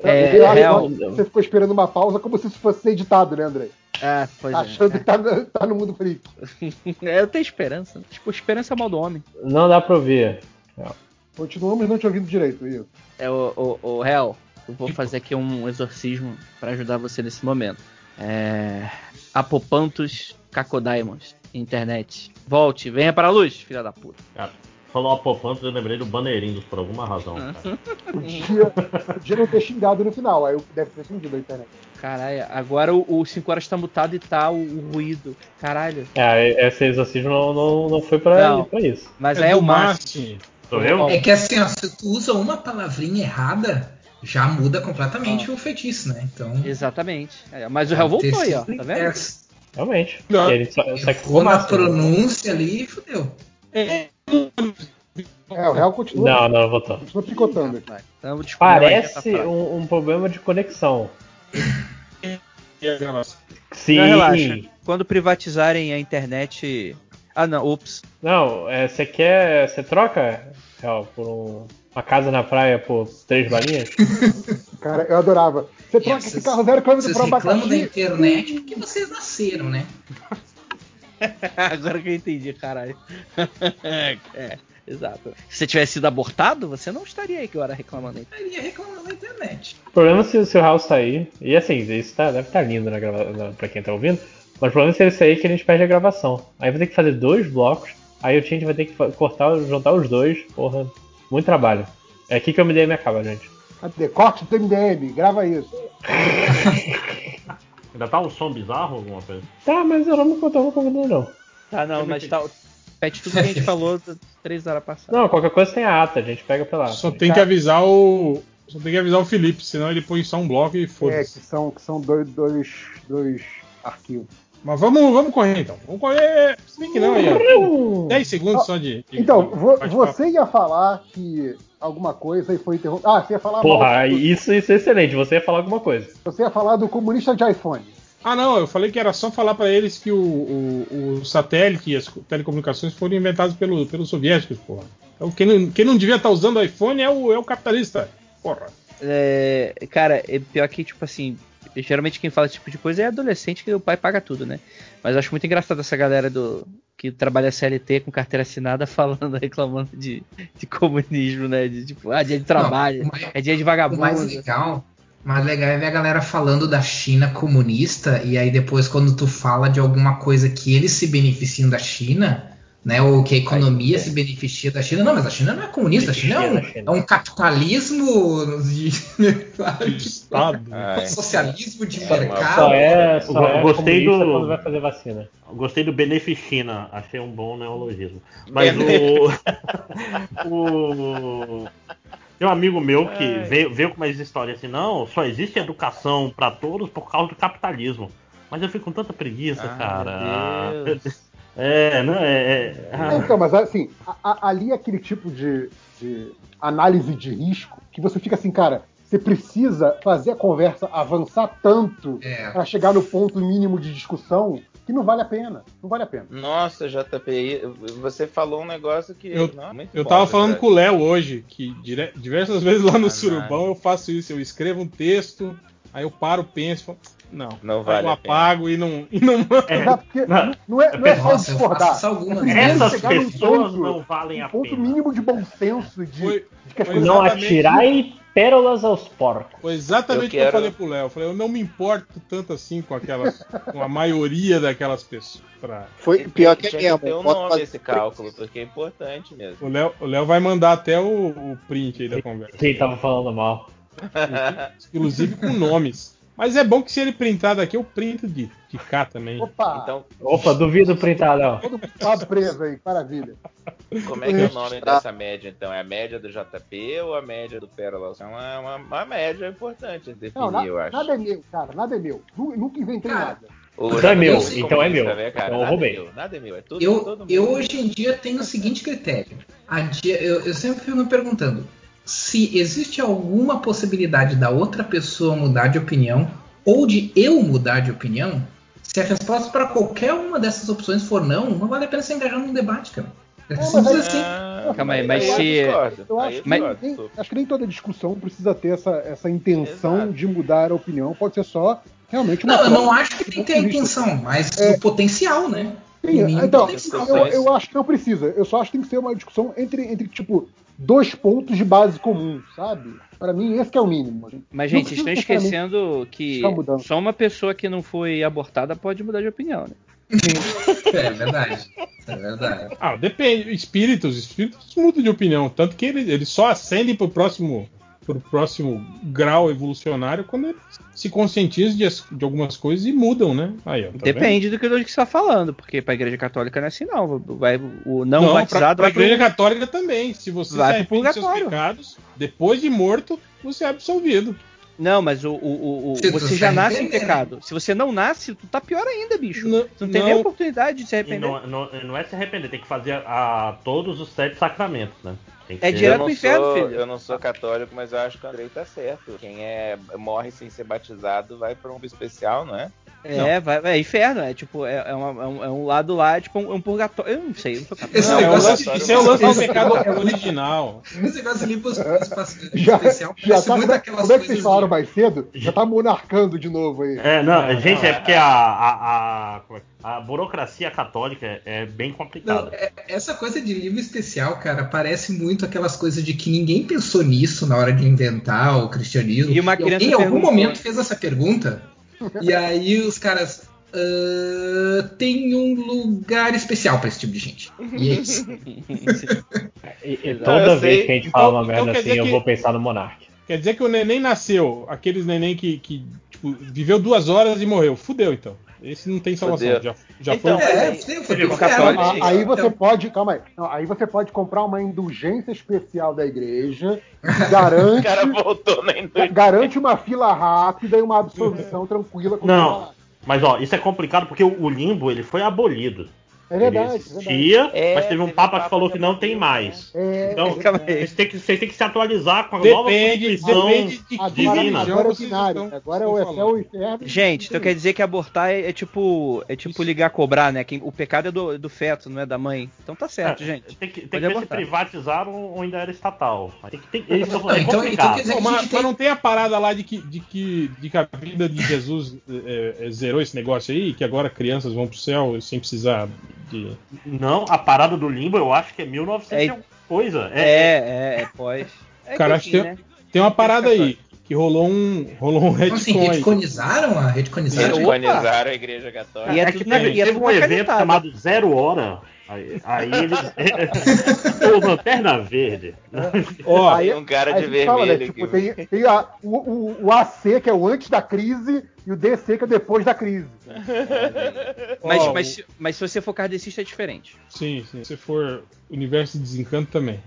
É, é, real. Você ficou esperando uma pausa como se isso fosse editado, né, André? Ah, pois Achando é. que tá no, tá no mundo freak. é, eu tenho esperança. Tipo, esperança é mal do homem. Não dá pra ouvir. Continuamos não te ouvindo direito, Will. É, o, o, o Real, eu vou fazer aqui um exorcismo para ajudar você nesse momento. É... Apopantos Cacodaimons, internet. Volte, venha para a luz, filha da puta. Cara, falou Apopantos, eu lembrei do Baneirindos por alguma razão. podia, podia não ter xingado no final, aí deve ter xingido a internet. Caralho, agora o 5 horas tá mutado e tá o, o, ruído. Caralho. É, esse exorcismo não, não, não foi pra, não, pra isso. Mas é, é o. Sou eu? É que assim, ó, se tu usa uma palavrinha errada, já muda completamente ah. o feitiço, né? Então. Exatamente. É, mas o réu voltou aí, ó. Tá vendo? Realmente. Não. Ele só, só na pronúncia ali e fudeu. É. É, o réu continua. Não, não, voltou. Continua picotando. Então, Parece um, um, problema de conexão. Sim. Não, relaxa. Quando privatizarem a internet. Ah, não, ups. Não, é, você é, quer. Você troca, Real, por um, uma casa na praia por três balinhas? Cara, eu adorava. Você troca esse carro zero quilômetro para abacaxi. Vocês reclamam da internet porque vocês nasceram, né? Agora que eu entendi, caralho. é, exato. Se você tivesse sido abortado, você não estaria aí agora reclamando. Estaria reclamando da internet. O problema é se o seu house sair. E assim, isso tá, deve estar tá lindo na grava... pra quem tá ouvindo. Mas o problema é se ele sair que a gente perde a gravação. Aí vai ter que fazer dois blocos. Aí o Tint vai ter que cortar, juntar os dois. Porra, muito trabalho. É aqui que o MDM acaba, gente. Cadê? Corte do MDM, grava isso. Ainda tá um som bizarro alguma coisa? Tá, mas eu não me contava com não. Tá, não, mas tá. Pede tudo que a gente falou três horas passadas. Não, qualquer coisa tem a ata, a gente pega pela ata. Só tem que avisar o. Só tem que avisar o Felipe, senão ele põe só um bloco e foda-se. É, que são, que são dois, dois, dois arquivos. Mas vamos, vamos correr então. Vamos correr. Se bem que não, aí, ó. 10 segundos só de. de então, de, você ia falar que alguma coisa e foi interrompido. Ah, você ia falar. Porra, isso, isso é excelente. Você ia falar alguma coisa. Você ia falar do comunista de iPhone. Ah, não, eu falei que era só falar para eles que o, o, o, satélite e as telecomunicações foram inventados pelo, pelos soviéticos, porra. Então, quem, não, quem não devia estar tá usando iPhone é o, é o capitalista, porra. É, cara, é pior que, tipo assim, geralmente quem fala esse tipo de coisa é adolescente que o pai paga tudo, né? Mas eu acho muito engraçado essa galera do que trabalha CLT com carteira assinada falando, reclamando de, de comunismo, né? De tipo, ah, dia de trabalho, não, mais, é dia de vagabundo. O mais legal mas legal é ver a galera falando da China comunista, e aí depois, quando tu fala de alguma coisa que eles se beneficiam da China, né? Ou que a economia é. se beneficia da China. Não, mas a China não é comunista, a China é um, é um capitalismo de, Estado. Ah, é. socialismo de mercado. Só é, só é gostei do quando vai fazer vacina. Gostei do beneficina, achei um bom neologismo. Mas o, o tem um amigo meu que veio, veio com umas histórias assim, não, só existe educação para todos por causa do capitalismo. Mas eu fico com tanta preguiça, ah, cara. É, não é, é, é. Então, mas assim, a, a, ali é aquele tipo de, de análise de risco que você fica assim, cara, você precisa fazer a conversa avançar tanto é. para chegar no ponto mínimo de discussão que não vale a pena. Não vale a pena. Nossa, JP, você falou um negócio que. Eu, não, eu tava falando com o Léo hoje, que dire... diversas vezes lá no ah, Surubão não. eu faço isso. Eu escrevo um texto, aí eu paro, penso, falo, não, não vale eu apago e não, e não É, porque não, não, é, não é só discordar. Essas pessoas ponto, não valem a um ponto mínimo de bom senso de, foi, de que as coisas não atirar e pérolas aos porcos. Foi exatamente o que eu falei pro Léo. Eu falei, eu não me importo tanto assim com aquelas, com a maioria daquelas pessoas. Pra... Foi pior que é mesmo. Ter um nome fazer... esse cálculo, porque é importante mesmo. O Léo, o Léo vai mandar até o, o print aí da conversa. Quem tava falando mal. Inclusive com nomes. Mas é bom que se ele printar daqui, eu printo de, de cá também. Opa! Então, Opa, duvido printar, Léo. Todo mundo preso aí, maravilha. Como é que é o nome dessa média, então? É a média do JP ou a média do Pérola? É uma, uma, uma média importante definir, não, na, eu acho. Nada é meu, cara, nada é meu. Nunca inventei cara, nada. Então é meu, então é meu. Né, cara? Então eu roubei. É meu, nada é meu, é tudo, eu, todo eu hoje em dia tenho o seguinte critério. Dia, eu, eu sempre fico me perguntando, se existe alguma possibilidade da outra pessoa mudar de opinião ou de eu mudar de opinião, se a resposta para qualquer uma dessas opções for não, não vale a pena se engajar num debate, cara. É simples assim. Ah, Calma aí, mas se. Eu acho, mas... que nem, acho que nem toda discussão precisa ter essa, essa intenção Exato. de mudar a opinião. Pode ser só realmente uma. Não, eu não acho que tem que ter a intenção, mas é... o potencial, né? Sim, então, eu, eu, acho que não precisa. Eu só acho que tem que ser uma discussão entre, entre tipo, dois pontos de base comum, sabe? Para mim, esse é o mínimo. Mas, gente, estão esquecendo que só uma pessoa que não foi abortada pode mudar de opinião, né? é verdade. É verdade. Ah, depende. Espíritos, espíritos mudam de opinião. Tanto que eles, eles só ascendem pro próximo o próximo grau evolucionário quando eles se conscientizam de, de algumas coisas e mudam, né? Aí, ó, tá Depende vendo? do que gente está falando, porque para a Igreja Católica não é assim, não. Vai, o não, não batizado para a Igreja pro... Católica também. Se você vai se arrepende seus pecados, depois de morto, você é absolvido. Não, mas o, o, o você já nasce em pecado. Se você não nasce, tu tá pior ainda, bicho. Não, tu não tem não. nem oportunidade de se arrepender. Não, não, não, é se arrepender, tem que fazer a, a todos os sete sacramentos, né? É direto pro inferno, sou, filho. Eu não sou católico, mas eu acho que o Andrei tá certo. Quem é morre sem ser batizado vai para um especial, não é? É, vai, é inferno, é tipo, é, é, uma, é, um, é um lado lá, é tipo um, um, purgatório. Eu não sei, eu não sou capaz. Esse não, é o lance, esse é o lance do pecado original. Esse negócio ali pro especial já tá, muito aquelas Como é que vocês falaram mais cedo? Já tá monarcando de novo aí. É, não, gente, é porque a, a, a, a burocracia católica é bem complicada. Não, é, essa coisa de livro especial, cara, parece muito aquelas coisas de que ninguém pensou nisso na hora de inventar o cristianismo. E uma criança em algum momento fez essa pergunta e aí os caras. Uh, tem um lugar especial para esse tipo de gente. E é isso. e, e toda vez que a gente então, fala uma então merda assim, eu vou pensar no Monark. Quer dizer que o neném nasceu, aqueles neném que, que tipo, viveu duas horas e morreu. Fudeu, então. Esse não tem salvação. Já, já então, foi. É, sim, foi católico. Aí você então. pode, calma aí. Não, aí você pode comprar uma indulgência especial da igreja que garante. o cara voltou na indulgência. Garante uma fila rápida e uma absolvição tranquila. Não. Mas ó, isso é complicado porque o, limbo ele foi abolido. É verdade. existia, é, mas teve um papa que falou que não tem mais. É, então, vocês têm, que, vocês têm que se atualizar com a depende, nova Constituição depende de divina. Agora é binário. Agora é o céu o inferno. Gente, então quer dizer que abortar é, é tipo é tipo ligar a cobrar, né? o pecado é do, do feto, não é da mãe. Então tá certo, é, gente. Tem que, tem que ver se privatizaram ou ainda era estatal. Tem que, tem, é então, então, então dizer, mas, tem... mas, não tem a parada lá de que, de que, de que a vida de Jesus é, é, zerou esse negócio aí, que agora crianças vão pro céu sem precisar de. Não, a parada do limbo eu acho que é 1900 é, coisa. É, é, é, é pós. É Cara, acho que tem, né? tem uma parada aí. Que rolou um, rolou um retcon assim, retconizaram a retconizaram? retconizaram a igreja católica. E é, que teve, teve um evento chamado Zero Hora, Aí, aí ele. o Lanterna Verde. Ó, aí, um cara de vermelho. Fala, né, tipo, tem, tem a, o, o, o, AC, que é o antes da crise, e o DC, que é depois da crise. mas, oh, mas, mas se você for kardecista, é diferente. Sim, sim. Se for Universo de Desencanto também.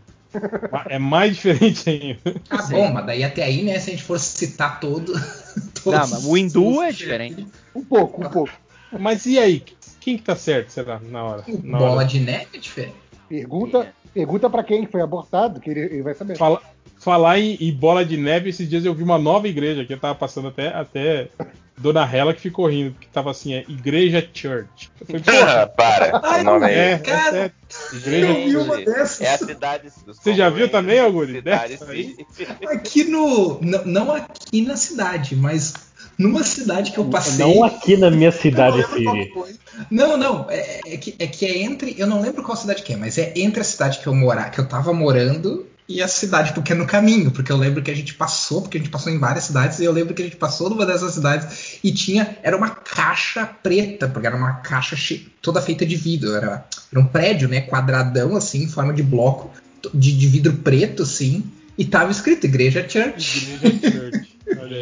É mais diferente ainda. Ah, bom, mas daí até aí, né? Se a gente for citar todo. Não, mas o Hindu é diferente. Um pouco, um pouco. Mas e aí? Quem que tá certo, será, na hora? Na Bola hora? de neve é diferente. Pergunta, pergunta para quem foi abortado, que ele, ele vai saber. Fala, falar em, em, bola de neve, esses dias eu vi uma nova igreja que eu tava passando até, até Dona Hela que ficou rindo, que tava assim, é Igreja Church. Eu falei, ah, para, Ai, o nome é, é, cara, é Igreja eu vi uma dessas. É a cidade Você já viu também, Augusto? Aqui no. Não aqui na cidade, mas numa cidade que eu passei. Não aqui na minha cidade, Siri. Não, não. É, é, que, é que é entre. Eu não lembro qual cidade que é, mas é entre a cidade que eu morar, que eu tava morando e a cidade, porque é no caminho, porque eu lembro que a gente passou, porque a gente passou em várias cidades, e eu lembro que a gente passou numa dessas cidades e tinha, era uma caixa preta, porque era uma caixa toda feita de vidro, era, era um prédio, né, quadradão, assim, em forma de bloco, de, de vidro preto, assim, e tava escrito Igreja Church. Igreja Church.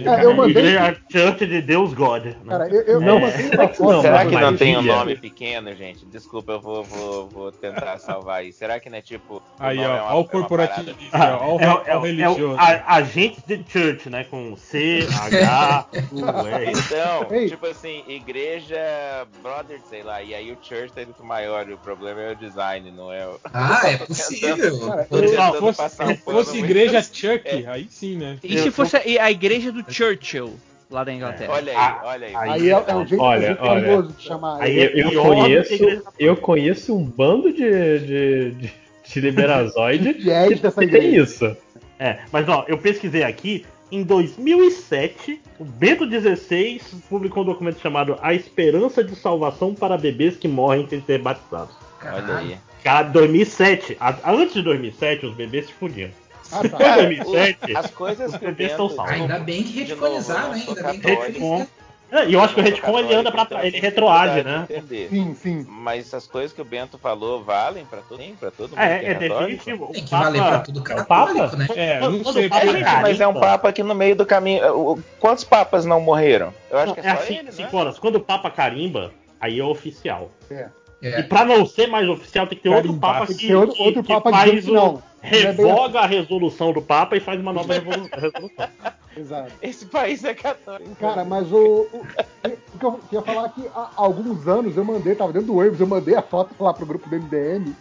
É, eu mandei... Igreja Church de Deus God. Né? Cara, eu, eu, é. mandei uma foto. Será que não tem um nome pequeno, gente? Desculpa, eu vou, vou, vou tentar salvar aí. Será que não é tipo. Aí, ó, é o corporativo. É, o religioso. Agente de Church, né? Com C, H, U, R. Então, tipo assim, igreja brother, sei lá. E aí o Church tá muito maior. E o problema é o design, não é o. Ah, é possível. se fosse, fosse igreja Church, aí sim, né? E se fosse a igreja igreja do Churchill lá da Inglaterra. olha aí, ah, olha aí. Aí é, é um jeito, olha, olha. de chamar. Aí eu, eu conheço, eu conheço um bando de, de, de, de liberazoide que dessa tem isso. É, mas ó, eu pesquisei aqui. Em 2007, o Bento XVI publicou um documento chamado A Esperança de Salvação para Bebês que Morrem sem ser batizados. Olha aí. Cara, 2007. Antes de 2007, os bebês se fudiam. Ah, tá. 2007, as coisas que Ainda bem que retconizaram, ainda bem que É, e eu acho que o retcon ele anda pra trás, ele retroage, né? Entender. Sim, sim. Mas essas coisas que o Bento falou valem pra todo, sim, pra todo mundo. É, é, é definitivo. Tem que valer pra tudo o Papa, né? É, não sei. É, mas é um Papa que no meio do caminho. Quantos Papas não morreram? Eu acho que é, é só assim, ele, cinco né? horas. Quando o Papa carimba, aí é oficial. É. É. E pra não ser mais oficial, tem que ter outro Papa que, que, outro, outro que Papa faz o, não, revoga a resolução do Papa e faz uma nova resolução. Exato. Esse país é católico. Cara, mas o, o, o que eu queria falar é que há alguns anos eu mandei, tava dentro do Waves, eu mandei a foto lá pro grupo do MDM,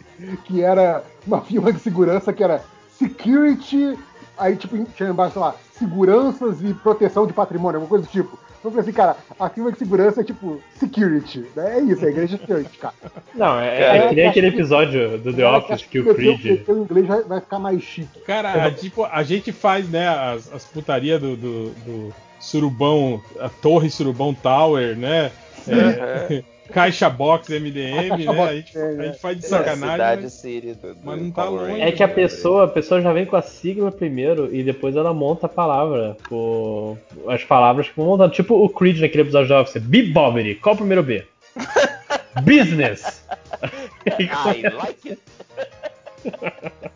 que era uma firma de segurança que era Security, aí tipo, tinha embaixo lá, seguranças e proteção de patrimônio, alguma coisa do tipo. Eu falei assim, cara, a firma de segurança é tipo security. Né? É isso, é a igreja security, cara. Não, é, é, é que nem aquele episódio do The Office que o Creed. O inglês vai, vai, ficar mais chique. Cara, a, tipo, a gente faz, né, as, as putarias do, do, do, surubão, a torre surubão tower, né? É, Caixa Box MDM, caixa né? Box, a, gente, é, a, gente, faz de sacanagem. Mas, do, do mas não tá longe. É que a pessoa, a pessoa já vem com a sigla primeiro e depois ela monta a palavra. Por... As palavras que vão montando. Tipo o Creed naquele episódio da Office. Bobbery. Qual o primeiro B? Business. I like it.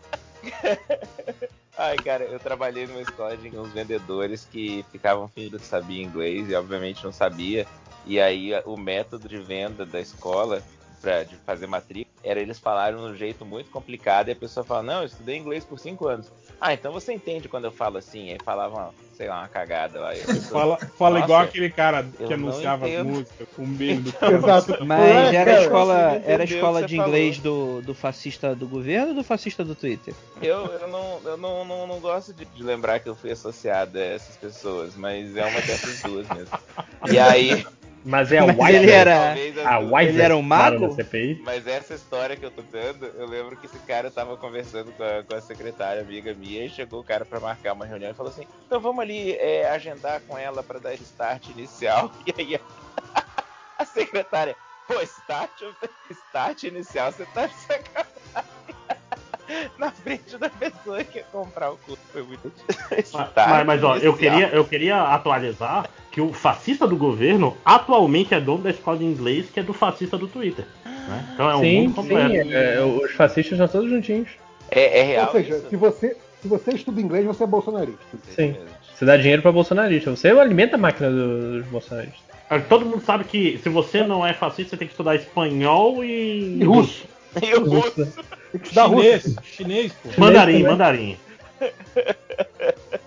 Ai, cara, eu trabalhei numa escola de uns vendedores que ficavam fingindo que sabia inglês e obviamente não sabia. E aí o método de venda da escola pra, de fazer matrícula era eles falaram de um jeito muito complicado e a pessoa fala, não, eu estudei inglês por cinco anos. Ah, então você entende quando eu falo assim, aí falava, sei lá, uma cagada lá. Pessoa, fala fala igual aquele cara que anunciava as músicas, o meme do. Exato. Mas era a escola, era a escola de inglês do, do fascista do governo ou do fascista do Twitter? Eu, eu, não, eu não, não, não gosto de, de lembrar que eu fui associado a essas pessoas, mas é uma dessas duas mesmo. E aí. Mas é a Mas White. Ele era, a White ele era um mago? Mas essa história que eu tô dando, eu lembro que esse cara tava conversando com a, com a secretária, amiga minha, e chegou o cara para marcar uma reunião e falou assim: então vamos ali é, agendar com ela para dar start inicial. E aí a, a secretária, pô, start, start inicial, você tá de sacanagem. na frente da pessoa que ia comprar o curso. Foi muito mas, mas, mas ó, eu queria, eu queria atualizar que o fascista do governo atualmente é dono da escola de inglês, que é do fascista do Twitter. Né? Então é um sim, mundo completo. Sim, é, os fascistas estão todos juntinhos. É, é real. Ou seja, se você, se você estuda inglês, você é bolsonarista. Sim. Você dá dinheiro para bolsonarista. Você alimenta a máquina dos bolsonaristas. Todo mundo sabe que se você não é fascista, você tem que estudar espanhol e, e russo. E o russo. Tem que estudar chinês, russo. Chinês, pô. Mandarim, mandarim.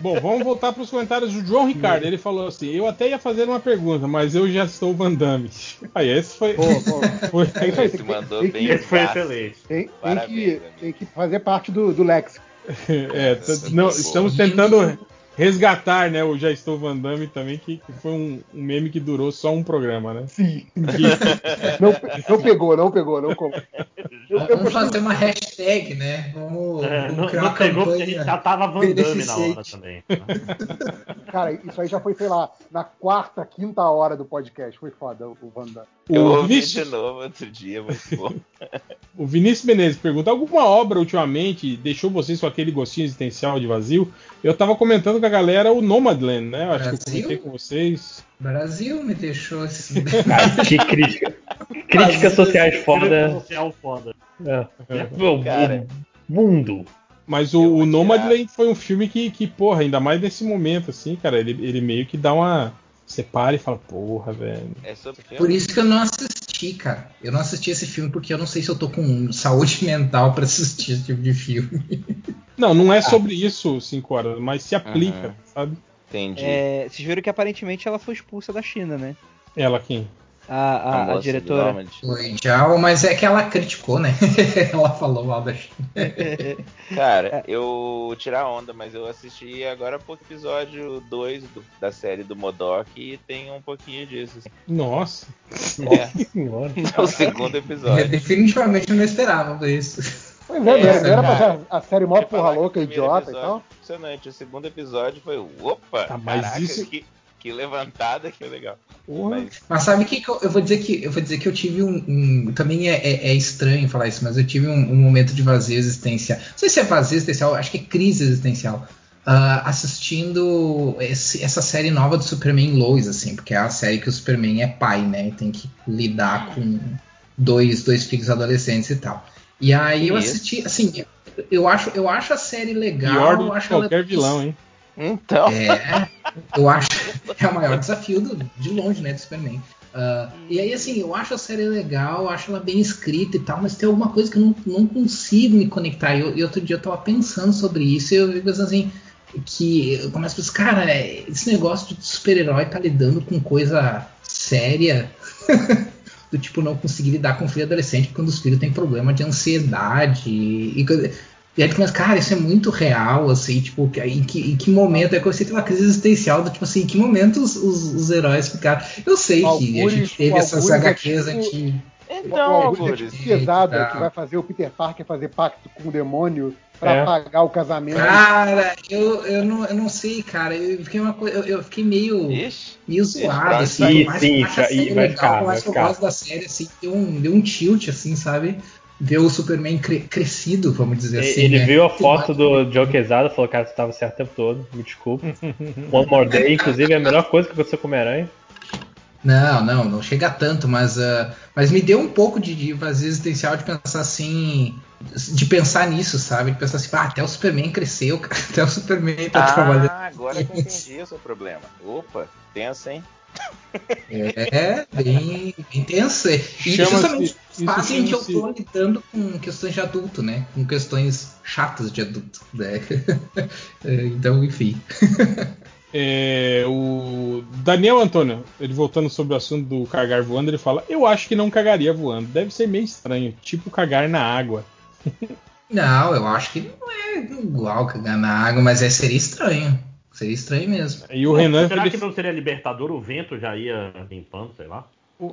Bom, vamos voltar para os comentários do João Ricardo. Ele falou assim: Eu até ia fazer uma pergunta, mas eu já estou Van Damme. Aí, esse foi. Pô, pô. foi... Esse mandou tem bem. Esse foi excelente. Tem, tem, que, tem que fazer parte do, do léxico. É, não, estamos tentando resgatar, né? O Já Estou Van Damme também, que, que foi um, um meme que durou só um programa, né? Sim. Não, não pegou, não pegou, não como. Vamos fazer uma hashtag, né? Vamos, É, vamos não, criar não pegou porque a gente já tava Van Damme na hora também. Cara, isso aí já foi, sei lá, na quarta, quinta hora do podcast. Foi foda o Van Damme. Eu O ouvi Vinícius, de novo outro dia, bom. o Vinícius Menezes pergunta: alguma obra ultimamente deixou vocês com aquele gostinho existencial de vazio? Eu tava comentando com a galera o Nomadland, né? Eu acho que eu Brasil? comentei com vocês. Brasil me deixou assim. Cara, que crítica. Críticas sociais foda. Social foda. É. O, Cara. o mundo. Mas o, o. Nomadland foi um filme que, que, porra, ainda mais nesse momento, assim, cara, ele, ele meio que dá uma. Você para e fala, porra, velho. É sobre filme? Por isso que eu não assisti, cara. Eu não assisti esse filme porque eu não sei se eu tô com saúde mental pra assistir esse tipo de filme. Não, não é sobre isso, 5 horas, mas se aplica, Aham. sabe? Entendi. É, vocês viram que aparentemente ela foi expulsa da China, né? Ela quem? A, a- a diretora. Já, mas é que ela criticou, né? ela falou mal da China. Cara, eu tirar onda, mas eu assisti agora pro episódio 2 do- da série do Modok e tem um pouquinho disso. assim. Nossa. É, Senhora. é o segundo Eu episódio. definitivamente não esperava isso. Pois é, não era, não era pra ser a série mó Quer porra louca, idiota e episódio tal. é Impressionante. O segundo episódio foi. Opa! Tá, mas caraca, isso- que, que levantada, que legal. Porra. Mas Mas sabe o que, que eu, eu vou dizer que eu vou dizer que eu tive um, um- também é, é- é estranho falar isso, mas eu tive um, um momento de vazio existencial. Não sei se é vazio existencial, acho que é crise existencial. uh, assistindo esse, essa série nova do Superman Lois, assim, porque é a série que o Superman é pai, né? E tem que lidar com dois, dois filhos adolescentes e tal. E aí eu assisti, assim, eu acho, eu acho a série legal. Pior do eu acho qualquer ela... vilão, hein? Então. É, eu acho é o maior desafio do, de longe, né, do Superman. Uh, e aí, assim, eu acho a série legal, acho ela bem escrita e tal, mas tem alguma coisa que eu não, não consigo me conectar. E, e outro dia eu tava pensando sobre isso e eu vi pensando assim, que eu começo a pensar, cara, esse negócio de super-herói tá lidando com coisa séria. do tipo não conseguir lidar com filho adolescente quando os filhos têm problema de ansiedade e, e aí tu pensa, cara, isso é muito real, assim, tipo, em que, em que momento, é que você tem uma crise existencial do tipo assim, em que momento os, os, os heróis ficaram. Eu sei que a gente teve essas HQs é tipo, aqui. Então, o é tipo pesada que vai fazer o Peter Parker fazer pacto com o demônio pra É. pagar o casamento. Cara, eu, eu, não, eu não sei, cara. Eu fiquei, uma, coisa- eu, eu fiquei meio, meio zoado, assim. Sim, mais sim, a vai- legal, ficar, mais vai que eu ficar. gosto da série, assim, deu um, deu um tilt, assim, sabe? Ver o Superman cre- crescido, vamos dizer assim. Ele né? viu a foto do Joe Quesada e falou, cara, tu tava certo o tempo todo, me desculpa. One More Day, inclusive, é a melhor coisa que aconteceu com o Homem-Aranha. Não, não, não chega tanto, mas, ah, mas me deu um pouco de, de vazio existencial de pensar assim, de pensar nisso, sabe? De pensar assim, ah, até o Superman cresceu, cara, até o Superman tá trabalhando. Ah, agora que eu entendi o seu problema. Opa, tensa, hein? É, bem, bem tenso. E Chama-se- justamente que eu tô lidando com questões de adulto, né? Com questões chatas de adulto. Né? É, então, enfim. É, o Daniel Antônio, ele voltando sobre o assunto do cagar voando, ele fala: Eu acho que não cagaria voando. Deve ser meio estranho, tipo cagar na água. Não, eu acho que não é igual cagar na água, mas é, seria estranho. Seria estranho mesmo. E o Renan. Será que não seria libertador? O vento já ia limpando, sei lá.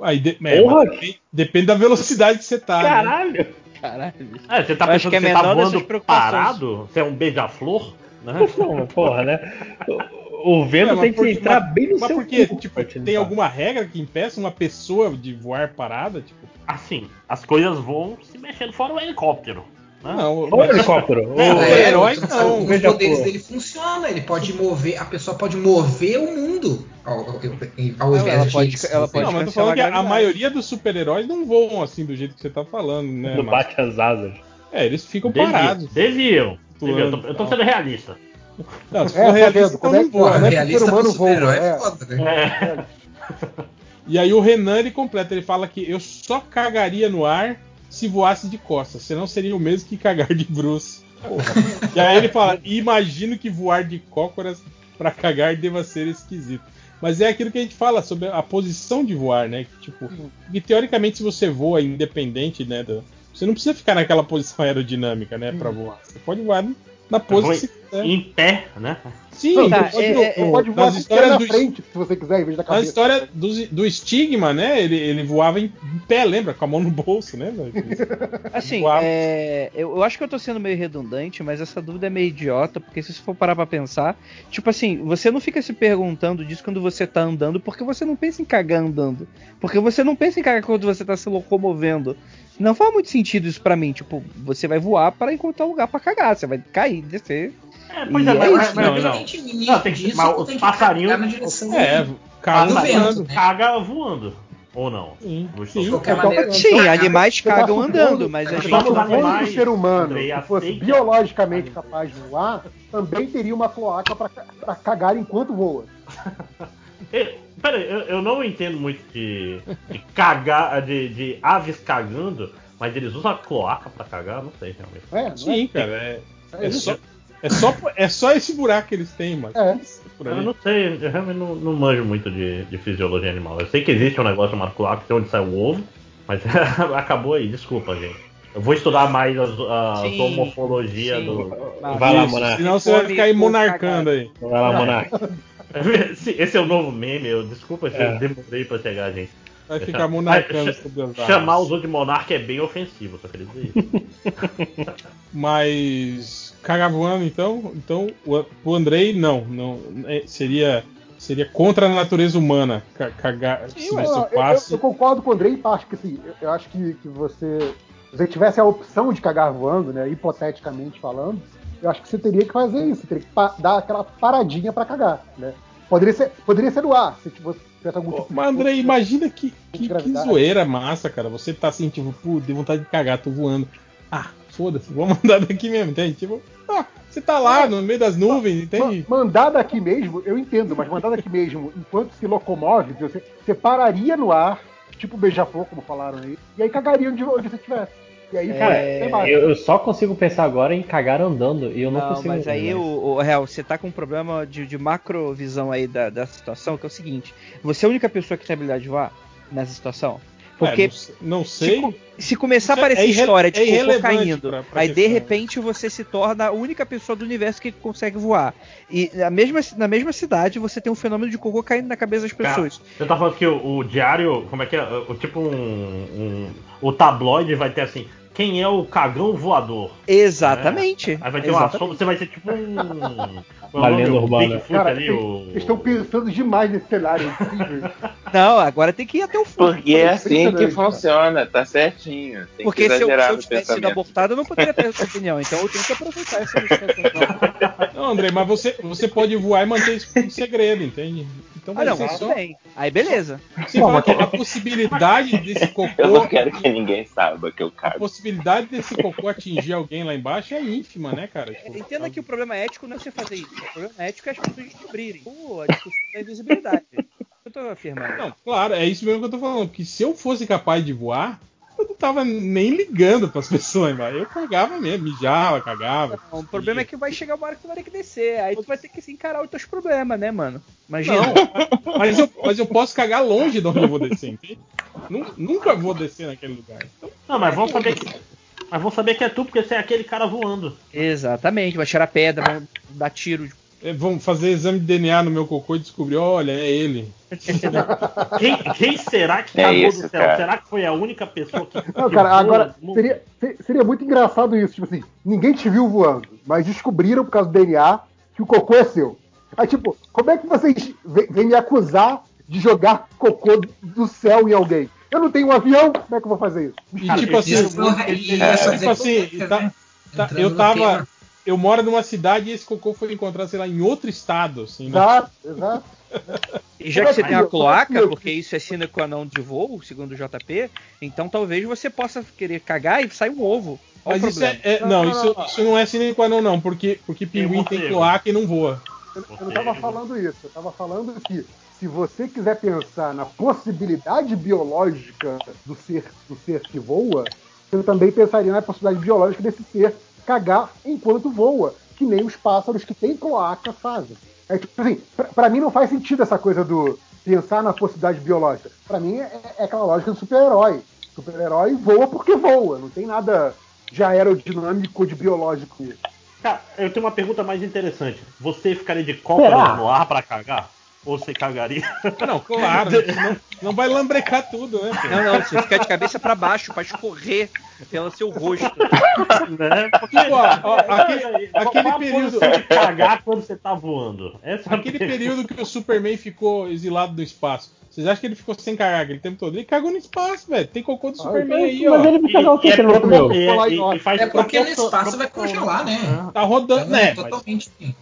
Aí de- é, depende, depende da velocidade que você tá. né? Caralho! Caralho. É, você tá Eu pensando que é que você tá menor dessas voando preocupações. parado? Você é um beija-flor? Né? Não, porra, né? O, vento É, tem que por- entrar mas- bem no mas seu porque, cu tipo, tem limpar. alguma regra que impeça uma pessoa de voar parada? Tipo, Assim, as coisas vão se mexendo fora o helicóptero. Né? Não, o helicóptero. Não, o É, herói não, Os veja, poderes dele funcionam, ele pode mover, a pessoa pode mover o mundo ao, ao- ao Não, invés ela de pode- se ela pode não, mas eu tô falando que a maioria dos super-heróis não voam assim do jeito que você tá falando, né? Não bate as asas. É, eles ficam parados. Deviam. Deviam. Eu tô, eu tô e sendo realista. Não, se É, for tá realista, vendo? então Como é não que- voa. é que o realista humano voa? é É. foda, né? E aí o Renan ele completa, ele fala que eu só cagaria no ar se voasse de costas, senão seria o mesmo que cagar de bruços. e aí ele fala, imagino que voar de cócoras pra cagar deva ser esquisito. Mas é aquilo que a gente fala sobre a posição de voar, né? Que, tipo, que teoricamente se você voa independente, né? da- você não precisa ficar naquela posição aerodinâmica, né? Pra voar. Você pode voar na pose que você quiser. Em pé, né? Sim, Não, tá, pode, é- é- no- Pode voar histórias na do frente, se você quiser, em vez da na cabeça. história do, do estigma, né? Ele, ele voava em pé, lembra? Com a mão no bolso, né? Assim, é, eu, eu acho que eu tô sendo meio redundante, mas essa dúvida é meio idiota, porque se você for parar pra pensar, tipo assim, você não fica se perguntando disso quando você tá andando, porque você não pensa em cagar andando. Porque você não pensa em cagar quando você tá se locomovendo. Não faz muito sentido isso pra mim. Tipo, você vai voar para encontrar um lugar pra cagar. Você vai cair, descer. É, pois E é, é mas, isso. mas, mas Não, não. tem- não, tem que- Disso, mas os passarinhos. direção É, do voando. né? Caga voando. Ou não? Sim, Não sim. qualquer Então, maneira, Sim, animais cagam andando, mas a gente. animais, o ser humano Andrei, fosse aceita. biologicamente capaz de voar, também teria uma cloaca pra, pra cagar enquanto voa. Pera aí, eu, eu não entendo muito de, de cagar, de, de aves cagando, mas eles usam a cloaca pra cagar? Não sei realmente. É, não Sim, cara. É, É é isso. só, é, só, é só esse buraco que eles têm, mas. É. Por Eu não sei, eu realmente não, não manjo muito de, de fisiologia animal. Eu sei que existe um negócio chamado é onde sai o ovo, mas acabou aí, desculpa, gente. Eu vou estudar mais as- a Sim, zoomorfologia sim. do. Vai lá, Isso, Monark. Senão você vai ficar aí monarcando aí. Vai lá, Monark. Esse, esse é o novo meme, eu, desculpa se É. eu demorei pra chegar, gente. Vai ficar monarcando Mas, sobre as Chamar os outros de monarca é bem ofensivo, só queria dizer isso. Mas. Cagar voando, então. Então, o, Andrei, não. não é, seria. Seria contra a natureza humana ca- cagar se eu, eu- passe. eu concordo com o Andrei parte, que assim, eu, eu acho que, que você. Se você tivesse a opção de cagar voando, né? Hipoteticamente falando, eu acho que você teria que fazer isso, teria que dar aquela paradinha para cagar, né? Poderia ser, poderia ser no ar, se você tivesse algum tipo Mas, André, imagina que, que, que, zoeira massa, cara. Você tá assim, tipo, pô, deu vontade de cagar, tô voando. Ah, foda-se, vou mandar daqui mesmo, entende? Tipo, ah, você tá lá no meio das nuvens, entende? Mandar daqui mesmo, eu entendo, mas mandar daqui mesmo, enquanto se locomove, você, você pararia no ar, tipo beija-flor, como falaram aí, e aí cagaria onde, onde você estivesse. E aí, cara, é, eu, eu, só consigo pensar agora em cagar andando e eu não, não consigo. Mas aí, o, o Real, você tá com um problema de, de macrovisão aí da, da situação, que é o seguinte: você é a única pessoa que tem habilidade de voar nessa situação? Porque é, não, não, sei. Se, se começar a aparecer é história de é cocô caindo, pra, pra aí de repente você se torna a única pessoa do universo que consegue voar. E na mesma, na mesma cidade você tem um fenômeno de cocô caindo na cabeça das pessoas. Cara, você tá falando que o, o, diário, como é que é? O, tipo um, um. O tabloide vai ter assim quem é o cagão voador. Exatamente. Né? Aí vai ter Exatamente. uma sombra, você vai ser tipo um. Uma lenda urbana. Cara, ali, o... Estão pensando demais nesse cenário. Não, agora tem que ir até o fundo. Porque é assim que funciona, tá certinho. Tem Porque se eu, se eu tivesse sido abortado, eu não poderia ter essa opinião. Então eu tenho que aproveitar essa Não, André, mas você, você pode voar e manter isso um segredo, entende? Então ah, não, só... bem. Aí beleza. Você Bom, que a possibilidade desse cocô. Eu não quero que ninguém saiba que eu cago. A possibilidade desse cocô atingir alguém lá embaixo é ínfima, né, cara? Tipo, Entenda que o problema ético não é você fazer isso. O problema ético é as pessoas descobrirem. Pô, a discussão da invisibilidade. Eu tô afirmando. Não, claro, é isso mesmo que eu tô falando. Porque se eu fosse capaz de voar, eu não tava nem ligando pras pessoas, mas eu cagava mesmo, mijava, cagava. Não, o problema é que vai chegar uma hora que tu vai ter que descer. Aí tu vai ter que encarar os teus problemas, né, mano? Imagina. Não, mas eu, mas eu posso cagar longe de onde eu vou descer, entende? Nunca vou descer naquele lugar. Então, não, mas vamos saber que. Mas vão saber que é tu, porque você é aquele cara voando. Exatamente, vai tirar pedra, vão dar tiro é, vão fazer exame de DNA no meu cocô e descobrir, olha, é ele. quem, quem, será que é cagou do céu? Cara. Será que foi a única pessoa que. Não, cara, agora seria, seria muito engraçado isso. Tipo assim, ninguém te viu voando, mas descobriram por causa do DNA que o cocô é seu. Aí, tipo, como é que vocês vêm me acusar de jogar cocô do céu em alguém? Eu não tenho um avião, como é que eu vou fazer isso? E, tipo assim, é, tipo assim, tá, tá, eu tava eu moro numa cidade e esse cocô foi encontrado, sei lá, em outro estado. Assim, né? Exato, exato. E já que você tem a cloaca, porque isso é sina qua não de voo, segundo o JP, então talvez você possa querer cagar e sair um ovo. Mas isso é, é, não, não, isso, não, isso não é sine qua não, não, porque, porque pinguim tem cloaca e não voa. Eu, eu não estava falando isso, eu estava falando que se você quiser pensar na possibilidade biológica do ser, do ser que voa, você também pensaria na possibilidade biológica desse ser cagar enquanto voa, que nem os pássaros que têm cloaca fazem. É, tipo assim, pra, pra, mim não faz sentido essa coisa do pensar na possibilidade biológica. Para mim é, é, aquela lógica do super-herói. Super-herói voa porque voa, não tem nada já aerodinâmico de biológico nisso. Cara, eu tenho uma pergunta mais interessante. Você ficaria de cócoras no ar para cagar? Ou você cagaria? Não, claro. não, não vai lambrecar tudo, né? Não, não, você ficar de cabeça para baixo para escorrer pelo seu rosto. né? Porque, ó, ó, aquele, aquele período de cagar quando você tá voando. Essa é aquele período que o Superman ficou exilado do espaço. Vocês acham que ele ficou sem cagar aquele tempo todo? Ele cagou no espaço, velho. Tem cocô do ah, Superman então, aí, ó. Mas ele vai cagar o que? É porque no espaço vai congelar, né? Tá rodando, né? Totalmente. Mas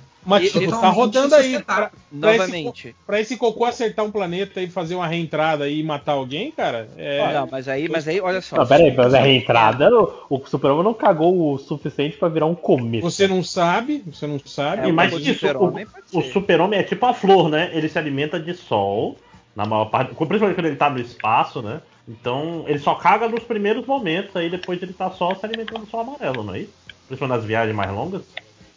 tipo, tá rodando aí. Pra, novamente. Esse, pra esse cocô acertar um planeta e fazer uma reentrada e matar alguém, cara. É... Não, mas aí, mas aí, olha só. Não, peraí, mas a reentrada, o, o Superman não cagou o suficiente pra virar um cometa. Você não sabe, você não sabe. É, mas isso, super o, o super-homem é tipo a flor, né? Ele se alimenta de sol, na maior parte. Principalmente quando ele tá no espaço, né? Então, ele só caga nos primeiros momentos, aí depois ele tá só se alimentando do sol amarelo, não é isso? Principalmente nas viagens mais longas.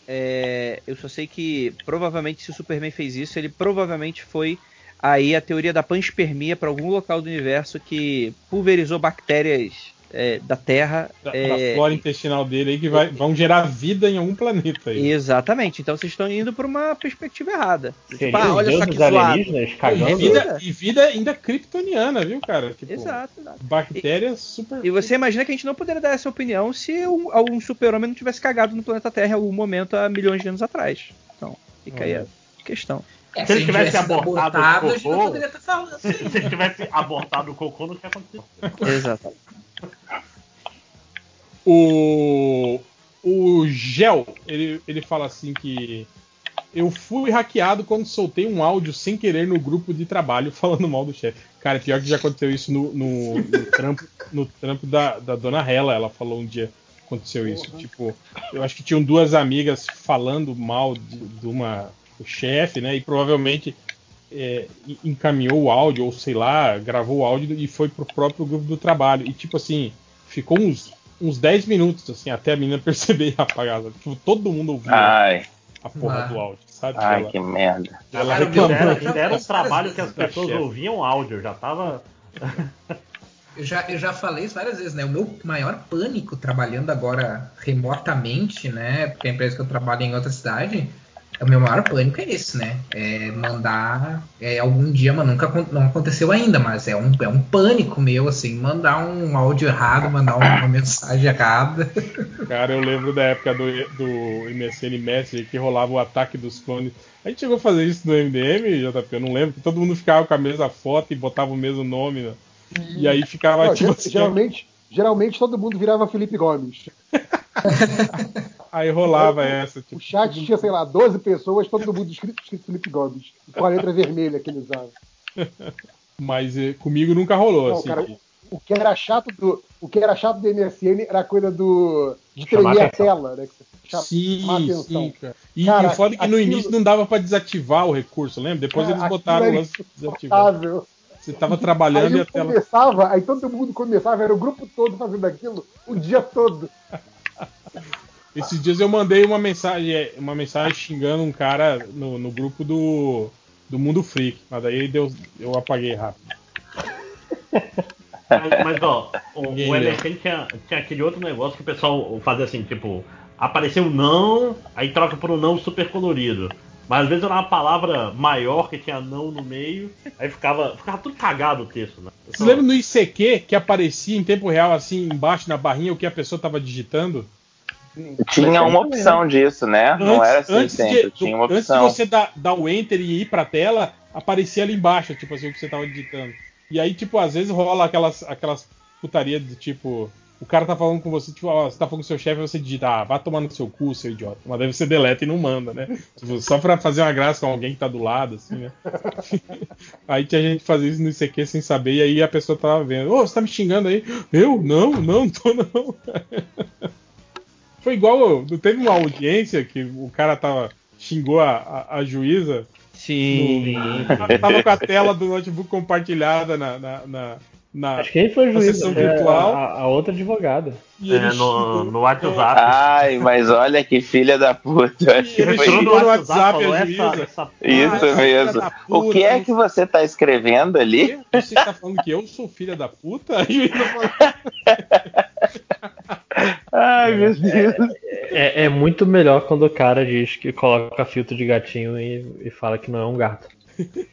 É, eu só sei que provavelmente se o Superman fez isso, ele provavelmente foi aí a teoria da panspermia para algum local do universo que pulverizou bactérias é, da Terra. Da, é, flora intestinal dele aí que vai, vão gerar vida em algum planeta. Aí. Exatamente. Então vocês estão indo para uma perspectiva errada. Tipo, ah, olha só que alienígenas cagando. E vida, e vida ainda kryptoniana, viu, cara? Tipo, exato, exato. Bactérias e, super. E você imagina que a gente não poderia dar essa opinião se um, algum super-homem não tivesse cagado no planeta Terra em algum momento há milhões de anos atrás. Então, fica aí a questão. É, se, ele tivesse abortado, abortado o cocô, assim, se ele tivesse abortado o cocô, não tinha acontecido. Exato. O, o Gel, ele, ele fala assim que eu fui hackeado quando soltei um áudio sem querer no grupo de trabalho falando mal do chefe. Cara, pior que já aconteceu isso no, no, no trampo, no trampo da, da dona Hela. Ela falou um dia que aconteceu isso. Uhum. Tipo, eu acho que tinham duas amigas falando mal de, de uma do chefe, né? E provavelmente é, encaminhou o áudio, ou sei lá, gravou o áudio e foi pro próprio grupo do trabalho. E tipo assim, ficou uns, uns 10 minutos, assim, até a menina perceber e apagar. Tipo, todo mundo ouviu Ai. a porra ah. do áudio, sabe? Ai, ela, que merda. Ela reclamou. Era, um trabalho que as pessoas ouviam áudio, já tava. Eu já, eu já falei isso várias vezes, né? O meu maior pânico trabalhando agora remotamente, né? Porque a empresa que eu trabalho é em outra cidade, o meu maior pânico é esse, né? É mandar. É, algum dia, mas nunca não aconteceu ainda, mas é um, é um pânico meu, assim, mandar um áudio errado, mandar uma mensagem errada. Cara, eu lembro da época do, do MSN Messenger que rolava o ataque dos clones. A gente chegou a fazer isso no MDM, JP, eu não lembro, que todo mundo ficava com a mesma foto e botava o mesmo nome, né? E aí ficava não, tipo assim, geralmente, geralmente todo mundo virava Felipe Gomes. Aí rolava essa. Tipo, o chat tinha, sei lá, 12 pessoas, todo mundo escrito, escrito Felipe Gomes. Com a letra vermelha que ele usava. Mas eh, comigo nunca rolou, Não, assim. Cara, que... o, que era chato do, o que era chato do MSN era a coisa do. de tremer a tela, né? Sim, sim, cara. E cara, o foda é que no início não dava para desativar o recurso, lembra? Depois cara, eles botaram o lance desativar. Você tava trabalhando aí e a tela. Começava, aí todo mundo começava, era o grupo todo fazendo aquilo o dia todo. Esses dias eu mandei uma mensagem, é, uma mensagem xingando um cara no, no grupo do, do Mundo Freak, mas daí deu, eu apaguei rápido. Mas, mas ó, o, o MSN tinha, tinha aquele outro negócio que o pessoal fazia assim, tipo, apareceu não, aí troca por um não super colorido. Mas às vezes era uma palavra maior que tinha não no meio, aí ficava, ficava tudo cagado o texto, né? Você lembra no ICQ que aparecia em tempo real assim embaixo na barrinha o que a pessoa estava digitando? Tinha uma opção disso, né? Antes, não era assim sempre, de, tinha uma opção. Antes de você dar, dar o enter e ir pra tela, aparecia ali embaixo, tipo assim, o que você tava digitando. E aí, tipo, às vezes rola aquelas, aquelas putaria de tipo. O cara tá falando com você, tipo, ó, você tá falando com seu chefe, você digita, ah, vai tomar no seu cu, seu idiota. Mas deve você deleta e não manda, né? Tipo, só pra fazer uma graça com alguém que tá do lado, assim, né? aí tinha gente fazia isso no ICQ sem saber, e aí a pessoa tava vendo, ô, oh, você tá me xingando aí? Eu? Não, não, tô não. Foi igual. Não teve uma audiência que o cara tava. xingou a, a, a juíza. Sim. No, tava com a tela do notebook compartilhada na, na, na na, Acho que ele foi juiz, sessão é, virtual. A, a, outra advogada. É, no, no WhatsApp. Ai, mas olha que filha da puta. Acho ele foi no WhatsApp, a juíza. Essa, Isso ah, mesmo. Puta, o que é que você está escrevendo ali? Você está falando que eu sou filha da puta? A juíza falou. Ai, meu Deus. É, é, muito melhor quando o cara diz que coloca filtro de gatinho e, e fala que não é um gato.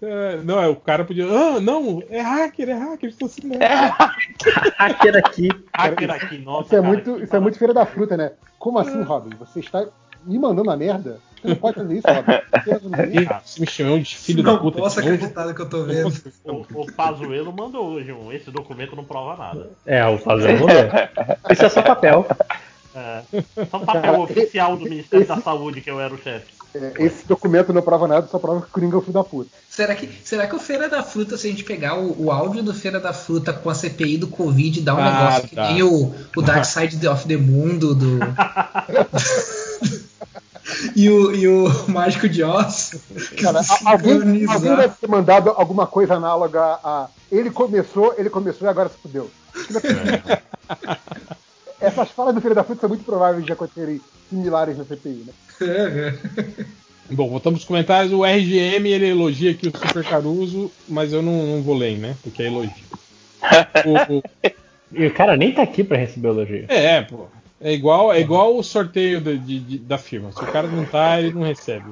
É, não, é o cara podia. Ah, não, é hacker, é hacker, estou assim, É hacker aqui. Hacker aqui, nossa. Isso é, muito, isso é muito feira da fruta, né? Como assim, Robin? Você está me mandando a merda? Você não pode fazer isso, Robin. Você me chamou de filho não da puta. Não posso acreditar no que eu tô vendo. O, o Pazuelo mandou hoje um. Esse documento não prova nada. É, o Pazuelo mandou. Isso é só papel. É, só um papel oficial do Ministério esse... da Saúde que eu era o chefe. É, esse documento não prova nada, só prova que o Coringa é o filho da puta. Será que, será que o Feira da Fruta, se a gente pegar o, o áudio do Feira da Fruta com a CPI do Covid, dá um ah, negócio tá. que nem o, o Dark Side of the Mundo do. e, o, e o Mágico de Oz. Cara, alguém, alguém deve ter mandado alguma coisa análoga a. Ele começou, ele começou e agora se fudeu. É. Essas falas do Feira da Fruta são muito prováveis de acontecerem similares na CPI, né? Bom, voltamos aos comentários. O RGM ele elogia aqui o Super Caruso, mas eu não, não vou ler, né? Porque é elogio. o, e o cara nem tá aqui para receber elogio. É, pô. É igual, é igual o sorteio de, de, de, da firma. Se o cara não tá, ele não recebe.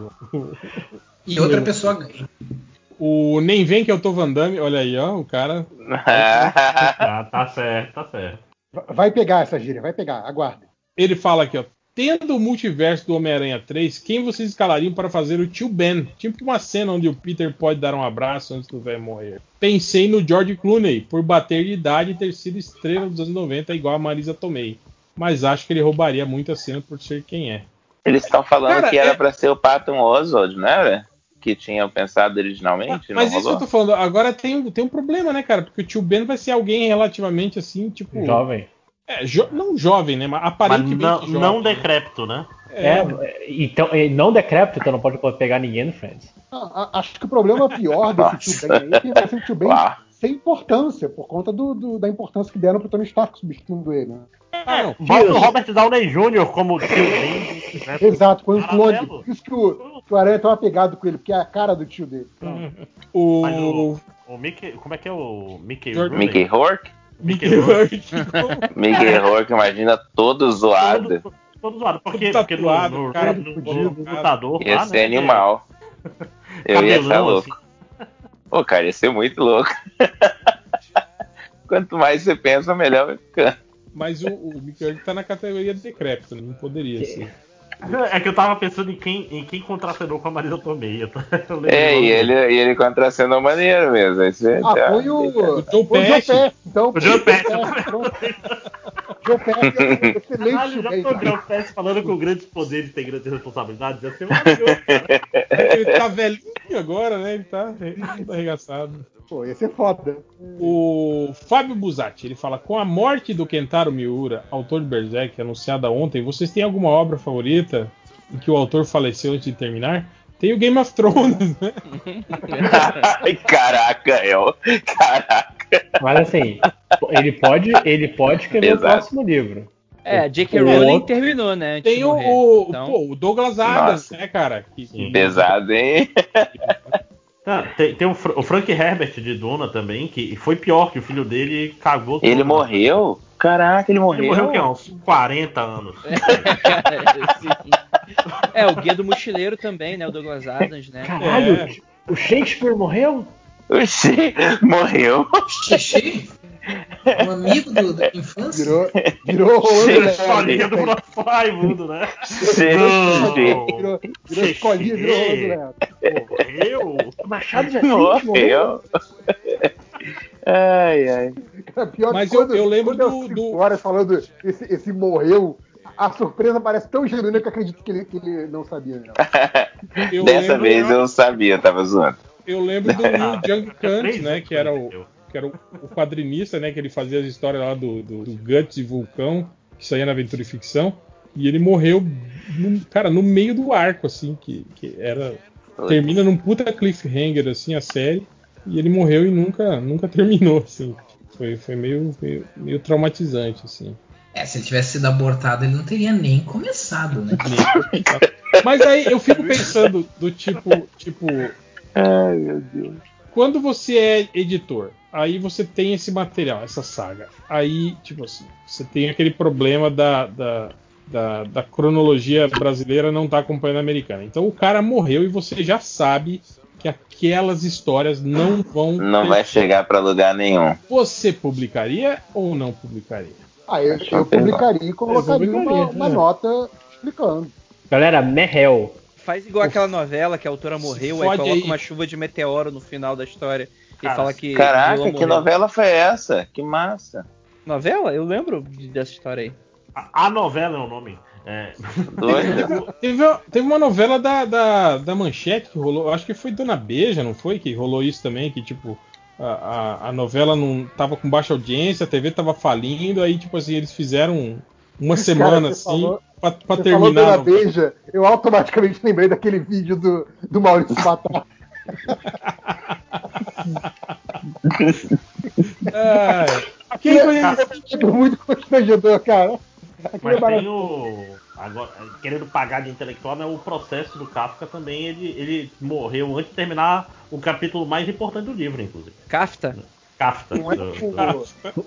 E outra pessoa ganha. O Nem Vem que eu tô Vandame, olha aí, ó, o cara. tá, tá certo, tá certo. Vai pegar essa gíria, vai pegar, aguarde. Ele fala aqui, ó. Tendo o multiverso do Homem-Aranha 3, quem vocês escalariam para fazer o tio Ben? Tipo uma cena onde o Peter pode dar um abraço antes do velho morrer. Pensei no George Clooney, por bater de idade e ter sido estrela dos anos 90, igual a Marisa Tomei. Mas acho que ele roubaria muita cena por ser quem é. Eles estão falando Cara, que era é... para ser o Patton Oswald, não era? Que tinham pensado originalmente. Ah, mas isso rolou? que eu tô falando. Agora tem, tem um problema, né, cara? Porque o tio Ben vai ser alguém relativamente assim, tipo. Jovem. É, jo não jovem, né? Mas aparentemente. Mas não, jovem, não decrépito, né? É, é, então, não decrépito, então não pode pegar ninguém no Friends. Ah, acho que o problema pior desse tio Ben aí é que vai ser o tio Ben sem importância, por conta do, do, da importância que deram pro Tony Stark substituindo ele, né? É, não, bota o Robert Downey Jr. como tio Ben. Né? Exato, foi um clone. Por isso que o, que o Aranha tão apegado com ele, porque é a cara do tio dele. Uhum. O... o... o Mickey, como é que é o Mickey Mickey Rourke? Mickey Rourke. Mickey Rourke, imagina todo zoado. Todo, todo zoado, porque, todo porque tatuado, no, no, cara no, no, no computador Ia lá, ser né, animal. Eu ia achar louco. Assim. Pô, cara, ia ser muito louco. Quanto mais você pensa, melhor vai ficando. Mas o, o tá na categoria de decrépito, não poderia ser. É que eu tava pensando em quem, em quem contracenou com a Marisa Tomei. É, e ele, e ele contracenou maneiro mesmo. Esse, ah, já, foi o, o John Pest. Então, o John Pest. John Pest é excelente. Caralho, já tô o John Pest falando com grandes poderes e grandes responsabilidades. Já ser maravilhoso, cara. Ele tá velhinho agora, né? Ele tá, ele tá arregaçado. Pô, ia ser foda. O Fábio Buzatti, ele fala: Com a morte do Kentaro Miura, autor de Berserk, anunciada ontem, vocês têm alguma obra favorita em que o autor faleceu antes de terminar? Tem o Game of Thrones, né? Caraca, eu. Caraca. Mas assim, ele pode, ele pode escrever Exato. o próximo livro. É, J.K. Rowling terminou, né? Tem o, o, então... pô, o Douglas Adams, Nossa. né, cara? Que, que... Pesado, hein? Ah, tem, tem o, o, Frank Herbert de Duna também, que foi pior, que o filho dele cagou tudo. Ele morreu? Caraca, ele morreu. Ele morreu que, uns 40 anos. É, é, o Guia do Mochileiro também, né? O Douglas Adams, né? Caralho, é. o Shakespeare morreu? O Shakespeare morreu. Xixi? Um amigo do, da infância? Virou, virou. Escolinha do Raimundo, né? Virou, virou, virou escolinha, virou Rolando Lero. Morreu? Machado já morreu. Ai, ai. É pior Mas quando, eu, eu lembro do, do... horas falando esse, esse morreu, a surpresa parece tão genuína que eu acredito que ele, que ele não sabia. Não. Dessa lembro, vez eu sabia, tava zoando. Eu lembro do Neil Young Kant, né? Que era o, que era o, o quadrinista, né? Que ele fazia as histórias lá do, do, do Guts e Vulcão, que saía na Aventura e Ficção. E ele morreu, no, cara, no meio do arco, assim, que, que era. Termina num puta cliffhanger, assim, a série. E ele morreu e nunca, nunca terminou, assim. Foi, foi meio, meio, meio traumatizante, assim. É, se ele tivesse sido abortado, ele não teria nem começado, né? Mas aí eu fico pensando do tipo, tipo. Ai, meu Deus. Quando você é editor, aí você tem esse material, essa saga. Aí, tipo assim, você tem aquele problema da, da, da, da cronologia brasileira não tá acompanhando a americana. Então o cara morreu e você já sabe aquelas histórias não vão. Não vai chegar para lugar nenhum. Você publicaria ou não publicaria? Ah, eu, eu publicaria e colocaria uma, uma, nota explicando. Galera, Merrell. Faz igual aquela novela que a autora morreu, aí coloca aí. uma chuva de meteoro no final da história e fala que. Caraca, que novela foi essa? Que massa. Novela? Eu lembro dessa história aí. A, a novela é o nome. É. teve, teve, uma novela da, da, da Manchete que rolou, acho que foi Dona Beija, não foi? Que rolou isso também, que tipo, a, a, a, novela não tava com baixa audiência, a TV tava falindo, aí tipo assim, eles fizeram uma semana assim falou, pra, pra terminar. Falou Beija, eu automaticamente lembrei daquele vídeo do, do Maurício Batata. é, quem conhece? Muito constrangedor, cara. Mas tem o. Agora, querendo pagar de intelectual, né, o processo do Kafka também, ele, ele morreu antes de terminar o capítulo mais importante do livro, inclusive. Kafta? Kafta. Não é o,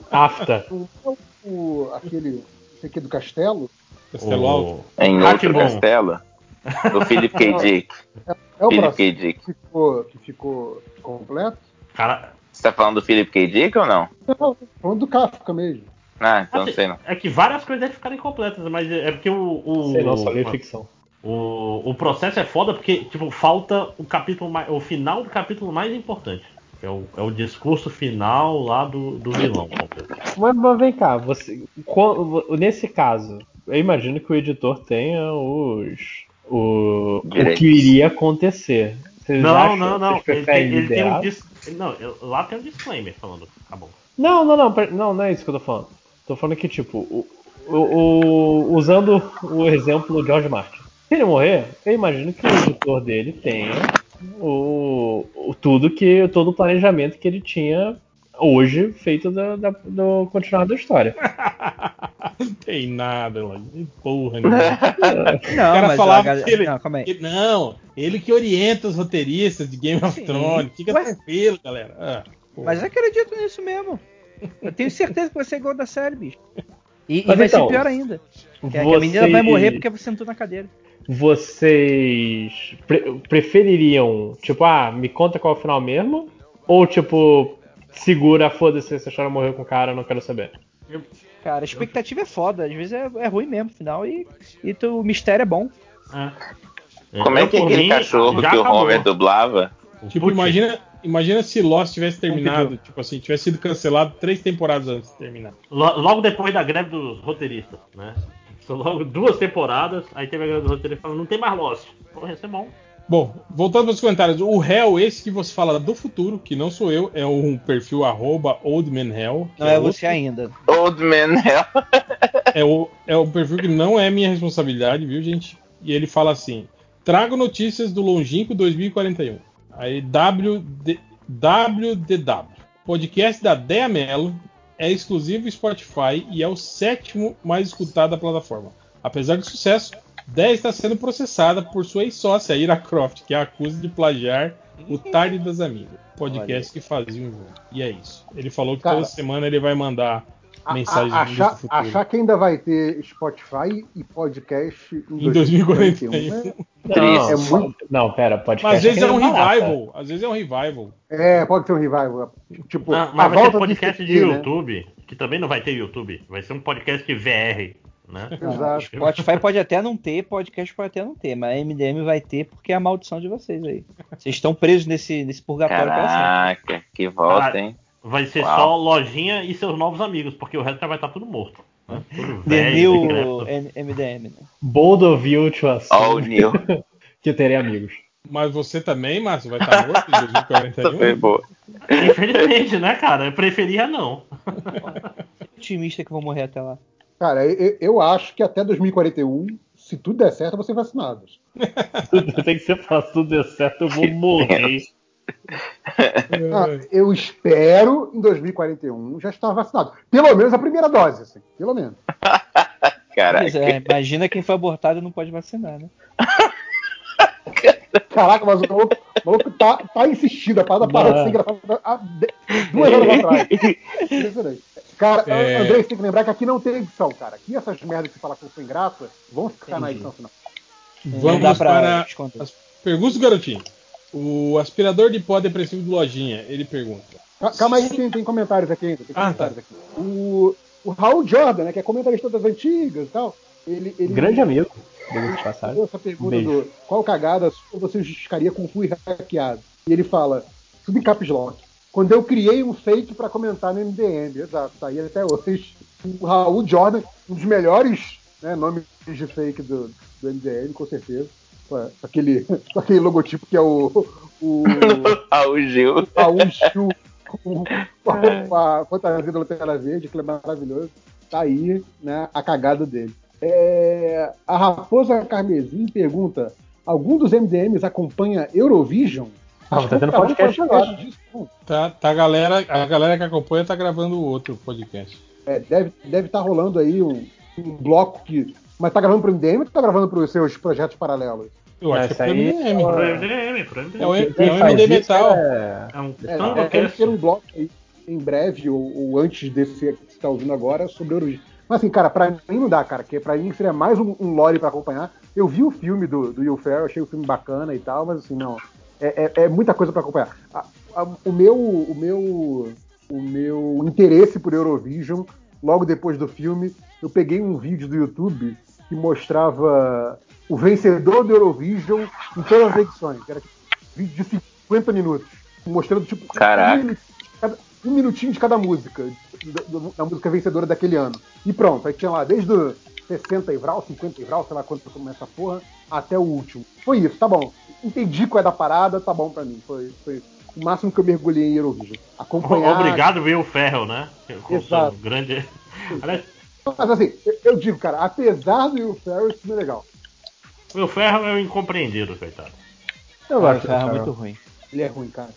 Kafta. O, o, aquele aqui do castelo? Castelo Alto. Em outro castelo. Do Philip K. Dick. É, é o Philip K. Dick. Que ficou, que ficou completo? Cara. Você tá falando do Philip K. Dick ou não? Não, falando do Kafka mesmo. Ah, então assim, sei não. É que várias coisas devem ficar incompletas, mas é porque o. o sei não, só li ficção. O, o processo é foda porque, tipo, falta o capítulo mais, o final do capítulo mais importante. É o, é o discurso final lá do, do vilão. mas, mas vem cá, você, nesse caso, eu imagino que o editor tenha os. O, o que iria acontecer. Vocês não, acham, não, não. Ele, tem, ele tem um dis... Não, lá tem um disclaimer falando. Tá bom. Não, não, não, não, não é isso que eu tô falando. Tô falando que, tipo, o, o, o, usando o exemplo do George Martin. Se ele morrer, eu imagino que o editor dele tenha o, o tudo que. todo o planejamento que ele tinha hoje feito do, da, do continuar da história. não tem nada, mano. Porra, não. não, o cara falava que ele, não, que, não, ele que orienta os roteiristas de Game of Sim. Thrones. Fica Ué? tranquilo, galera. Ah, mas eu acredito nisso mesmo. Eu tenho certeza que vai ser igual da série, bicho. E, e vai então, ser pior ainda. Você... a menina vai morrer porque você sentou na cadeira. Vocês pre prefeririam, tipo, ah, me conta qual é o final mesmo? Ou, tipo, segura, foda-se, se a história morreu com o cara, eu não quero saber. Cara, a expectativa é foda, às vezes é, é ruim mesmo, final, e, e tu, o mistério é bom. É. Como é que é aquele mim, cachorro que acabou. o Homer dublava? Tipo, imagina, imagina se Lost tivesse terminado, tipo assim, tivesse sido cancelado três temporadas antes de terminar. Logo depois da greve dos roteiristas, né? Logo duas temporadas, aí teve a greve dos roteiristas falando, não tem mais Lost. Porra, ia ser bom. Bom, voltando para os comentários, o réu, esse que você fala do futuro, que não sou eu, é um perfil arroba oldmanhell. Não é, é você ainda. Oldmanhell. é, o, é o perfil que não é minha responsabilidade, viu, gente? E ele fala assim: trago notícias do longínquo 2041. Aí WD, WDW. Podcast da Dea Mello é exclusivo Spotify e é o sétimo mais escutado da plataforma. Apesar do sucesso, 10 está sendo processada por sua ex-sócia, Ira Croft, que a acusa de plagiar o Tarde das Amigas, podcast que faziam junto. E é isso. Ele falou que Cara, toda semana ele vai mandar mensagens a, achar, futuro. achar que ainda vai ter Spotify e podcast em, em 2041. 2041 não, é muito... não, pera, podcast. Mas às vezes é, é um revival. Às vezes é um revival. É, pode ser um revival. Tipo, não, mas vai ter podcast de né? YouTube, né? que também não vai ter YouTube. Vai ser um podcast de VR. Né? Exato. Spotify pode até não ter, podcast pode até não ter, mas a MDM vai ter porque é a maldição de vocês aí. Vocês estão presos nesse, nesse purgatório Caraca, que volta, hein? Vai ser Uau. só lojinha e seus novos amigos, porque o resto já vai estar tudo morto. Né? The new MDM. Né? Bold of you to All new. que terei amigos. Mas você também, Márcio, vai estar morto em 2041? Também boa. Infelizmente, né, cara? Eu preferia não. Otimista que vou morrer até lá. Cara, eu, eu, acho que até 2041, se tudo der certo, eu vou ser vacinado. Tem que ser fácil, se tudo der certo, eu vou morrer. Ah, eu espero em 2041 já estar vacinado. Pelo menos a primeira dose, assim, pelo menos. Caraca. É, imagina quem foi abortado e não pode vacinar, né? Caraca, mas o maluco, o maluco tá, tá insistindo. A parada parou de ser engraçada há duas horas atrás. Impressionante. Cara, é... André, você tem que lembrar que aqui não tem edição, cara. Aqui essas merdas que você fala que são sem graça vão ficar Entendi. na edição final. Vamos para as perguntas do garotinho. O aspirador de pó depressivo de lojinha, ele pergunta. Calma aí, tem, tem comentários aqui ainda. Tem ah, comentários tá. aqui. O, o Raul Jordan, né, que é comentarista das antigas e tal. Ele, ele, Grande amigo. Ele essa pergunta do qual cagada você justificaria com fui hackeado? E ele fala, tudo em caps lock. Quando eu criei um fake para comentar no MDM, exato, tá aí até hoje. O Raul Jordan, um dos melhores né, nomes de fake do, do MDM, com certeza. Com aquele, com aquele logotipo que é o. o Raul Gil. Raul Gil. Com, a fantasia da Lanterna Verde, que é maravilhoso. Tá aí né, a cagada dele. É, a Raposa Carmesim pergunta: algum dos MDMs acompanha Eurovision? Ah, tá tendo podcast agora. Disso, tá, tá a, galera, a galera que acompanha tá gravando outro podcast. É, deve estar deve tá rolando aí um, um, bloco que. Mas tá gravando pro MDM ou tá gravando pros seus projetos paralelos? Eu acho que é pro MDM. Pro MDM, pro MDM. É o, é o MD Metal. É, é um é, deve ter um bloco aí em breve, ou, ou antes desse que você tá ouvindo agora, sobre Eurovision. Mas assim, cara, pra mim não dá, cara, porque pra mim seria mais um, um lore pra acompanhar. Eu vi o filme do, do Will Ferrell, achei o filme bacana e tal, mas assim, não é, é, é muita coisa para acompanhar. A, a, o, meu, o, meu, o meu interesse por Eurovision, logo depois do filme, eu peguei um vídeo do YouTube que mostrava o vencedor do Eurovision em todas as edições. Era um vídeo de 50 minutos, mostrando tipo Caraca. Um, minutinho de cada, um minutinho de cada música. da música vencedora daquele ano. E pronto, aí tinha lá desde o 60 Ivral, 50 Ivral, sei lá quanto começa a porra, até o último. Foi isso, tá bom. Entendi qual é da parada, tá bom pra mim. Foi, foi o máximo que eu mergulhei em Eurovision. Acompanhar... Obrigado, Will Ferrell, né? Com Exato. grande. Mas assim, eu digo, cara, apesar do Will Ferrell, isso não é legal. Will Ferrell é o incompreendido, coitado. Eu acho o Ferrell muito ruim. Ele é ruim, cara.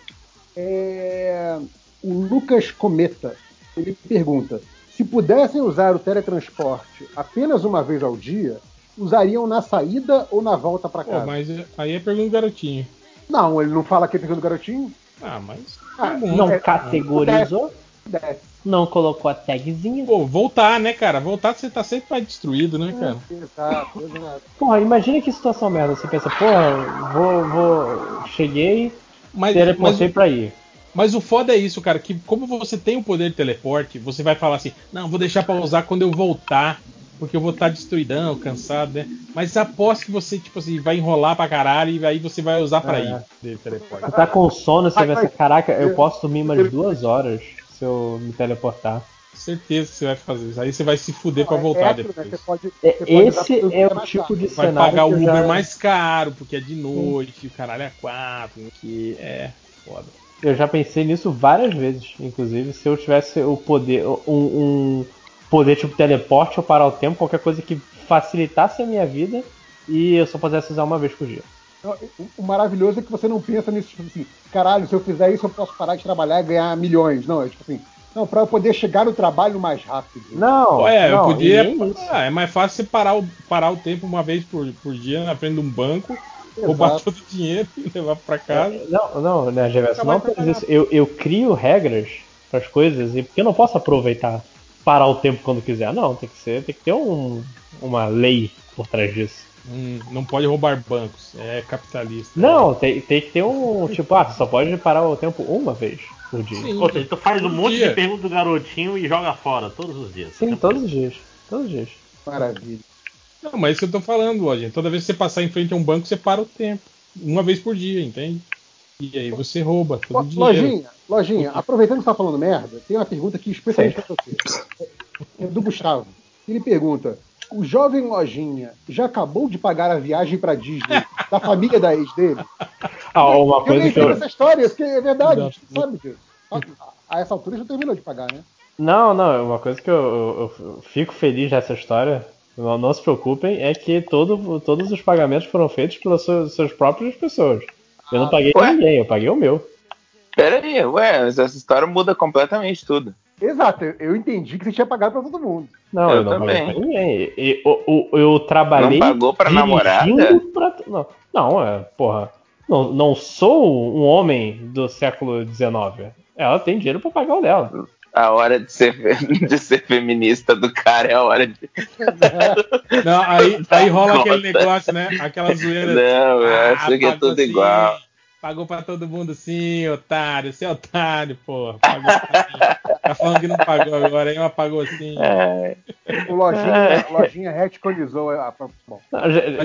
É... O Lucas Cometa, ele pergunta: se pudessem usar o teletransporte apenas uma vez ao dia, usariam na saída ou na volta para casa? Pô, mas aí é pergunta do garotinho. Não, ele não fala que é pergunta do garotinho. Ah, mas. Ah, não é, categorizou? Desce. Não colocou a tagzinha. Pô, voltar, né, cara? Voltar você tá sempre mais destruído, né, cara? exato, exato. Porra, imagina que situação merda. Você pensa, porra, vou, vou. Cheguei, mas, teleportei mas, pra ir. Mas o foda é isso, cara, que como você tem o poder de teleporte, você vai falar assim, não, vou deixar pra usar quando eu voltar, porque eu vou estar tá destruidão, cansado, né? Mas aposto que você, tipo assim, vai enrolar pra caralho e aí você vai usar pra é. ir de teleporte. Você tá com sono, você vai pensar, caraca, eu posso dormir mais duas horas se eu me teleportar. Certeza que você vai fazer isso. Aí você vai se fuder pra é voltar é, depois. Né? Pode, é, esse é o tipo de vai cenário. Vai pagar o Uber já... mais caro, porque é de noite, o caralho é quatro, que é foda. Eu já pensei nisso várias vezes, inclusive, se eu tivesse o poder, um, um poder tipo teleporte ou parar o tempo, qualquer coisa que facilitasse a minha vida e eu só pudesse usar uma vez por dia. O maravilhoso é que você não pensa nisso, tipo assim, caralho, se eu fizer isso eu posso parar de trabalhar e ganhar milhões. Não, é tipo assim, não, pra eu poder chegar no trabalho mais rápido. Não, é, não, eu podia. Ah, é mais fácil você parar o, parar o tempo uma vez por, por dia na frente de um banco, Exato. roubar todo o dinheiro e levar pra casa. É, não, não, né, Gervais, não faz isso. Eu, eu crio regras para as coisas e porque eu não posso aproveitar, parar o tempo quando quiser. Não, tem que ser, tem que ter um, uma lei por trás disso. Hum, não pode roubar bancos, é capitalista. Não, tem, tem que ter um. Tipo, ah, só pode parar o tempo uma vez por dia. Sim, Ou seja, tu faz um monte dia. de perguntas do garotinho e joga fora todos os dias. Sim, todos os dias. Todos os dias. Maravilha. Não, mas é isso que eu tô falando, Lojinha. Toda vez que você passar em frente a um banco, você para o tempo. Uma vez por dia, entende? E aí você rouba todo o dinheiro. Lojinha, Lojinha, aproveitando que você tá falando merda, tem uma pergunta aqui especialmente pra você. É do Gustavo. Ele pergunta: o jovem Lojinha já acabou de pagar a viagem para Disney da família da ex dele? Ah, uma coisa eu que eu... essa história, porque é verdade, sabe disso. A essa altura já terminou de pagar, né? Não, não, é uma coisa que eu, eu, eu fico feliz dessa história, não, não, se preocupem, é que todo, todos os pagamentos foram feitos pelas suas, suas próprias pessoas. Eu não ah, paguei ué? ninguém, eu paguei o meu. Pera aí, ué, essa história muda completamente tudo. Exato, eu entendi que você tinha pagado pra todo mundo. Não, eu, eu não também. paguei pra ninguém. Eu, eu, eu, trabalhei. Não pagou pra namorada? Pra... Não, não, é, porra. Não, não sou um homem do século XIX. Ela tem dinheiro pra pagar o dela. A hora de ser, de ser feminista do cara é a hora de. Não, aí, aí rola aquele negócio, né? Aquela zoeira. Não, eu ah, acho que é tudo assim. igual. Pagou pra todo mundo sim, otário. Você é otário, pô. Pagou Tá falando que não pagou agora, aí mas pagou sim. É. O Lojinha, é. lojinha retconizou a. Bom.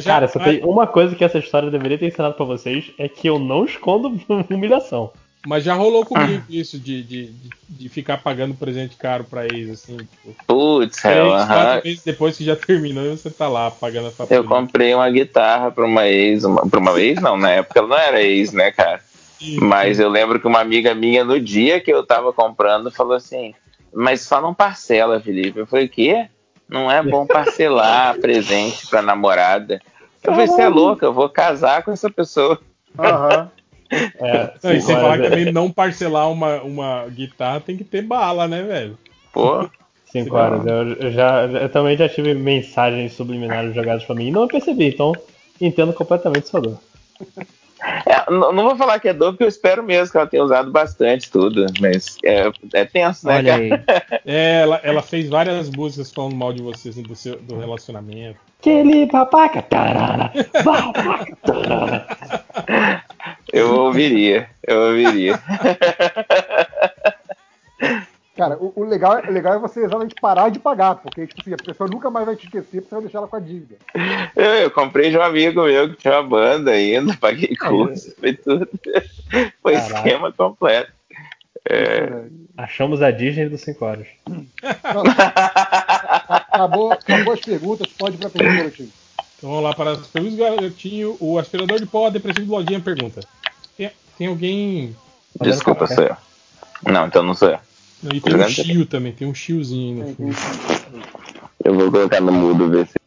Cara, só tem uma coisa que essa história deveria ter ensinado pra vocês: é que eu não escondo humilhação. Mas já rolou comigo isso de, de, de, de, ficar pagando presente caro pra ex, assim. Tipo, Putz, três, uh -huh. quatro meses depois que já terminou e você tá lá pagando a fatura. Eu comprei uma guitarra pra uma ex, uma, pra uma ex não, na época ela não era ex, né, cara? Sim. Mas eu lembro que uma amiga minha, no dia que eu tava comprando, falou assim: Mas só não parcela, Felipe. Eu falei: O quê? Não é bom parcelar presente pra namorada. Eu falei: Você é louca, eu vou casar com essa pessoa. Aham. É, não, e sem falar que também não parcelar uma, uma guitarra tem que ter bala, né, velho? Pô. Cinco horas. Eu, já, eu também já tive mensagens subliminares jogadas pra mim e não percebi, então entendo completamente sua dor. É, não, não, vou falar que é dor, porque eu espero mesmo que ela tenha usado bastante tudo, mas é, é tenso, né, Olha Aí. É, ela, ela fez várias músicas falando mal de vocês, assim, do, seu, do relacionamento. Aquele babaca, tarara, babaca, tarara. Eu ouviria, eu ouviria. Cara, o, o, legal, o legal é você exatamente parar de pagar, porque tipo assim, a pessoa nunca mais vai te esquecer porque você vai deixar ela com a dívida. Eu, eu comprei de um amigo meu que tinha uma banda ainda, paguei curso, foi tudo. Foi Caraca. esquema completo. É... Achamos a Disney dos 5 horas. Acabou, acabou as perguntas, pode ir pra pergunta, garotinho. Então vamos lá para as perguntas, garotinho. O aspirador de pó depressivo do Lojinha pergunta: tem, tem alguém. Desculpa, sou eu. Não, então não sou eu. E tem um chio também, tem um chiozinho aí no fundo. Eu vou colocar no mudo, ver se.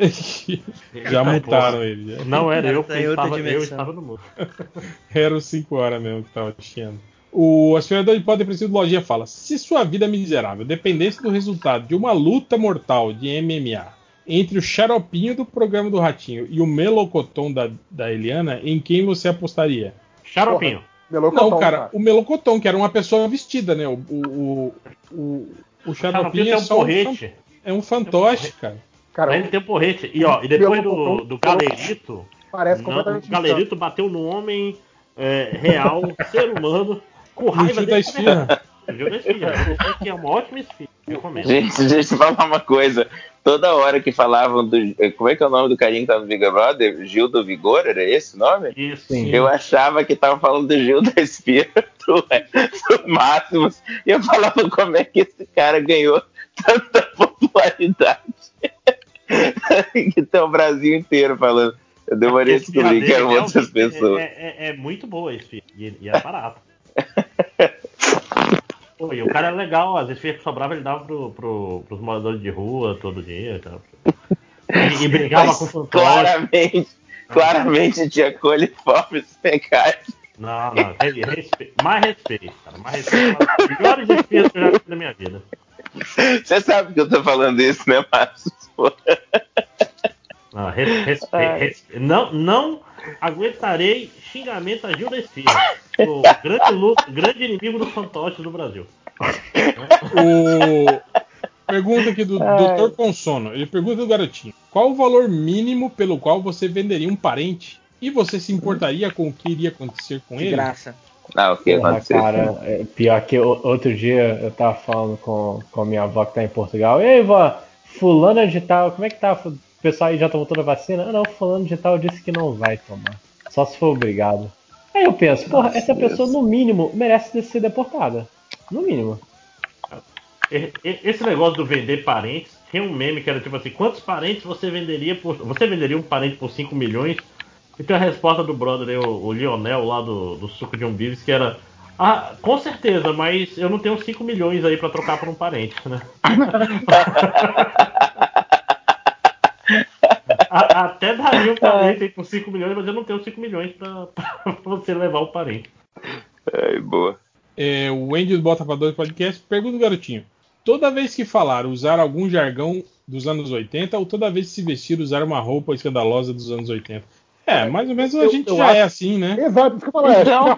já mutaram ele. Já. Não era eu, Tá em outra estava, eu dimensão. estava no mundo. Era os 5 horas mesmo que tava chiando. O aspirador de pó depressivo do Lojinha fala: Se sua vida miserável dependesse do resultado de uma luta mortal de MMA entre o xaropinho do programa do Ratinho e o melocotão da, da Eliana, em quem você apostaria? Xaropinho. Melocotão, Não, cara, cara. o melocotão, que era uma pessoa vestida, né? O, o, o, o, o xaropinho tem é um só um porrete. fan- é um fantoche, cara. Cara, Ele tem um porrete. E, ó, e depois do, do galerito. Parece não, completamente o galerito bateu no homem é, real, ser humano, com raiva Gil da dele. esfirra. Gil da esfirra. Que é uma ótima esfirra. Gente, deixa eu falar uma coisa. Toda hora que falavam do. Como é que é o nome do carinha que tá no Big Brother? Gil do Vigor, era esse o nome? Isso. Eu achava que tava falando do Gil da Espira, do, do Máximos, e eu falava como é que esse cara ganhou tanta popularidade. que tá o Brasil inteiro falando. Eu demorei a Esse descobrir que eram outras realmente pessoas. É, é- é muito boa a esfirra. E, e é barato. Pô, e o cara é legal, as esfirras que sobravam ele dava pro, pro, pros moradores de rua todo dia. e tal. E, e brigava Mas com o fantoche. claramente, claramente tinha coliformes fecais. Não, não, re- respe- mais respeito, cara. Mais respeito. Das melhores esfirras que eu já fiz na minha vida. Você sabe que eu tô falando isso, né, Márcio? Não, respe- res- não, não aguentarei xingamento a Gil da Esfirra. O grande, grande inimigo dos fantoches do Brasil. O... Pergunta aqui do Dr. Consono. Ele pergunta do garotinho: Qual o valor mínimo pelo qual você venderia um parente? E você se importaria com o que iria acontecer com De ele? graça. Ah, o que aconteceu? cara, é pior que outro dia eu tava falando com, com a minha avó que tá em Portugal. Ei, vó, fulana de tal, como é que tá? O pessoal aí já tomou toda a vacina? Ah, não, fulano de tal disse que não vai tomar. Só se for obrigado. Aí eu penso, porra, essa pessoa no mínimo merece ser deportada. No mínimo. Esse negócio do vender parentes, tem um meme que era tipo assim, quantos parentes você venderia por. Você venderia um parente por 5 milhões? E tem a resposta do brother aí, o, o Lionel lá do, do suco de umbilis, que era. Ah, com certeza, mas eu não tenho 5 milhões aí pra trocar por um parente, né? A- até daria um parente aí por 5 milhões, mas eu não tenho 5 milhões pra, pra você levar o parente. Ai, boa. É, o Andy do Bota pra Dois Podcast pergunta garotinho: Toda vez que falar usar algum jargão dos anos 80 ou toda vez que se vestir usar uma roupa escandalosa dos anos 80? É, mais ou menos a Eu- gente eu já acho- é assim, né? Exato, isso que eu falei. Então,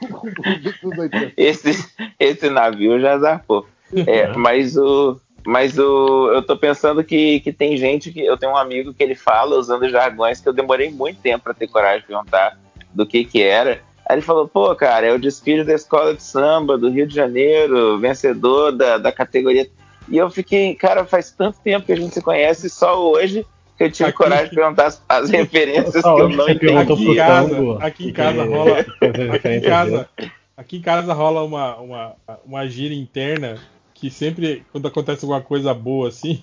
esse, esse navio já zarpou. É, mas o. Mas o, eu tô pensando que, que tem gente que. Eu tenho um amigo que ele fala usando jargões que eu demorei muito tempo pra ter coragem de perguntar do que que era. Aí ele falou, pô, cara, é o desfile da escola de samba do Rio de Janeiro, vencedor da, da categoria. E eu fiquei, cara, faz tanto tempo que a gente se conhece, só hoje que eu tive Aqui- coragem de perguntar as, as referências Só que eu hoje não entendi. Aqui em casa, Tango, aqui em que- casa rola. Aqui em casa, aqui em casa rola uma, uma, uma gíria interna que sempre, quando acontece alguma coisa boa assim,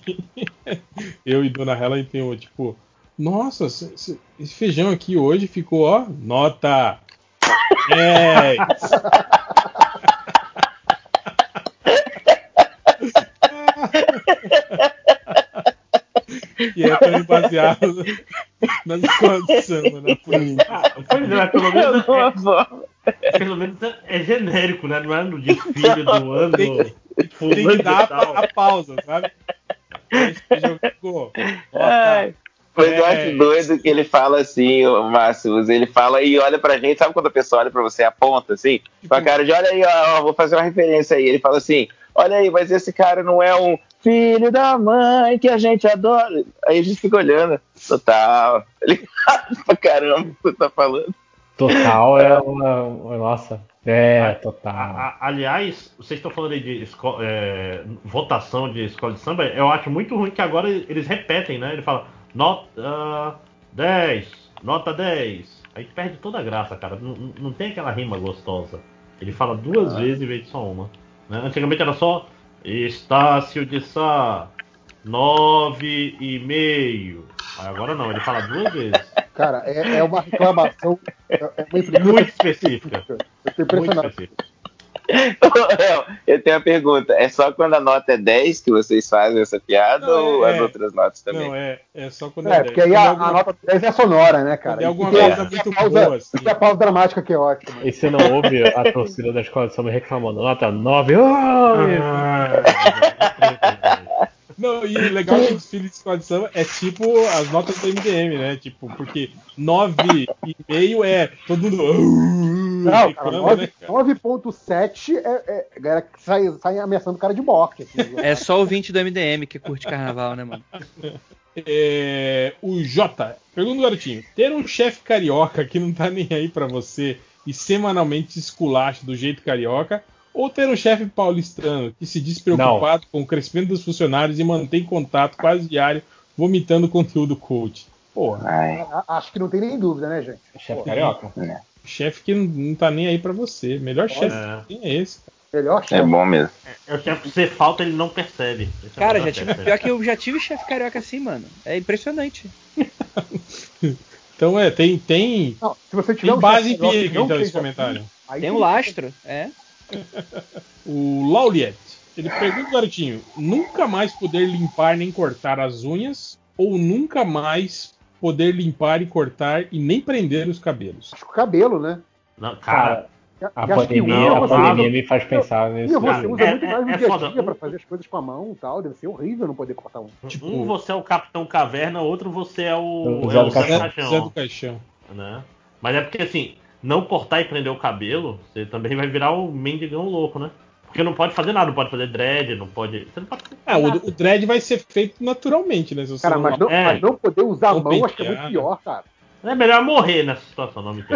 eu e Dona Helen tem tipo, nossa, se- se- esse feijão aqui hoje ficou, ó, nota 10. E é tão baseado nas escolas de samba, né? Aí. Pois é, pelo menos é, pelo menos é, é genérico, né? Não é no desfile do ano. Tem- fulano Tem que dar a, a pausa, sabe? Ai, Mas eu É. acho doido que ele fala assim, o Máximos, ele fala e olha pra gente, sabe quando a pessoa olha pra você e aponta assim? Com a cara de, olha aí, ó, ó, vou fazer uma referência aí. Ele fala assim, olha aí, mas esse cara não é um filho da mãe que a gente adora. Aí a gente fica olhando, total, ele pra caramba o que você tá falando. Total é uma, uma- Nossa. É, total. A- aliás, vocês estão falando aí de esco- é, votação de escola de samba. Eu acho muito ruim que agora eles repetem, né? Ele fala nota 10, nota 10. Aí perde toda a graça, cara. Não tem aquela rima gostosa. Ele fala duas ah. vezes em vez de só uma. Né? Antigamente era só Estácio de Sá, nove e meio. Agora não, ele fala duas vezes. Cara, é, é uma reclamação. É, é uma muito específica. Eu tô impressionado. Muito específica. Eu tenho uma pergunta. É só quando a nota é 10 que vocês fazem essa piada não, ou é, as outras notas também? Não, é, é só quando é, é 10. porque aí a, a, nota 10 é sonora, né, cara? Tem alguma coisa é, muito pausa, boa. Assim. E a pausa dramática que é ótima. E você não ouve a torcida da escola de samba reclamando. Nota 9. Oh, ah, não, e o legal do desfile de escola de samba é tipo as notas do MDM, né? Tipo, porque 9,5 é todo mundo. Não, cara, 9.7 né, é, é, galera que sai, sai ameaçando o cara de morte. Assim, é só o 20 do MDM que curte carnaval, né, mano? É, o J. Pergunta garotinho: ter um chefe carioca que não tá nem aí para você e semanalmente esculacha do jeito carioca ou ter um chefe paulistano que se diz preocupado não. com o crescimento dos funcionários e mantém contato quase diário, vomitando conteúdo coach. Porra. Acho que não tem nem dúvida, né, gente? Chefe carioca. É. Chefe que não, não tá nem aí para você. Melhor chefe que é esse. Melhor chefe. É bom mesmo. É, o chefe, você falta, ele não percebe. Esse é Cara, já tive, pior que eu já tive chefe carioca assim, mano. É impressionante. então é, tem. Tem, não, se você tiver tem um base empírica, então, esse comentário. Tem um lastro, é. O Lauliet. Ele pergunta, garotinho, nunca mais poder limpar nem cortar as unhas ou nunca mais poder limpar e cortar e nem prender os cabelos? Acho que o cabelo, né? Não, cara. A pandemia, a pandemia me faz pensar nisso. E você usa é, muito mais no é, dia a dia pra fazer as coisas com a mão e tal. Deve ser horrível não poder cortar um. Tipo, um você é o Capitão Caverna, outro você é o, o Zé, é do, Caixão. Zé do Caixão. Né? Mas é porque assim, não cortar e prender o cabelo, você também vai virar o mendigão louco, né? Porque não pode fazer nada, não pode fazer dread, não pode. Você não pode é, o, o, dread vai ser feito naturalmente, né? cara, mas não, é, mas não poder usar a mão acho que é muito pior, cara. É melhor morrer nessa situação, não me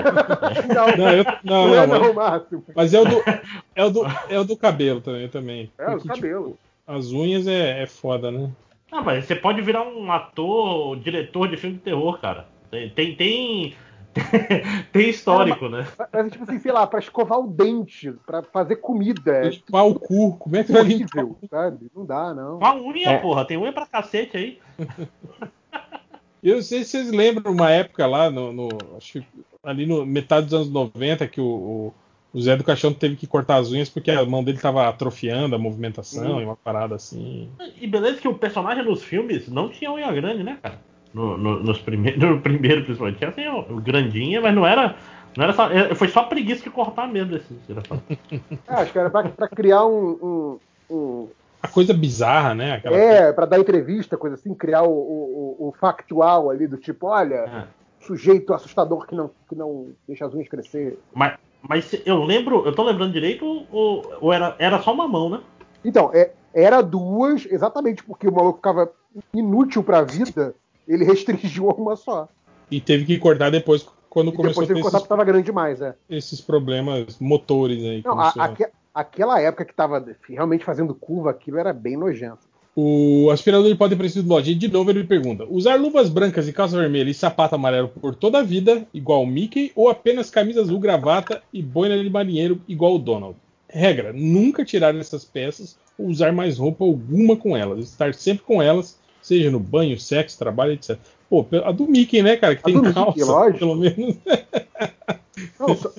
não, não, eu, não, não, é não, mas, mas é o do, é o do, é o do cabelo também. também. É, o cabelo. Tipo, as unhas é, é foda, né? Não, mas você pode virar um ator, diretor de filme de terror, cara. Tem, tem, tem tem histórico, é, né? Mas, tipo assim, sei lá, pra escovar o dente, pra fazer comida. Limpar o cu, como é que vai limpar? Sabe? Não dá, não. A unha, é. porra, tem unha pra cacete aí. Eu não sei se vocês lembram uma época lá, no, no acho que ali no metade dos anos 90, que o, o, o, Zé do Caixão teve que cortar as unhas porque a mão dele tava atrofiando a movimentação hum. e uma parada assim. E beleza que o personagem nos filmes não tinha unha grande, né, cara? No, no, nos primeiros, no primeiro, principalmente. Tinha assim, o, grandinha, mas não era. Não era só, é, foi só preguiça de cortar mesmo esse é, acho que era pra, pra criar um, um, um, A coisa bizarra, né? Aquela é, coisa... pra dar entrevista, coisa assim, criar o, o, o factual ali do tipo, olha, é. sujeito assustador que não, que não deixa as unhas crescer. Mas, mas eu lembro, eu tô lembrando direito, ou, ou era, era só uma mão, né? Então, é, era duas, exatamente porque o maluco ficava inútil pra vida ele restringiu a uma só. E teve que cortar depois quando e começou depois teve que cortar porque tava grande demais, é. Esses problemas motores aí. Não, a, aque, aquela época que tava realmente fazendo curva, aquilo era bem nojento. O aspirador de pó depressivo do Lodge, de novo ele pergunta: usar luvas brancas e calça vermelha e sapato amarelo por toda a vida, igual o Mickey, ou apenas camisa azul, gravata e boina de marinheiro, igual o Donald? Regra: nunca tirar essas peças ou usar mais roupa alguma com elas, estar sempre com elas seja no banho, sexo, trabalho, etc. Pô, a do Mickey, né, cara? Que a tem calça, Mickey, lógico. pelo menos. Não, só,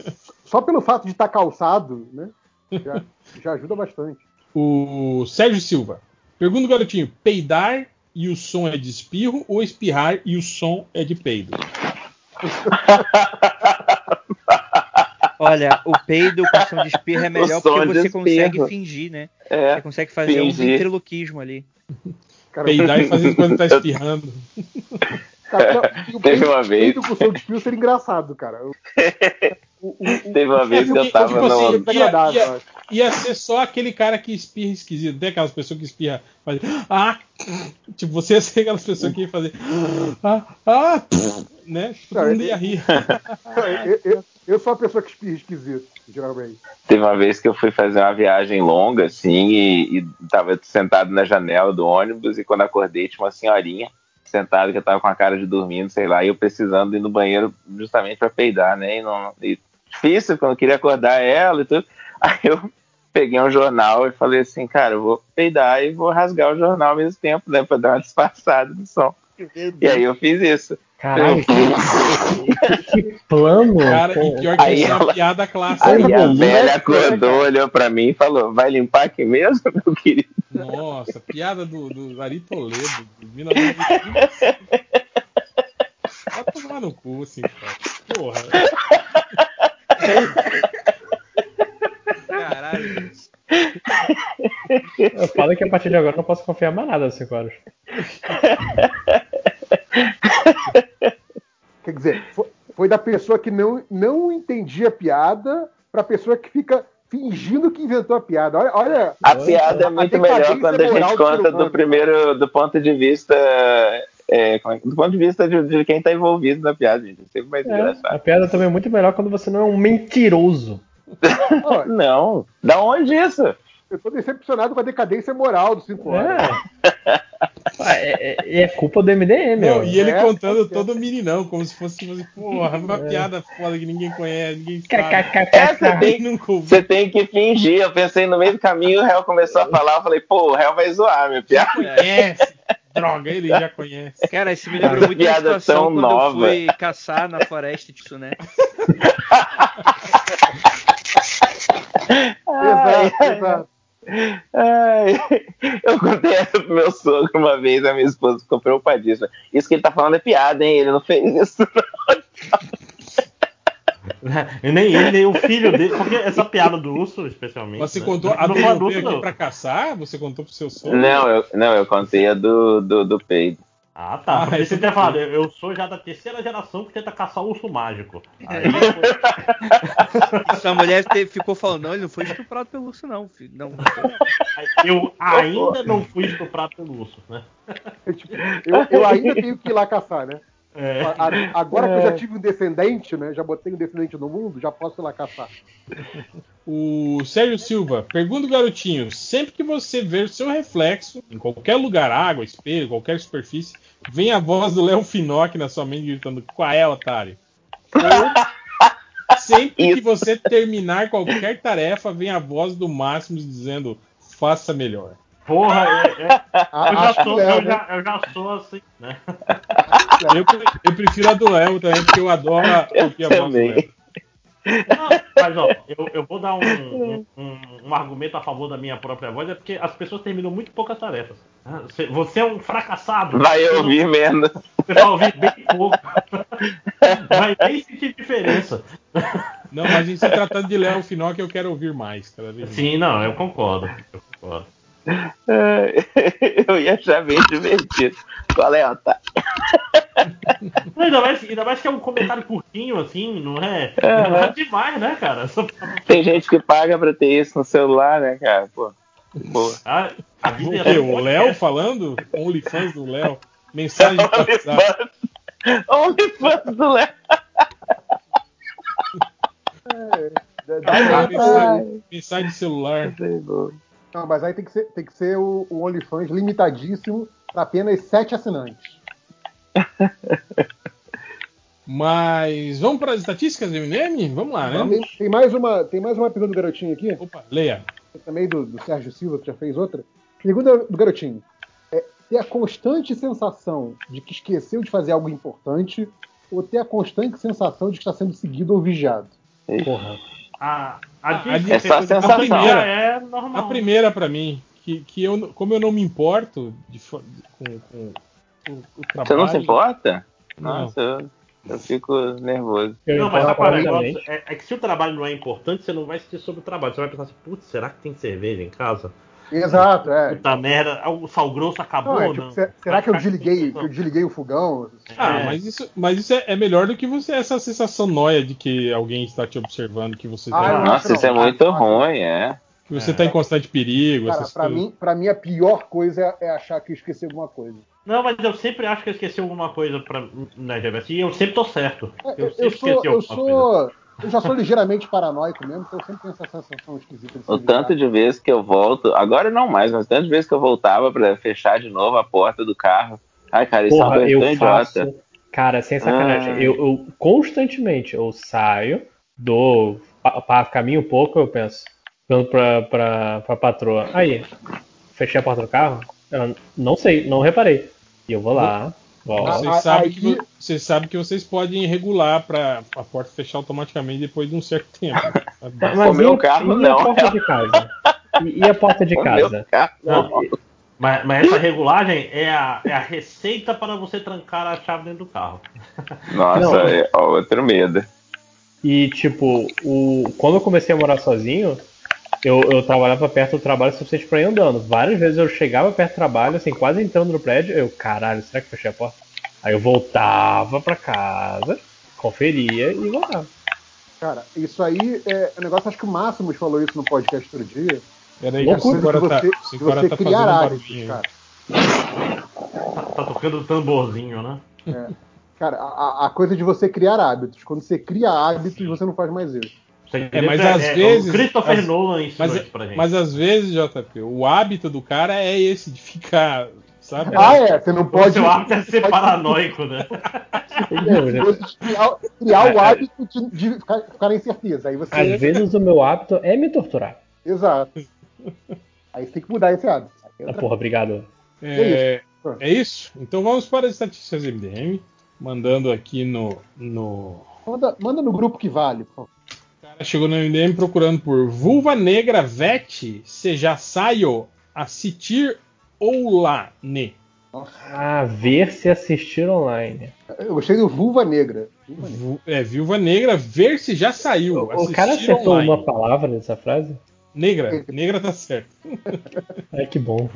só, pelo fato de estar tá calçado, né? Já, já ajuda bastante. O Sérgio Silva. Pergunta o garotinho: peidar e o som é de espirro ou espirrar e o som é de peido? Olha, o peido com som de espirro é melhor porque você consegue fingir, né? É, você consegue fazer fingir. um ventriloquismo ali. Cara, Peidar e fazer quando tá espirrando. Cara, não, Teve uma vez. O som de espirro seria engraçado, cara. O, o, o, Teve uma vez que eu tava tipo assim, no. Ia, ia, ia, ser só aquele cara que espirra esquisito. Tem aquelas pessoas que espirram. Faz, ah! Tipo, você ia ser aquelas pessoas que ia fazer. Ah! Ah! Né? Tipo, todo mundo ia rir. eu, eu, eu sou a pessoa que espirra esquisito, Teve uma vez que eu fui fazer uma viagem longa, assim, e, e tava sentado na janela do ônibus, e quando acordei tinha uma senhorinha sentada que eu tava com a cara de dormindo, sei lá, e eu precisando ir no banheiro justamente para peidar, né? E, não, e difícil, quando eu queria acordar ela e tudo. Aí eu peguei um jornal e falei assim, cara, eu vou peidar e vou rasgar o jornal ao mesmo tempo, né? Pra dar uma disfarçada no som. E aí eu fiz isso. Caralho, que, que, plano! Cara, e pior que aí é uma piada clássica. Aí a velha acordou, olhou pra mim e falou: Vai limpar aqui mesmo, meu querido? Nossa, piada do, do Ari Toledo, de 1925. Vai tomar no cu, assim, cara. Porra. Caralho. Eu falo que a partir de agora eu não posso confiar mais nada nesse quadro. Quer dizer, foi, foi, da pessoa que não, não entendia a piada pra pessoa que fica fingindo que inventou a piada. Olha, olha a piada é muito melhor quando a gente conta do primeiro, do ponto de vista é, é, do ponto de vista de, de quem está envolvido na piada, gente. É sempre mais é, engraçado. A piada também é muito melhor quando você não é um mentiroso. não. Da onde isso? Eu tô decepcionado com a decadência moral do 5 horas. É. É, é, é, culpa do MDM, meu. E ele é, contando todo meninão, como se fosse tipo assim, porra, uma é. piada foda que ninguém conhece, ninguém sabe. É, você, tem, você tem que fingir. Eu pensei no meio do caminho, o réu começou a falar, eu falei, pô, o réu vai zoar, minha piada. Conhece. Droga, ele já conhece. Cara, isso me lembrou muito da situação quando nova. eu fui caçar na floresta de né? exato, exato. Ai, eu contei essa pro meu sogro uma vez, a minha esposa ficou preocupadíssima. Isso que ele tá falando é piada, hein? Ele não fez isso, não. nem ele, nem o filho dele. Porque essa piada do urso, especialmente. Você né? contou a do veio aqui pra caçar? Você contou pro seu sogro? Não, eu, não, eu contei a do, do, do peido. Ah, tá. Ah, você tinha falado, eu sou já da terceira geração que tenta caçar o urso mágico. Aí, Sua mulher te, ficou falando, não, ele não foi estuprado pelo urso, não. Filho. não. Eu ainda não fui estuprado pelo urso, né? Eu, tipo, eu, eu ainda tenho que ir lá caçar, né? É. Agora que eu já é. tive um descendente, né? Já botei um descendente no mundo, já posso ir lá caçar. O Sérgio Silva, pergunta garotinho: sempre que você ver seu reflexo em qualquer lugar, água, espelho, qualquer superfície, vem a voz do Léo Finock na sua mente gritando: Qual é, otário? Ou sempre que você terminar qualquer tarefa, vem a voz do Máximo dizendo: Faça melhor. Porra, é, é, eu, já sou, eu, já, eu já sou assim, né? Eu, eu prefiro a do Léo também, porque eu adoro a voz do Léo. mas ó, eu, eu vou dar um, um, um, argumento a favor da minha própria voz, é porque as pessoas terminam muito poucas tarefas. Ah, você é um fracassado. Vai ouvir menos. Você vai ouvir bem pouco. Vai nem sentir diferença. Não, mas em se tratando de Léo Finoc, eu quero ouvir mais. Vez Sim, não, eu concordo. Eu concordo. Eu ia achar bem divertido. Qual é, Otávio? Ainda, mais, ainda mais que é um comentário curtinho, assim, não é? Uhum. Não é demais, né, cara? Só... Tem gente que paga pra ter isso no celular, né, cara? Pô. Boa. A, a vida o, é o Léo falando? OnlyFans do Léo. Mensagem de WhatsApp. OnlyFans do Léo. É, mensagem, mensagem de celular. Não, mas aí tem que ser, tem que ser o, o OnlyFans limitadíssimo para apenas sete assinantes. Mas vamos para as estatísticas do MDM? Vamos lá, né? Tem, tem, mais uma, tem mais uma pergunta do garotinho aqui. Opa, leia. Também do, do Sérgio Silva, que já fez outra. Pergunta do garotinho. É, ter a constante sensação de que esqueceu de fazer algo importante ou ter a constante sensação de que está sendo seguido ou vigiado? Porra. A, a, a, essa sensação. a primeira é normal. A primeira para mim, que, que eu, como eu não me importo de, com, com, com o trabalho. Você não se importa? Não. Nossa, eu, eu fico nervoso. Não, mas negócio? É, é, que se o trabalho não é importante, você não vai sentir sobre o trabalho. Você vai pensar assim, putz, será que tem cerveja em casa? Exato, é. Puta merda, o sal grosso acabou, não, é, tipo, não? Será que eu desliguei, que eu desliguei o fogão? Ah, é. mas isso, mas isso é, é, melhor do que você essa sensação noia de que alguém está te observando, que você ah, tá... Nossa, isso é muito ah, ruim, é. Que você está em constante perigo. Cara, pra mim, pra mim, a pior coisa é, é, achar que eu esqueci alguma coisa. Não, mas eu sempre acho que eu esqueci alguma coisa pra, né, Jebs? E eu sempre tô certo. Eu, eu, eu sou, eu sou, eu já sou ligeiramente paranoico mesmo, então eu sempre tenho essa sensação esquisita. o tanto de vezes que eu volto, agora não mais, mas tanto de vezes que eu voltava para fechar de novo a porta do carro. Ai, cara, isso Porra, é uma eu faço, Cara, sem sacanagem, eu, eu, constantemente eu saio, dou pa, caminho um pouco, eu penso. Dando pra, pra, pra patroa. Aí, fechei a porta do carro? Ela, não sei, não reparei. E eu vou lá. Vocês sabem que, vocês sabem que vocês podem regular para a porta fechar automaticamente depois de um certo tempo. Mas o meu carro e não. A porta de casa? E, a porta de casa? Não, mas, mas, essa regulagem é a, é a receita para você trancar a chave dentro do carro. Nossa, não. é outro medo. E tipo, o, quando eu comecei a morar sozinho, eu, eu trabalhava perto do trabalho suficiente para ir andando. Várias vezes eu chegava perto do trabalho, assim, quase entrando no prédio, eu, caralho, será que fechei a porta? Aí eu voltava para casa, conferia e voltava. Cara, isso aí é um negócio, acho que o Máximos falou isso no podcast outro dia. Peraí, Loucura, agora tá, você, você tá criar hábitos, cara. Tá, tá, tocando tamborzinho, né? É. Cara, a, a, coisa de você criar hábitos. Quando você cria hábitos, você não faz mais isso. É, mas às é, vezes. Christopher as, Nolan ensinou mas, isso pra gente. Mas às vezes, JP, o hábito do cara é esse, de ficar. Sabe? Ah, é, você não pode. O seu hábito é ser paranoico, né? criar, criar o hábito de, de ficar, ficar em certeza. Aí você... Às vezes o meu hábito é me torturar. Exato. Aí você tem que mudar esse hábito. Ah, porra, obrigado. É, é, isso? Então vamos para as estatísticas MDM. Mandando aqui no. no... Manda, manda no grupo que vale, por favor chegou no MDM procurando por Vulva Negra Vete, se já saio assistir ou lá, ne. Ah, ver se assistir online. Eu gostei do Vulva Negra. Vulva Negra. É, Viúva Negra, ver se já saiu. O, o cara acertou online. uma palavra nessa frase? Negra, negra tá certo. é que bom.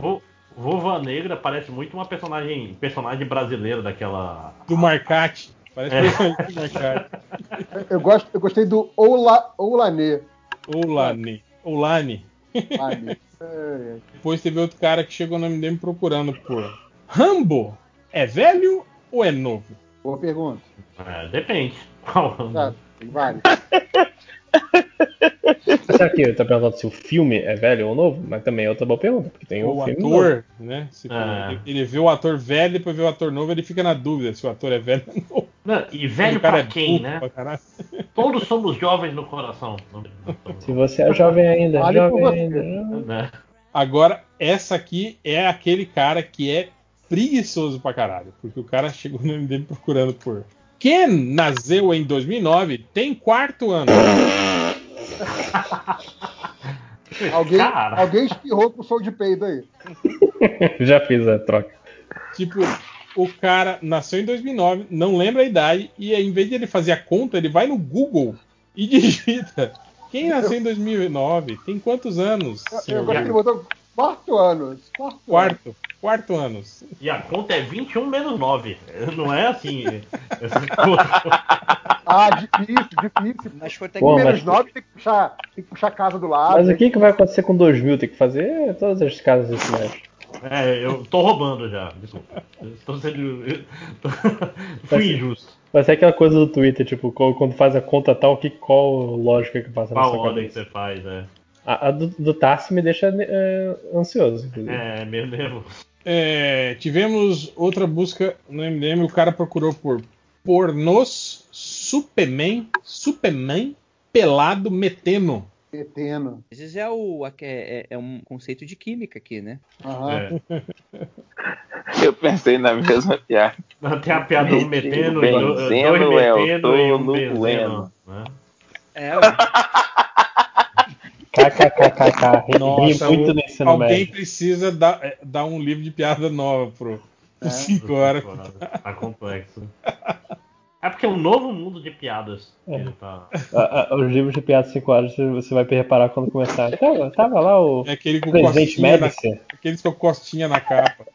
Vulva Negra parece muito uma personagem, personagem brasileira daquela. Do Marcate. Parece é. eu, gosto, eu gostei do Ola, Olanê. Olanê. Olane. Depois teve outro cara que chegou no MDM procurando por Rambo. É velho ou é novo? Boa pergunta. É, depende. Qual Rambo? tem vários. Será que ele tá perguntando se o filme é velho ou novo? Mas também é outra boa pergunta, porque tem o, ator, novo. né? Ah. Ele vê o ator velho e depois vê o ator novo, ele fica na dúvida se o ator é velho ou novo. Não, e velho pra é quem, né? Todos somos jovens no coração. Se você é jovem ainda, Vale jovem ainda. É. Agora, essa aqui é aquele cara que é preguiçoso pra caralho, porque o cara chegou no MDM procurando por Ken nasceu em 2009, tem quarto ano. alguém, alguém espirrou pro som de peido aí. Já fiz a troca. Tipo, o cara nasceu em 2009, não lembra a idade, e em vez de ele fazer a conta, ele vai no Google e digita. Quem nasceu em 2009 tem quantos anos? Eu, eu gosto que ele botou quarto anos. Quarto, quarto, quarto anos. E a conta é 21 menos 9. Não é assim. ah, difícil, difícil. Mas for ter Pô, menos mas... 9 tem que, puxar, tem que puxar a casa do lado. Mas o que, que vai acontecer com 2000? Tem que fazer todas as casas decimais. É, eu tô roubando já. Desculpa. Estou sendo. Fui injusto. Vai ser aquela coisa do Twitter, tipo, quando faz a conta tal, que, qual lógica que passa qual na sua ordem que você faz, é. A, a do, do Tarsi me deixa é, ansioso. Inclusive. É, meu Deus. É, tivemos outra busca no MDM, o cara procurou por pornôs Superman, Superman pelado metendo. Metendo. Às vezes é, o, é, é, é, um conceito de química aqui, né? Uhum. É. Eu pensei na mesma piada. Tem a piada do metendo, benzeno, dois metendo e um benzeno. Né? É, KKKKK. Nossa, muito nesse Alguém médio. precisa dar, é, dar um livro de piada nova pro 5 é, horas. Tá complexo. É porque é um novo mundo de piadas. É. Tá... Os livros de piadas 5 horas você vai reparar quando começar. Tava, tava lá o é aquele com presidente Médici. Na, aqueles com costinha na capa.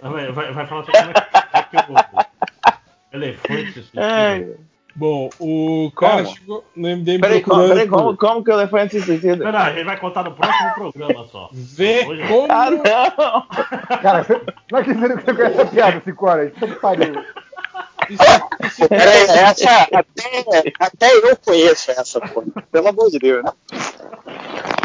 Vai, vai, vai falar sobre como é que, é que o elefante se Bom, o cara como? chegou no MDM peraí, procurando... Peraí, como, como que o elefante se suicida? Peraí, ele vai contar no próximo programa só. Vê Hoje... como... Ah, não! Cara, você, não acredito que você conhece essa piada, 5 horas. Puta que pariu. Peraí, essa, até, até eu conheço essa, pô. Pelo amor de Deus.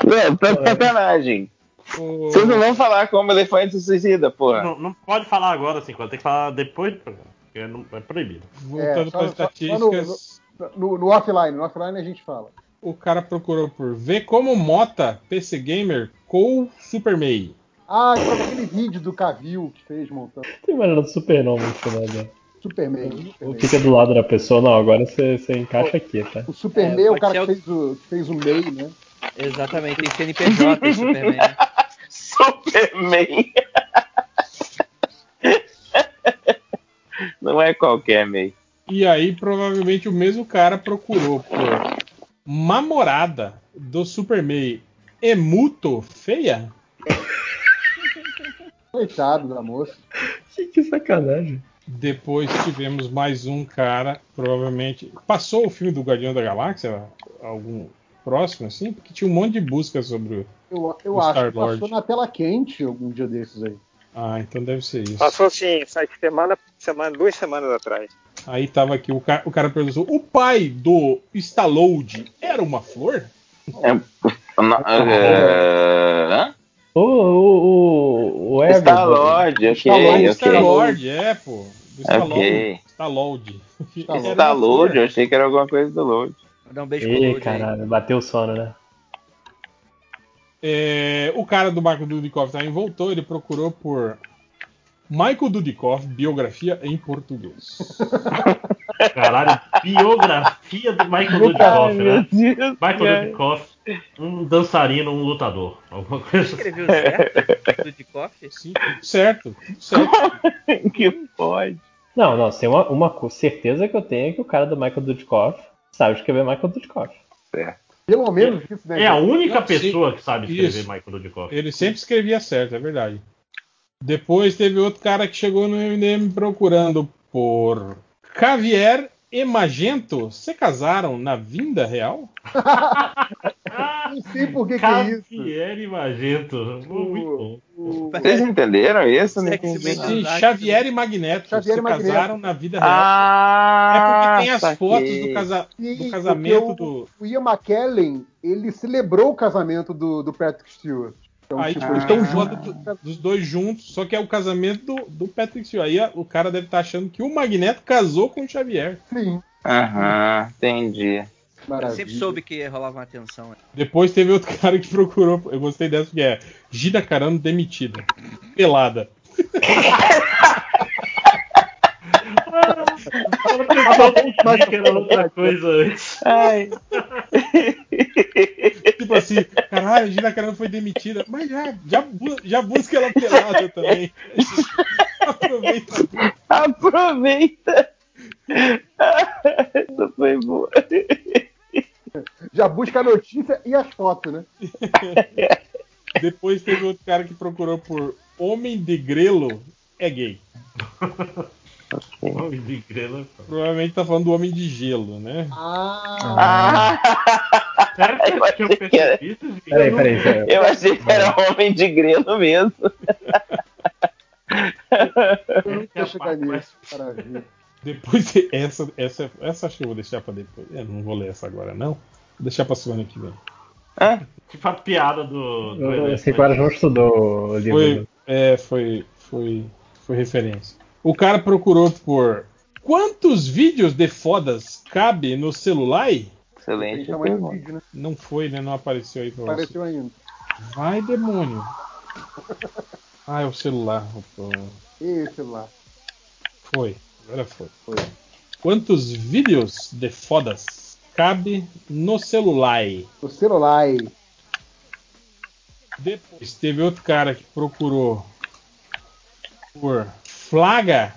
Não, tá sacanagem. Vocês não vão falar como o elefante suicida, porra. Não, não pode falar agora, assim, tem que falar depois do programa. É, não, é proibido. Voltando é, para as estatísticas. Só No, no offline, no offline a gente fala. O cara procurou por ver como Mota, PC Gamer, com Super Mei. Ah, aquele vídeo do Cavil que fez montando. Tem imaginando super nome no final, né? Superman. Fica do lado da pessoa, não, agora você, você encaixa aqui, tá? O Superman é, é o cara que, fez o, que fez o MEI, né? Exatamente, tem CNPJ, o Superman. Superman. Não é qualquer MEI. E aí, provavelmente, o mesmo cara procurou por mamorada do Superman Emuto feia? Coitado da moça. Que sacanagem. Depois tivemos mais um cara, provavelmente. Passou o filme do Guardião da Galáxia? Algum próximo, assim? Porque tinha um monte de busca sobre o. Eu, eu o acho que passou na tela quente algum dia desses aí. Ah, então deve ser isso. Passou sim, faz semana, semana, duas semanas atrás. Aí tava aqui, o cara, o cara perguntou: o pai do Stallone era uma flor? É, não, é... O, o, o Star-Lord, ok. Stallone, Star-Lord, é, pô. Do Stallone. Okay. Stallone, eu achei que era alguma coisa do Load. Vou dar um beijo Ih, pro Load caralho, aí. bateu o sono, né? É, o cara do Michael Dudikoff também voltou, ele procurou por Michael Dudikoff, biografia em português. Caralho, biografia do Michael Dudikoff, né? Michael Dudikoff, um dançarino, um lutador. Alguma coisa Escreveu certo? Dudikoff? Sim, certo, certo. que pode. Não, não, tem uma, uma certeza que eu tenho é que o cara do Michael Dudikoff sabe escrever Michael Dudikoff. Certo. Pelo menos isso, né? É a única não, pessoa sim. que sabe escrever isso. Michael Dudikoff. Ele sempre escrevia certo, é verdade. Depois teve outro cara que chegou no MDM procurando por Javier e Magento se casaram na vinda real? Não sei por que, que é isso. Xavier e Magento. Muito bom. Vocês entenderam isso? Não Sim, Xavier e Magneto Xavier se e Magneto. casaram na vida real. Ah, é porque tem as saquei. fotos do, casa Sim, do casamento porque do. O Ian McKellen, ele celebrou o casamento do, do Patrick Stewart. Então, Aí tipo, estão estão juntos dos dois juntos, só que é o casamento do, do Patrick Stewart. Aí o cara deve estar achando que o Magneto casou com o Xavier. Sim, Aham, entendi. Eu maravilha. sempre soube que rolava uma tensão. Depois teve outro cara que procurou. Eu gostei dessa que é Gida Carano demitida. Pelada. Mas que era outra coisa antes. Ai. Tipo assim, caralho, a Gina Carano foi demitida. Mas já, já, já busca ela pelada também. Aproveita. Aproveita. Essa foi boa. Já busca a notícia e as fotos, né? Depois teve outro cara que procurou por Homem de Grelo é gay. Homem de grelo. Provavelmente tá falando do Homem de Gelo, né? Ah, Sério que Eu que era- gente? Peraí, peraí, peraí. Eu achei que era homem de grelo mesmo. eu chegar nisso. Maravilha. Depois essa, essa, essa acho que eu vou deixar pra depois. Eu não vou ler essa agora, não. Vou deixar pra semana que vem. Tipo a piada do. do Eu Enes, sei que o né? Ara não estudou o livro. Foi, é, foi, foi, foi referência. O cara procurou por quantos vídeos de fodas cabe no celular? Excelente. Do vídeo, né? Não foi, né? Não apareceu aí pra você. Apareceu ainda. Vai, demônio. Ah, é o celular. Opa. Esse lá. Foi. Agora foi. Foi. Quantos vídeos de fodas cabe no celular? O celular. Depois teve outro cara que procurou por flaga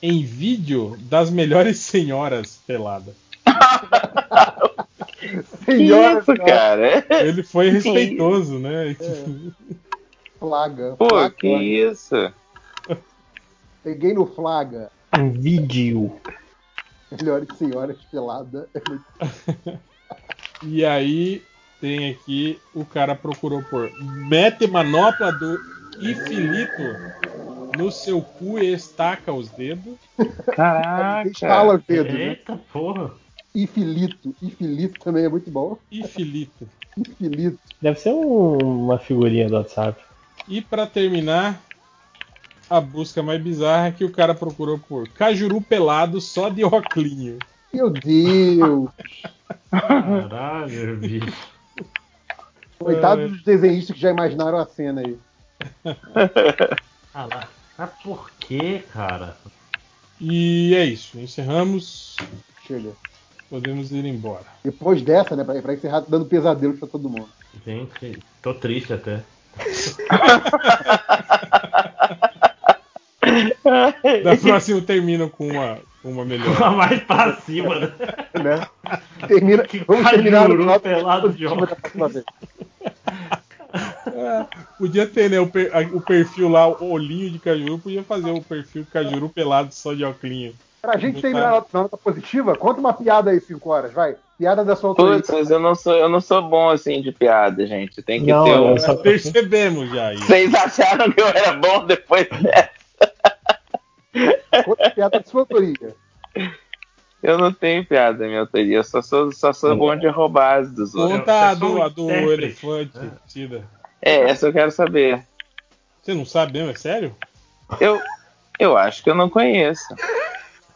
em vídeo das melhores senhoras pelada. Senhora, Isso, cara. Ele foi respeitoso, né? Flaga. Pô, flaga. que isso? Peguei no flaga. Um vídeo. Melhores senhoras pelada. E aí tem aqui o cara procurou por mete manopla do Ifilito no seu cu e estaca os dedos. Estala os dedos, né? Eita porra. E filito. E filito também é muito bom. Ifilito. E filito. Deve ser um- uma figurinha do WhatsApp. E pra terminar, a busca mais bizarra é que o cara procurou por Cajuru pelado só de oclinho. Meu Deus! Caralho, bicho. Coitado dos desenhistas que já imaginaram a cena aí. Ah lá. Mas por que, cara? E é isso. Encerramos. Chega. Podemos ir embora. Depois dessa, né? Pra, pra encerrar dando pesadelos pra todo mundo. Gente, tô triste até. Da próxima termina com uma, uma melhor. Uma mais pra cima, né? né? Termina, vamos terminar no pelado de óculos. da próxima vez. É, podia ter, né? O, per- a- o perfil lá, o olhinho de Cajuru, podia fazer o perfil Cajuru pelado só de óculos. Pra gente terminar na na nota positiva, conta uma piada aí, 5 horas, vai. Piada da sua autoria. Putz, eu não sou, eu não sou bom assim de piada, gente. Tem que Não, ter um. nós só percebemos já isso. Vocês acharam que eu era bom depois dessa? Conta piada da sua autoria. Eu não tenho piada na minha autoria, eu só sou, só sou bom de roubar as dos outros. Conta a do, a do elefante, Tida. É, essa eu quero saber. Você não sabe mesmo, é sério? Eu, eu acho que eu não conheço.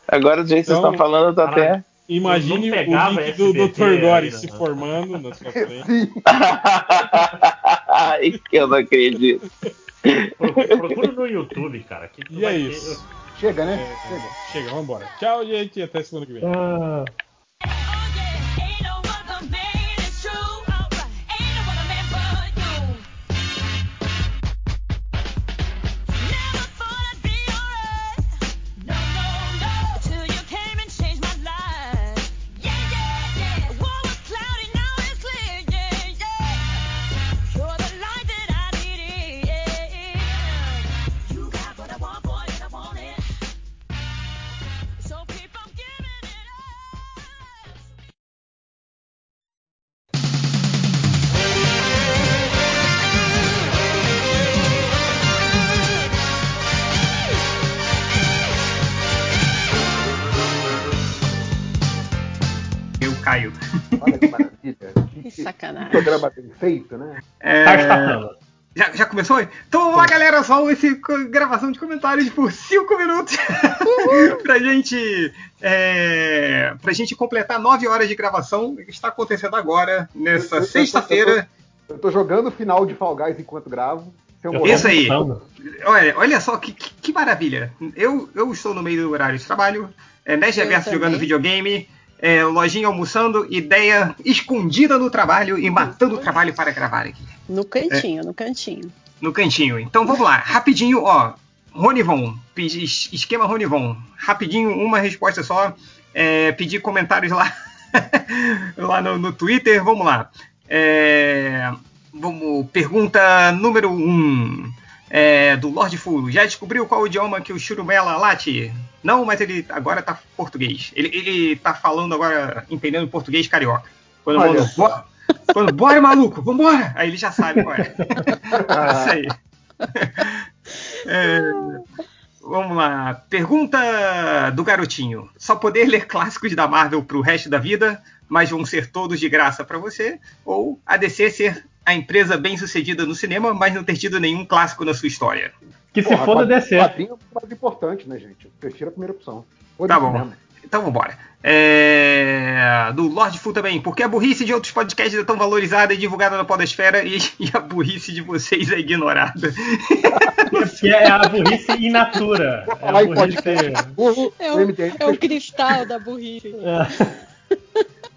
Agora do jeito que vocês estão falando, eu tô até. Imagine o link do SBT Dr. Gore se não. formando na sua frente. Ai, que eu não acredito. Procura, no YouTube, cara. E é isso. Chega, né? Chega. Chega, vambora. Tchau, gente. Até semana que vem. Eu feito, né? É, Tá já, já começou? Então vamos lá, galera. Só esse co- gravação de comentários por 5 minutos. pra gente. É, pra gente completar 9 horas de gravação. que Está acontecendo agora, nessa Eu- eu- sexta-feira. Eu tô jogando o final de Fall Guys enquanto gravo. Isso aí. Olha, olha só que, que, que maravilha. Eu, eu estou no meio do horário de trabalho, é, Nerd Eu Reverso jogando videogame, é, Lojinha almoçando, ideia escondida no trabalho e matando o trabalho para gravar aqui, No cantinho, no cantinho. no cantinho. Então vamos lá, rapidinho, ó. Ronivon, esquema Ronivon. Rapidinho, uma resposta só. É, pedir comentários lá, lá no, no Twitter. Vamos lá. É, vamos, pergunta número 1. Um, é, do Lord Full. Já descobriu qual o idioma que o Churumela late? Não, mas ele agora tá português. Ele, ele tá falando agora, entendendo português carioca. Quando eu Olha mando, só. "Bora, quando, bora, maluco, vambora! Aí ele já sabe qual é. Isso aí. É, vamos lá. Pergunta do garotinho. Só poder ler clássicos da Marvel pro resto da vida, mas vão ser todos de graça pra você? Ou a DC ser a empresa bem sucedida no cinema, mas não ter tido nenhum clássico na sua história? Que se Porra, foda descer. Quadrinho é mais importante, né, gente? Eu prefiro a primeira opção. Tá bom. mesmo. Então vambora. É... Do Lord Full também. Por que a burrice de outros podcasts é tão valorizada e divulgada na podosfera e, e a burrice de vocês é ignorada? Que é a burrice in natura. É a burrice... É o é o cristal da burrice. É,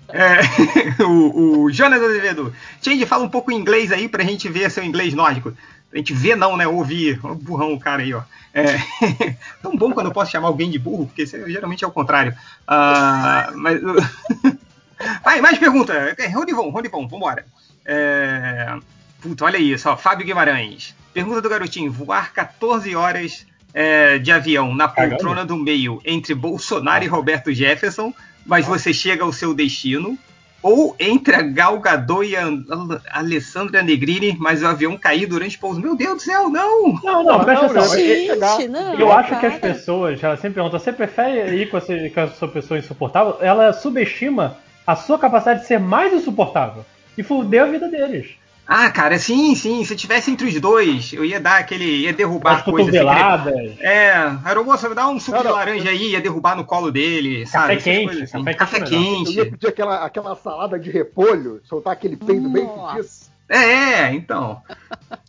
o, o Jonas Azevedo. Change, fala um pouco em inglês aí pra gente ver seu inglês nórdico. A gente vê não, né? Ouvir. Burrão o cara aí, ó. É, tão bom quando eu posso chamar alguém de burro, porque isso geralmente é o contrário. Ah, mas. Vai, mais pergunta. É, Ronivon, Ronivon, vambora. É, puta, olha isso, ó. Fábio Guimarães. Pergunta do garotinho: voar 14 horas é, de avião na poltrona do meio entre Bolsonaro e Roberto Jefferson, mas você chega ao seu destino. Ou entre a Gal Gadot e a Al- Alessandra Negrini, mas o avião cair durante o pouso. Meu Deus do céu, não! Não, não, presta atenção. Gente, não. Eu acho que cara. as pessoas, elas sempre perguntam, você prefere ir com, esse, com a sua pessoa insuportável? Ela subestima a sua capacidade de ser mais insuportável e fuder a vida deles. Ah, cara, sim, sim. Se tivesse entre os dois, eu ia dar aquele. ia derrubar As cotoveladas. Assim, é, Aeromoça, dá um suco de laranja aí, ia derrubar no colo dele, Café sabe? quente, assim. café Café quente. quente. Eu ia pedir aquela, aquela salada de repolho, soltar aquele peido bem fedido. É, é, então.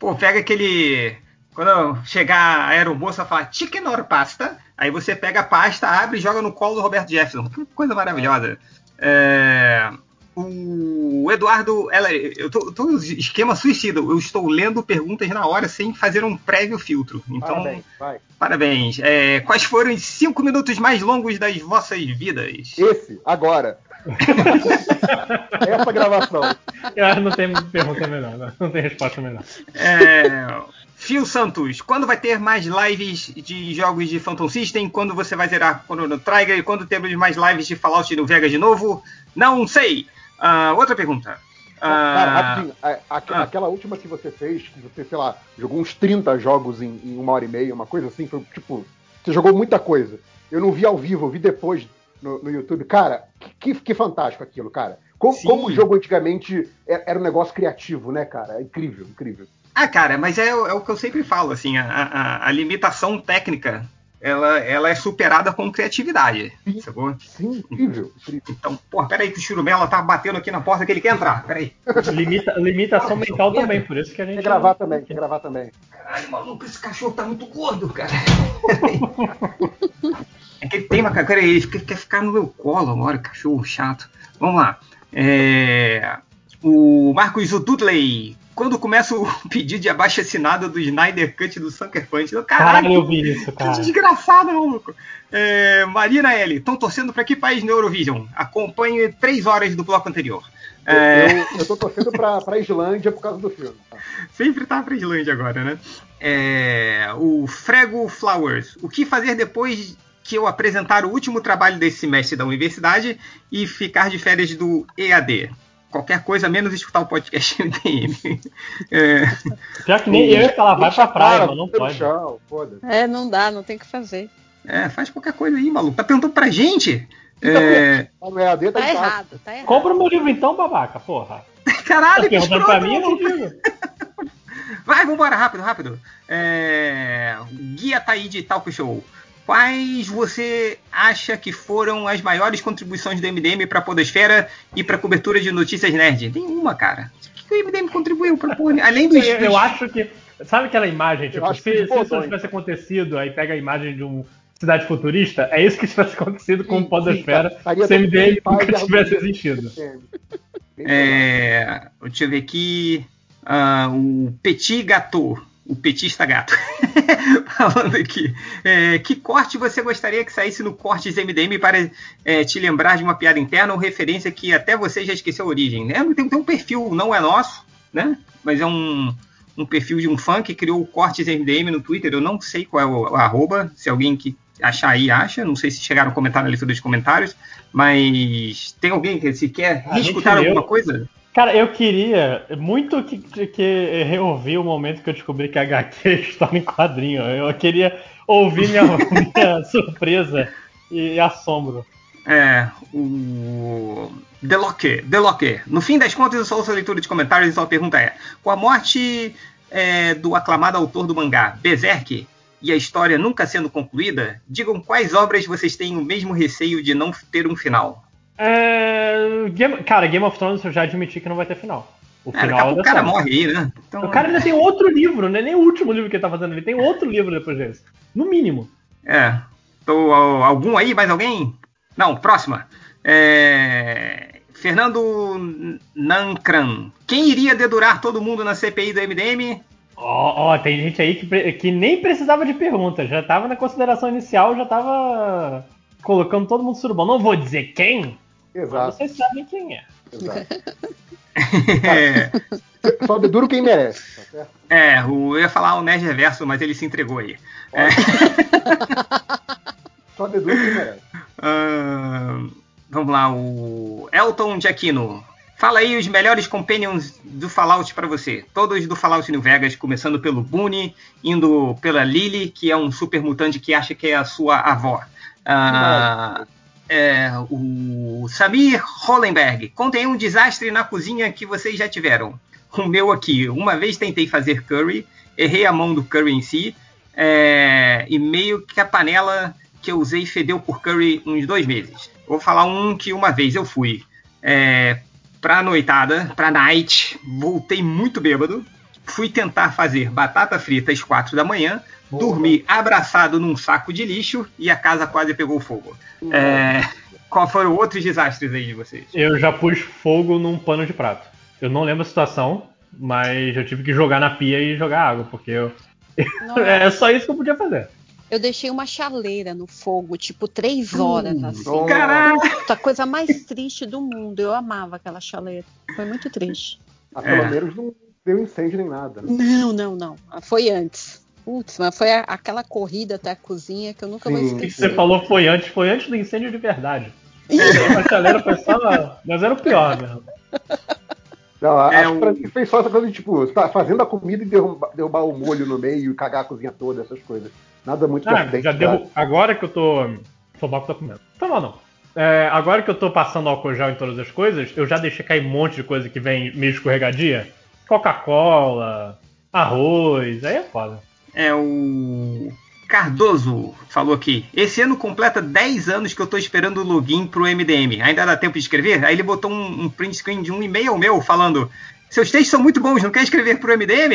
Pô, pega aquele. Quando chegar a aeromoça falar chicken or pasta, aí você pega a pasta, abre e joga no colo do Roberto Jefferson. Que coisa maravilhosa. É, o Eduardo, ela, eu tô, tô no esquema suicida. Eu estou lendo perguntas na hora sem fazer um prévio filtro. Então, Parabéns, vai. parabéns. É, quais foram os cinco minutos mais longos das vossas vidas? Esse, agora. Essa gravação. Ah, não tem pergunta melhor, não, não tem resposta melhor. É, Fio Santos, quando vai ter mais lives de jogos de Phantom System? Quando você vai zerar Chrono Trigger? E quando temos mais lives de Fallout no Vegas de novo? Não sei. Ah, outra pergunta. Ah, Cara, rapidinho, a- a- aquela última que você fez, que você, sei lá, jogou uns 30 jogos em, em uma hora e meia, uma coisa assim, foi tipo. Você jogou muita coisa. Eu não vi ao vivo, eu vi depois no, no YouTube. Cara, que, que fantástico aquilo, cara. Como, como o jogo antigamente era era um negócio criativo, né, cara? É incrível, incrível. Ah, cara, mas é, é o que eu sempre falo, assim, a, a- a limitação técnica, ela, ela é superada com criatividade, sacou? Sim, incrível, incrível. Então, porra, peraí que o Churumela tá batendo aqui na porta que ele quer entrar, peraí. Limita- limitação mental também, por isso que a gente. Quer gravar também, quer gravar também. Caralho, maluco, esse cachorro tá muito gordo, cara. É que ele tem uma cara, ele fica- quer ficar no meu colo agora, cachorro chato. Vamos lá. É, O Marcos Dudley. Quando começa o pedido de abaixo assinado do Snyder Cut do Sucker Punch? Eu, Caralho, eu vi isso, Que cara. desgraçado, maluco. É, Marina L. Estão torcendo pra que país no Eurovision? Acompanhe três horas do bloco anterior. É, Eu, eu tô torcendo pra, pra Islândia por causa do filme. Sempre tá pra Islândia agora, né? É, o Frego Flowers. O que fazer depois que eu apresentar o último trabalho desse semestre da universidade e ficar de férias do EAD? Qualquer coisa menos escutar o podcast MDM. É, Pior que nem eu ia falar, vai pra praia, mas não pode. Chão, É, não dá, não tem o que fazer. é, faz qualquer coisa aí, maluco. Tá perguntando pra gente? É, Tá casa. errado, tá errado. Compra o meu livro então, babaca, porra. Caralho, Tá que perguntando escroto, pra mim, eu não digo. Vai, vambora, rápido, rápido. É... Guia Taíde Talk Show. Quais você acha que foram as maiores contribuições do MDM para a Podosfera e para cobertura de notícias nerd? Nenhuma, cara. O que o MDM contribuiu para porra? Além dos. Eu, eu acho que. Sabe aquela imagem? Tipo, se, se isso botões. tivesse acontecido, aí pega a imagem de um cidade futurista, é isso que tivesse acontecido com o Podosfera estaria se o MDM nunca tivesse existido. É... Deixa eu ver aqui. Ah, o Petit Gato. O petista gato. Falando aqui. É, que corte você gostaria que saísse no Cortes MDM para é, te lembrar de uma piada interna ou referência que até você já esqueceu a origem? Né? Tem, tem um perfil, não é nosso, né? Mas é um, um perfil de um fã que criou o Cortes MDM no Twitter. Eu não sei qual é o, o arroba. Se alguém que achar aí acha. Não sei se chegaram a comentar na lista dos comentários. Mas tem alguém que se quer leu. alguma coisa? Cara, eu queria muito que, que reouvir o momento que eu descobri que a HQ estava em quadrinho. Eu queria ouvir minha, minha surpresa e assombro. É, o. Deloque, Deloque. No fim das contas, eu só ouço a leitura de comentários e sua pergunta é: com a morte é, do aclamado autor do mangá, Berserk, e a história nunca sendo concluída, digam quais obras vocês têm o mesmo receio de não ter um final. É, Game- cara, Game of Thrones eu já admiti que não vai ter final. O É, daqui a final o cara morre aí, né? Então, O cara ainda tem outro livro, não é nem o último livro que ele tá fazendo, ele tem outro livro depois desse. No mínimo. É. Tô, algum aí? Mais alguém? Não, próxima. É, Fernando Nancran. Quem iria dedurar todo mundo na CPI do MDM? Ó, ó, tem gente aí que, que nem precisava de pergunta, já tava na consideração inicial, já tava colocando todo mundo surubão. Não vou dizer quem, mas Exato. vocês sabem quem é. Exato. É, Só deduro quem merece, tá certo? é, o- eu ia falar o Nerd Reverso, mas ele se entregou aí. É, Só deduro quem merece. ah, vamos lá, o Elton Giacchino. Fala aí os melhores companions do Fallout pra você. Todos do Fallout New Vegas, começando pelo Boone, indo pela Lily, que é um super mutante que acha que é a sua avó. Ah, é, o Samir Hollenberg. Contem um desastre na cozinha que vocês já tiveram. o meu aqui. Uma vez tentei fazer curry, errei a mão do curry em si, é, e meio que a panela que eu usei fedeu por curry uns dois meses. Vou falar um que uma vez eu fui é, pra noitada, pra night, voltei muito bêbado, fui tentar fazer batata frita às quatro da manhã, Boa. dormi abraçado num saco de lixo e a casa quase pegou fogo. É, qual foram outros desastres aí de vocês? Eu já pus fogo num pano de prato. Eu não lembro a situação, mas eu tive que jogar na pia e jogar água, porque eu. é só isso que eu podia fazer. Eu deixei uma chaleira no fogo, tipo, três horas, hum, assim. Caralho! A coisa mais triste do mundo. Eu amava aquela chaleira. Foi muito triste. Ah, pelo é. menos não deu incêndio nem nada. Né? Não, não, não. Foi antes. Putz, mas foi a, aquela corrida até a cozinha que eu nunca Sim. vou esquecer. Você falou foi antes, foi antes do incêndio de verdade. a chaleira foi só. Mas era o pior mesmo. Não, é acho um... que pra mim fez só essa coisa de, tipo, tá fazendo a comida e derrubar, derrubar o molho no meio e cagar a cozinha toda, essas coisas. Nada muito ah, já derru... Agora que eu tô. Tô mal que tô comendo. Tá mal não. É, agora que eu tô passando álcool gel em todas as coisas, eu já deixei cair um monte de coisa que vem meio escorregadia. Coca-Cola, arroz, aí é foda. É o. Cardoso falou aqui. Esse ano completa 10 anos que eu tô esperando o login pro MDM. Ainda dá tempo de escrever? Aí ele botou um, um print screen de um e-mail meu falando: Seus textos são muito bons, não quer escrever pro MDM?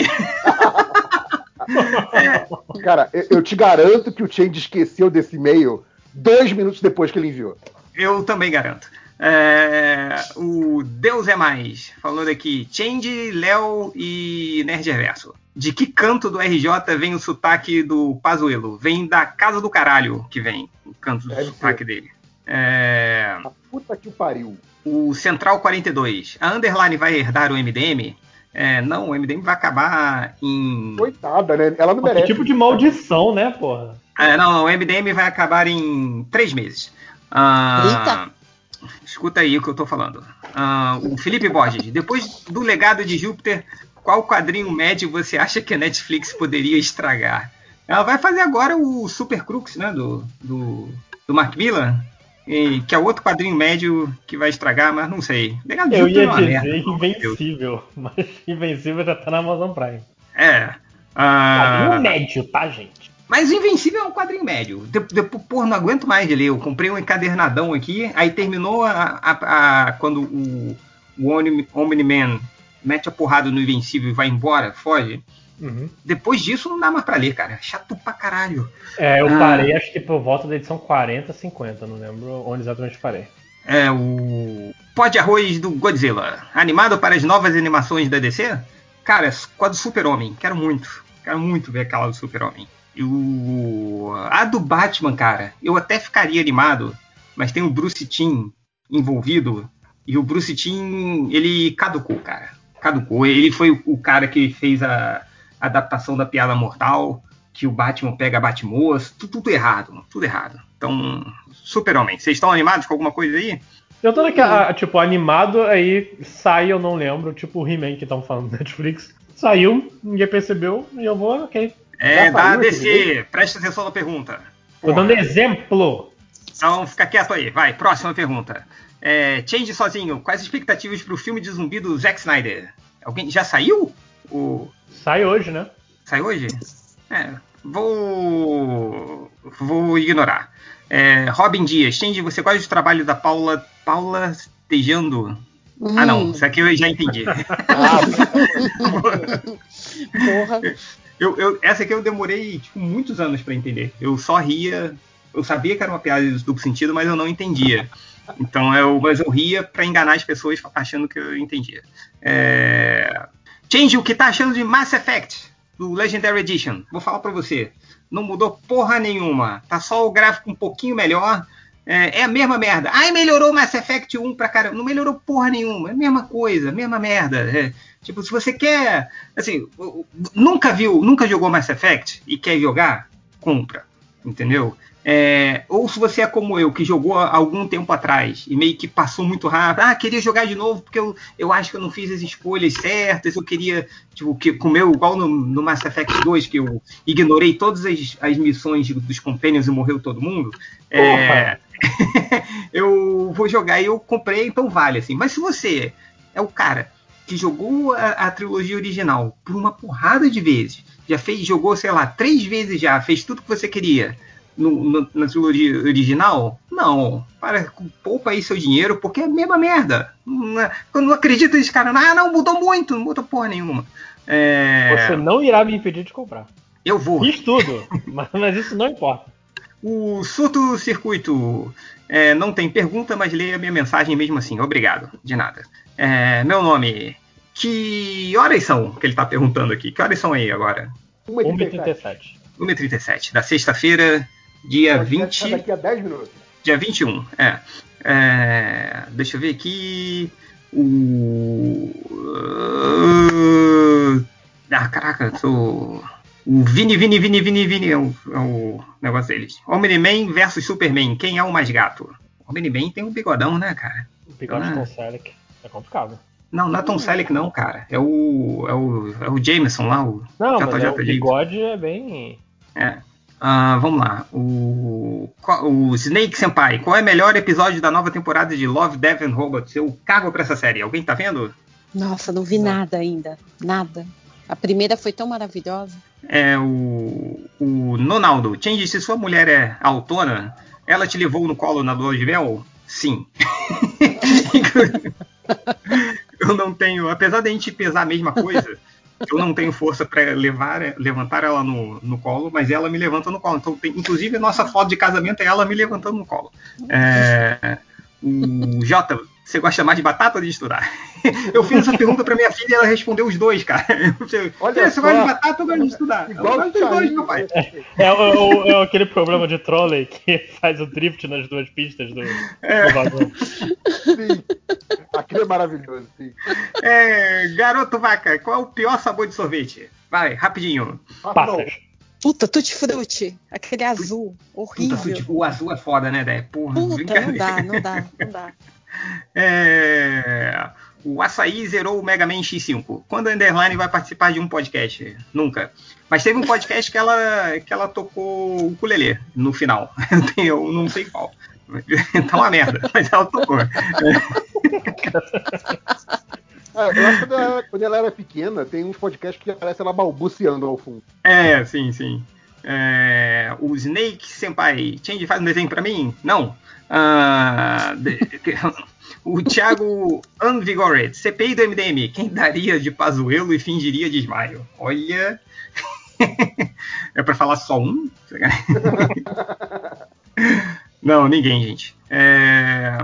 é. Cara, eu te garanto que o Change esqueceu desse e-mail dois minutos depois que ele enviou. Eu também garanto. É, o Deus é Mais falou aqui: Change, Léo e Nerd Reverso. De que canto do RJ vem o sotaque do Pazuelo? Vem da casa do caralho que vem o canto do Deve sotaque ser. dele. É... A puta que o pariu. O Central 42. A Underline vai herdar o MDM? É, não, o MDM vai acabar em. Coitada, né? Ela não merece. Que tipo de maldição, né, porra? É, não, o MDM vai acabar em três meses. Ah, Eita! Escuta aí o que eu tô falando. Ah, o Felipe Borges. Depois do legado de Júpiter, qual quadrinho médio você acha que a Netflix poderia estragar? Ela vai fazer agora o Super Crux, né? Do, do, do Mark Millar. E, que é outro quadrinho médio que vai estragar, mas não sei. Legado Eu ia é dizer merda, Invencível, mas Invencível já tá na Amazon Prime. É. Uh... Quadrinho médio, tá, gente? Mas Invencível é um quadrinho médio. Depois, porra, não aguento mais de ler. Eu comprei um encadernadão aqui, aí terminou a, a, a quando o, o Omni-Man mete a porrada no Invencível e vai embora, foge. Uhum. Depois disso não dá mais pra ler, cara. Chato pra caralho. É, eu ah, parei acho que por volta da edição 40, 50, não lembro onde exatamente parei. É, o Pó de Arroz do Godzilla. Animado para as novas animações da DC? Cara, com a do Super-Homem. Quero muito. Quero muito ver aquela do Super-Homem. E o... A do Batman, cara, eu até ficaria animado, mas tem o Bruce Timm envolvido. E o Bruce Timm, ele caducou, cara. Caducou. Ele foi o cara que fez a adaptação da Piada Mortal, que o Batman pega a Batmoça, tudo, tudo errado, tudo errado. Então, Super-Homem, vocês estão animados com alguma coisa aí? Eu tô aqui, tipo, animado, aí sai, eu não lembro, tipo o He-Man que estão falando no Netflix. Saiu, ninguém percebeu, e eu vou, ok. É, dá DC, presta atenção na pergunta. Tô Porra. dando exemplo. Então fica quieto aí, vai, próxima pergunta. É, Change sozinho, quais as expectativas pro filme de zumbi do Zack Snyder? Alguém já saiu? O... Sai hoje, né? Sai hoje? É, vou. Vou ignorar. É, Robin Dias, Change, você gosta do trabalho da Paula. Paula Tejando? Hum. Ah, não, isso aqui eu já entendi. Porra. Eu, eu, essa aqui eu demorei tipo, muitos anos para entender. Eu só ria. Eu sabia que era uma piada de duplo sentido, mas eu não entendia. Então eu, mas eu ria para enganar as pessoas achando que eu entendia. É... Change, o que tá achando de Mass Effect do Legendary Edition? Vou falar para você. Não mudou porra nenhuma. Tá só o gráfico um pouquinho melhor. É, é, a mesma merda. Ai, melhorou Mass Effect 1 pra caramba. Não melhorou porra nenhuma. É a mesma coisa, mesma merda. É, tipo, se você quer. Assim, nunca viu, nunca jogou Mass Effect e quer jogar, compra. Entendeu? É, ou se você é como eu, que jogou algum tempo atrás e meio que passou muito rápido, ah, queria jogar de novo porque eu, eu acho que eu não fiz as escolhas certas, eu queria, tipo, que comeu igual no, no Mass Effect 2, que eu ignorei todas as, as missões dos Companions e morreu todo mundo. É, eu vou jogar e eu comprei, então vale, assim. Mas se você é o cara que jogou a, a, trilogia original por uma porrada de vezes, já fez, jogou, sei lá, três vezes já, fez tudo que você queria no, no, na trilogia original, não. Para, poupa aí seu dinheiro, porque é a mesma merda. Não, é, eu não acredito nesse cara, ah, não, mudou muito, não mudou porra nenhuma. É... Você não irá me impedir de comprar. Eu vou. Fiz tudo, mas, mas isso não importa. O Surto Circuito é, não tem pergunta, mas leia a minha mensagem mesmo assim. Obrigado, de nada. É, meu nome. Que horas são que ele está perguntando aqui? Que horas são aí agora? 1h37. 1h37, da sexta-feira, dia Pode 20. Daqui a 10 minutos. Dia 21, é. é deixa eu ver aqui. O. Ah, caraca, tô. O Vini, Vini, Vini, Vini, Vini é o, é o negócio deles. Omni-Man versus Superman. Quem é o mais gato? Omni-Man tem um bigodão, né, cara? O bigode então, Tom Selleck. É complicado. Não, não é Tom Selleck, não, cara. É o. É o, é o Jameson lá, o. Não, mas é, o bigode é bem. É. Uh, vamos lá. O, o Snake Senpai, qual é o melhor episódio da nova temporada de Love, Death and Robots? Eu cago pra essa série. Alguém tá vendo? Nossa, não vi nada ainda. Nada. A primeira foi tão maravilhosa. É o, o Nonaldo. Change, se sua mulher é autona, ela te levou no colo na lua de mel? Sim. eu não tenho, apesar de a gente pesar a mesma coisa, eu não tenho força para levar, levantar ela no, no colo, mas ela me levanta no colo. Então, tem, inclusive, a nossa foto de casamento é ela me levantando no colo. É, o Jota, você gosta mais de batata ou de estudar? Eu fiz essa pergunta pra minha filha e ela respondeu os dois, cara. Olha você gosta de batata ou gosta de estudar? Igual eu gosto dos dois, meu pai. É, é, é, é, aquele problema de trolley que faz o drift nas duas pistas do, é. Sim. Aquilo é maravilhoso, sim. É, garoto vaca, qual é o pior sabor de sorvete? Vai, rapidinho. Passas. Puta, tutti frutti. Aquele azul. Horrível. Puta, o azul é foda, né, Dé? Porra, Puta, não dá, não dá, não dá. É... O Açaí zerou o Mega Man X5. Quando a Underline vai participar de um podcast? Nunca. Mas teve um podcast que ela, que ela tocou o ukulele no final. Eu não sei qual. tá uma merda, mas ela tocou. Ah, eu acho que quando ela, quando ela, era pequena, tem uns podcasts que aparece ela balbuciando ao fundo. É, sim, sim. É, o Snake Senpai, Change faz um desenho pra mim? Não. Ah, o Thiago Unvigored, CPI do MDM, quem daria de Pazuelo e fingiria desmaio? Olha. é pra falar só um? Não, ninguém, gente. É,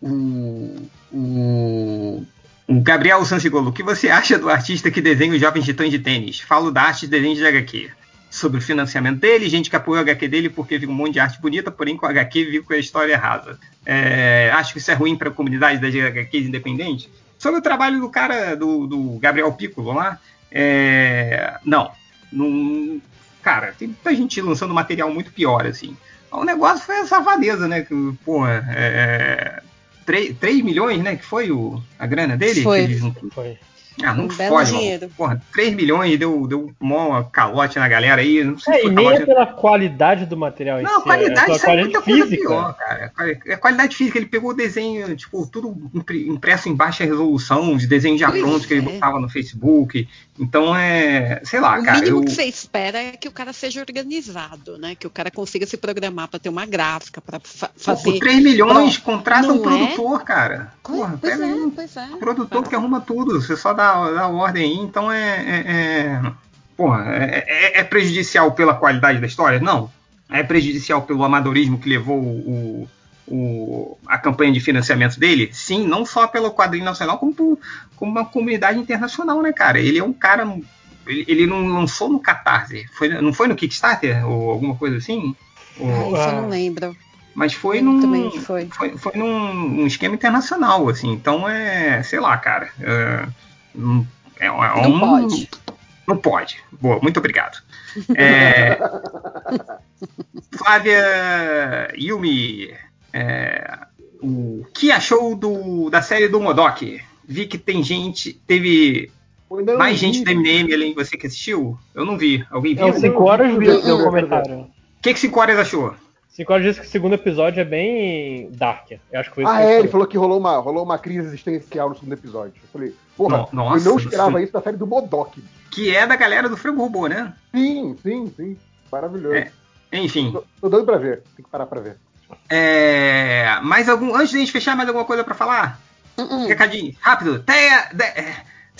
o, o, o Gabriel Sansigolo, o que você acha do artista que desenha os Jovens Titãs de Tênis? Falo da arte de desenho de HQ. Sobre o financiamento dele, gente que apoia o HQ dele porque viu um monte de arte bonita, porém com o HQ viu com a história rasa. É, acho que isso é ruim para a comunidade das HQs independentes. Sobre o trabalho do cara, do, do Gabriel Piccolo lá, é, não, não. Cara, tem muita gente lançando material muito pior, assim. O negócio foi a safadeza, né? Que, porra, é, 3, 3 milhões, né? Que foi o, a grana dele? Foi. foi. Ah, não um fode, dinheiro. Porra, 3 milhões deu, deu um calote na galera aí. Não sei é, e nem é pela qualidade do material Não, si, qualidade, é, qualidade muita física. coisa pior, cara. É qualidade física. Ele pegou o desenho, tipo, tudo impresso em baixa resolução, de desenho já pronto que ele é. botava no Facebook. Então é. Sei lá, o cara. O mínimo eu... que você espera é que o cara seja organizado, né? Que o cara consiga se programar para ter uma gráfica, para fa fazer. Por 3 milhões, contrata um é? produtor, cara. Porra, pois pega é. Pois é. Produtor que arruma tudo. Você só dá, dá ordem aí, então é. é, é porra, é, é, é, prejudicial pela qualidade da história? Não. É prejudicial pelo amadorismo que levou o, o, a campanha de financiamento dele? Sim, não só pelo quadrinho nacional, como, por, como uma comunidade internacional, né, cara? Ele é um cara. Ele, ele não lançou no Catarse. Foi, não foi no Kickstarter ou alguma coisa assim? Ah, isso eu não lembro. Mas foi eu num. Foi. Foi, foi num, num, esquema internacional, assim. Então é. Sei lá, cara. É, é, é não um, pode. Não pode. Boa, muito obrigado. É, Flávia Yumi, é, o que achou do, da série do Modok? Vi que tem gente, teve mais gente do MDM além de você que assistiu? Eu não vi. Alguém viu? É, 5 horas vi o seu comentário. O que, que 5 horas achou? Psicólogo disse que o segundo episódio é bem dark. Eu acho que foi isso ah, que é, ele falou que rolou uma, rolou uma crise existencial no segundo episódio. Eu falei, porra, No- nossa, eu não esperava sim. isso da série do Modok. Que é da galera do Frango Robô, né? Sim, sim, sim. Maravilhoso. É, Enfim. Tô, tô doido pra ver. Tem que parar pra ver. É, mais algum. Antes de a gente fechar, mais alguma coisa pra falar? Recadinho, rápido. Teia, de-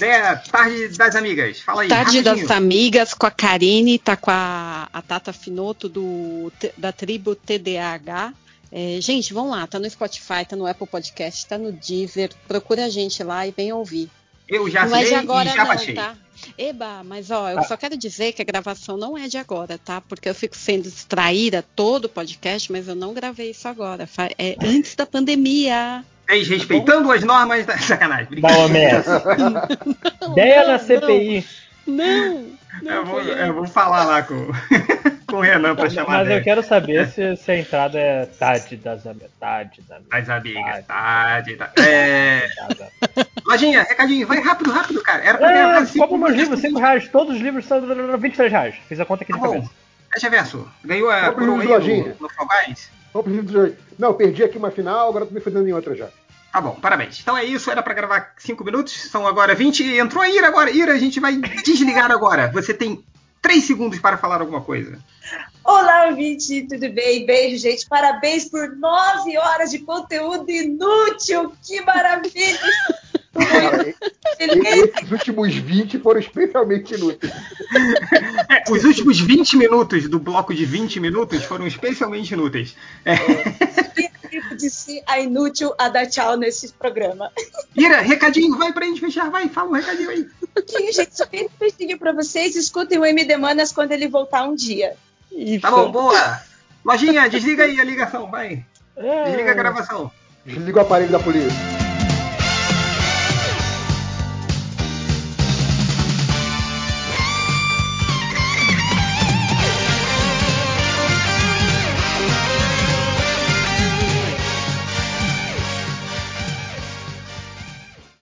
Teia, tarde das amigas. Fala aí. Tarde rapidinho. das amigas com a Karine, tá com a, a Tata Finoto do, da tribo TDAH. É, gente, vão lá, tá no Spotify, tá no Apple Podcast, tá no Deezer. Procura a gente lá e vem ouvir. Eu já não é de sei agora, e já não, baixei. tá? Eba, mas ó, eu Ah. só quero dizer que a gravação não é de agora, tá? Porque eu fico sendo distraída todo o podcast, mas eu não gravei isso agora. É antes da pandemia. Respeitando as normas da sacanagem. Da OMS. Ideia na não, CPI. Não, eu, vou, eu vou falar lá com, com o Renan pra chamar Mas eu quero saber se, se a entrada é tarde das metade da Das amigas, tarde, tá. É... Lojinha, recadinho, vai rápido, rápido, cara. Era pra É, cinco compra meus livros, 5 reais. Todos os livros são 23 reais. Fiz a conta aqui de Tá bom. cabeça. Fecha verso. Ganhou a coroa no, hoje. Não, perdi aqui uma final, agora tô me fudendo em outra já. Tá bom, parabéns. Então é isso, era pra gravar 5 minutos, são agora 20. Entrou a Ira agora. Ira, a gente vai desligar agora. Você tem 3 segundos para falar alguma coisa. Olá, ouvinte, tudo bem? Beijo, gente. Parabéns por nove horas de conteúdo inútil. Que maravilha! Esses últimos 20 foram especialmente inúteis. É, os últimos 20 minutos do bloco de 20 minutos foram especialmente inúteis. É. Ser a inútil a dar tchau nesse programa. Ira, recadinho, vai pra gente fechar, vai, fala um recadinho aí. Sim, gente, só tem um beijinho pra vocês. Escutem o MD Manas quando ele voltar um dia. Tá bom, boa. Lojinha, desliga aí a ligação, vai. É. Desliga a gravação. Desliga o aparelho da polícia.